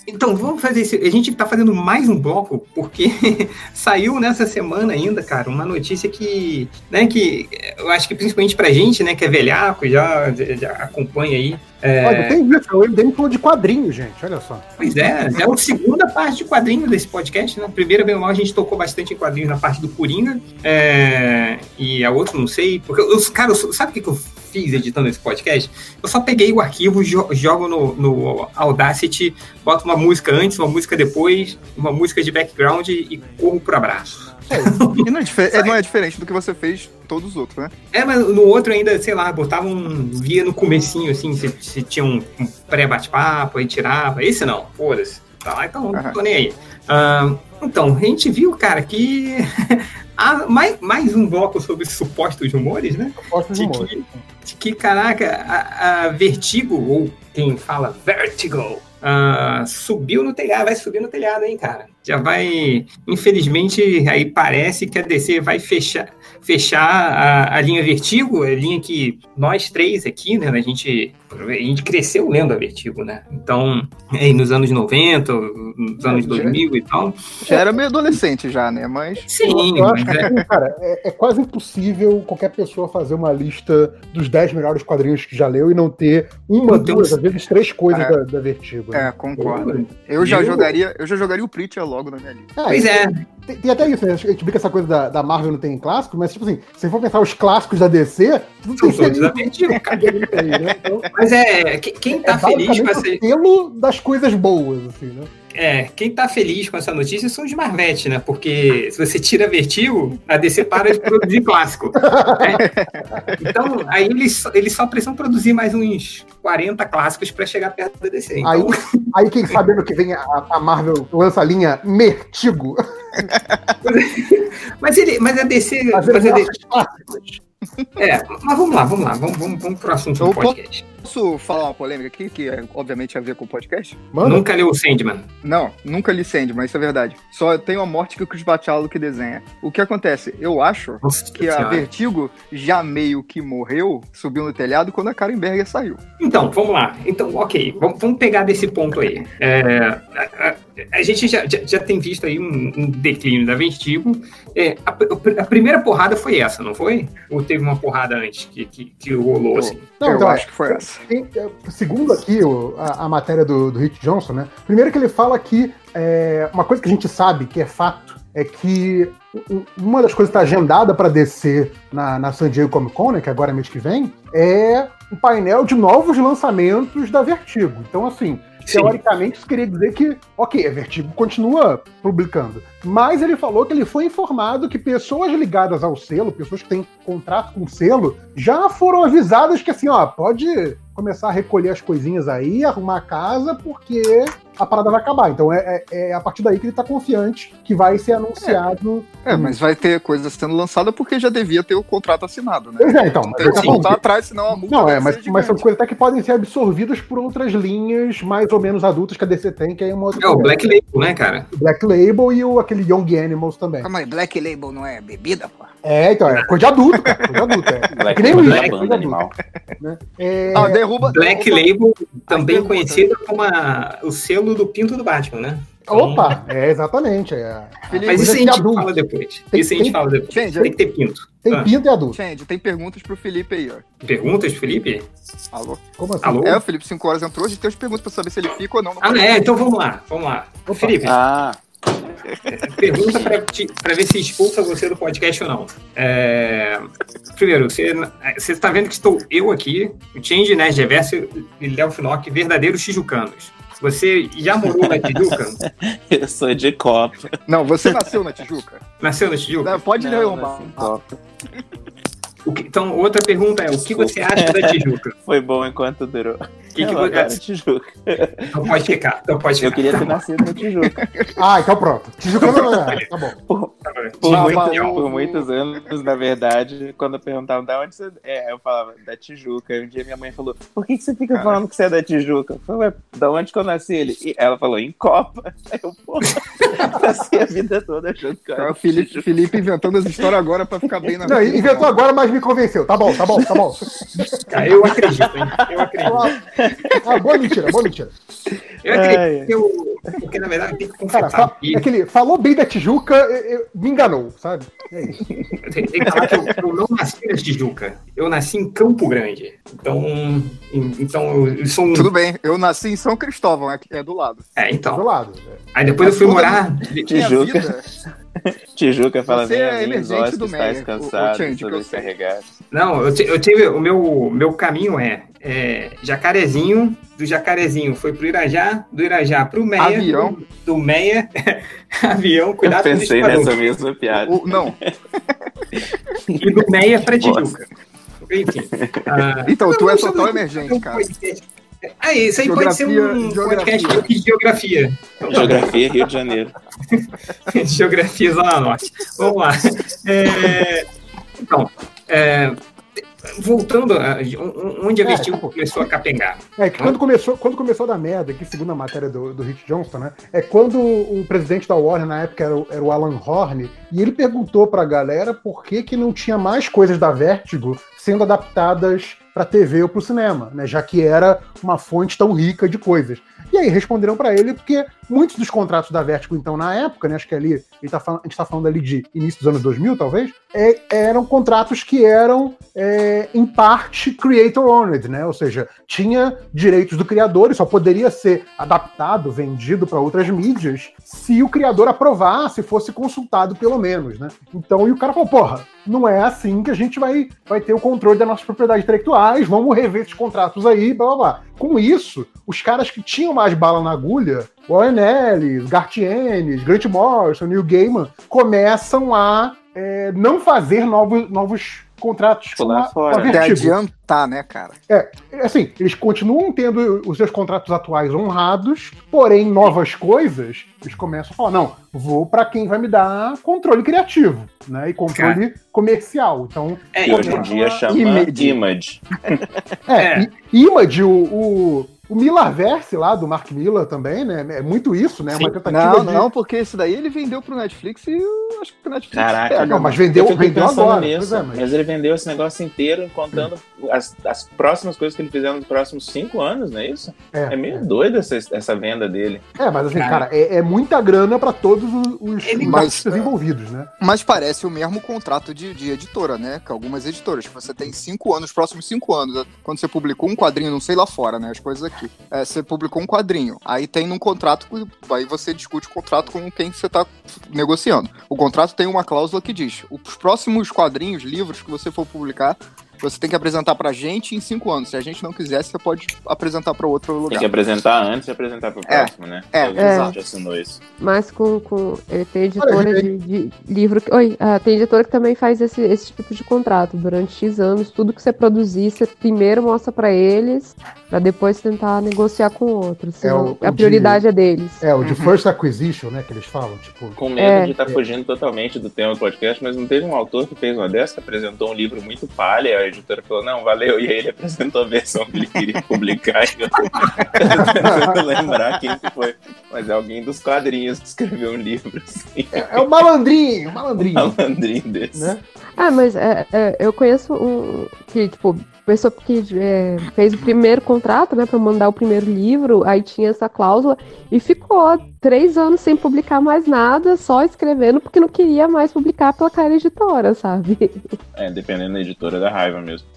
então, vamos fazer esse. A gente tá fazendo mais um bloco, porque saiu nessa semana ainda, cara, uma notícia que, né, que eu acho que principalmente pra gente, né, que é velhaco, já, já acompanha aí. é, Olha, tem isso, o MDM falou de quadrinho, gente, olha só. Pois é, é a segunda parte de quadrinho desse podcast, né? Primeira, bem ou mal, a gente tocou bastante em quadrinhos na parte do Coringa. é, e a outra, não sei. Porque, os cara, sabe o que, que eu fiz editando esse podcast? Eu só peguei o arquivo, jo- jogo no, no Audacity, boto uma música antes, uma música depois, uma música de background e corro pro abraço. E não é, é, não é diferente do que você fez todos os outros, né? É, mas no outro ainda, sei lá, botava um. via no comecinho, assim, se, se tinha um, um pré-bate-papo, aí tirava. Esse não, foda-se. Tá lá, então não tô nem aí. Ah, então, a gente viu, cara, que. há mais, mais um bloco sobre supostos rumores, né? Supostos rumores. Que, que, caraca, a, a Vertigo, ou quem fala Vertigo, ah, subiu no telhado, vai subir no telhado, hein, cara. Já vai, infelizmente, aí parece que a DC vai fechar, fechar a, a linha Vertigo, a linha que nós três aqui, né, a gente, a gente cresceu lendo a Vertigo, né? Então, aí nos anos 90, nos anos 2000 e tal. Já era meio adolescente já, né? Mas. Sim, eu acho mas que, é- cara, é, é quase impossível qualquer pessoa fazer uma lista dos 10 melhores quadrinhos que já leu e não ter uma, tem duas, às vezes três coisas É. da, da Vertigo. né? É, concordo. Eu já jogaria, eu já jogaria o Preacher logo na minha lista. Ah, e- Tem, tem até isso, né? A gente brinca essa coisa da, da Marvel não tem clássico, mas, tipo assim, se for pensar os clássicos da DC, tudo São tem todos da Vertigo, cara. né? Então, Mas é, que- quem tá é feliz com essa. o selo das coisas boas, assim, né? É, quem tá feliz com essa notícia são os Marvete, né? Porque se você tira Vertigo, a DC para de produzir clássico. né? Então, aí eles, só- eles só precisam produzir mais uns 40 clássicos pra chegar perto da DC. Então, Aí, aí, quem sabe ano que vem a, a Marvel lança a linha Mertigo. mas, ele, mas a DC. Mas a DC é, mas vamos lá, vamos lá. Vamos, vamos, vamos pro assunto do podcast. posso falar uma polêmica aqui, que é, obviamente tem a ver com o podcast? Nunca leu o Sandman. Não, nunca li Sandman, isso é verdade. Só tem a morte que o Chris Bachalo que desenha. O que acontece? Eu acho que a. Vertigo já meio que morreu, subiu no telhado quando a Karen Berger saiu. Então, vamos lá. Então, ok, vamos, vamos pegar desse ponto aí. É, a, gente já, já, já tem visto aí um, um declínio da Vertigo. É, a, a primeira porrada foi essa, não foi? Ou teve uma porrada antes que, que, que rolou assim? Não, então, tem- é, segundo aqui o- a, a matéria do, do Rick Johnson, né? Primeiro que ele fala que é, uma coisa que a gente sabe que é fato é que uma das coisas que está agendada para descer na, na San Diego Comic Con, né, que agora é mês que vem, é um painel de novos lançamentos da Vertigo. Então, assim, teoricamente isso queria dizer que, ok, a Vertigo continua publicando. Mas ele falou que ele foi informado que pessoas ligadas ao selo, pessoas que têm contrato com o selo, já foram avisadas que assim, ó, pode começar a recolher as coisinhas aí, arrumar a casa, porque a parada vai acabar. Então é, é- é a partir daí que ele tá confiante que vai ser anunciado. É, mas vai ter coisa sendo lançada porque já devia ter o contrato assinado, né? É, então. Tem que voltar atrás, senão a multa Não, vai é, mas, mas são coisas até que podem ser absorvidas por outras linhas mais ou menos adultas que a DC tem, que é uma outra É o. Black Label, né, cara? Black Label e o, aquele Young Animals também. Calma aí, Black Label não é bebida, pô? É, então, é coisa de adulto, cara. Coisa de adulto. É, é que nem o Black uísque, coisa de adulto. Né? É, Ah, derruba. Black Label, também conhecido como a- o selo do pinto do Batman, né? Opa, é exatamente. É, Mas isso a gente fala depois. Tem- isso a gente tem- fala depois. Gente, tem que ter pinto. Tem Ah. pinto e adulto. Gente, tem perguntas pro Felipe aí, ó. Perguntas, Felipe? Alô? Como assim? Alô? É, o Felipe 5 horas entrou, a gente tem as perguntas pra saber se ele fica ou não. Ah, é? Então vamos lá, vamos lá. Felipe, Ah, pergunta pra, te- pra ver se expulsa você do podcast ou não. É, Primeiro, você, você está vendo que estou eu aqui, o Change Nerd Reverso e Léo Finock, verdadeiros tijucanos. Você já morou na Tijuca? eu sou de Copa. Não, você nasceu na Tijuca? Nasceu na Tijuca? Não, pode Não, derrubar. nasci em Copa. O que- então, outra pergunta é: o que você acha da Tijuca? Foi bom enquanto durou. Que que Eu você- adoro Tijuca. Então pode ficar, então pode ficar. Eu queria ter nascido na Tijuca. Ah, então pronto. Tijuca não é. Tá bom. Por, muitos, valeu. por muitos anos, na verdade, quando perguntavam da onde você é, eu falava da Tijuca. E um dia minha mãe falou: Por que, que você fica falando que você é da Tijuca? Eu falei, "Ué, da onde que eu nasci? Ele, e ela falou: Em Copa. Aí eu, pô, passei a vida toda achando que eu É era o Felipe, Felipe inventando as histórias agora pra ficar bem na Não, inventou agora, mas me convenceu. Tá bom, tá bom, tá bom. Cara, eu acredito, hein? Eu acredito. Ah, boa mentira, boa mentira. Eu acredito que eu. Porque na verdade tem que Cara, confessar. fa- é que ele falou bem da Tijuca, eu- eu- me enganou, sabe? É isso. Tem, que falar que eu, eu não nasci na Tijuca. Eu nasci em Campo Grande. Então. em- Então eu, sou um. Tudo bem, eu nasci em São Cristóvão, é, é do lado. É, então. Do lado. Aí depois eu fui morar. Tijuca. Tijuca fala: Você é emergente do Meyer, estáis o- o cansados, Change, que eu sei. sobrecarregados. Não, eu, eu tive. O meu, meu caminho é, é Jacarezinho, do Jacarezinho foi pro Irajá, do Irajá pro Meia. Avião. Do, do Meia, avião, Eu cuidado com o pensei nessa mesma piada. O- não, E do Meia pra Tijuca. Enfim. ah, então, tu é total emergente, cara. Ah, isso aí pode ser Geografia- um geografia. podcast de geografia. Então. Geografia, Rio de Janeiro. geografia Zona Norte. Vamos lá. É, então, é, voltando a, onde a É, Vertigo tipo- começou a capengar. É que quando começou, quando começou a dar merda, que segundo a matéria do, do Rich Johnston, né? É quando o presidente da Warner na época era o, era o Alan Horn, e ele perguntou pra galera por que, que não tinha mais coisas da Vertigo sendo adaptadas pra TV ou pro cinema, né? Já que era uma fonte tão rica de coisas. E aí responderam pra ele porque muitos dos contratos da Vertigo, então, na época, né? Acho que ali, tá a gente tá falando ali de início dos anos 2000, talvez, é- eram contratos que eram, é, em parte, creator-owned, né? Ou seja, tinha direitos do criador e só poderia ser adaptado, vendido para outras mídias, se o criador aprovasse, fosse consultado pelo menos, né? Então, e o cara falou, porra, não é assim que a gente vai, vai ter o controle das nossas propriedades intelectuais, vamos rever esses contratos aí, blá blá blá. Com isso, os caras que tinham mais bala na agulha, Warren Ellis, Garth Ennis, Grant Morrison, Neil Gaiman, começam a é, não fazer novos, novos contratos com a, com a Até adiantar, né, cara? É, assim, eles continuam tendo os seus contratos atuais honrados, porém, novas coisas, eles começam a falar, não, vou pra quem vai me dar controle criativo, né, e controle comercial. Então, E hoje em começam dia chama Image. Image. É, I- Image, o, o, o Millarverse lá, do Mark Miller também, né, é muito isso, né, uma tentativa Não, de... não, porque esse daí ele vendeu pro Netflix e eu acho que o Netflix Caraca, pega, não, mas vendeu- vendeu agora, nisso. é, mas- mas... ele vendeu esse negócio inteiro contando as, as próximas coisas que ele fizer nos próximos cinco anos, não é isso? É, meio doido essa, essa venda dele. É, mas assim, Cara. cara, é, é muita grana pra todos os, os Mas- envolvidos, né? Mas parece o mesmo contrato de, de editora, né? Que algumas editoras, você tem cinco anos, os próximos cinco anos. né? Quando você publicou um quadrinho, não sei lá fora, né? As coisas aqui. É, você publicou um quadrinho. Aí tem num contrato, aí você discute o contrato com quem você tá negociando. O contrato tem uma cláusula que diz: os próximos quadrinhos, livros que você for publicar, você tem que apresentar pra gente em cinco anos. Se a gente não quiser, você pode apresentar pra outro lugar. Tem que apresentar antes de apresentar pro É, próximo, né? é, Todo exato. assinou isso. Mas com, com. Ele tem editora de, de livro. que- Oi, ah, tem editora que também faz esse, esse tipo de contrato. Durante X anos, tudo que você produzir, você primeiro mostra pra eles, pra depois tentar negociar com outros. É o- o a prioridade de- é deles. É, o de First Acquisition, né, que eles falam, tipo... Com medo É. de estar fugindo totalmente do tema do podcast, mas não teve um autor que fez uma dessa, apresentou um livro muito palha, editora falou, não, valeu, e aí ele apresentou a versão que ele queria publicar. e eu tentando lembrar quem que foi. Mas é alguém dos quadrinhos que escreveu um livro assim. É o malandrinho, o malandrinho. Malandrinho desse. Né? Ah, mas é, é, eu conheço um que, tipo, pessoa que é, fez o primeiro contrato, né, pra mandar o primeiro livro, aí tinha essa cláusula e ficou três anos sem publicar mais nada, só escrevendo porque não queria mais publicar pela cara editora, sabe? É, dependendo da editora da raiva mesmo.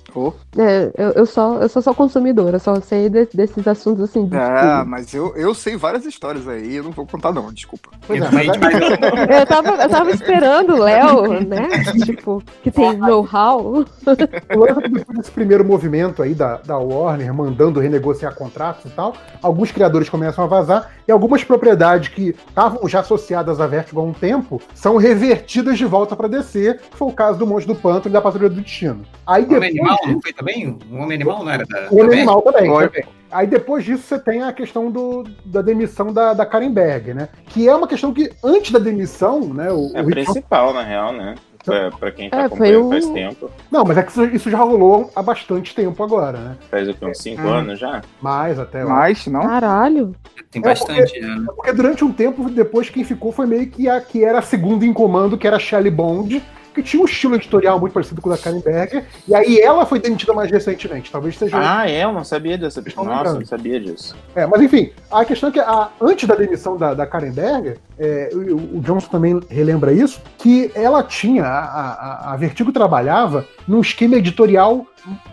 É, eu, eu, só, eu sou só consumidora, só sei de- desses assuntos assim. de É, tudo. mas eu, eu sei várias histórias aí, eu não vou contar não, desculpa. Pois é, mas Eu tava, eu tava esperando o Léo, né? Tipo, que tem know-how. Depois desse primeiro movimento aí da, da Warner, mandando renegociar contratos e tal, alguns criadores começam a vazar e algumas propriedades que estavam já associadas à Vertigo há um tempo são revertidas de volta para que foi o caso do Monstro do Pântano e da Patrulha do Destino. Aí depois não foi também? O Homem Animal não era da. o Homem Animal também. Foi. também. Aí depois disso você tem a questão do, da demissão da, da Karen Berg, né? Que é uma questão que, antes da demissão, né? O, É a o principal, na real, né? Pra, pra quem tá É, acompanhando foi faz o- tempo. Não, mas é que isso, isso já rolou há bastante tempo agora, né? Faz o que, uns 5 Hum. anos já? Mais até. Mais, não? Caralho. Tem É bastante, porque, né? é porque durante um tempo depois quem ficou foi meio que a que era a segunda em comando, que era a Shelley Bond, que tinha um estilo editorial muito parecido com o da Karen Berger, e aí ela foi demitida mais recentemente. Talvez seja. Ah, é? Eu não sabia dessa. Nossa, eu lembrando. não sabia disso. É, mas enfim, a questão é que a- antes da demissão da, da Karen Berger, é, o, o Johnson também relembra isso, que ela tinha, a, a, a Vertigo trabalhava num esquema editorial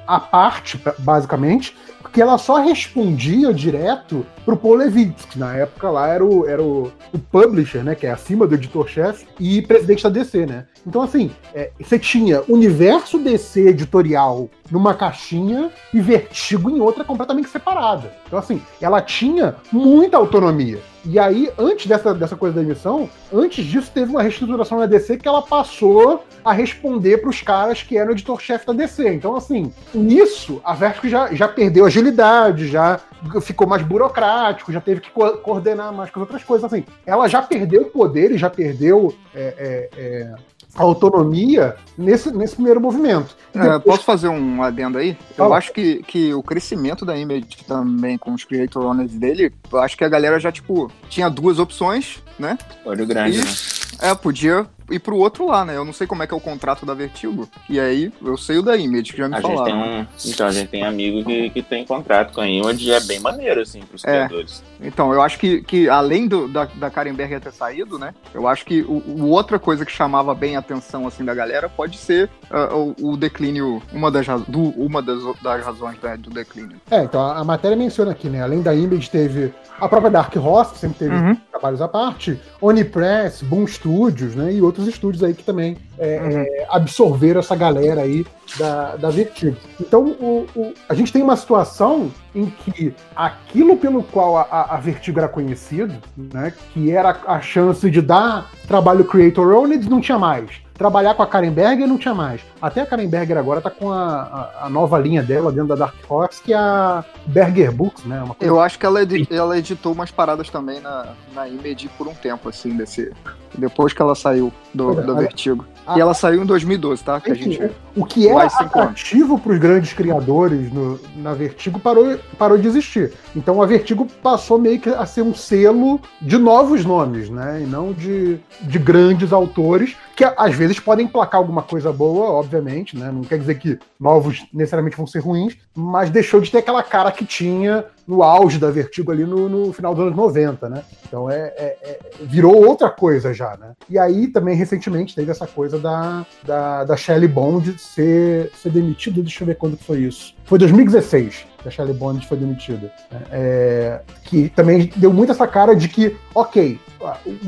à parte, basicamente, porque ela só respondia direto pro Paul Levitz, que na época lá era o, era o, o publisher, né, que é acima do editor-chefe, e presidente da DC, né. Então, assim, é, você tinha universo DC editorial numa caixinha e Vertigo em outra completamente separada. Então, assim, ela tinha muita autonomia. E aí, antes dessa, dessa coisa da emissão, antes disso teve uma reestruturação na DC que ela passou a responder para os caras que eram editor-chefe da DC. Então, assim, nisso, a Vertigo já, já perdeu agilidade, já ficou mais burocrático, já teve que co- coordenar mais com as outras coisas. Assim, ela já perdeu poder e já perdeu é, é, é, autonomia nesse, nesse primeiro movimento. É, depois- posso fazer um adendo aí? Eu Fala. acho que, que o crescimento da Image também com os creator owners dele, eu acho que a galera já, tipo, tinha duas opções, né? Olho grande, E, né? É, podia ir pro outro lá, né? Eu não sei como é que é o contrato da Vertigo. E aí, eu sei o da Image, que já me A gente falaram. tem um, então, a gente tem amigo que, que tem contrato com a Image e é bem maneiro, assim, pros É. criadores. Então, eu acho que, que além do, da, da Karen Berger ter saído, né? Eu acho que o, o outra coisa que chamava bem a atenção assim da galera pode ser ah, o, o declínio, uma das, do, uma das, das razões né, do declínio. É, então a, a matéria menciona aqui, né? Além da Image, teve a própria Dark Horse, que sempre teve Uhum. trabalhos à parte, Onipress, Boom Studios, né? E outros estúdios aí que também é, é, absorveram essa galera aí da, da Vertigo. Então, o, o- a gente tem uma situação em que aquilo pelo qual a, a- Vertigo era conhecido, né? Que era a chance de dar trabalho creator owned, não tinha mais. Trabalhar com a Karen Berger não tinha mais. Até a Karen Berger agora tá com a, a- a nova linha dela dentro da Dark Horse, que é a Berger Books, né? Eu acho que ela, edi- ela editou umas paradas também na, na Image por um tempo, assim, desse. Depois que ela saiu do, da olha. Vertigo. E ela saiu em 2012, tá? Que a gente. o que era anos. atrativo para os grandes criadores no- na Vertigo parou, parou de existir. Então a Vertigo passou meio que a ser um selo de novos nomes, né? E não de, de grandes autores, que às vezes podem emplacar alguma coisa boa, obviamente, né? Não quer dizer que novos necessariamente vão ser ruins, mas deixou de ter aquela cara que tinha no auge da Vertigo ali no, no final dos anos 90, né? Então é, é- é- virou outra coisa já, né? E aí também recentemente teve essa coisa da, da, da Shelley Bond ser, ser demitida. Deixa eu ver quando foi isso. Foi 2016 que a Shelley Bond foi demitida. né? É, que também deu muito essa cara de que, ok,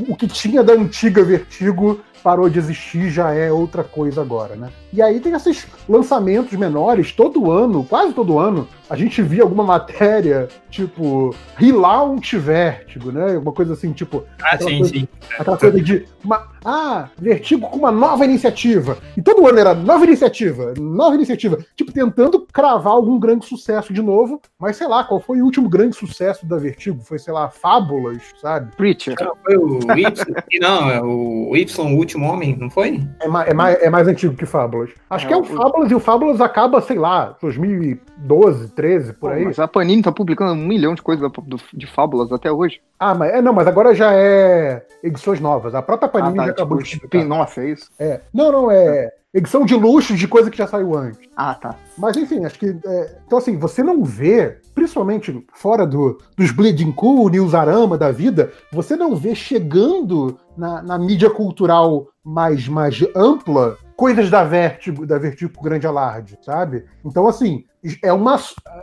o que tinha da antiga Vertigo parou de existir, já é outra coisa agora, né? E aí tem esses lançamentos menores, todo ano, quase todo ano, a gente via alguma matéria, tipo, Relaunch Vertigo, né? Uma coisa assim, tipo. Ah, sim, coisa, sim. Aquela coisa de. uma- ah, Vertigo com uma nova iniciativa. E todo ano era nova iniciativa, nova iniciativa. Tipo, tentando cravar algum grande sucesso de novo. Mas sei lá, qual foi o último grande sucesso da Vertigo? Foi, sei lá, Fábulas, sabe? Preacher. Não, foi o Y. não, é o Y, o último homem, não foi? É, ma- é mais, é mais antigo que Fábulas. Acho É, que é o o- Fábulas e o Fábulas acaba, sei lá, 2012, 13, por aí. Mas a Panini tá publicando um milhão de coisas de fábulas até hoje. Ah, mas é, não, mas agora já é edições novas. A própria Panini Ah, tá, já acabou tipo, de publicar. spin-off, é isso? É. Não, não, é edição de luxo de coisa que já saiu antes. Ah, tá. Mas enfim, acho que. é, então, assim, você não vê, principalmente fora do, dos Bleeding Cool, Newsarama da vida, você não vê chegando na, na mídia cultural mais, mais ampla coisas da Vertigo, da Vertigo grande alarde, sabe? Então, assim, é uma.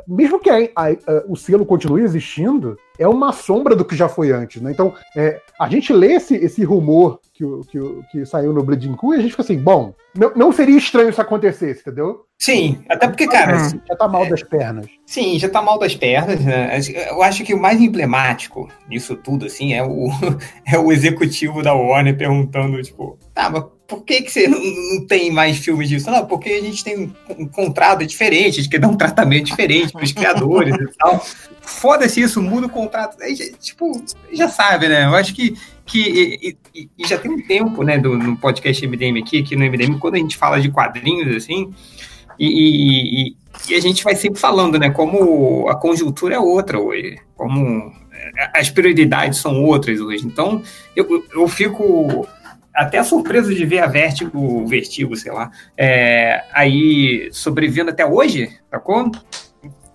Mesmo que a- a- a- o selo continue existindo, é uma sombra do que já foi antes, né? Então, é, a gente lê esse, esse rumor que, o- que, que saiu no Bleeding Cool e a gente fica assim, bom, não, não seria estranho isso acontecesse, entendeu? Sim, até porque, cara. Hum, já tá mal das pernas. Sim, já tá mal das pernas, né? Eu acho que o mais emblemático nisso tudo, assim, é o, é o executivo da Warner perguntando, tipo, tá, mas por que, que você não, tem mais filmes disso? Não, porque a gente tem um, contrato diferente, a gente quer dar um tratamento diferente pros criadores e tal. Foda-se isso, muda o contrato. Aí, tipo, já sabe, né? Eu acho que, que e, e- e já tem um tempo, né, do, no podcast MDM aqui, aqui no MDM, quando a gente fala de quadrinhos, assim, e, e- e- e a gente vai sempre falando, né? Como a conjuntura é outra hoje, como é, as prioridades são outras hoje. Então, eu, eu fico até surpreso de ver a Vertigo, Vertigo, sei lá, é, aí sobrevivendo até hoje, sacou?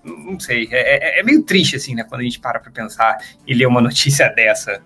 Não sei, é, é- é meio triste, assim, né? Quando a gente para pra pensar e ler uma notícia dessa.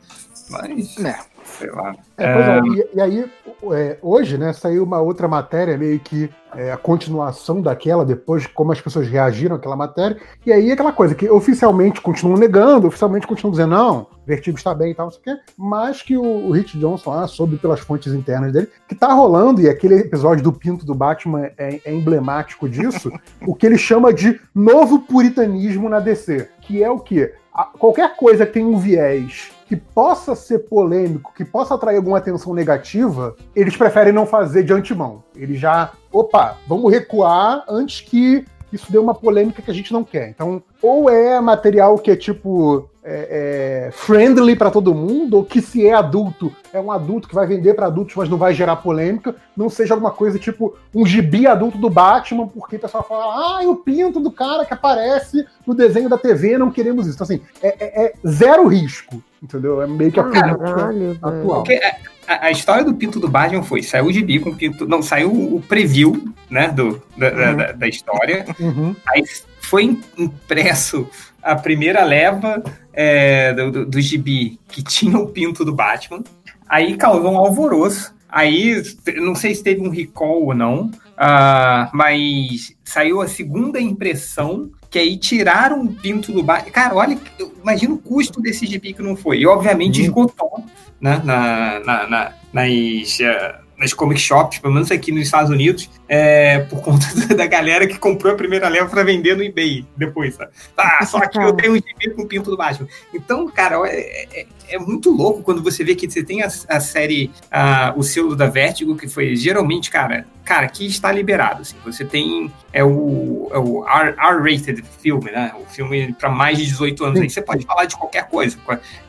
Mas, né, sei lá. É, é, Ah, e, e aí, é, hoje, né, saiu uma outra matéria, meio que é, a continuação daquela, depois de como as pessoas reagiram àquela matéria, e aí aquela coisa que oficialmente continuam negando, oficialmente continuam dizendo, não, Vertigo está bem e tal, não sei o quê, mas que o, o Rich Johnson lá, soube pelas fontes internas dele, que tá rolando, e aquele episódio do Pinto do Batman é, é emblemático disso, o que ele chama de novo puritanismo na DC, que é o quê? A- qualquer coisa que tem um viés que possa ser polêmico, que possa atrair alguma atenção negativa, eles preferem não fazer de antemão. Eles já, opa, vamos recuar antes que, isso deu uma polêmica que a gente não quer. Então, ou é material que é tipo é, é, friendly para todo mundo, ou que se é adulto, é um adulto que vai vender para adultos, mas não vai gerar polêmica, não seja alguma coisa tipo um gibi adulto do Batman, porque o pessoal fala, ah, o pinto do cara que aparece no desenho da TV, não queremos isso. Então, assim, é, é- é zero risco, entendeu? É meio que a política atual. Porque a, a história do pinto do Batman foi, saiu o gibi com o pinto, não, saiu o preview, né, do, da, Uhum. da, da história, Uhum. aí foi impresso a primeira leva é, do, do, do gibi que tinha o pinto do Batman, aí causou um alvoroço, aí não sei se teve um recall ou não, ah, mas saiu a segunda impressão que aí tiraram o pinto do Batman. Cara, olha, imagina o custo desse gibi que não foi. E obviamente esgotou né, na, na, na- nas, eh, nas comic shops, pelo menos aqui nos Estados Unidos, é, por conta da galera que comprou a primeira leva para vender no eBay depois. Sabe? Ah, só que eu tenho um gibi com o pinto do Batman. Então, cara, é, é- é muito louco quando você vê que você tem a, a série, ah, o selo da Vertigo, que foi geralmente, cara, cara, que está liberado. Assim, você tem é o, é o R-rated filme, né? O filme para mais de 18 anos. Aí você pode falar de qualquer coisa.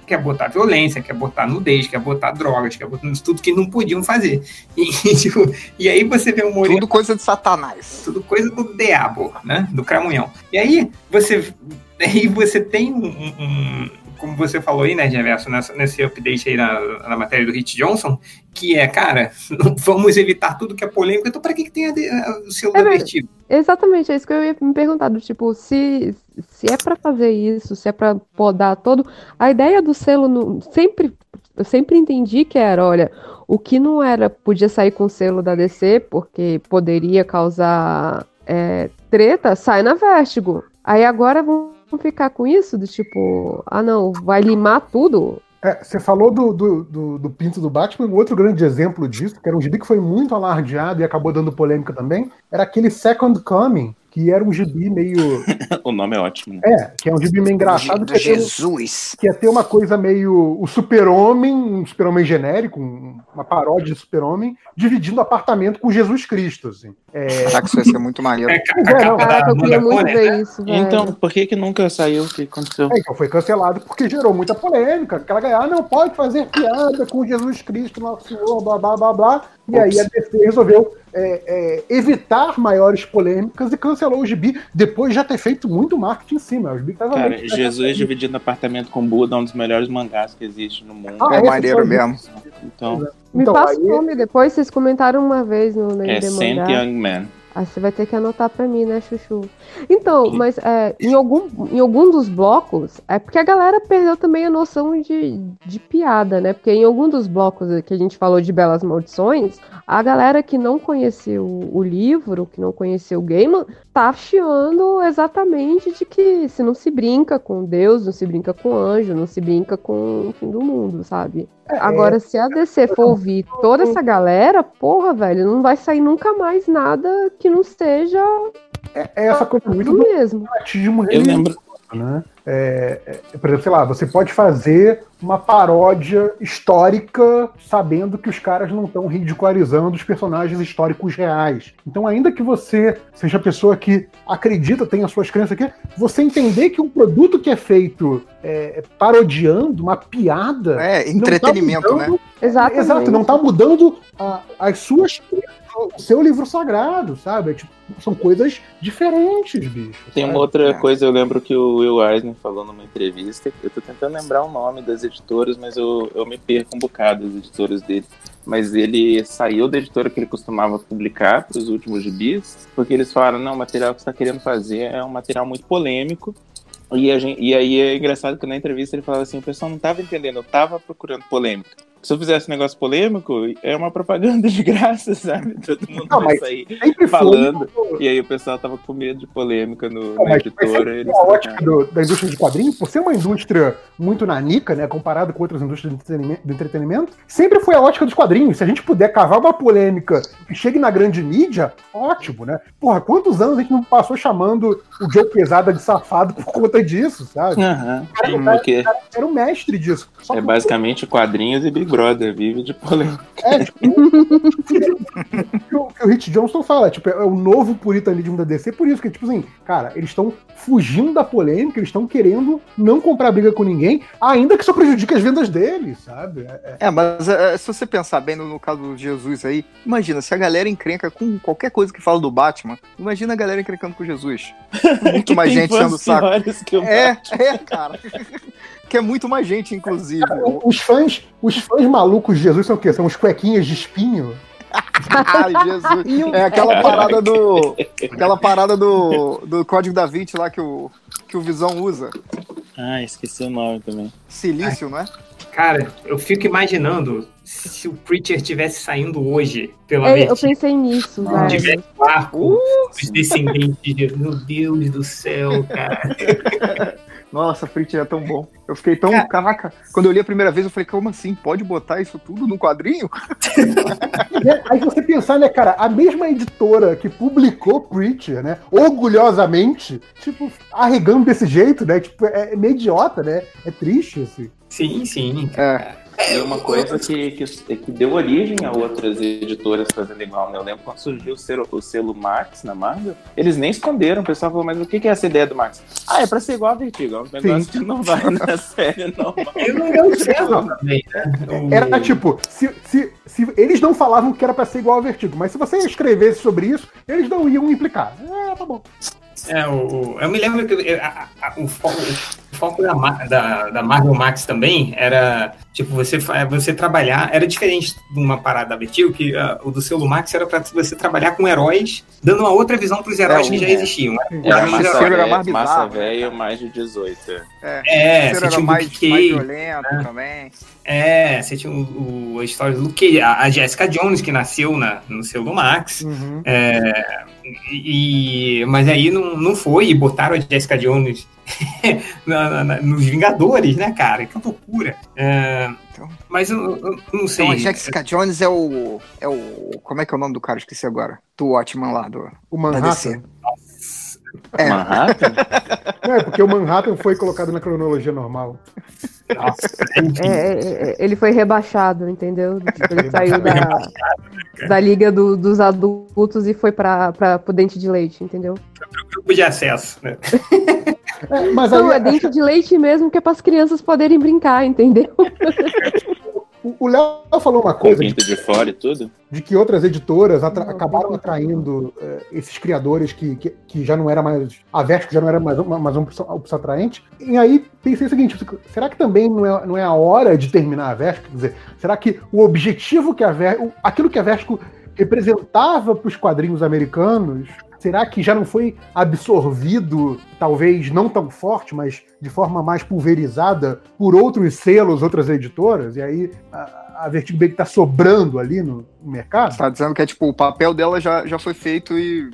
Quer botar violência, quer botar nudez, quer botar drogas, quer botar tudo que não podiam fazer. E, tipo, e aí você vê um Moreira. Tudo coisa de Satanás. Tudo coisa do diabo, né? Do cramunhão. E aí você, aí você tem um- um- como você falou aí, né, Reverso, nessa, nesse update aí na, na matéria do Hit Johnson, que é, cara, vamos evitar tudo que é polêmico, então para que, que tem o selo É verdade. divertido? Exatamente, é isso que eu ia me perguntar, do tipo, se, se é pra fazer isso, se é pra podar todo, a ideia do selo no- sempre eu sempre entendi que era, olha, o que não era podia sair com o selo da DC porque poderia causar é, treta, sai na Vertigo. Aí agora vão ficar com isso do tipo, ah não, vai limar tudo. É, você falou do, do, do, do pinto do Batman, um outro grande exemplo disso, que era um gibi que foi muito alardeado e acabou dando polêmica também, era aquele Second Coming, que era um gibi meio. o nome é ótimo. né? É, que é um gibi meio engraçado. Do que ia ter um- Jesus. que ia ter uma coisa meio. O super-homem, um super-homem genérico, um- uma paródia de super-homem, dividindo apartamento com Jesus Cristo. Assim. É... Caraca, isso ia ser muito maneiro. Pois é, não. Caraca, eu queria muito ver isso, velho. Então, por que, que nunca saiu? O que aconteceu? É, então foi cancelado porque gerou muita polêmica. Aquela galera ah, não pode fazer piada com Jesus Cristo, nosso Senhor, blá blá blá blá. E aí a DC resolveu é, é, evitar maiores polêmicas e cancelou o gibi depois de já ter feito muito marketing em cima. O gibi tava Cara, Jesus dividindo apartamento com Buda é um dos melhores mangás que existe no mundo. Ah, É maneiro mesmo. Então, Me Então, passa aí- o nome depois, vocês comentaram uma vez no, no é Saint Mangá. Young Man. Aí você vai ter que anotar pra mim, né, Chuchu? Então, mas é, em, algum, em algum dos blocos, é porque a galera perdeu também a noção de, de piada, né? Porque em algum dos blocos que a gente falou de Belas Maldições, a galera que não conheceu o livro, que não conheceu o Gaiman, tá chiando exatamente de que se não se brinca com Deus, não se brinca com anjo, não se brinca com o fim do mundo, sabe? Agora, se a DC for ouvir toda essa galera, porra, velho, não vai sair nunca mais nada que não seja É essa coisa muito do do mesmo. fanatismo Eu lembro. né? É, é, por exemplo, sei lá, você pode fazer uma paródia histórica sabendo que os caras não estão ridicularizando os personagens históricos reais. Então, ainda que você seja a pessoa que acredita, tem as suas crenças aqui, você entender que um produto que é feito é, parodiando uma piada. É, não tá entretenimento, mudando- né? Exatamente. Exato, não tá mudando a- as suas crenças, o seu livro sagrado, sabe? É tipo, são coisas diferentes, bicho. Tem uma sabe? outra coisa, eu lembro que o Will Eisner falou numa entrevista, eu tô tentando lembrar o nome das editoras, mas eu, eu me perco um bocado das editoras dele. Mas ele saiu da editora que ele costumava publicar para os últimos gibis, porque eles falaram, não, o material que você está querendo fazer é um material muito polêmico, e, a gente, e aí é engraçado que na entrevista ele falava assim, o pessoal não estava entendendo, eu estava procurando polêmica. Se eu fizesse um negócio polêmico, é uma propaganda de graça, sabe? Todo mundo Não, vai sair foi falando. um- E aí o pessoal tava com medo de polêmica no, Não, na editora. Eles a ótica do- da indústria de quadrinhos, por ser uma indústria muito nanica, né, comparado com outras indústrias de entretenimento, entretenimento, sempre foi a ótica dos quadrinhos. Se a gente puder cavar uma polêmica que chegue na grande mídia, ótimo, né? Porra, quantos anos a gente não passou chamando o Joe Pesada de safado por conta disso, sabe? O cara, o cara- o cara era o mestre disso. Só é basicamente quadrinhos e Big Brother, vive de polêmica. É, tipo, o, que o Rich Johnston fala, tipo, é o novo puritanismo da DC, por isso que, tipo assim, cara, eles estão fugindo da polêmica, eles estão querendo não comprar briga com ninguém, ainda que isso prejudique as vendas deles, sabe? É, É, mas é, se você pensar bem no, no caso do Jesus aí, imagina, se a galera encrenca com qualquer coisa que fala do Batman, imagina a galera encrencando com Jesus. Muito mais gente sendo saco. piores que o É, é, cara. que é muito mais gente, inclusive. Os fãs, os fãs malucos de Jesus são o quê? São os cuequinhas de espinho? Ai, Jesus. É aquela parada do. Aquela parada do, do código da Vinci lá que o, que o Visão usa. Ah, esqueci o nome também. Silício, não é? Cara, eu fico imaginando se o Preacher tivesse saindo hoje pela É, eu pensei nisso, velho. Tivesse o arco, os descendentes de Meu Deus do céu, cara. Nossa, Preacher é tão bom. Eu fiquei tão. Caraca, quando eu li a primeira vez, eu falei, como assim? Pode botar isso tudo no quadrinho? Né? Aí você pensar, né, cara, a mesma editora que publicou Preacher, né, orgulhosamente, tipo, arregando desse jeito, né, tipo, é, é meio idiota, né, é triste, assim. Sim, sim. É. E uma coisa que, que, que deu origem a outras editoras fazendo igual, né? Eu lembro quando surgiu o selo, o selo Max na Marvel, eles nem esconderam. O pessoal falou, mas o que que é essa ideia do Max? Ah, é pra ser igual a Vertigo. É um negócio Sim. que não vai na série normal. Eu não deu certo também, né? Era tipo, se, se, se eles não falavam que era pra ser igual ao Vertigo, mas se você escrevesse sobre isso, eles não iam implicar. É, tá bom. É, o, eu me lembro que eu- a- a- o foco, o foco da, da, da Marvel Max também era, tipo, você, você trabalhar, era diferente de uma parada da Vertigo, que ah, o do selo Max era pra você trabalhar com heróis, dando uma outra visão pros heróis É, que já é. existiam. né? Era Os massa, velho, massa velho, mais de 18. É, É, tinha era mais, mais violento também. É, você tinha o, o- a história do Luke a, a Jessica Jones, que nasceu na, no selo Max. Uhum. É, e, mas aí não, não foi, e botaram a Jessica Jones na- na- na- nos Vingadores, né, cara? Que loucura. É, mas eu, eu não sei. Então a Jessica Jones é o. É o. Como é que é o nome do cara? Esqueci agora. Do Watchman lá, do. O da Manhattan. DC. É. Manhattan? É porque o Manhattan foi colocado na cronologia normal. É, é, é, ele foi rebaixado, entendeu? Tipo, ele saiu da, da liga do- dos adultos e foi pra, pra, pro dente de leite, entendeu? Grupo de acesso, né? É, mas Não, aí, é dente de leite mesmo, que é pras crianças poderem brincar, entendeu? O Léo falou uma coisa de, Pinto de fora e tudo? de que outras editoras atra- acabaram atraindo eh, esses criadores que, que, que já não era mais. A Vertigo já não era mais uma, mais uma opção, opção atraente. E aí pensei o seguinte: será que também não é, não é a hora de terminar a Vertigo? Quer dizer, será que o objetivo que a Vertigo. Aquilo que a Vertigo representava para os quadrinhos americanos. Será que já não foi absorvido, talvez não tão forte, mas de forma mais pulverizada por outros selos, outras editoras? E aí a, a Vertigo Big tá sobrando ali no, no mercado? Tá dizendo que é tipo, o papel dela já, já foi feito e.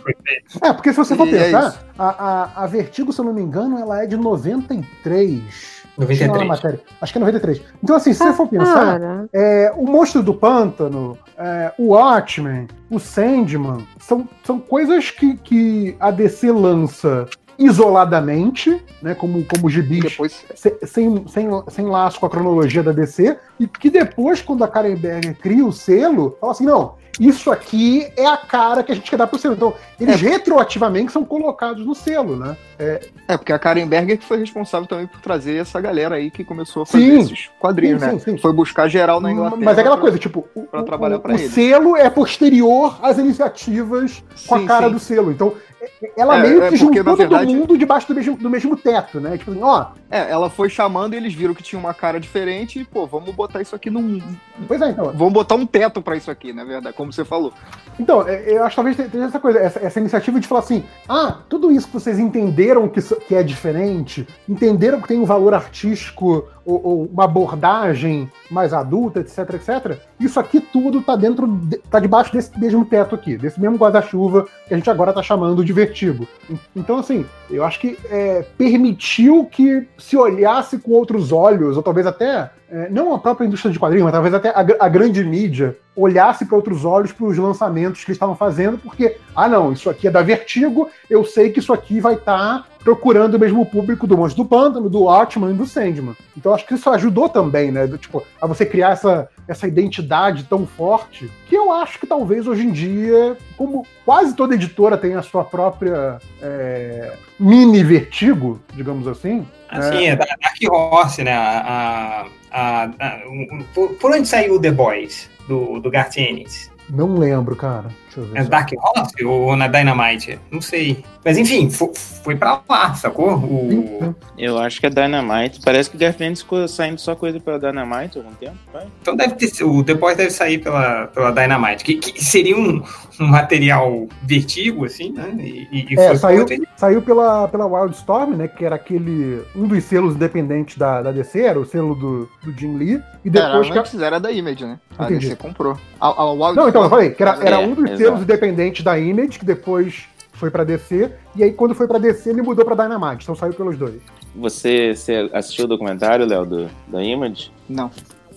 É, porque se você for E é pensar, isso. a, a, a Vertigo, se eu não me engano, ela é de 93. 93. Tinha uma matéria. Acho que é 93. Então, assim, se você for pensar, é, o Monstro do Pântano, é, o Watchmen, o Sandman, são, são coisas que, que a DC lança isoladamente, né, como, como gibis, se- sem, sem, sem laço com a cronologia da DC, e que depois, quando a Karen Berger cria o selo, fala assim, não, isso aqui é a cara que a gente quer dar pro selo. Então, eles retroativamente são colocados no selo, né? É, É, porque a Karen Berger que foi responsável também por trazer essa galera aí que começou a fazer Sim. esses quadrinhos, Sim, né? sim, sim. Foi buscar geral na Inglaterra. Mas é aquela pra- coisa, tipo, o, o- o selo é posterior às iniciativas com a cara do selo. Então, é- ela É, meio é que porque, juntou verdade- todo mundo debaixo do mesmo, do mesmo teto, né? Tipo assim, ó. É, ela foi chamando e eles viram que tinha uma cara diferente e, pô, vamos botar isso aqui num. Pois é, então. Vamos botar um teto pra isso aqui, na verdade, como você falou. Então, é, eu acho que talvez tenha essa coisa, essa, essa iniciativa de falar assim: ah, tudo isso que vocês entenderam que, que é diferente, entenderam que tem um valor artístico ou, ou uma abordagem mais adulta, etc, etc. Isso aqui tudo tá dentro, de- tá debaixo desse mesmo teto aqui, desse mesmo guarda-chuva que a gente agora tá chamando de vertigo. En- Então, assim, eu acho que é, permitiu que se olhasse com outros olhos, ou talvez até é, não a própria indústria de quadrinhos, mas talvez até a, a grande mídia olhasse para outros olhos para os lançamentos que eles estavam fazendo, porque, ah, não, isso aqui é da Vertigo, eu sei que isso aqui vai estar procurando o mesmo público do Monstro do Pântano, do Watchman e do Sandman. Então acho que isso ajudou também, né? do tipo, a você criar essa, essa identidade tão forte, que eu acho que talvez hoje em dia, como quase toda editora tem a sua própria é, mini vertigo, digamos assim. Assim, é da Dark Horse, né? A, a, a- um- por, onde saiu o The Boys, do, do Garth Ennis? Não lembro, cara. Deixa eu ver. É Dark Horse ou na Dynamite? Não sei. Mas enfim, fo- foi pra lá, sacou? O... Eu acho que é Dynamite. Parece que o Garfield ficou saindo só coisa pela Dynamite há algum tempo, vai? Então deve ter, o Boys deve sair pela, pela Dynamite, que, que seria um, um material vertigo, assim, né? E, e- É, foi saiu, outro- saiu pela, pela Wildstorm, né? Que era aquele. Um dos selos independentes da, da DC, era o selo do, do Jim Lee. E depois era, que. a- antes era da Image, né? A Entendi. DC comprou. A, a Wild Não, então eu falei que era, era É, um dos exato. selos independentes da Image, que depois foi pra DC. E aí, quando foi pra DC, ele mudou pra Dynamite. Então saiu pelos dois. Você, você assistiu o documentário, Léo, do, da Image? Não.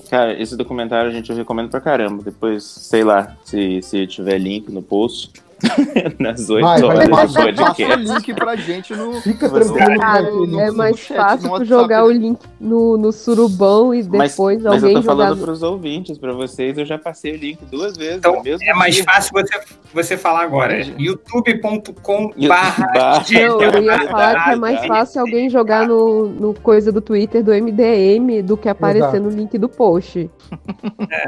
Cara, esse documentário a gente eu recomendo pra caramba. Depois, sei lá, se, se tiver link no post. Nas oito horas passa, do passa o podcast. link pra gente no. Fica tranquilo, Cara, é mais fácil tu jogar o link no, no surubão e Mas, depois mas eu alguém tô jogar. falando no- pros ouvintes, pra vocês, eu já passei o link duas vezes. Então, no mesmo é mais dia. fácil você, você falar agora. youtube.com barra- Não, eu ia falar que é mais fácil alguém jogar no, no coisa do Twitter do MDM do que aparecer Exato. no link do post.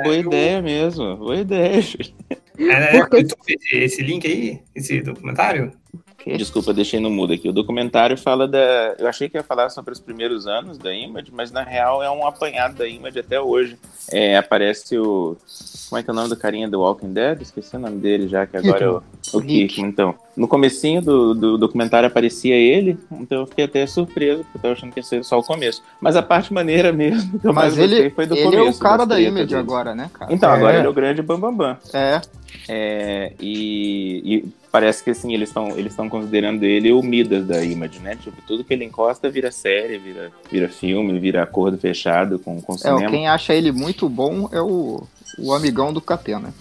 Boa ideia mesmo, boa ideia. Júlio. É, YouTube, esse, esse link aí, esse documentário? Desculpa, deixei no mudo aqui. O documentário fala da. Eu achei que ia falar sobre os primeiros anos da Image, mas na real é um apanhado da Image até hoje. É, aparece o. Como é que é o nome do carinha do Walking Dead? Esqueci o nome dele já, que agora é o, o. Então, no comecinho do, do documentário aparecia ele, então eu fiquei até surpreso, porque eu tava achando que ia ser só o começo. Mas a parte maneira mesmo que eu mais Mas ele, gostei foi do ele começo. é o cara da Image agora, né, cara? Então, agora É. ele é o grande Bambambam. Bam, Bam. É. É, e, e parece que assim, eles estão eles estão considerando ele o Midas da Image, né? Tipo, tudo que ele encosta vira série, vira, vira filme, vira acordo fechado com, com o É, cinema. quem acha ele muito bom é o, o amigão do Catena.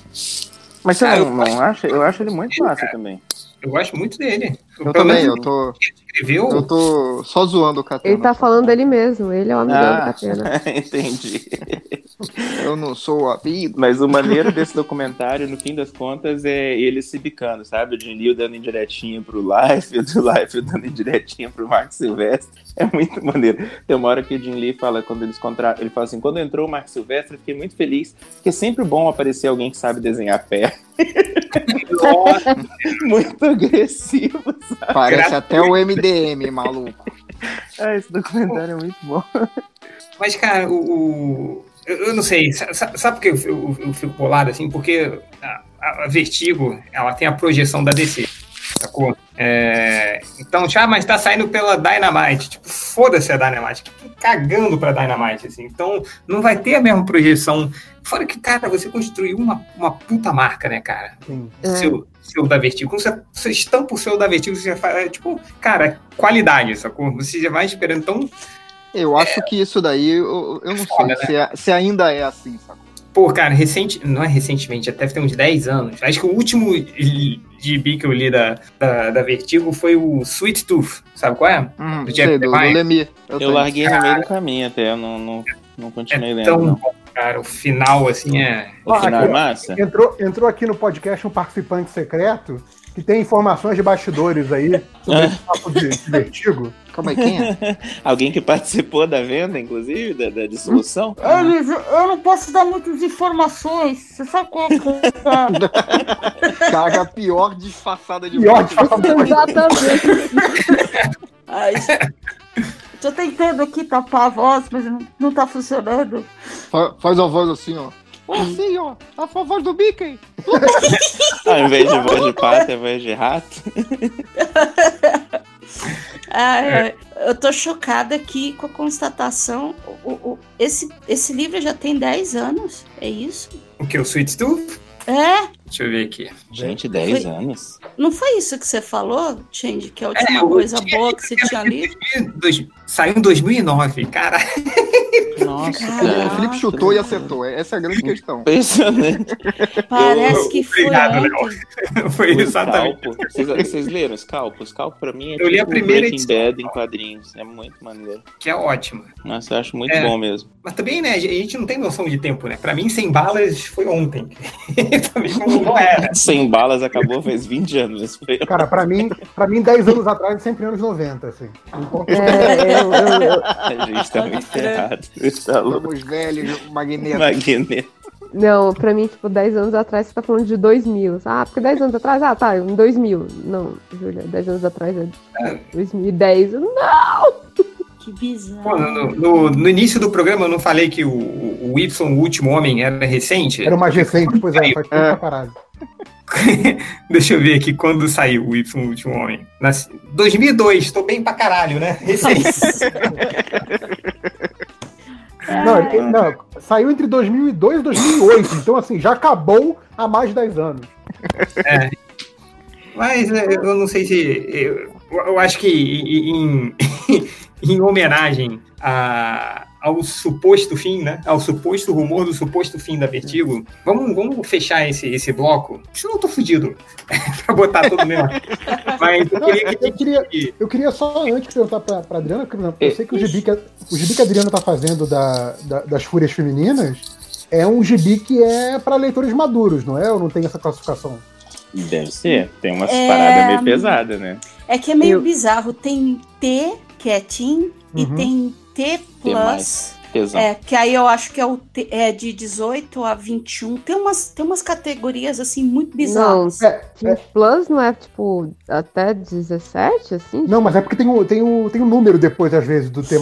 Mas você Ah, não, eu não acha? Eu acho ele muito massa também. Eu gosto muito dele. Eu também, eu tô. Escreveu. Eu tô só zoando o Catena. Ele tá falando dele mesmo, ele é o amigão do Ah, Catena. entendi. Eu não sou o amigo. Mas o maneiro desse documentário, no fim das contas, é ele se bicando, sabe? O Jim Liu dando indiretinha pro Life, o do Life dando indiretinha pro Mark Silvestre. É muito maneiro. Tem uma hora que o Jim Lee fala, quando eles contra... ele fala assim, quando entrou o Mark Silvestre, eu fiquei muito feliz, porque é sempre bom aparecer alguém que sabe desenhar pé. muito agressivo, sabe? Parece até o MDM, maluco. Ah, esse documentário é muito bom. Mas, cara, o. o- eu, não sei, sa- sa- sabe por que eu, eu- eu fico bolado assim? Porque a, a- Vertigo, ela tem a projeção da DC, sacou? É, então, já, mas tá saindo pela Dynamite. Tipo, foda-se a Dynamite. Cagando pra Dynamite, assim. Então, não vai ter a mesma projeção. Fora que, cara, você construiu uma, uma puta marca, né, cara? É. Seu, seu da Vertigo. Quando você, você estampa o seu da Vertigo, você já faz, é, tipo, cara, qualidade, sacou? Você já vai esperando. Então, Eu acho que isso daí, eu, eu não Foda, sei se, é- se ainda é assim, sabe? Pô, cara, recente, não é recentemente, até tem uns 10 anos. Acho que o último gibi que eu li da, da, da Vertigo foi o Sweet Tooth, sabe qual é? Hum, do Jeff sei, do, do Lemire. Lemir. Eu, larguei no meio do caminho até, eu não, não, não continuei lendo, Tão não. bom, cara, o final, assim, é... O final é massa? Entrou, entrou aqui no podcast um participante secreto que tem informações de bastidores aí sobre esse papo de, de vertigo. Como é quem é? Alguém que participou da venda, inclusive, da, da dissolução? Elis, eu não posso dar muitas informações. Você sabe qual que é? Caraca, a pior disfarçada de Pior morte. Ai, tô tentando aqui tapar a voz, mas não, não tá funcionando. Fa- Faz a voz assim, ó. Assim, ó. A favor do Mickey. Ao invés de voz de pato, é voz de rato. Eu tô chocada aqui com a constatação. O, o- esse, esse livro já tem 10 anos, é isso? O que, o Sweet Tooth? É? Deixa eu ver aqui. Gente, 10 Foi- anos. Não foi isso que você falou, Change? Que a última É, coisa tinha- boa que você tinha lido? Dois- Saiu em 2009, cara. Nossa, O Felipe chutou e acertou. Essa é a grande questão. Impressionante. Parece que foi Obrigado, ontem. Foi O exatamente. Scalpo. Vocês, vocês leram Scalpo? Scalpo pra mim é Eu li a tipo primeira Breaking edição. Bad em quadrinhos. É muito maneiro. Que é ótimo. Nossa, eu acho muito É. bom mesmo. Mas também, né, a gente não tem noção de tempo, né? Pra mim, 100 balas foi ontem. também não, não era. Sem balas acabou faz 20 anos. Isso foi- Cara, pra mim, pra mim, 10 anos atrás, sempre anos 90, assim. Importa. É, eu, eu, eu- A gente tá muito ferrado. Tá. Somos velhos, Magneto. Magneto. Não, pra mim, tipo, 10 anos atrás você tá falando de 2000. Ah, porque 10 anos atrás, ah, tá, em 2000. Não, Júlia, 10 anos atrás é 2010. Não! Que bizarro. Pô, no, no- no início do programa eu não falei que o, o Y, o último homem, era recente? Era o mais recente, pois é, faz tempo pra caralho. Deixa eu ver aqui quando saiu o Y, o último homem. Nasci... 2002, tô bem pra caralho, né? Recente. Não, não, saiu entre 2002 e 2008, então assim, já acabou há mais de 10 anos. É. Mas é, eu não sei se. Eu, eu acho que em, em homenagem a- ao suposto fim, né? Ao suposto rumor do suposto fim da Vertigo, vamos, vamos fechar esse, esse bloco. Senão eu tô fudido pra botar tudo mesmo. Mas eu Não, queria que. eu, queria, eu queria só antes perguntar pra, pra Adriana, porque eu sei que o gibi que, a- o gibi que a Adriana tá fazendo da, da- das Fúrias Femininas é um gibi que é pra leitores maduros, não é? Ou não tem essa classificação? Deve ser. Tem umas É, paradas meio pesadas, né? É que é meio bizarro. Tem T, que é Teen, e Uhum. tem T Plus. mais. É, que aí eu acho que é, o é de 18 a 21. Tem umas, tem umas categorias assim muito Não, bizarras. Teen Plus não é, tipo, até 17, assim? Não, mas é porque tem o, tem o, tem o número depois, às vezes, do T. É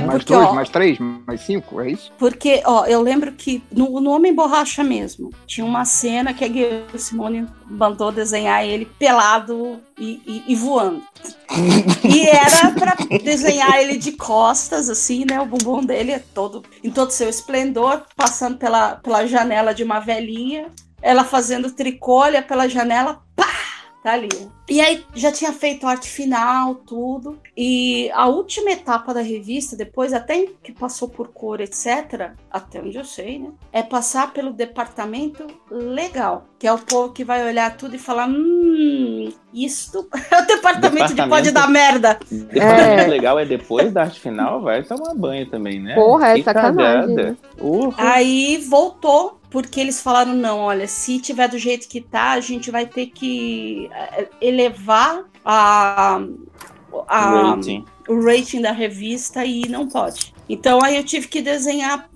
mais porque, dois, ó, mais três, mais cinco, é isso? Porque, ó, eu lembro que no, no Homem Borracha mesmo, tinha uma cena que a Guilherme Simone mandou desenhar ele pelado e, e- e voando. E era pra desenhar ele de costas, assim, né? O bumbum dele é todo, em todo seu esplendor, passando pela, pela janela de uma velhinha, ela fazendo tricô, olha pela janela, pá! Tá ali. E aí já tinha feito arte final, tudo. E a última etapa da revista, depois até que passou por cor, etc., até onde eu sei, né? É passar pelo departamento legal, que é o povo que vai olhar tudo e falar: hum, isso é o departamento, que pode Departamento- dar merda. Departamento legal é depois da arte final, vai tomar banho também, né? Porra, é Que sacanagem, cagada. né? Urra. Aí voltou, porque eles falaram: não, olha, se tiver do jeito que tá, a gente vai ter que eh, elevar a, a- Rating. o rating da revista e não pode. Então aí eu tive que desenhar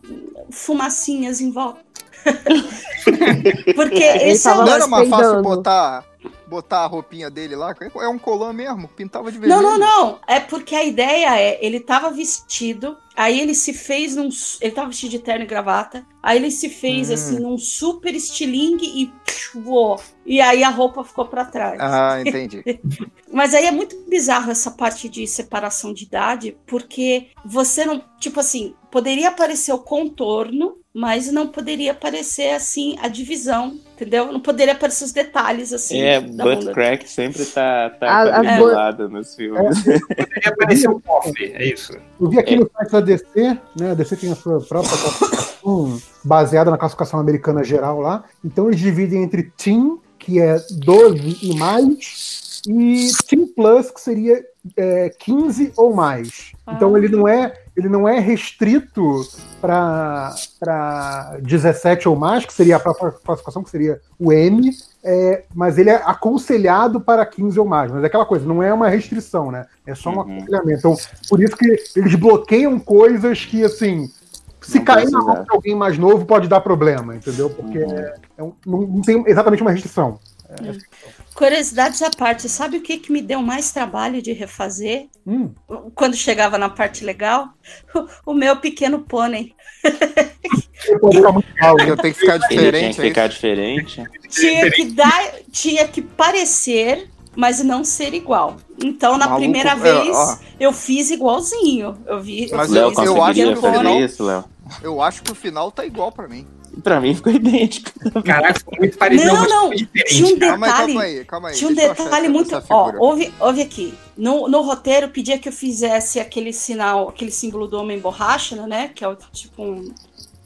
fumacinhas em volta. Porque esse é o não era mais fácil botar, botar a roupinha dele lá? É um colã mesmo, pintava de vermelho. Não, não, não. É porque a ideia é, ele tava vestido, aí ele se fez num. Ele tava vestido de terno e gravata. Aí ele se fez Hum. assim num super estilingue e psh, voou. E aí a roupa ficou pra trás. Ah, entendi. Mas aí é muito bizarro essa parte de separação de idade, porque você não. Tipo assim, poderia aparecer o contorno, mas não poderia aparecer assim a divisão, entendeu? Não poderia aparecer os detalhes assim. É, butt crack sempre tá, tá a nos filmes. Poderia aparecer o cofre, é isso. Eu vi aqui no site da DC, né? A DC tem a sua própria classificação baseada na classificação americana geral lá. Então eles dividem entre Teen, que é 12 e mais, e Teen Plus, que seria é, 15 ou mais. Então ele não é ele não é restrito para 17 ou mais, que seria a própria classificação, que seria o M, é, mas ele é aconselhado para 15 ou mais. Mas é aquela coisa, não é uma restrição, né? É só um aconselhamento. Então, por isso que eles bloqueiam coisas que, assim, se Não cair na mão de alguém mais novo, pode dar problema, entendeu? Porque é- é um- não tem exatamente uma restrição. É, Curiosidades à parte, sabe o que, que me deu mais trabalho de refazer? Hum. Quando chegava na parte legal? O, o meu pequeno pônei. Eu tenho que ficar tinha diferente. que é ficar diferente. Tinha que dar, tinha que parecer, mas não ser igual. Então, na Maluco, primeira é, vez, ó. eu fiz igualzinho. Eu vi. Mas eu eu, eu o acho que isso, Léo. eu acho que o final tá igual pra mim. Pra mim ficou idêntico. Caraca, ficou muito parecido. Não, não. Tinha um Calma aí, detalhe. calma aí, calma aí. Tinha um detalhe muito. Ó, figura. ouve, ouve aqui. No, no roteiro pedia que eu fizesse aquele sinal, aquele símbolo do homem borracha, né? Que é o tipo um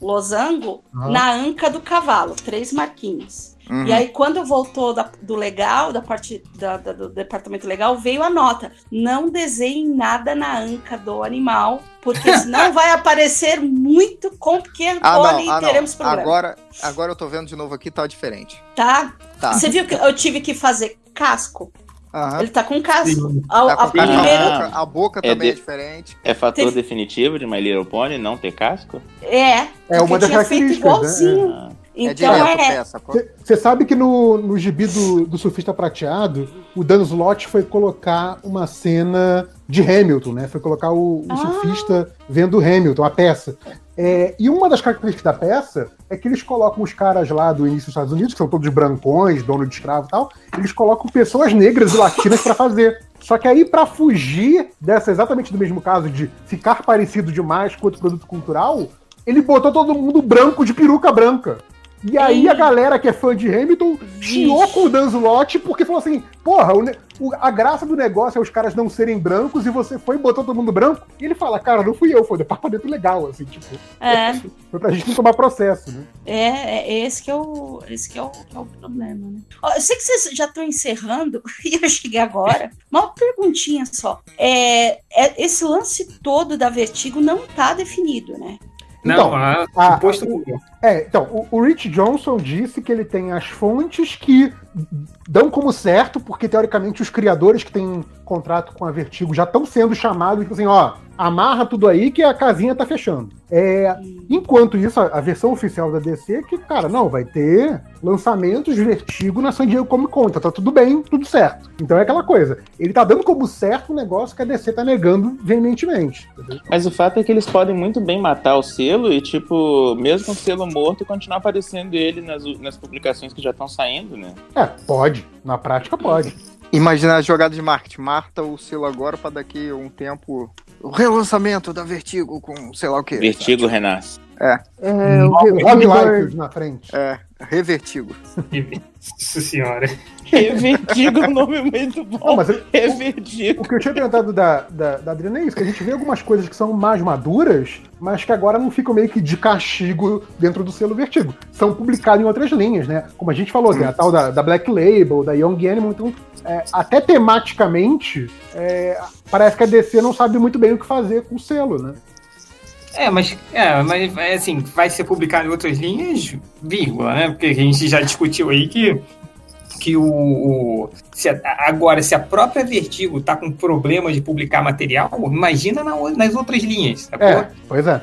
losango, Aham. na anca do cavalo, três marquinhos. Uhum. E aí, quando voltou da- do legal, da parte da- da- do departamento legal, veio a nota: não desenhe nada na anca do animal, porque senão vai aparecer muito com pequeno Ah, ah, e teremos não. problema. Agora, agora eu tô vendo de novo aqui, tá diferente. Tá? Tá. Você viu que eu tive que fazer casco? Aham. Ele tá com casco. Sim. A, Tá a com primeiro- a boca, a boca É também é de- diferente. É fator Teve- definitivo de My Little Pony não ter casco? É, É porque uma das tinha feito características, né? É Então direto é. peça. Você sabe que no, no gibi do, do surfista prateado, o Dan Slott foi colocar uma cena de Hamilton, né? Foi colocar o, o Ah. surfista vendo Hamilton, a peça. É, e uma das características da peça é que eles colocam os caras lá do início dos Estados Unidos, que são todos brancões, dono de escravo e tal, eles colocam pessoas negras e latinas pra fazer. Só que aí, pra fugir dessa exatamente do mesmo caso de ficar parecido demais com outro produto cultural, ele botou todo mundo branco de peruca branca. E aí a galera que é fã de Hamilton chiou com o Dan Slott porque falou assim: porra, o o- a graça do negócio é os caras não serem brancos e você foi e botou todo mundo branco. E ele fala: cara, não fui eu, foi o departamento legal, assim, tipo. É. Foi pra gente não tomar processo, né? É, é esse que é o, esse que é o, que é o problema, né? Ó, eu sei que vocês já estão encerrando e eu cheguei agora. Uma perguntinha só. É, é- esse lance todo da Vertigo não tá definido, né? Não, Então, a, a- suposto É, então, o, o Rich Johnson disse que ele tem as fontes que dão como certo, porque teoricamente os criadores que têm contrato com a Vertigo já estão sendo chamados, tipo assim, ó, amarra tudo aí que a casinha tá fechando. É, enquanto isso, a, a versão oficial da DC é que, cara, não, vai ter lançamentos Vertigo na San Diego Comic Con, tá, tá tudo bem, tudo certo. Então é aquela coisa, ele tá dando como certo um negócio que a DC tá negando veementemente. entendeu? Mas o fato é que eles podem muito bem matar o selo e, tipo, mesmo com o selo morto, continuar aparecendo ele nas, nas publicações que já estão saindo, né? É, pode, na prática pode. Imagina a jogada de marketing. Marta o selo agora pra daqui a um tempo. O relançamento da Vertigo com sei lá o quê. Vertigo renasce. É. É, o Rob Re- Liefeld na frente. É, Revertigo. Nossa senhora. Revertigo é um nome muito bom. Não, mas eu- Revertigo. O que eu tinha perguntado da, da, da Adriana é isso, que a gente vê algumas coisas que são mais maduras, mas que agora não ficam meio que de castigo dentro do selo Vertigo. São publicadas em outras linhas, né? Como a gente falou, tem a tal da, da Black Label, da Young Animal, então é, até tematicamente é, parece que a DC não sabe muito bem o que fazer com o selo, né? É, mas, é, mas é assim, vai ser publicado em outras linhas, vírgula, né? Porque a gente já discutiu aí que, que o. o- se a- agora, se a própria Vertigo tá com problema de publicar material, imagina na nas outras linhas, sacou? É, pois é.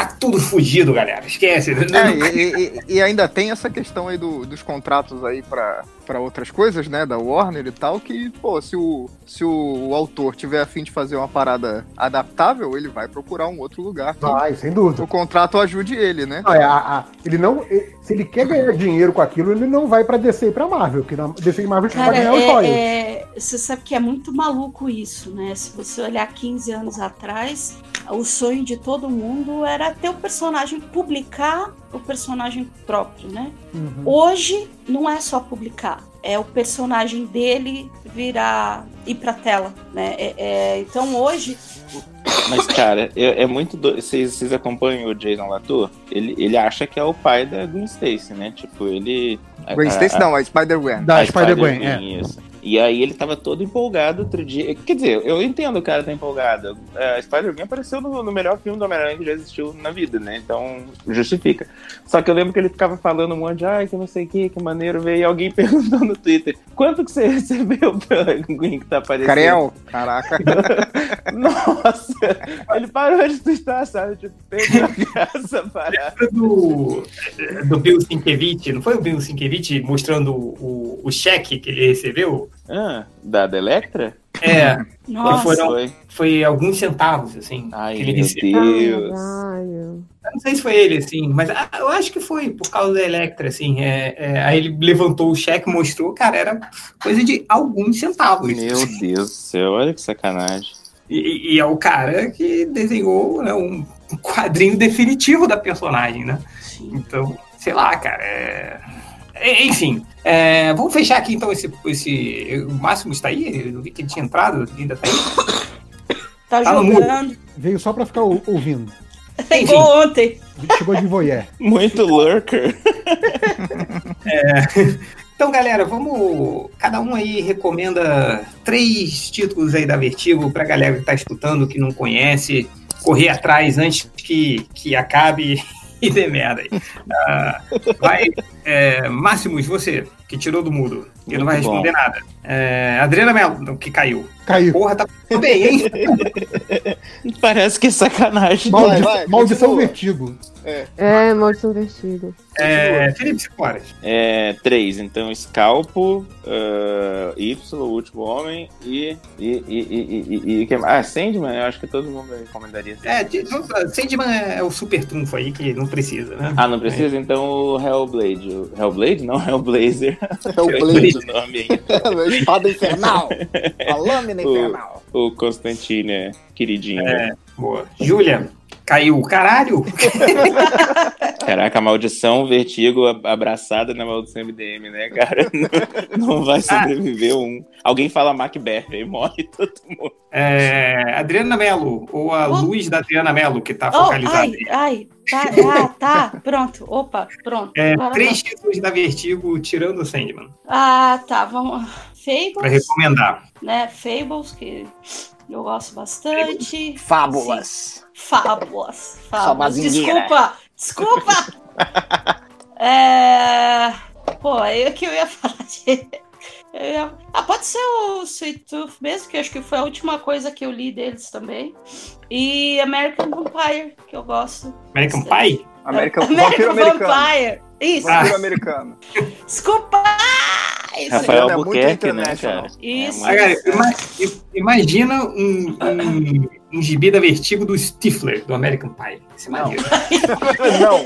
Tá tudo fugido, galera. Esquece. É, e, e- e ainda tem essa questão aí do- dos contratos aí pra pra outras coisas, né, da Warner e tal, que, pô, se o, se o, autor tiver a fim de fazer uma parada adaptável, ele vai procurar um outro lugar. Vai, sem dúvida. O contrato ajude ele, né? Não, é, a- a- ele não, se ele quer ganhar dinheiro com aquilo, ele não vai pra DC e pra Marvel, que na DC e Marvel vai Cara, ganhar os royalties. é, é, você sabe que é muito maluco isso, né? Se você olhar 15 anos atrás, o sonho de todo mundo era ter o personagem, publicar o personagem próprio, né? Uhum. Hoje não é só publicar, é o personagem dele virar ir pra tela, né? É- é, então hoje Mas, cara, é, é muito. do- Vocês, vocês acompanham o Jason Latour? Ele, ele acha que é o pai da Gwen Stacy, né? Tipo, ele. Gwen Stacy não, a Spider-Gwen. Da Spider-Gwen, é. isso. E aí ele tava todo empolgado outro dia. Quer dizer, eu entendo o cara tá empolgado. É, Spider-Man apareceu no, no melhor filme do Homem-Aranha que já existiu na vida, né? Então, justifica. Só que eu lembro que ele ficava falando um monte de, ai, que não sei o que, que maneiro, veio e alguém perguntou no Twitter, quanto que você recebeu pela Gwen que tá aparecendo? Carel, caraca. Nossa, ele parou de twittar, sabe? Tipo, perdeu a graça, parada. do, do Bill Sienkiewicz, não foi o Bill Sienkiewicz mostrando o, o cheque que ele recebeu? Ah, da, da Electra? É, Nossa. foram, Foi. foi alguns centavos, assim, Ai, que ele meu recebeu. Deus. Eu não sei se foi ele, assim, mas ah, eu acho que foi por causa da Electra, assim. é, é, aí ele levantou o cheque, mostrou, cara, era coisa de alguns centavos. Meu Deus do céu, olha que sacanagem. E, e é o cara que desenhou né, um quadrinho definitivo da personagem, né? Então, sei lá, cara. é- Enfim, é, vamos fechar aqui então esse, esse. O Máximo está aí? Eu vi que ele tinha entrado, ainda tá aí. Tá, Tá jogando. Veio só pra ficar ou- ouvindo. Chegou ontem. Chegou de voyeur. Muito lurker. É, Então, galera, vamos. Cada um aí recomenda três títulos aí da Vertigo pra galera que tá escutando, que não conhece, correr atrás antes que, que acabe e dê merda aí. Ah, vai, é, Máximos, você, que tirou do mudo, e não vai responder bom. nada. É, Adriana Melo, que caiu. Caiu. Porra, tá bem, hein? Parece que é sacanagem. Maldi- Vai, vai, maldição continua. vertigo. É, maldição vestido. É, Felipe Sicoras. É, três. Então, Scalpo, uh, Y, o último homem, e. E. E. E. e, e ah, Sandman, eu acho que todo mundo recomendaria. É, de- Sandman é o super trunfo aí que não precisa, né? Ah, não precisa? Então o Hellblade. O Hellblade? Não, Hellblazer. Hellblade. O nome aí. Espada infernal. A lâmina infernal. O, o Constantine, é, queridinho. É, boa. Júlia, caiu. Caralho! Caraca, a maldição vertigo ab- abraçada na maldição MDM, né, cara? Não, não vai sobreviver um. Alguém fala Macbeth, aí morre todo mundo. É, Adriana Mello, ou a luz da Adriana Mello, que tá Oh, focalizada ai, aí. ai, tá, ah, tá, pronto, opa, pronto. É, três não. títulos da Vertigo tirando o Sandman, Ah, tá, vamos. Fables. pra recomendar. Né, Fables, que eu gosto bastante. Fábulas. Sim. Fábulas. Fábulas. Desculpa, desculpa. é... Pô, aí o que eu ia falar de... eu ia- Ah, pode ser o Sweet Tooth mesmo, que acho que foi a última coisa que eu li deles também. E American Vampire, que eu gosto. American Pie? American, American. Vampire. Isso. Vampiro americano. Desculpa! Isso Rafael é muito Albuquerque, né, international. cara? Isso. Ah, cara, ima- i- imagina um, um, um gibi da Vertigo do Stifler, do American Pie. Isso é maneiro. Não.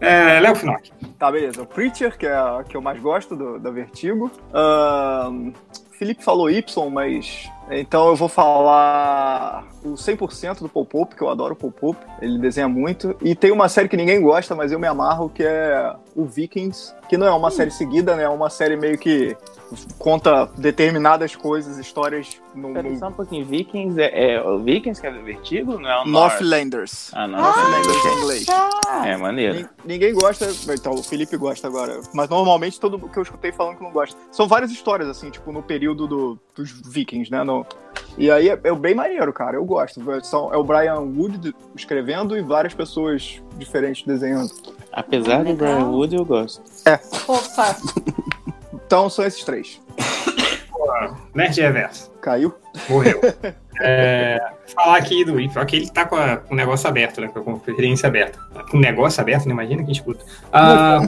É, Léo Finock. Tá, beleza. O Preacher, que é a que eu mais gosto do, da Vertigo. Ahn, Felipe falou Y, mas. Então eu vou falar o 100% do Paul Pope, que eu adoro o Paul Pope. Ele desenha muito. E tem uma série que ninguém gosta, mas eu me amarro, que é o Vikings. Que não é uma série seguida, né? É uma série meio que conta determinadas coisas, histórias no, Pera no só um pouquinho. Vikings é, é o Vikings que é do Vertigo? Não é o North? Northlanders. Ah, não. Northlanders em inglês. É maneiro. Nin- Ninguém gosta, então o Felipe gosta agora. Mas normalmente todo mundo que eu escutei falando que não gosta. São várias histórias, assim, tipo, no período do- dos vikings, né? no- e aí é, é bem maneiro, cara. Eu gosto. São, é o Brian Wood escrevendo e várias pessoas diferentes desenhando. Apesar do Brian Wood, eu gosto. É. Opa. Então são esses três. Nerd Reverso. Caiu? Morreu. É, falar aqui do Ipo, que ele tá com, a- com o negócio aberto, né? Com a conferência aberta. Com o negócio aberto, não imagina quem escuta. Ah,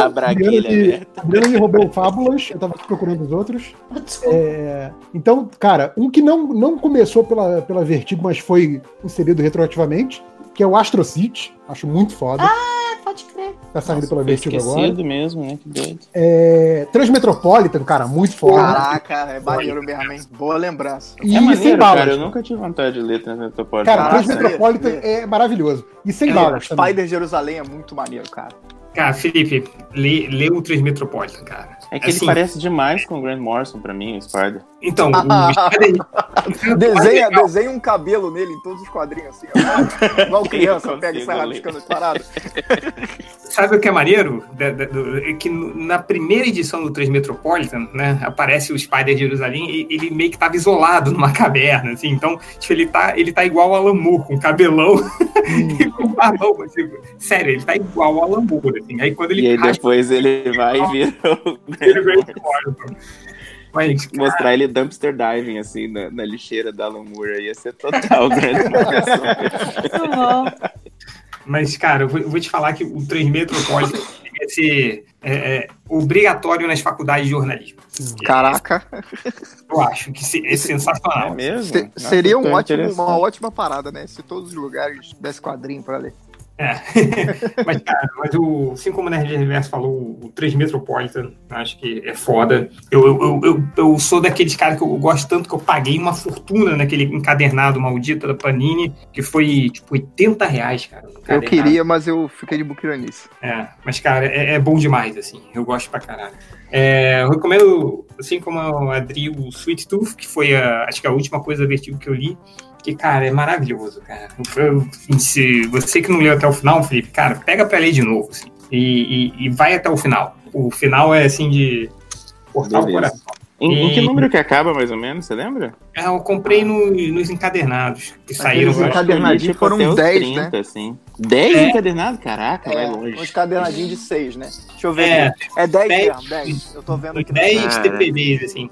A braguilha aberta. Roubou o Fábulas, eu tava procurando os outros. É, então, cara, um que não, não começou pela, pela Vertigo, mas foi inserido retroativamente, que é o Astro City. Acho muito foda. Ah, pode crer. tá saindo pela Foi Vertigo agora. esquecido mesmo, né? Que doido. É, Transmetropolitan, cara, muito foda. Caraca, é maneiro mesmo, hein? Boa lembrança. E é sem maneiro, balas. cara. Eu nunca tive vontade de ler Transmetropolitan. Cara, Caraca, Transmetropolitan lê, é maravilhoso. E sem É, balas também. Spider Jerusalém é muito maneiro, cara. cara, Felipe, lê, lê o Transmetropolitan, cara. É que ele Assim, parece demais com o Grant Morrison pra mim, o Spider. Então, o Spider- desenha, desenha um cabelo nele em todos os quadrinhos, assim. ó. Igual criança, pega e sai rabiscando as paradas. Sabe o que é maneiro? É que na primeira edição do Transmetropolitan, né, aparece o Spider de Jerusalém e ele meio que tava isolado numa caverna, assim, então, tipo, ele tá, ele tá igual ao Alan Moore, com cabelão e com barbão, assim, sério, ele tá igual ao Alan Moore, assim, aí quando ele E aí raspa, depois ele vai e vira o ele vem embora, Mas, Mostrar ele dumpster diving, assim, na, na lixeira da Alan Moore. Ia ser total Grant Morrison. Mas, cara, eu vou, eu vou te falar que o Transmetropolitan vai ser é, é, obrigatório nas faculdades de jornalismo. Caraca. Eu acho que se- é sensacional. É mesmo? Se- seria um tô ótimo, interessado. uma ótima parada, né? Se todos os lugares desse quadrinho pra ler. É. mas, cara, mas o, assim como o Nerd Reverso falou, o 3 Metropolitan, acho que é foda. Eu, eu, eu, eu, sou daqueles caras que eu gosto tanto que eu paguei uma fortuna naquele encadernado maldito da Panini, que foi tipo 80 reais, cara. Eu encadernado. queria, mas eu fiquei de buquiranice. É, mas, cara, é, é bom demais, assim. Eu gosto pra caralho. É, eu recomendo, assim como a Adri, o Sweet Tooth, que foi, a, acho que a última coisa vertigo que eu li. Que, cara, é maravilhoso, cara. Eu- se você que não leu até o final, Felipe, cara, pega pra ler de novo, assim. E, e- e vai até o final. O final é, assim, de cortar o Beleza. coração. Em, em que E- número que acaba, mais ou menos, você lembra? É, eu comprei no- nos encadernados, que saíram. Aqueles encadernadinhos foram foram 10, 10, né? Assim. 10 É. encadernados? Caraca, vai longe. Uns cadernadinhos de 6, né? Deixa eu ver É. aqui. É 10 Dez. mesmo, 10. Eu tô vendo aqui. 10 Ah, TPBs, assim.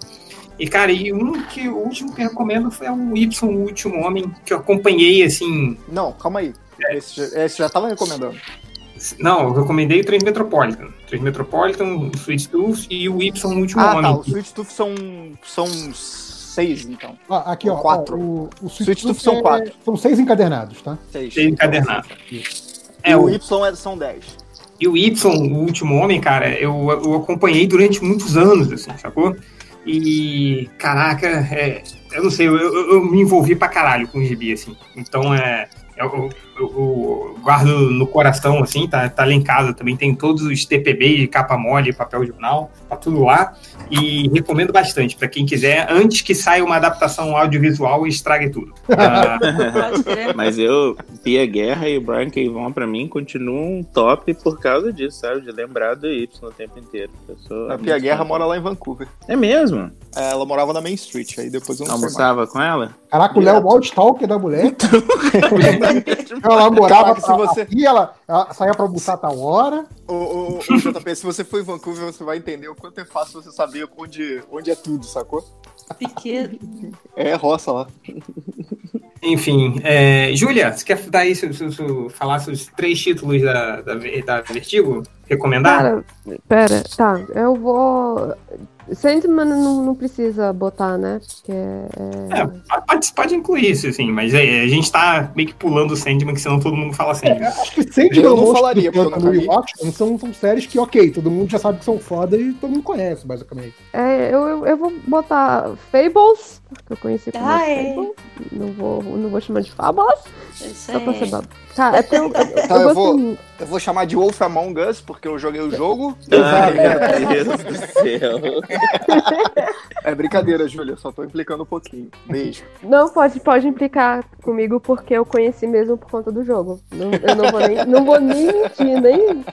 E, cara, e um que o último que eu recomendo foi o Y, o Último Homem, que eu acompanhei, assim. Não, calma aí. Esse, já- esse já tava recomendando. Não, eu recomendei o 3 Metropolitan. 3 Metropolitan, o Sweet Tooth e o Y, o Último Ah, Homem. tá. Os Sweet Tooth são, são 6, então. Ó, aqui, ó. Quatro. ó, o, o Sweet Sweet Tooth são é- quatro. São seis encadernados, tá? 6. Tem encadernado. É, É, o o- Y é- são 10. E o Y, o Último Homem, cara, eu, eu acompanhei durante muitos anos, assim, sacou? E, caraca, é, eu não sei, eu, eu- eu me envolvi pra caralho com o gibi, assim. Então, é, eu, eu- guardo no coração, assim, tá, tá lá em casa também, tem todos os TPB de capa mole, papel jornal, tá tudo lá. E recomendo bastante pra quem quiser, antes que saia uma adaptação audiovisual e estrague tudo. Ah, Mas eu, Pia Guerra e o Brian K. Vaughan, pra mim, continuam top por causa disso, sabe? De lembrar do Y o tempo inteiro. Eu sou A Pia Guerra mora lá em Vancouver. É mesmo? É, ela morava na Main Street, aí depois eu não sei Almoçava com ela? Caraca, o Léo é o Stalker da mulher. ela morava Se pra, você- aqui, ela, ela saía pra almoçar a tal hora. Ô, ô, ô, JP, se você for em Vancouver, você vai entender o quanto é fácil você saber onde, onde é tudo, sacou? Pequeno. É roça lá. Enfim, é, Júlia, você quer dar aí, su- su- su- falar sobre os três títulos da, da, da Vertigo? Recomendar? Cara, pera, tá, eu vou. Sandman não, não precisa botar, né? Porque é. É, pode, pode incluir isso, assim, mas é, a gente tá meio que pulando o Sandman, que senão todo mundo fala Sandman. Acho que sempre Eu não falaria, porque eu. Watchmen são, são séries que, ok, todo mundo já sabe que são foda e todo mundo conhece, basicamente. É, eu, eu, eu vou botar Fables, porque eu conheci como Ah, é. Fable. Não vou, não vou chamar de Fábulas. Só pra aí. ser babo. Cara, é porque eu, eu, Tá, eu eu, vou, muito. Eu vou chamar de Wolf Among Us, porque eu joguei o jogo. Ai, meu Deus do céu. É brincadeira, Júlia, só tô implicando um pouquinho. Beijo. Não, pode, pode implicar comigo porque eu conheci mesmo por conta do jogo. Não, eu não vou nem, não vou nem mentir, nem,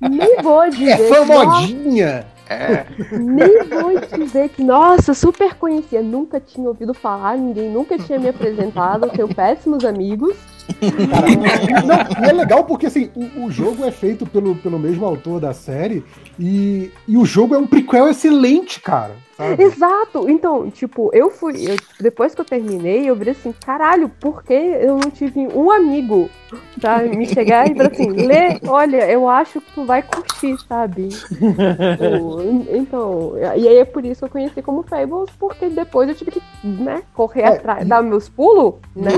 nem vou dizer. É nossa, modinha! É. Nem vou dizer que, nossa, super conhecia. Nunca tinha ouvido falar, ninguém nunca tinha me apresentado. Tenho péssimos amigos. Não, e é legal porque assim, o, o jogo é feito pelo, pelo mesmo autor da série e, e o jogo é um prequel excelente, cara. sabe? Exato! Então, tipo, eu fui. eu- depois que eu terminei, eu virei assim, caralho, por que eu não tive um amigo pra me chegar e falar assim, Lê, olha, eu acho que tu vai curtir, sabe? Tipo, então, e aí é por isso que eu conheci como Fables, porque depois eu tive que, né, correr É, atrás, dar meus pulos, né?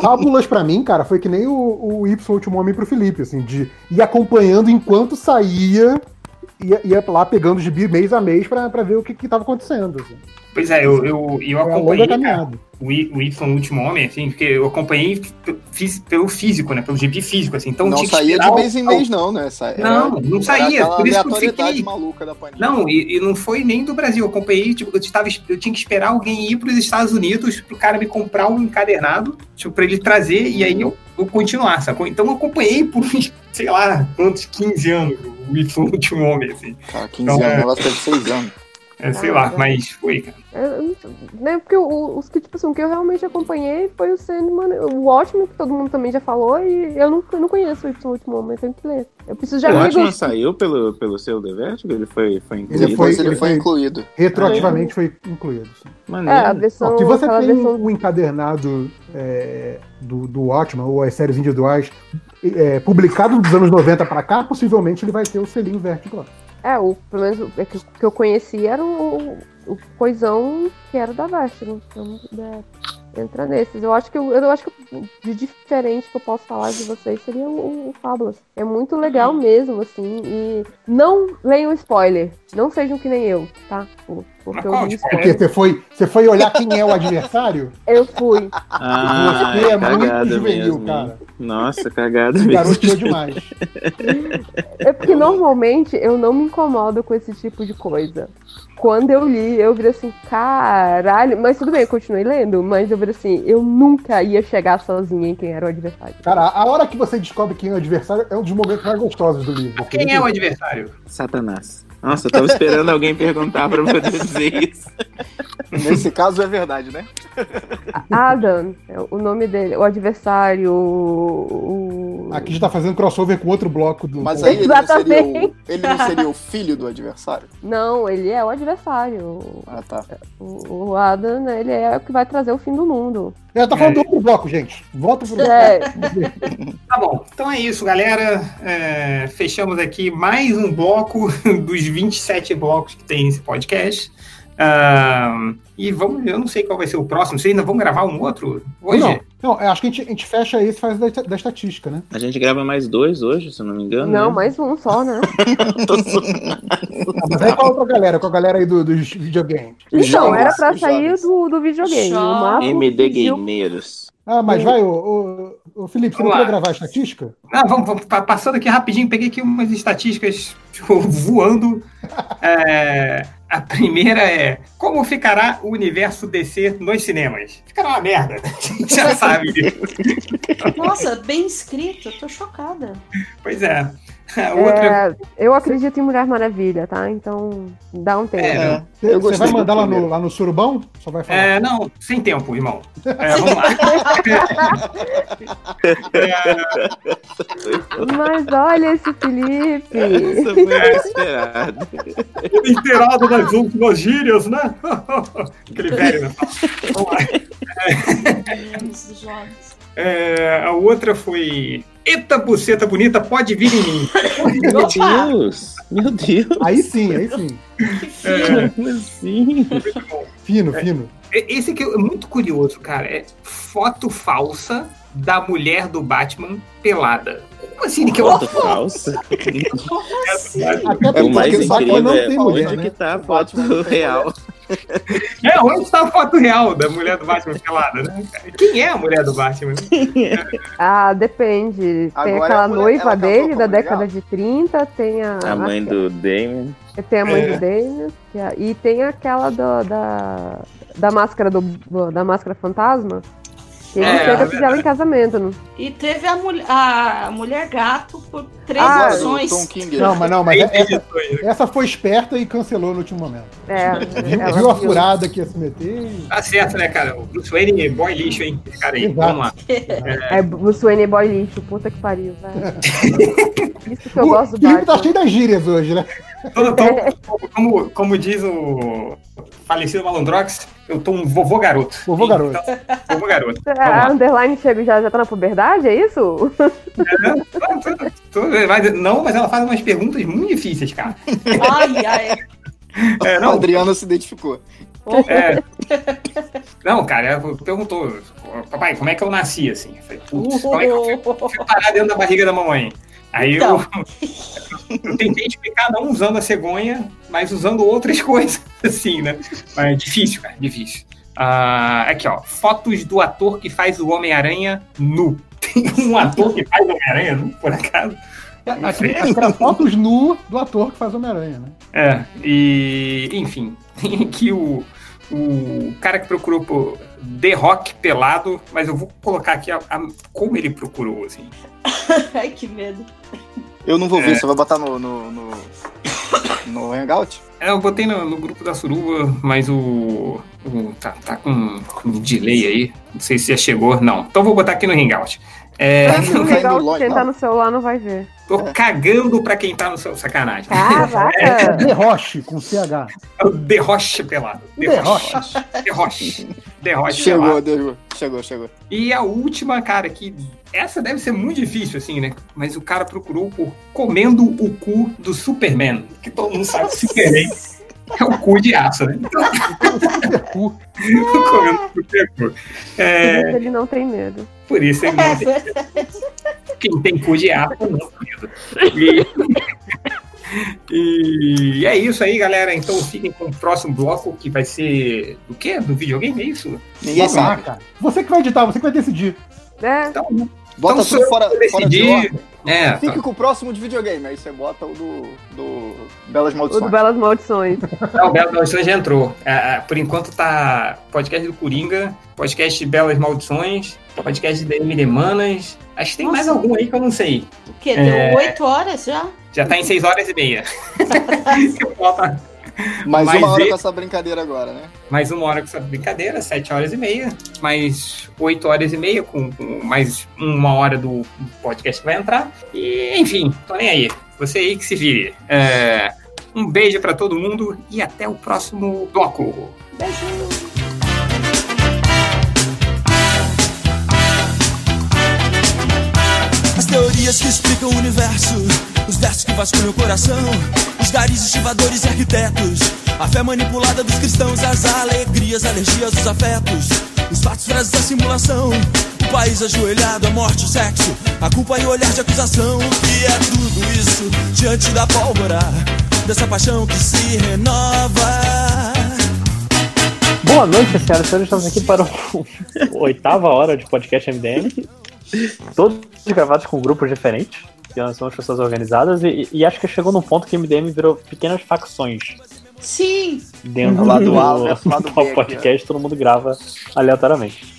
Fábulas pra mim, cara, foi que nem o, o Y Último Homem pro Felipe, assim, de ir acompanhando enquanto saía, ia, ia lá pegando gibi mês a mês pra, pra ver o que, que tava acontecendo. Assim. Pois é, eu, eu, eu acompanhei cara. O, o Y, o último homem, assim, porque eu acompanhei fis- pelo físico, né? Pelo gibi físico, assim. Então não saía de mês em mês, não, né? Sa- era- Não, não saía, por isso que eu fiquei- maluca da Panini. Não, e, e não foi nem do Brasil. Eu acompanhei, tipo, eu, tava, eu tinha que esperar alguém ir para os Estados Unidos pro cara me comprar um encadernado, tipo, pra ele trazer e aí eu, continuar, sacou? Então eu acompanhei por, sei lá, quantos, 15 anos o Y, o último homem, assim. Cara, 15 Então, anos, é- ela teve 6 anos. É, sei lá, mas foi, cara. Não- né, porque o- os que, tipo assim, o que eu realmente acompanhei foi o Sandman, o ótimo, que todo mundo também já falou, e eu não, eu não conheço o Y Último Homem, eu tenho que ler. Eu preciso de O Watchmen amigos. saiu pelo, pelo seu The Vertigo? Ele foi, foi incluído? Ele foi, Depois ele ele foi foi incluído. Retroativamente foi incluído. Maneiro. É, a versão. Ó, se você tem versão um encadernado é, do, do Watchman ou as séries individuais é, publicado dos anos 90 pra cá, possivelmente ele vai ter o selinho Vertigo lá. É, o, pelo menos o é que, que eu conheci era o, o coisão que era da Vertigo. Então, é, entra nesses. Eu acho que eu, eu acho que de diferente que eu posso falar de vocês seria o, o Fábulas. É muito legal mesmo, assim. E não leiam spoiler. Não sejam que nem eu, tá? Porque eu vi Porque você foi, você foi olhar quem é o adversário? Eu fui. Ah, Você é cagada muito juvenil, mesmo. cara. Nossa, cagada Esse mesmo. garoto é demais. É porque normalmente eu não me incomodo com esse tipo de coisa. Quando eu li, eu virei assim, caralho. Mas tudo bem, eu continuei lendo, mas eu virei assim, eu nunca ia chegar sozinha em quem era o adversário. Cara, a hora que você descobre quem é o adversário é um dos momentos mais gostosos do livro. Quem é o adversário? Satanás. Nossa, eu tava esperando alguém perguntar pra eu poder dizer isso. Nesse caso é verdade, né? Adam, é o nome dele, o adversário, o. Aqui a gente tá fazendo crossover com outro bloco do. Mas aí ele não, seria o, ele não seria o filho do adversário? Não, ele é o adversário. Ah, tá. O, o Adam, ele é o que vai trazer o fim do mundo. Eu tô falando do outro bloco, gente. Volta pro É. Tá bom, então é isso, galera. É, fechamos aqui mais um bloco dos 27 blocos que tem esse podcast. Ah, e vamos, eu não sei qual vai ser o próximo. Vocês ainda vão gravar um outro hoje? Não, não, eu acho que a gente, a gente fecha esse e faz da, da estatística, né? A gente grava mais dois hoje, se eu não me engano. Não, né? mais um só, né? Ah, mas aí com a outra galera, com a galera aí do- dos videogames. Então, era pra sair do, do videogame. O MD pediu- Gameiros. Ah, mas vai, ô, Felipe, você não Vamos lá. gravar a estatística? Ah, vamos, vamos, pa- passando aqui rapidinho, peguei aqui umas estatísticas tipo, voando. É, a primeira é como ficará o universo DC nos cinemas? Ficará uma merda. A gente já sabe. Nossa, bem escrito, eu tô chocada. Pois é. A outra É, eu acredito em Mulher Maravilha, tá? Então, dá um tempo. É, Você, eu você vai mandar lá no, lá no Surubão? Só vai falar. É, não, sem tempo, irmão. É, vamos lá. Mas olha esse Felipe. Essa foi inesperada. Inteirado das últimas gírias, né? Aquele velho, né? Vamos lá. É, a outra foi. Eita buceta bonita, pode vir em mim. Meu Deus! Meu Deus! Aí sim, aí sim. É, Como assim? Fino, fino. esse aqui é muito curioso, cara. É foto falsa da mulher do Batman pelada. Como assim? Que Foto falsa? Até O mais porque o Batman incrível não é tem onde mulher, né? que tá a foto real. É, onde está a foto real da mulher do Batman pelada, né? Quem é a mulher do Batman? Ah, depende. Tem Agora aquela mulher- noiva dele da mulher? década de 30, tem a. A mãe do Damon. Tem a mãe É. do Damon. que é- E tem aquela do- da. Da máscara do. Da máscara fantasma. Ele É, chega é a ela em casamento, né? E teve a, mulher- a mulher gato por três Ah, ações. Não, mas não, mas essa, essa foi esperta e cancelou no último momento. É, Viu, ela viu a viu. furada que ia se meter. Tá certo, né, cara? O Bruce Wayne, boy lixo, hein? Esse cara aí. Exato. Vamos lá. É Bruce Wayne Boy lixo, puta que pariu, velho. Isso que eu O gosto do Felipe tá Batman. cheio das gírias hoje, né? Tô- tô- como, como diz o falecido Malandrox, eu tô um vovô garoto. Vovô garoto. Então, vovô garoto. A underline chega já, já tá na puberdade, é isso? Tô- mas- Não, mas ela faz umas perguntas muito difíceis, cara. Ai, ai. É, A não, Adriana se identificou. É. Não, cara, ela perguntou, papai, como é que eu nasci assim? Eu falei, putz, como é que eu fui, fui parar dentro da barriga da mamãe? Aí eu, eu tentei explicar não usando a cegonha, mas usando outras coisas, assim, né? Mas é difícil, cara, difícil. Ah, aqui, ó, fotos do ator que faz o Homem-Aranha nu. Tem um ator que faz o Homem-Aranha nu, por acaso? Aqui, aqui era fotos nu do ator que faz Homem-Aranha, né? É, e enfim, tem aqui o, o cara que procurou por The Rock pelado, mas eu vou colocar aqui a, a- como ele procurou, assim. Ai, que medo. Eu não vou ver, É. você vai botar no, no, no, no Hangout? É, eu botei no, no grupo da Suruba, mas o. o- tá, tá com, com delay aí. Não sei se já chegou. Não. Então vou botar aqui no Hangout. É, No legal, quem tá no celular não vai ver. Tô cagando pra quem tá no seu sacanagem. Caraca! Derroche, com CH. É o Derroche pelado. Derroche. Derroche. Derroche Chegou, pelado. chegou, chegou, chegou. E a última, cara, que essa deve ser muito difícil, assim, né? Mas o cara procurou por comendo o cu do Superman. Que todo mundo sabe que Superman é o cu de aço, né? cu comendo o peru. É, Ele não tem medo. por isso ele não tem. Quem tem cu de apo não. E, e é isso aí, galera. Então fiquem com o próximo bloco, que vai ser do quê? Do videogame, é isso? Ninguém sabe. Você que vai editar, você que vai decidir. É. Então, Bota Então, tudo fora, fora de decidir- ordem. É, Fique tá. com o próximo de videogame. Aí você bota o do, do Belas O Maldições. do Belas Maldições. Não, o Belas Maldições já entrou. É, é, por enquanto tá podcast do Coringa, podcast Belas Maldições, podcast de DM de Manas. Acho que tem mais algum aí que eu não sei. O quê? Deu É. oito horas já? Já tá em 6 horas e meia. Mais mais uma hora e- com essa brincadeira agora, né? mais uma hora com essa brincadeira, 7 horas e meia. Mais 8 horas e meia, com, com mais uma hora do podcast que vai entrar. E, enfim, tô nem aí. Você aí que se vire. É, um beijo pra todo mundo e até o próximo bloco. As teorias que explicam o universo, os versos que vasculham o coração, os garis estivadores e arquitetos, a fé manipulada dos cristãos, as alegrias, alergias, os afetos, os fatos, frases da simulação, o país ajoelhado, a morte, o sexo, a culpa e o olhar de acusação, o que é tudo isso diante da pólvora, dessa paixão que se renova. Boa noite, senhoras e senhores. Estamos aqui para o oitava hora de podcast MDM. Todos gravados com grupos diferentes. Que nós somos pessoas organizadas. E, e acho que chegou num ponto que o MDM virou pequenas facções. Sim. Dentro lado do, A lado do B podcast, todo mundo grava aleatoriamente.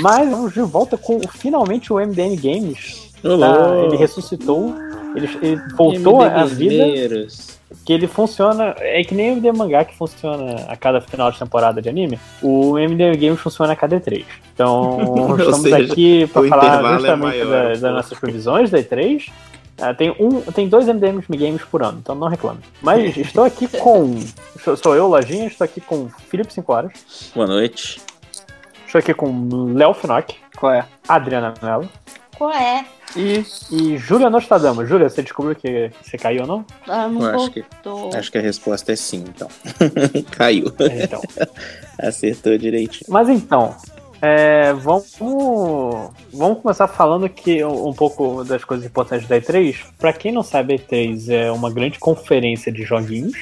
Mas vamos de volta com finalmente o MDM Games. Tá, ele ressuscitou, ele, ele voltou à vida. Que ele funciona. É que nem o MD Mangá que funciona a cada final de temporada de anime. O MD Games funciona a cada E3. Então, Ou estamos seja, aqui para falar é justamente maior, da- das pô. nossas previsões da E3. Ah, tem, um, tem dois MDMs Games por ano, então não reclame. Mas estou aqui com. Sou, sou eu, Lojinha, estou aqui com Felipe 5 Horas. Boa noite. Estou aqui com Léo Finock. Qual é? Adriana Mello. Qual é? E, e Júlia Nostradama. Júlia, você descobriu que você caiu ou não? Ah, não Eu acho que, acho que a resposta é sim, então. Caiu. Então. Acertou direitinho. Mas então, é, vamos, vamos começar falando que um, pouco das coisas importantes da E3. Pra quem não sabe, a E3 é uma grande conferência de joguinhos,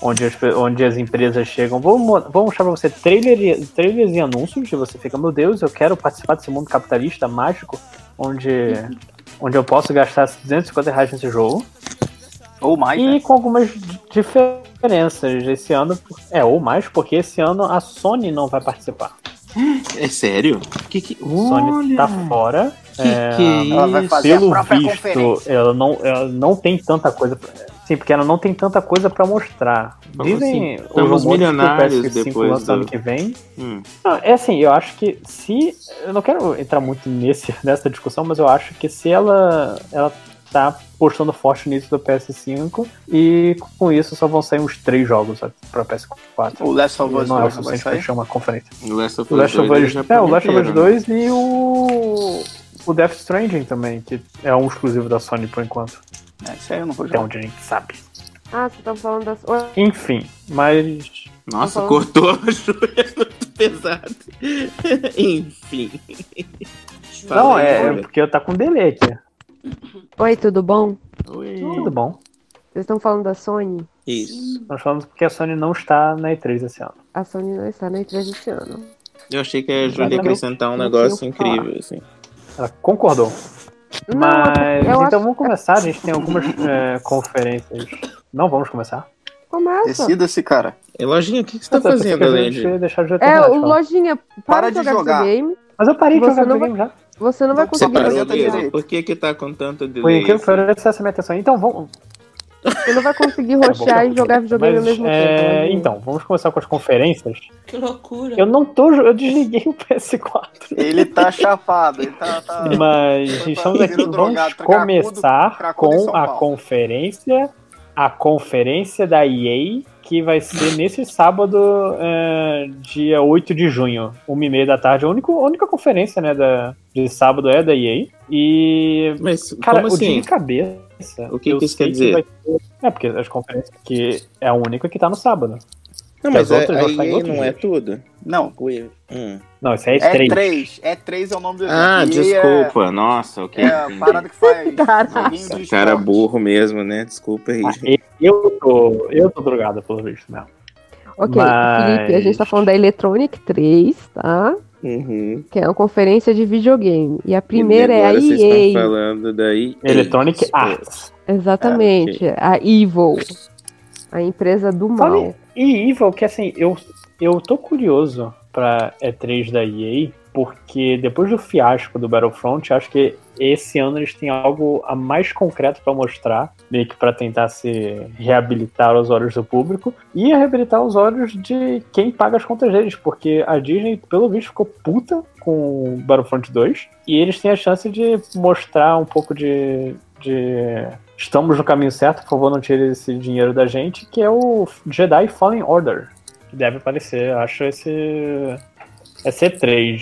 onde as, onde as empresas chegam, vamos, mo- vamos mostrar pra você trailer trailers e anúncios, e você fica, meu Deus, eu quero participar desse mundo capitalista mágico, onde, onde eu posso gastar 250 reais nesse jogo. Ou mais, E né? com algumas diferenças esse ano. É, ou mais, porque esse ano a Sony não vai participar. É sério? Que que... Sony tá fora. Que é, que é Ela vai fazer a pelo própria visto, conferência. ela não, ela não tem tanta coisa. Pra, sim, porque ela não tem tanta coisa pra mostrar. Como Dizem assim? os que o milionários PS5 depois lança ano do- que vem. Hum. Não, é assim, eu acho que se. Eu não quero entrar muito nesse, nessa discussão, mas eu acho que se ela, ela tá postando forte nisso do PS5 e com isso só vão sair uns três jogos pra PS4. O Last of Us não é o 2 suficiente sair? chamar conferência. O Last of O Last of 2 Us, já é, o Last of Us prometeram, né? 2 e o. O Death Stranding também, que é um exclusivo da Sony por enquanto. É, isso aí eu não vou Até jogar. onde a gente sabe. Ah, você tá falando das. Enfim, mas. Nossa, falando- cortou a Júlia, é muito pesado. Enfim. Não, é, é porque tá com delay aqui. Oi, tudo bom? Oi. Tudo bom. Vocês estão falando da Sony? Isso. Nós falamos porque a Sony não está na E3 esse ano. A Sony não está na E3 esse ano. Eu achei que a Júlia ia acrescentar um negócio incrível, assim. Ela concordou. Não, Mas eu então acho- vamos começar. A gente tem algumas é, conferências. Não vamos começar. Começa. Decida-se, cara. E lojinha, o que, que você tá Eu fazendo, Júlio É, o. Lojinha, para, Para de jogar, jogar. videogame. Mas eu parei de Você jogar não videogame já. Você não vai Você conseguir. Parou mesmo? direito. Por que que tá com tanto delay? Por que assim? pareça, essa é minha atenção. Então vamos. Você não vai conseguir Tá roxar tá e jogar videogame Mas, ao mesmo é, tempo. Lojinha. Então, vamos começar com as conferências. Que loucura. Eu não tô. Eu desliguei o PS4. Ele tá chapado, ele tá. tá... Mas Foi estamos aqui. Vamos drogado, começar cracudo com a conferência. A conferência da EA, que vai ser nesse sábado, é, dia 8 de junho, 1h30 da tarde. A única, a única conferência né, da, de sábado é da EA. E. Mas Cara, como o dia assim? de cabeça. O que eu que isso quer dizer? vai ter- É, porque as conferências que é a única que tá no sábado. Não, Que mas as a, EA não é dia. tudo. Não. Hum. Não, isso é É 3. 3. É 3 é o nome do evento. Ah, EA desculpa. Nossa, ok. É, é a parada que faz Nossa, cara esporte. burro mesmo, né? Desculpa aí. gente. Eu tô, eu tô drogado pelo visto mesmo. Ok, Mas- Felipe, a gente tá falando da Electronic 3, tá? Uhum. Que é uma conferência de videogame. E a primeira e é a vocês EA. estão falando da EA. Electronic Arts. Exatamente, Ah, a Evil. A empresa do mal. Sabe, e Evil, que assim, eu, eu tô curioso pra E3 da EA, porque depois do fiasco do Battlefront, acho que esse ano eles têm algo a mais concreto pra mostrar, meio que pra tentar se reabilitar aos olhos do público e reabilitar aos olhos de quem paga as contas deles, porque a Disney, pelo visto, ficou puta com Battlefront 2 e eles têm a chance de mostrar um pouco de, de estamos no caminho certo, por favor, não tire esse dinheiro da gente, que é o Jedi Fallen Order, que deve aparecer, acho esse é C3.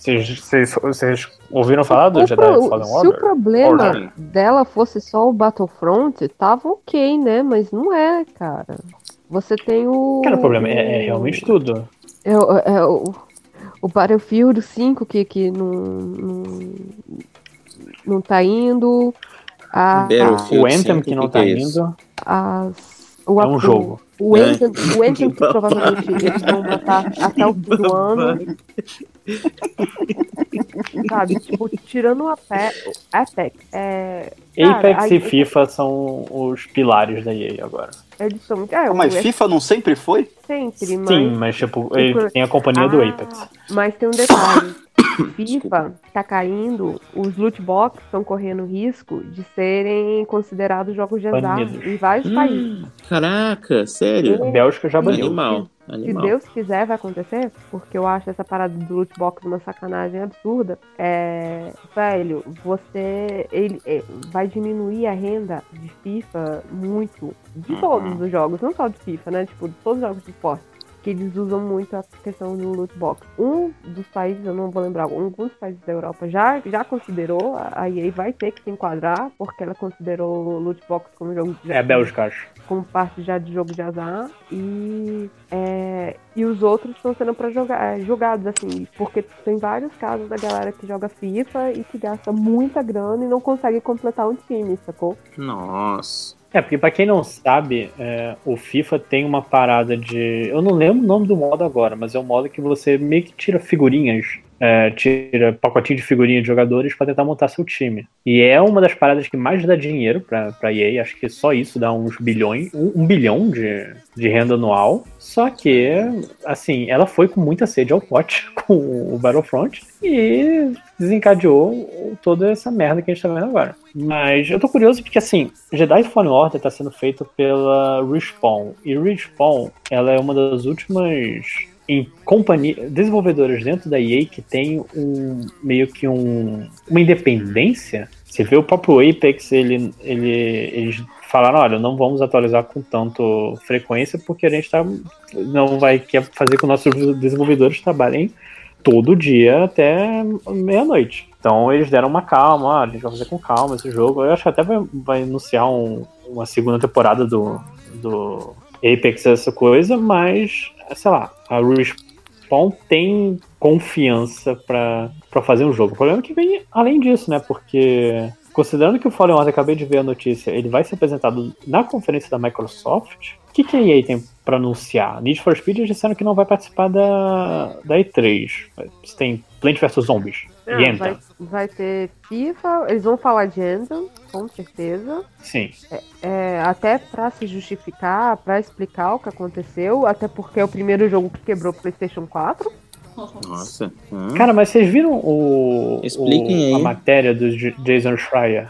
Vocês, ouviram falar do O Jedi pro- Fallen se Order? o problema Order. dela fosse só o Battlefront, tava ok, né? Mas não é, cara. Você tem o. Cara, o problema é, é realmente tudo. É, o- é o, o Battlefield 5 que, que não, não, não tá indo. A, Battlefield o Anthem 5, que não que tá é indo. as, o, É um o- jogo. O É. Anthem, o Anthem que provavelmente eles vão botar até o fim do ano. Sabe, tipo, tirando o Ape- o Apex. É, cara, Apex aí- e FIFA são os pilares da EA agora. Eles são muito. É, Mas o- é FIFA não sempre foi? sempre, mas. Sim, mas tipo, tem a companhia do Ah, Apex. Mas tem um detalhe. FIFA tá caindo, os loot box estão correndo risco de serem considerados jogos de azar em vários Hum, países. Caraca, sério? A Bélgica já baniu. Animal. Se Animal. Deus quiser, vai acontecer, porque eu acho essa parada do loot box uma sacanagem absurda. É, velho, você ele é, vai diminuir a renda de FIFA muito, de Uhum. todos os jogos, não só de FIFA, né? Tipo, de todos os jogos de esporte. Que eles usam muito a questão do loot box. Um dos países, eu não vou lembrar, alguns países da Europa já, já considerou, a EA vai ter que se enquadrar, porque ela considerou o loot box como jogo de É a Bélgica, acho. como parte já de jogo de azar e é, e os outros estão sendo para jogar é, jogados assim porque tem vários casos da galera que joga FIFA e que gasta muita grana e não consegue completar um time sacou Nossa. É, porque pra quem não sabe, é, o FIFA tem uma parada de. Eu não lembro o nome do modo agora, mas é um modo que você meio que tira figurinhas, é, tira pacotinho de figurinha de jogadores pra tentar montar seu time. E é uma das paradas que mais dá dinheiro pra, pra EA, acho que só isso dá uns bilhões, um, um bilhão de, de renda anual. Só que, assim, ela foi com muita sede ao pote com o Battlefront e desencadeou toda essa merda que a gente tá vendo agora. Mas eu tô curioso porque, assim, Jedi Fallen Order tá sendo feito pela Respawn. E Respawn, ela é uma das últimas em companhia, desenvolvedoras dentro da EA que tem um meio que um, uma independência. Você vê o próprio Apex, ele, ele, eles falaram, olha, não vamos atualizar com tanto frequência porque a gente tá, não vai quer fazer com que nossos desenvolvedores trabalhem todo dia até meia-noite. Então eles deram uma calma, a gente vai fazer com calma esse jogo. Eu acho que até vai, vai anunciar um- uma segunda temporada do, do Apex, essa coisa, mas, sei lá, a Respawn tem confiança pra fazer um jogo. O problema é que vem além disso, né? Porque, considerando que o Fallen Order, acabei de ver a notícia, ele vai ser apresentado na conferência da Microsoft, o que, que a EA tem pra anunciar? Need for Speed disseram que não vai participar da, da E3. Você tem Plant vs Zombies. Ah, e Anthem. vai, vai ter FIFA, eles vão falar de Anthem, com certeza. Sim. É, até pra se justificar, pra explicar o que aconteceu, até porque é o primeiro jogo que quebrou o PlayStation 4. Nossa. Hum. Cara, mas vocês viram o, Expliquem o- a matéria do Jason Schreier?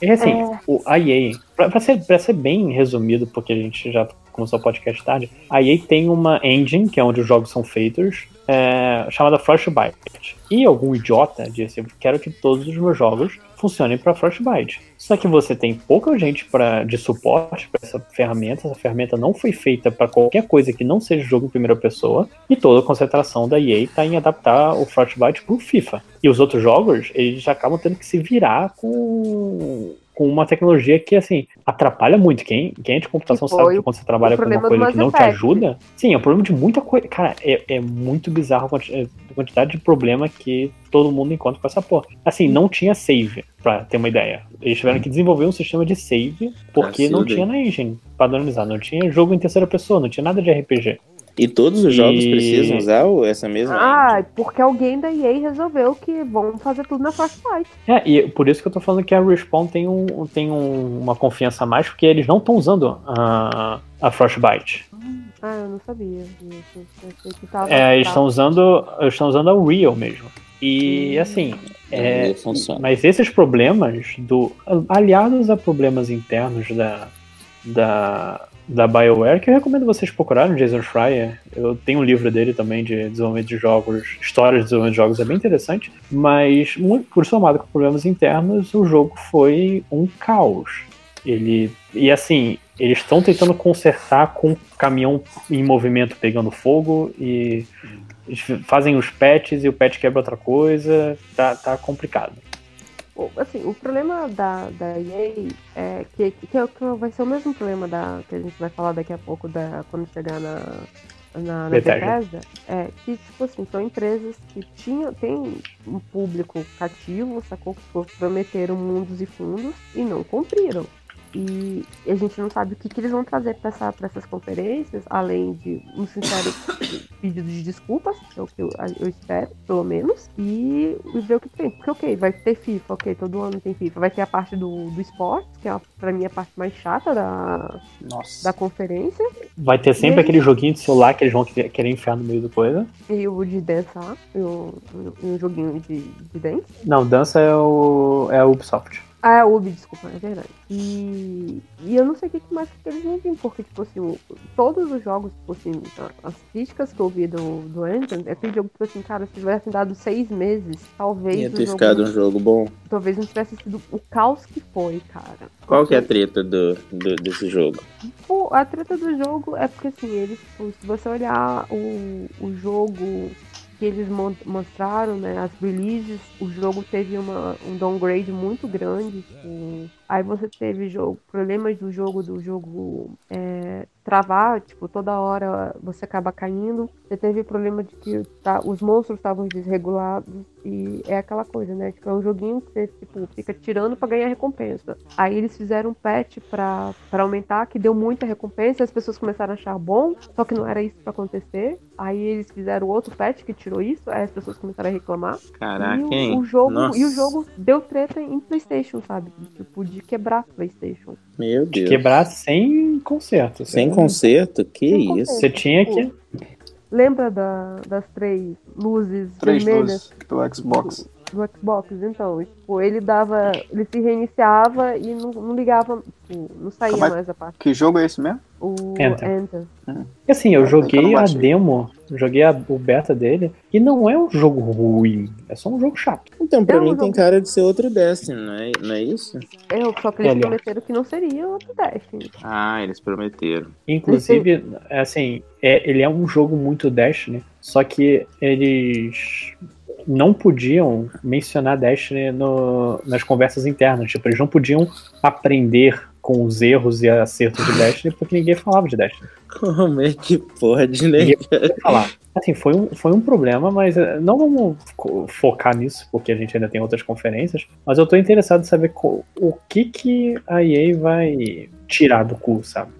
E assim, É. o, a EA, pra, pra ser, pra ser bem resumido, porque a gente já começou o podcast tarde, a EA tem uma engine, que é onde os jogos são feitos, é, chamada Frostbite. E algum idiota disse, quero que todos os meus jogos funcionem para Frostbite. Só que você tem pouca gente pra, de suporte para essa ferramenta, essa ferramenta não foi feita para qualquer coisa que não seja jogo em primeira pessoa, e toda a concentração da EA está em adaptar o Frostbite pro FIFA. E os outros jogos, eles acabam tendo que se virar com, com uma tecnologia que, assim, atrapalha muito. Quem, quem é de computação Que sabe que quando você trabalha com uma coisa que não te ajuda. Sim, é um problema de muita coisa. Cara, é, é muito bizarro a quanti- a quantidade de problema que todo mundo encontra com essa porra. Assim, não tinha save, pra ter uma ideia. Eles tiveram que desenvolver um sistema de save porque não Cacilda, tinha na engine padronizado. Não tinha jogo em terceira pessoa, não tinha nada de RPG. E todos os jogos E- precisam usar essa mesma. Ah, porque alguém da EA resolveu que vão fazer tudo na Frostbite. É, e por isso que eu tô falando que a Respawn tem, um, tem um- uma confiança a mais, porque eles não estão usando a, a Frostbite. Ah, eu não sabia disso. Eu que tava. É, eles estão usando, eles estão usando a Real mesmo. E assim, é, mas esses problemas do aliados a problemas internos da da da BioWare, que eu recomendo vocês procurarem, Jason Schreier. Eu tenho um livro dele também de desenvolvimento de jogos, histórias de desenvolvimento de jogos, é bem interessante. Mas, por somado com problemas internos, o jogo foi um caos. Ele. E assim, eles estão tentando consertar com caminhão em movimento pegando fogo e fazem os patches e o patch quebra outra coisa. Tá, tá complicado. O- Assim, o problema da, da EA é que, que, é que vai ser o mesmo problema da, que a gente vai falar daqui a pouco da, quando chegar na, na, na Bethesda. É que, tipo assim, são empresas que tinham, têm um público cativo, sacou? Que prometeram mundos e fundos e não cumpriram. E a gente não sabe o que, que eles vão trazer para essa, pra essas conferências, além de um sincero pedido de desculpas, que é o que eu, eu espero, pelo menos, e, e ver o que tem. Porque, ok, vai ter FIFA, ok, todo ano tem FIFA. Vai ter a parte do, do esporte, que é, a- pra mim, a parte mais chata da, da conferência. Vai ter E sempre aí- aquele joguinho de celular que eles vão querer enfiar no meio do coisa. E o de dançar, e o- e um joguinho de, de dance. Não, dança é o. é a Ubisoft. Ah, é Ubi, desculpa, é verdade. E, e eu não sei o que que mais que eles vão porque, tipo assim, todos os jogos, tipo assim, as críticas que eu vi do, do Anthem, é aquele jogo, tipo assim, cara, se tivessem dado seis meses, talvez Ia ter ficado um jogo bom. Talvez não tivesse sido o caos que foi, cara. Qual que é a treta do, do- desse jogo? Pô, a treta do jogo é porque assim, eles, tipo, se você olhar o, o jogo que eles mostraram, né, as releases, o jogo teve uma, um downgrade muito grande. tipo, aí você teve jogo, problemas do jogo, do jogo é, travar, tipo, toda hora você acaba caindo. Você teve problema de que tá, os monstros estavam desregulados e é aquela coisa, né? Tipo, é um joguinho que você tipo, fica tirando pra ganhar recompensa. Aí eles fizeram um patch pra, pra aumentar, que deu muita recompensa, as pessoas começaram a achar bom, só que não era isso pra acontecer. Aí eles fizeram outro patch que tirou isso, aí as pessoas começaram a reclamar. Caraca, e o, hein? o jogo Nossa. E o jogo deu treta em Playstation, sabe? Tipo, de quebrar Playstation. Meu Deus. Quebrar sem conserto. Sem Você- conserto? Que Sem isso? conserto. Você tinha que. Lembra da- das três luzes Três vermelhas? luzes do Xbox. Do Xbox, então, tipo, ele dava, ele se reiniciava e não, não ligava, tipo, não saía Como é- mais a parte. Que jogo é esse mesmo? O Enter. Enter. E assim, eu É, joguei não a demo, joguei a- o beta dele, e não é um jogo ruim, é só um jogo chato. Então, pra É um mim tem cara de ser outro Destiny, não é, não é isso? Eu, só que eles Ele, ó. prometeram que não seria outro Destiny. Ah, eles prometeram. Inclusive, é assim, é- ele é um jogo muito Destiny, só que eles não podiam mencionar Destiny no- nas conversas internas. Tipo, eles não podiam aprender com os erros e acertos de Destiny porque ninguém falava de Destiny. Como é que pode, né? Ninguém podia falar. Assim, foi um, foi um problema, mas eh, não vamos fo- focar nisso, porque a gente ainda tem outras conferências. Mas eu tô interessado em saber o que que a EA vai tirar do cu, sabe?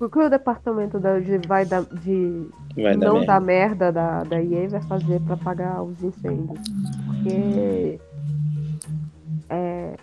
O que o departamento da, de, vai dar, de Vai dar não merda. dar merda da, da EA vai fazer pra apagar os incêndios? Porque é,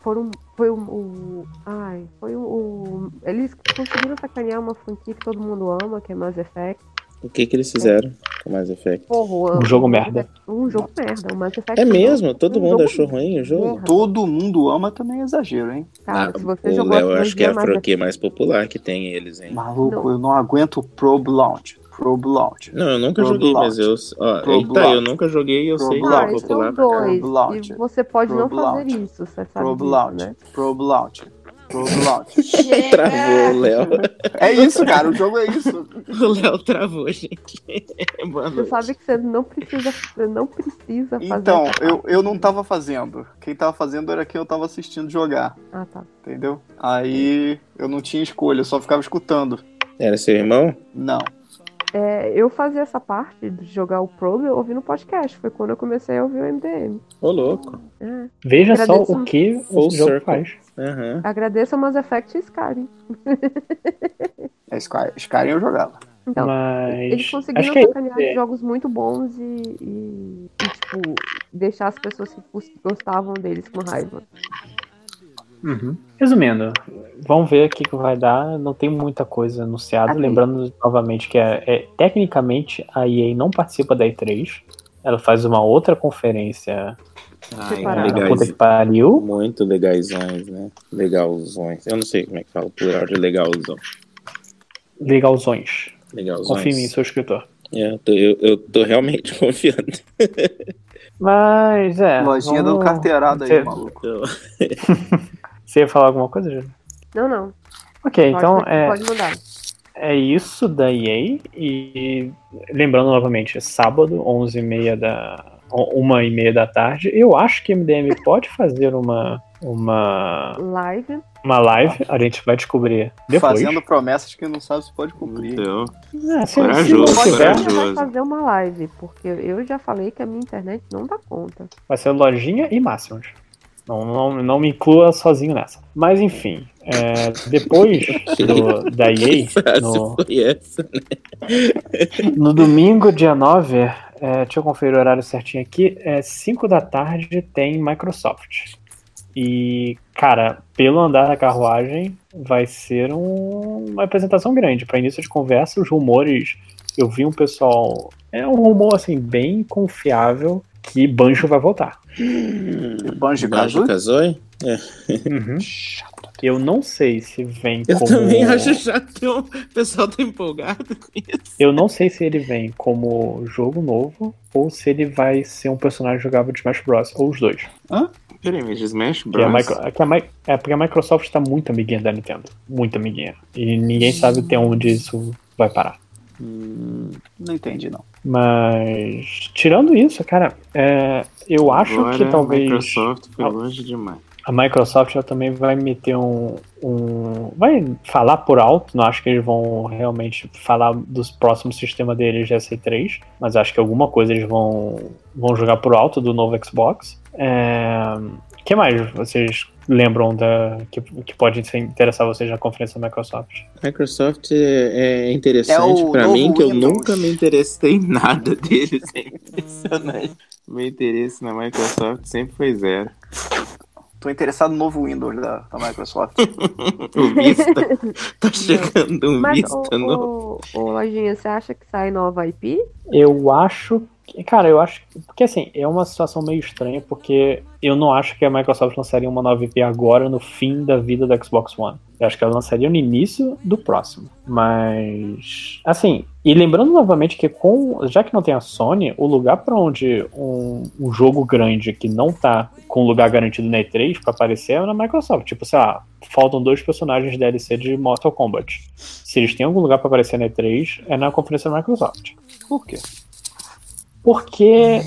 foram, foi o, o- ai, foi o, o- eles conseguiram sacanear uma franquia que todo mundo ama, que é Mass Effect. O que que eles fizeram com Mass Effect? Porra, Um jogo merda. Um jogo merda. O Mass Effect É não- mesmo? Todo um mundo achou ruim o jogo? Todo mundo ama também é exagero, hein? Cara, se você O jogou Léo, eu acho que é a franquia mais popular que tem eles, hein? Maluco, eu não aguento o Probe Launch. Probe Launch. Não, eu nunca Probe joguei, Launch. mas eu. Ó, Probe eita, eu Launch. nunca joguei e eu sei que Probe Ah, é Launch. popular dois. Launch. E você pode não fazer Launch. isso, você sabe Probe disso, Launch. né? Probe Launch. Travou o Léo. É isso, cara, o jogo é isso. O Léo travou, gente. Boa Você noite. sabe que você não precisa, você não precisa fazer. Então, eu, eu não tava fazendo. Quem tava fazendo era quem eu tava assistindo jogar. Ah, tá. Entendeu? Aí eu não tinha escolha, eu só ficava escutando. Era seu irmão? Não. É, eu fazia essa parte de jogar o Probe ouvindo podcast. Foi quando eu comecei a ouvir o MDM. Ô, louco. É. Veja só Agradeço- o que o jogo circle. faz. Aham. Agradeço a Mass Effect e Skyrim. É Sky, Skyrim eu jogava. Então, Mas. eles conseguiram é sacanear isso. jogos muito bons e, e- e, tipo, deixar as pessoas que gos- gostavam deles com raiva. Uhum. Resumindo, vamos ver o que, que vai dar. Não tem muita coisa anunciada. Lembrando novamente que é, é- tecnicamente a EA não participa da E3. Ela faz uma outra conferência Ai, na puta legais. que pariu. Muito legaisões, né? Legalzões. Eu não sei como é que fala plural de legalzão. Legalzões. Legalzões. Confia em mim, seu escritor. É, eu, tô, eu, eu tô realmente confiando. Mas é. Lojinha vamos- dando carteirada aí, maluco. Você ia falar alguma coisa, Júlio? Não, não. Ok, Pode- então é, Pode mudar. é isso da EA. E lembrando novamente, é sábado, 11h30 da. 1h30 da tarde. Eu acho que a MDM pode fazer uma. Uma, Live. uma live, a gente vai descobrir depois. Fazendo promessas que não sabe se pode cumprir. Então, Ah, se- se Corajoso, não tiver, Você vai corajoso. fazer uma live, porque eu já falei que a minha internet não dá conta. Vai ser lojinha e máximos. Não, não, não me inclua sozinho nessa. Mas enfim, é, depois do, da EA, no, essa, né? no domingo, dia 9, é, deixa eu conferir o horário certinho aqui, é 5 da tarde tem Microsoft. E, cara, pelo andar da carruagem, vai ser um- uma apresentação grande. Para início de conversa, os rumores, eu vi um pessoal. É um rumor, assim, bem confiável que Banjo vai voltar. Banjo Banjo Kazooie? É. Uhum. Eu não sei se vem Eu como. também acho chato. O pessoal tá empolgado com isso. Eu não sei se ele vem como jogo novo ou se ele vai ser um personagem jogável de Smash Bros. Ou os dois. Hã? Peraí, mas de Smash Bros? Micro- é, que a Mi- é porque a Microsoft tá muito amiguinha da Nintendo. Muito amiguinha. E ninguém sabe até onde isso vai parar. Hum, não entendi, não. Mas, tirando isso, cara, é, eu acho Agora, que talvez. A Microsoft foi longe demais. A Microsoft ela também vai meter um, um- Vai falar por alto, não acho que eles vão realmente falar dos próximos sistemas deles de S3, mas acho que alguma coisa eles vão, vão jogar por alto do novo Xbox. O que mais vocês lembram da, que, que pode ser interessar vocês na conferência da Microsoft? Microsoft é é interessante É o pra novo mim, que eu Windows. nunca me interessei em nada deles. É impressionante. Meu interesse na Microsoft sempre foi zero. Tô interessado no novo Windows da, da Microsoft. O Vista. tá chegando um Mas, Vista ô, novo. ô, Lojinha, você acha que sai nova IP? Eu acho cara, eu acho que, porque assim, é uma situação meio estranha, porque eu não acho que a Microsoft lançaria uma nova IP agora no fim da vida do Xbox One. Eu acho que ela lançaria no início do próximo. Mas, assim, e lembrando novamente que com, já que não tem a Sony, o lugar para onde um, um jogo grande que não tá com lugar garantido na E3 para aparecer é na Microsoft. Tipo, sei lá, faltam dois personagens DLC de Mortal Kombat. Se eles têm algum lugar para aparecer na E3, é na conferência da Microsoft. Por quê? Porque.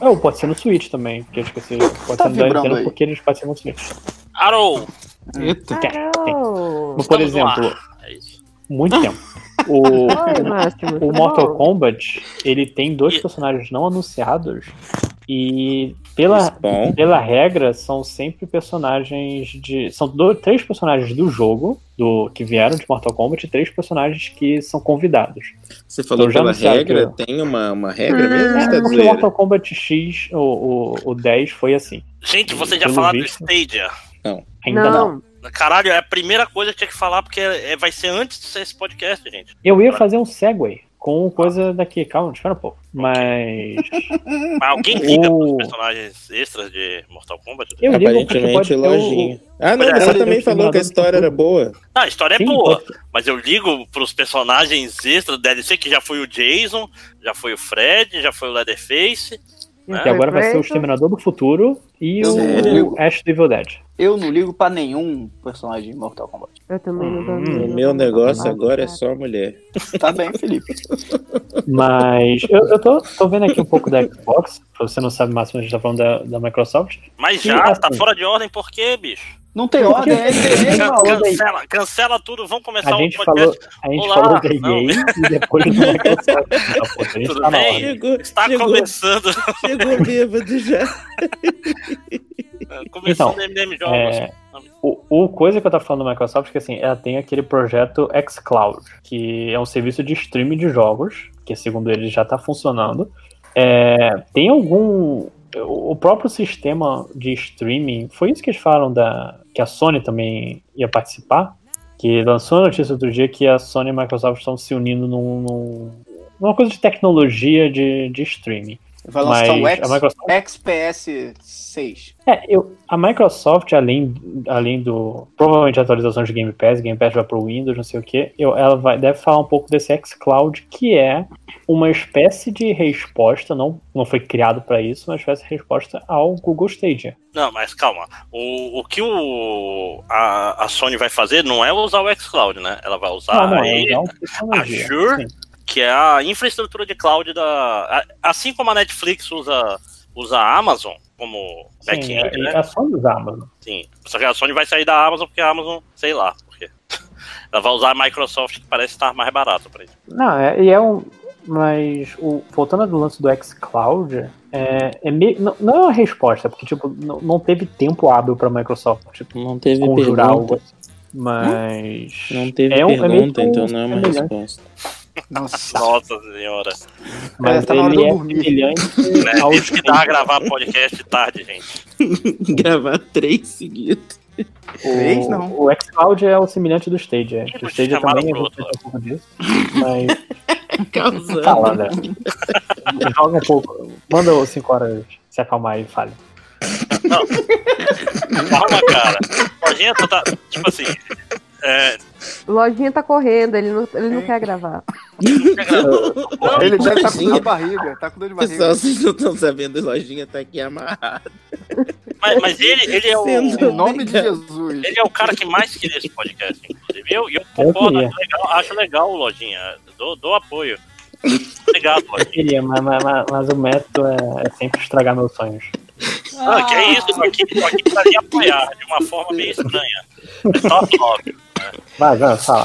Oh, pode ser no Switch também, porque eu esqueci. Pode Tá ser no Nintendo aí. porque eles podem ser no Switch. Arou! Eita. Estamos por exemplo. É isso. muito tempo. O, Oi, o Mortal? Kombat, ele tem dois personagens não anunciados e pela, Spawn. pela regra são sempre personagens de são do- três personagens do jogo do que vieram de Mortal Kombat e três personagens que são convidados. Você falou Então já pela regra? que- Tem uma, uma regra mesmo? É, Tá porque? Mortal Kombat X, o, o, o 10 foi assim. Gente, vocês já falaram do Stadia. Não. Ainda não. Caralho, é a primeira coisa que tinha que falar, porque é- vai ser antes de ser esse podcast, gente. Eu ia fazer um segue com coisa daqui. Calma, espera um pouco. Mas. Mas alguém liga O- pros personagens extras de Mortal Kombat? Eu ligo Aparentemente, pode ter o- lojinha. Ah, não, é, você pode ter também falou que a história era boa. Ah, a história é Sim, boa, pode- mas eu ligo pros personagens extras do DLC, que já foi o Jason, já foi o Fred, já foi o Leatherface, né? Que agora vai ser o. Exterminador do Futuro e Sério? o Ash do Evil Dead. Eu não ligo pra nenhum personagem de Mortal Kombat. Eu também não Hum, O meu negócio agora é só mulher. Tá bem, Felipe. Mas eu, eu tô, tô vendo aqui um pouco da Xbox. Pra você não sabe, Máximo, a gente tá falando da, da Microsoft. Mas já, tá assim, fora de ordem, por quê, bicho? Não tem ordem, é maluco. cancela, cancela tudo, vamos começar A o gente podcast. falou, a gente Olá, falou. EA e depois a gente Tudo tá bem? Chegou, Está chegou. começando. Chegou bêbado já. Começando Então, o MDM Jogos. É, o, o coisa que eu tava falando da Microsoft é que assim, ela tem aquele projeto xCloud, que é um serviço de streaming de jogos, que segundo eles já tá funcionando. É, tem algum. O próprio sistema de streaming, foi isso que eles falaram da. que a Sony também ia participar? Que lançou a notícia outro dia que a Sony e a Microsoft estão se unindo num, num- numa coisa de tecnologia de, de streaming. Vai lançar o Mas X, a Microsoft XPS 6. é, eu, a Microsoft, além, além do. Provavelmente atualização de Game Pass, Game Pass vai pro Windows, não sei o que, ela vai, deve falar um pouco desse xCloud, que é uma espécie de resposta, não, não foi criado para isso, uma espécie de resposta ao Google Stadia. Não, mas calma. O, o que o, a, a Sony vai fazer não é usar o xCloud, né? Ela vai usar Não, não, a, é a Azure, que é a infraestrutura de cloud da. a- Assim como a Netflix usa, usa a Amazon como Sim, back-end, é, né? é só usar Amazon. Sim. Só que a Sony vai sair da Amazon porque a Amazon, sei lá, por quê. Ela vai usar a Microsoft que parece estar mais barato pra isso. Não, é, e é um. Mas o, voltando ao lance do xCloud, é, é meio, não, não é uma resposta, porque tipo, não, não teve tempo hábil para a Microsoft tipo, Não teve conjurar pergunta. algo. Mas. Não teve é um, é meio pergunta, um então não é uma resposta. Nossa. Nossa senhora. Mas tá na hora de ele eu é dormir. Né? Isso que dá a gravar podcast tarde, gente. Gravar três seguidos. Três, O- não. O xCloud é o semelhante do Stadia. O Stadia também é um pouco disso. Mas. Causando. Fala, né? Joga um pouco. Manda os 5 horas se acalmar e fale. Calma, cara. Lojinha, tu tá. Tipo assim. É, Lojinha tá correndo, ele não, ele não quer gravar. Ele deve estar com dor de barriga. Tá com dor de barriga. Pessoal, vocês não estão sabendo, a lojinha tá aqui amarrada. mas, mas ele, ele é o. Em nome de. Jesus. Ele é o cara que mais queria esse podcast, inclusive. Eu, eu Eu concordo, acho legal, acho legal, Lojinha. Dou, dou apoio. Obrigado, Eu Lojinha. queria, mas, mas, mas- o método é, é sempre estragar meus sonhos. Ah, que é isso, tô aqui, tô aqui pra lhe apoiar de uma forma meio estranha. É só óbvio. Vai, vai, fala.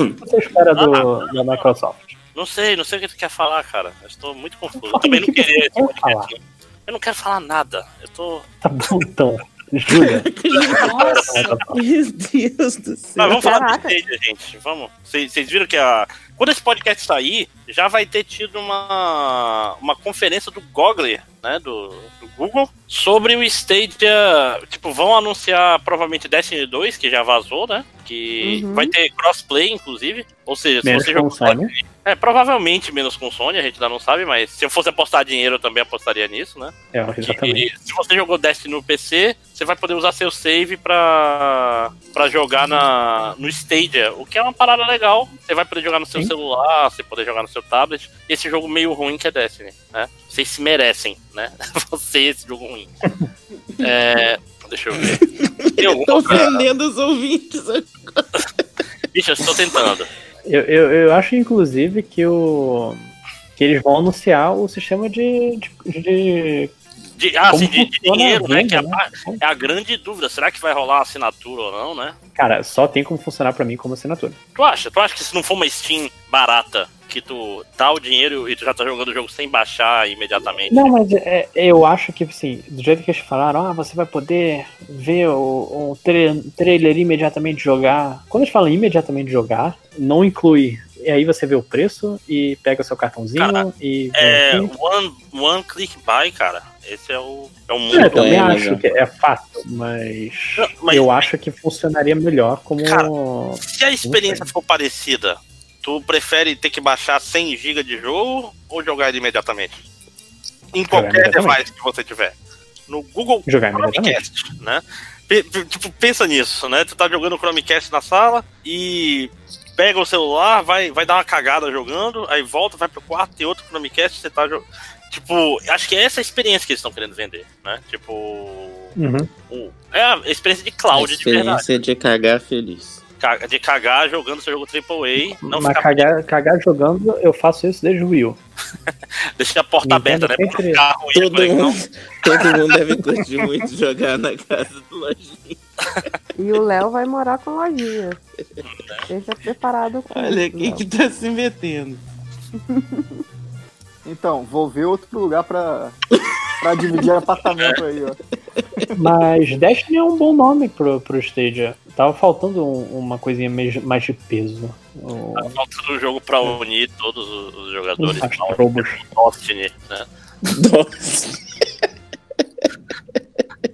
O que você espera do, da Microsoft? Não sei, não sei o que tu quer falar, cara. Eu estou muito confuso. Eu também não queria esse podcast. não. Eu não quero falar nada. Eu tô. Tá bom, então. Júlia. Meu Deus do céu. Mas vamos falar do. Stadia, gente. Vamos. Vocês viram que a. Quando esse podcast sair, já vai ter tido uma, uma conferência do Google, né? Do, do Google, sobre o Stadia. Tipo, vão anunciar provavelmente Destiny 2, que já vazou, né? Que Uhum. vai ter crossplay, inclusive. Ou seja, se Menos você Sony. É, provavelmente menos com Sony, a gente ainda não sabe, mas se eu fosse apostar dinheiro, eu também apostaria nisso, né? É, exatamente. E se você jogou Destiny no PC, você vai poder usar seu save pra, pra jogar na, no Stadia, o que é uma parada legal. Você vai poder jogar no seu Sim. celular, você poder jogar no seu tablet. E esse jogo meio ruim que é Destiny, né? Vocês se merecem, né? Você, esse jogo ruim. É, deixa eu ver. Tem alguma Tô outra... ofendendo os ouvintes. Bicho, eu estou tentando. Eu, eu, eu acho, inclusive, que o. Que eles vão anunciar o sistema de. de, de- De, ah, Como sim, de, dinheiro, né? venda, Que é a, né? é a grande dúvida. Será que vai rolar assinatura ou não, né? Cara, só tem como funcionar pra mim como assinatura. Tu acha? Tu acha que se não for uma Steam barata, que tu dá o dinheiro e tu já tá jogando o jogo sem baixar imediatamente? Não, mas é, eu acho que, assim, do jeito que eles falaram, ah, você vai poder ver o, o tra- trailer imediatamente jogar. Quando eles falam imediatamente jogar, não inclui. E aí você vê o preço e pega o seu cartãozinho Cara, e. É aqui. one, one click buy, cara. Esse é o, é o É, mundo. eu também É, acho é. que é fácil, mas, Não, mas- eu acho que funcionaria melhor como. Cara, Se a experiência for parecida, tu prefere ter que baixar 100 GB de jogo ou jogar ele imediatamente? Em qualquer device que você tiver. No Google Jogar. Chromecast, né? Tipo, pensa nisso, né? Tu tá jogando o Chromecast na sala e pega o celular, vai, vai dar uma cagada jogando, aí volta, vai pro quarto, tem outro Chromecast, você tá jogando. Tipo, acho que é essa a experiência que eles estão querendo vender, né? Tipo. Uhum. o- é a experiência de cloud de verdade. Experiência de cagar feliz. De cagar jogando seu jogo AAA, não Mas cagar, cagar jogando, eu faço isso desde o Wii U. deixa a porta Nintendo aberta, né? carro Todo mundo, todo mundo deve curtir muito jogar na casa do lojinha. E o Léo vai morar com lojinha. Esteja preparado com Olha quem que tá se metendo. Então, vou ver outro lugar pra, pra dividir apartamento aí, ó. Mas Destiny é um bom nome pro, pro Stadia. Tava faltando um- uma coisinha mais, mais de peso. O- Tá faltando um jogo pra unir todos os jogadores. Os astrobos. Destiny, né?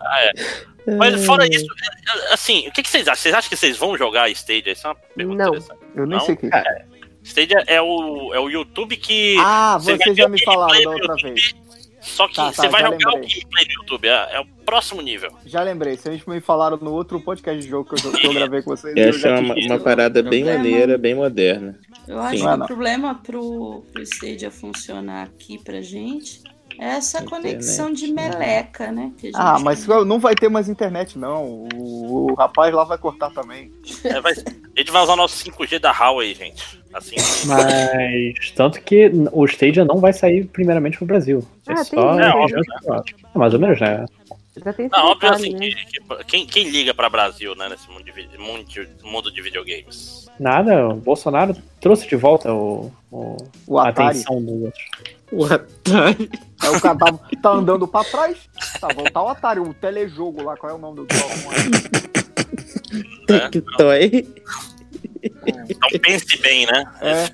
Ah, é. Mas fora isso, é, é, assim, o que, que vocês acham? Vocês acham que vocês vão jogar Stadia? Isso é uma pergunta Não. interessante. Eu nem Não? sei o que. É. Stadia é o, é o YouTube que. Ah, você você já me o falaram da outra YouTube, vez. Só que Tá, você tá, vai jogar o lembrei. gameplay do YouTube, é, é o próximo nível. Já lembrei, vocês me falaram no outro podcast de jogo que eu, que eu gravei com vocês. Acho já uma, uma parada bem Problema. maneira, bem moderna. Eu acho Sim. que o problema pro, pro Stadia funcionar aqui pra gente é essa conexão de meleca, né? que a gente Ah, mas não vai ter mais internet, não. O, o rapaz lá vai cortar também. É, vai- a gente vai usar o nosso 5G da Huawei, gente. Assim, Mas tanto que o Stadia não vai sair primeiramente pro Brasil. É Ah, tem só. É, óbvio, É, mais ou menos, né? Tem Não, óbvio assim, né? que, que- quem, quem liga pra Brasil, né, nesse mundo de, mundo de, mundo de videogames? Nada, o Bolsonaro trouxe de volta o, o, O a atenção dos outros. O Atari. Aí o cara tá, tá andando pra trás. Tá, voltar o Atari, o telejogo lá. Qual é o nome do jogo? Tectoy. Então pense bem, né? É.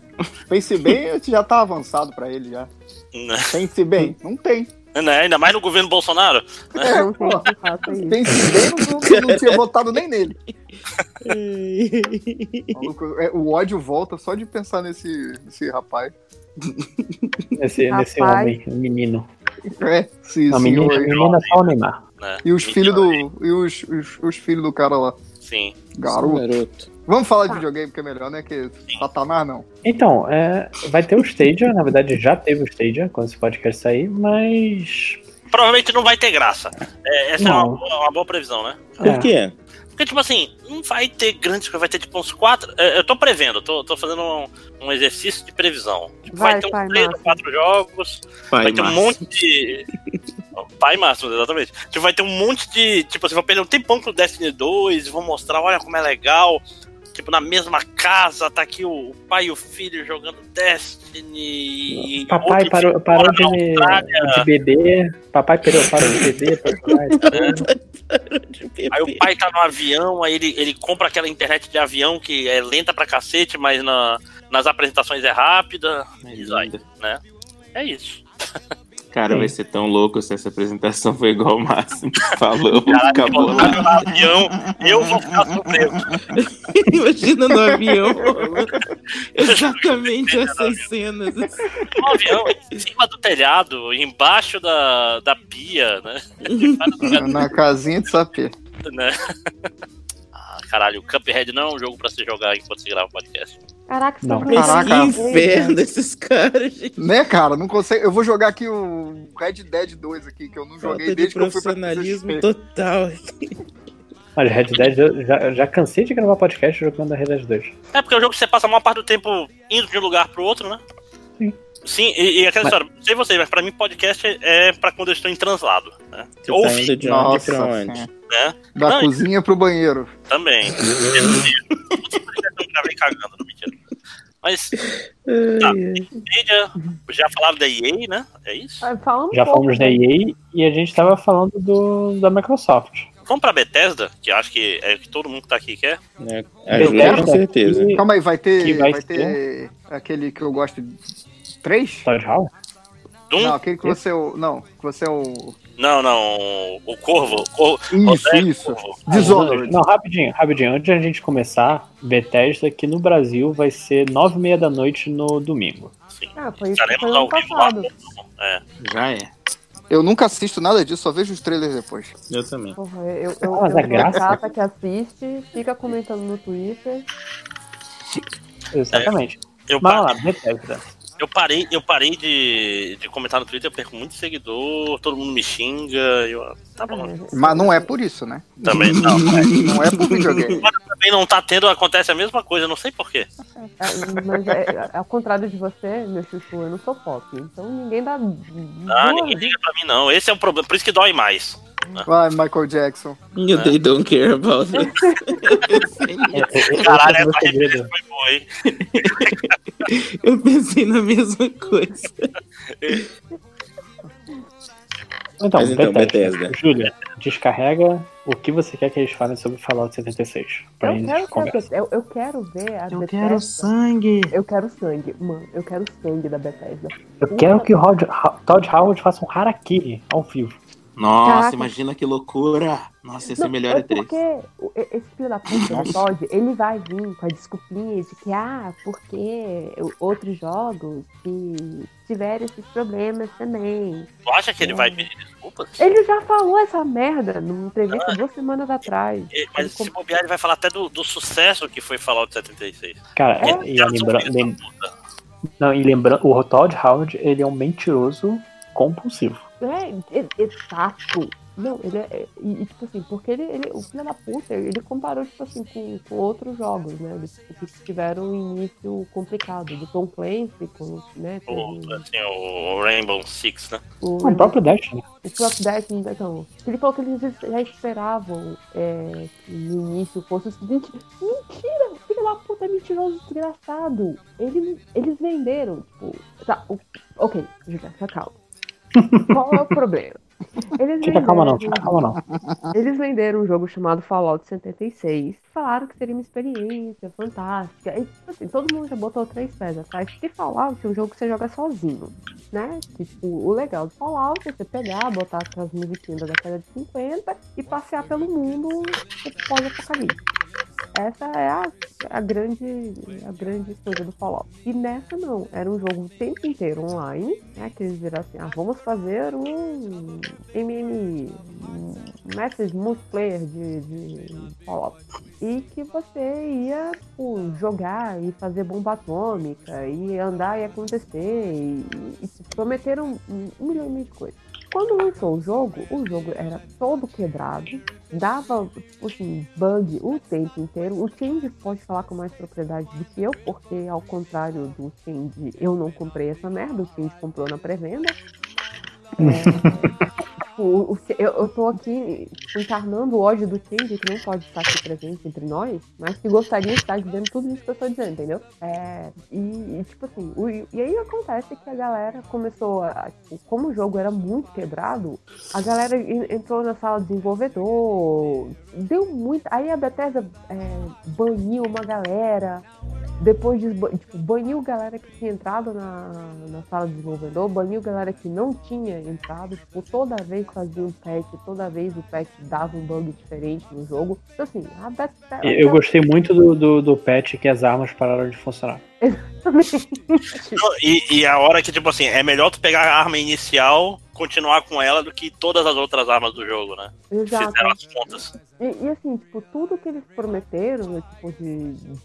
Pense bem, já tá avançado pra ele já. Né? Pense bem, não tem. Né, Ainda mais no governo Bolsonaro. né? É, pô. Pense bem, não, não, não tinha votado nem nele. Maluco, é, o ódio volta só de pensar nesse, nesse rapaz. Nesse, nesse homem, um menino. É, sim, sim. menino, o- menino é só o Neymar. né? E os filhos do. E os, os, os filhos do cara lá. Sim. Garoto. Vamos falar de videogame que é melhor, né? Que Satanás não. Então, é, vai ter o Stadia, na verdade já teve o Stadia quando esse podcast sair, mas. Provavelmente não vai ter graça. É, essa é uma, uma boa previsão, né? Por quê? Porque, tipo assim, não vai ter grandes coisas, vai ter tipo uns quatro. é, Eu tô prevendo, tô, tô fazendo um, um exercício de previsão. Tipo, vai, Vai, ter uns pai, três ou quatro jogos, Pai vai ter um monte de. Pai Máximo, exatamente. Tipo, vai ter um monte de. Tipo, assim, vão perder um tempão com o Destiny 2, vão mostrar, olha como é legal. Tipo, na mesma casa, tá aqui o pai e o filho jogando Destiny. e Papai parou, parou de, de beber. Papai parou, parou de beber. e tal. Aí o pai tá no avião, aí ele, ele compra aquela internet de avião que é lenta pra cacete, mas na- nas apresentações é rápida. E vai, né? É isso. Cara, vai ser tão louco se essa apresentação foi igual o Máximo falou. Caralho, Acabou lá. no avião, eu vou ficar surpreso. Imagina no avião. Exatamente essas cenas. No avião, em cima do telhado, embaixo da, da pia, né? Na casinha de sapê. né? Ah, caralho, o Cuphead não é um jogo pra se jogar enquanto se grava o podcast. Caraca, você Não. tá Caraca. inferno esses caras, gente. Né, cara? Não consegue. Eu vou jogar aqui o Red Dead 2 aqui, que eu não joguei Falta de desde que eu fui pra profissionalismo total. Olha, Red Dead, eu já, já cansei de gravar podcast jogando Red Dead 2. É porque é um jogo que você passa a maior parte do tempo indo de um lugar pro outro, né? Sim, e, e aquela Mas- história, não sei você, mas pra mim podcast é pra quando eu estou em translado. Né? Você tá indo de onde Nossa pra onde? Né? Da Não, cozinha pro banheiro. Também. Cagando, não mentira. Mas. Tá, Nvidia, já falaram da EA, né? É isso? Ah, um Já pouco, falamos da né? EA e a gente tava falando do, da Microsoft. Vamos pra Bethesda, que eu acho que é o que todo mundo que tá aqui quer. É, Júlia, com certeza. Calma aí, vai ter. Que vai vai ter aquele que eu gosto. Três? Todd Hall? Doom? Não, aquele que você é o. Não, que você é o. Não, não. O Corvo. O Corvo Isso, José isso. Corvo. Dishonored. Não, rapidinho, rapidinho. Antes de a gente começar, Bethesda aqui no Brasil vai ser nove e meia da noite no domingo. Ah, foi isso que Estaremos foi ao ano vivo lá. passado. É. Já é. Eu nunca assisto nada disso, só vejo os trailers depois. Eu também. Porra, eu, eu, mas eu é graça. a Cata que assiste, fica comentando no Twitter. Exatamente. Eu Mas lá, Bethesda. Eu parei, eu parei de, de comentar no Twitter, eu perco muito seguidor, todo mundo me xinga. Eu, tá bom. Mas não é por isso, né? Também não. né? Não é por videogame. Agora também não tá tendo, acontece a mesma coisa, não sei porquê. É, Mas é, é, ao contrário de você, meu chuchu, eu não sou pop. Então ninguém dá. Ah, ninguém liga pra mim, não. Esse é o problema, por isso que dói mais. Vai, Michael Jackson. You, they don't care about it. Caralho, Esse é o essa referência foi boa, hein? Eu pensei na mesma coisa. Então, Mas então, Bethesda. Bethesda. Júlia, descarrega o que você quer que eles falem sobre Fallout 76. Pra Eu gente quero, conversar. saber, eu, eu quero ver a Eu Bethesda. quero sangue. Eu quero sangue, mano. Eu quero sangue da Bethesda. Eu quero que o Rod- Todd Howard faça um harakiri ao vivo. Nossa, Caraca. imagina que loucura. Nossa, esse é Não, melhor é E3. porque o- e- esse filho da puta do. Todd, ele vai vir com a desculpinha de que, ah, porque outros jogos que tiveram esses problemas também. Tu acha que ele vai pedir desculpas? Ele já falou essa merda numa entrevista duas semanas atrás. E- Mas se bobear, ele vai falar até do, do sucesso que foi Fallout 76. Cara, É, e, lembra, lem- não, e lembrando, o Todd Howard, ele é um mentiroso compulsivo. É, exato. Não, ele é. é- E, e, tipo assim, porque ele, ele, o filho da puta, ele comparou, tipo assim, com, com outros jogos, né? Eles, que tiveram um início complicado. Do Tom Clancy, com, né? O, teve assim, o Rainbow Six, né? o, O próprio Destiny. o próprio Destiny, então. Ele falou que eles já esperavam é, que no início fosse o seguinte. Mentira! Filho da puta, mentiroso, desgraçado. Eles, eles venderam, tipo. Tá, o- ok, Julia, fica calma. Qual é o problema? Eles Fica calma não, venderam- fica calma não. Eles venderam um jogo chamado Fallout 76. Falaram que seria uma experiência fantástica. E, tipo assim, todo mundo já botou três pés atrás. Porque Fallout é um jogo que você joga sozinho, né? Tipo, o legal do Fallout é você pegar, botar aquelas musiquinhas da década de 50 e passear pelo mundo pós-apocalipse. Essa é a, a grande a grande coisa do Fallout. E nessa não, era um jogo o tempo inteiro online, né? Que eles viram assim, ah, vamos fazer um MMI, Message Multiplayer de, de Fallout. E que você ia tipo, jogar e fazer bomba atômica, e andar e acontecer, e, e prometeram um, um milhão de coisas. Quando lançou o jogo, o jogo era todo quebrado, dava tipo assim, bug o tempo inteiro. O Change pode falar com mais propriedade do que eu, porque ao contrário do Change, eu não comprei essa merda, o Change comprou na pré-venda. É, o- o- eu, eu tô aqui encarnando o ódio do Change, que não pode estar aqui presente entre nós, mas que gostaria de estar dizendo tudo isso que eu tô dizendo, entendeu? É, e, e, tipo assim, o- e aí acontece que a galera começou a. Tipo, como o jogo era muito quebrado, a galera en- entrou na sala de desenvolvedor, deu muito. Aí a Bethesda é, baniu uma galera. Depois de tipo, baniu galera que tinha entrado na, na sala de desenvolvedor, baniu galera que não tinha entrado, tipo, toda vez fazia um patch, toda vez o patch dava um bug diferente no jogo. Então assim, a Bethesda. Eu gostei muito do, do, do patch que as armas pararam de funcionar. Não, E, e a hora que, tipo assim, é melhor tu pegar a arma inicial, continuar com ela, do que todas as outras armas do jogo, né? Exato. Fizeram as contas. E, e, assim, tipo, tudo que eles prometeram, né, tipo, de, de-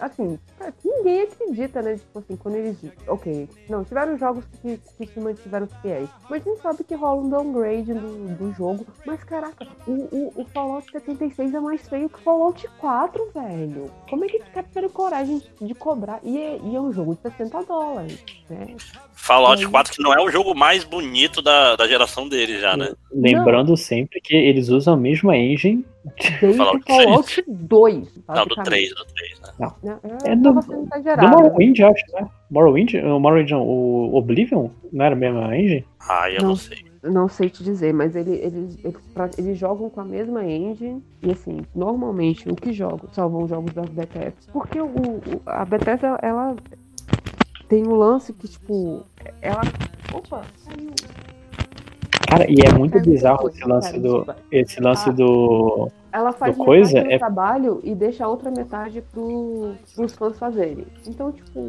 Assim, cara, ninguém acredita, né? Tipo assim, quando eles. Ok, não, tiveram jogos que, que se mantiveram fiéis. Mas a gente sabe que rola um downgrade do, do jogo. Mas caraca, o, o, o Fallout 76 é mais feio que o Fallout 4, velho. Como é que caras tiveram coragem de cobrar? E é, e é um jogo de 60 dólares, né? Fallout Aí- 4, que não é o jogo mais bonito da, da geração dele já, né? Lembrando sempre que eles usam a mesma engine. Desde Fallout Fallout 2. Não, do 3, do 3, né? Não. Não, É do, tava sendo do exagerado. Morrowind, acho, né? Morrowind, o Morrowind, não, o Oblivion, não era a mesma engine? Ah, eu não, sei. Não sei te dizer, mas ele, eles, eles, pra- eles jogam com a mesma engine. E assim, normalmente o que jogam salvam jogos da Bethesda. Porque o, o- a Bethesda, ela tem um lance que, tipo, ela. Opa, saiu. Cara, e é muito Pera, bizarro depois, esse lance pera, do. desculpa. Esse lance Ah. do. Ela faz do coisa é- trabalho e deixa a outra metade pro, pros fãs fazerem. Então, tipo,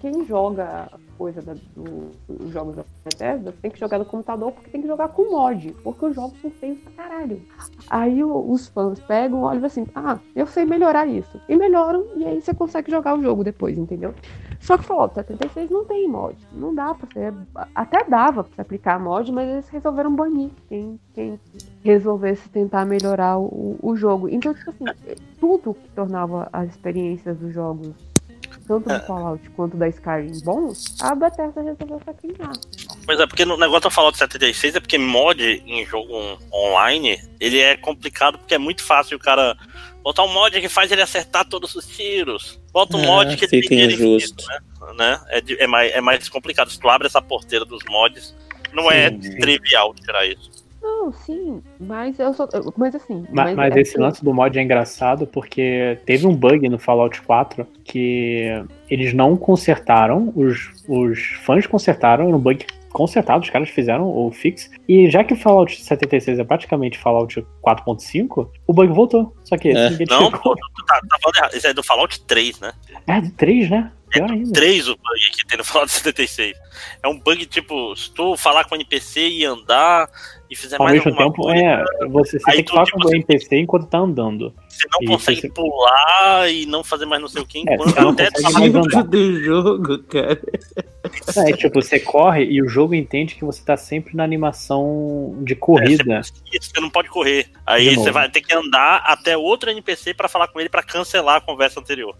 quem joga coisa da, do, os jogos da Bethesda tem que jogar no computador porque tem que jogar com mod, porque os jogos são feios pra caralho. Aí o- os fãs pegam, olham assim, ah, eu sei melhorar isso. E melhoram, e aí você consegue jogar o jogo depois, entendeu? Só que Fallout 76 não tem mod. Não dá pra você. Até dava pra aplicar mod, mas eles resolveram banir quem, quem resolvesse tentar melhorar o, o jogo. Então, tipo assim, tudo que tornava as experiências dos jogos, tanto do Fallout quanto da Skyrim bons, a Bethesda resolveu sacrificar. Pois é, porque no negócio do Fallout 76 é porque mod em jogo online, ele é complicado porque é muito fácil o cara botar um mod que faz ele acertar todos os tiros. Bota um É, mod que ele fica tira injusto. infinito, né? né? É, de- é, mais, é mais complicado. Se tu abre essa porteira dos mods, não é Sim, sim. trivial tirar isso. Não, sim, mas eu Mas assim. Ma- Mas, é esse que- lance do mod é engraçado porque teve um bug no Fallout 4 que eles não consertaram, os, os fãs consertaram, era um bug consertado, os caras fizeram o fix. E já que o Fallout 76 é praticamente Fallout 4.5, o bug voltou. Só que É. ninguém Não, pô, tu tá, tá falando errado. Isso é do Fallout 3, né? É do 3, né? Pior ainda. 3 o bug que tem no Fallout 76. É um bug tipo, se tu falar com o NPC e andar e fizer Ao mais mesmo alguma tempo, coisa, é, você, você Aí tem que tu, falar tipo com o NPC enquanto tá andando. você não E consegue você- pular e não fazer mais não sei o que É, enquanto você não até do jogo, cara. É, tipo, você corre e o jogo entende que você tá sempre na animação de corrida. Isso, você não pode correr. Aí você vai ter que andar até outro NPC pra falar com ele pra cancelar a conversa anterior.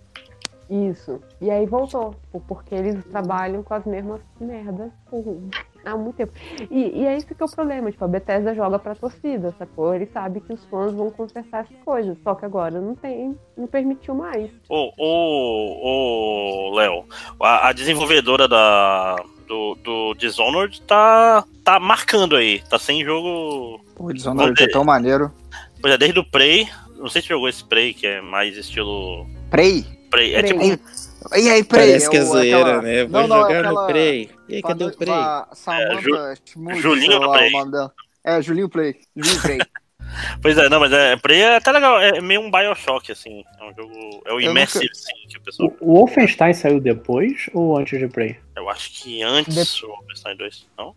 Isso. E aí voltou. Porque eles trabalham com as mesmas merdas por- há muito tempo. E, e é isso que é o problema. Tipo, a Bethesda joga pra torcida, sacou? Ele sabe que os fãs vão consertar essas coisas. Só que agora não tem, não permitiu mais. Ô, ô, ô, Léo, a, a desenvolvedora da, do, do Dishonored tá, tá marcando aí. Tá sem jogo. O Dishonored é tão maneiro. Pois é, desde o Prey. Não sei se jogou esse Prey, que é mais estilo. Prey? Prey. É Prey. tipo. E aí, Prey? Parece que é o- zoeira, aquela- né? Vou Não, não, jogar no aquela- Prey. E aí, cadê o Prey? Va- Samantha Ju- Schmutz, Julinho lá Prey. É, Julinho Play. Julinho Play. Pois é, não, mas é, Prey é até legal. É meio um Bioshock, assim. É um jogo. É o Immersive, nunca- sim, que o pessoal. O Wolfenstein saiu depois ou antes de Prey? Eu acho que antes o Wolfenstein 2, não?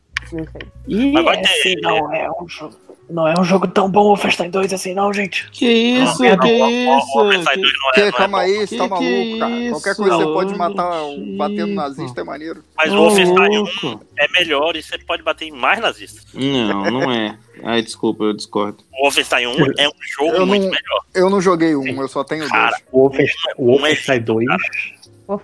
Mas vai ter. não é um jogo. Não é um jogo tão bom Wolfenstein 2 assim, não, gente. Que isso, Não, que não, isso? 2 não é- Que, não é calma bom. aí, você tá Que maluco, que cara. isso? Qualquer coisa você pode matar, bater no nazista é maneiro. Mas o Wolfenstein 1 louco. é melhor e você pode bater em mais nazistas. Não, não é. Ai, desculpa, eu discordo. O Wolfenstein 1 é um jogo Eu muito não, melhor. eu não joguei um, eu só tenho Cara, dois. O Wolfenstein, o Wolfenstein 2.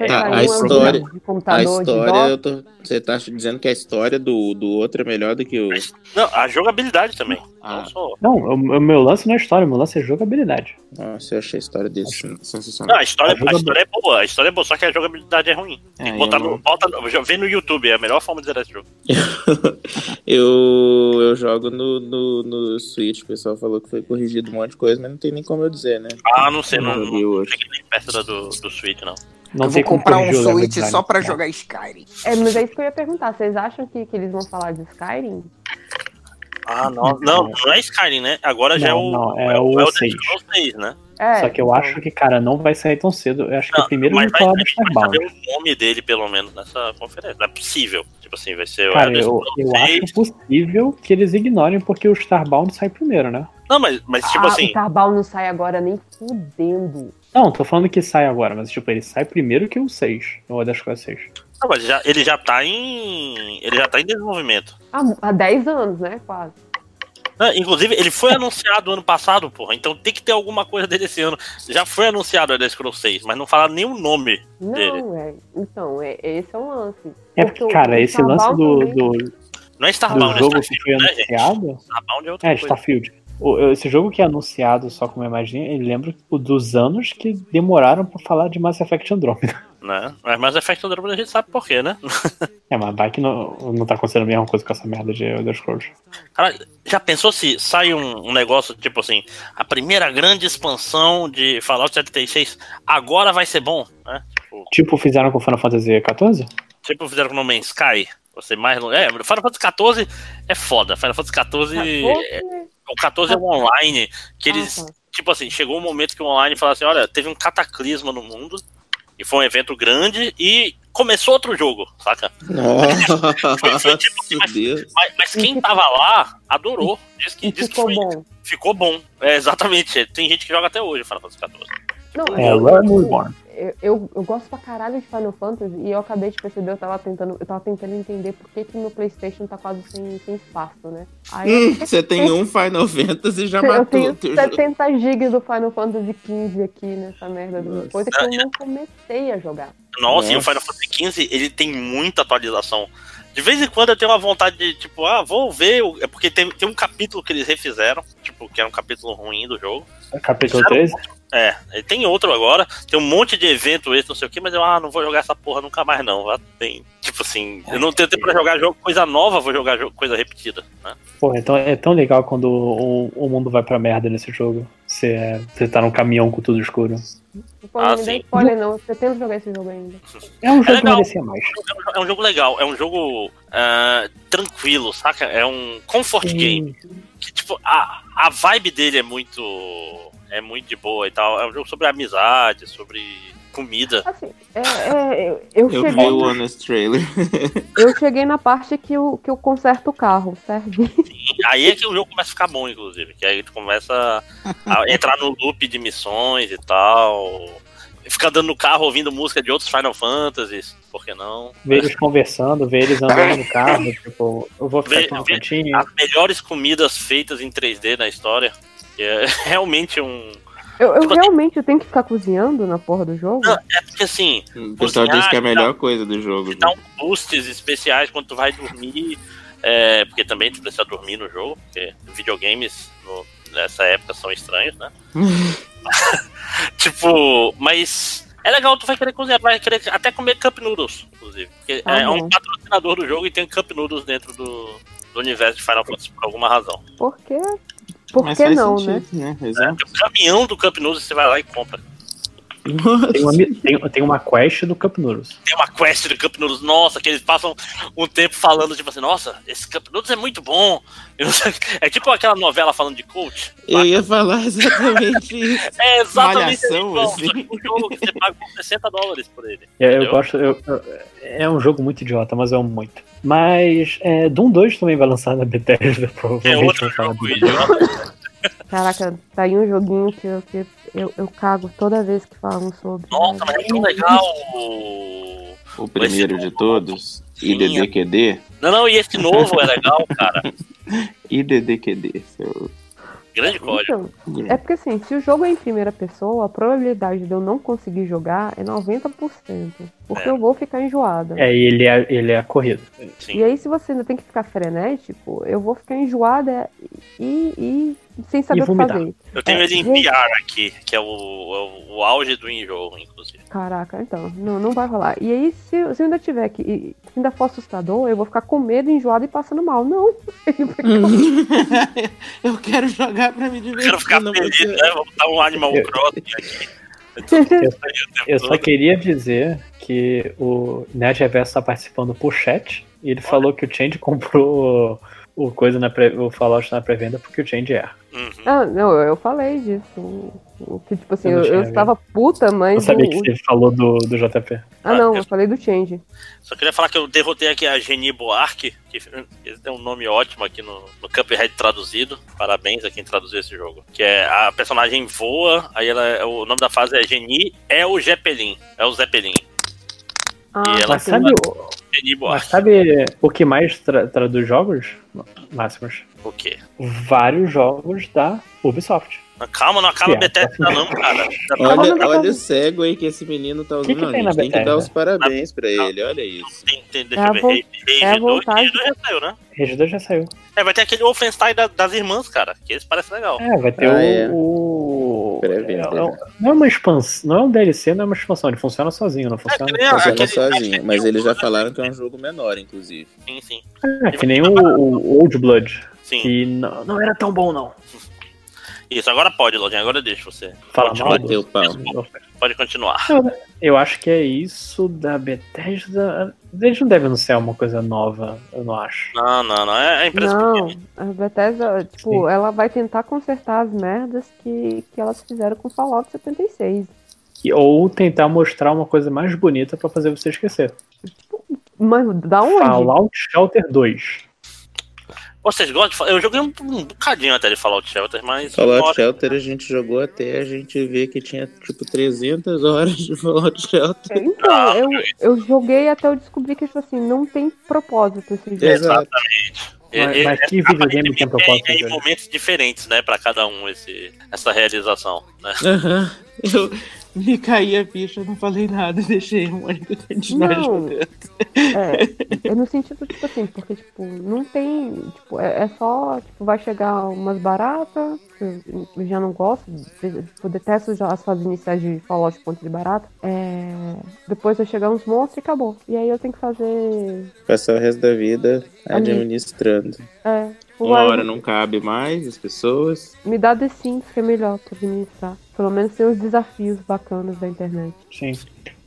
Tá, a história, a história, tô, você tá dizendo que a história do, do outro é melhor do que o. Não, a jogabilidade também. Ah. Não só. Não, o, o meu lance não é história, o meu lance é jogabilidade. Nossa, eu achei a história desse sensacional. Não, a história, A a história é boa, a história é boa, só que a jogabilidade é ruim. Tem que É, botar eu no. não- Bota, no- vê no YouTube, é a melhor forma de zerar esse jogo. eu, eu jogo no, no, no Switch, o pessoal falou que foi corrigido um monte de coisa, mas não tem nem como eu dizer, né? Ah, não sei, não, não, cheguei nem perto da do, do Switch, não. Não eu vou comprar um Switch só pra jogar Skyrim. É, mas é isso que eu ia perguntar. Vocês acham que, que eles vão falar de Skyrim? Ah, não, não, não é Skyrim, né? Agora já é Não, o. não, é o Elder 6. Scrolls 6, né? É, Só que eu então. acho que, cara, não vai sair tão cedo. Eu acho que Não, primeiro mas eles vai, falar do gente vai Starbound. saber o nome dele, pelo menos, nessa conferência. Não é possível. Tipo assim, vai ser o Cara, eu, eu 6. acho possível que eles ignorem porque o Starbound sai primeiro, né? Não, mas, mas tipo ah, assim. o Tarbal não sai agora nem fudendo. Não, tô falando que sai agora, mas tipo, ele sai primeiro que o 6, ou das coisas 6. Não, mas já, ele já tá em. Ele já tá em desenvolvimento. Há, há 10 anos, né? Quase. Não, inclusive, ele foi anunciado ano passado, porra. Então tem que ter alguma coisa dele esse ano. Já foi anunciado o Elder Scrolls 6, mas não falaram nem o nome dele. Não, é. Então, é, esse é o lance. É porque, cara, esse lance do, do, Não é do Starbound, é jogo que foi Starfield, né, anunciado. Starbound é outra É, coisa. Starfield. O- Esse jogo que é anunciado só como imagem, ele lembra o dos anos que demoraram pra falar de Mass Effect Andromeda. Né? Mas Mass Effect Andromeda a gente sabe por quê, né? É, mas vai que não, não tá acontecendo a mesma coisa com essa merda de Elder Scrolls. Cara, já pensou se sai um, um negócio tipo assim, a primeira grande expansão de Fallout 76 agora vai ser bom, né? Tipo, Tipo, fizeram com Final Fantasy XIV? tipo fizeram com No Man's Sky. Você mais não. É, Final Fantasy XIV é foda. Final Fantasy XIV. é- o 14 é o online, que eles. tipo assim, chegou um momento que o online falou assim: olha, teve um cataclisma no mundo, e foi um evento grande, e começou outro jogo, saca? Foi- foi tipo assim, mas, mas- mas quem tava lá adorou. Diz que, diz que ficou foi- bom. Ficou bom. É, exatamente. Tem gente que joga até hoje Final Fantasy XIV. Não, É, eu. Eu, eu, eu gosto pra caralho de Final Fantasy e eu acabei de perceber, eu tava tentando, eu tava tentando entender por que, que meu Playstation tá quase sem, sem espaço, né? Aí eu Hum, você tem um Final Fantasy e já eu matou tenho o teu jogo. 70 GB do Final Fantasy XV aqui nessa merda. de Coisa que eu não comecei a jogar. Nossa, e o Final Fantasy XV, ele tem muita atualização. De vez em quando eu tenho uma vontade de, tipo, ah, vou ver. É porque tem, tem um capítulo que eles refizeram, tipo, que era um capítulo ruim do jogo. Capítulo Fizeram 13? É, tem outro agora, tem um monte de evento esse, não sei o que, mas eu, ah, não vou jogar essa porra nunca mais não. Tem, tipo assim, eu não tenho tempo pra jogar jogo, coisa nova, vou jogar jogo, coisa repetida, né? Porra, então é tão legal quando o, o mundo vai pra merda nesse jogo. Você, é- você tá num caminhão com tudo escuro. Pô, Ah, não me sim. spoiler não, eu pretendo jogar esse jogo ainda. É um jogo que legal. merecia mais. É um jogo legal, é um jogo ah, tranquilo, saca? É um comfort game. Que, tipo, a, a vibe dele é muito. É muito de boa e tal. É um jogo sobre amizade, sobre comida. É, é, eu, eu cheguei, vi o Honest Trailer. eu cheguei na parte que eu, que eu conserto o carro, serve? Aí é que o jogo começa a ficar bom, inclusive. Que aí tu começa a entrar no loop de missões e tal. Ficar andando no carro ouvindo música de outros Final Fantasies, por que não? Ver eles conversando, ver eles andando no carro, tipo, eu vou ficar Ver, aqui no ver cantinho. as melhores comidas feitas em 3D na história. Que é realmente um. Eu, eu realmente tenho que ficar cozinhando na porra do jogo? É porque assim. O pessoal diz que é a melhor coisa do jogo. dá um boosts especiais quando tu vai dormir. é, porque também tu precisa dormir no jogo, porque videogames no- nessa época são estranhos, né? tipo, mas é legal, tu vai querer cozinhar, vai querer até comer Cup Noodles, inclusive. Porque Ah, é um patrocinador do jogo e tem Cup Noodles dentro do, do universo de Final Fantasy por alguma razão. Por quê? Por Mas que faz não, sentido, né? né? Exato. O caminhão do Cup Noodles você vai lá e compra. Tem uma, tem, tem uma quest do Cup Noodles. Tem uma quest do Cup Noodles, nossa, que eles passam um tempo falando, tipo assim, nossa, esse Cup Noodles é muito bom. É tipo aquela novela falando de coach. Eu ia falar exatamente isso. É exatamente Malhação, igual, assim. que um jogo que você paga por 60 dólares por ele. É, eu gosto. eu- eu- é um jogo muito idiota, mas eu amo muito. Mas é, Doom 2 também vai lançar na Bethesda, provavelmente. outro vai falar jogo dele. Caraca, tá aí um joguinho que eu, que eu, eu cago toda vez que falam sobre. Nossa, mas é tão legal o. Primeiro de todos, IDDQD. Não, não, e esse novo é legal, cara. IDDQD. Seu... Grande código. Então, é porque assim, se o jogo é em primeira pessoa, a probabilidade de eu não conseguir jogar é 90%. Porque eu vou ficar enjoada. É, e ele é, ele é corrido. E aí, se você ainda tem que ficar frenético, eu vou ficar enjoada e, e sem saber o que fazer. Eu tenho É, ele em gente, VR aqui, que é o, é o, o auge do enjoo, inclusive. Caraca, então, não, não vai rolar. E aí, se, se eu ainda tiver que. Se ainda for assustador, eu vou ficar com medo, enjoado e passando mal. Não. eu quero jogar pra me divertir. Quero ficar não feliz, né? Vou botar um Animal Crossing aqui. Eu só queria dizer que o Nerd Reverso tá participando por chat e ele falou que o Change comprou o coisa na pré- o Fallout na pré-venda porque o Change é. Ah, não, eu falei disso. Que, tipo assim, Eu eu, eu estava puta, mas. Eu sabia o- que você falou do, do JP. Ah, não, eu falei do Change. Só queria falar que eu derrotei aqui a Geni Boarque, que tem um nome ótimo aqui no, no Cuphead traduzido. Parabéns a quem traduziu esse jogo. Que é a personagem voa, aí ela, é- o nome da fase é Geni é o Zeppelin. É o Zeppelin. Ah, e ela Mas sabe, o- mas sabe o que mais tra traduz jogos, Máximos? O quê? Vários jogos da Ubisoft. Calma, não acaba Que é? Bethesda não, cara. Já tá- Olha, olha o cego aí que esse menino tá usando. que Não, tem a na gente tem que dar os parabéns pra ele, olha isso. Tem, tem, deixa É eu a ver. Rage, é a Rage 2, vontade. Rage 2 já saiu, né? Rage 2 já saiu. É, vai ter aquele Wolfenstein da- das irmãs, cara. Que esse parece legal. É, vai ter Ah, o. é. o- Pré-venda, é- é- não é uma expansão, não é um DLC, não é uma expansão, ele funciona sozinho, não funciona. nem a- Funciona aquele- sozinho, mas eles já falaram que é um jogo menor, inclusive. Sim, sim. É, que nem o, o Old Blood. Sim. Que não, não era tão bom, não. Isso, agora pode, Lodinha. Agora deixa você. Fala Continua. mal pau. Pode continuar. Eu acho que é isso da Bethesda. Eles não devem anunciar uma coisa nova, eu não acho. Não, não, não. É, é empresa Não, pequena. a Bethesda, tipo, ela vai tentar consertar as merdas que, que elas fizeram com Fallout 76. E- Ou tentar mostrar uma coisa mais bonita pra fazer você esquecer. Mas da onde? Fallout Shelter 2. Vocês gostam de? Eu joguei um, um bocadinho até de Fallout Shelter, mas. Fallout Shelter a gente jogou até a gente ver que tinha tipo 300 horas de Fallout Shelter. Então, eu, eu joguei até eu descobrir que, tipo assim, não tem propósito esse jogo. Exatamente. Mas- mas que videogame tem propósito, É, é em momentos diferentes, né, pra cada um esse, essa realização, né? Aham. Eu me caí a ficha, não falei nada, deixei o Mônica continuar Não. jogando. É, é no sentido, tipo assim, porque, tipo, não tem. Tipo, é, é só, tipo, vai chegar umas baratas, que eu já não gosto, eu detesto já as fases iniciais de Fallout ponto de barata. É, depois vai chegar uns monstros e acabou. E aí eu tenho que fazer. Passar o resto da vida administrando. É, tipo, Uma hora não cabe mais as pessoas. me dá The Sims, que é melhor pra administrar. Pelo menos tem os desafios bacanas da internet. Sim.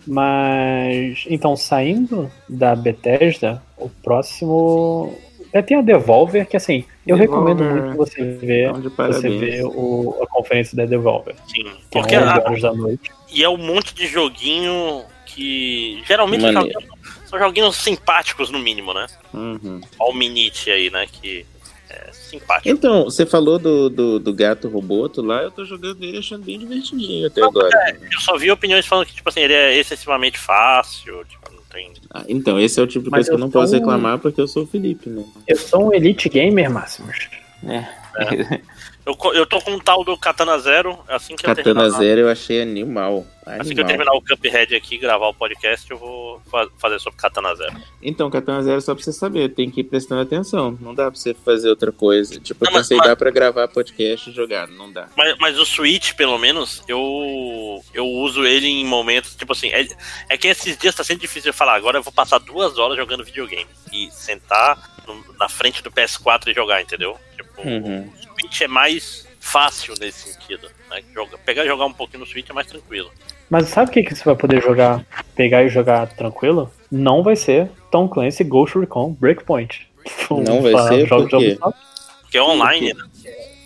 Mas. Então, saindo da Bethesda, o próximo. É, tem a Devolver, que assim, eu Devolver, recomendo muito você ver, Então, você ver o, a conferência da Devolver. Sim. Que Porque é 11 a- horas da noite. E é um monte de joguinho que. Geralmente Maneiro. são joguinhos simpáticos, no mínimo, né? Uhum. Olha o Minite aí, né? Que é simpático. Então, você falou do, do, do gato roboto lá, eu tô jogando ele achando bem divertidinho até agora. É, eu só vi opiniões falando que, tipo assim, ele é excessivamente fácil, tipo, não tem. Ah, então, esse é o tipo de Mas coisa que eu eu não posso um- reclamar porque eu sou o Felipe, né? Eu sou um elite gamer, Máximos. É. Eu, co- eu tô com um tal do Katana Zero, assim que eu Katana. Zero eu achei animal. Assim que eu Animal. terminar o Cuphead aqui, gravar o podcast, eu vou fa- fazer sobre Katana Zero. Então, Katana Zero, só pra você saber, tem que ir prestando atenção. Não dá pra você fazer outra coisa. Tipo, eu Não, mas- pensei, mas- dá pra gravar podcast e jogar. Não dá. Mas, mas o Switch, pelo menos, eu eu uso ele em momentos, tipo assim, é, é que esses dias tá sendo difícil eu falar, agora eu vou passar duas horas jogando videogame. E sentar no- na frente do PS4 e jogar, entendeu? Tipo, Uhum. o Switch é mais fácil nesse sentido. Né? Joga, pegar e jogar um pouquinho no Switch é mais tranquilo. Mas sabe o que, que você vai poder jogar, pegar e jogar tranquilo? Não vai ser Tom Clancy Ghost Recon Breakpoint. Não vai ser? jogos Por quê? de Ubisoft. Porque é online, né?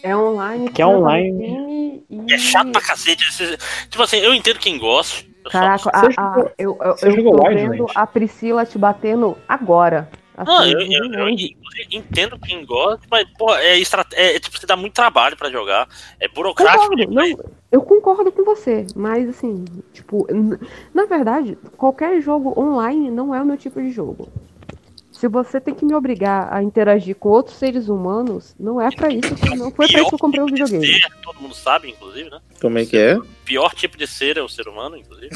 É online. Que é online. e- É chato pra cacete. Tipo assim, eu entendo quem gosta. Caraca, a- a- eu, eu, eu tô vendo a Priscila te batendo agora. Assim, Não, eu, eu, eu entendo quem gosta, mas, pô, é, é, é, tipo, você dá muito trabalho pra jogar. É burocrático. Concordo, não, eu concordo com você, mas assim, tipo, na verdade, qualquer jogo online não é o meu tipo de jogo. Se você tem que me obrigar a interagir com outros seres humanos, não é pra isso que não foi pra isso que eu comprei um videogame. Ser, todo mundo sabe, inclusive, né? Como é que é? O pior tipo de ser é o ser humano, inclusive.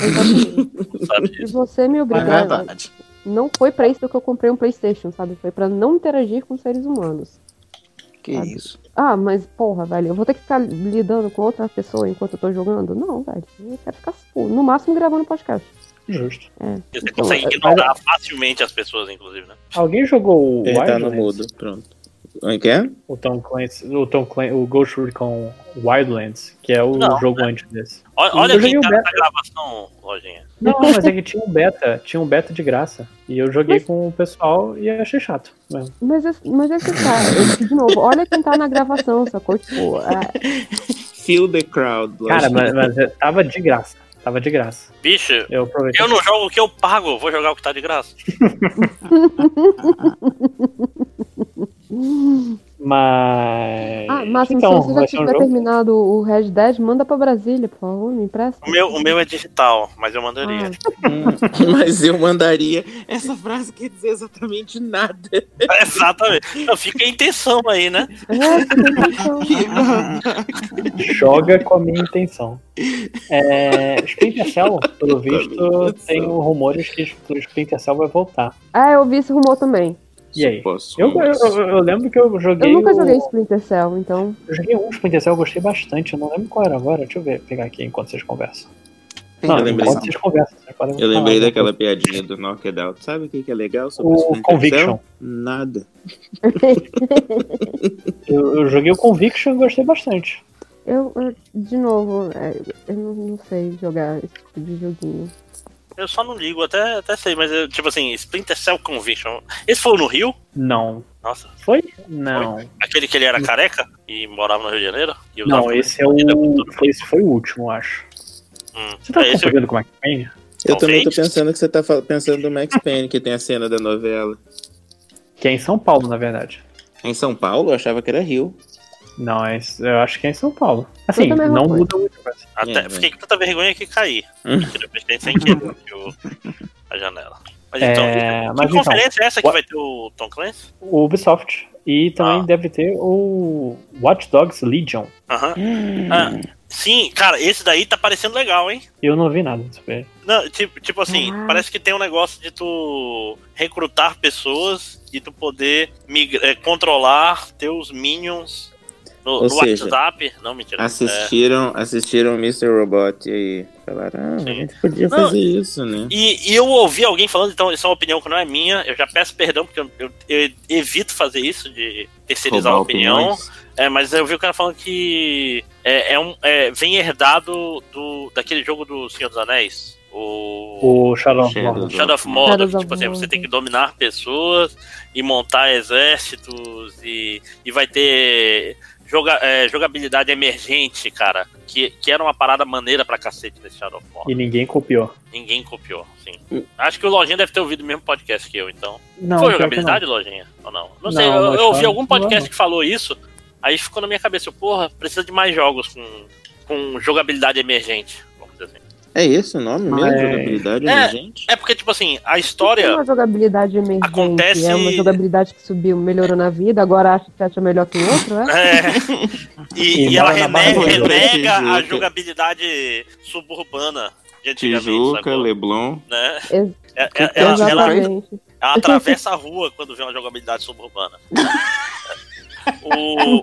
sabe Se você me É obrigar, verdade. Não foi pra isso que eu comprei um PlayStation, sabe? Foi pra não interagir com seres humanos. Que sabe? isso? Ah, mas porra, velho, eu vou ter que ficar lidando com outra pessoa enquanto eu tô jogando? Não, velho. Eu quero ficar, tipo, no máximo gravando podcast. Justo. É. Você Então, consegue é- ignorar facilmente as pessoas, inclusive, né? Alguém jogou o Ele tá no mudo, pronto. O que é? O Tom Clancy, o Tom Clancy, o Ghost Recon Wildlands, que é o Não, jogo antes desse. Olha, olha quem tá gravação, Lojinha. Não, mas é que tinha um beta, tinha um beta de graça. E eu joguei com o pessoal e achei chato mesmo. Mas, mas esse tá, esse, de novo, olha quem tá na gravação, sacou? Tipo, é, Feel the crowd. Cara, lógico. mas, mas tava de graça. Tava de graça. Bicho, Eu eu não jogo o que eu pago, vou jogar o que tá de graça. Mas. Ah, Máximo, então, se você já um tiver jogo. terminado o Red Dead, manda pra Brasília, por favor, me empresta. O meu, o meu é digital, mas eu mandaria. Hum, Mas eu mandaria. Essa frase quer dizer exatamente nada. Exatamente. Não, fica a intenção aí, né? Joga com a minha intenção. É, Splinter Cell, pelo visto, tem rumores que o Splinter Cell vai voltar. Ah, eu vi esse rumor também. E aí? Eu, eu, eu- eu lembro que eu joguei. Eu nunca o- joguei Splinter Cell, então. Eu joguei um Splinter Cell, eu gostei bastante. Eu não lembro qual era agora. Deixa eu ver, pegar aqui enquanto vocês conversam. Não, eu lembrei, enquanto vocês conversam. vocês podem eu lembrei falar. daquela piadinha do Knocked Out. Sabe o que, que é legal sobre O Splinter Conviction. Cell? Nada. Eu, eu joguei o Conviction e gostei bastante. Eu, eu- de novo, é, eu não, não sei jogar esse tipo de joguinho. Eu só não ligo, até, até sei, mas eu, tipo assim, Splinter Cell Conviction. Esse foi no Rio? Não. Nossa. Foi? Não. Aquele que ele era careca e morava no Rio de Janeiro? E Não, esse é o. Foi, esse foi o último, eu acho. Hum. Você tá É, esse eu- confundindo com o Max Payne? Eu também tô pensando que você tá pensando do Max Payne, que tem a cena da novela. Que é em São Paulo, na verdade. É Em São Paulo? Eu achava que era Rio. Não, é, eu acho que é em São Paulo. Assim, não coisa. muda muito. Mas... Até, É, fiquei com tanta vergonha que caí. Mentira, fechei sem querer a janela. Mas então, É, que mas então, conferência é essa que vai ter o Tom Clancy? O Ubisoft. E também Ah. deve ter o Watch Dogs Legion. Aham. Hum. Ah, sim, cara, esse daí tá parecendo legal, hein? Eu não vi nada. Não, tipo, tipo assim, Ah. parece que tem um negócio de tu recrutar pessoas e tu poder migra- eh, controlar teus minions no, Ou no seja, WhatsApp. Não, mentira. Assistiram, assistiram Mr. Robot e falaram, ah, a gente podia Não, fazer isso, né? E, e eu ouvi alguém falando, então isso é uma opinião que não é minha, eu já peço perdão, porque eu, eu- eu evito fazer isso, de terceirizar Roubar a opinião. opiniões. É, mas eu vi o cara falando que é, é um, é, vem herdado do, daquele jogo do Senhor dos Anéis. O, O Shadow of Shadow Mordor. Shadow of Mordor, que, tipo assim, você tem que dominar pessoas e montar exércitos e, e vai ter joga, é, jogabilidade emergente, cara, que, que era uma parada maneira pra cacete nesse Shadow of Mordor. E ninguém copiou. Ninguém copiou, sim. Acho que o Lojinha deve ter ouvido o mesmo podcast que eu, então. Não, Foi jogabilidade, não. Lojinha? Ou não? Não, Não, sei, eu, mas eu ouvi algum podcast não. que falou isso, aí ficou na minha cabeça, eu, porra, precisa de mais jogos com, com jogabilidade emergente. É esse o nome mesmo? Mas- Jogabilidade É, emergente? é porque, tipo assim, a história. uma jogabilidade emergente. Acontece- É uma jogabilidade que subiu, melhorou na vida, agora acha que acha melhor que o outro, é? É, e, E e ela mora na Barra rene- do Rio. renega a jogabilidade suburbana de antigamente, Tijuca, sacou? Leblon. né? É- é- ela, ela, Exatamente. ela atravessa a rua quando vê uma jogabilidade suburbana. O...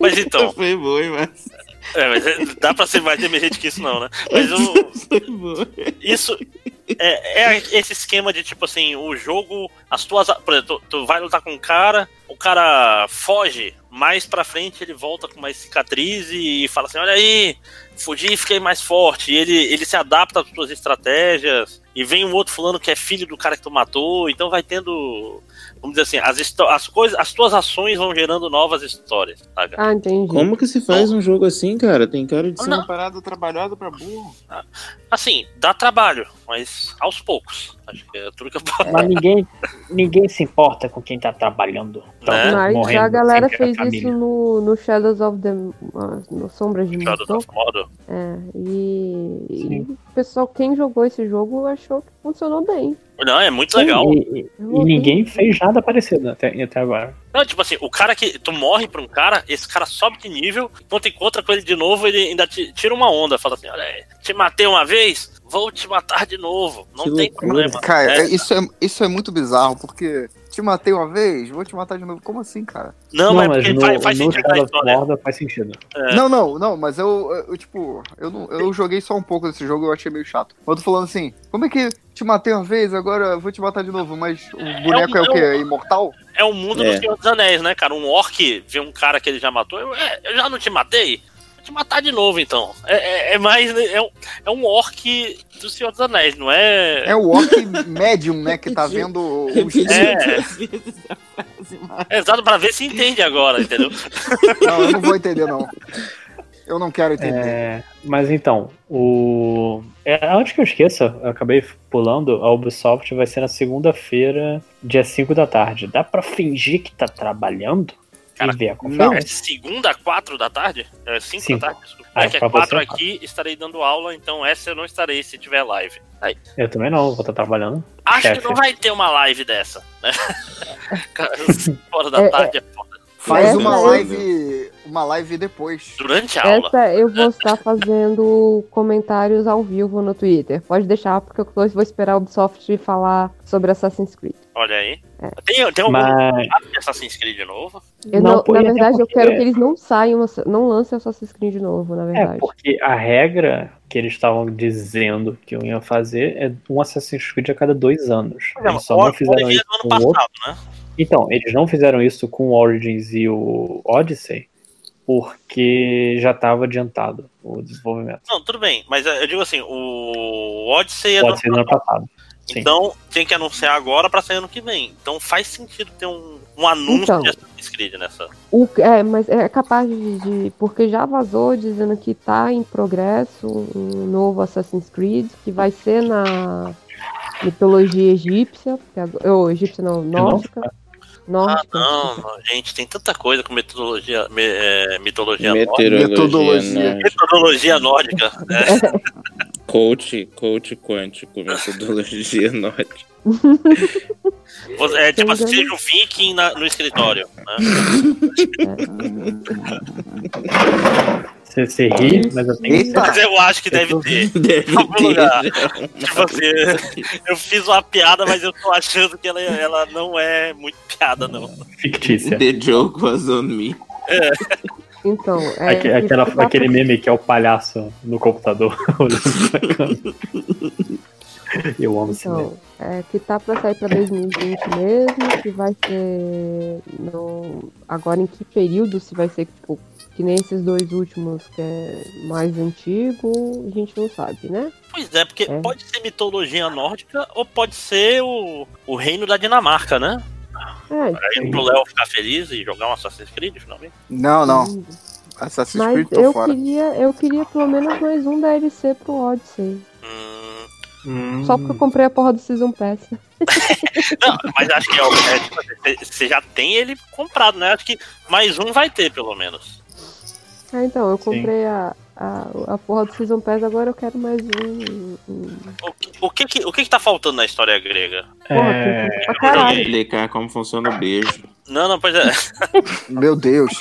Mas então. Foi bom, mas... É, mas é- dá pra ser mais emergente que isso, não, né? Mas o. Isso é, é esse esquema de tipo assim, o jogo, as tuas. Por exemplo, tu, tu vai lutar com um cara, o cara foge, mais pra frente ele volta com mais cicatriz e fala assim: olha aí, fugi e fiquei mais forte. E ele, ele se adapta às tuas estratégias. E vem um outro fulano que é filho do cara que tu matou. Então vai tendo. Vamos dizer assim, as, as coisas, as tuas ações vão gerando novas histórias, saca? Ah, entendi. Como que se faz um jogo assim, cara? Tem cara de ser Não. uma parada trabalhada pra burro. Assim, dá trabalho, mas aos poucos. Acho que é tudo que eu posso Mas ninguém, ninguém se importa com quem tá trabalhando. Tá Né? Mas morrendo a galera a fez família. isso no, no Shadows of the. ah, No Sombras de Shadows of Mordor. É, e, e o pessoal, quem jogou esse jogo, achou que funcionou bem. Não, é muito Sim, legal. E, e- e ninguém fez nada parecido até, até agora. Não, tipo assim, o cara que. Tu morre pra um cara, esse cara sobe de nível, quando encontra com ele de novo, ele ainda te, tira uma onda, fala assim: olha, aí, te matei uma vez, vou te matar de novo. Não Que tem loucura. problema. Cara, É. isso, é, isso é muito bizarro, porque te matei uma vez, vou te matar de novo. Como assim, cara? Não, mas, é porque no, faz, faz no sentido faz sentido. É. Não, não, não, mas eu, eu, tipo, eu, não, eu joguei só um pouco desse jogo, eu achei meio chato. Mas eu tô falando assim, como é que te matei uma vez, agora eu vou te matar de novo, mas o boneco é, um- o quê? é É imortal? É o mundo É. do Senhor dos Anéis, né, cara? Um orc vê um cara que ele já matou, eu, é, eu já não te matei? Te matar de novo, então. É, é- é mais. É um, é um orc do Senhor dos Anéis, não é. É o orc médium, né, que tá vendo os... É. É exato pra ver se entende agora, entendeu? Não, eu não vou entender, não. Eu não quero entender. É, mas então, o. É, antes que eu esqueça, eu acabei pulando, a Ubisoft vai ser na segunda-feira, dia 5 da tarde. Dá pra fingir que tá trabalhando e ver a É segunda, quatro da tarde? É cinco, Cinco. da tarde, desculpa. Ah, é que é quatro aqui, estarei dando aula, então essa eu não estarei se tiver live. Aí. Eu também não, vou estar trabalhando. Acho Chefe. que não vai ter uma live dessa, né? Cara, Fora da É, tarde é foda. Faz Essa uma eu- live, uma live depois. Durante a aula. Essa eu vou estar fazendo comentários ao vivo no Twitter. Pode deixar, porque eu vou esperar a Ubisoft falar sobre Assassin's Creed. Olha aí. É. Tem, tem algum Mas- Assassin's Creed novo? Eu Não, não- na verdade, eu quero que eles não saiam, não lancem Assassin's Creed de novo, na É, verdade. porque a regra que eles estavam dizendo que iam fazer é um Assassin's Creed a cada dois anos. Eles só não fizeram isso com o outro. né? Então, eles não fizeram isso com o Origins e o Odyssey, porque já estava adiantado o desenvolvimento. Não, tudo bem, mas eu digo assim, o Odyssey é Pode do ano passado. Sim. Então tem que anunciar agora pra sair ano que vem. Então faz sentido ter um, um anúncio Então. de Assassin's Creed nessa. O, é, mas é capaz de, de- Porque já vazou dizendo que tá em progresso um novo Assassin's Creed, que vai ser na mitologia egípcia. que agora- Ou egípcia não, nórdica. Ah, Nórdica. não, não, gente, tem tanta coisa com metodologia, me- é, mitologia nórdica. nórdica. Metodologia nórdica. é. Coach, coach quântico, metodologia nórdica. Você- É tipo assim, seja o viking na- no escritório. Né? Você, você ri, mas eu tenho Mas eu acho que deve ter. Deve Em algum ter, lugar. Tipo assim, eu fiz uma piada, mas eu tô achando que ela, ela não é muito piada, não. fictícia. The joke was on me. É. Então, é. Aque- aquela- que aquele meme que é o palhaço no computador olhando pra câmera. Eu amo esse meme. Então, é, que tá pra sair pra 2020 mesmo, que vai ser no, agora em que período, se vai ser tipo, que nem esses dois últimos que é mais antigo, a gente não sabe, né? Pois é, porque pode ser mitologia nórdica ou pode ser o, o reino da Dinamarca, né? É, Aí pro Léo ficar feliz e jogar um Assassin's Creed, finalmente. Não, não. Assassin's mas Creed tô eu fora. queria, eu queria pelo menos mais um DLC pro Odyssey. Só porque eu comprei a porra do Season Pass. Não, mas acho que é, o- é, tipo, você já tem ele comprado, né? Acho que mais um vai ter, pelo menos. Ah, então, eu comprei a, a, a porra do Season Pass, agora eu quero mais um. um- O que que, o que que tá faltando na história grega? Porra, É, tem pra caralho. explicar como funciona o beijo. Não, não, pois é. Meu Deus.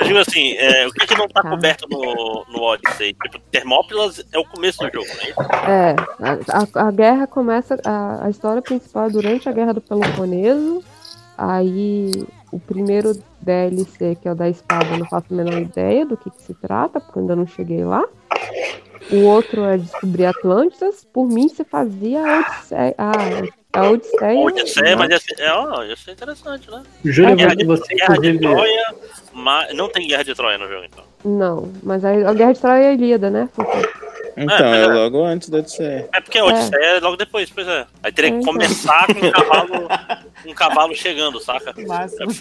Eu digo assim, é, o que que não tá coberto no, no Odyssey? Tipo, Termópilas é o começo do jogo, né? É, a, a- a guerra começa. A, a história principal é durante a guerra do Peloponeso. Aí o primeiro DLC, que é o da espada, eu não faço a menor ideia do que, que se trata, porque eu ainda não cheguei lá. O outro é descobrir Atlantis. Por mim, você fazia a Odisseia. Ah, a Odisseia. Odisseia, mas ia ser, é, ó, ia ser interessante, né? Júlia, guerra de, você, guerra de Troia, mas não tem guerra de Troia no jogo, então. Não, mas a, a Guerra de Troia é a Ilíada, né? Então, É, é, é. logo antes da Odisseia. É porque a Odisseia é logo depois, pois é. Aí teria que É, começar com um cavalo, um cavalo chegando, saca?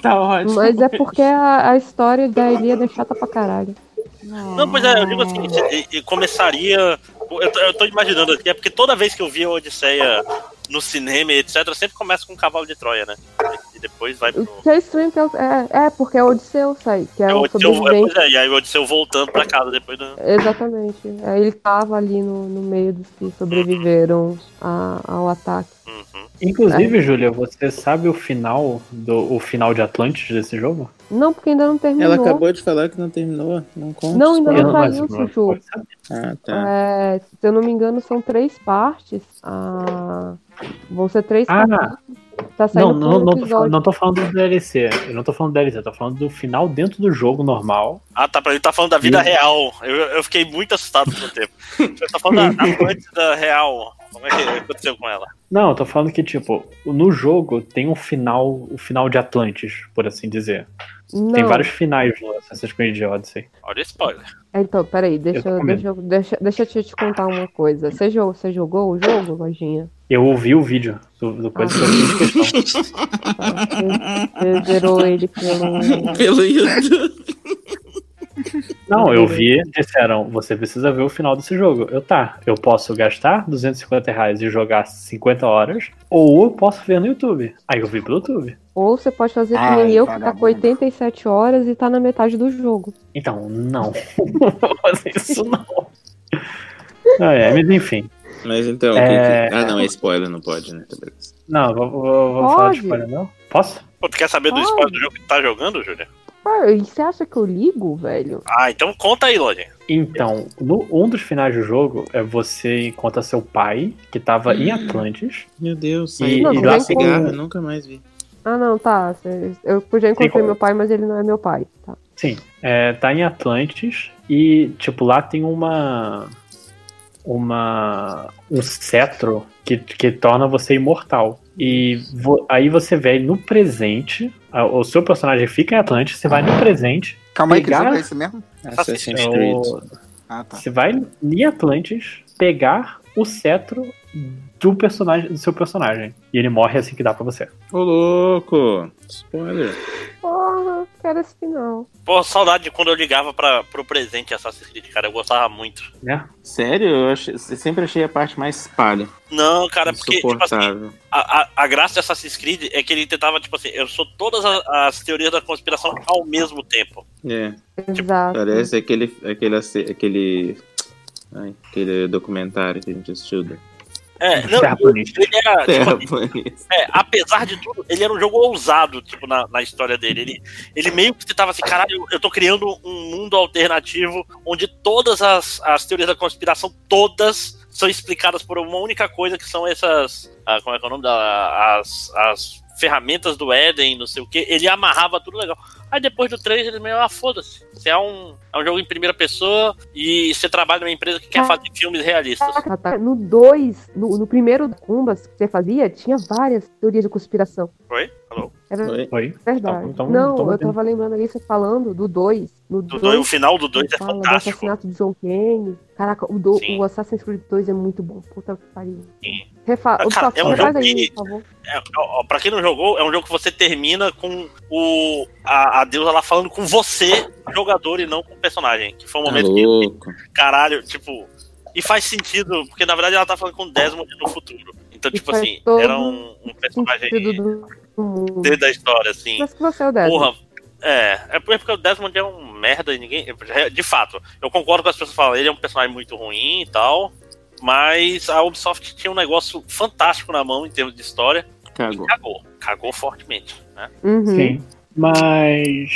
tá ótimo. Mas é porque a, a história da Ilíada é chata pra caralho. Não, pois é, eu digo assim, e- e começaria. Eu tô, eu tô imaginando aqui, é porque toda vez que eu vi a Odisseia no cinema e etc., sempre começa com um cavalo de Troia, né? E depois vai pro. O que é estranho que é, o- é, é porque é Odisseu, sai, que é É o o Odisseu, é, sobrevivente. pois é, e aí o Odisseu voltando pra casa depois do. Exatamente. Aí ele tava ali no, no meio dos que sobreviveram a- ao ataque. Inclusive, Júlia, você sabe o final do o final de Atlantis desse jogo? Não, porque ainda não terminou. Ela acabou de falar que não terminou. Não conta. Não, ainda não saiu, Chuchu. Ah, tá. É, se eu não me engano, são três partes. Ah, vão ser três Ah. Tá saindo Não, não, não, tô, falando- não tô falando do DLC. Eu não tô falando do DLC, eu tô falando do final dentro do jogo normal. Ah, tá, pra ele tá falando da vida Sim. real. Eu, eu fiquei muito assustado por um tempo. Você tá falando da Atlântida real. Como é que aconteceu com ela? Não, eu tô falando que, tipo, no jogo tem um final, o final de Atlantis, por assim dizer. Tem Não. vários finais no Assassin's Creed Odyssey. Olha spoiler. Então, peraí, deixa, Eu deixa, deixa, deixa eu te contar uma coisa. Você jogou, você jogou o jogo, Lojinha? Eu ouvi o vídeo do, do coisa que eu fiz questão. Você zerou ele pelo. Pelo YouTube. Não, eu vi, disseram, você precisa ver o final desse jogo. Eu, tá, eu posso gastar 250 reais e jogar 50 horas, ou eu posso ver no YouTube. Aí eu vi pelo YouTube. Ou você pode fazer que nem eu, que tá vagabundo. com 87 horas e tá na metade do jogo. Então, não. Não vou fazer isso não. Ah, é, mas enfim. Mas então, o que É. que- Ah, não, é spoiler, não pode, né? Não, vou, vou, vou falar de spoiler, não? Posso? Pô, tu quer saber do Pode. spoiler do jogo que tu tá jogando, Júlia? Ah, e você acha que eu ligo, velho? Ah, então conta aí, Lodin. Então, no- um dos finais do jogo é você encontra seu pai, que tava em Atlantis. Meu Deus, E- saiu e e, lá cigarro, eu nunca mais vi. Ah, não, tá. Eu já encontrei como- meu pai, mas ele não é meu pai. Tá. Sim, é, tá em Atlantis e, tipo, lá tem uma. Uma. Um cetro que, que torna você imortal. E vo- aí você vê no presente, a- o seu personagem fica em Atlantis, você vai no presente. Calma aí, que pegar- jogo é esse mesmo? Assassin's É Creed. Ah, tá. Você vai em Atlantis pegar o cetro do personagem do seu personagem. E ele morre assim que dá pra você. Ô, louco! Spoiler. Porra, quero esse final. Pô, saudade de quando eu ligava pra, pro presente Assassin's Creed, cara. Eu gostava muito. Né? Sério? Eu, achei- eu sempre achei a parte mais palha. Não, cara, porque, tipo assim, a, a, a graça de Assassin's Creed é que ele tentava, tipo assim, eu sou todas as, as teorias da conspiração ao mesmo tempo. É. Exato. Parece aquele, aquele, aquele, ai, aquele documentário que a gente assistiu. É, não, Terraplanista. ele era, tipo, é, apesar de tudo, ele era um jogo ousado, tipo, na, na história dele. Ele, ele meio que tentava assim, caralho, eu, eu tô criando um mundo alternativo onde todas as, as teorias da conspiração, todas, são explicadas por uma única coisa, que são essas, ah, como é que é o nome da, as, as ferramentas do Éden, não sei o que. Ele amarrava tudo legal. Aí depois do 3, ele meio, ah, foda-se. Você é um, é um jogo em primeira pessoa e você trabalha numa empresa que quer fazer filmes realistas. Tá. No 2, no, no primeiro Cumbas que você fazia, tinha várias teorias de conspiração. Oi? Alô? Era Oi? verdade. Então- então- não, então- eu tava lembrando ali você falando do 2. No Do dois, dois, o final do 2 é fantástico. assassinato de John Kane. Caraca, o, do, o Assassin's Creed 2 é muito bom. Puta que pariu. Refa... Ah, cara, é um jogo aí, que- por favor. É, ó, pra quem não jogou, é um jogo que você termina com o a, a deusa lá falando com você, jogador, e não com o personagem. Que foi um Tá momento que, louco. caralho, tipo. E faz sentido, porque na verdade ela tá falando com o Desmond no futuro. Então, tipo faz assim, era um, um personagem do, dentro da história, assim. Mas que você é o Desmond. Porra. É, é porque o Desmond é um merda e ninguém. De fato, eu concordo com as pessoas que falam, ele é um personagem muito ruim e tal. Mas a Ubisoft tinha um negócio fantástico na mão em termos de história. Cagou. E cagou. Cagou fortemente, né? Uhum. Sim. Mas.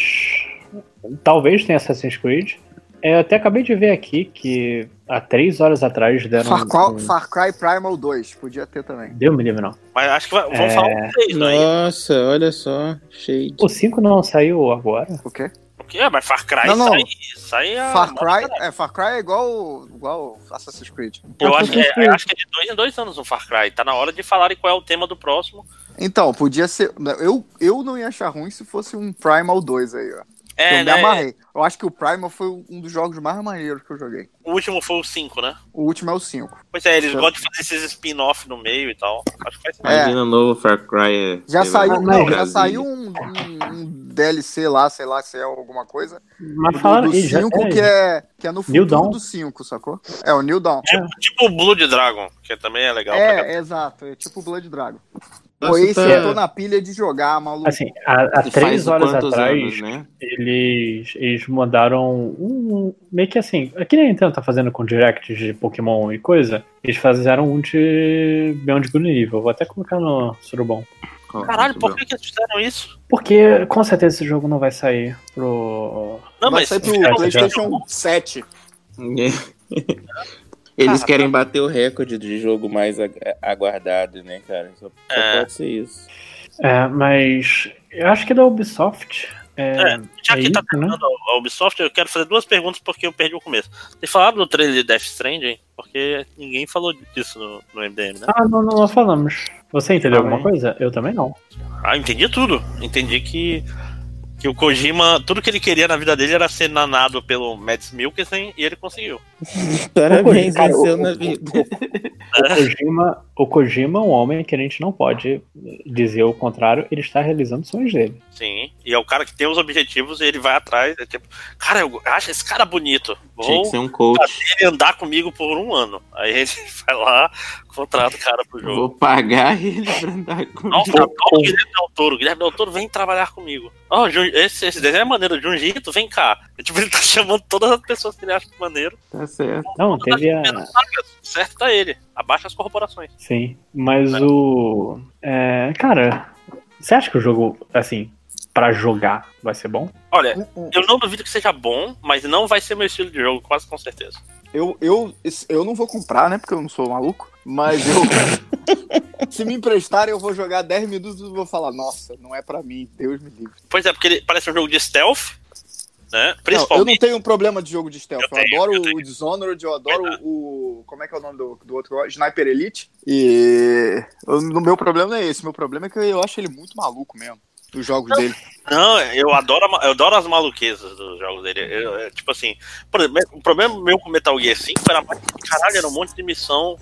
Talvez tenha Assassin's Creed. É, Eu até acabei de ver aqui que há três horas atrás deram. Far, Cry- um- Far Cry Primal 2, podia ter também. Deu me livre, não. Mas acho que vai, vamos É. falar um 3, não é? Nossa, olha só. Cheio O 5 não saiu agora? O quê? O quê? Mas Far Cry Não, não. sai. sai a- Far Cry, é, Far Cry é igual, igual Assassin's Creed. Eu acho, que é, eu acho que é de dois em dois anos o Far Cry. Tá na hora de falarem qual é o tema do próximo. Então, podia ser. Eu, eu não ia achar ruim se fosse um Primal 2 aí, ó. É, eu me né? amarrei. Eu acho que o Primal foi um dos jogos mais maneiros que eu joguei. O último foi o 5, né? O último é o 5. Pois é, eles gostam de fazer esses spin-off no meio e tal. Acho que faz sentido. Imagina o novo Far Cry. é- Já saiu, não, já saiu um, um- um DLC lá, sei lá se é alguma coisa. Mas falaram- do e já- 5 é, que, é, que é no New futuro Dawn. do 5, sacou? É o New Dawn. Tipo, tipo o Blood Dragon, que também é legal. É, exato. É tipo Blood Dragon. Nossa, Foi esse tá- eu tô na pilha de jogar, maluco. Assim, há, há três horas atrás, anos, né? eles, eles mandaram um. Meio que assim, que nem a Nintendo tá fazendo com directs de Pokémon e coisa, eles fizeram um de Beyond Good Nível. Vou até colocar no Surubom. Caralho, por que, que eles fizeram isso? Porque com certeza esse jogo não vai sair pro. Não, Vai mas. sair pro PlayStation 7. Eles Cara, querem bater o recorde de jogo mais ag- aguardado, né, cara? Só, só É. pode ser isso. É, mas eu acho que da Ubisoft. É, É, já é que tá isso, né? terminando a Ubisoft, eu quero fazer duas perguntas porque eu perdi o começo. Vocês falaram do trailer de Death Stranding? Porque ninguém falou disso no, no MDM, né? Ah, não, não, não falamos. Você entendeu Fala alguma coisa? Eu também não. Ah, entendi tudo. Entendi que, que o Kojima, tudo que ele queria na vida dele era ser nanado pelo Mads Mikkelsen e ele conseguiu. Parabéns, Cara, venceu o- na o- vida. O Kojima, o Kojima é um homem que a gente não pode dizer o contrário, ele está realizando sonhos dele. Sim. E é o cara que tem os objetivos e ele vai atrás. É tipo, cara, eu acho esse cara bonito. Tinha Vou que ser um coach. fazer ele andar comigo por um ano. Aí ele vai lá, contrata o cara pro jogo. Vou pagar ele pra andar comigo. Nossa, adoro o Guilherme Del Toro. Guilherme Del Toro, vem trabalhar comigo. Ó, Jun- esse, esse desenho é maneiro. Junjito, vem cá. Tipo, ele tá chamando todas as pessoas que ele acha maneiro. Tá certo. Não, teve a. Certo tá ele. Abaixa as corporações. Sim, mas o. É, cara, você acha que o jogo, assim, pra jogar vai ser bom? Olha, eu não duvido que seja bom, mas não vai ser meu estilo de jogo, quase com certeza. Eu, eu, eu não vou comprar, né? Porque eu não sou maluco. Mas eu. Se me emprestarem, eu vou jogar 10 minutos e vou falar, nossa, não é pra mim, Deus me livre. Pois é, porque ele parece um jogo de stealth. né? Não, eu Principalmente. não tenho um problema de jogo de stealth. Eu, tenho, adoro o Dishonored, eu adoro o. Como é que é o nome do, do outro? Sniper Elite. E. O meu problema não é esse. Meu problema é que eu acho ele muito maluco mesmo. Os jogos dele. Não, eu adoro, eu adoro as maluquezas dos jogos dele. Eu- eu, tipo assim, por exemplo, o problema meu com Metal Gear 5 era mais caralho, era um monte de missão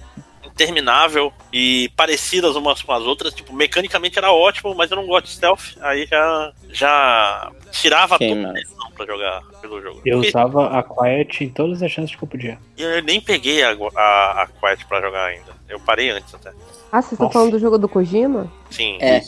interminável e parecidas umas com as outras. Tipo, mecanicamente era ótimo, mas eu não gosto de stealth. Aí já, já tirava Queima. toda a pra jogar pelo jogo. Eu Porque usava a Quiet em todas as chances que eu podia. eu nem peguei a, a, a Quiet pra jogar ainda. Eu parei antes até. Ah, vocês estão falando do jogo do Kojima? Sim. É.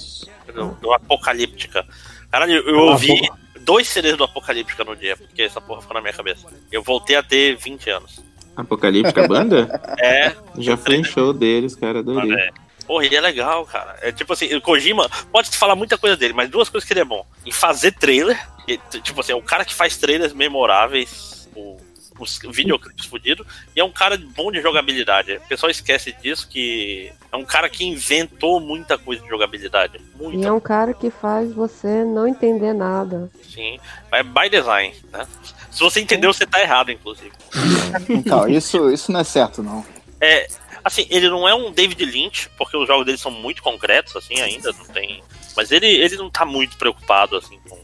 Do, do Apocalíptica. Caralho, eu Ah, ouvi porra. dois CDs do Apocalíptica no dia, porque essa porra ficou na minha cabeça. Eu voltei a ter 20 anos. Apocalíptica Banda? É. Já fui em show deles, cara, adorei. É. Porra, ele é legal, cara. É tipo assim, o Kojima, pode falar muita coisa dele, mas duas coisas que ele é bom. Em fazer trailer, e, tipo assim, é o cara que faz trailers memoráveis, o, os videoclipes fudidos, e é um cara bom de jogabilidade. O pessoal esquece disso, que é um cara que inventou muita coisa de jogabilidade. Muito, E é um cara que faz você não entender nada. sim. É by design, né? Se você entendeu, você tá errado, inclusive. Então, isso, isso não é certo, não. É, assim, ele não é um David Lynch, porque os jogos dele são muito concretos, assim, ainda não tem. Mas ele, ele não tá muito preocupado, assim, com.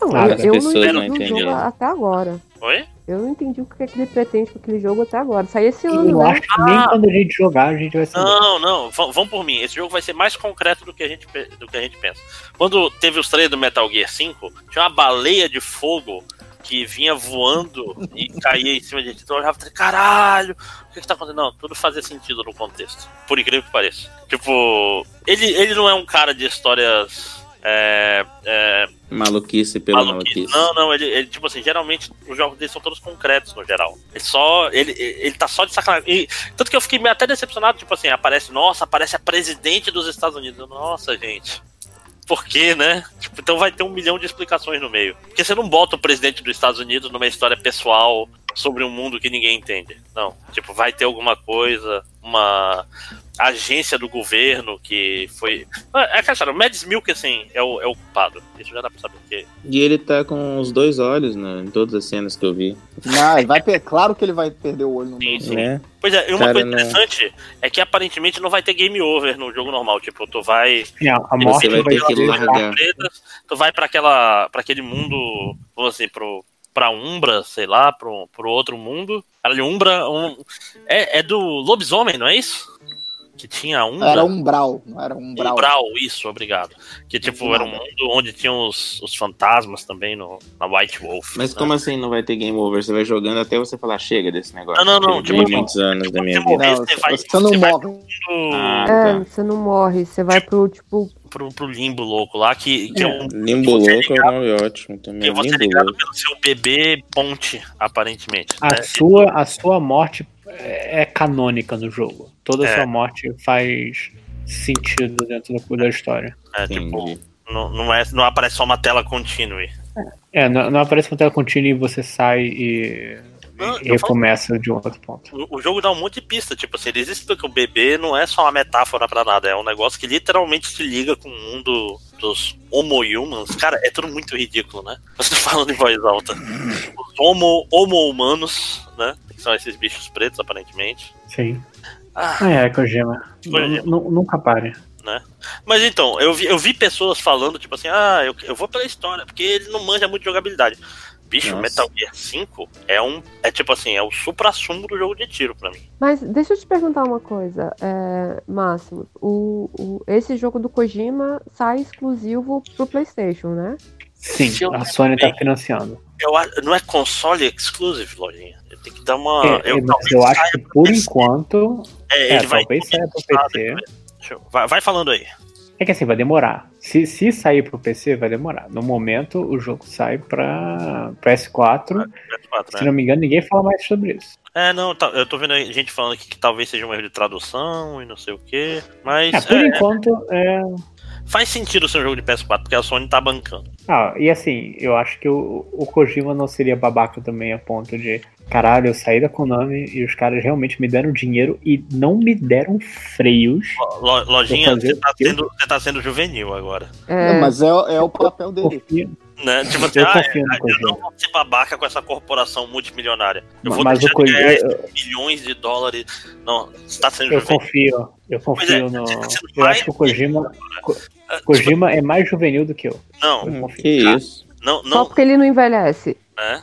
Não, Ah, eu, eu não pessoas entendi não jogo né? até agora. Oi? Eu não entendi o que, é que ele pretende com aquele jogo até agora. Saiu esse ano, Eu né? acho que nem quando a gente jogar a gente vai saber. Não, não, vão, por mim. Esse jogo vai ser mais concreto do que, a gente, do que a gente pensa. Quando teve os trailers do Metal Gear 5, tinha uma baleia de fogo que vinha voando e caía em cima de gente. Então eu olhava e falei, caralho, o que, que tá acontecendo? Não, tudo fazia sentido no contexto. Por incrível que pareça. Tipo, ele, ele não é um cara de histórias. É, é, Maluquice pela maluquice. maluquice. Não, não, ele, ele, tipo assim, geralmente os jogos dele são todos concretos no geral. Ele só. Ele, ele tá só de sacanagem. E, tanto que eu fiquei meio até decepcionado, tipo assim, aparece, nossa, aparece a presidente dos Estados Unidos. Nossa, gente. Por quê, né? Tipo, então vai ter um milhão de explicações no meio. Porque você não bota o presidente dos Estados Unidos numa história pessoal sobre um mundo que ninguém entende. Não. Tipo, vai ter alguma coisa, uma agência do governo que foi. É aquela história, o Mads Mikkelsen é o, é o culpado. Isso já dá pra saber. Porque E ele tá com os dois olhos né, em todas as cenas que eu vi. Não, vai per- claro que ele vai perder o olho no meio. É. Pois é, e uma Cara, coisa não- interessante é que aparentemente não vai ter game over no jogo normal. Tipo, tu vai. É, a E você vai ter que largar. pretas, tu vai pra aquela para aquele mundo, vamos assim, pro pra Umbra, sei lá, pro, pro outro mundo. Caralho, Umbra um, é, é do lobisomem, não é isso? Que tinha Umbra. Era umbral, não era umbral. Umbral, isso, obrigado. Que tipo, era um mundo onde tinham os, os fantasmas também no, na White Wolf. Mas né? como assim não vai ter game over? Você vai jogando até você falar, chega desse negócio. Não, não, não, Eu tipo, vivi muitos anos da minha vida. Não, você vai- você não você vai morre. Ah, É, tá. você não morre, você vai pro, tipo, pro, pro limbo louco lá, que, que é, um. Limbo louco é um nome ótimo também. Que você é ligado louco. pelo seu bebê ponte, aparentemente. A né? sua, a sua morte é é canônica no jogo. Toda a É. sua morte faz sentido dentro da, da história. É, tipo, não, não, é, não aparece só uma tela continue. É, não, não aparece uma tela contínua e você sai e, Não, e eu recomeça de um outro ponto. O, o jogo dá um monte de pista, tipo assim, eles explicam que o bebê não é só uma metáfora pra nada, é um negócio que literalmente se liga com o mundo dos homo-humans. Cara, é tudo muito ridículo, né? Você falando em voz alta. Os homo- homo-humanos, né? Que são esses bichos pretos, aparentemente. Sim. Ah. É, Kojima. Kojima. Nu- nu- Nunca pare. né? Mas então, eu vi, eu vi pessoas falando, tipo assim, ah, eu, eu vou pela história, porque ele não manja muito de jogabilidade. Bicho, Nossa. Metal Gear 5 é um. É tipo assim, é o supra-sumo do jogo de tiro pra mim. Mas deixa eu te perguntar uma coisa, é, Máximo. O, o- esse jogo do Kojima sai exclusivo pro PlayStation, né? Sim, a Sony tá financiando. Eu, não é console exclusive, lojinha. Tenho que dar uma. É, eu, é, eu acho que por enquanto. É, É, ele vai- talvez saia pro PC. Eu- vai, vai falando aí. É que assim, vai demorar. Se, se sair pro PC, vai demorar. No momento, o jogo sai pra PS4. PS4, Se né? não me engano, ninguém fala mais sobre isso. É, não, tá- eu tô vendo aí gente falando aqui que talvez seja um erro de tradução e não sei o que. Mas. É, por é, enquanto, é. Faz sentido ser um jogo de PS4, porque a Sony tá bancando. Ah, e assim, eu acho que o, o Kojima não seria babaca também a ponto de Caralho, eu saí da Konami e os caras realmente me deram dinheiro e não me deram freios. Lo- Lojinha, você tá, sendo, você tá sendo juvenil agora. Não, mas é, é o papel dele. Né? Tipo assim, Eu ah, confio no é, eu não vou ser babaca com essa corporação multimilionária. Eu Mas- vou mas deixar o de eu- milhões de dólares. Não, você tá sendo Eu juvenil. confio, eu é, confio no. você tá Eu acho que o Kojima. Ko- Ah, Kojima é mais juvenil do que eu. Não, Eu confio. Que isso? não, Só não. porque ele não envelhece. É.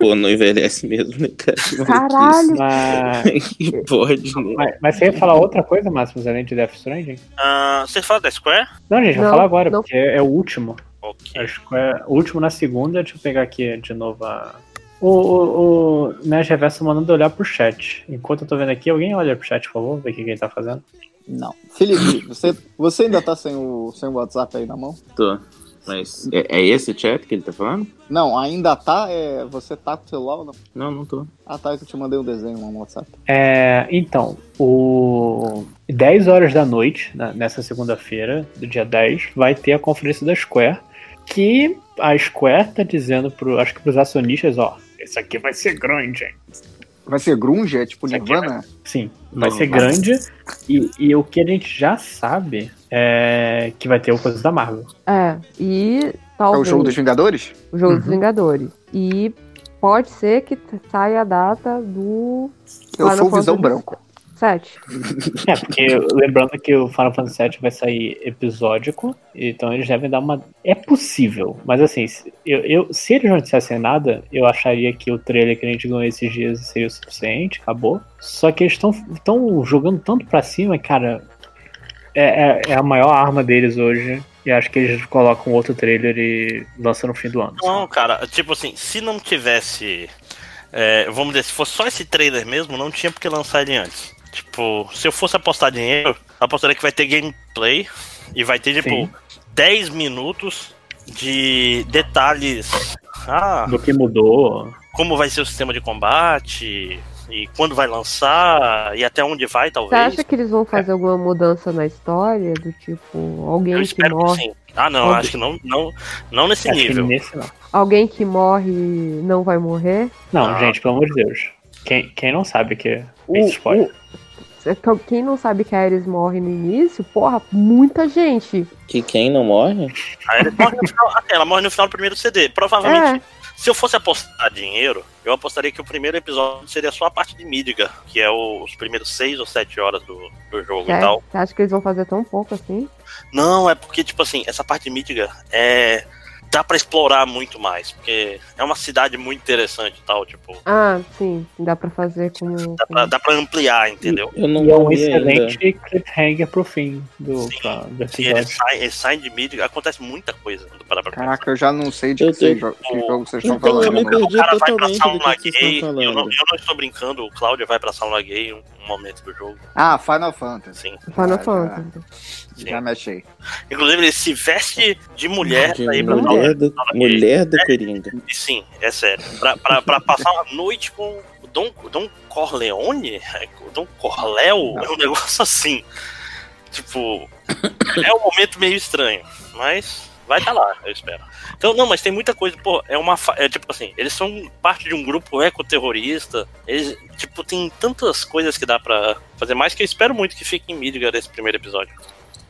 Pô, não envelhece mesmo, né, cara? Caralho! Mas, Que pode, né? mas, mas você ia falar outra coisa, Máximo, além de Death Stranding? Ah, você fala da Square? Não, gente, vou falar agora, não. porque é, é o último. Ok. Acho que é o último na segunda. Deixa eu pegar aqui de novo a. O, o, o Nerd Reverso mandando olhar pro chat. Enquanto eu tô vendo aqui, alguém olha pro chat, por favor, ver o que que ele tá fazendo. Não. Felipe, você, você ainda tá sem o, sem o WhatsApp aí na mão? Tô. Mas é, é esse chat que ele tá falando? Não, ainda tá? É, você tá com o celular ou não? Não, não tô. Ah, tá, eu te mandei um desenho lá no WhatsApp. É, então, o 10 horas da noite, na- nessa segunda-feira, do dia 10, vai ter a conferência da Square, que a Square tá dizendo pro, acho que pros acionistas, ó, esse aqui vai ser grande, hein? Vai ser grunge? É tipo Isso Nirvana? Sim, vai Não, ser vai. grande e, e o que a gente já sabe é que vai ter o coisa da Marvel. É, e É o talvez. jogo dos Vingadores? o jogo dos Uhum. Vingadores. E pode ser que saia a data do. Eu Final sou o Visão Fantasy Branco. 7. É, porque lembrando que o Final Fantasy VII vai sair episódico, então eles devem dar uma. É possível, mas assim, se, eu, eu- se eles não dissessem nada, eu acharia que o trailer que a gente ganhou esses dias seria o suficiente, acabou. Só que eles estão jogando tanto pra cima, cara. É, é, é a maior arma deles hoje. E acho que eles colocam outro trailer e lançam no fim do ano. Não, cara, tipo assim, se não tivesse. é, vamos dizer, se fosse só esse trailer mesmo, não tinha por que lançar ele antes. Tipo, se eu fosse apostar dinheiro, apostaria que vai ter gameplay e vai ter, tipo, Sim. 10 minutos de detalhes. Ah, Do que mudou. como vai ser o sistema de combate, e quando vai lançar, e até onde vai, Você talvez. acha que eles vão fazer alguma mudança na história? Do tipo, alguém Eu que que morre. sim. Ah, não, Alguém- acho que não, não, não nesse Acho que nível. nesse não. Alguém que morre não vai morrer? Não, Ah. gente, pelo amor de Deus. Quem, quem não sabe que é O- esse spoiler? É que Quem não sabe que a Ares morre no início, porra, muita gente. Que quem não morre? Aí ela morre no final, ela morre no final do primeiro CD. Provavelmente, se eu fosse apostar dinheiro, eu apostaria que o primeiro episódio seria só a parte de Midgar, que é o- os primeiros seis ou sete horas do, do jogo e É, tal. Você acha que eles vão fazer tão pouco assim? Não, é porque, tipo assim, essa parte de Midgar é. Dá pra explorar muito mais, porque é uma cidade muito interessante e tal, tipo, Ah, sim, dá pra fazer como. dá pra, dá pra ampliar, entendeu? Eu não E é um excelente ainda. cliffhanger pro fim do, pra- episódio. saem, eles saem de Midgar, acontece muita coisa quando parar pra pensar. Caraca, eu já não sei de Eu que, vocês tô- jo- que jogo vocês estão Então, eu falando. me perdi O cara vai pra sauna que vocês gay, estão eu não, falando. eu não estou brincando, o Cláudio vai pra sauna gay em um, um momento do jogo. Ah, Final Fantasy. Sim. Final Ah, já- Fantasy. Já me achei. Inclusive, ele se veste de mulher De ir pra mulher, do, mulher do Coringa. E sim, é sério. Pra, pra, pra passar uma noite com o Dom, Dom Corleone? É, o Dom Corléo? É um negócio assim. Tipo, é um momento meio estranho, mas vai estar lá, eu espero. Então, não, mas tem muita coisa, pô, é uma. É tipo assim, eles são parte de um grupo ecoterrorista. Eles, tipo, tem tantas coisas que dá pra fazer mais que eu espero muito que fique em Midgar esse primeiro episódio.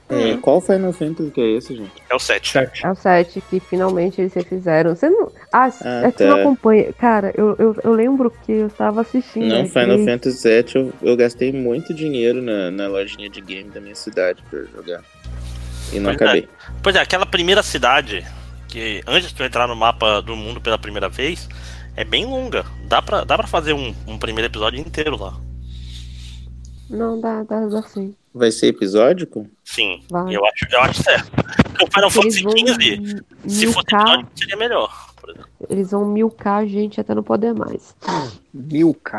É, qual Final Fantasy que é esse, gente? É o 7. É o 7 que finalmente eles refizeram. Você não. Ah, Ah, é que você não acompanha. Cara, eu, eu, eu lembro que eu tava assistindo. Não, Final Fantasy VII eu, eu gastei muito dinheiro na, na lojinha de game da minha cidade pra jogar. E não Pois é. acabei. Pois é, aquela primeira cidade, que antes de tu entrar no mapa do mundo pela primeira vez, é bem longa. Dá pra, dá pra fazer um, um primeiro episódio inteiro lá. Não, dá, dá, dá sim. Vai ser episódico? Sim, Vai. eu acho, eu acho certo. Porque o Final Fantasy XV, se fosse milcar- episódio, seria melhor. Eles vão milcar a gente até não poder mais. Milk.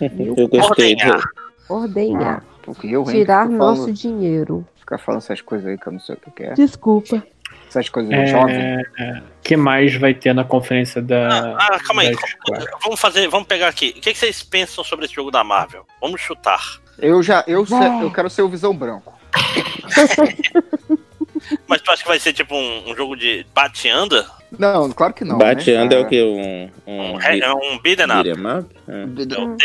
Eu gostei. Ordenhar. Ordenhar. Porque eu, hein, Tirar nosso falando- dinheiro. Ficar falando essas coisas aí que eu não sei o que é. Desculpa. Essas coisas jovem. É, é, que mais vai ter na conferência da. Ah, calma aí. Vamos fazer, vamos pegar aqui. O que, que vocês pensam sobre esse jogo da Marvel? Vamos chutar. Eu já, eu, eu quero ser o Visão Branco. Mas tu acha que vai ser tipo um, um jogo de bate-anda? Não, claro que não. Bate né? anda é Ah, o que? Um, um, É, é um beat'em up. beat'em up? É.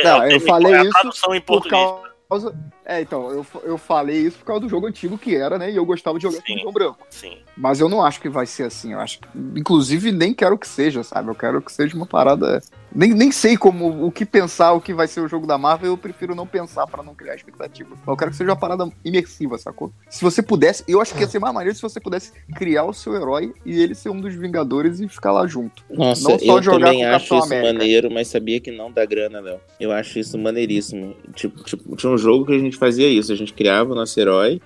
Não, eu falei é a isso tradução em por português. causa. É, então, eu, eu falei isso por causa do jogo antigo que era, né? E eu gostava de jogar com o João Branco. Sim. Mas eu não acho que vai ser assim. Eu acho que, inclusive, nem quero que seja, sabe? Eu quero que seja uma parada. Nem, nem sei como o que pensar, o que vai ser o jogo da Marvel. Eu prefiro não pensar pra não criar expectativa. Eu quero que seja uma parada imersiva, sacou? Se você pudesse, eu acho que ia ser mais maneiro se você pudesse criar o seu herói e ele ser um dos Vingadores e ficar lá junto. Nossa, não só eu jogar também com acho isso América. maneiro, mas sabia que não dá grana, Léo. Eu acho isso maneiríssimo. Tipo, tipo, tinha um jogo que a gente fazia isso, a gente criava o nosso herói,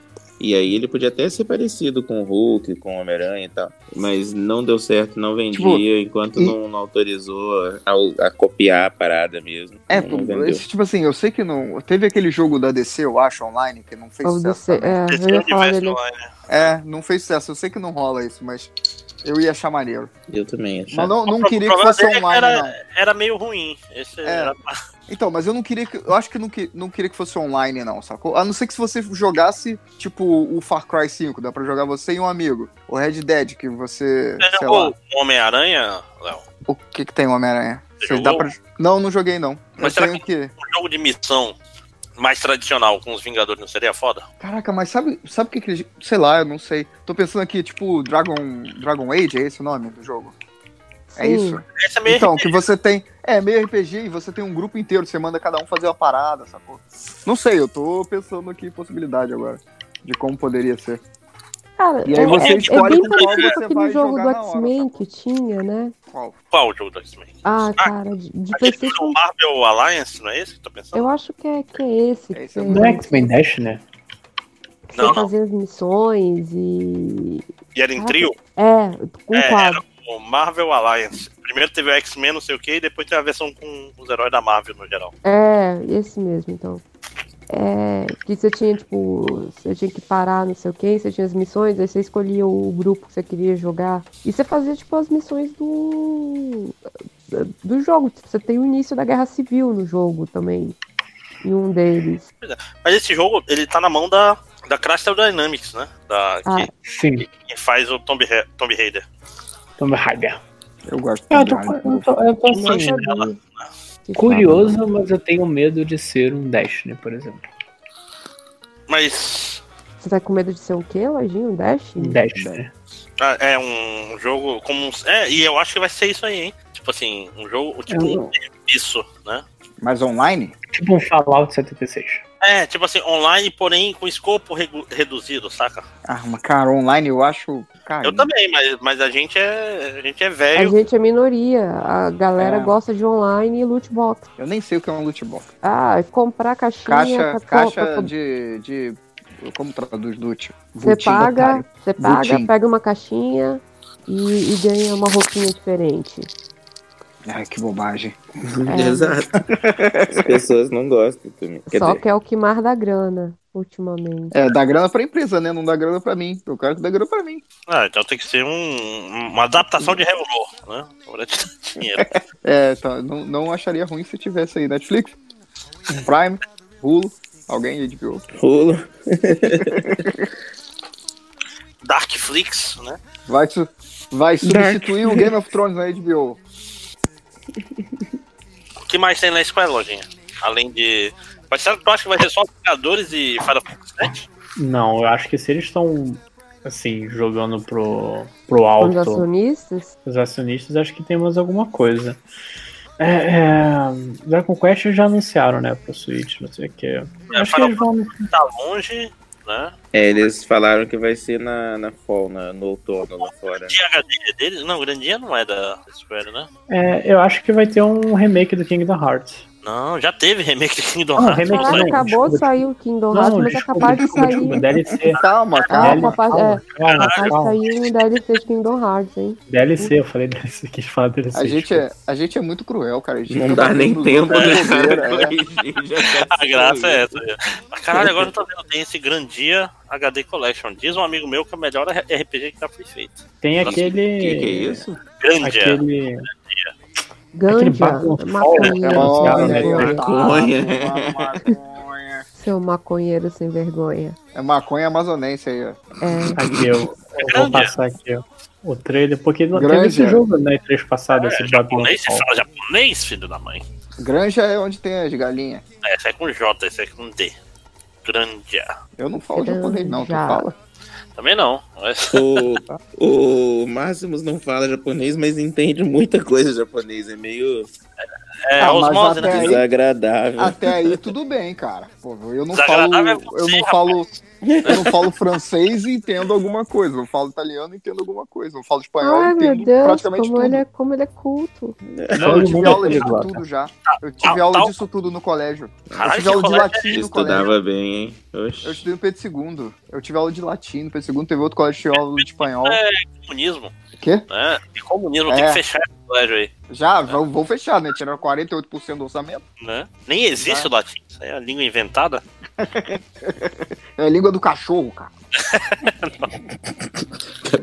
e aí ele podia até ser parecido com o Hulk, com o Homem-Aranha e tal. Mas não deu certo, não vendia, Tipo, enquanto não, não autorizou a, a copiar a parada mesmo. É, não, não esse, tipo assim, eu sei que não. Teve aquele jogo da DC, eu acho, online, que não fez O sucesso. DC, é, eu ia falar dele. É, não fez sucesso. Eu sei que não rola isso, mas eu ia achar maneiro. Eu também achava. Mas não, não queria que fosse é que online, era, não. era meio ruim. Esse É. era- Então, mas eu não queria que. Eu acho que não, que, não queria que fosse online, não, sacou? A não ser que se você jogasse, tipo, o Far Cry 5, dá pra jogar você e um amigo. O Red Dead, que você. Você sei lá. jogou o Homem-Aranha, Léo? O que que tem o Homem-Aranha? Você Você dá jogou? pra... Não, não joguei, não. Mas eu será tenho que. Um jogo de missão mais tradicional com os Vingadores não seria foda? Caraca, mas sabe, sabe o que que. Sei lá, eu não sei. Tô pensando aqui, tipo, Dragon, Dragon Age, é esse o nome do jogo? É Sim. isso? Esse é meio Então, RPG. que você tem. É, meio RPG e você tem um grupo inteiro, você manda cada um fazer uma parada, sacou? Não sei, eu tô pensando aqui em possibilidade agora. De como poderia ser. Cara, E aí é, você é, escolhe é bem parecido você com aquele jogo do X-Men que tinha, né? Qual? Qual o jogo do X-Men? Ah, cara, de, de PlayStation. do Marvel Alliance, não é esse que tu tá pensando? Eu acho que é, que é esse. que você, Não é X-Men Dash, né? você Não, não. fazia as missões e. E era em trio? É, com É, quadro. o Marvel Alliance. Primeiro teve o X-Men, não sei o que, e depois teve a versão com os heróis da Marvel no geral. É, esse mesmo, então. É, que você tinha, tipo, você tinha que parar, não sei o que, você tinha as missões, aí você escolhia o grupo que você queria jogar. E você fazia, tipo, as missões do. do jogo. Tipo, você tem o início da guerra civil no jogo também. Em um deles. É. Mas esse jogo, ele tá na mão da, da Crystal Dynamics, né? Da, Ah. que, Sim. que faz o Tomb, Tomb Raider. Tomb Raider. Eu gosto É, eu tô, eu tô, eu tô Não assim, sabia. curioso, mas eu tenho medo de ser um Destiny, por exemplo. Mas Você tá com medo de ser o quê, Lojinho? Um Dash? Destiny. ah, é um jogo como. um- É, e eu acho que vai ser isso aí, hein? Tipo assim, um jogo. Tipo, Eu- um serviço, né? Mas online? Tipo um Fallout 76. É, tipo assim, online, porém com escopo reduzido, saca? Ah, mas cara, online eu acho. Cara, Eu também, mas, mas a gente é. A gente é A velho. gente é minoria. A galera É. gosta de online e loot box. Eu nem sei o que é um loot box. Ah, comprar caixinha. Caixa, pra- caixa pra- de, de. Como traduz loot? Você paga, você paga, pega uma caixinha e, e ganha uma roupinha diferente. Ai, que bobagem. É. Exato. As pessoas não gostam também. Quer Só dizer, que é o que mais dá grana, ultimamente. É, dá grana pra empresa, né? Não dá grana pra mim. Eu quero que dá grana pra mim. Ah, então tem que ser um, uma adaptação de Revolor, né? Pra te dar dinheiro. É, tá, não, não acharia ruim se tivesse aí Netflix, Prime, Hulu, alguém aí de HBO. Hulu. Darkflix, né? Vai, vai substituir o Game of Thrones na HBO. O que mais tem na Square, lojinha? Além de. Mas será que tu acha que vai ser só Vingadores e Final Fantasy VII? Não, eu acho que se eles estão assim, jogando pro, pro Os alto acionistas? os acionistas, acho que tem mais alguma coisa. É, é, Dragon Quest já anunciaram, né, pro Switch, não sei o que. Acho que eles vão. Tá longe, né? É, eles falaram que vai ser na, na fall, na, no outono lá fora. HD deles? Não, Grandinha não é da Square, né? É, eu acho que vai ter um remake do Kingdom Hearts. Não, já teve remake de Kingdom Não, Hearts. remake não acabou de sair o Kingdom Não, Hearts, mas é desculpa, capaz de desculpa, sair. desculpa, DLC. Calma, calma. é, calma, capaz de calma. sair um DLC de Kingdom Hearts, hein? DLC, eu falei DLC, quis falar DLC. A gente, é, a gente é muito cruel, cara. A gente Não dá nem tempo, né, é. A graça é essa. Mas, caralho, agora eu tô vendo, tem esse Grandia HD Collection. Diz um amigo meu que é o melhor RPG que já foi feito. Tem aquele. Que que é isso? Grandia. Aquele. Ganja, né? ó. vergonha. Maconha. Seu maconheiro sem vergonha. É maconha amazonense aí, ó. É, Aqui, eu, Eu vou passar aqui, ó. O trailer, porque não teve Grande, esse é. jogo na E3 passada, esse Japonês, você fala japonês, filho da mãe. Granja é onde tem as galinhas. É, esse é com J, esse é com D. Granja. Eu não falo japonês, não, tu Granja. fala. Também não. mas- O, o Máximos não fala japonês, mas entende muita coisa japonês. É meio. É, Ah, mas osmose, até né? aí- Desagradável. Até aí tudo bem, cara. Pô, eu não falo. é eu não falo. Eu não falo francês e entendo alguma coisa. Eu falo italiano e entendo alguma coisa. Eu falo espanhol e Ai, meu entendo Deus, praticamente como tudo. ele, é, como ele é culto. Não, eu tive mundo é aula disso tudo já. Eu tive aula disso tudo no colégio. Eu tive aula de latim é no colégio. Estudava bem, hein? Oxi. Eu estudei no Pedro II. Eu tive aula de latim no Pedro II. Teve outro colégio que tive aula de espanhol. É comunismo. Quê? Né? E comunismo, tem É. que fechar colégio aí. Já, vão, vão fechar, né? Tiraram 48% do orçamento. Né? Nem existe o latim. Isso aí é a língua inventada. É a língua do cachorro, cara.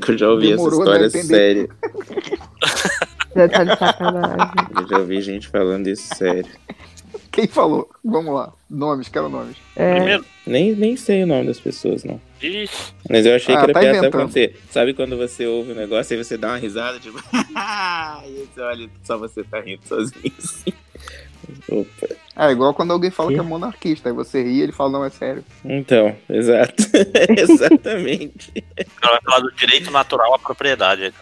Eu já ouvi Demorou, essa né, história séria. Já tá de sacanagem. Eu já ouvi gente falando isso sério. Quem falou? Vamos lá. Nomes, quero nomes. É, Nem, nem sei o nome das pessoas, não. Ixi. Mas eu achei Ah, que era tá piada. Sabe quando, você, sabe quando você ouve um negócio e você dá uma risada, tipo. e aí você olha, só você tá rindo sozinho. assim. Opa. É igual quando alguém fala que é monarquista. Aí você ri e ele fala, não, é sério. Então, exato. Exatamente. Ela vai falar do direito natural à propriedade.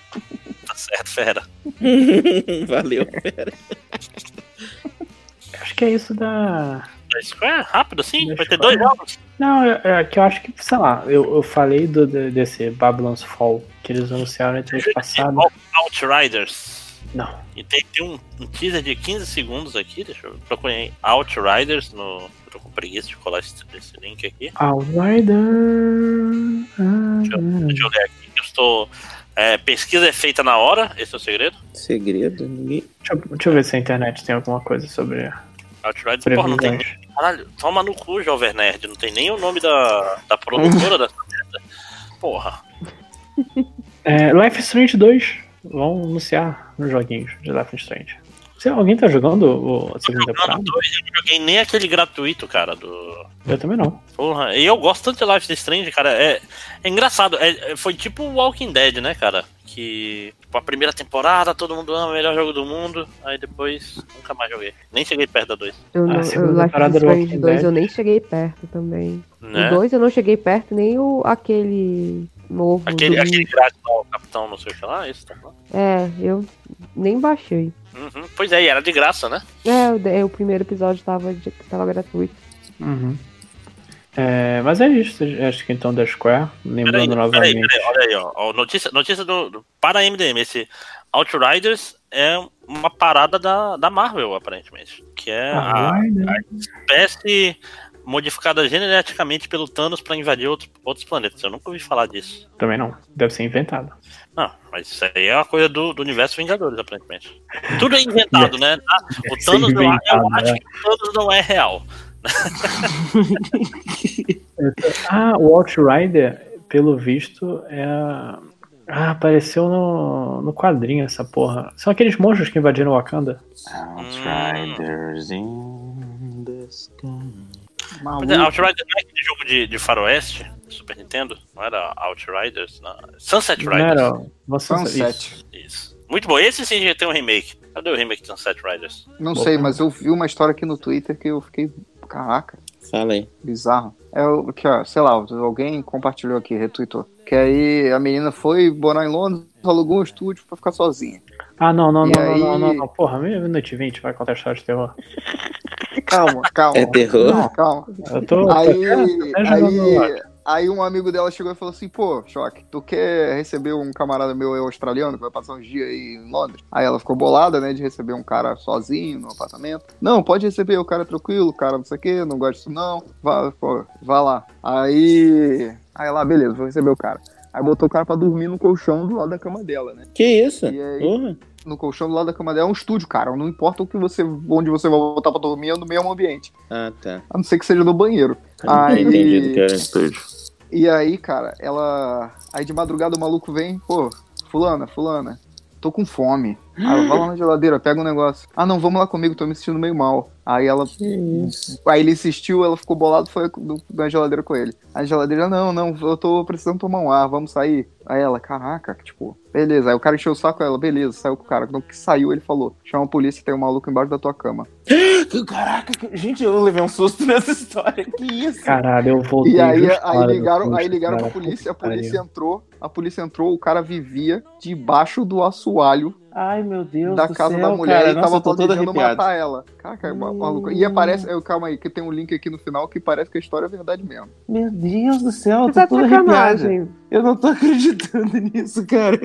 Tá certo, fera. Valeu, pera. Acho que é isso da. Isso é rápido assim? Vai ter dois jogos. Não, é, é que eu acho que, sei lá, eu, eu falei do, de- desse Babylon's Fall que eles anunciaram na entrevista passada. Outriders. Não. E tem, tem um, um teaser de 15 segundos aqui, deixa eu procurar em Outriders no. Eu tô com preguiça de colar esse, esse link aqui. Outrider. Deixa eu, deixa eu ler aqui. Eu estou. é, pesquisa é feita na hora, esse é o segredo. Segredo? Ninguém. Deixa, eu- deixa eu ver se a internet tem alguma coisa sobre. Outriders, porra, não tem. Caralho, toma no cu, Jovem Nerd. Não tem nem o nome da, da produtora dessa merda. Porra. É, Life Strange 2. Vão anunciar nos joguinhos de Life Strange. Se alguém tá jogando o, a segunda temporada? Eu não joguei nem aquele gratuito, cara, do. Eu também não. Porra, e eu gosto tanto de Life is Strange, cara. É, é engraçado. É, é- foi tipo Walking Dead, né, cara? Que tipo, a primeira temporada todo mundo ama, melhor jogo do mundo. Aí depois nunca mais joguei. Nem cheguei perto da 2. eu Ah, não, a eu, segunda Life is temporada do Strange Walking 2 Dead. eu nem cheguei perto também. Né? O 2 eu não cheguei perto, nem o aquele novo. Aquele, do- aquele grátis lá, o Capitão, não sei o que lá, isso tá falando? É, eu nem baixei. Uhum. Pois é, e era de graça, né? É, o, de- o primeiro episódio tava, de- tava gratuito. Uhum. É, mas é isso, acho que então da Square, lembrando Peraí, peraí, novamente. peraí, olha aí, ó. ó, Notícia, notícia do, do- para a MDM. Esse Outriders é uma parada da, da Marvel, aparentemente. Que é a, Outriders. a espécie modificada geneticamente pelo Thanos para invadir outro- outros planetas. Eu nunca ouvi falar disso. Também não, deve ser inventado. Não, mas isso aí é uma coisa do, do universo Vingadores, aparentemente. Tudo é inventado, né? Ah, O Thanos ser não, eu inventado, acho né? que o Thanos não é real. Ah, o Outrider, pelo visto, é. Ah, apareceu no, no quadrinho essa porra. São aqueles monstros que invadiram Wakanda. Outriders in the sky. Mas é, Outriders não é aquele jogo de, de faroeste Super Nintendo? Não era Outriders? Não. Sunset Não Riders. era uma Sunset. Sunset. Isso. Muito bom. Esse sim já tem um remake. Cadê o remake de Sunset Riders? Não sei, mas eu vi uma história aqui no Twitter que eu fiquei. Caraca, Fala aí. bizarro. É o que, ó, sei lá, alguém compartilhou aqui, retweetou. Que aí a menina foi morar em Londres, alugou um estúdio pra ficar sozinha. Ah, não, não, não, não, aí- não, não, não. Porra, meia-noite e vinte vai contar história de terror. Calma, calma. É terror? Não, calma. Eu tô. Aí, aí, aí um amigo dela chegou e falou assim, pô, Choque, tu quer receber um camarada meu australiano que vai passar uns dias aí em Londres? Aí ela ficou bolada, né, de receber um cara sozinho no apartamento. Não, pode receber, o cara é tranquilo, o cara não sei o que, não gosta disso não, vá, pô, vá lá. Aí, aí lá, beleza, vou receber o cara. Aí botou o cara pra dormir no colchão do lado da cama dela, né? Que isso? E aí, Porra. no colchão do lado da cama dela é um estúdio, cara. Não importa o que você, onde você vai voltar pra dormir, é no mesmo ambiente. Ah, tá. A não ser que seja no banheiro. Aí... Entendi do que era estúdio. E aí, cara, ela. Aí de madrugada o maluco vem, pô, fulana, fulana, tô com fome. Ah, vai lá na geladeira, pega um negócio. Ah, não, vamos lá comigo, tô me sentindo meio mal. Aí ela. Aí ele insistiu, ela ficou bolada foi na geladeira com ele. A geladeira, não, não, eu tô precisando tomar um ar, vamos sair. Aí ela, caraca, tipo, beleza. Aí o cara encheu o saco ela, beleza, saiu com o cara. No que saiu, ele falou: chama a polícia, tem um maluco embaixo da tua cama. Caraca, gente, eu levei um susto nessa história. Que isso? Caralho, eu voltei. E aí, aí ligaram, aí ligaram cara. pra polícia, a polícia entrou, a polícia entrou, o cara vivia debaixo do assoalho Ai, meu Deus da do casa céu, da mulher cara. e Nossa, tava planejando matar ela. Caraca, é ma- maluco. E aparece, eu, calma aí, que tem um link aqui no final que parece que a história é verdade mesmo. Meu Deus do céu, eu Tá tô sacanagem. arrepiado. Eu não tô acreditando nisso, cara.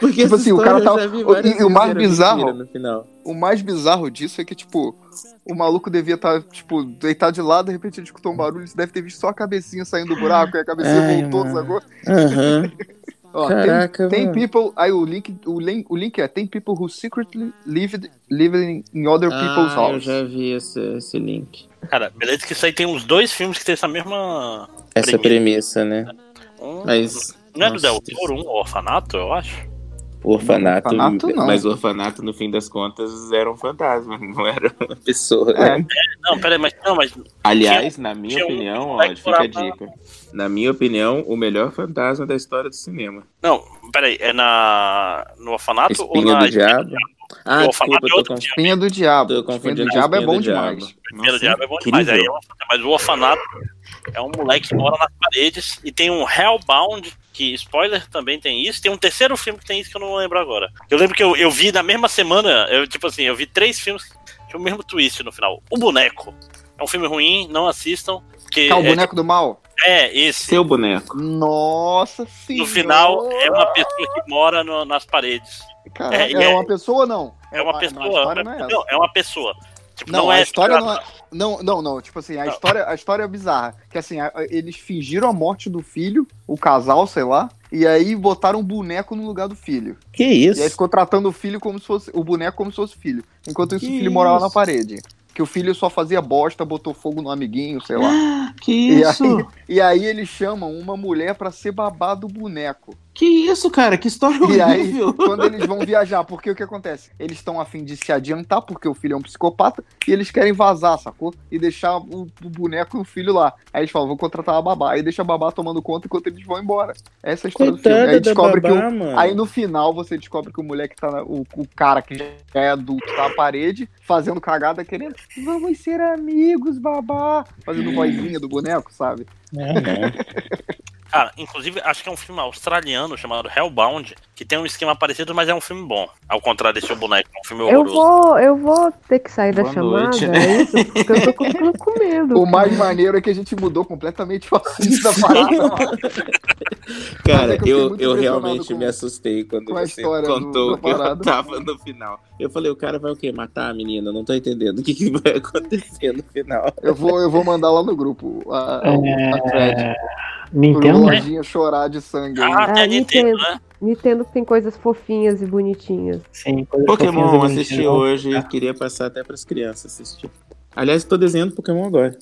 Porque tipo assim, o cara tava. várias E, o mais bizarro. no final. O mais bizarro disso é que, tipo, o maluco devia estar, tipo, deitado de lado, de repente ele escutou um barulho, você deve ter visto só a cabecinha saindo do buraco, e a cabecinha Ai, voltou, mano. sacou? Aham. Ó, Caraca, tem, tem people. Aí o link, o, link, o link é: tem people who secretly lived, lived in other people's Ah, eu house. já vi esse, esse link. Cara, beleza que isso aí tem uns dois filmes que tem essa mesma. Essa premissa, né? Um- Mas. Não é do Del Toro, um orfanato, eu acho? O orfanato, Orfanato, não. mas o orfanato, no fim das contas, era um fantasma, não era uma pessoa. É. Não, peraí, mas não, mas. Aliás, tinha- na minha um opinião, ó, fica a dica. Na minha opinião, o melhor fantasma da história do cinema. Não, peraí, é na. No orfanato Espinha ou na. do Diabo? Ah, o desculpa, orfanato eu é tô outro com... Espinha do Diabo. Tô Espinha confundindo do com Diabo é Espinha bom do Diabo. demais. Primeiro diabo é bom demais, aí é um orfanato, mas o orfanato é um moleque que mora nas paredes e tem um Hellbound, que spoiler também tem isso, tem um terceiro filme que tem isso que eu não lembro agora. Eu lembro que eu, eu vi na mesma semana, eu tipo assim, eu vi três filmes que tinham o mesmo twist no final. O Boneco. É um filme ruim, não assistam. Que Tá, o é, boneco do mal? é, esse. Seu boneco. Nossa senhora. No final, é uma pessoa que mora no- nas paredes. Cara, É, é, é- uma pessoa ou não? É uma a- pessoa. Não é essa. Não, é uma pessoa. Tipo, Não, não, a é história não é. Não, não, não. Tipo assim, a história, a história é bizarra. Que assim, a- eles fingiram a morte do filho, o casal, sei lá, e aí botaram um boneco no lugar do filho. Que isso? E aí ficou tratando o filho como se fosse. O boneco como se fosse filho. Enquanto isso, o filho morava na parede. Que o filho só fazia bosta, botou fogo no amiguinho, sei lá. Que E isso? aí, e aí eles chamam uma mulher pra ser babá do boneco. Que isso, cara? Que história E aí, horrível. quando eles vão viajar, porque o que acontece? Eles estão a fim de se adiantar, porque o filho é um psicopata, e eles querem vazar, sacou? E deixar o, o boneco e o filho lá. Aí eles falam, vou contratar a babá. Aí deixa a babá tomando conta enquanto eles vão embora. Essa é a história do Coitada filme. Aí descobre babá, que o. Aí no final você descobre que o moleque tá. na- o, o cara que já é adulto tá na parede, fazendo cagada, querendo. Vamos ser amigos, babá. Fazendo vozinha do boneco, sabe? Cara, inclusive, acho que é um filme australiano chamado Hellbound, que tem um esquema parecido, mas é um filme bom. Ao contrário desse boneco, é um filme Eu horroroso. vou, eu vou ter que sair da Boa chamada, noite, é né? isso? Porque eu tô ficando com medo. O mais maneiro é que a gente mudou completamente o assunto da parada. Cara, é eu eu, eu realmente com- me assustei quando você do- contou da que eu tava no final. Eu falei, o cara vai o quê? Matar a menina? Não tô entendendo o que, que vai acontecer no final. Eu vou, eu vou mandar lá no grupo a, a, a. Nintendo? Lojinha chorar de sangue. Ah, Nintendo, Nintendo tem coisas fofinhas e bonitinhas. Sim, coisas Pokémon, fofinhas e assisti hoje, queria passar até pras crianças assistir. Aliás, tô desenhando Pokémon agora.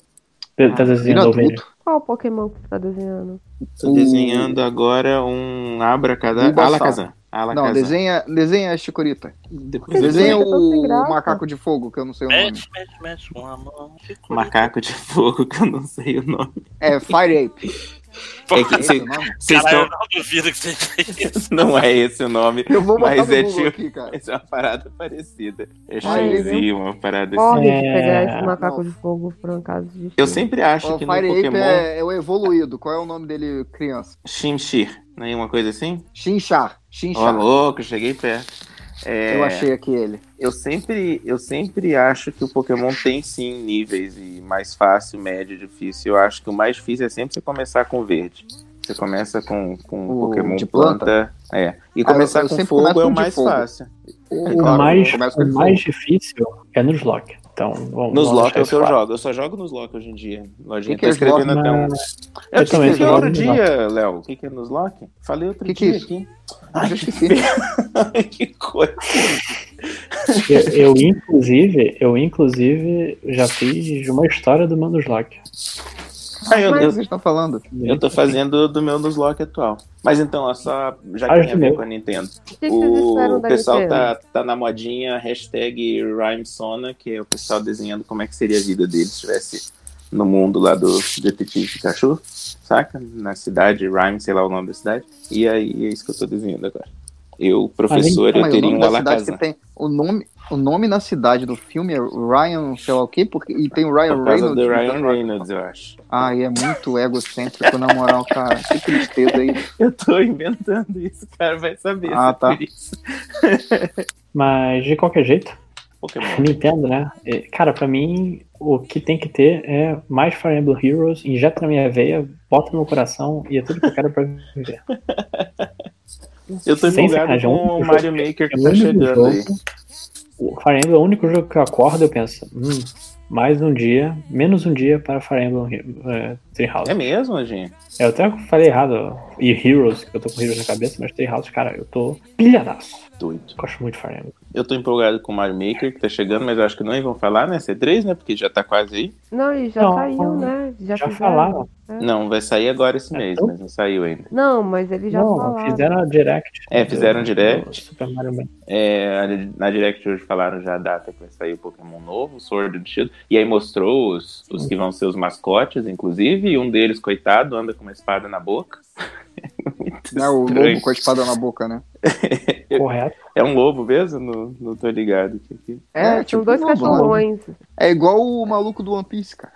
Tá desenhando ovelha. Qual Pokémon que você tá desenhando? Tô desenhando agora um Abracadabra. Bulbasaur. Alakazam. Não, desenha, desenha a Chikorita. Depois Desenha vejo. o macaco de fogo, que eu não sei o nome. Mete, mete, mete com a mão. Macaco de fogo, que eu não sei o nome. É Fire Ape. É que vocês Caralho, estão. não duvido que isso. Não é esse o nome. Eu vou botar mas no é Google tipo. aqui, cara. Essa é uma parada parecida. É uma parada Corre assim. de pegar esse macaco de fogo por um caso de Eu sempre acho O que no Fire Ape Pokémon. é, é o evoluído. Qual é o nome dele, criança? Shimshir, não é uma coisa assim? Chinchar. Ó, Chinchar. louco, cheguei perto. É, Eu achei aqui ele. Eu sempre, eu sempre acho que o Pokémon tem sim níveis e mais fácil, médio, difícil. Eu acho que o mais difícil é sempre você começar com verde. Você começa com, com O Pokémon de planta. planta? É. E Ah, começar eu- eu com sempre fogo começo é o com mais fogo. fácil. O Claro, mais, começa com o mais difícil é nos lock. Então, vamos, Nos vamos Lock é o que eu jogo. Eu só jogo nos Lock hoje em dia. Lojinha Que que tá é escrevendo até um. Eu eu te também só outro dia, Léo. O que, que é nos Lock? Falei outro Que que dia é isso? aqui. Eu já esqueci. Ai, que coisa. Eu, eu, inclusive, eu inclusive já fiz uma história do Manus Lock. Ah, eu, Mas eu, vocês estão falando? eu tô fazendo do meu Nuzlocke atual. Mas então, ó, só já que Faz tem a ver meu. com a Nintendo. que O da pessoal tá, tá na modinha hashtag Rhymesona, que é o pessoal desenhando como é que seria a vida deles se estivesse no mundo lá do detetive Pikachu, saca? Na cidade, Rhyme, sei lá o nome da cidade. E aí é isso que eu tô desenhando agora. Eu, professor, eu teria o um nome da cidade que Alakazam. tem o nome, o nome na cidade do filme é Ryan, sei lá o quê, porque e tem o Ryan Por causa Reynolds. do no Ryan. Reynolds, eu acho. Ai, é muito egocêntrico, na moral, cara. Que tristeza aí. Eu tô inventando isso, cara, vai saber. Ah, se é tá. Mas de qualquer jeito, Pokémon. Nintendo, né? É, Cara, pra mim, o que tem que ter é mais Fire Emblem Heroes, injeta na minha veia, bota no meu coração e é tudo que eu quero pra viver. Eu tô Sem empolgado sacanagem, é com único o Mario Maker que é o tá chegando aí. O Fire Emblem é o único jogo que eu acordo e eu penso, hum, mais um dia, menos um dia para Fire Emblem é, Treehouse. É mesmo, gente? Eu até falei errado, e Heroes, que eu tô com Heroes na cabeça, mas Treehouse, cara, eu tô pilhadaço. Doido. Gosto muito de Fire Emblem. Eu tô empolgado com o Mario Maker que tá chegando, mas eu acho que não vão falar, né? C3, né? Porque já tá quase aí. Não, e já Não, saiu, né? Já, já fizeram. falaram. É. Não, vai sair agora esse mês, mas não saiu ainda. Não, mas eles já Não, falaram. fizeram a Direct. É, fizeram do- direct. Super Mario Maker. É, na Direct hoje falaram já a data que vai sair o Pokémon novo, Sword and Shield. E aí mostrou os, os que vão ser os mascotes, inclusive, e um deles, coitado, anda com uma espada na boca. Né, o estranho. lobo com a espada na boca, né? Correto. É um lobo mesmo? Não, não tô ligado. aqui. É, são tipo dois um cachorrões. É igual o maluco do One Piece, cara.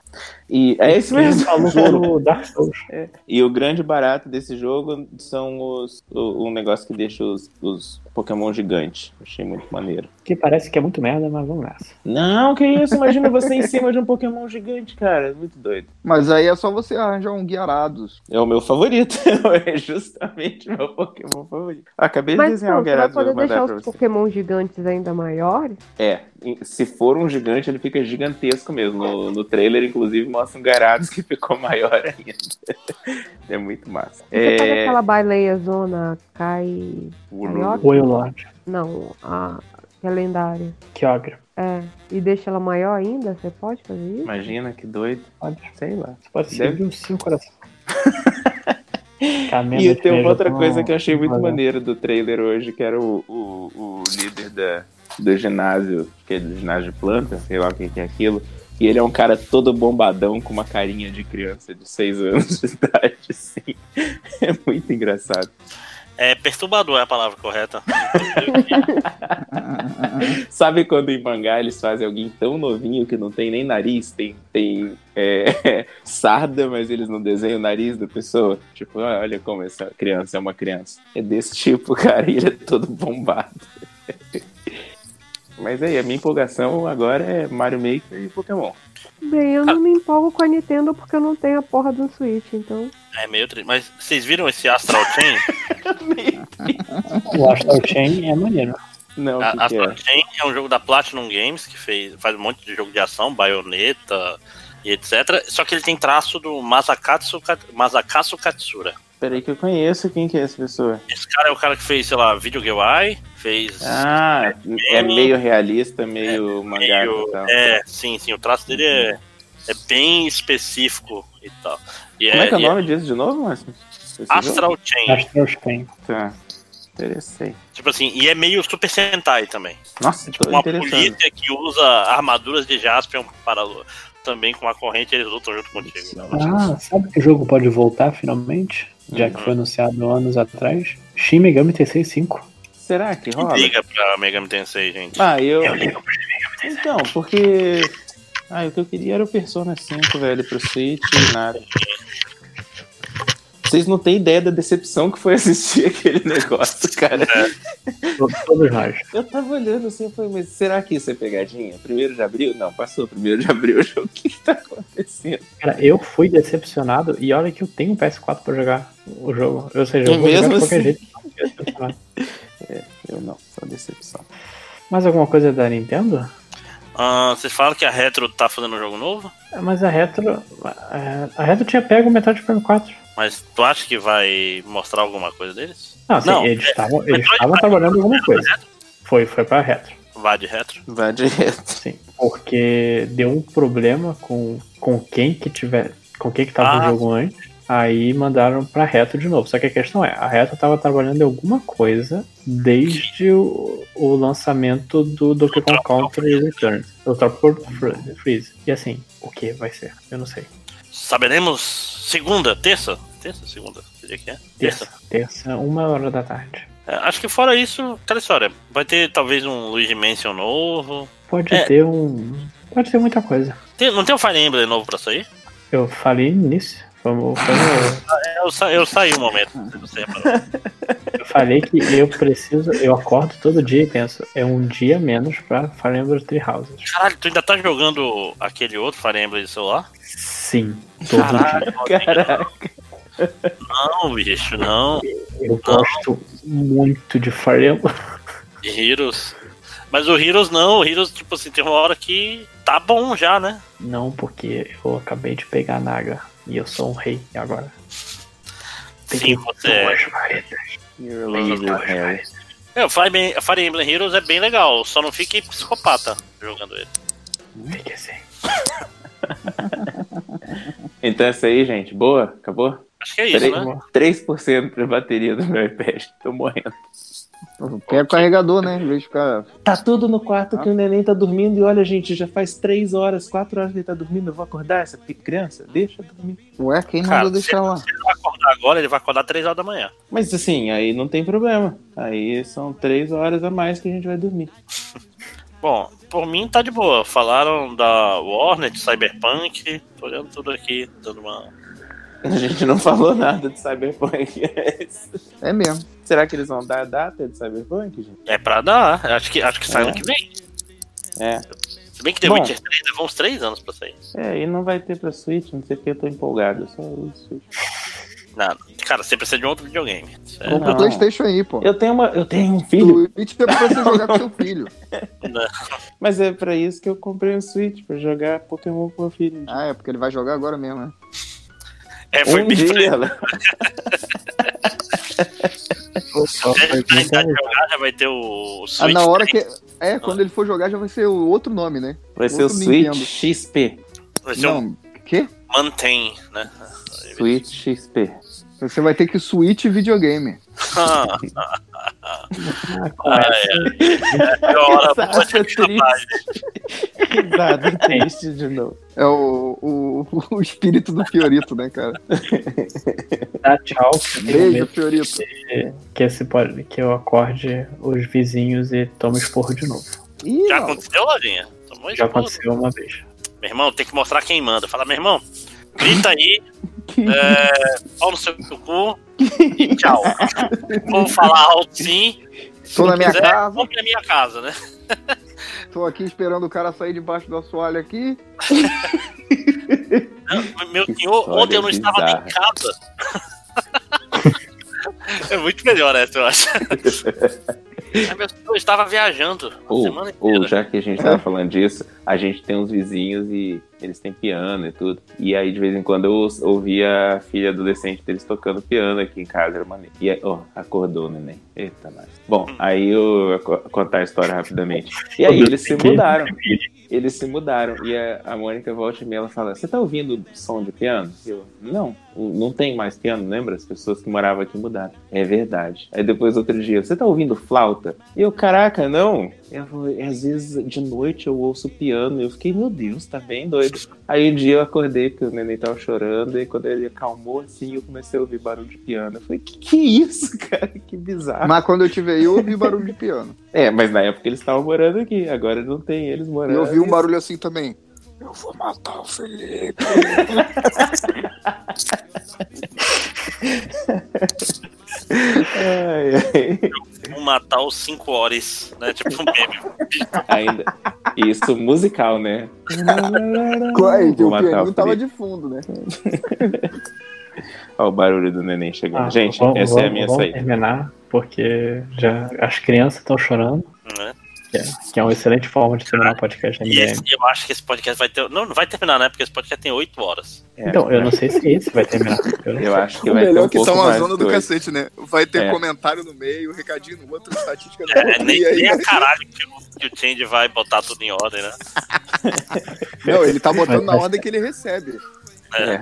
E é esse mesmo. Falou do Dark Souls. É. E o grande barato desse jogo são os o, um negócio que deixa os, os Pokémon gigantes. Achei muito maneiro. Que parece que é muito merda, mas vamos nessa. Não, que isso? Imagina você em cima de um Pokémon gigante, cara. Muito doido. Mas aí é só você arranjar um Guiarados. É o meu favorito. é justamente o meu Pokémon favorito. Acabei Mas desenhar pô, um você vai Gyarados, poder mandar deixar os. Pokémon gigantes ainda maiores? É, se for um gigante, ele fica gigantesco mesmo. No, no trailer, inclusive, mostra um Gyarados que ficou maior ainda. é muito massa. Você É... aquela baleia zona Kai... Carioca? Wailord. Não, a que é lendária. Kyogre. É, e deixa ela maior ainda? Você pode fazer isso? Imagina que doido. Pode. Sei lá. Você pode Deve- seguir uns 5 corações. E tem uma outra coisa que eu achei muito maneiro do trailer hoje, que era o, o, o líder da, do ginásio, que é do ginásio de planta, sei lá o que que é aquilo. E ele é um cara todo bombadão, com uma carinha de criança de 6 anos de idade, assim. É muito engraçado. É perturbador é a palavra correta. Sabe quando em mangá eles fazem alguém tão novinho que não tem nem nariz, tem, tem é, sarda, mas eles não desenham o nariz da pessoa? Tipo, ah, olha como essa criança é uma criança. É desse tipo, cara, e ele é todo bombado. Mas aí, a minha empolgação agora é Mario Maker e Pokémon. Bem, eu não me empolgo com a Nintendo porque eu não tenho a porra do Switch, então. É meio triste. Mas vocês viram esse Astral Chain? O Astral Chain é maneiro. Não, A- que que Astral é? Chain é um jogo da Platinum Games que fez, faz um monte de jogo de ação, baioneta e etc. Só que ele tem traço do Masakatsu, Kat- Masakatsu Katsura. Peraí que eu conheço quem que é essa pessoa. Esse cara é o cara que fez, sei lá, Video Gewai, fez. Ah, é meio realista, meio mangá meio-. É, sim, sim. O traço dele é, é bem específico e tal. E Como é que é o e nome disso de novo, Márcio? Astral? Chain. Astral Chain. Tá. Interessei. Tipo assim, e é meio Super Sentai também. Nossa, Tipo, uma polícia que usa armaduras de Jaspion para também com uma corrente eles lutam junto contigo. Ah, sabe que o jogo pode voltar finalmente? Já que foi anunciado anos atrás? Shin Megami Tensei 5. Será que rola? liga pra Megami Tensei, gente? Ah, eu. Então, porque. Ah, o que eu queria era o Persona 5, velho, pro Switch e nada. Vocês não têm ideia da decepção que foi assistir aquele negócio, cara. Nós. Eu tava olhando assim, eu falei, mas será que isso é pegadinha? Primeiro de abril? Não, passou primeiro de abril. O que que tá acontecendo? Cara, eu fui decepcionado e olha que eu tenho um PS4 pra jogar o jogo. Ou seja, eu É vou jogar de qualquer assim? jeito. É, eu não, só decepção. Mais alguma coisa da Nintendo? Ah, vocês falaram que a Retro tá fazendo um jogo novo? É, Mas a Retro. A, a Retro tinha pego o Metroid Prime 4. Mas tu acha que vai mostrar alguma coisa deles? Não, assim, eles é- estavam eles Metroid estavam Prime trabalhando em alguma coisa. Foi, foi pra Retro. Vai de Retro? Vai de Retro. Sim. Porque deu um problema com, com quem que tiver. com o que tava Ah. o jogo antes. Aí mandaram pra Reto de novo. Só que a questão é, a Reto tava trabalhando em alguma coisa desde o, o lançamento do Donkey Kong Country Returns. O Tropical Fre- Freeze. E assim, o que vai ser? Eu não sei. Saberemos segunda, terça? Terça, segunda? Que dia que é? Terça. Terça, uma hora da tarde. É, acho que fora isso, aquela história. Vai ter talvez um Luigi Mansion novo. Pode É. ter um. Pode ter muita coisa. Tem- não tem um Fire Emblem novo pra sair? Eu falei nisso. Vamos, vamos- Eu, sa eu saí um momento. Não eu falei que eu preciso. Eu acordo todo dia e penso, é um dia menos pra Fire Emblem Three Houses. Caralho, tu ainda tá jogando aquele outro Fire Emblem de celular? Sim, todo Caralho, dia. Caraca. Não, bicho, não. Eu gosto muito de Fire Emblem. Heroes. Mas o Heroes não, o Heroes, tipo assim, tem uma hora que tá bom já, né? Não, porque eu acabei de pegar a Naga e eu sou um rei agora. Sim, você é. É, o Fire, Fire Emblem Heroes é bem legal, só não fique psicopata jogando ele. Fique assim. Então essa aí, gente, boa? Acabou? Acho que é isso, né? 3% pra bateria do meu iPad. Tô morrendo. Pega o carregador, né? Em vez de ficar. Tá tudo no quarto que o neném tá dormindo e olha, gente, já faz 3 horas, 4 horas que ele tá dormindo. Eu vou acordar essa criança? Deixa dormir. Ué, quem Cara, se, ele- se ele não acordar agora, ele vai acordar 3 horas da manhã. Mas assim, aí não tem problema. Aí são 3 horas a mais que a gente vai dormir. Bom, por mim tá de boa. Falaram da Warner, de Cyberpunk. Tô olhando tudo aqui, dando uma. A gente não falou nada de Cyberpunk. É mesmo. Será que eles vão dar a data de Cyberpunk, gente? É pra dar, acho que, acho que sai É. ano que vem. É. Se bem que The Bom. Witcher 3 levou uns 3 anos pra sair. É, e não vai ter pra Switch, não sei porque eu tô empolgado. Só isso. Não, cara, você precisa de um outro videogame. É- Compra o PlayStation aí, pô. Eu tenho, uma, eu tenho um filho. Switch é pra você jogar com seu filho. Não. Mas é pra isso que eu comprei um Switch, pra jogar Pokémon com meu filho. Ah, é porque ele vai jogar agora mesmo, né? É, foi um bem dia, fresco. ela- É, tá em idade de jogar, já vai ter o Ah, Switch. na hora que. É, quando ele for jogar já vai ser o outro nome, né? Vai ser o Outro Switch Nintendo. XP. Vai ser Não, um quê? Mantém, né? Switch XP. Você vai ter que switch videogame. Ah, é. É hora. Risada triste de novo. É o, o, o espírito do Fiorito, né, cara? Dá tchau. que eu tenho Beijo, Fiorito. Que, que, esse, pode- que eu acorde os vizinhos e tome esporro de novo. Já aconteceu, Lojinha? Tomou Já aconteceu uma vez. Meu irmão, tem que mostrar quem manda. Fala, meu irmão, grita aí, é, pau no seu cu e tchau. Vou falar alto sim. Se Tô na minha quiser, casa. compre na minha casa, né? Tô aqui esperando o cara sair debaixo do assoalho aqui. Não, Meu senhor, ontem eu não estava nem em casa. É muito melhor essa, eu acho. Senhor, eu estava viajando a Ou, semana inteira. ou já que a gente tava falando disso, a gente tem uns vizinhos e eles têm piano e tudo. E aí, de vez em quando, eu ouvia a filha adolescente deles tocando piano aqui em casa, era maneiro. E aí, ó, acordou o neném. Eita, nós. Bom, aí eu vou co- contar a história rapidamente. E aí, eles se mudaram. Eles se mudaram. E a, a Mônica volta e ela fala: Você tá ouvindo som de piano? E eu, não, não tem mais piano, lembra? As pessoas que moravam aqui mudaram. É verdade. Aí depois, outro dia, você tá ouvindo flauta? E eu, caraca, não. Ela falou, "E às vezes de noite eu ouço piano. Eu fiquei, meu Deus, tá bem doido. Aí um dia eu acordei porque o neném tava chorando. E quando ele acalmou assim, eu comecei a ouvir barulho de piano. Eu falei, que que é isso, cara? Que bizarro. Mas quando eu te veio, eu ouvi barulho de piano. É, mas na época eles estavam morando aqui. Agora não tem eles E morando. eu ouvi um barulho assim também. Eu vou matar o Felipe. Ai, ai. Vou matar os 5 horas, né? Tipo um meme. Ainda. Isso musical, né? Vou o matar pianinho o tava Felipe. de fundo, né? Olha o barulho do neném chegando. Ah, Gente, vamos- essa é a vamos- minha vamos saída. terminar, porque já as crianças estão chorando. Né? Que é, que é uma excelente forma de terminar o podcast E esse, eu acho que esse podcast vai ter. Não, não vai terminar, né? Porque esse podcast tem 8 horas. Então, eu não sei se esse vai terminar. Eu, Eu acho que O vai ter melhor um que pouco tá uma mais zona do cacete, né? Vai ter É. comentário no meio, recadinho no outro, estatística no É, outro. nem, e aí, nem a caralho que o, que o Change vai botar tudo em ordem, né? Não, ele tá botando Mas- na ordem que ele recebe. É.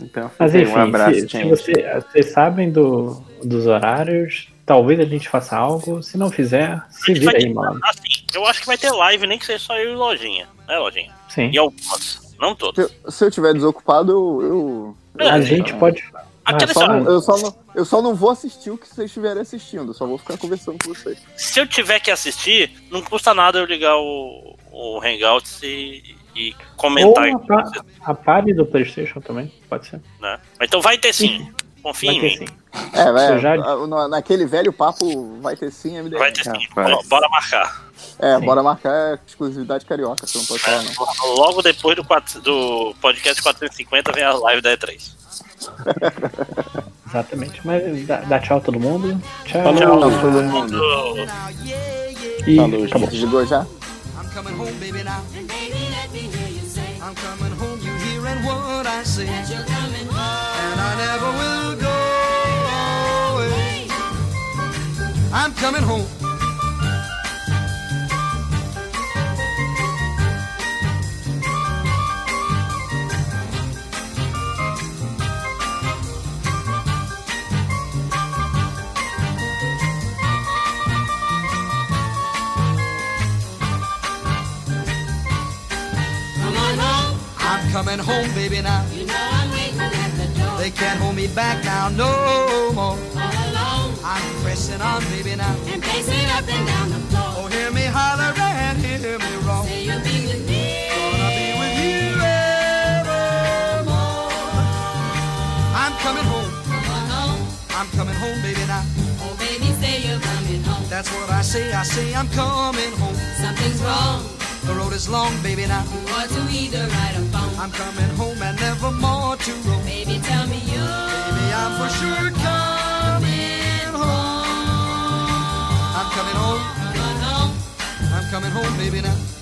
Então, Mas enfim, um abraço, se, você- vocês sabem do, dos horários, talvez a gente faça algo. Se não fizer, se vira aí, mano. Assim, eu acho que vai ter live, nem que seja só eu e Lojinha. Né, Lojinha? Sim. E algumas. Não todas. Se, se eu tiver desocupado, eu. eu A gente pode. Eu só, não, eu, só não, eu só não vou assistir o que vocês estiverem assistindo, eu só vou ficar conversando com vocês. Se eu tiver que assistir, não custa nada eu ligar o, o Hangouts e, e Ou comentar. a, pa- a party do PlayStation também, pode ser. Né? Então vai ter sim. Confia em mim. sim. É, vai, já- naquele velho papo vai ter sim MDM. Vai ter sim. Bora, bora marcar. É, bora marcar é exclusividade carioca, você não pode falar não. Logo depois do, quatro- do podcast 450 vem a live da E3. Exatamente. Mas dá, dá tchau a todo mundo. Tchau. Falou, todo mundo. E Falou, acabou. Desligou já? I'm coming home, baby, now. I'm coming home, hearing what I say. And I never will go away. I'm coming home. Coming home, baby, now. You know I'm waiting at the door. They can't hold me back now no more. All alone. I'm pressing on, baby, now. And pacing up and down the floor. Oh, hear me holler and hear me roar. Say you'll be with me. Gonna be with you evermore. I'm coming home. Come on home. I'm coming home, baby, now. Oh, baby, say you're coming home. That's what I say. I say I'm coming home. Something's wrong. The road is long, baby, now. Ought to either right or wrong. I'm coming home and never more to roam. Baby, tell me you. Baby, I'm for sure coming home. I'm coming home. Home. I'm coming home, baby, now.